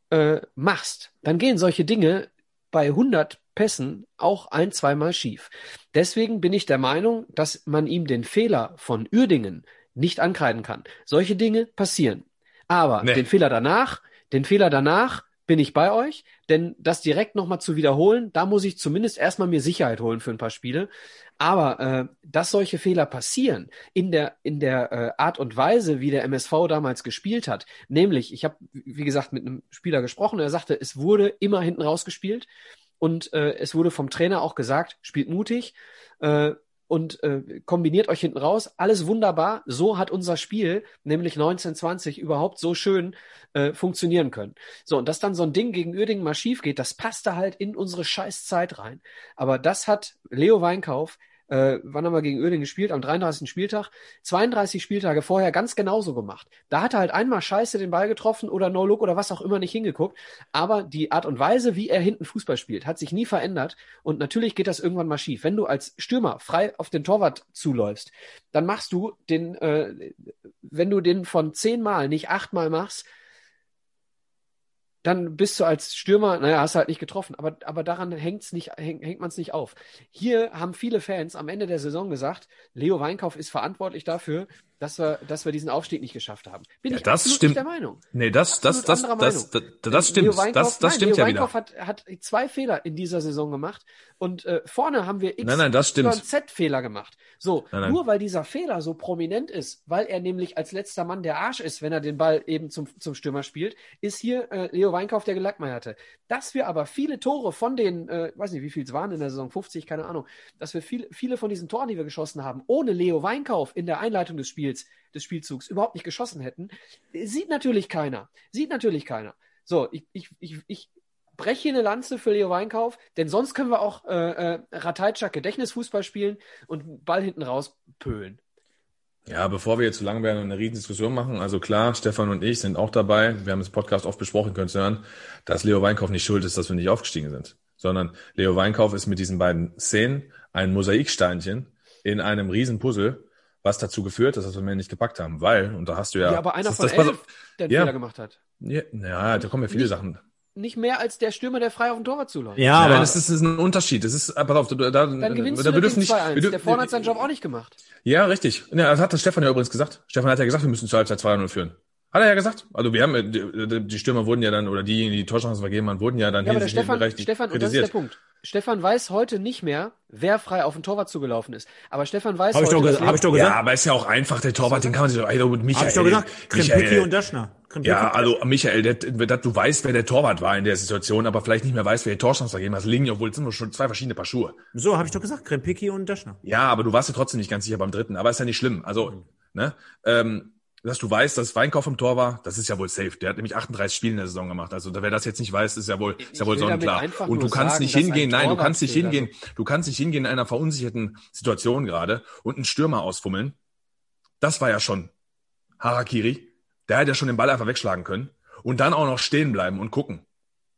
äh, machst, dann gehen solche Dinge bei 100 Pässen auch ein, zweimal schief. Deswegen bin ich der Meinung, dass man ihm den Fehler von Uerdingen nicht ankreiden kann. Solche Dinge passieren. Aber nee. den Fehler danach, den Fehler danach bin ich bei euch, denn das direkt nochmal zu wiederholen, da muss ich zumindest erstmal mir Sicherheit holen für ein paar Spiele. Aber äh, dass solche Fehler passieren in der in der äh, Art und Weise, wie der MSV damals gespielt hat, nämlich ich habe wie gesagt mit einem Spieler gesprochen, er sagte, es wurde immer hinten rausgespielt und äh, es wurde vom Trainer auch gesagt, spielt mutig. Äh, und äh, kombiniert euch hinten raus. Alles wunderbar. So hat unser Spiel, nämlich 1920, überhaupt so schön äh, funktionieren können. So, und dass dann so ein Ding gegen Uerdingen mal schief geht, das passte halt in unsere scheiß Zeit rein. Aber das hat Leo Weinkauf äh, wann haben wir gegen Öling gespielt? Am 33. Spieltag. 32 Spieltage vorher ganz genauso gemacht. Da hat er halt einmal scheiße den Ball getroffen oder No-Look oder was auch immer nicht hingeguckt. Aber die Art und Weise, wie er hinten Fußball spielt, hat sich nie verändert. Und natürlich geht das irgendwann mal schief. Wenn du als Stürmer frei auf den Torwart zuläufst, dann machst du den, äh, wenn du den von zehnmal nicht achtmal machst, dann bist du als Stürmer, naja, hast halt nicht getroffen, aber, aber daran hängt's nicht, häng, hängt man es nicht auf. Hier haben viele Fans am Ende der Saison gesagt, Leo Weinkauf ist verantwortlich dafür, dass wir, dass wir diesen Aufstieg nicht geschafft haben. Bin ja, ich das absolut stimmt. nicht der Meinung. Nee, das, das, das, das, das, stimmt. Das, das stimmt Leo ja Weinkauf wieder. Hat, hat zwei Fehler in dieser Saison gemacht und äh, vorne haben wir X, nein, nein, das stimmt. Z Fehler gemacht. So, nein, nein. nur weil dieser Fehler so prominent ist, weil er nämlich als letzter Mann der Arsch ist, wenn er den Ball eben zum, zum Stürmer spielt, ist hier äh, Leo Weinkauf der Gelackmeierte. Dass wir aber viele Tore von den, äh, weiß nicht, wie viel es waren in der Saison, 50, keine Ahnung, dass wir viel, viele von diesen Toren, die wir geschossen haben, ohne Leo Weinkauf in der Einleitung des Spiels, des Spielzugs überhaupt nicht geschossen hätten, sieht natürlich keiner. Sieht natürlich keiner. So, ich, ich, ich, ich breche hier eine Lanze für Leo Weinkauf, denn sonst können wir auch äh, äh, Ratajczak Gedächtnisfußball spielen und Ball hinten raus pölen. Ja, bevor wir jetzt zu lang werden und eine Riesendiskussion machen, also klar, Stefan und ich sind auch dabei, wir haben das Podcast oft besprochen, können Sie hören, dass Leo Weinkauf nicht schuld ist, dass wir nicht aufgestiegen sind, sondern Leo Weinkauf ist mit diesen beiden Szenen ein Mosaiksteinchen in einem Riesenpuzzle, was dazu geführt hat, dass wir mehr nicht gepackt haben, weil, und da hast du ja... Ja, aber einer das, von das, elf, der einen ja, Fehler gemacht hat. Ja, ja, da kommen ja viele Nicht- Sachen. Nicht mehr als der Stürmer, der frei auf den Torwart zuläuft. Ja, aber das ist, das ist ein Unterschied. Das ist, pass auf, da, da, Dann gewinnst da du das dürfen Ding nicht, 2-1. wir Der vorne hat seinen Job auch nicht gemacht. Ja, richtig. Ja, das hat der Stefan ja übrigens gesagt. Stefan hat ja gesagt, wir müssen zur Halbzeit 2-0 führen. Hat er ja gesagt. Also wir haben, die, die Stürmer wurden ja dann, oder diejenigen, die die Torchancen vergeben haben, wurden ja dann Ja, aber der hinsichtlich Stefan, berechtigt Stefan, und das ist der kritisiert. Punkt. Stefan weiß heute nicht mehr, wer frei auf den Torwart zugelaufen ist. Aber Stefan weiß Hab ich heute, doch, dass ge hab ich doch Ja, gesagt. aber ist ja auch einfach, der Torwart, den kann man sich doch, ey, Michael, hab ich doch gesagt. Krempicki Michael, und Daschner. Krempicki. Ja, also Michael, der, der, du weißt, wer der Torwart war in der Situation, aber vielleicht nicht mehr weißt, wer die Torchance vergeben hat. Das liegen ja wohl sind schon zwei verschiedene Paar Schuhe. So, habe ich doch gesagt. Krempicki und Daschner. Ja, aber du warst ja trotzdem nicht ganz sicher beim dritten, aber ist ja nicht schlimm. Also, ne, ähm, dass du weißt, dass Weinkauf im Tor war, das ist ja wohl safe. Der hat nämlich 38 Spiele in der Saison gemacht. Also wer das jetzt nicht weiß, ist ja wohl, ist ja wohl sonnenklar. Und du kannst sagen, nicht hingehen, ein nein, du kannst nicht hingehen, du kannst nicht hingehen in einer verunsicherten Situation gerade und einen Stürmer ausfummeln. Das war ja schon Harakiri. Der hätte ja schon den Ball einfach wegschlagen können. Und dann auch noch stehen bleiben und gucken.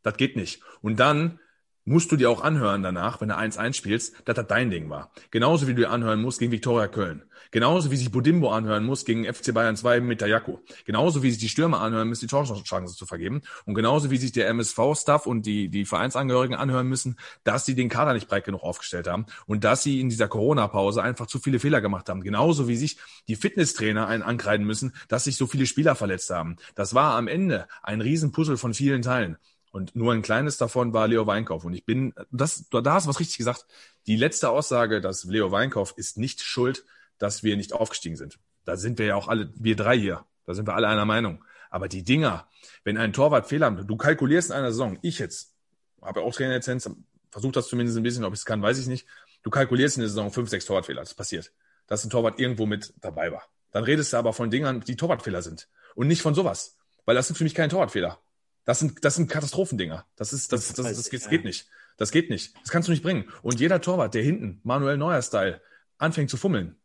Das geht nicht. Und dann musst du dir auch anhören danach, wenn du 1-1 spielst, dass das dein Ding war. Genauso wie du dir anhören musst gegen Viktoria Köln. Genauso wie sich Budimbo anhören muss gegen FC Bayern 2 mit Tayaku. Genauso wie sich die Stürmer anhören müssen, die Torchancen zu vergeben. Und genauso wie sich der MSV-Staff und die, die Vereinsangehörigen anhören müssen, dass sie den Kader nicht breit genug aufgestellt haben und dass sie in dieser Corona-Pause einfach zu viele Fehler gemacht haben. Genauso wie sich die Fitnesstrainer einen ankreiden müssen, dass sich so viele Spieler verletzt haben. Das war am Ende ein Riesenpuzzle von vielen Teilen. Und nur ein kleines davon war Leo Weinkauf. Und ich bin, das, da hast du was richtig gesagt. Die letzte Aussage, dass Leo Weinkauf ist nicht schuld, dass wir nicht aufgestiegen sind. Da sind wir ja auch alle, wir drei hier. Da sind wir alle einer Meinung. Aber die Dinger, wenn ein Torwart Fehler macht, du kalkulierst in einer Saison, ich jetzt, habe ja auch Trainerlizenz, versuche das zumindest ein bisschen, ob ich es kann, weiß ich nicht. Du kalkulierst in der Saison fünf, sechs Torwartfehler. Das passiert. Dass ein Torwart irgendwo mit dabei war. Dann redest du aber von Dingern, die Torwartfehler sind. Und nicht von sowas. Weil das sind für mich keine Torwartfehler. Das sind, das sind Katastrophendinger. Das ist, das, das, das, das, geht nicht. Das geht nicht. Das kannst du nicht bringen. Und jeder Torwart, der hinten, Manuel Neuer-Style, anfängt zu fummeln.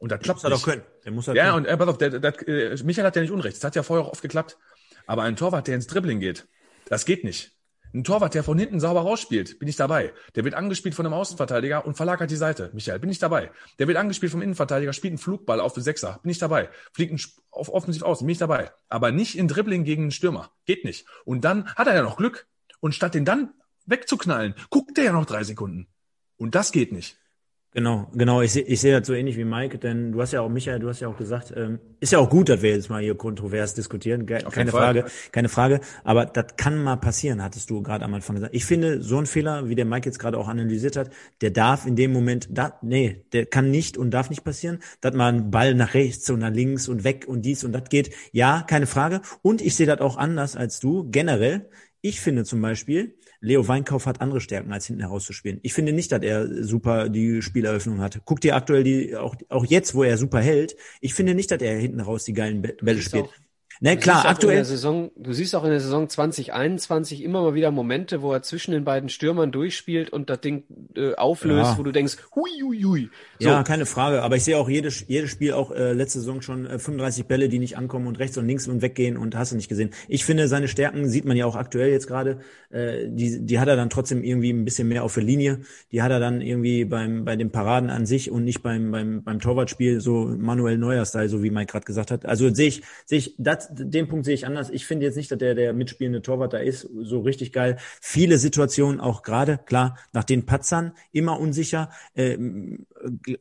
Und das klappt Muss er nicht. doch können. Der muss er Ja, können. und äh, pass auf, der, der, äh, Michael hat ja nicht unrecht. Das hat ja vorher auch oft geklappt. Aber ein Torwart, der ins Dribbling geht, das geht nicht. Ein Torwart, der von hinten sauber rausspielt, bin ich dabei. Der wird angespielt von einem Außenverteidiger und verlagert die Seite. Michael, bin ich dabei. Der wird angespielt vom Innenverteidiger, spielt einen Flugball auf den Sechser, bin ich dabei. Fliegt einen auf offensiv aus, bin ich dabei. Aber nicht in Dribbling gegen einen Stürmer. Geht nicht. Und dann hat er ja noch Glück. Und statt den dann wegzuknallen, guckt der ja noch drei Sekunden. Und das geht nicht. Genau, genau. Ich sehe ich sehe das so ähnlich wie Mike, denn du hast ja auch, Michael, du hast ja auch gesagt, ähm, ist ja auch gut, dass wir jetzt mal hier kontrovers diskutieren, keine Fall. Frage, keine Frage. Aber das kann mal passieren, hattest du gerade am Anfang gesagt. Ich finde, so ein Fehler, wie der Mike jetzt gerade auch analysiert hat, der darf in dem Moment, da, nee, der kann nicht und darf nicht passieren, dass man einen Ball nach rechts und nach links und weg und dies und das geht. Ja, keine Frage. Und ich sehe das auch anders als du, generell. Ich finde zum Beispiel, Leo Weinkauf hat andere Stärken, als hinten herauszuspielen. Ich finde nicht, dass er super die Spieleröffnung hat. Guck dir aktuell die, auch, auch jetzt, wo er super hält, ich finde nicht, dass er hinten raus die geilen Bä- Bälle spielt. auch- Ne, Du klar, siehst auch In aktuell, der Saison, du siehst auch in der Saison 2021 immer mal wieder Momente, wo er zwischen den beiden Stürmern durchspielt und das Ding äh, auflöst, Ja. wo du denkst, hui, hui, hui. So, ja, keine Frage. Aber ich sehe auch jedes, jedes Spiel, auch äh, letzte Saison schon äh, 35 Bälle, die nicht ankommen und rechts und links und weggehen und hast du nicht gesehen. Ich finde, seine Stärken sieht man ja auch aktuell jetzt gerade. Äh, die, die hat er dann trotzdem irgendwie ein bisschen mehr auf der Linie. Die hat er dann irgendwie beim bei den Paraden an sich und nicht beim beim beim Torwartspiel so manuell neuer Style, so wie Mike gerade gesagt hat. Also sehe ich sehe ich das, den Punkt sehe ich anders. Ich finde jetzt nicht, dass der der mitspielende Torwart da ist so richtig geil. Viele Situationen auch gerade klar nach den Patzern immer unsicher. Ähm,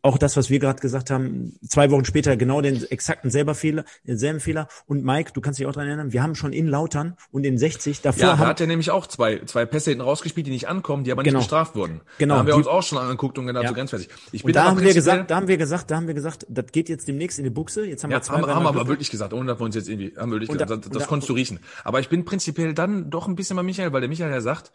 auch das, was wir gerade gesagt haben, zwei Wochen später genau den exakten selber Fehler, denselben Fehler. Und Mike, du kannst dich auch dran erinnern, wir haben schon in Lautern und in 60 davor Ja, da haben, hat er nämlich auch zwei, zwei Pässe hinten rausgespielt, die nicht ankommen, die aber Genau. nicht bestraft wurden. Genau, Da haben wir die- uns auch schon angeguckt und gedacht, Ja. so grenzwertig. Ich und da haben wir gesagt, da haben wir gesagt, da haben wir gesagt, das geht jetzt demnächst in die Buchse. Jetzt haben Ja, wir zwei, haben, haben wir aber wirklich gesagt, ohne dass wir uns jetzt irgendwie, haben wir wirklich Und da- gesagt, das, und das da- konntest du riechen. Aber ich bin prinzipiell dann doch ein bisschen bei Michael, weil der Michael ja sagt,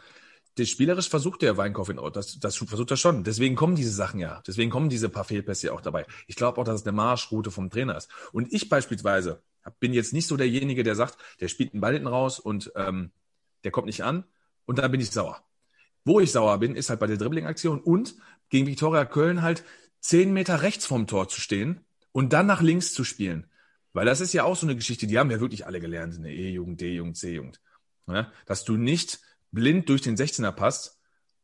der spielerisch versucht der Weinkauf in das, das versucht er schon. Deswegen kommen diese Sachen ja. Deswegen kommen diese paar Fehlpässe ja auch dabei. Ich glaube auch, dass es eine Marschroute vom Trainer ist. Und ich beispielsweise bin jetzt nicht so derjenige, der sagt, der spielt einen Ball hinten raus und ähm, der kommt nicht an und dann bin ich sauer. Wo ich sauer bin, ist halt bei der Dribbling-Aktion und gegen Viktoria Köln halt zehn Meter rechts vom Tor zu stehen und dann nach links zu spielen. Weil das ist ja auch so eine Geschichte, die haben ja wirklich alle gelernt in der E-Jugend, D-Jugend, C-Jugend. Ja? Dass du nicht blind durch den 16er passt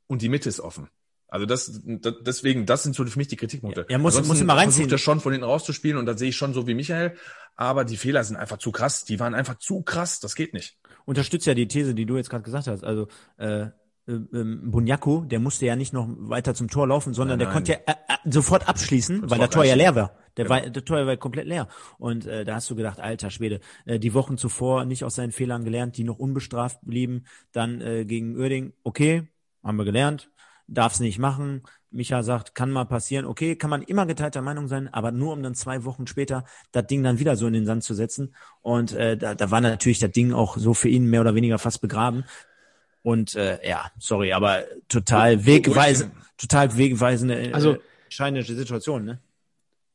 und die Mitte ist offen. Also das, das deswegen, das sind so für mich die Kritikpunkte. Ja, muss- Ansonsten muss immer reinziehen. versucht er schon von hinten rauszuspielen und da sehe ich schon so wie Michael, aber die Fehler sind einfach zu krass. Die waren einfach zu krass, das geht nicht. unterstützt ja die These, die du jetzt gerade gesagt hast. Also äh, ähm, Bunyaku, der musste ja nicht noch weiter zum Tor laufen, sondern Nein, der nein. konnte ja äh, äh, sofort abschließen, weil der Tor ja leer war. Der, war, der Tor war komplett leer. Und äh, da hast du gedacht, alter Schwede, äh, die Wochen zuvor nicht aus seinen Fehlern gelernt, die noch unbestraft blieben. Dann äh, gegen Oerding, okay, haben wir gelernt, darf es nicht machen. Micha sagt, kann mal passieren. Okay, kann man immer geteilter Meinung sein, aber nur um dann zwei Wochen später das Ding dann wieder so in den Sand zu setzen. Und äh, da, da war natürlich das Ding auch so für ihn mehr oder weniger fast begraben. Und äh, ja, sorry, aber total wegweisend, total wegweisende, äh, Also- entscheidende Situation, ne?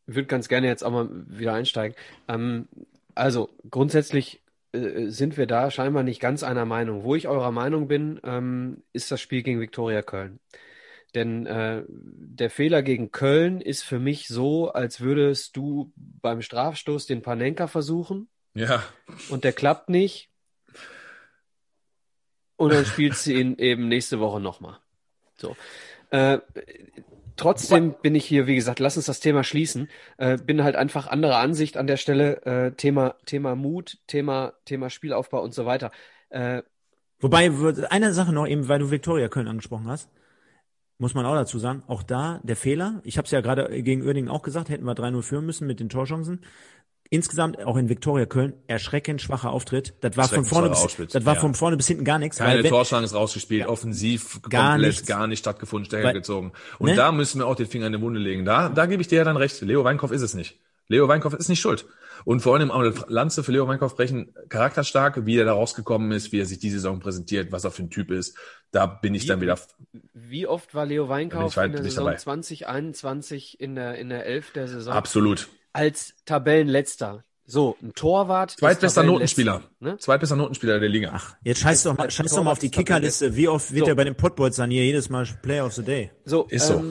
Ich würde ganz gerne jetzt auch mal wieder einsteigen. Ähm, also grundsätzlich äh, sind wir da scheinbar nicht ganz einer Meinung. Wo ich eurer Meinung bin, ähm, ist das Spiel gegen Viktoria Köln. Denn äh, der Fehler gegen Köln ist für mich so, als würdest du beim Strafstoß den Panenka versuchen Ja, und der klappt nicht. Und dann spielst du ihn eben nächste Woche nochmal. So. Äh, trotzdem bin ich hier, wie gesagt, lass uns das Thema schließen. Äh, bin halt einfach anderer Ansicht an der Stelle. Äh, Thema, Thema Mut, Thema, Thema Spielaufbau und so weiter. Äh, Wobei, eine Sache noch eben, weil du Viktoria Köln angesprochen hast, muss man auch dazu sagen, auch da der Fehler, ich habe es ja gerade gegen Uerdingen auch gesagt, hätten wir 3-0 führen müssen mit den Torchancen. Insgesamt auch in Viktoria Köln erschreckend schwacher Auftritt. Das war von vorne bis, Auftritt, das war ja. von vorne bis hinten gar nichts. keine weil wenn- Torchance rausgespielt, offensiv Gar komplett nichts. gar nicht stattgefunden, Stecker Weil- gezogen. Und Ne? da müssen wir auch den Finger in die Wunde legen. Da, da gebe ich dir ja dann recht. Leo Weinkauf ist es nicht. Leo Weinkauf ist nicht schuld. Und vor allem auch eine Lanze für Leo Weinkauf brechen, charakterstark, wie er da rausgekommen ist, wie er sich die Saison präsentiert, was er für ein Typ ist. Da bin ich Wie- dann wieder wie oft war Leo weit in der Saison dabei. 2021 in der, in der Elf der Saison absolut. Als Tabellenletzter? So, ein Torwart. Zweitbester Notenspieler. Ne? Zweitbester Notenspieler der Liga. Ach, jetzt scheiß doch mal, scheiß doch mal auf die Kickerliste. Wie oft wird So. er bei den Potbolzern hier jedes Mal Player of the Day? So, Ist so.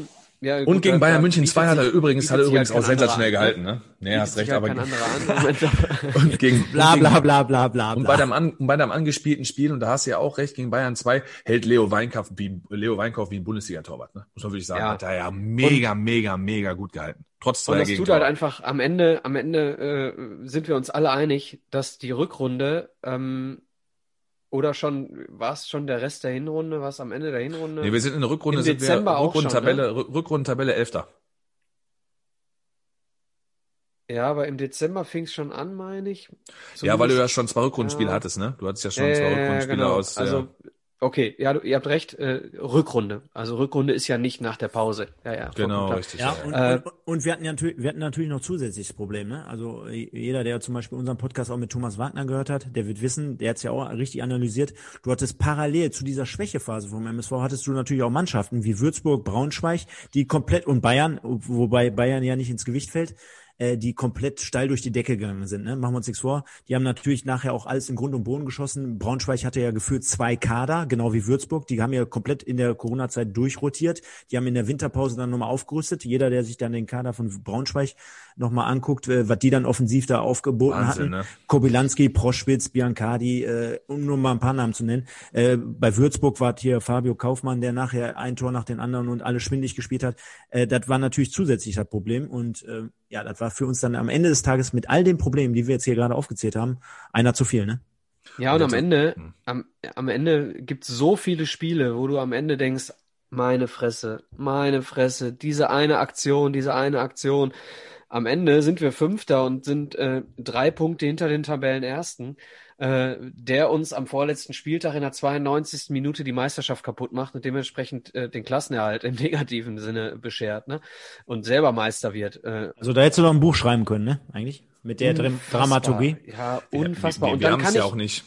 Ja, Und gut, gegen da- Bayern München bietet 2 hat er übrigens, hat er übrigens auch sensationell anderer gehalten, ne? Nee, hast recht, aber und gegen, Bla und gegen bla bla bla bla Und bei deinem, an, und bei deinem angespielten Spiel, und da hast du ja auch recht, gegen Bayern 2, hält Leo Weinkauf wie, Leo Weinkauf wie ein Bundesliga-Torwart, ne? Muss man wirklich sagen. Ja. Hat er ja mega, mega, mega gut gehalten. Trotz Und zweier das tut Gegentore. halt einfach am Ende, am Ende äh, sind wir uns alle einig, dass die Rückrunde ähm, oder schon, war es schon der Rest der Hinrunde, war es am Ende der Hinrunde? Nee, wir sind in der Rückrunde, Im Dezember wir Rückrundentabelle, schon, ne? Rück- Rückrundentabelle Elfter. Ja, aber im Dezember fing es schon an, meine ich. Ja, weil du ja Zumindest- schon zwei Rückrundenspiele Ja. hattest, ne? Du hattest ja schon Ja, zwei ja, Rückrundenspiele genau. aus. Also. Okay, ja, du, ihr habt recht, äh, Rückrunde. Also Rückrunde ist ja nicht nach der Pause. Ja, ja. Genau, richtig. Ja, und, Äh, und, und wir hatten ja natürlich, wir hatten natürlich noch zusätzliches Problem, ne? Also jeder, der zum Beispiel unseren Podcast auch mit Thomas Wagner gehört hat, der wird wissen, der hat es ja auch richtig analysiert. Du hattest parallel zu dieser Schwächephase vom MSV hattest du natürlich auch Mannschaften wie Würzburg, Braunschweig, die komplett und Bayern, wobei Bayern ja nicht ins Gewicht fällt, äh, die komplett steil durch die Decke gegangen sind. Ne? Machen wir uns nichts vor. Die haben natürlich nachher auch alles in Grund und Boden geschossen. Braunschweig hatte ja gefühlt zwei Kader, genau wie Würzburg. Die haben ja komplett in der Corona-Zeit durchrotiert. Die haben in der Winterpause dann nochmal aufgerüstet. Jeder, der sich dann den Kader von Braunschweig nochmal anguckt, äh, was die dann offensiv da aufgeboten Wahnsinn, hatten. ne? Kobylanski, Proschwitz, Biancardi, äh, um nur mal ein paar Namen zu nennen. Äh, bei Würzburg war hier Fabio Kaufmann, der nachher ein Tor nach den anderen und alle schwindig gespielt hat. Äh, das war natürlich zusätzlich das Problem und äh, ja, das war für uns dann am Ende des Tages mit all den Problemen, die wir jetzt hier gerade aufgezählt haben, einer zu viel, ne? Ja, und am. Ende, Hm. am, am Ende gibt's so viele Spiele, wo du am Ende denkst, meine Fresse, meine Fresse, diese eine Aktion, diese eine Aktion. Am Ende sind wir Fünfter und sind äh, drei Punkte hinter den Tabellenersten, äh, der uns am vorletzten Spieltag in der 92. Minute die Meisterschaft kaputt macht und dementsprechend äh, den Klassenerhalt im negativen Sinne beschert, ne? Und selber Meister wird. Äh, Also da hättest du doch ein Buch schreiben können, ne? Eigentlich mit der unfassbar. Dramaturgie. Ja, Wir- unfassbar. Wir, und wir dann haben kann es ja ich, auch nicht.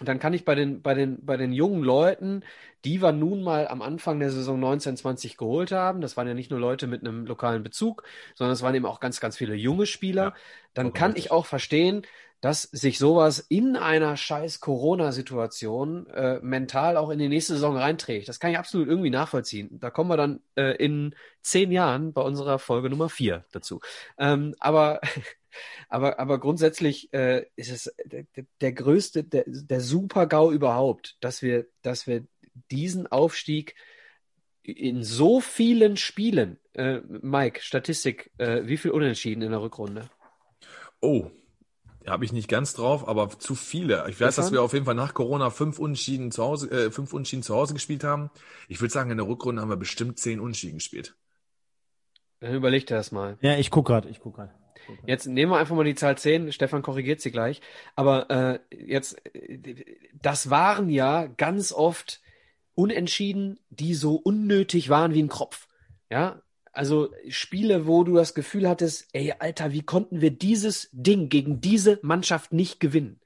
dann kann ich bei den, bei den, bei den jungen Leuten, die wir nun mal am Anfang der Saison 1920 geholt haben, das waren ja nicht nur Leute mit einem lokalen Bezug, sondern es waren eben auch ganz, ganz viele junge Spieler, Ja, dann kann richtig. ich auch verstehen, dass sich sowas in einer scheiß Corona-Situation äh, mental auch in die nächste Saison reinträgt. Das kann ich absolut irgendwie nachvollziehen. Da kommen wir dann äh, in zehn Jahren bei unserer Folge Nummer vier dazu. Ähm, aber aber, aber grundsätzlich äh, ist es der, der- größte, der, der Super-GAU überhaupt, dass wir, dass wir diesen Aufstieg in so vielen Spielen, äh, Mike, Statistik, äh, wie viel Unentschieden in der Rückrunde? Oh, habe ich nicht ganz drauf, aber zu viele. Ich weiß, dass wir auf jeden Fall nach Corona fünf Unentschieden zu Hause, äh, fünf Unentschieden zu Hause gespielt haben. Ich würde sagen, in der Rückrunde haben wir bestimmt zehn Unentschieden gespielt. Dann überleg dir das mal. Ja, ich guck grad, ich guck grad. Jetzt nehmen wir einfach mal die Zahl 10. Stefan korrigiert sie gleich. Aber äh, jetzt, das waren ja ganz oft Unentschieden, die so unnötig waren wie ein Kropf. Ja, also Spiele, wo du das Gefühl hattest, ey, Alter, wie konnten wir dieses Ding gegen diese Mannschaft nicht gewinnen?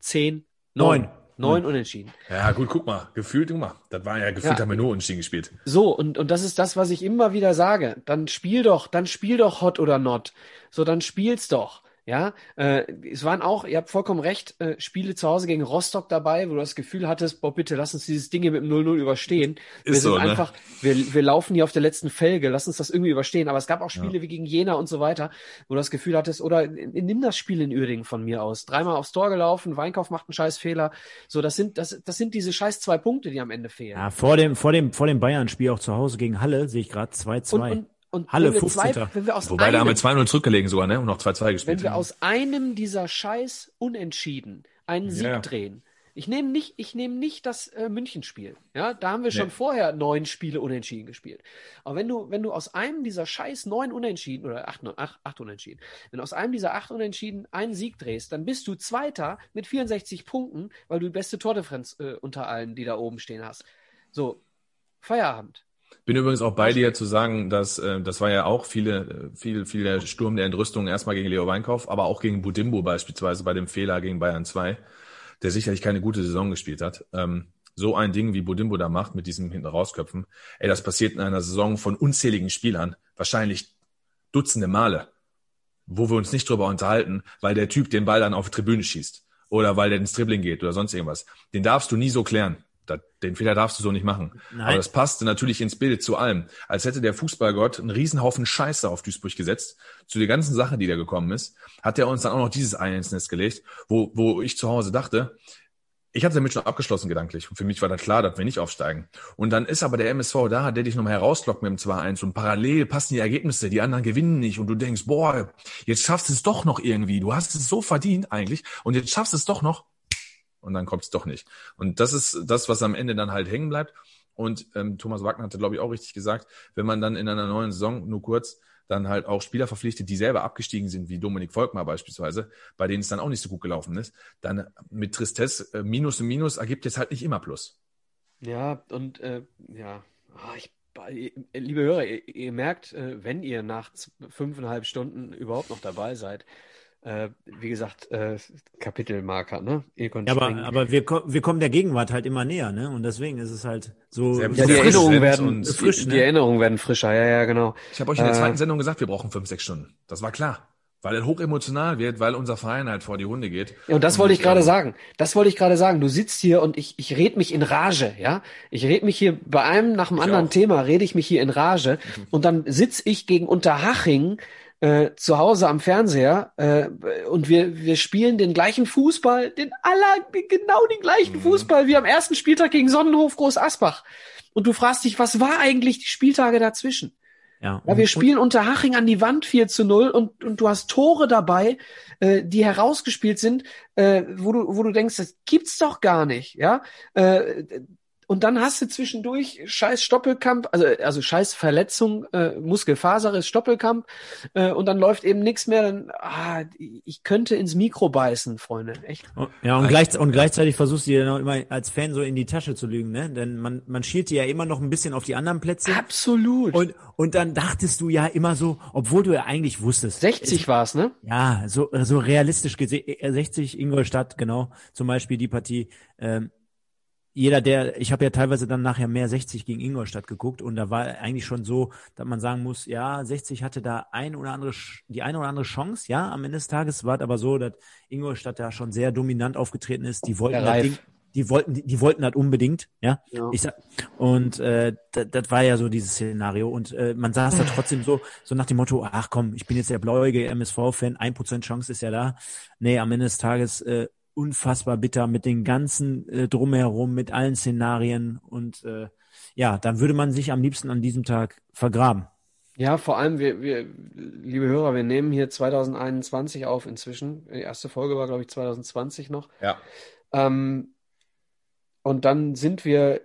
Zehn, neun. Neun. Neun Unentschieden. Ja, gut, guck mal. Gefühlt, guck mal. Das war ja gefühlt, Ja. haben wir nur unentschieden gespielt. So, und, und das ist das, was ich immer wieder sage. Dann spiel doch, dann spiel doch Hot oder Not. So, dann spiel's doch. Ja, äh, es waren auch, ihr habt vollkommen recht, äh, Spiele zu Hause gegen Rostock dabei, wo du das Gefühl hattest, boah, bitte lass uns dieses Ding hier mit dem 0-0 überstehen. wir Ist sind so, ne? einfach, wir, wir laufen hier auf der letzten Felge, lass uns das irgendwie überstehen. Aber es gab auch Spiele wie gegen Jena und so weiter, wo du das Gefühl hattest, oder nimm das Spiel in Uerdingen von mir aus. Dreimal aufs Tor gelaufen, Weinkauf macht einen scheiß Fehler. So, das sind, das, das sind diese scheiß zwei Punkte, die am Ende fehlen. Ja, vor dem, vor dem, vor dem Bayern-Spiel auch zu Hause gegen Halle sehe ich gerade 2-2. Und, Halle, wenn, wir zwei, 15. wenn wir aus Wobei, da haben einem, wir 2-0 zurückgelegen sogar, ne? Und noch 2-2 gespielt. wenn wir aus einem dieser scheiß Unentschieden einen Sieg Ja. drehen. Ich nehme nicht, ich nehme nicht das äh, Münchenspiel. Ja, da haben wir schon Nee. vorher neun Spiele unentschieden gespielt. Aber wenn du, wenn du aus einem dieser scheiß neun Unentschieden oder acht, acht, acht Unentschieden, wenn aus einem dieser acht Unentschieden einen Sieg drehst, dann bist du Zweiter mit 64 Punkten, weil du die beste Tordifferenz äh, unter allen, die da oben stehen hast. So, Feierabend. Bin übrigens auch bei dir zu sagen, dass äh, das war ja auch viele, äh, viel, viel der Sturm der Entrüstung erstmal gegen Leo Weinkauf, aber auch gegen Budimbo beispielsweise bei dem Fehler gegen Bayern 2, der sicherlich keine gute Saison gespielt hat. Ähm, so ein Ding, wie Budimbo da macht mit diesem hinten rausköpfen, ey, das passiert in einer Saison von unzähligen Spielern, wahrscheinlich Dutzende Male, wo wir uns nicht drüber unterhalten, weil der Typ den Ball dann auf die Tribüne schießt oder weil der ins Dribbling geht oder sonst irgendwas. Den darfst du nie so klären. Da, den Fehler darfst du so nicht machen. Nein. Aber das passte natürlich ins Bild zu allem. Als hätte der Fußballgott einen Riesenhaufen Scheiße auf Duisburg gesetzt. Zu der ganzen Sache, die da gekommen ist, hat er uns dann auch noch dieses Ei ins Netz gelegt, wo, wo ich zu Hause dachte, ich hatte damit schon abgeschlossen gedanklich. Und für mich war da klar, dass wir nicht aufsteigen. Und dann ist aber der MSV da, der dich nochmal herauslockt mit dem 2-1 und parallel passen die Ergebnisse, die anderen gewinnen nicht und du denkst, boah, jetzt schaffst du es doch noch irgendwie. Du hast es so verdient eigentlich und jetzt schaffst du es doch noch. Und dann kommt es doch nicht. Und das ist das, was am Ende dann halt hängen bleibt. Und ähm, Thomas Wagner hatte, glaube ich, auch richtig gesagt, wenn man dann in einer neuen Saison nur kurz dann halt auch Spieler verpflichtet, die selber abgestiegen sind, wie Dominik Volkmar beispielsweise, bei denen es dann auch nicht so gut gelaufen ist, dann mit Tristesse äh, Minus und Minus ergibt jetzt halt nicht immer Plus. Ja, und äh, ja, ah, ich, äh, liebe Hörer, ihr, ihr merkt, äh, wenn ihr nach fünfeinhalb Stunden überhaupt noch dabei seid, äh, wie gesagt, äh, Kapitelmarker, ne? Ihr könnt Ja, aber, aber wir, ko- wir kommen der Gegenwart halt immer näher, ne? Und deswegen ist es halt so. Sehr- ja, die Erinnerungen werden und frisch, die, ne? die Erinnerungen werden frischer, ja, ja, genau. Ich habe euch in der Äh, zweiten Sendung gesagt, wir brauchen fünf, sechs Stunden. Das war klar. Weil er hochemotional wird, weil unser Verein halt vor die Hunde geht. Ja, und das wollte ich ähm, gerade sagen. Das wollte ich gerade sagen. Du sitzt hier und ich, ich red mich in Rage, ja? Ich red mich hier bei einem nach dem anderen auch. Thema, rede ich mich hier in Rage. Und dann sitz ich gegen Unterhaching äh, zu Hause am Fernseher äh, und wir, wir spielen den gleichen Fußball, den aller, genau den gleichen Mhm. Fußball wie am ersten Spieltag gegen Sonnenhof Groß Asbach. Und du fragst dich, was war eigentlich die Spieltage dazwischen? Ja, Ja, wir spielen unter Haching an die Wand 4 zu 0 und, und du hast Tore dabei, äh, die herausgespielt sind, äh, wo du, wo du denkst, das gibt's doch gar nicht, ja. Äh, und dann hast du zwischendurch scheiß Stoppelkamp, also, also scheiß Verletzung, äh, Muskelfaserriss, Stoppelkamp, äh, und dann läuft eben nichts mehr, dann, ah, ich könnte ins Mikro beißen, Freunde, echt. Ja, und, gleich, und gleichzeitig versuchst du dir dann auch immer als Fan so in die Tasche zu lügen, ne? Denn man, man schielt dir ja immer noch ein bisschen auf die anderen Plätze. Absolut. Und, und dann dachtest du ja immer so, obwohl du ja eigentlich wusstest. 60 war's, ne? Ja, so, so realistisch gesehen, äh, 60 Ingolstadt, genau, zum Beispiel die Partie. Ähm, jeder, der, ich habe ja teilweise dann nachher mehr 60 gegen Ingolstadt geguckt und da war eigentlich schon so, dass man sagen muss, ja, 60 hatte da ein oder andere, die eine oder andere Chance, ja, am Ende des Tages war es aber so, dass Ingolstadt da schon sehr dominant aufgetreten ist. Die wollten das. Ding, die wollten, die, die wollten das unbedingt, ja. Ja. Ich sag, und äh, das, war ja so dieses Szenario und äh, man saß da trotzdem so, so nach dem Motto, ach komm, ich bin jetzt der blauäugige MSV-Fan, ein Prozent Chance ist ja da. Nee, am Ende des Tages äh, unfassbar bitter mit den ganzen äh, drumherum, mit allen Szenarien und äh, ja, dann würde man sich am liebsten an diesem Tag vergraben. Ja, vor allem, wir, wir, liebe Hörer, wir nehmen hier 2021 auf inzwischen. Die erste Folge war, glaube ich, 2020 noch. Ja. Ähm, und dann sind wir,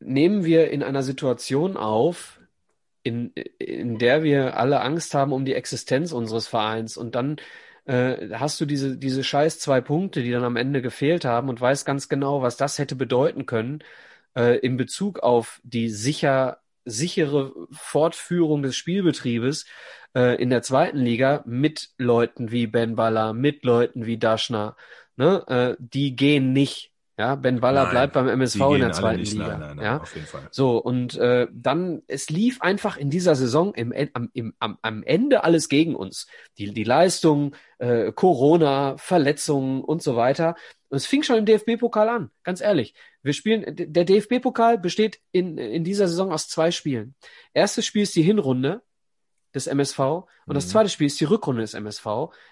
nehmen wir in einer Situation auf, in, in der wir alle Angst haben um die Existenz unseres Vereins und dann äh, hast du diese, diese scheiß zwei Punkte, die dann am Ende gefehlt haben und weißt ganz genau, was das hätte bedeuten können äh, in Bezug auf die sicher, sichere Fortführung des Spielbetriebes äh, in der zweiten Liga mit Leuten wie Ben Baller, mit Leuten wie Daschner. Ne? Äh, die gehen nicht ja, Ben Baller Nein, bleibt beim MSV in der zweiten nicht, Liga. Nein, nein, nein, ja, auf jeden Fall. so und äh, dann es lief einfach in dieser Saison im, am, im, am, am Ende alles gegen uns. Die die Leistung, äh, Corona, Verletzungen und so weiter. Und es fing schon im DFB-Pokal an. Ganz ehrlich, wir spielen. Der DFB-Pokal besteht in in dieser Saison aus zwei Spielen. Erstes Spiel ist die Hinrunde des MSV und das Mhm. zweite Spiel ist die Rückrunde des MSV,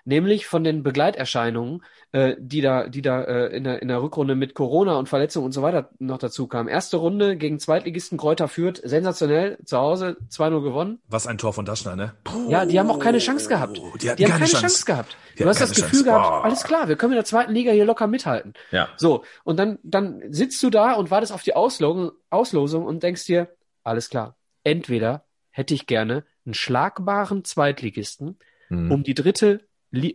nämlich von den Begleiterscheinungen, äh, die da, die da äh, in, der, in der Rückrunde mit Corona und Verletzungen und so weiter noch dazu kamen. Erste Runde gegen Zweitligisten Kräuter führt, sensationell, zu Hause 2-0 gewonnen. Was ein Tor von Daschner, ne? Ja, die haben auch keine Chance gehabt. Die Die, haben keine Chance, Chance. gehabt. Die Du hast das Gefühl Chance. gehabt, Boah. alles klar, wir können in der zweiten Liga hier locker mithalten. Ja. So, und dann, dann sitzt du da und wartest auf die Auslosung, Auslosung und denkst dir, alles klar, entweder hätte ich gerne einen schlagbaren Zweitligisten, Mhm. um die dritte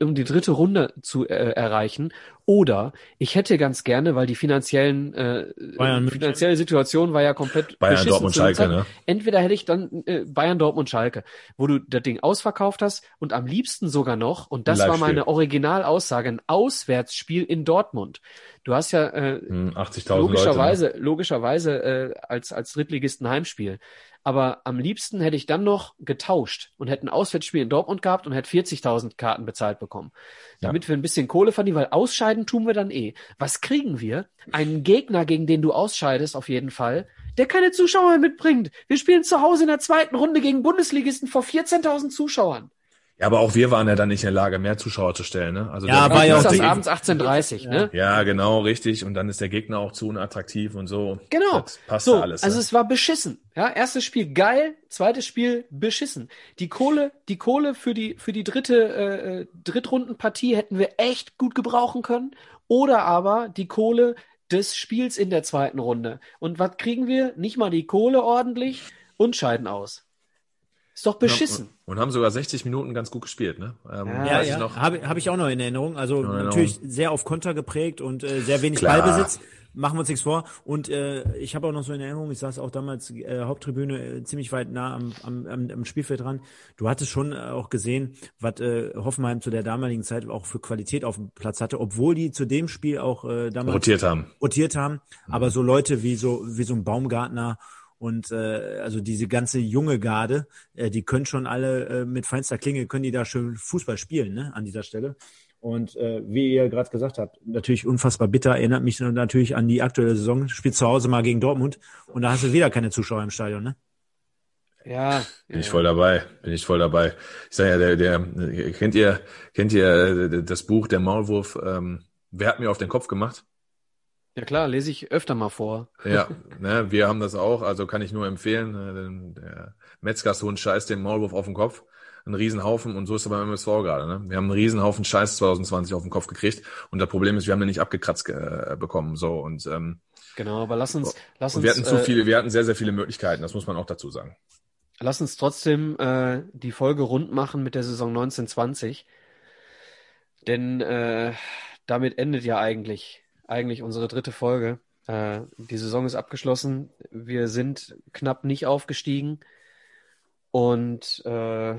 um die dritte Runde zu äh, erreichen oder ich hätte ganz gerne, weil die finanziellen äh, Bayern finanzielle Situation war ja komplett Bayern, beschissen Dortmund, Schalke, ne? Entweder hätte ich dann äh, Bayern, Dortmund, Schalke, wo du das Ding ausverkauft hast und am liebsten sogar noch, und das war meine Originalaussage, ein Auswärtsspiel in Dortmund. Du hast ja äh, Mhm, 80.000 Leute. Ne? logischerweise, logischerweise äh, als, als Drittligisten Heimspiel. Aber am liebsten hätte ich dann noch getauscht und hätte ein Auswärtsspiel in Dortmund gehabt und hätte 40.000 Karten bezahlt bekommen. Damit wir ein bisschen Kohle verdienen, weil ausscheiden tun wir dann eh. Was kriegen wir? Einen Gegner, gegen den du ausscheidest, auf jeden Fall, der keine Zuschauer mitbringt. Wir spielen zu Hause in der zweiten Runde gegen Bundesligisten vor 14.000 Zuschauern. Ja, aber auch wir waren ja dann nicht in der Lage, mehr Zuschauer zu stellen, ne? Also Ja, war ja auch das abends 18.30 ne? Ja, genau, richtig. Und dann ist der Gegner auch zu unattraktiv und so. Genau. Das passt so, ja alles. also ne? es war beschissen. Ja, erstes Spiel geil, zweites Spiel beschissen. Die Kohle, die Kohle für die für die dritte äh, äh, Drittrundenpartie hätten wir echt gut gebrauchen können. Oder aber die Kohle des Spiels in der zweiten Runde. Und was kriegen wir? Nicht mal die Kohle ordentlich und scheiden aus. Ist doch beschissen. Und, und haben sogar 60 Minuten ganz gut gespielt, ne? Ähm, Ja, Ja, noch. habe hab ich auch noch in Erinnerung. Also in Erinnerung. natürlich sehr auf Konter geprägt und äh, sehr wenig Klar. Ballbesitz. Machen wir uns nichts vor. Und äh, ich habe auch noch so in Erinnerung, ich saß auch damals äh, Haupttribüne äh, ziemlich weit nah am, am, am, am Spielfeld dran. Du hattest schon äh, auch gesehen, was äh, Hoffenheim zu der damaligen Zeit auch für Qualität auf dem Platz hatte, obwohl die zu dem Spiel auch äh, damals rotiert haben. rotiert haben. Aber so Leute wie so wie so ein Baumgartner und äh, also diese ganze junge Garde, äh, die können schon alle äh, mit feinster Klinge können die da schön Fußball spielen, ne, an dieser Stelle. Und äh, wie ihr gerade gesagt habt, natürlich unfassbar bitter, erinnert mich natürlich an die aktuelle Saison. Spielt zu Hause mal gegen Dortmund und da hast du wieder keine Zuschauer im Stadion, ne? Ja. Bin ich voll dabei, bin ich voll dabei. Ich sage ja, der, der, kennt ihr, kennt ihr äh, das Buch Der Maulwurf, ähm, wer hat mir auf den Kopf gemacht? Ja klar, lese ich öfter mal vor. Ja, ne, wir haben das auch, also kann ich nur empfehlen. äh, denn Der Metzgershund scheißt den Maulwurf auf den Kopf. Ein Riesenhaufen und so ist es beim MSV gerade. Ne? Wir haben einen Riesenhaufen Scheiß 2020 auf den Kopf gekriegt und das Problem ist, wir haben den nicht abgekratzt äh, bekommen. So und, ähm, Genau, aber lass uns, lass uns, wir hatten zu äh, viele, wir hatten sehr, sehr viele Möglichkeiten, das muss man auch dazu sagen. Lass uns trotzdem äh, die Folge rund machen mit der Saison 1920. Denn äh, damit endet ja eigentlich, eigentlich unsere dritte Folge. Äh, die Saison ist abgeschlossen. Wir sind knapp nicht aufgestiegen und äh,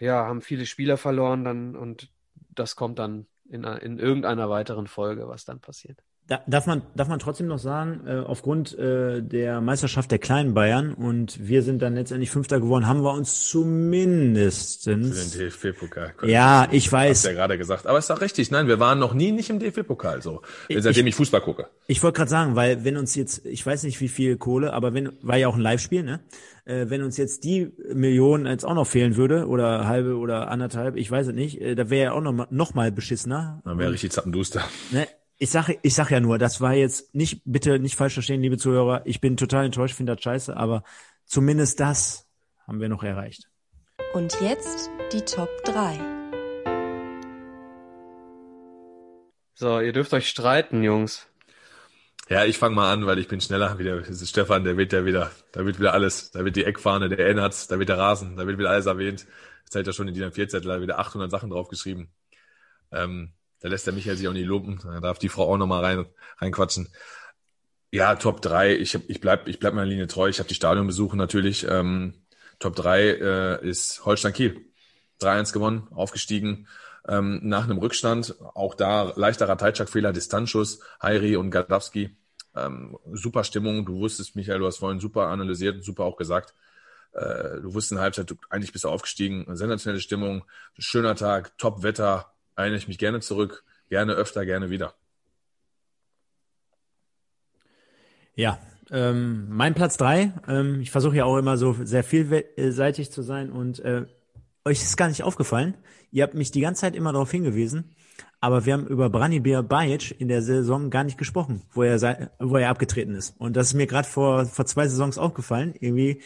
ja, haben viele Spieler verloren dann und das kommt dann in, in irgendeiner weiteren Folge, was dann passiert. Da, darf man darf man trotzdem noch sagen, äh, aufgrund äh, der Meisterschaft der kleinen Bayern und wir sind dann letztendlich Fünfter geworden, haben wir uns Für zumindestens den DFB-Pokal. Ja, ich Hast weiß. ja gerade gesagt. Aber ist doch richtig. Nein, wir waren noch nie nicht im DFB-Pokal so. Ich- Seitdem ich Fußball gucke. Ich wollte gerade sagen, weil wenn uns jetzt, ich weiß nicht wie viel Kohle, aber wenn, war ja auch ein Live-Spiel, ne? Äh, wenn uns jetzt die Millionen jetzt auch noch fehlen würde, oder halbe oder anderthalb, ich weiß es nicht, äh, da wäre ja auch noch, mal- noch mal beschissener. Dann wäre richtig zappenduster. Ne? Ich sage ich sag ja nur, das war jetzt nicht, bitte nicht falsch verstehen, liebe Zuhörer, ich bin total enttäuscht, finde das scheiße, aber zumindest das haben wir noch erreicht. Und jetzt die Top 3. So, ihr dürft euch streiten, Jungs. Ja, ich fange mal an, weil ich bin schneller wie der das ist Stefan, der wird ja wieder, da wird wieder alles, da wird die Eckfahne, der erinnert, da wird der Rasen, da wird wieder alles erwähnt. Jetzt hat er schon in die 4 Zettel wieder 800 Sachen draufgeschrieben. Ähm, da lässt der Michael sich auch nicht lumpen, da darf die Frau auch nochmal rein, reinquatschen. Ja, Top 3, ich, hab, ich bleib, ich bleib meiner Linie treu, ich habe die Stadionbesuche natürlich. Ähm, Top 3 äh, ist Holstein Kiel. 3-1 gewonnen, aufgestiegen ähm, nach einem Rückstand. Auch da leichter Rateitschak-Fehler, Distanzschuss, Heiri und Gadowski. Ähm, super Stimmung. Du wusstest, Michael, du hast vorhin super analysiert und super auch gesagt. Äh, du wusstest in der Halbzeit, du, eigentlich bist du aufgestiegen. Sensationelle Stimmung, schöner Tag, top Wetter. Erinnere ich mich gerne zurück. Gerne öfter, gerne wieder. Ja, ähm, mein Platz drei. Ähm, ich versuche ja auch immer so sehr vielseitig zu sein und äh, euch ist gar nicht aufgefallen. Ihr habt mich die ganze Zeit immer darauf hingewiesen, aber wir haben über Branimir Bajic in der Saison gar nicht gesprochen, wo er, wo er abgetreten ist. Und das ist mir gerade vor, vor zwei Saisons aufgefallen. Irgendwie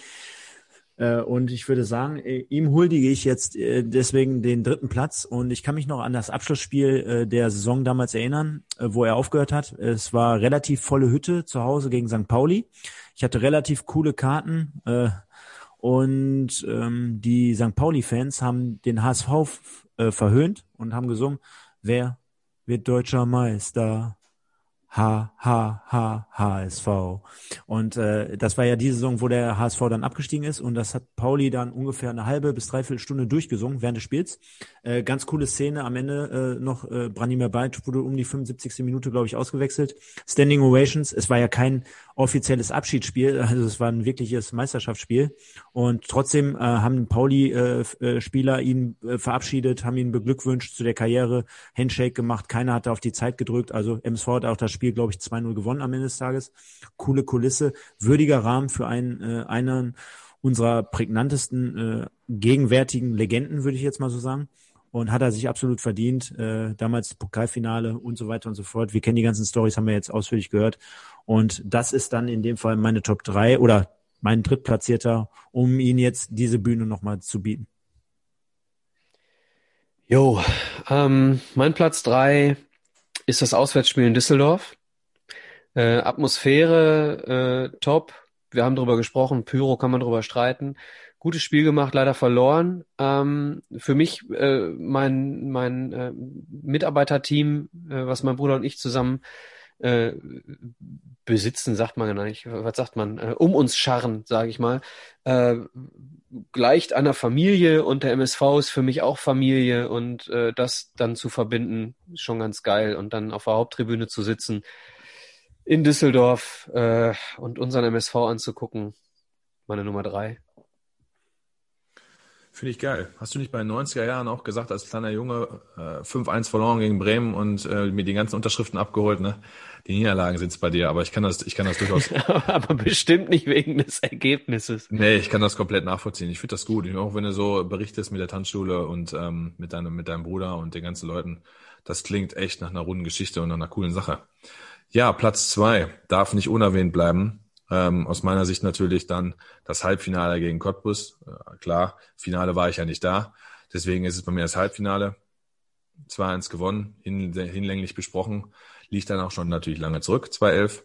und ich würde sagen, äh, ihm huldige ich jetzt äh, deswegen den dritten Platz. Und ich kann mich noch an das Abschlussspiel der Saison damals erinnern, wo er aufgehört hat. Es war relativ volle Hütte zu Hause gegen St. Pauli. Ich hatte relativ coole Karten. Und ähm, die St. Pauli-Fans haben den HSV äh, verhöhnt und haben gesungen, wer wird deutscher Meister? H, H, H, HSV. Und äh, das war ja die Saison, wo der HSV dann abgestiegen ist und das hat Pauli dann ungefähr eine halbe bis dreiviertel Stunde durchgesungen während des Spiels. Äh, ganz coole Szene am Ende äh, noch, äh, Branimir Beit wurde um die 75. Minute, glaube ich, ausgewechselt. Standing Ovations, es war ja kein offizielles Abschiedsspiel, also es war ein wirkliches Meisterschaftsspiel und trotzdem äh, haben Pauli-Spieler äh, äh, ihn äh, verabschiedet, haben ihn beglückwünscht zu der Karriere, Handshake gemacht, keiner hatte auf die Zeit gedrückt, also MSV hat auch das Spiel, glaube ich, 2-0 gewonnen am Ende des Tages. Coole Kulisse, würdiger Rahmen für einen, äh, einen unserer prägnantesten äh, gegenwärtigen Legenden, würde ich jetzt mal so sagen. Und hat er sich absolut verdient. Äh, damals Pokalfinale und so weiter und so fort. Wir kennen die ganzen Stories, haben wir jetzt ausführlich gehört. Und das ist dann in dem Fall meine Top 3 oder mein Drittplatzierter, um ihn jetzt diese Bühne nochmal zu bieten. Jo, ähm, mein Platz 3 ist das Auswärtsspiel in Düsseldorf. Äh, Atmosphäre äh, top. Wir haben drüber gesprochen. Pyro kann man drüber streiten. Gutes Spiel gemacht, leider verloren. Ähm, für mich äh, mein mein äh, Mitarbeiterteam, äh, was mein Bruder und ich zusammen äh, besitzen, sagt man gar nicht. Was sagt man? Äh, um uns scharren, sage ich mal. Äh, gleicht einer Familie und der MSV ist für mich auch Familie und äh, das dann zu verbinden, ist schon ganz geil und dann auf der Haupttribüne zu sitzen in Düsseldorf äh, und unseren MSV anzugucken, meine Nummer drei. Finde ich geil. Hast du nicht bei den 90er Jahren auch gesagt, als kleiner Junge, äh, 5-1 verloren gegen Bremen und äh, mir die ganzen Unterschriften abgeholt, ne? Die Niederlagen sind's bei dir, aber ich kann das, ich kann das durchaus. aber bestimmt nicht wegen des Ergebnisses. Nee, ich kann das komplett nachvollziehen. Ich finde das gut. Auch wenn du so berichtest mit der Tanzschule und ähm, mit deinem, mit deinem Bruder und den ganzen Leuten, das klingt echt nach einer runden Geschichte und nach einer coolen Sache. Ja, Platz zwei darf nicht unerwähnt bleiben. Ähm, aus meiner Sicht natürlich dann das Halbfinale gegen Cottbus. Äh, klar, Finale war ich ja nicht da. Deswegen ist es bei mir das Halbfinale. 2-1 gewonnen, hin, hinlänglich besprochen. Liegt dann auch schon natürlich lange zurück, 2-11.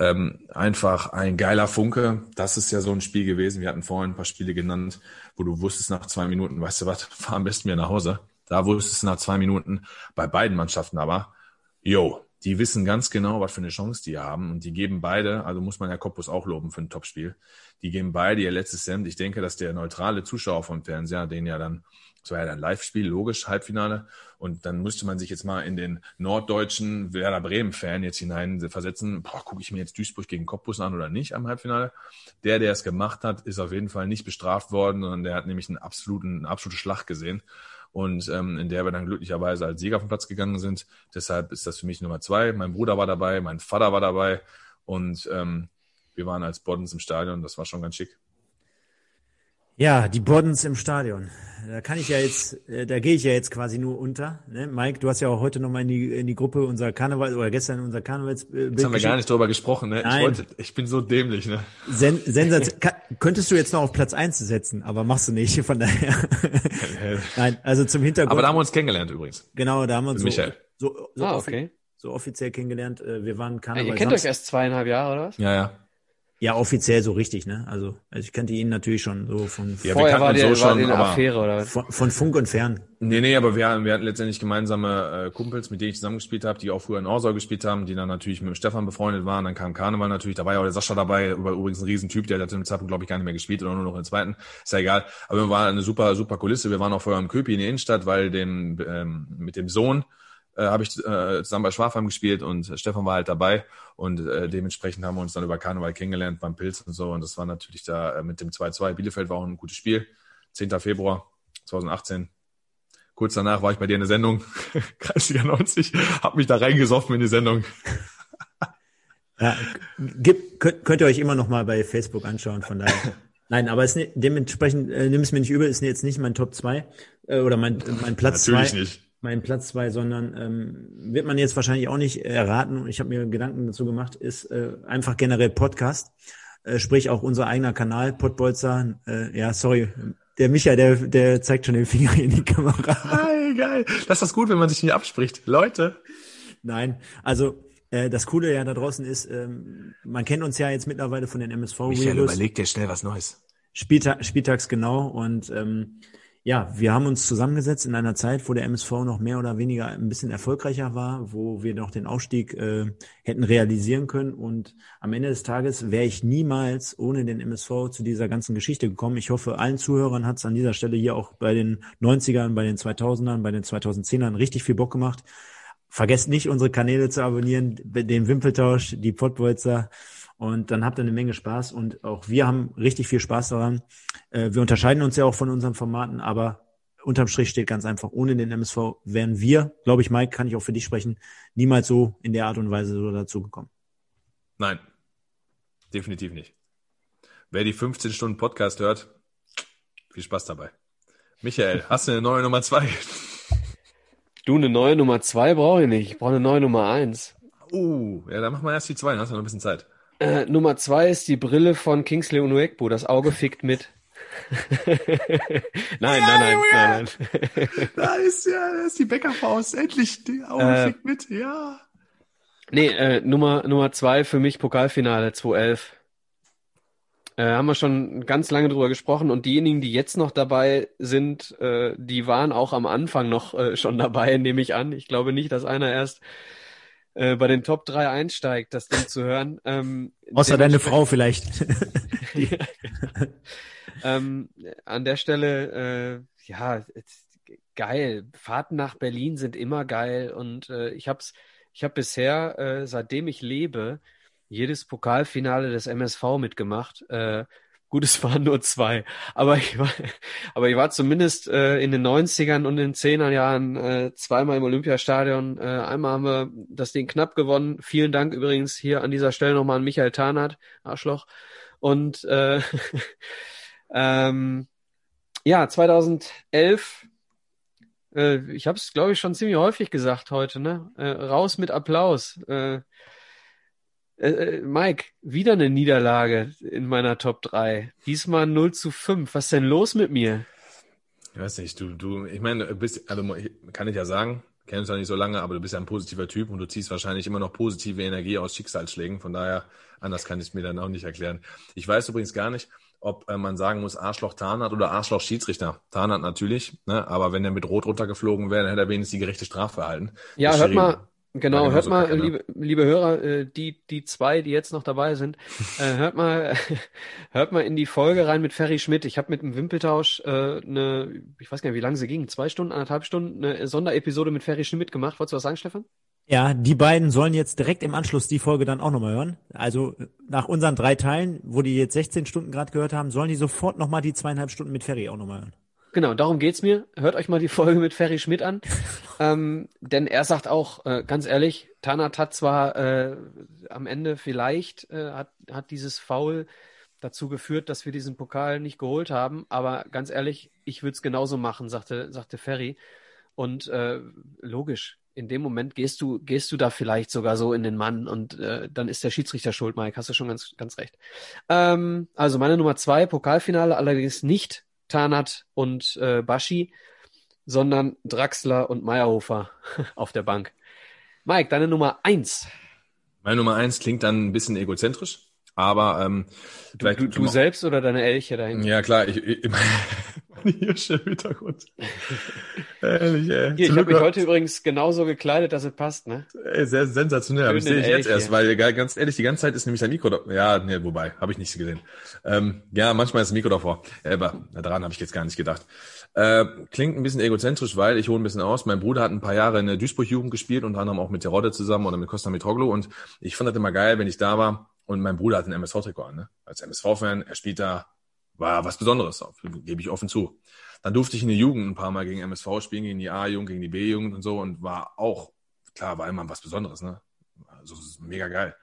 Ähm, einfach ein geiler Funke. Das ist ja so ein Spiel gewesen. Wir hatten vorhin ein paar Spiele genannt, wo du wusstest nach zwei Minuten, weißt du was, fahr am besten wieder nach Hause. Da wusstest du nach zwei Minuten bei beiden Mannschaften aber, yo, die wissen ganz genau, was für eine Chance die haben und die geben beide, also muss man ja Cottbus auch loben für ein Topspiel, die geben beide ihr letztes Cent. Ich denke, dass der neutrale Zuschauer vom Fernseher, den ja dann, das war ja dann Live-Spiel, logisch, Halbfinale, und dann müsste man sich jetzt mal in den norddeutschen Werder Bremen-Fan jetzt hinein versetzen, boah, gucke ich mir jetzt Duisburg gegen Cottbus an oder nicht am Halbfinale. Der, der es gemacht hat, ist auf jeden Fall nicht bestraft worden, sondern der hat nämlich einen absoluten, eine absolute Schlacht gesehen und ähm, in der wir dann glücklicherweise als Sieger vom Platz gegangen sind. Deshalb ist das für mich Nummer zwei. Mein Bruder war dabei, mein Vater war dabei und ähm, wir waren als Boddens im Stadion. Das war schon ganz schick. Ja, die Boddens im Stadion. Da kann ich ja jetzt, äh, da gehe ich ja jetzt quasi nur unter. Ne? Mike, du hast ja auch heute nochmal in die, in die Gruppe unser Karneval oder gestern unser Karnevalsbild. Jetzt haben wir gar nicht drüber gesprochen, ne? Ich, wollte, ich bin so dämlich, ne? Sen Sensation. könntest du jetzt noch auf Platz eins setzen, aber machst du nicht, von daher. Nein, also zum Hintergrund. Aber da haben wir uns kennengelernt übrigens. Genau, da haben wir uns Michael. so, so, so ah, okay. so offiziell kennengelernt. Äh, wir waren Ja, Karneval ihr kennt euch erst zweieinhalb Jahre, oder was? Ja, ja. Ja, offiziell so richtig, ne? Also, also ich kannte ihn natürlich schon so von, Ja, Vorher war die, so war schon, eine Affäre, oder was? von, von Funk und Fern. Nee, nee, aber wir, wir hatten letztendlich gemeinsame äh, Kumpels, mit denen ich zusammengespielt habe, die auch früher in Orsau gespielt haben, die dann natürlich mit dem Stefan befreundet waren. Dann kam Karneval natürlich, da war ja auch der Sascha dabei, übrigens ein Riesentyp, der hat im Zeitpunkt, glaube ich, gar nicht mehr gespielt oder nur noch im zweiten. Ist ja egal. Aber wir waren eine super, super Kulisse. Wir waren auch vorher im Köpi in der Innenstadt, weil dem, ähm, mit dem Sohn äh, habe ich äh, zusammen bei Schwafheim gespielt und Stefan war halt dabei und äh, dementsprechend haben wir uns dann über Karneval kennengelernt beim Pilz und so und das war natürlich da äh, mit dem 2-2. Bielefeld war auch ein gutes Spiel. 10. Februar 2018. Kurz danach war ich bei dir in der Sendung, Kreisliga 90, hab mich da reingesoffen in die Sendung. Ja, gibt, könnt, könnt ihr euch immer noch mal bei Facebook anschauen, von daher. Nein, aber es, ist nicht- dementsprechend, äh, nimm es mir nicht übel, ist jetzt nicht mein Top 2 äh, oder mein, mein Platz 2. Natürlich nicht. Mein Platz 2, sondern ähm, wird man jetzt wahrscheinlich auch nicht erraten, und ich habe mir Gedanken dazu gemacht, ist äh, einfach generell Podcast. Äh, sprich auch unser eigener Kanal, Podbolzer. Äh, ja, sorry, der Micha, der, der zeigt schon den Finger in die Kamera. Geil, geil. Das ist das gut, wenn man sich nicht abspricht. Leute. Nein, also äh, das Coole ja da draußen ist, ähm, man kennt uns ja jetzt mittlerweile von den MSV Reviews. dir schnell was Neues. Spieltag, spieltags genau und ähm, ja, wir haben uns zusammengesetzt in einer Zeit, wo der MSV noch mehr oder weniger ein bisschen erfolgreicher war, wo wir noch den Aufstieg äh, hätten realisieren können und am Ende des Tages wäre ich niemals ohne den MSV zu dieser ganzen Geschichte gekommen. Ich hoffe, allen Zuhörern hat es an dieser Stelle hier auch bei den 90ern, bei den 2000ern, bei den 2010ern richtig viel Bock gemacht. Vergesst nicht, unsere Kanäle zu abonnieren, den Wimpeltausch, die Pottbolzer. Und dann habt ihr eine Menge Spaß. Und auch wir haben richtig viel Spaß daran. Äh, Wir unterscheiden uns ja auch von unseren Formaten, aber unterm Strich steht ganz einfach, ohne den MSV wären wir, glaube ich, Mike, kann ich auch für dich sprechen, niemals so in der Art und Weise so dazu gekommen. Nein. Definitiv nicht. Wer die 15 Stunden Podcast hört, viel Spaß dabei. Michael, hast du eine neue Nummer zwei? Du, eine neue Nummer zwei brauche ich nicht. Ich brauche eine neue Nummer eins. Uh, ja, dann machen wir erst die zwei, dann hast du noch ein bisschen Zeit. Äh, Nummer zwei ist die Brille von Kingsley Unuekbo. Das Auge fickt mit. nein, nein, nein, nein, nein. Da ist ja, da ist die Bäckerfaust. Endlich, die Augen Äh, fickt mit, ja. Nee, äh, Nummer, Nummer zwei für mich Pokalfinale 2011. Äh, haben wir schon ganz lange drüber gesprochen und diejenigen, die jetzt noch dabei sind, äh, die waren auch am Anfang noch äh, schon dabei, nehme ich an. Ich glaube nicht, dass einer erst äh, bei den Top 3 einsteigt, das Ding zu hören. Ähm, Außer deine Frau vielleicht. ähm, an der Stelle, äh, ja, geil. Fahrten nach Berlin sind immer geil und äh, ich hab's, ich habe bisher, äh, seitdem ich lebe, jedes Pokalfinale des MSV mitgemacht. Äh, gut, es waren nur zwei, aber ich war, aber ich war zumindest äh, in den 90ern und in den 10er Jahren äh, zweimal im Olympiastadion. Äh, einmal haben wir das Ding knapp gewonnen. Vielen Dank übrigens hier an dieser Stelle nochmal an Michael Tarnert, Arschloch. Und äh, ähm, ja, 2011, äh, ich habe es, glaube ich, schon ziemlich häufig gesagt heute, ne? Äh, raus mit Applaus. Äh, äh, äh, Mike, wieder eine Niederlage in meiner Top 3. Diesmal 0 zu 5. Was ist denn los mit mir? Ich weiß nicht, du, du, ich meine, du bist, also ich- kann ich ja sagen, kennst uns ja nicht so lange, aber du bist ja ein positiver Typ und du ziehst wahrscheinlich immer noch positive Energie aus Schicksalsschlägen. Von daher, anders kann ich es mir dann auch nicht erklären. Ich weiß übrigens gar nicht, ob äh, man sagen muss Arschloch Tarnat oder Arschloch Schiedsrichter. Tarnat natürlich, ne? aber wenn er mit Rot runtergeflogen wäre, dann hätte er wenigstens die gerechte Strafe erhalten. Ja, hört mal, genau, hört mal, liebe, liebe Hörer, äh, die, die zwei, die jetzt noch dabei sind, äh, hört mal, hört mal in die Folge rein mit Ferry Schmidt. Ich habe mit dem Wimpeltausch äh, eine, ich weiß gar nicht, wie lange sie ging, zwei Stunden, anderthalb Stunden, eine Sonderepisode mit Ferry Schmidt gemacht. Wolltest du was sagen, Stefan? Ja, die beiden sollen jetzt direkt im Anschluss die Folge dann auch nochmal hören. Also nach unseren drei Teilen, wo die jetzt 16 Stunden gerade gehört haben, sollen die sofort nochmal die zweieinhalb Stunden mit Ferry auch nochmal hören. Genau, darum geht's mir. Hört euch mal die Folge mit Ferry Schmidt an. ähm, denn er sagt auch, äh, ganz ehrlich, Tanat hat zwar äh, am Ende vielleicht, äh, hat, hat dieses Foul dazu geführt, dass wir diesen Pokal nicht geholt haben, aber ganz ehrlich, ich würde es genauso machen, sagte, sagte Ferry. Und äh, logisch, in dem Moment gehst du, gehst du da vielleicht sogar so in den Mann und äh, dann ist der Schiedsrichter schuld, Mike. Hast du schon ganz, ganz recht. Ähm, also meine Nummer zwei, Pokalfinale, allerdings nicht Tanat und äh, Baschi, sondern Draxler und Meyerhofer auf der Bank. Mike, deine Nummer eins. Meine Nummer eins klingt dann ein bisschen egozentrisch, aber ähm, du, du, du selbst oder deine Elche dahin? Ja klar, ich, ich, Hirsche im Hintergrund. Ehrlich, ey. Hier, ich habe mich heute übrigens genauso gekleidet, dass es passt, ne? Ey, sehr sensationell. Aber ich sehe ich jetzt erst, weil ganz ehrlich, die ganze Zeit ist nämlich der Mikro da. Ja, nee, wobei, habe ich nicht gesehen. Ähm, ja, manchmal ist das Mikro davor. Ja, aber daran habe ich jetzt gar nicht gedacht. Äh, klingt ein bisschen egozentrisch, weil ich hole ein bisschen aus. Mein Bruder hat ein paar Jahre in der Duisburg-Jugend gespielt, unter anderem auch mit der Rodde zusammen oder mit Costa Mitroglou. Und ich fand das immer geil, wenn ich da war und mein Bruder hat ein MSV-Trikot an. Ne? Als MSV-Fan, er spielt da war was Besonderes, gebe ich offen zu. Dann durfte ich in der Jugend ein paar Mal gegen MSV spielen, gegen die A-Jugend, gegen die B-Jugend und so und war auch, klar, war immer was Besonderes, ne? Also mega geil.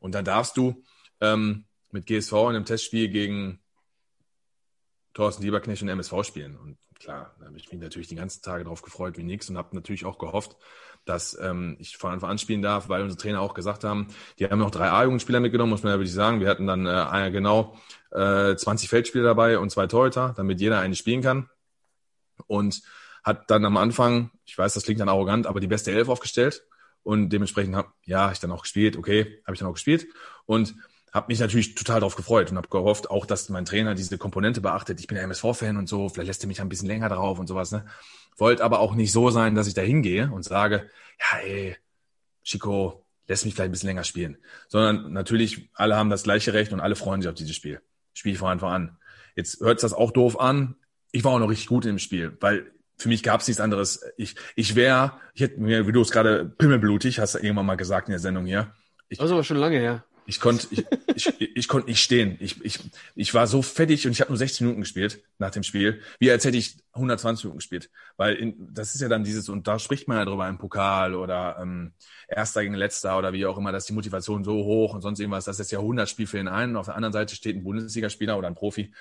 Und dann darfst du ähm, mit GSV in einem Testspiel gegen Thorsten Lieberknecht und MSV spielen. Und klar, da habe ich mich natürlich die ganzen Tage drauf gefreut wie nix und habe natürlich auch gehofft, dass ähm, ich von Anfang an spielen darf, weil unsere Trainer auch gesagt haben, die haben noch drei A-Jugendspieler mitgenommen, muss man ja wirklich sagen. Wir hatten dann äh, genau äh, 20 Feldspieler dabei und zwei Torhüter, damit jeder eine spielen kann. Und hat dann am Anfang, ich weiß, das klingt dann arrogant, aber die beste Elf aufgestellt und dementsprechend habe ja ich dann auch gespielt, okay, habe ich dann auch gespielt und habe mich natürlich total darauf gefreut und habe gehofft, auch dass mein Trainer diese Komponente beachtet. Ich bin MSV-Fan und so, vielleicht lässt er mich ein bisschen länger drauf und sowas. Ne? Wollte aber auch nicht so sein, dass ich da hingehe und sage, ja, ey, Chico, lässt mich vielleicht ein bisschen länger spielen. Sondern natürlich, alle haben das gleiche Recht und alle freuen sich auf dieses Spiel. Spiel ich von Anfang an. Jetzt hört das auch doof an. Ich war auch noch richtig gut im Spiel, weil für mich gab es nichts anderes. Ich, ich wäre, ich hätte mir, wie du es gerade pimmelblutig, hast du irgendwann mal gesagt in der Sendung hier. Ich, das ist aber schon lange her. Ich konnte ich, ich, ich konnte nicht stehen. Ich, ich, ich war so fettig und ich habe nur 60 Minuten gespielt nach dem Spiel, wie als hätte ich 120 Minuten gespielt. Weil in, das ist ja dann dieses, und da spricht man ja drüber im Pokal oder ähm, Erster gegen Letzter oder wie auch immer, dass die Motivation so hoch und sonst irgendwas, das ist ja 100 Spiel für den einen und auf der anderen Seite steht ein Bundesligaspieler oder ein Profi,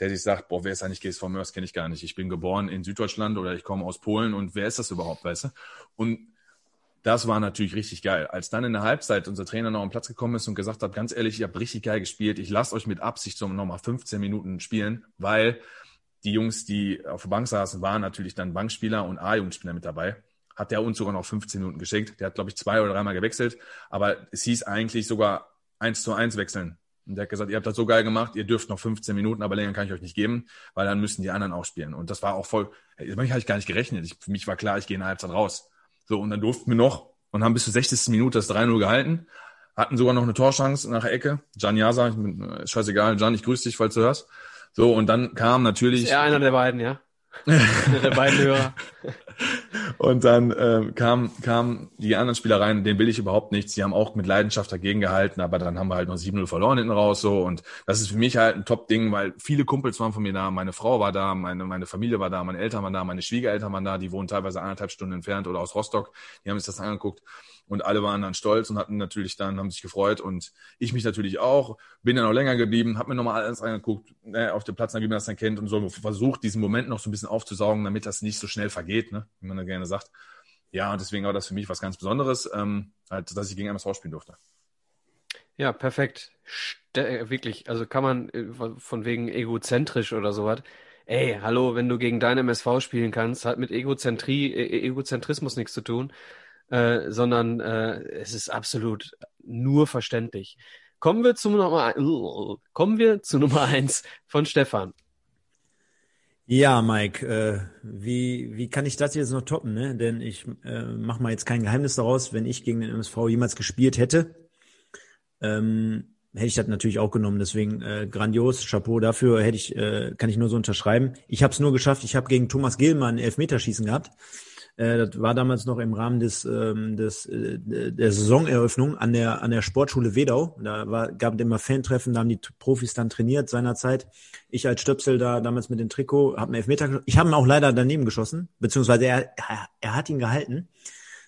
der sich sagt, boah, wer ist eigentlich GSV Mörs, kenne ich gar nicht. Ich bin geboren in Süddeutschland oder ich komme aus Polen und wer ist das überhaupt, weißt du? Und das war natürlich richtig geil. Als dann in der Halbzeit unser Trainer noch am Platz gekommen ist und gesagt hat, ganz ehrlich, ihr habt richtig geil gespielt. Ich lasse euch mit Absicht so nochmal 15 Minuten spielen, weil die Jungs, die auf der Bank saßen, waren natürlich dann Bankspieler und A-Jugendspieler mit dabei. Hat der uns sogar noch 15 Minuten geschenkt. Der hat, glaube ich, zwei oder dreimal gewechselt. Aber es hieß eigentlich sogar eins zu eins wechseln. Und der hat gesagt, ihr habt das so geil gemacht, ihr dürft noch 15 Minuten, aber länger kann ich euch nicht geben, weil dann müssen die anderen auch spielen. Und das war auch voll, damit habe ich gar nicht gerechnet. Ich, für mich war klar, ich gehe in der Halbzeit raus. So, und dann durften wir noch und haben bis zur 60. Minute das 3-0 gehalten. Hatten sogar noch eine Torchance nach der Ecke. Gian Yasa, äh, scheißegal, Gian, ich grüße dich, falls du hörst. So, und dann kam natürlich. Er einer der beiden, ja? Der beiden Hörer. Und dann äh, kam, kam die anderen Spieler rein, denen will ich überhaupt nichts. Die haben auch mit Leidenschaft dagegen gehalten, aber dann haben wir halt noch 7-0 verloren hinten raus. so Und das ist für mich halt ein Top-Ding, weil viele Kumpels waren von mir da, meine Frau war da, meine, meine Familie war da, meine Eltern waren da, meine Schwiegereltern waren da, die wohnen teilweise anderthalb Stunden entfernt oder aus Rostock. Die haben sich das angeguckt und alle waren dann stolz und hatten natürlich dann, haben sich gefreut und ich mich natürlich auch, bin dann auch länger geblieben, habe mir nochmal alles angeguckt, ne, auf dem Platz, wie man das dann kennt und so versucht, diesen Moment noch so ein bisschen aufzusaugen, damit das nicht so schnell vergeht, ne, wie man da gerne sagt. Ja, und deswegen war das für mich was ganz Besonderes, ähm, halt, dass ich gegen MSV spielen durfte. Ja, perfekt. St äh, wirklich, also kann man äh, von wegen egozentrisch oder sowas. Ey, hallo, wenn du gegen deine MSV spielen kannst, hat mit Egozentrie, e Egozentrismus nichts zu tun äh, sondern äh, es ist absolut nur verständlich. Kommen wir zu Nummer, kommen wir zu Nummer eins von Stefan. Ja, Mike, äh, wie, wie kann ich das jetzt noch toppen? Ne? Denn ich äh, mache mal jetzt kein Geheimnis daraus, wenn ich gegen den MSV jemals gespielt hätte, ähm, hätte ich das natürlich auch genommen. Deswegen äh, grandios, Chapeau dafür, hätte ich, äh, kann ich nur so unterschreiben. Ich habe es nur geschafft, ich habe gegen Thomas Gilmann Elfmeterschießen gehabt. Äh, das war damals noch im Rahmen des, ähm, des äh, der Saisoneröffnung an der an der Sportschule Wedau. Da war, gab es immer Fantreffen, da haben die Profis dann trainiert seinerzeit. Ich als Stöpsel da damals mit dem Trikot habe einen Elfmeter. Ich habe ihn auch leider daneben geschossen, beziehungsweise er, er, er hat ihn gehalten.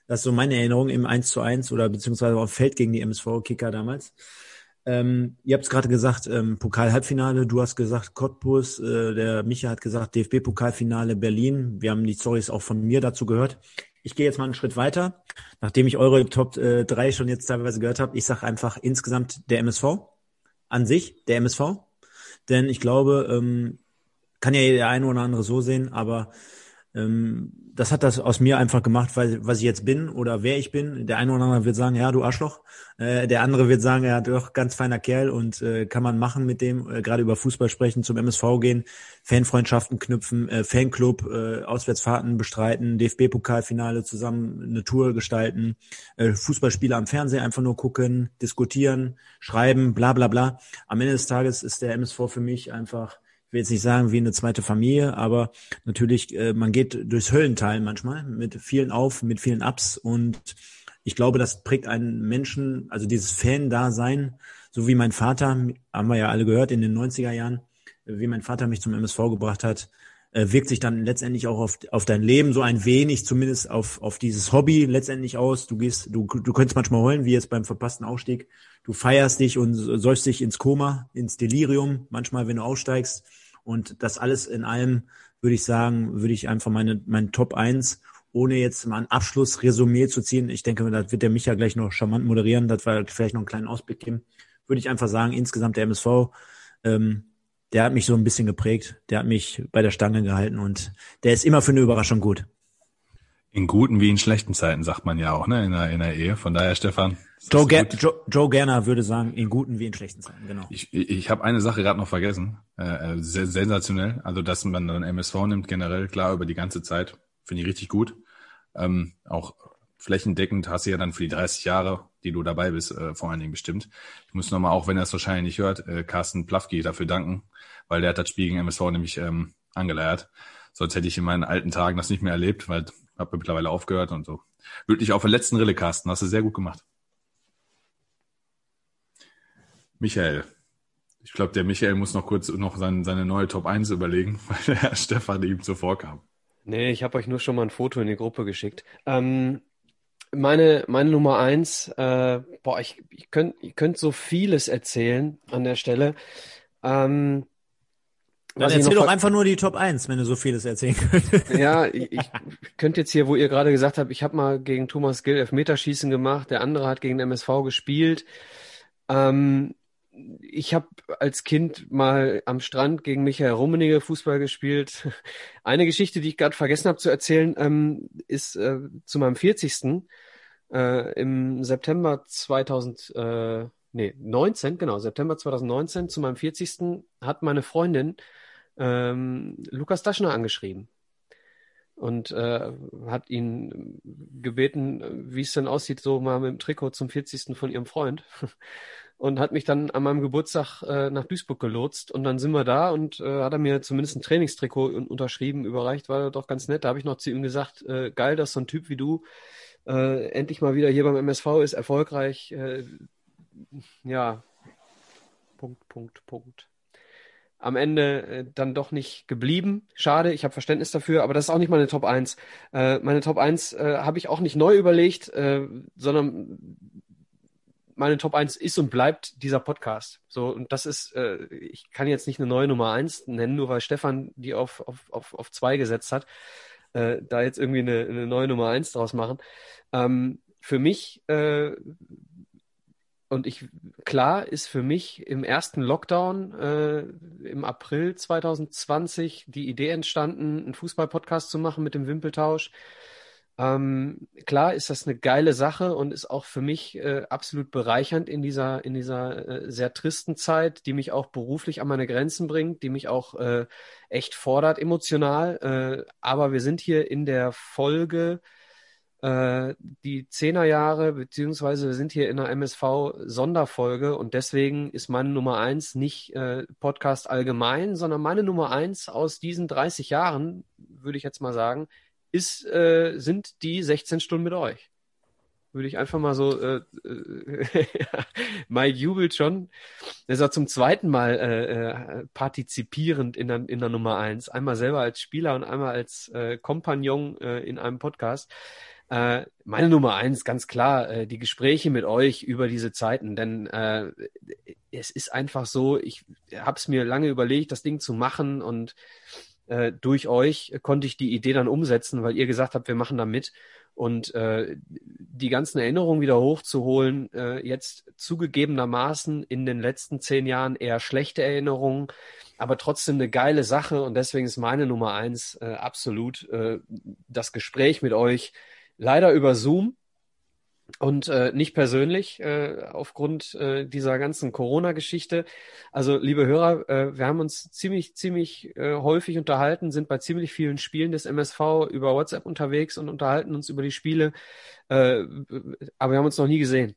Das ist so meine Erinnerung im 1 zu 1 oder beziehungsweise auf Feld gegen die MSV-Kicker damals. Ähm, ihr habt es gerade gesagt, ähm, Pokal-Halbfinale, du hast gesagt Cottbus, äh, der Micha hat gesagt DFB-Pokalfinale Berlin. Wir haben die Stories auch von mir dazu gehört. Ich gehe jetzt mal einen Schritt weiter, nachdem ich eure Top äh, 3 schon jetzt teilweise gehört habe. Ich sage einfach insgesamt der MSV an sich, der MSV. Denn ich glaube, ähm, kann ja der eine oder andere so sehen, aber das hat das aus mir einfach gemacht, weil was ich jetzt bin oder wer ich bin. Der eine oder andere wird sagen, ja, du Arschloch. Äh, der andere wird sagen, ja, doch ganz feiner Kerl und äh, kann man machen mit dem, äh, gerade über Fußball sprechen, zum MSV gehen, Fanfreundschaften knüpfen, Fanclub, Auswärtsfahrten bestreiten, DFB-Pokalfinale zusammen eine Tour gestalten, Fußballspiele am Fernsehen einfach nur gucken, diskutieren, schreiben, bla bla bla. Am Ende des Tages ist der MSV für mich einfach ich will jetzt nicht sagen wie eine zweite Familie, aber natürlich, äh, man geht durchs Höllental manchmal mit vielen Auf, mit vielen Ups und ich glaube, das prägt einen Menschen, also dieses Fan-Dasein, so wie mein Vater, haben wir ja alle gehört in den 90er Jahren, wie mein Vater mich zum MSV gebracht hat, äh, wirkt sich dann letztendlich auch auf, auf dein Leben so ein wenig, zumindest auf, auf dieses Hobby letztendlich aus. Du gehst, du, du könntest manchmal heulen, wie jetzt beim verpassten Aufstieg. Du feierst dich und säufst dich ins Koma, ins Delirium, manchmal, wenn du aussteigst. Und das alles in allem würde ich sagen, würde ich einfach meine, mein Top 1, ohne jetzt mal ein Abschlussresümee zu ziehen. Ich denke, das wird der Micha gleich noch charmant moderieren, das war vielleicht noch einen kleinen Ausblick geben. Würde ich einfach sagen, insgesamt der MSV, ähm, der hat mich so ein bisschen geprägt, der hat mich bei der Stange gehalten und der ist immer für eine Überraschung gut. In guten wie in schlechten Zeiten, sagt man ja auch, ne, in der, in der Ehe. Von daher, Stefan. Joe, Ger Joe, Joe Gerner würde sagen, in guten wie in schlechten Zeiten, genau. Ich, ich, ich habe eine Sache gerade noch vergessen. Äh, äh sehr, sensationell. Also, dass man dann MSV nimmt, generell, klar, über die ganze Zeit, finde ich richtig gut. Ähm, auch flächendeckend hast du ja dann für die 30 Jahre, die du dabei bist, äh, vor allen Dingen bestimmt. Ich muss nochmal, auch wenn er es wahrscheinlich nicht hört, äh, Carsten Plafki dafür danken, weil der hat das Spiel gegen MSV nämlich ähm, angeleiert. Sonst hätte ich in meinen alten Tagen das nicht mehr erlebt, weil habe mittlerweile aufgehört und so. Wirklich auf der letzten Rille, Carsten, hast du sehr gut gemacht. Michael. Ich glaube, der Michael muss noch kurz noch sein, seine neue Top 1 überlegen, weil der Herr Stefan ihm zuvor kam. Nee, ich habe euch nur schon mal ein Foto in die Gruppe geschickt. Ähm, meine, meine Nummer eins, äh, boah, ich, ich könnte ich könnt so vieles erzählen an der Stelle. Ähm, dann erzähl doch einfach nur die Top 1, wenn du so vieles erzählen könntest. Ja, ich, ich könnte jetzt hier, wo ihr gerade gesagt habt, ich habe mal gegen Thomas Gill Elfmeterschießen gemacht, der andere hat gegen den MSV gespielt. Ähm, ich habe als Kind mal am Strand gegen Michael Rummenigge Fußball gespielt. Eine Geschichte, die ich gerade vergessen habe zu erzählen, ähm, ist äh, zu meinem 40. Äh, im September 2000, äh, nee, 19, genau, September 2019, zu meinem 40. hat meine Freundin ähm, Lukas Daschner angeschrieben und äh, hat ihn gebeten, wie es denn aussieht, so mal mit dem Trikot zum 40. von ihrem Freund. Und hat mich dann an meinem Geburtstag äh, nach Duisburg gelotst. Und dann sind wir da und äh, hat er mir zumindest ein Trainingstrikot unterschrieben, überreicht, war doch ganz nett. Da habe ich noch zu ihm gesagt, äh, geil, dass so ein Typ wie du äh, endlich mal wieder hier beim MSV ist, erfolgreich. Äh, ja, Punkt, Punkt, Punkt am Ende äh, dann doch nicht geblieben. Schade, ich habe Verständnis dafür, aber das ist auch nicht meine Top 1. Äh, meine Top 1 äh, habe ich auch nicht neu überlegt, äh, sondern meine Top 1 ist und bleibt dieser Podcast. So, und das ist, äh, ich kann jetzt nicht eine neue Nummer 1 nennen, nur weil Stefan die auf, auf, auf, auf zwei gesetzt hat, äh, da jetzt irgendwie eine, eine neue Nummer 1 draus machen. Ähm, für mich äh, und ich, klar ist für mich im ersten Lockdown äh, im April 2020 die Idee entstanden, einen Fußball-Podcast zu machen mit dem Wimpeltausch. Ähm, klar ist das eine geile Sache und ist auch für mich äh, absolut bereichernd in dieser, in dieser äh, sehr tristen Zeit, die mich auch beruflich an meine Grenzen bringt, die mich auch äh, echt fordert emotional. Äh, aber wir sind hier in der Folge äh, die Zehnerjahre, beziehungsweise wir sind hier in einer MSV-Sonderfolge und deswegen ist meine Nummer eins nicht äh, Podcast allgemein, sondern meine Nummer eins aus diesen 30 Jahren, würde ich jetzt mal sagen, ist, äh, sind die 16 Stunden mit euch. Würde ich einfach mal so, äh, äh, Mike jubelt schon. Er ist auch zum zweiten Mal äh, äh, partizipierend in der, in der Nummer eins. Einmal selber als Spieler und einmal als äh, Kompagnon äh, in einem Podcast. Äh, meine Nummer eins, ganz klar, äh, die Gespräche mit euch über diese Zeiten, denn äh, es ist einfach so, ich habe es mir lange überlegt, das Ding zu machen und äh, durch euch konnte ich die Idee dann umsetzen, weil ihr gesagt habt, wir machen da mit. Und äh, die ganzen Erinnerungen wieder hochzuholen, äh, jetzt zugegebenermaßen in den letzten zehn Jahren eher schlechte Erinnerungen, aber trotzdem eine geile Sache. Und deswegen ist meine Nummer eins äh, absolut äh, das Gespräch mit euch. Leider über Zoom, und äh, nicht persönlich äh, aufgrund äh, dieser ganzen Corona-Geschichte. Also liebe Hörer, äh, wir haben uns ziemlich, ziemlich äh, häufig unterhalten, sind bei ziemlich vielen Spielen des MSV über WhatsApp unterwegs und unterhalten uns über die Spiele, äh, aber wir haben uns noch nie gesehen.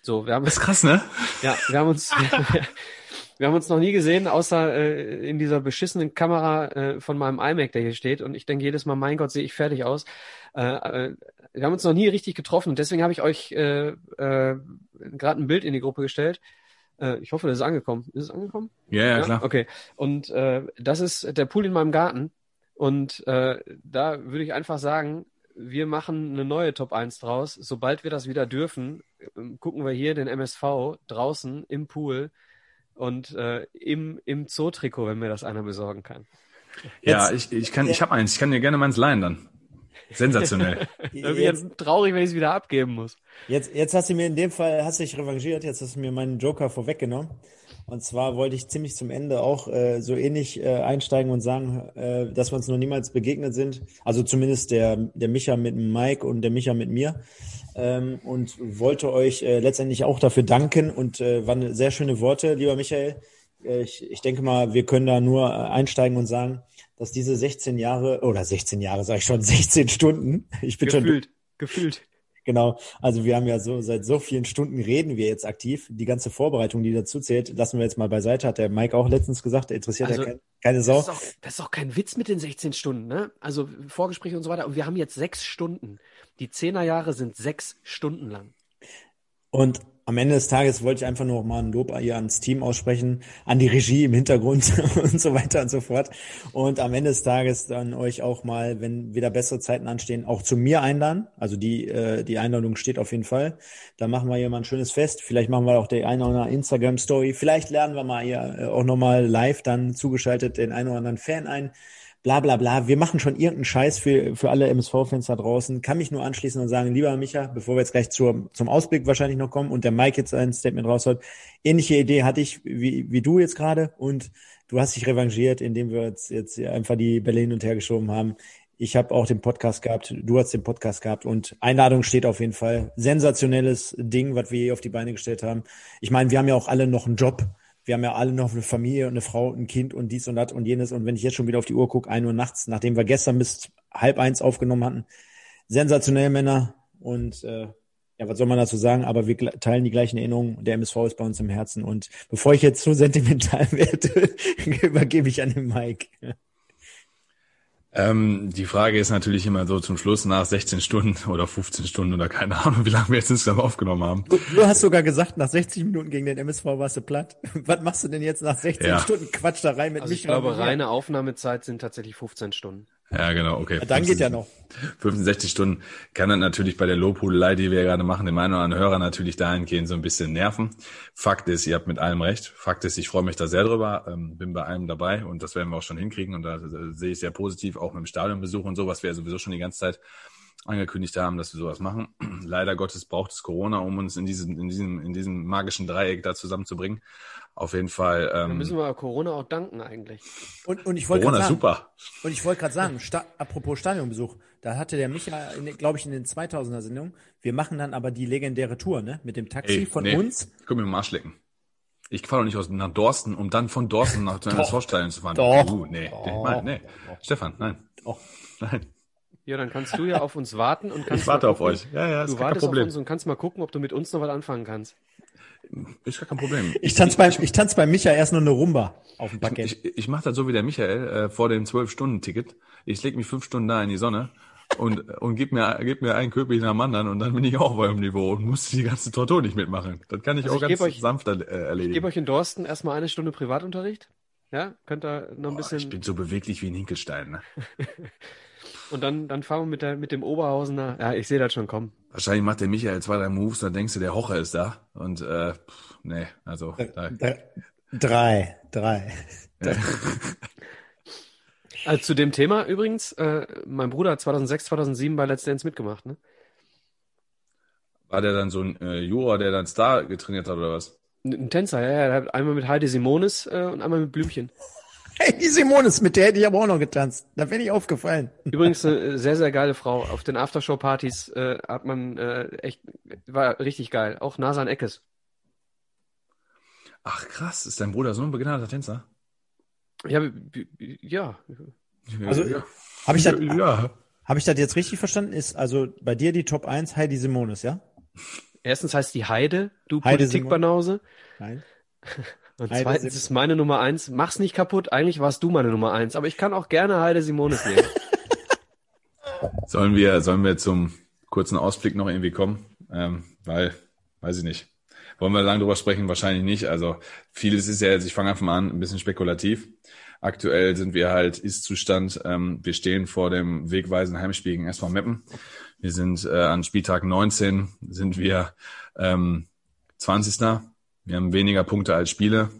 So, wir haben Das ist krass, ne? ja, wir haben uns wir haben uns noch nie gesehen, außer äh, in dieser beschissenen Kamera äh, von meinem iMac, der hier steht. Und ich denke jedes Mal, mein Gott, sehe ich fertig aus. Äh, äh, wir haben uns noch nie richtig getroffen und deswegen habe ich euch äh, äh, gerade ein Bild in die Gruppe gestellt. Äh, ich hoffe, das ist angekommen. Ist es angekommen? Ja, ja, klar. Okay. Und äh, das ist der Pool in meinem Garten. Und äh, da würde ich einfach sagen, wir machen eine neue Top 1 draus. Sobald wir das wieder dürfen, ähm, gucken wir hier den MSV draußen im Pool und äh, im, im Zoo-Trikot, wenn mir das einer besorgen kann. Ja, ich, ich kann, ich habe eins. Ich kann dir gerne meins leihen dann. Sensationell. Irgendwie Jetzt, jetzt traurig, wenn ich es wieder abgeben muss. jetzt, jetzt hast du mir in dem Fall, hast du dich revanchiert, jetzt hast du mir meinen Joker vorweggenommen. Und zwar wollte ich ziemlich zum Ende auch äh, so ähnlich äh, einsteigen und sagen, äh, dass wir uns noch niemals begegnet sind. Also zumindest der, der Micha mit Mike und der Micha mit mir. Ähm, und wollte euch äh, letztendlich auch dafür danken und äh, waren sehr schöne Worte, lieber Michael. Äh, ich, ich denke mal, wir können da nur äh, einsteigen und sagen, dass diese 16 Jahre, oder 16 Jahre, sage ich schon, 16 Stunden, ich bin schon Gefühlt, gefühlt. Genau, also wir haben ja so seit so vielen Stunden reden wir jetzt aktiv. Die ganze Vorbereitung, die dazu zählt, lassen wir jetzt mal beiseite. Hat der Mike auch letztens gesagt, der interessiert Also, ja kein, keine Das Sau. ist, auch, das ist auch kein Witz mit den 16 Stunden, ne? Also Vorgespräche und so weiter. Und wir haben jetzt sechs Stunden. Die Zehnerjahre sind sechs Stunden lang. Und am Ende des Tages wollte ich einfach nur noch mal ein Lob hier ans Team aussprechen, an die Regie im Hintergrund und so weiter und so fort. Und am Ende des Tages dann euch auch mal, wenn wieder bessere Zeiten anstehen, auch zu mir einladen. Also die, äh, die Einladung steht auf jeden Fall. Da machen wir hier mal ein schönes Fest. Vielleicht machen wir auch die eine oder andere Instagram-Story. Vielleicht lernen wir mal hier äh, auch nochmal live dann zugeschaltet den einen oder anderen Fan ein. Bla bla bla. Wir machen schon irgendeinen Scheiß für, für alle MSV-Fans da draußen. Kann mich nur anschließen und sagen, lieber Micha, bevor wir jetzt gleich zur, zum Ausblick wahrscheinlich noch kommen und der Mike jetzt ein Statement raushaut, ähnliche Idee hatte ich wie, wie du jetzt gerade und du hast dich revanchiert, indem wir jetzt, jetzt einfach die Bälle hin und her geschoben haben. Ich habe auch den Podcast gehabt, du hast den Podcast gehabt und Einladung steht auf jeden Fall. Sensationelles Ding, was wir hier auf die Beine gestellt haben. Ich meine, wir haben ja auch alle noch einen Job. Wir haben ja alle noch eine Familie und eine Frau, ein Kind und dies und das und jenes. Und wenn ich jetzt schon wieder auf die Uhr gucke, ein Uhr nachts, nachdem wir gestern bis halb eins aufgenommen hatten, sensationell Männer. Und äh, ja, was soll man dazu sagen? Aber wir teilen die gleichen Erinnerungen. Der MSV ist bei uns im Herzen. Und bevor ich jetzt zu sentimental werde, übergebe ich an den Mike. Ähm, die Frage ist natürlich immer so zum Schluss nach 16 Stunden oder 15 Stunden oder keine Ahnung, wie lange wir jetzt insgesamt aufgenommen haben. Du, du hast sogar gesagt, nach 60 Minuten gegen den MSV warst du platt. Was machst du denn jetzt nach 16 Ja. Stunden Quatscherei mit Also ich Michael? glaube, reine Aufnahmezeit sind tatsächlich 15 Stunden. Ja, genau, okay. Dann geht ja noch. 15, 60 Stunden kann dann natürlich bei der Lobhudelei, die wir gerade machen, dem einen oder anderen Hörer natürlich dahingehend so ein bisschen nerven. Fakt ist, ihr habt mit allem recht. Fakt ist, ich freue mich da sehr drüber, ähm, bin bei allem dabei und das werden wir auch schon hinkriegen und da äh, sehe ich sehr positiv, auch mit dem Stadionbesuch und so, was wir ja sowieso schon die ganze Zeit angekündigt haben, dass wir sowas machen. Leider Gottes braucht es Corona, um uns in diesem, in diesem, in diesem magischen Dreieck da zusammenzubringen. Auf jeden Fall. Da Ähm, müssen wir Corona auch danken eigentlich. Und, und ich wollte Corona sagen, super. Und ich wollte gerade sagen, sta apropos Stadionbesuch, da hatte der Micha, glaube ich, in den 2000er Sendungen, wir machen dann aber die legendäre Tour, ne? Mit dem Taxi Ey, von nee. uns. Guck mir mal Arsch lecken. Ich fahre doch nicht aus nach Dorsten, um dann von Dorsten nach dem MSV-Stadion zu fahren. Doch. Uh, nee, Doch. Ich mein, nee. Stefan, nein. Doch. Nein. Ja, dann kannst du ja auf uns warten und kannst Ich warte mal auf gucken- euch. Ja, ja, ist Du gar kein wartest auf Problem. uns und kannst mal gucken, ob du mit uns noch was anfangen kannst. Ist gar kein Problem. Ich tanze beim, ich tanz bei Micha erst nur eine Rumba auf dem Parkett. Ich, ich mache das so wie der Michael äh, vor dem 12-Stunden-Ticket. Ich leg mich fünf Stunden da in die Sonne und, und gib mir, gib mir einen Köpich nach dem anderen und dann bin ich auch auf eurem Niveau und muss die ganze Tortur nicht mitmachen. Das kann ich Also auch ich ganz euch- sanft äh, Ich erledigen. gebe euch in Dorsten erstmal eine Stunde Privatunterricht. Ja, könnt ihr noch ein Boah, ich bisschen. bin so beweglich wie ein Hinkelstein. Ne? und dann, dann fahren wir mit, der, mit dem Oberhausener. Ja, ich sehe das schon kommen. Wahrscheinlich macht der Michael zwei, drei Moves, dann denkst du, der Hocher ist da. Und äh, pff, nee, also da, Drei, drei. drei. Also zu dem Thema übrigens, äh, mein Bruder hat 2006, 2007 bei Let's Dance mitgemacht, ne? War der dann so ein äh, Juror, der dann Star getrainiert hat oder was? Ein ein Tänzer, ja, ja, der hat einmal mit Heidi Simonis äh, und einmal mit Blümchen. Hey, die Simonis, mit der hätte ich aber auch noch getanzt. Da bin ich aufgefallen. Übrigens eine sehr, sehr geile Frau. Auf den Aftershow-Partys äh, hat man äh, echt, war richtig geil. Auch Nasan Eckes. Ach krass, ist dein Bruder so ein begnadeter Tänzer? Ja, ja. Also, ja. Habe ich, das- ja. hab ich das jetzt richtig verstanden? Ist also bei dir die Top 1 Heidi Simonis, ja? Erstens heißt die Heide, du Heide Politikbanause. Nein. Und Heide zweitens Sim- ist meine Nummer eins. Mach's nicht kaputt. Eigentlich warst du meine Nummer eins. Aber ich kann auch gerne Heide Simonis nehmen. Sollen wir, sollen wir zum kurzen Ausblick noch irgendwie kommen? Ähm, weil, weiß ich nicht. Wollen wir lange drüber sprechen? Wahrscheinlich nicht. Also vieles ist ja jetzt, ich fange einfach mal an, ein bisschen spekulativ. Aktuell sind wir halt Ist-Zustand. Ähm, wir stehen vor dem wegweisenden Heimspiel gegen SV Meppen. Wir sind äh, an Spieltag 19, sind wir ähm, 20. Wir haben weniger Punkte als Spiele.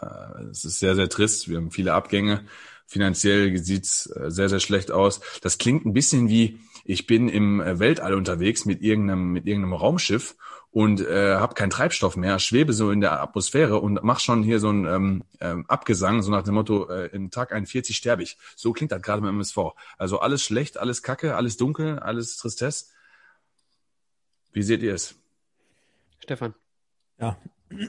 Äh, Es ist sehr, sehr trist. Wir haben viele Abgänge. Finanziell sieht's äh, sehr, sehr schlecht aus. Das klingt ein bisschen wie, ich bin im äh, Weltall unterwegs mit irgendeinem, mit irgendeinem Raumschiff und äh, habe keinen Treibstoff mehr, schwebe so in der Atmosphäre und mach schon hier so ein ähm, ähm, Abgesang, so nach dem Motto, äh, in Tag 41 sterbe ich. So klingt das gerade beim MSV. Also alles schlecht, alles Kacke, alles dunkel, alles Tristesse. Wie seht ihr es? Stefan. Ja,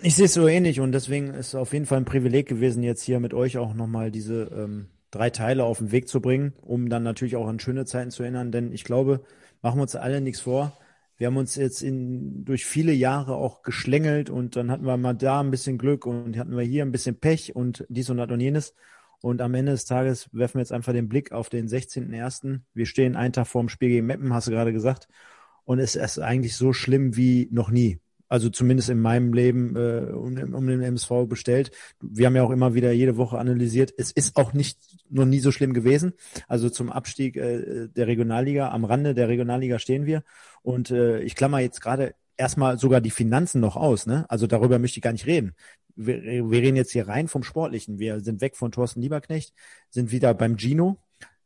ich sehe es so ähnlich und deswegen ist es auf jeden Fall ein Privileg gewesen, jetzt hier mit euch auch nochmal diese ähm, drei Teile auf den Weg zu bringen, um dann natürlich auch an schöne Zeiten zu erinnern. Denn ich glaube, machen wir uns alle nichts vor. Wir haben uns jetzt in, durch viele Jahre auch geschlängelt und dann hatten wir mal da ein bisschen Glück und hatten wir hier ein bisschen Pech und dies und das und jenes. Und am Ende des Tages werfen wir jetzt einfach den Blick auf den 16.01. Wir stehen einen Tag vor dem Spiel gegen Meppen, hast du gerade gesagt. Und es ist eigentlich so schlimm wie noch nie also zumindest in meinem Leben äh, um, um den MSV bestellt. Wir haben ja auch immer wieder jede Woche analysiert. Es ist auch nicht noch nie so schlimm gewesen. Also zum Abstieg äh, der Regionalliga, am Rande der Regionalliga stehen wir. Und äh, ich klammer jetzt gerade erstmal sogar die Finanzen noch aus. Ne? Also darüber möchte ich gar nicht reden. Wir, wir reden jetzt hier rein vom Sportlichen. Wir sind weg von Thorsten Lieberknecht, sind wieder beim Gino,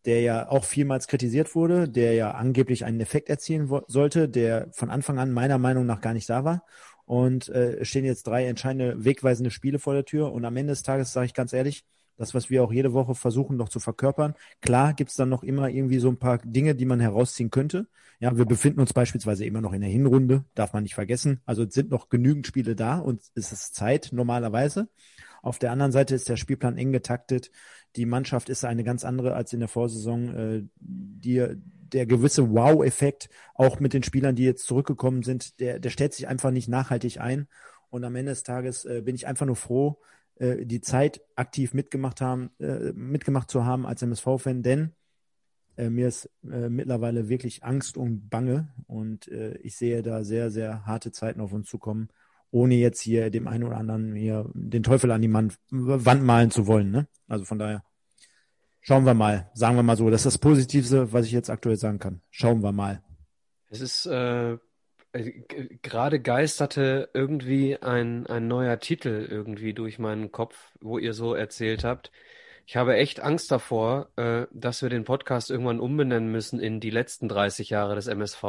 der ja auch vielmals kritisiert wurde, der ja angeblich einen Effekt erzielen sollte, der von Anfang an meiner Meinung nach gar nicht da war. Und äh, stehen jetzt drei entscheidende, wegweisende Spiele vor der Tür. Und am Ende des Tages sage ich ganz ehrlich, das, was wir auch jede Woche versuchen noch zu verkörpern. Klar gibt's dann noch immer irgendwie so ein paar Dinge, die man herausziehen könnte. Ja, wir befinden uns beispielsweise immer noch in der Hinrunde, darf man nicht vergessen. Also es sind noch genügend Spiele da und es ist Zeit normalerweise. Auf der anderen Seite ist der Spielplan eng getaktet. Die Mannschaft ist eine ganz andere als in der Vorsaison. Äh, die, der gewisse Wow-Effekt, auch mit den Spielern, die jetzt zurückgekommen sind, der, der stellt sich einfach nicht nachhaltig ein. Und am Ende des Tages äh, bin ich einfach nur froh, äh, die Zeit aktiv mitgemacht haben, mitgemacht zu haben als MSV-Fan, denn mir ist mittlerweile wirklich Angst und Bange und ich sehe da sehr, sehr harte Zeiten auf uns zukommen, ohne jetzt hier dem einen oder anderen hier den Teufel an die Wand malen zu wollen. Ne? Also von daher schauen wir mal, sagen wir mal so, das ist das Positivste, was ich jetzt aktuell sagen kann. Schauen wir mal. Es ist äh, äh, gerade geisterte irgendwie ein, ein neuer Titel irgendwie durch meinen Kopf, wo ihr so erzählt habt. Ich habe echt Angst davor, äh, dass wir den Podcast irgendwann umbenennen müssen in die letzten 30 Jahre des MSV.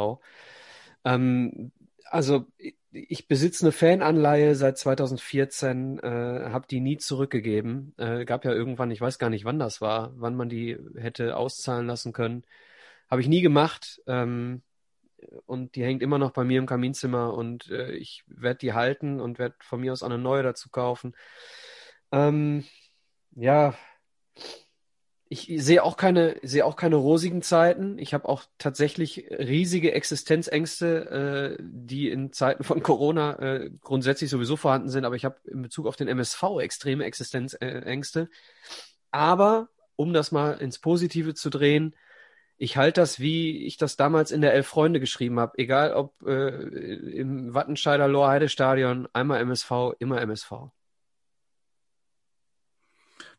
Ähm, also ich, besitze eine Fananleihe seit 2014, äh, habe die nie zurückgegeben. Äh, gab ja irgendwann, ich weiß gar nicht, wann das war, wann man die hätte auszahlen lassen können. Habe ich nie gemacht. Ähm, und die hängt immer noch bei mir im Kaminzimmer und äh, ich werde die halten und werde von mir aus eine neue dazu kaufen. Ähm, ja, ich sehe auch keine, sehe auch keine rosigen Zeiten. Ich habe auch tatsächlich riesige Existenzängste, äh, die in Zeiten von Corona äh, grundsätzlich sowieso vorhanden sind, aber ich habe in Bezug auf den MSV extreme Existenzängste. Aber um das mal ins Positive zu drehen, ich halte das, wie ich das damals in der Elf Freunde geschrieben habe, egal ob äh, im Wattenscheider Lorheide Stadion, einmal MSV, immer MSV.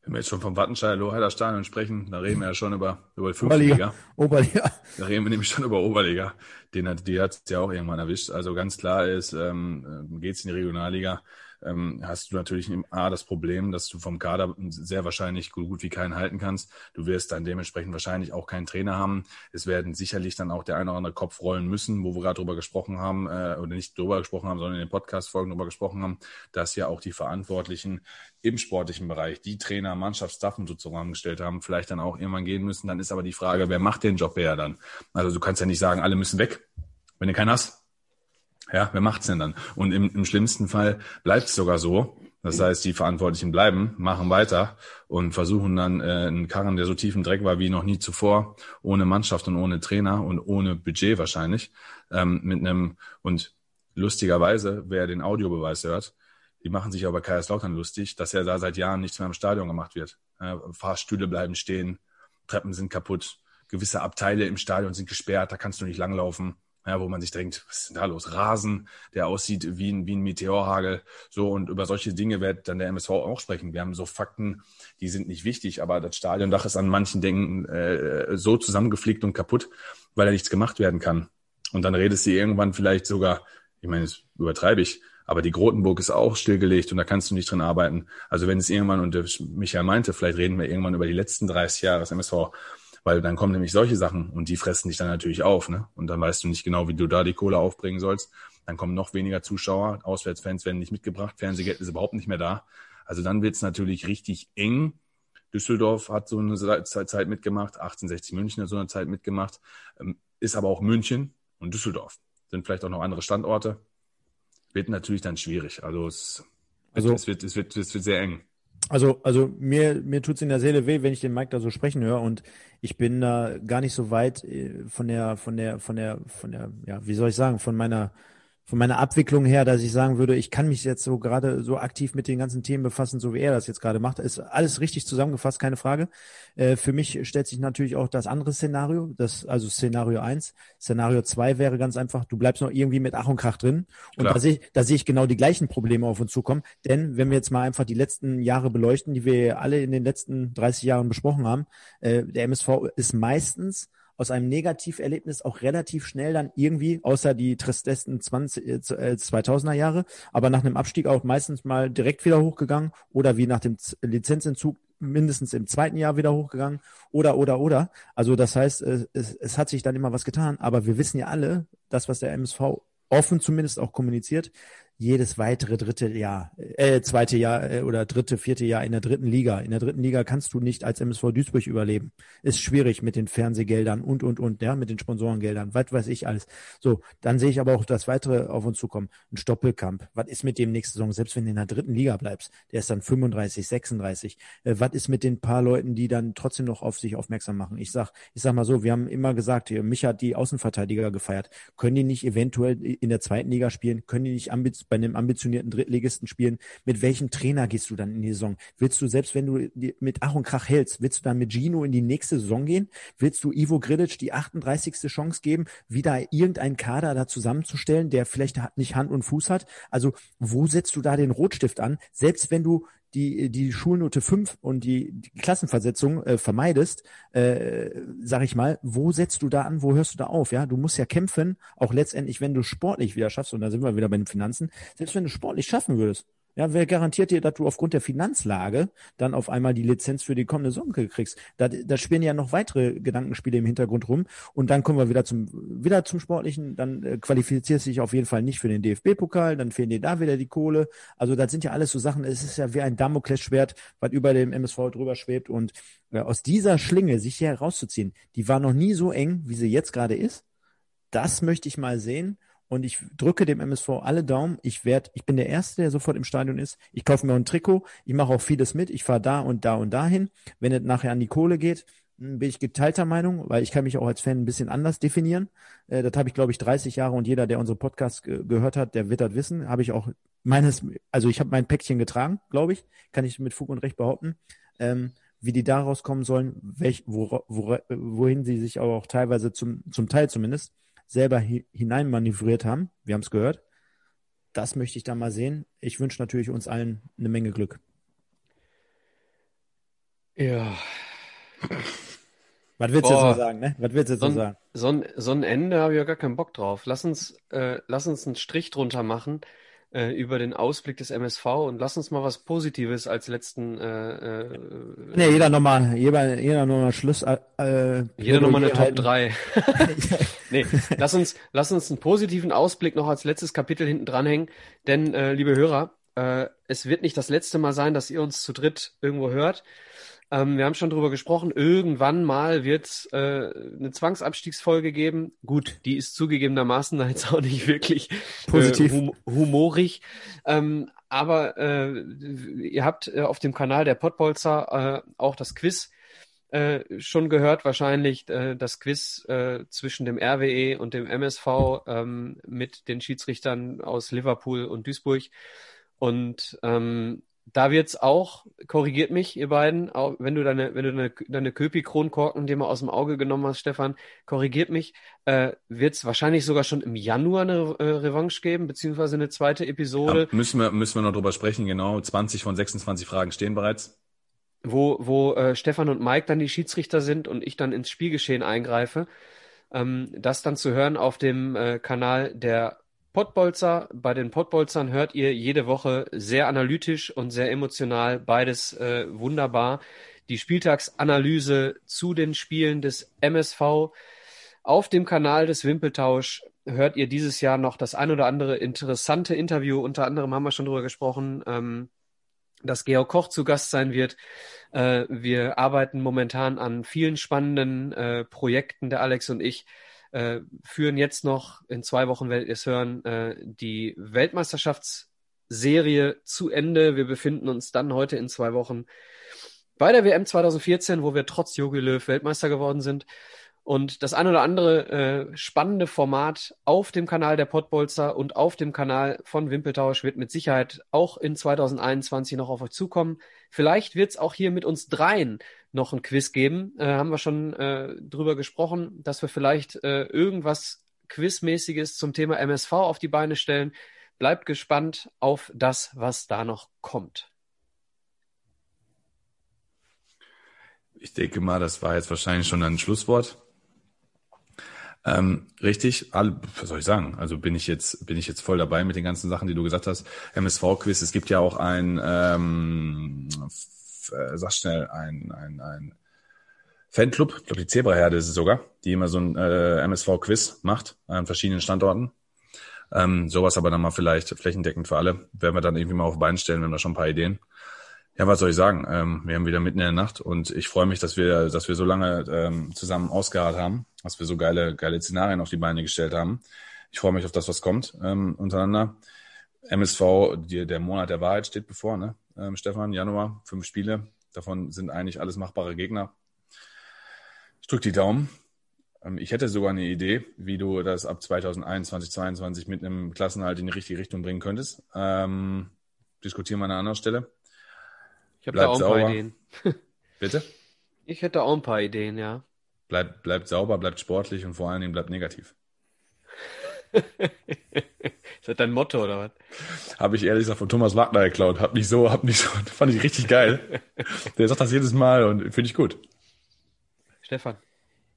Wenn wir jetzt schon vom Wattenscheider Lohheider Stadion sprechen, da reden wir ja schon über, über die Oberliga. Liga. Oberliga. Da reden wir nämlich schon über Oberliga. Den hat, die hat es ja auch irgendwann erwischt. Also ganz klar ist, ähm, geht es in die Regionalliga. Ähm, hast du natürlich A, das Problem, dass du vom Kader sehr wahrscheinlich gut, gut wie keinen halten kannst. Du wirst dann dementsprechend wahrscheinlich auch keinen Trainer haben. Es werden sicherlich dann auch der eine oder andere Kopf rollen müssen, wo wir gerade drüber gesprochen haben, äh, oder nicht drüber gesprochen haben, sondern in den Podcast-Folgen drüber gesprochen haben, dass ja auch die Verantwortlichen im sportlichen Bereich, die Trainer, Mannschaftsstaff und so zusammengestellt haben, vielleicht dann auch irgendwann gehen müssen. Dann ist aber die Frage, wer macht den Job eher dann? Also du kannst ja nicht sagen, alle müssen weg, wenn du keinen hast. Ja, wer macht's denn dann? Und im, im schlimmsten Fall bleibt es sogar so. Das heißt, die Verantwortlichen bleiben, machen weiter und versuchen dann äh, einen Karren, der so tief im Dreck war wie noch nie zuvor, ohne Mannschaft und ohne Trainer und ohne Budget wahrscheinlich, ähm, mit einem und lustigerweise, wer den Audiobeweis hört, die machen sich aber Kaiserslautern lustig, dass ja da seit Jahren nichts mehr im Stadion gemacht wird. Äh, Fahrstühle bleiben stehen, Treppen sind kaputt, gewisse Abteile im Stadion sind gesperrt, da kannst du nicht langlaufen ja, wo man sich denkt, was ist denn da los? Rasen, der aussieht wie ein, wie ein Meteorhagel. So, und über solche Dinge wird dann der MSV auch sprechen. Wir haben so Fakten, die sind nicht wichtig, aber das Stadiondach ist an manchen Dingen äh, so zusammengeflickt und kaputt, weil da nichts gemacht werden kann. Und dann redest du irgendwann vielleicht sogar, ich meine, das übertreibe ich, aber die Grotenburg ist auch stillgelegt und da kannst du nicht drin arbeiten. Also wenn es irgendwann, und Michael meinte, vielleicht reden wir irgendwann über die letzten 30 Jahre des MSV, weil dann kommen nämlich solche Sachen und die fressen dich dann natürlich auf, ne? Und dann weißt du nicht genau, wie du da die Kohle aufbringen sollst. Dann kommen noch weniger Zuschauer, Auswärtsfans werden nicht mitgebracht, Fernsehgeld ist überhaupt nicht mehr da. Also dann wird's natürlich richtig eng. Düsseldorf hat so eine Zeit mitgemacht, 1860 München hat so eine Zeit mitgemacht, ähm, ist aber auch München und Düsseldorf. Sind vielleicht auch noch andere Standorte. Wird natürlich dann schwierig. Also es, also, es, wird, es, wird, es wird sehr eng. Also, also mir, mir tut's in der Seele weh, wenn ich den Mike da so sprechen höre und ich bin da gar nicht so weit äh, von der, von der, von der, von der, ja, wie soll ich sagen, von meiner von meiner Abwicklung her, dass ich sagen würde, ich kann mich jetzt so gerade so aktiv mit den ganzen Themen befassen, so wie er das jetzt gerade macht. Ist alles richtig zusammengefasst, keine Frage. Äh, für mich stellt sich natürlich auch das andere Szenario, das, also Szenario eins. Szenario zwei wäre ganz einfach, du bleibst noch irgendwie mit Ach und Krach drin. Und da sehe, da sehe ich genau die gleichen Probleme auf uns zukommen. Denn wenn wir jetzt mal einfach die letzten Jahre beleuchten, die wir alle in den letzten 30 Jahren besprochen haben, äh, der MSV ist meistens aus einem Negativerlebnis auch relativ schnell dann irgendwie, außer die tristesten 20, äh, 2000er äh, Jahre, aber nach einem Abstieg auch meistens mal direkt wieder hochgegangen oder wie nach dem Lizenzentzug mindestens im zweiten Jahr wieder hochgegangen oder, oder, oder. Also das heißt, es, es hat sich dann immer was getan, aber wir wissen ja alle, das, was der MSV offen zumindest auch kommuniziert, jedes weitere dritte Jahr, äh, zweite Jahr äh, oder dritte, vierte Jahr in der dritten Liga. In der dritten Liga kannst du nicht als MSV Duisburg überleben. Ist schwierig mit den Fernsehgeldern und, und, und, ja, mit den Sponsorengeldern, was weiß ich alles. So, dann sehe ich aber auch das weitere auf uns zukommen. Ein Stoppelkamp. Was ist mit dem nächsten Saison, selbst wenn du in der dritten Liga bleibst? Der ist dann 35, 36. Äh, was ist mit den paar Leuten, die dann trotzdem noch auf sich aufmerksam machen? Ich sag, ich sag mal so, wir haben immer gesagt, hier, mich hat die Außenverteidiger gefeiert. Können die nicht eventuell in der zweiten Liga spielen? Können die nicht ambitioniert bei einem ambitionierten Drittligisten spielen, mit welchem Trainer gehst du dann in die Saison? Willst du, selbst wenn du mit Ach und Krach hältst, willst du dann mit Gino in die nächste Saison gehen? Willst du Ivo Grilic die 38. Chance geben, wieder irgendeinen Kader da zusammenzustellen, der vielleicht nicht Hand und Fuß hat? Also wo setzt du da den Rotstift an? Selbst wenn du die, die Schulnote 5 und die, die Klassenversetzung äh, vermeidest, äh, sag ich mal, wo setzt du da an, wo hörst du da auf? Ja, du musst ja kämpfen, auch letztendlich, wenn du sportlich wieder schaffst, und da sind wir wieder bei den Finanzen, selbst wenn du sportlich schaffen würdest, ja, wer garantiert dir, dass du aufgrund der Finanzlage dann auf einmal die Lizenz für die kommende Saison kriegst? Da, da spielen ja noch weitere Gedankenspiele im Hintergrund rum. Und dann kommen wir wieder zum, wieder zum Sportlichen. Dann äh, qualifizierst du dich auf jeden Fall nicht für den DFB-Pokal. Dann fehlen dir da wieder die Kohle. Also das sind ja alles so Sachen. Es ist ja wie ein Damoklesschwert, was über dem MSV drüber schwebt. Und äh, aus dieser Schlinge sich hier herauszuziehen, die war noch nie so eng, wie sie jetzt gerade ist. Das möchte ich mal sehen und ich drücke dem MSV alle Daumen. Ich werde, ich bin der Erste, der sofort im Stadion ist. Ich kaufe mir ein Trikot. Ich mache auch vieles mit. Ich fahre da und da und dahin. Wenn es nachher an die Kohle geht, hm, bin ich geteilter Meinung, weil ich kann mich auch als Fan ein bisschen anders definieren. Äh, das habe ich, glaube ich, 30 Jahre und jeder, der unsere Podcast ge gehört hat, der wird das wissen. Habe ich auch meines, also ich habe mein Päckchen getragen, glaube ich, kann ich mit Fug und Recht behaupten. Ähm, wie die da rauskommen sollen, welch, wo, wo, wohin sie sich aber auch teilweise zum, zum Teil zumindest selber hi hineinmanövriert haben. Wir haben es gehört. Das möchte ich da mal sehen. Ich wünsche natürlich uns allen eine Menge Glück. Ja. Was willst du jetzt noch sagen, ne? Was willst du jetzt so, noch sagen? So ein, so ein Ende habe ich ja gar keinen Bock drauf. Lass uns, äh, lass uns einen Strich drunter machen. Äh, über den Ausblick des MSV und lass uns mal was Positives als letzten. Äh, äh, ja, jeder nochmal, jeder, jeder nochmal Schluss. Äh, jeder nochmal eine Top 3. nee, lass uns, lass uns einen positiven Ausblick noch als letztes Kapitel hinten dranhängen, denn äh, liebe Hörer, äh, es wird nicht das letzte Mal sein, dass ihr uns zu dritt irgendwo hört. Ähm, wir haben schon drüber gesprochen, irgendwann mal wird es äh, eine Zwangsabstiegsfolge geben. Gut, die ist zugegebenermaßen da jetzt auch nicht wirklich Positiv. Äh, hum humorig. Ähm, aber äh, ihr habt äh, auf dem Kanal der Pottbolzer äh, auch das Quiz äh, schon gehört, wahrscheinlich äh, das Quiz äh, zwischen dem RWE und dem MSV ähm, mit den Schiedsrichtern aus Liverpool und Duisburg. Und ähm, da wird's auch, korrigiert mich, ihr beiden, auch wenn du deine, wenn du deine, deine Köpi-Kronkorken dir mal aus dem Auge genommen hast, Stefan, korrigiert mich, äh, wird's wahrscheinlich sogar schon im Januar eine äh, Revanche geben, beziehungsweise eine zweite Episode. Ja, müssen wir, müssen wir noch drüber sprechen, genau. 20 von 26 Fragen stehen bereits. Wo, wo äh, Stefan und Mike dann die Schiedsrichter sind und ich dann ins Spielgeschehen eingreife. Ähm, das dann zu hören auf dem äh, Kanal der Pottbolzer. Bei den Pottbolzern hört ihr jede Woche sehr analytisch und sehr emotional, beides äh, wunderbar. Die Spieltagsanalyse zu den Spielen des MSV. Auf dem Kanal des Wimpeltausch hört ihr dieses Jahr noch das ein oder andere interessante Interview. Unter anderem haben wir schon drüber gesprochen, ähm, dass Georg Koch zu Gast sein wird. Äh, wir arbeiten momentan an vielen spannenden äh, Projekten, der Alex und ich äh, führen jetzt noch, in zwei Wochen werdet ihr es hören, äh, die Weltmeisterschaftsserie zu Ende. Wir befinden uns dann heute in zwei Wochen bei der WM 2014, wo wir trotz Jogi Löw Weltmeister geworden sind. Und das ein oder andere äh, spannende Format auf dem Kanal der Pottbolzer und auf dem Kanal von Wimpeltausch wird mit Sicherheit auch in 2021 noch auf euch zukommen. Vielleicht wird es auch hier mit uns dreien noch ein Quiz geben. Äh, haben wir schon äh, drüber gesprochen, dass wir vielleicht äh, irgendwas Quizmäßiges zum Thema MSV auf die Beine stellen. Bleibt gespannt auf das, was da noch kommt. Ich denke mal, das war jetzt wahrscheinlich schon ein Schlusswort. Ähm, richtig, alle, was soll ich sagen? Also bin ich jetzt, bin ich jetzt voll dabei mit den ganzen Sachen, die du gesagt hast. MSV-Quiz, es gibt ja auch ein, ähm, äh, sag schnell, ein, ein, ein Fanclub, ich glaube die Zebraherde ist es sogar, die immer so ein äh, MSV-Quiz macht an verschiedenen Standorten. Ähm, sowas aber dann mal vielleicht flächendeckend für alle. Werden wir dann irgendwie mal auf Bein stellen, wir haben da schon ein paar Ideen. Ja, was soll ich sagen? Ähm, wir haben wieder mitten in der Nacht und ich freue mich, dass wir, dass wir so lange ähm, zusammen ausgeharrt haben, dass wir so geile, geile Szenarien auf die Beine gestellt haben. Ich freue mich auf das, was kommt ähm, untereinander. MSV, die, der Monat der Wahrheit steht bevor, ne? Ähm, Stefan, Januar, fünf Spiele. Davon sind eigentlich alles machbare Gegner. Ich drücke die Daumen. Ähm, ich hätte sogar eine Idee, wie du das ab 2021, 2022 mit einem Klassenhalt in die richtige Richtung bringen könntest. Ähm, diskutieren wir an einer anderen Stelle. Ich habe da auch ein sauber. paar Ideen. Bitte? Ich hätte auch ein paar Ideen, ja. Bleibt, bleibt sauber, bleibt sportlich und vor allen Dingen bleibt negativ. ist das dein Motto oder was? Habe ich ehrlich gesagt von Thomas Wagner geklaut. Hab mich so, hab mich so, fand ich richtig geil. Der sagt das jedes Mal und finde ich gut. Stefan.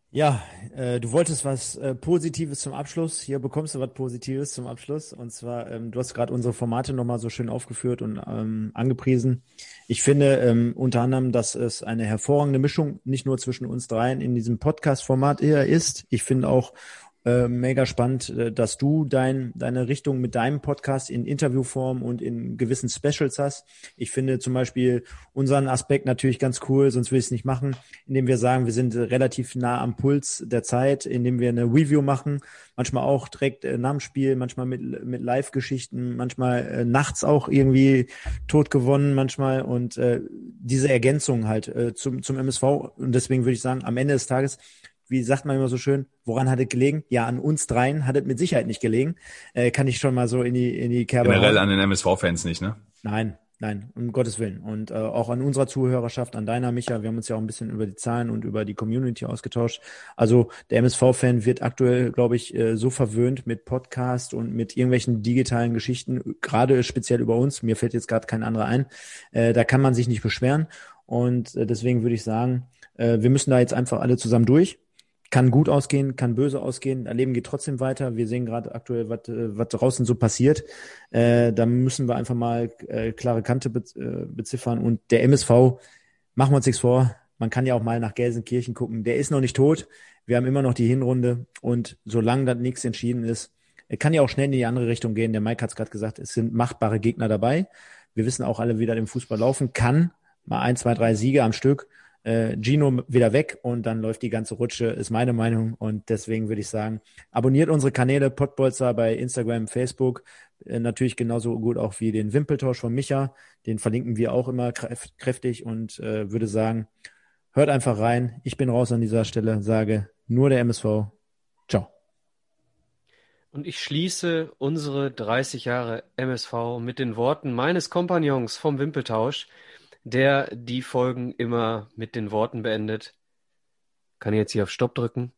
Ja, äh, du wolltest was äh, Positives zum Abschluss. Hier bekommst du was Positives zum Abschluss. Und zwar, ähm, du hast gerade unsere Formate nochmal so schön aufgeführt und ähm, angepriesen. Ich finde ähm, unter anderem, dass es eine hervorragende Mischung nicht nur zwischen uns dreien in diesem Podcast-Format eher ist. Ich finde auch äh, mega spannend, äh, dass du dein, deine Richtung mit deinem Podcast in Interviewform und in gewissen Specials hast. Ich finde zum Beispiel unseren Aspekt natürlich ganz cool, sonst will ich es nicht machen, indem wir sagen, wir sind relativ nah am Puls der Zeit, indem wir eine Review machen, manchmal auch direkt äh, nach manchmal mit, mit Live-Geschichten, manchmal äh, nachts auch irgendwie tot gewonnen, manchmal. Und äh, diese Ergänzung halt äh, zum, zum MSV und deswegen würde ich sagen, am Ende des Tages wie sagt man immer so schön, woran hat es gelegen? Ja, an uns dreien hat es mit Sicherheit nicht gelegen. Äh, kann ich schon mal so in die, in die Kerbe Generell hauen. an den MSV-Fans nicht, ne? Nein, nein, um Gottes Willen. Und äh, auch an unserer Zuhörerschaft, an deiner, Micha. Wir haben uns ja auch ein bisschen über die Zahlen und über die Community ausgetauscht. Also der MSV-Fan wird aktuell, glaube ich, äh, so verwöhnt mit Podcast und mit irgendwelchen digitalen Geschichten, gerade speziell über uns. Mir fällt jetzt gerade kein anderer ein. Äh, da kann man sich nicht beschweren. Und äh, deswegen würde ich sagen, äh, wir müssen da jetzt einfach alle zusammen durch kann gut ausgehen, kann böse ausgehen. Leben geht trotzdem weiter. Wir sehen gerade aktuell, was, äh, was draußen so passiert. Äh, da müssen wir einfach mal äh, klare Kante be äh, beziffern. Und der MSV, machen wir uns nichts vor, man kann ja auch mal nach Gelsenkirchen gucken. Der ist noch nicht tot. Wir haben immer noch die Hinrunde. Und solange das nichts entschieden ist, kann ja auch schnell in die andere Richtung gehen. Der Mike hat es gerade gesagt, es sind machbare Gegner dabei. Wir wissen auch alle, wie das im Fußball laufen kann. Mal ein, zwei, drei Siege am Stück äh, Gino wieder weg und dann läuft die ganze Rutsche, ist meine Meinung. Und deswegen würde ich sagen, abonniert unsere Kanäle Podbolzer bei Instagram, Facebook. Äh, natürlich genauso gut auch wie den Wimpeltausch von Micha. Den verlinken wir auch immer kräftig und äh, würde sagen, hört einfach rein. Ich bin raus an dieser Stelle, sage nur der MSV. Ciao. Und ich schließe unsere 30 Jahre MSV mit den Worten meines Kompagnons vom Wimpeltausch der die Folgen immer mit den Worten beendet. Kann ich jetzt hier auf Stopp drücken?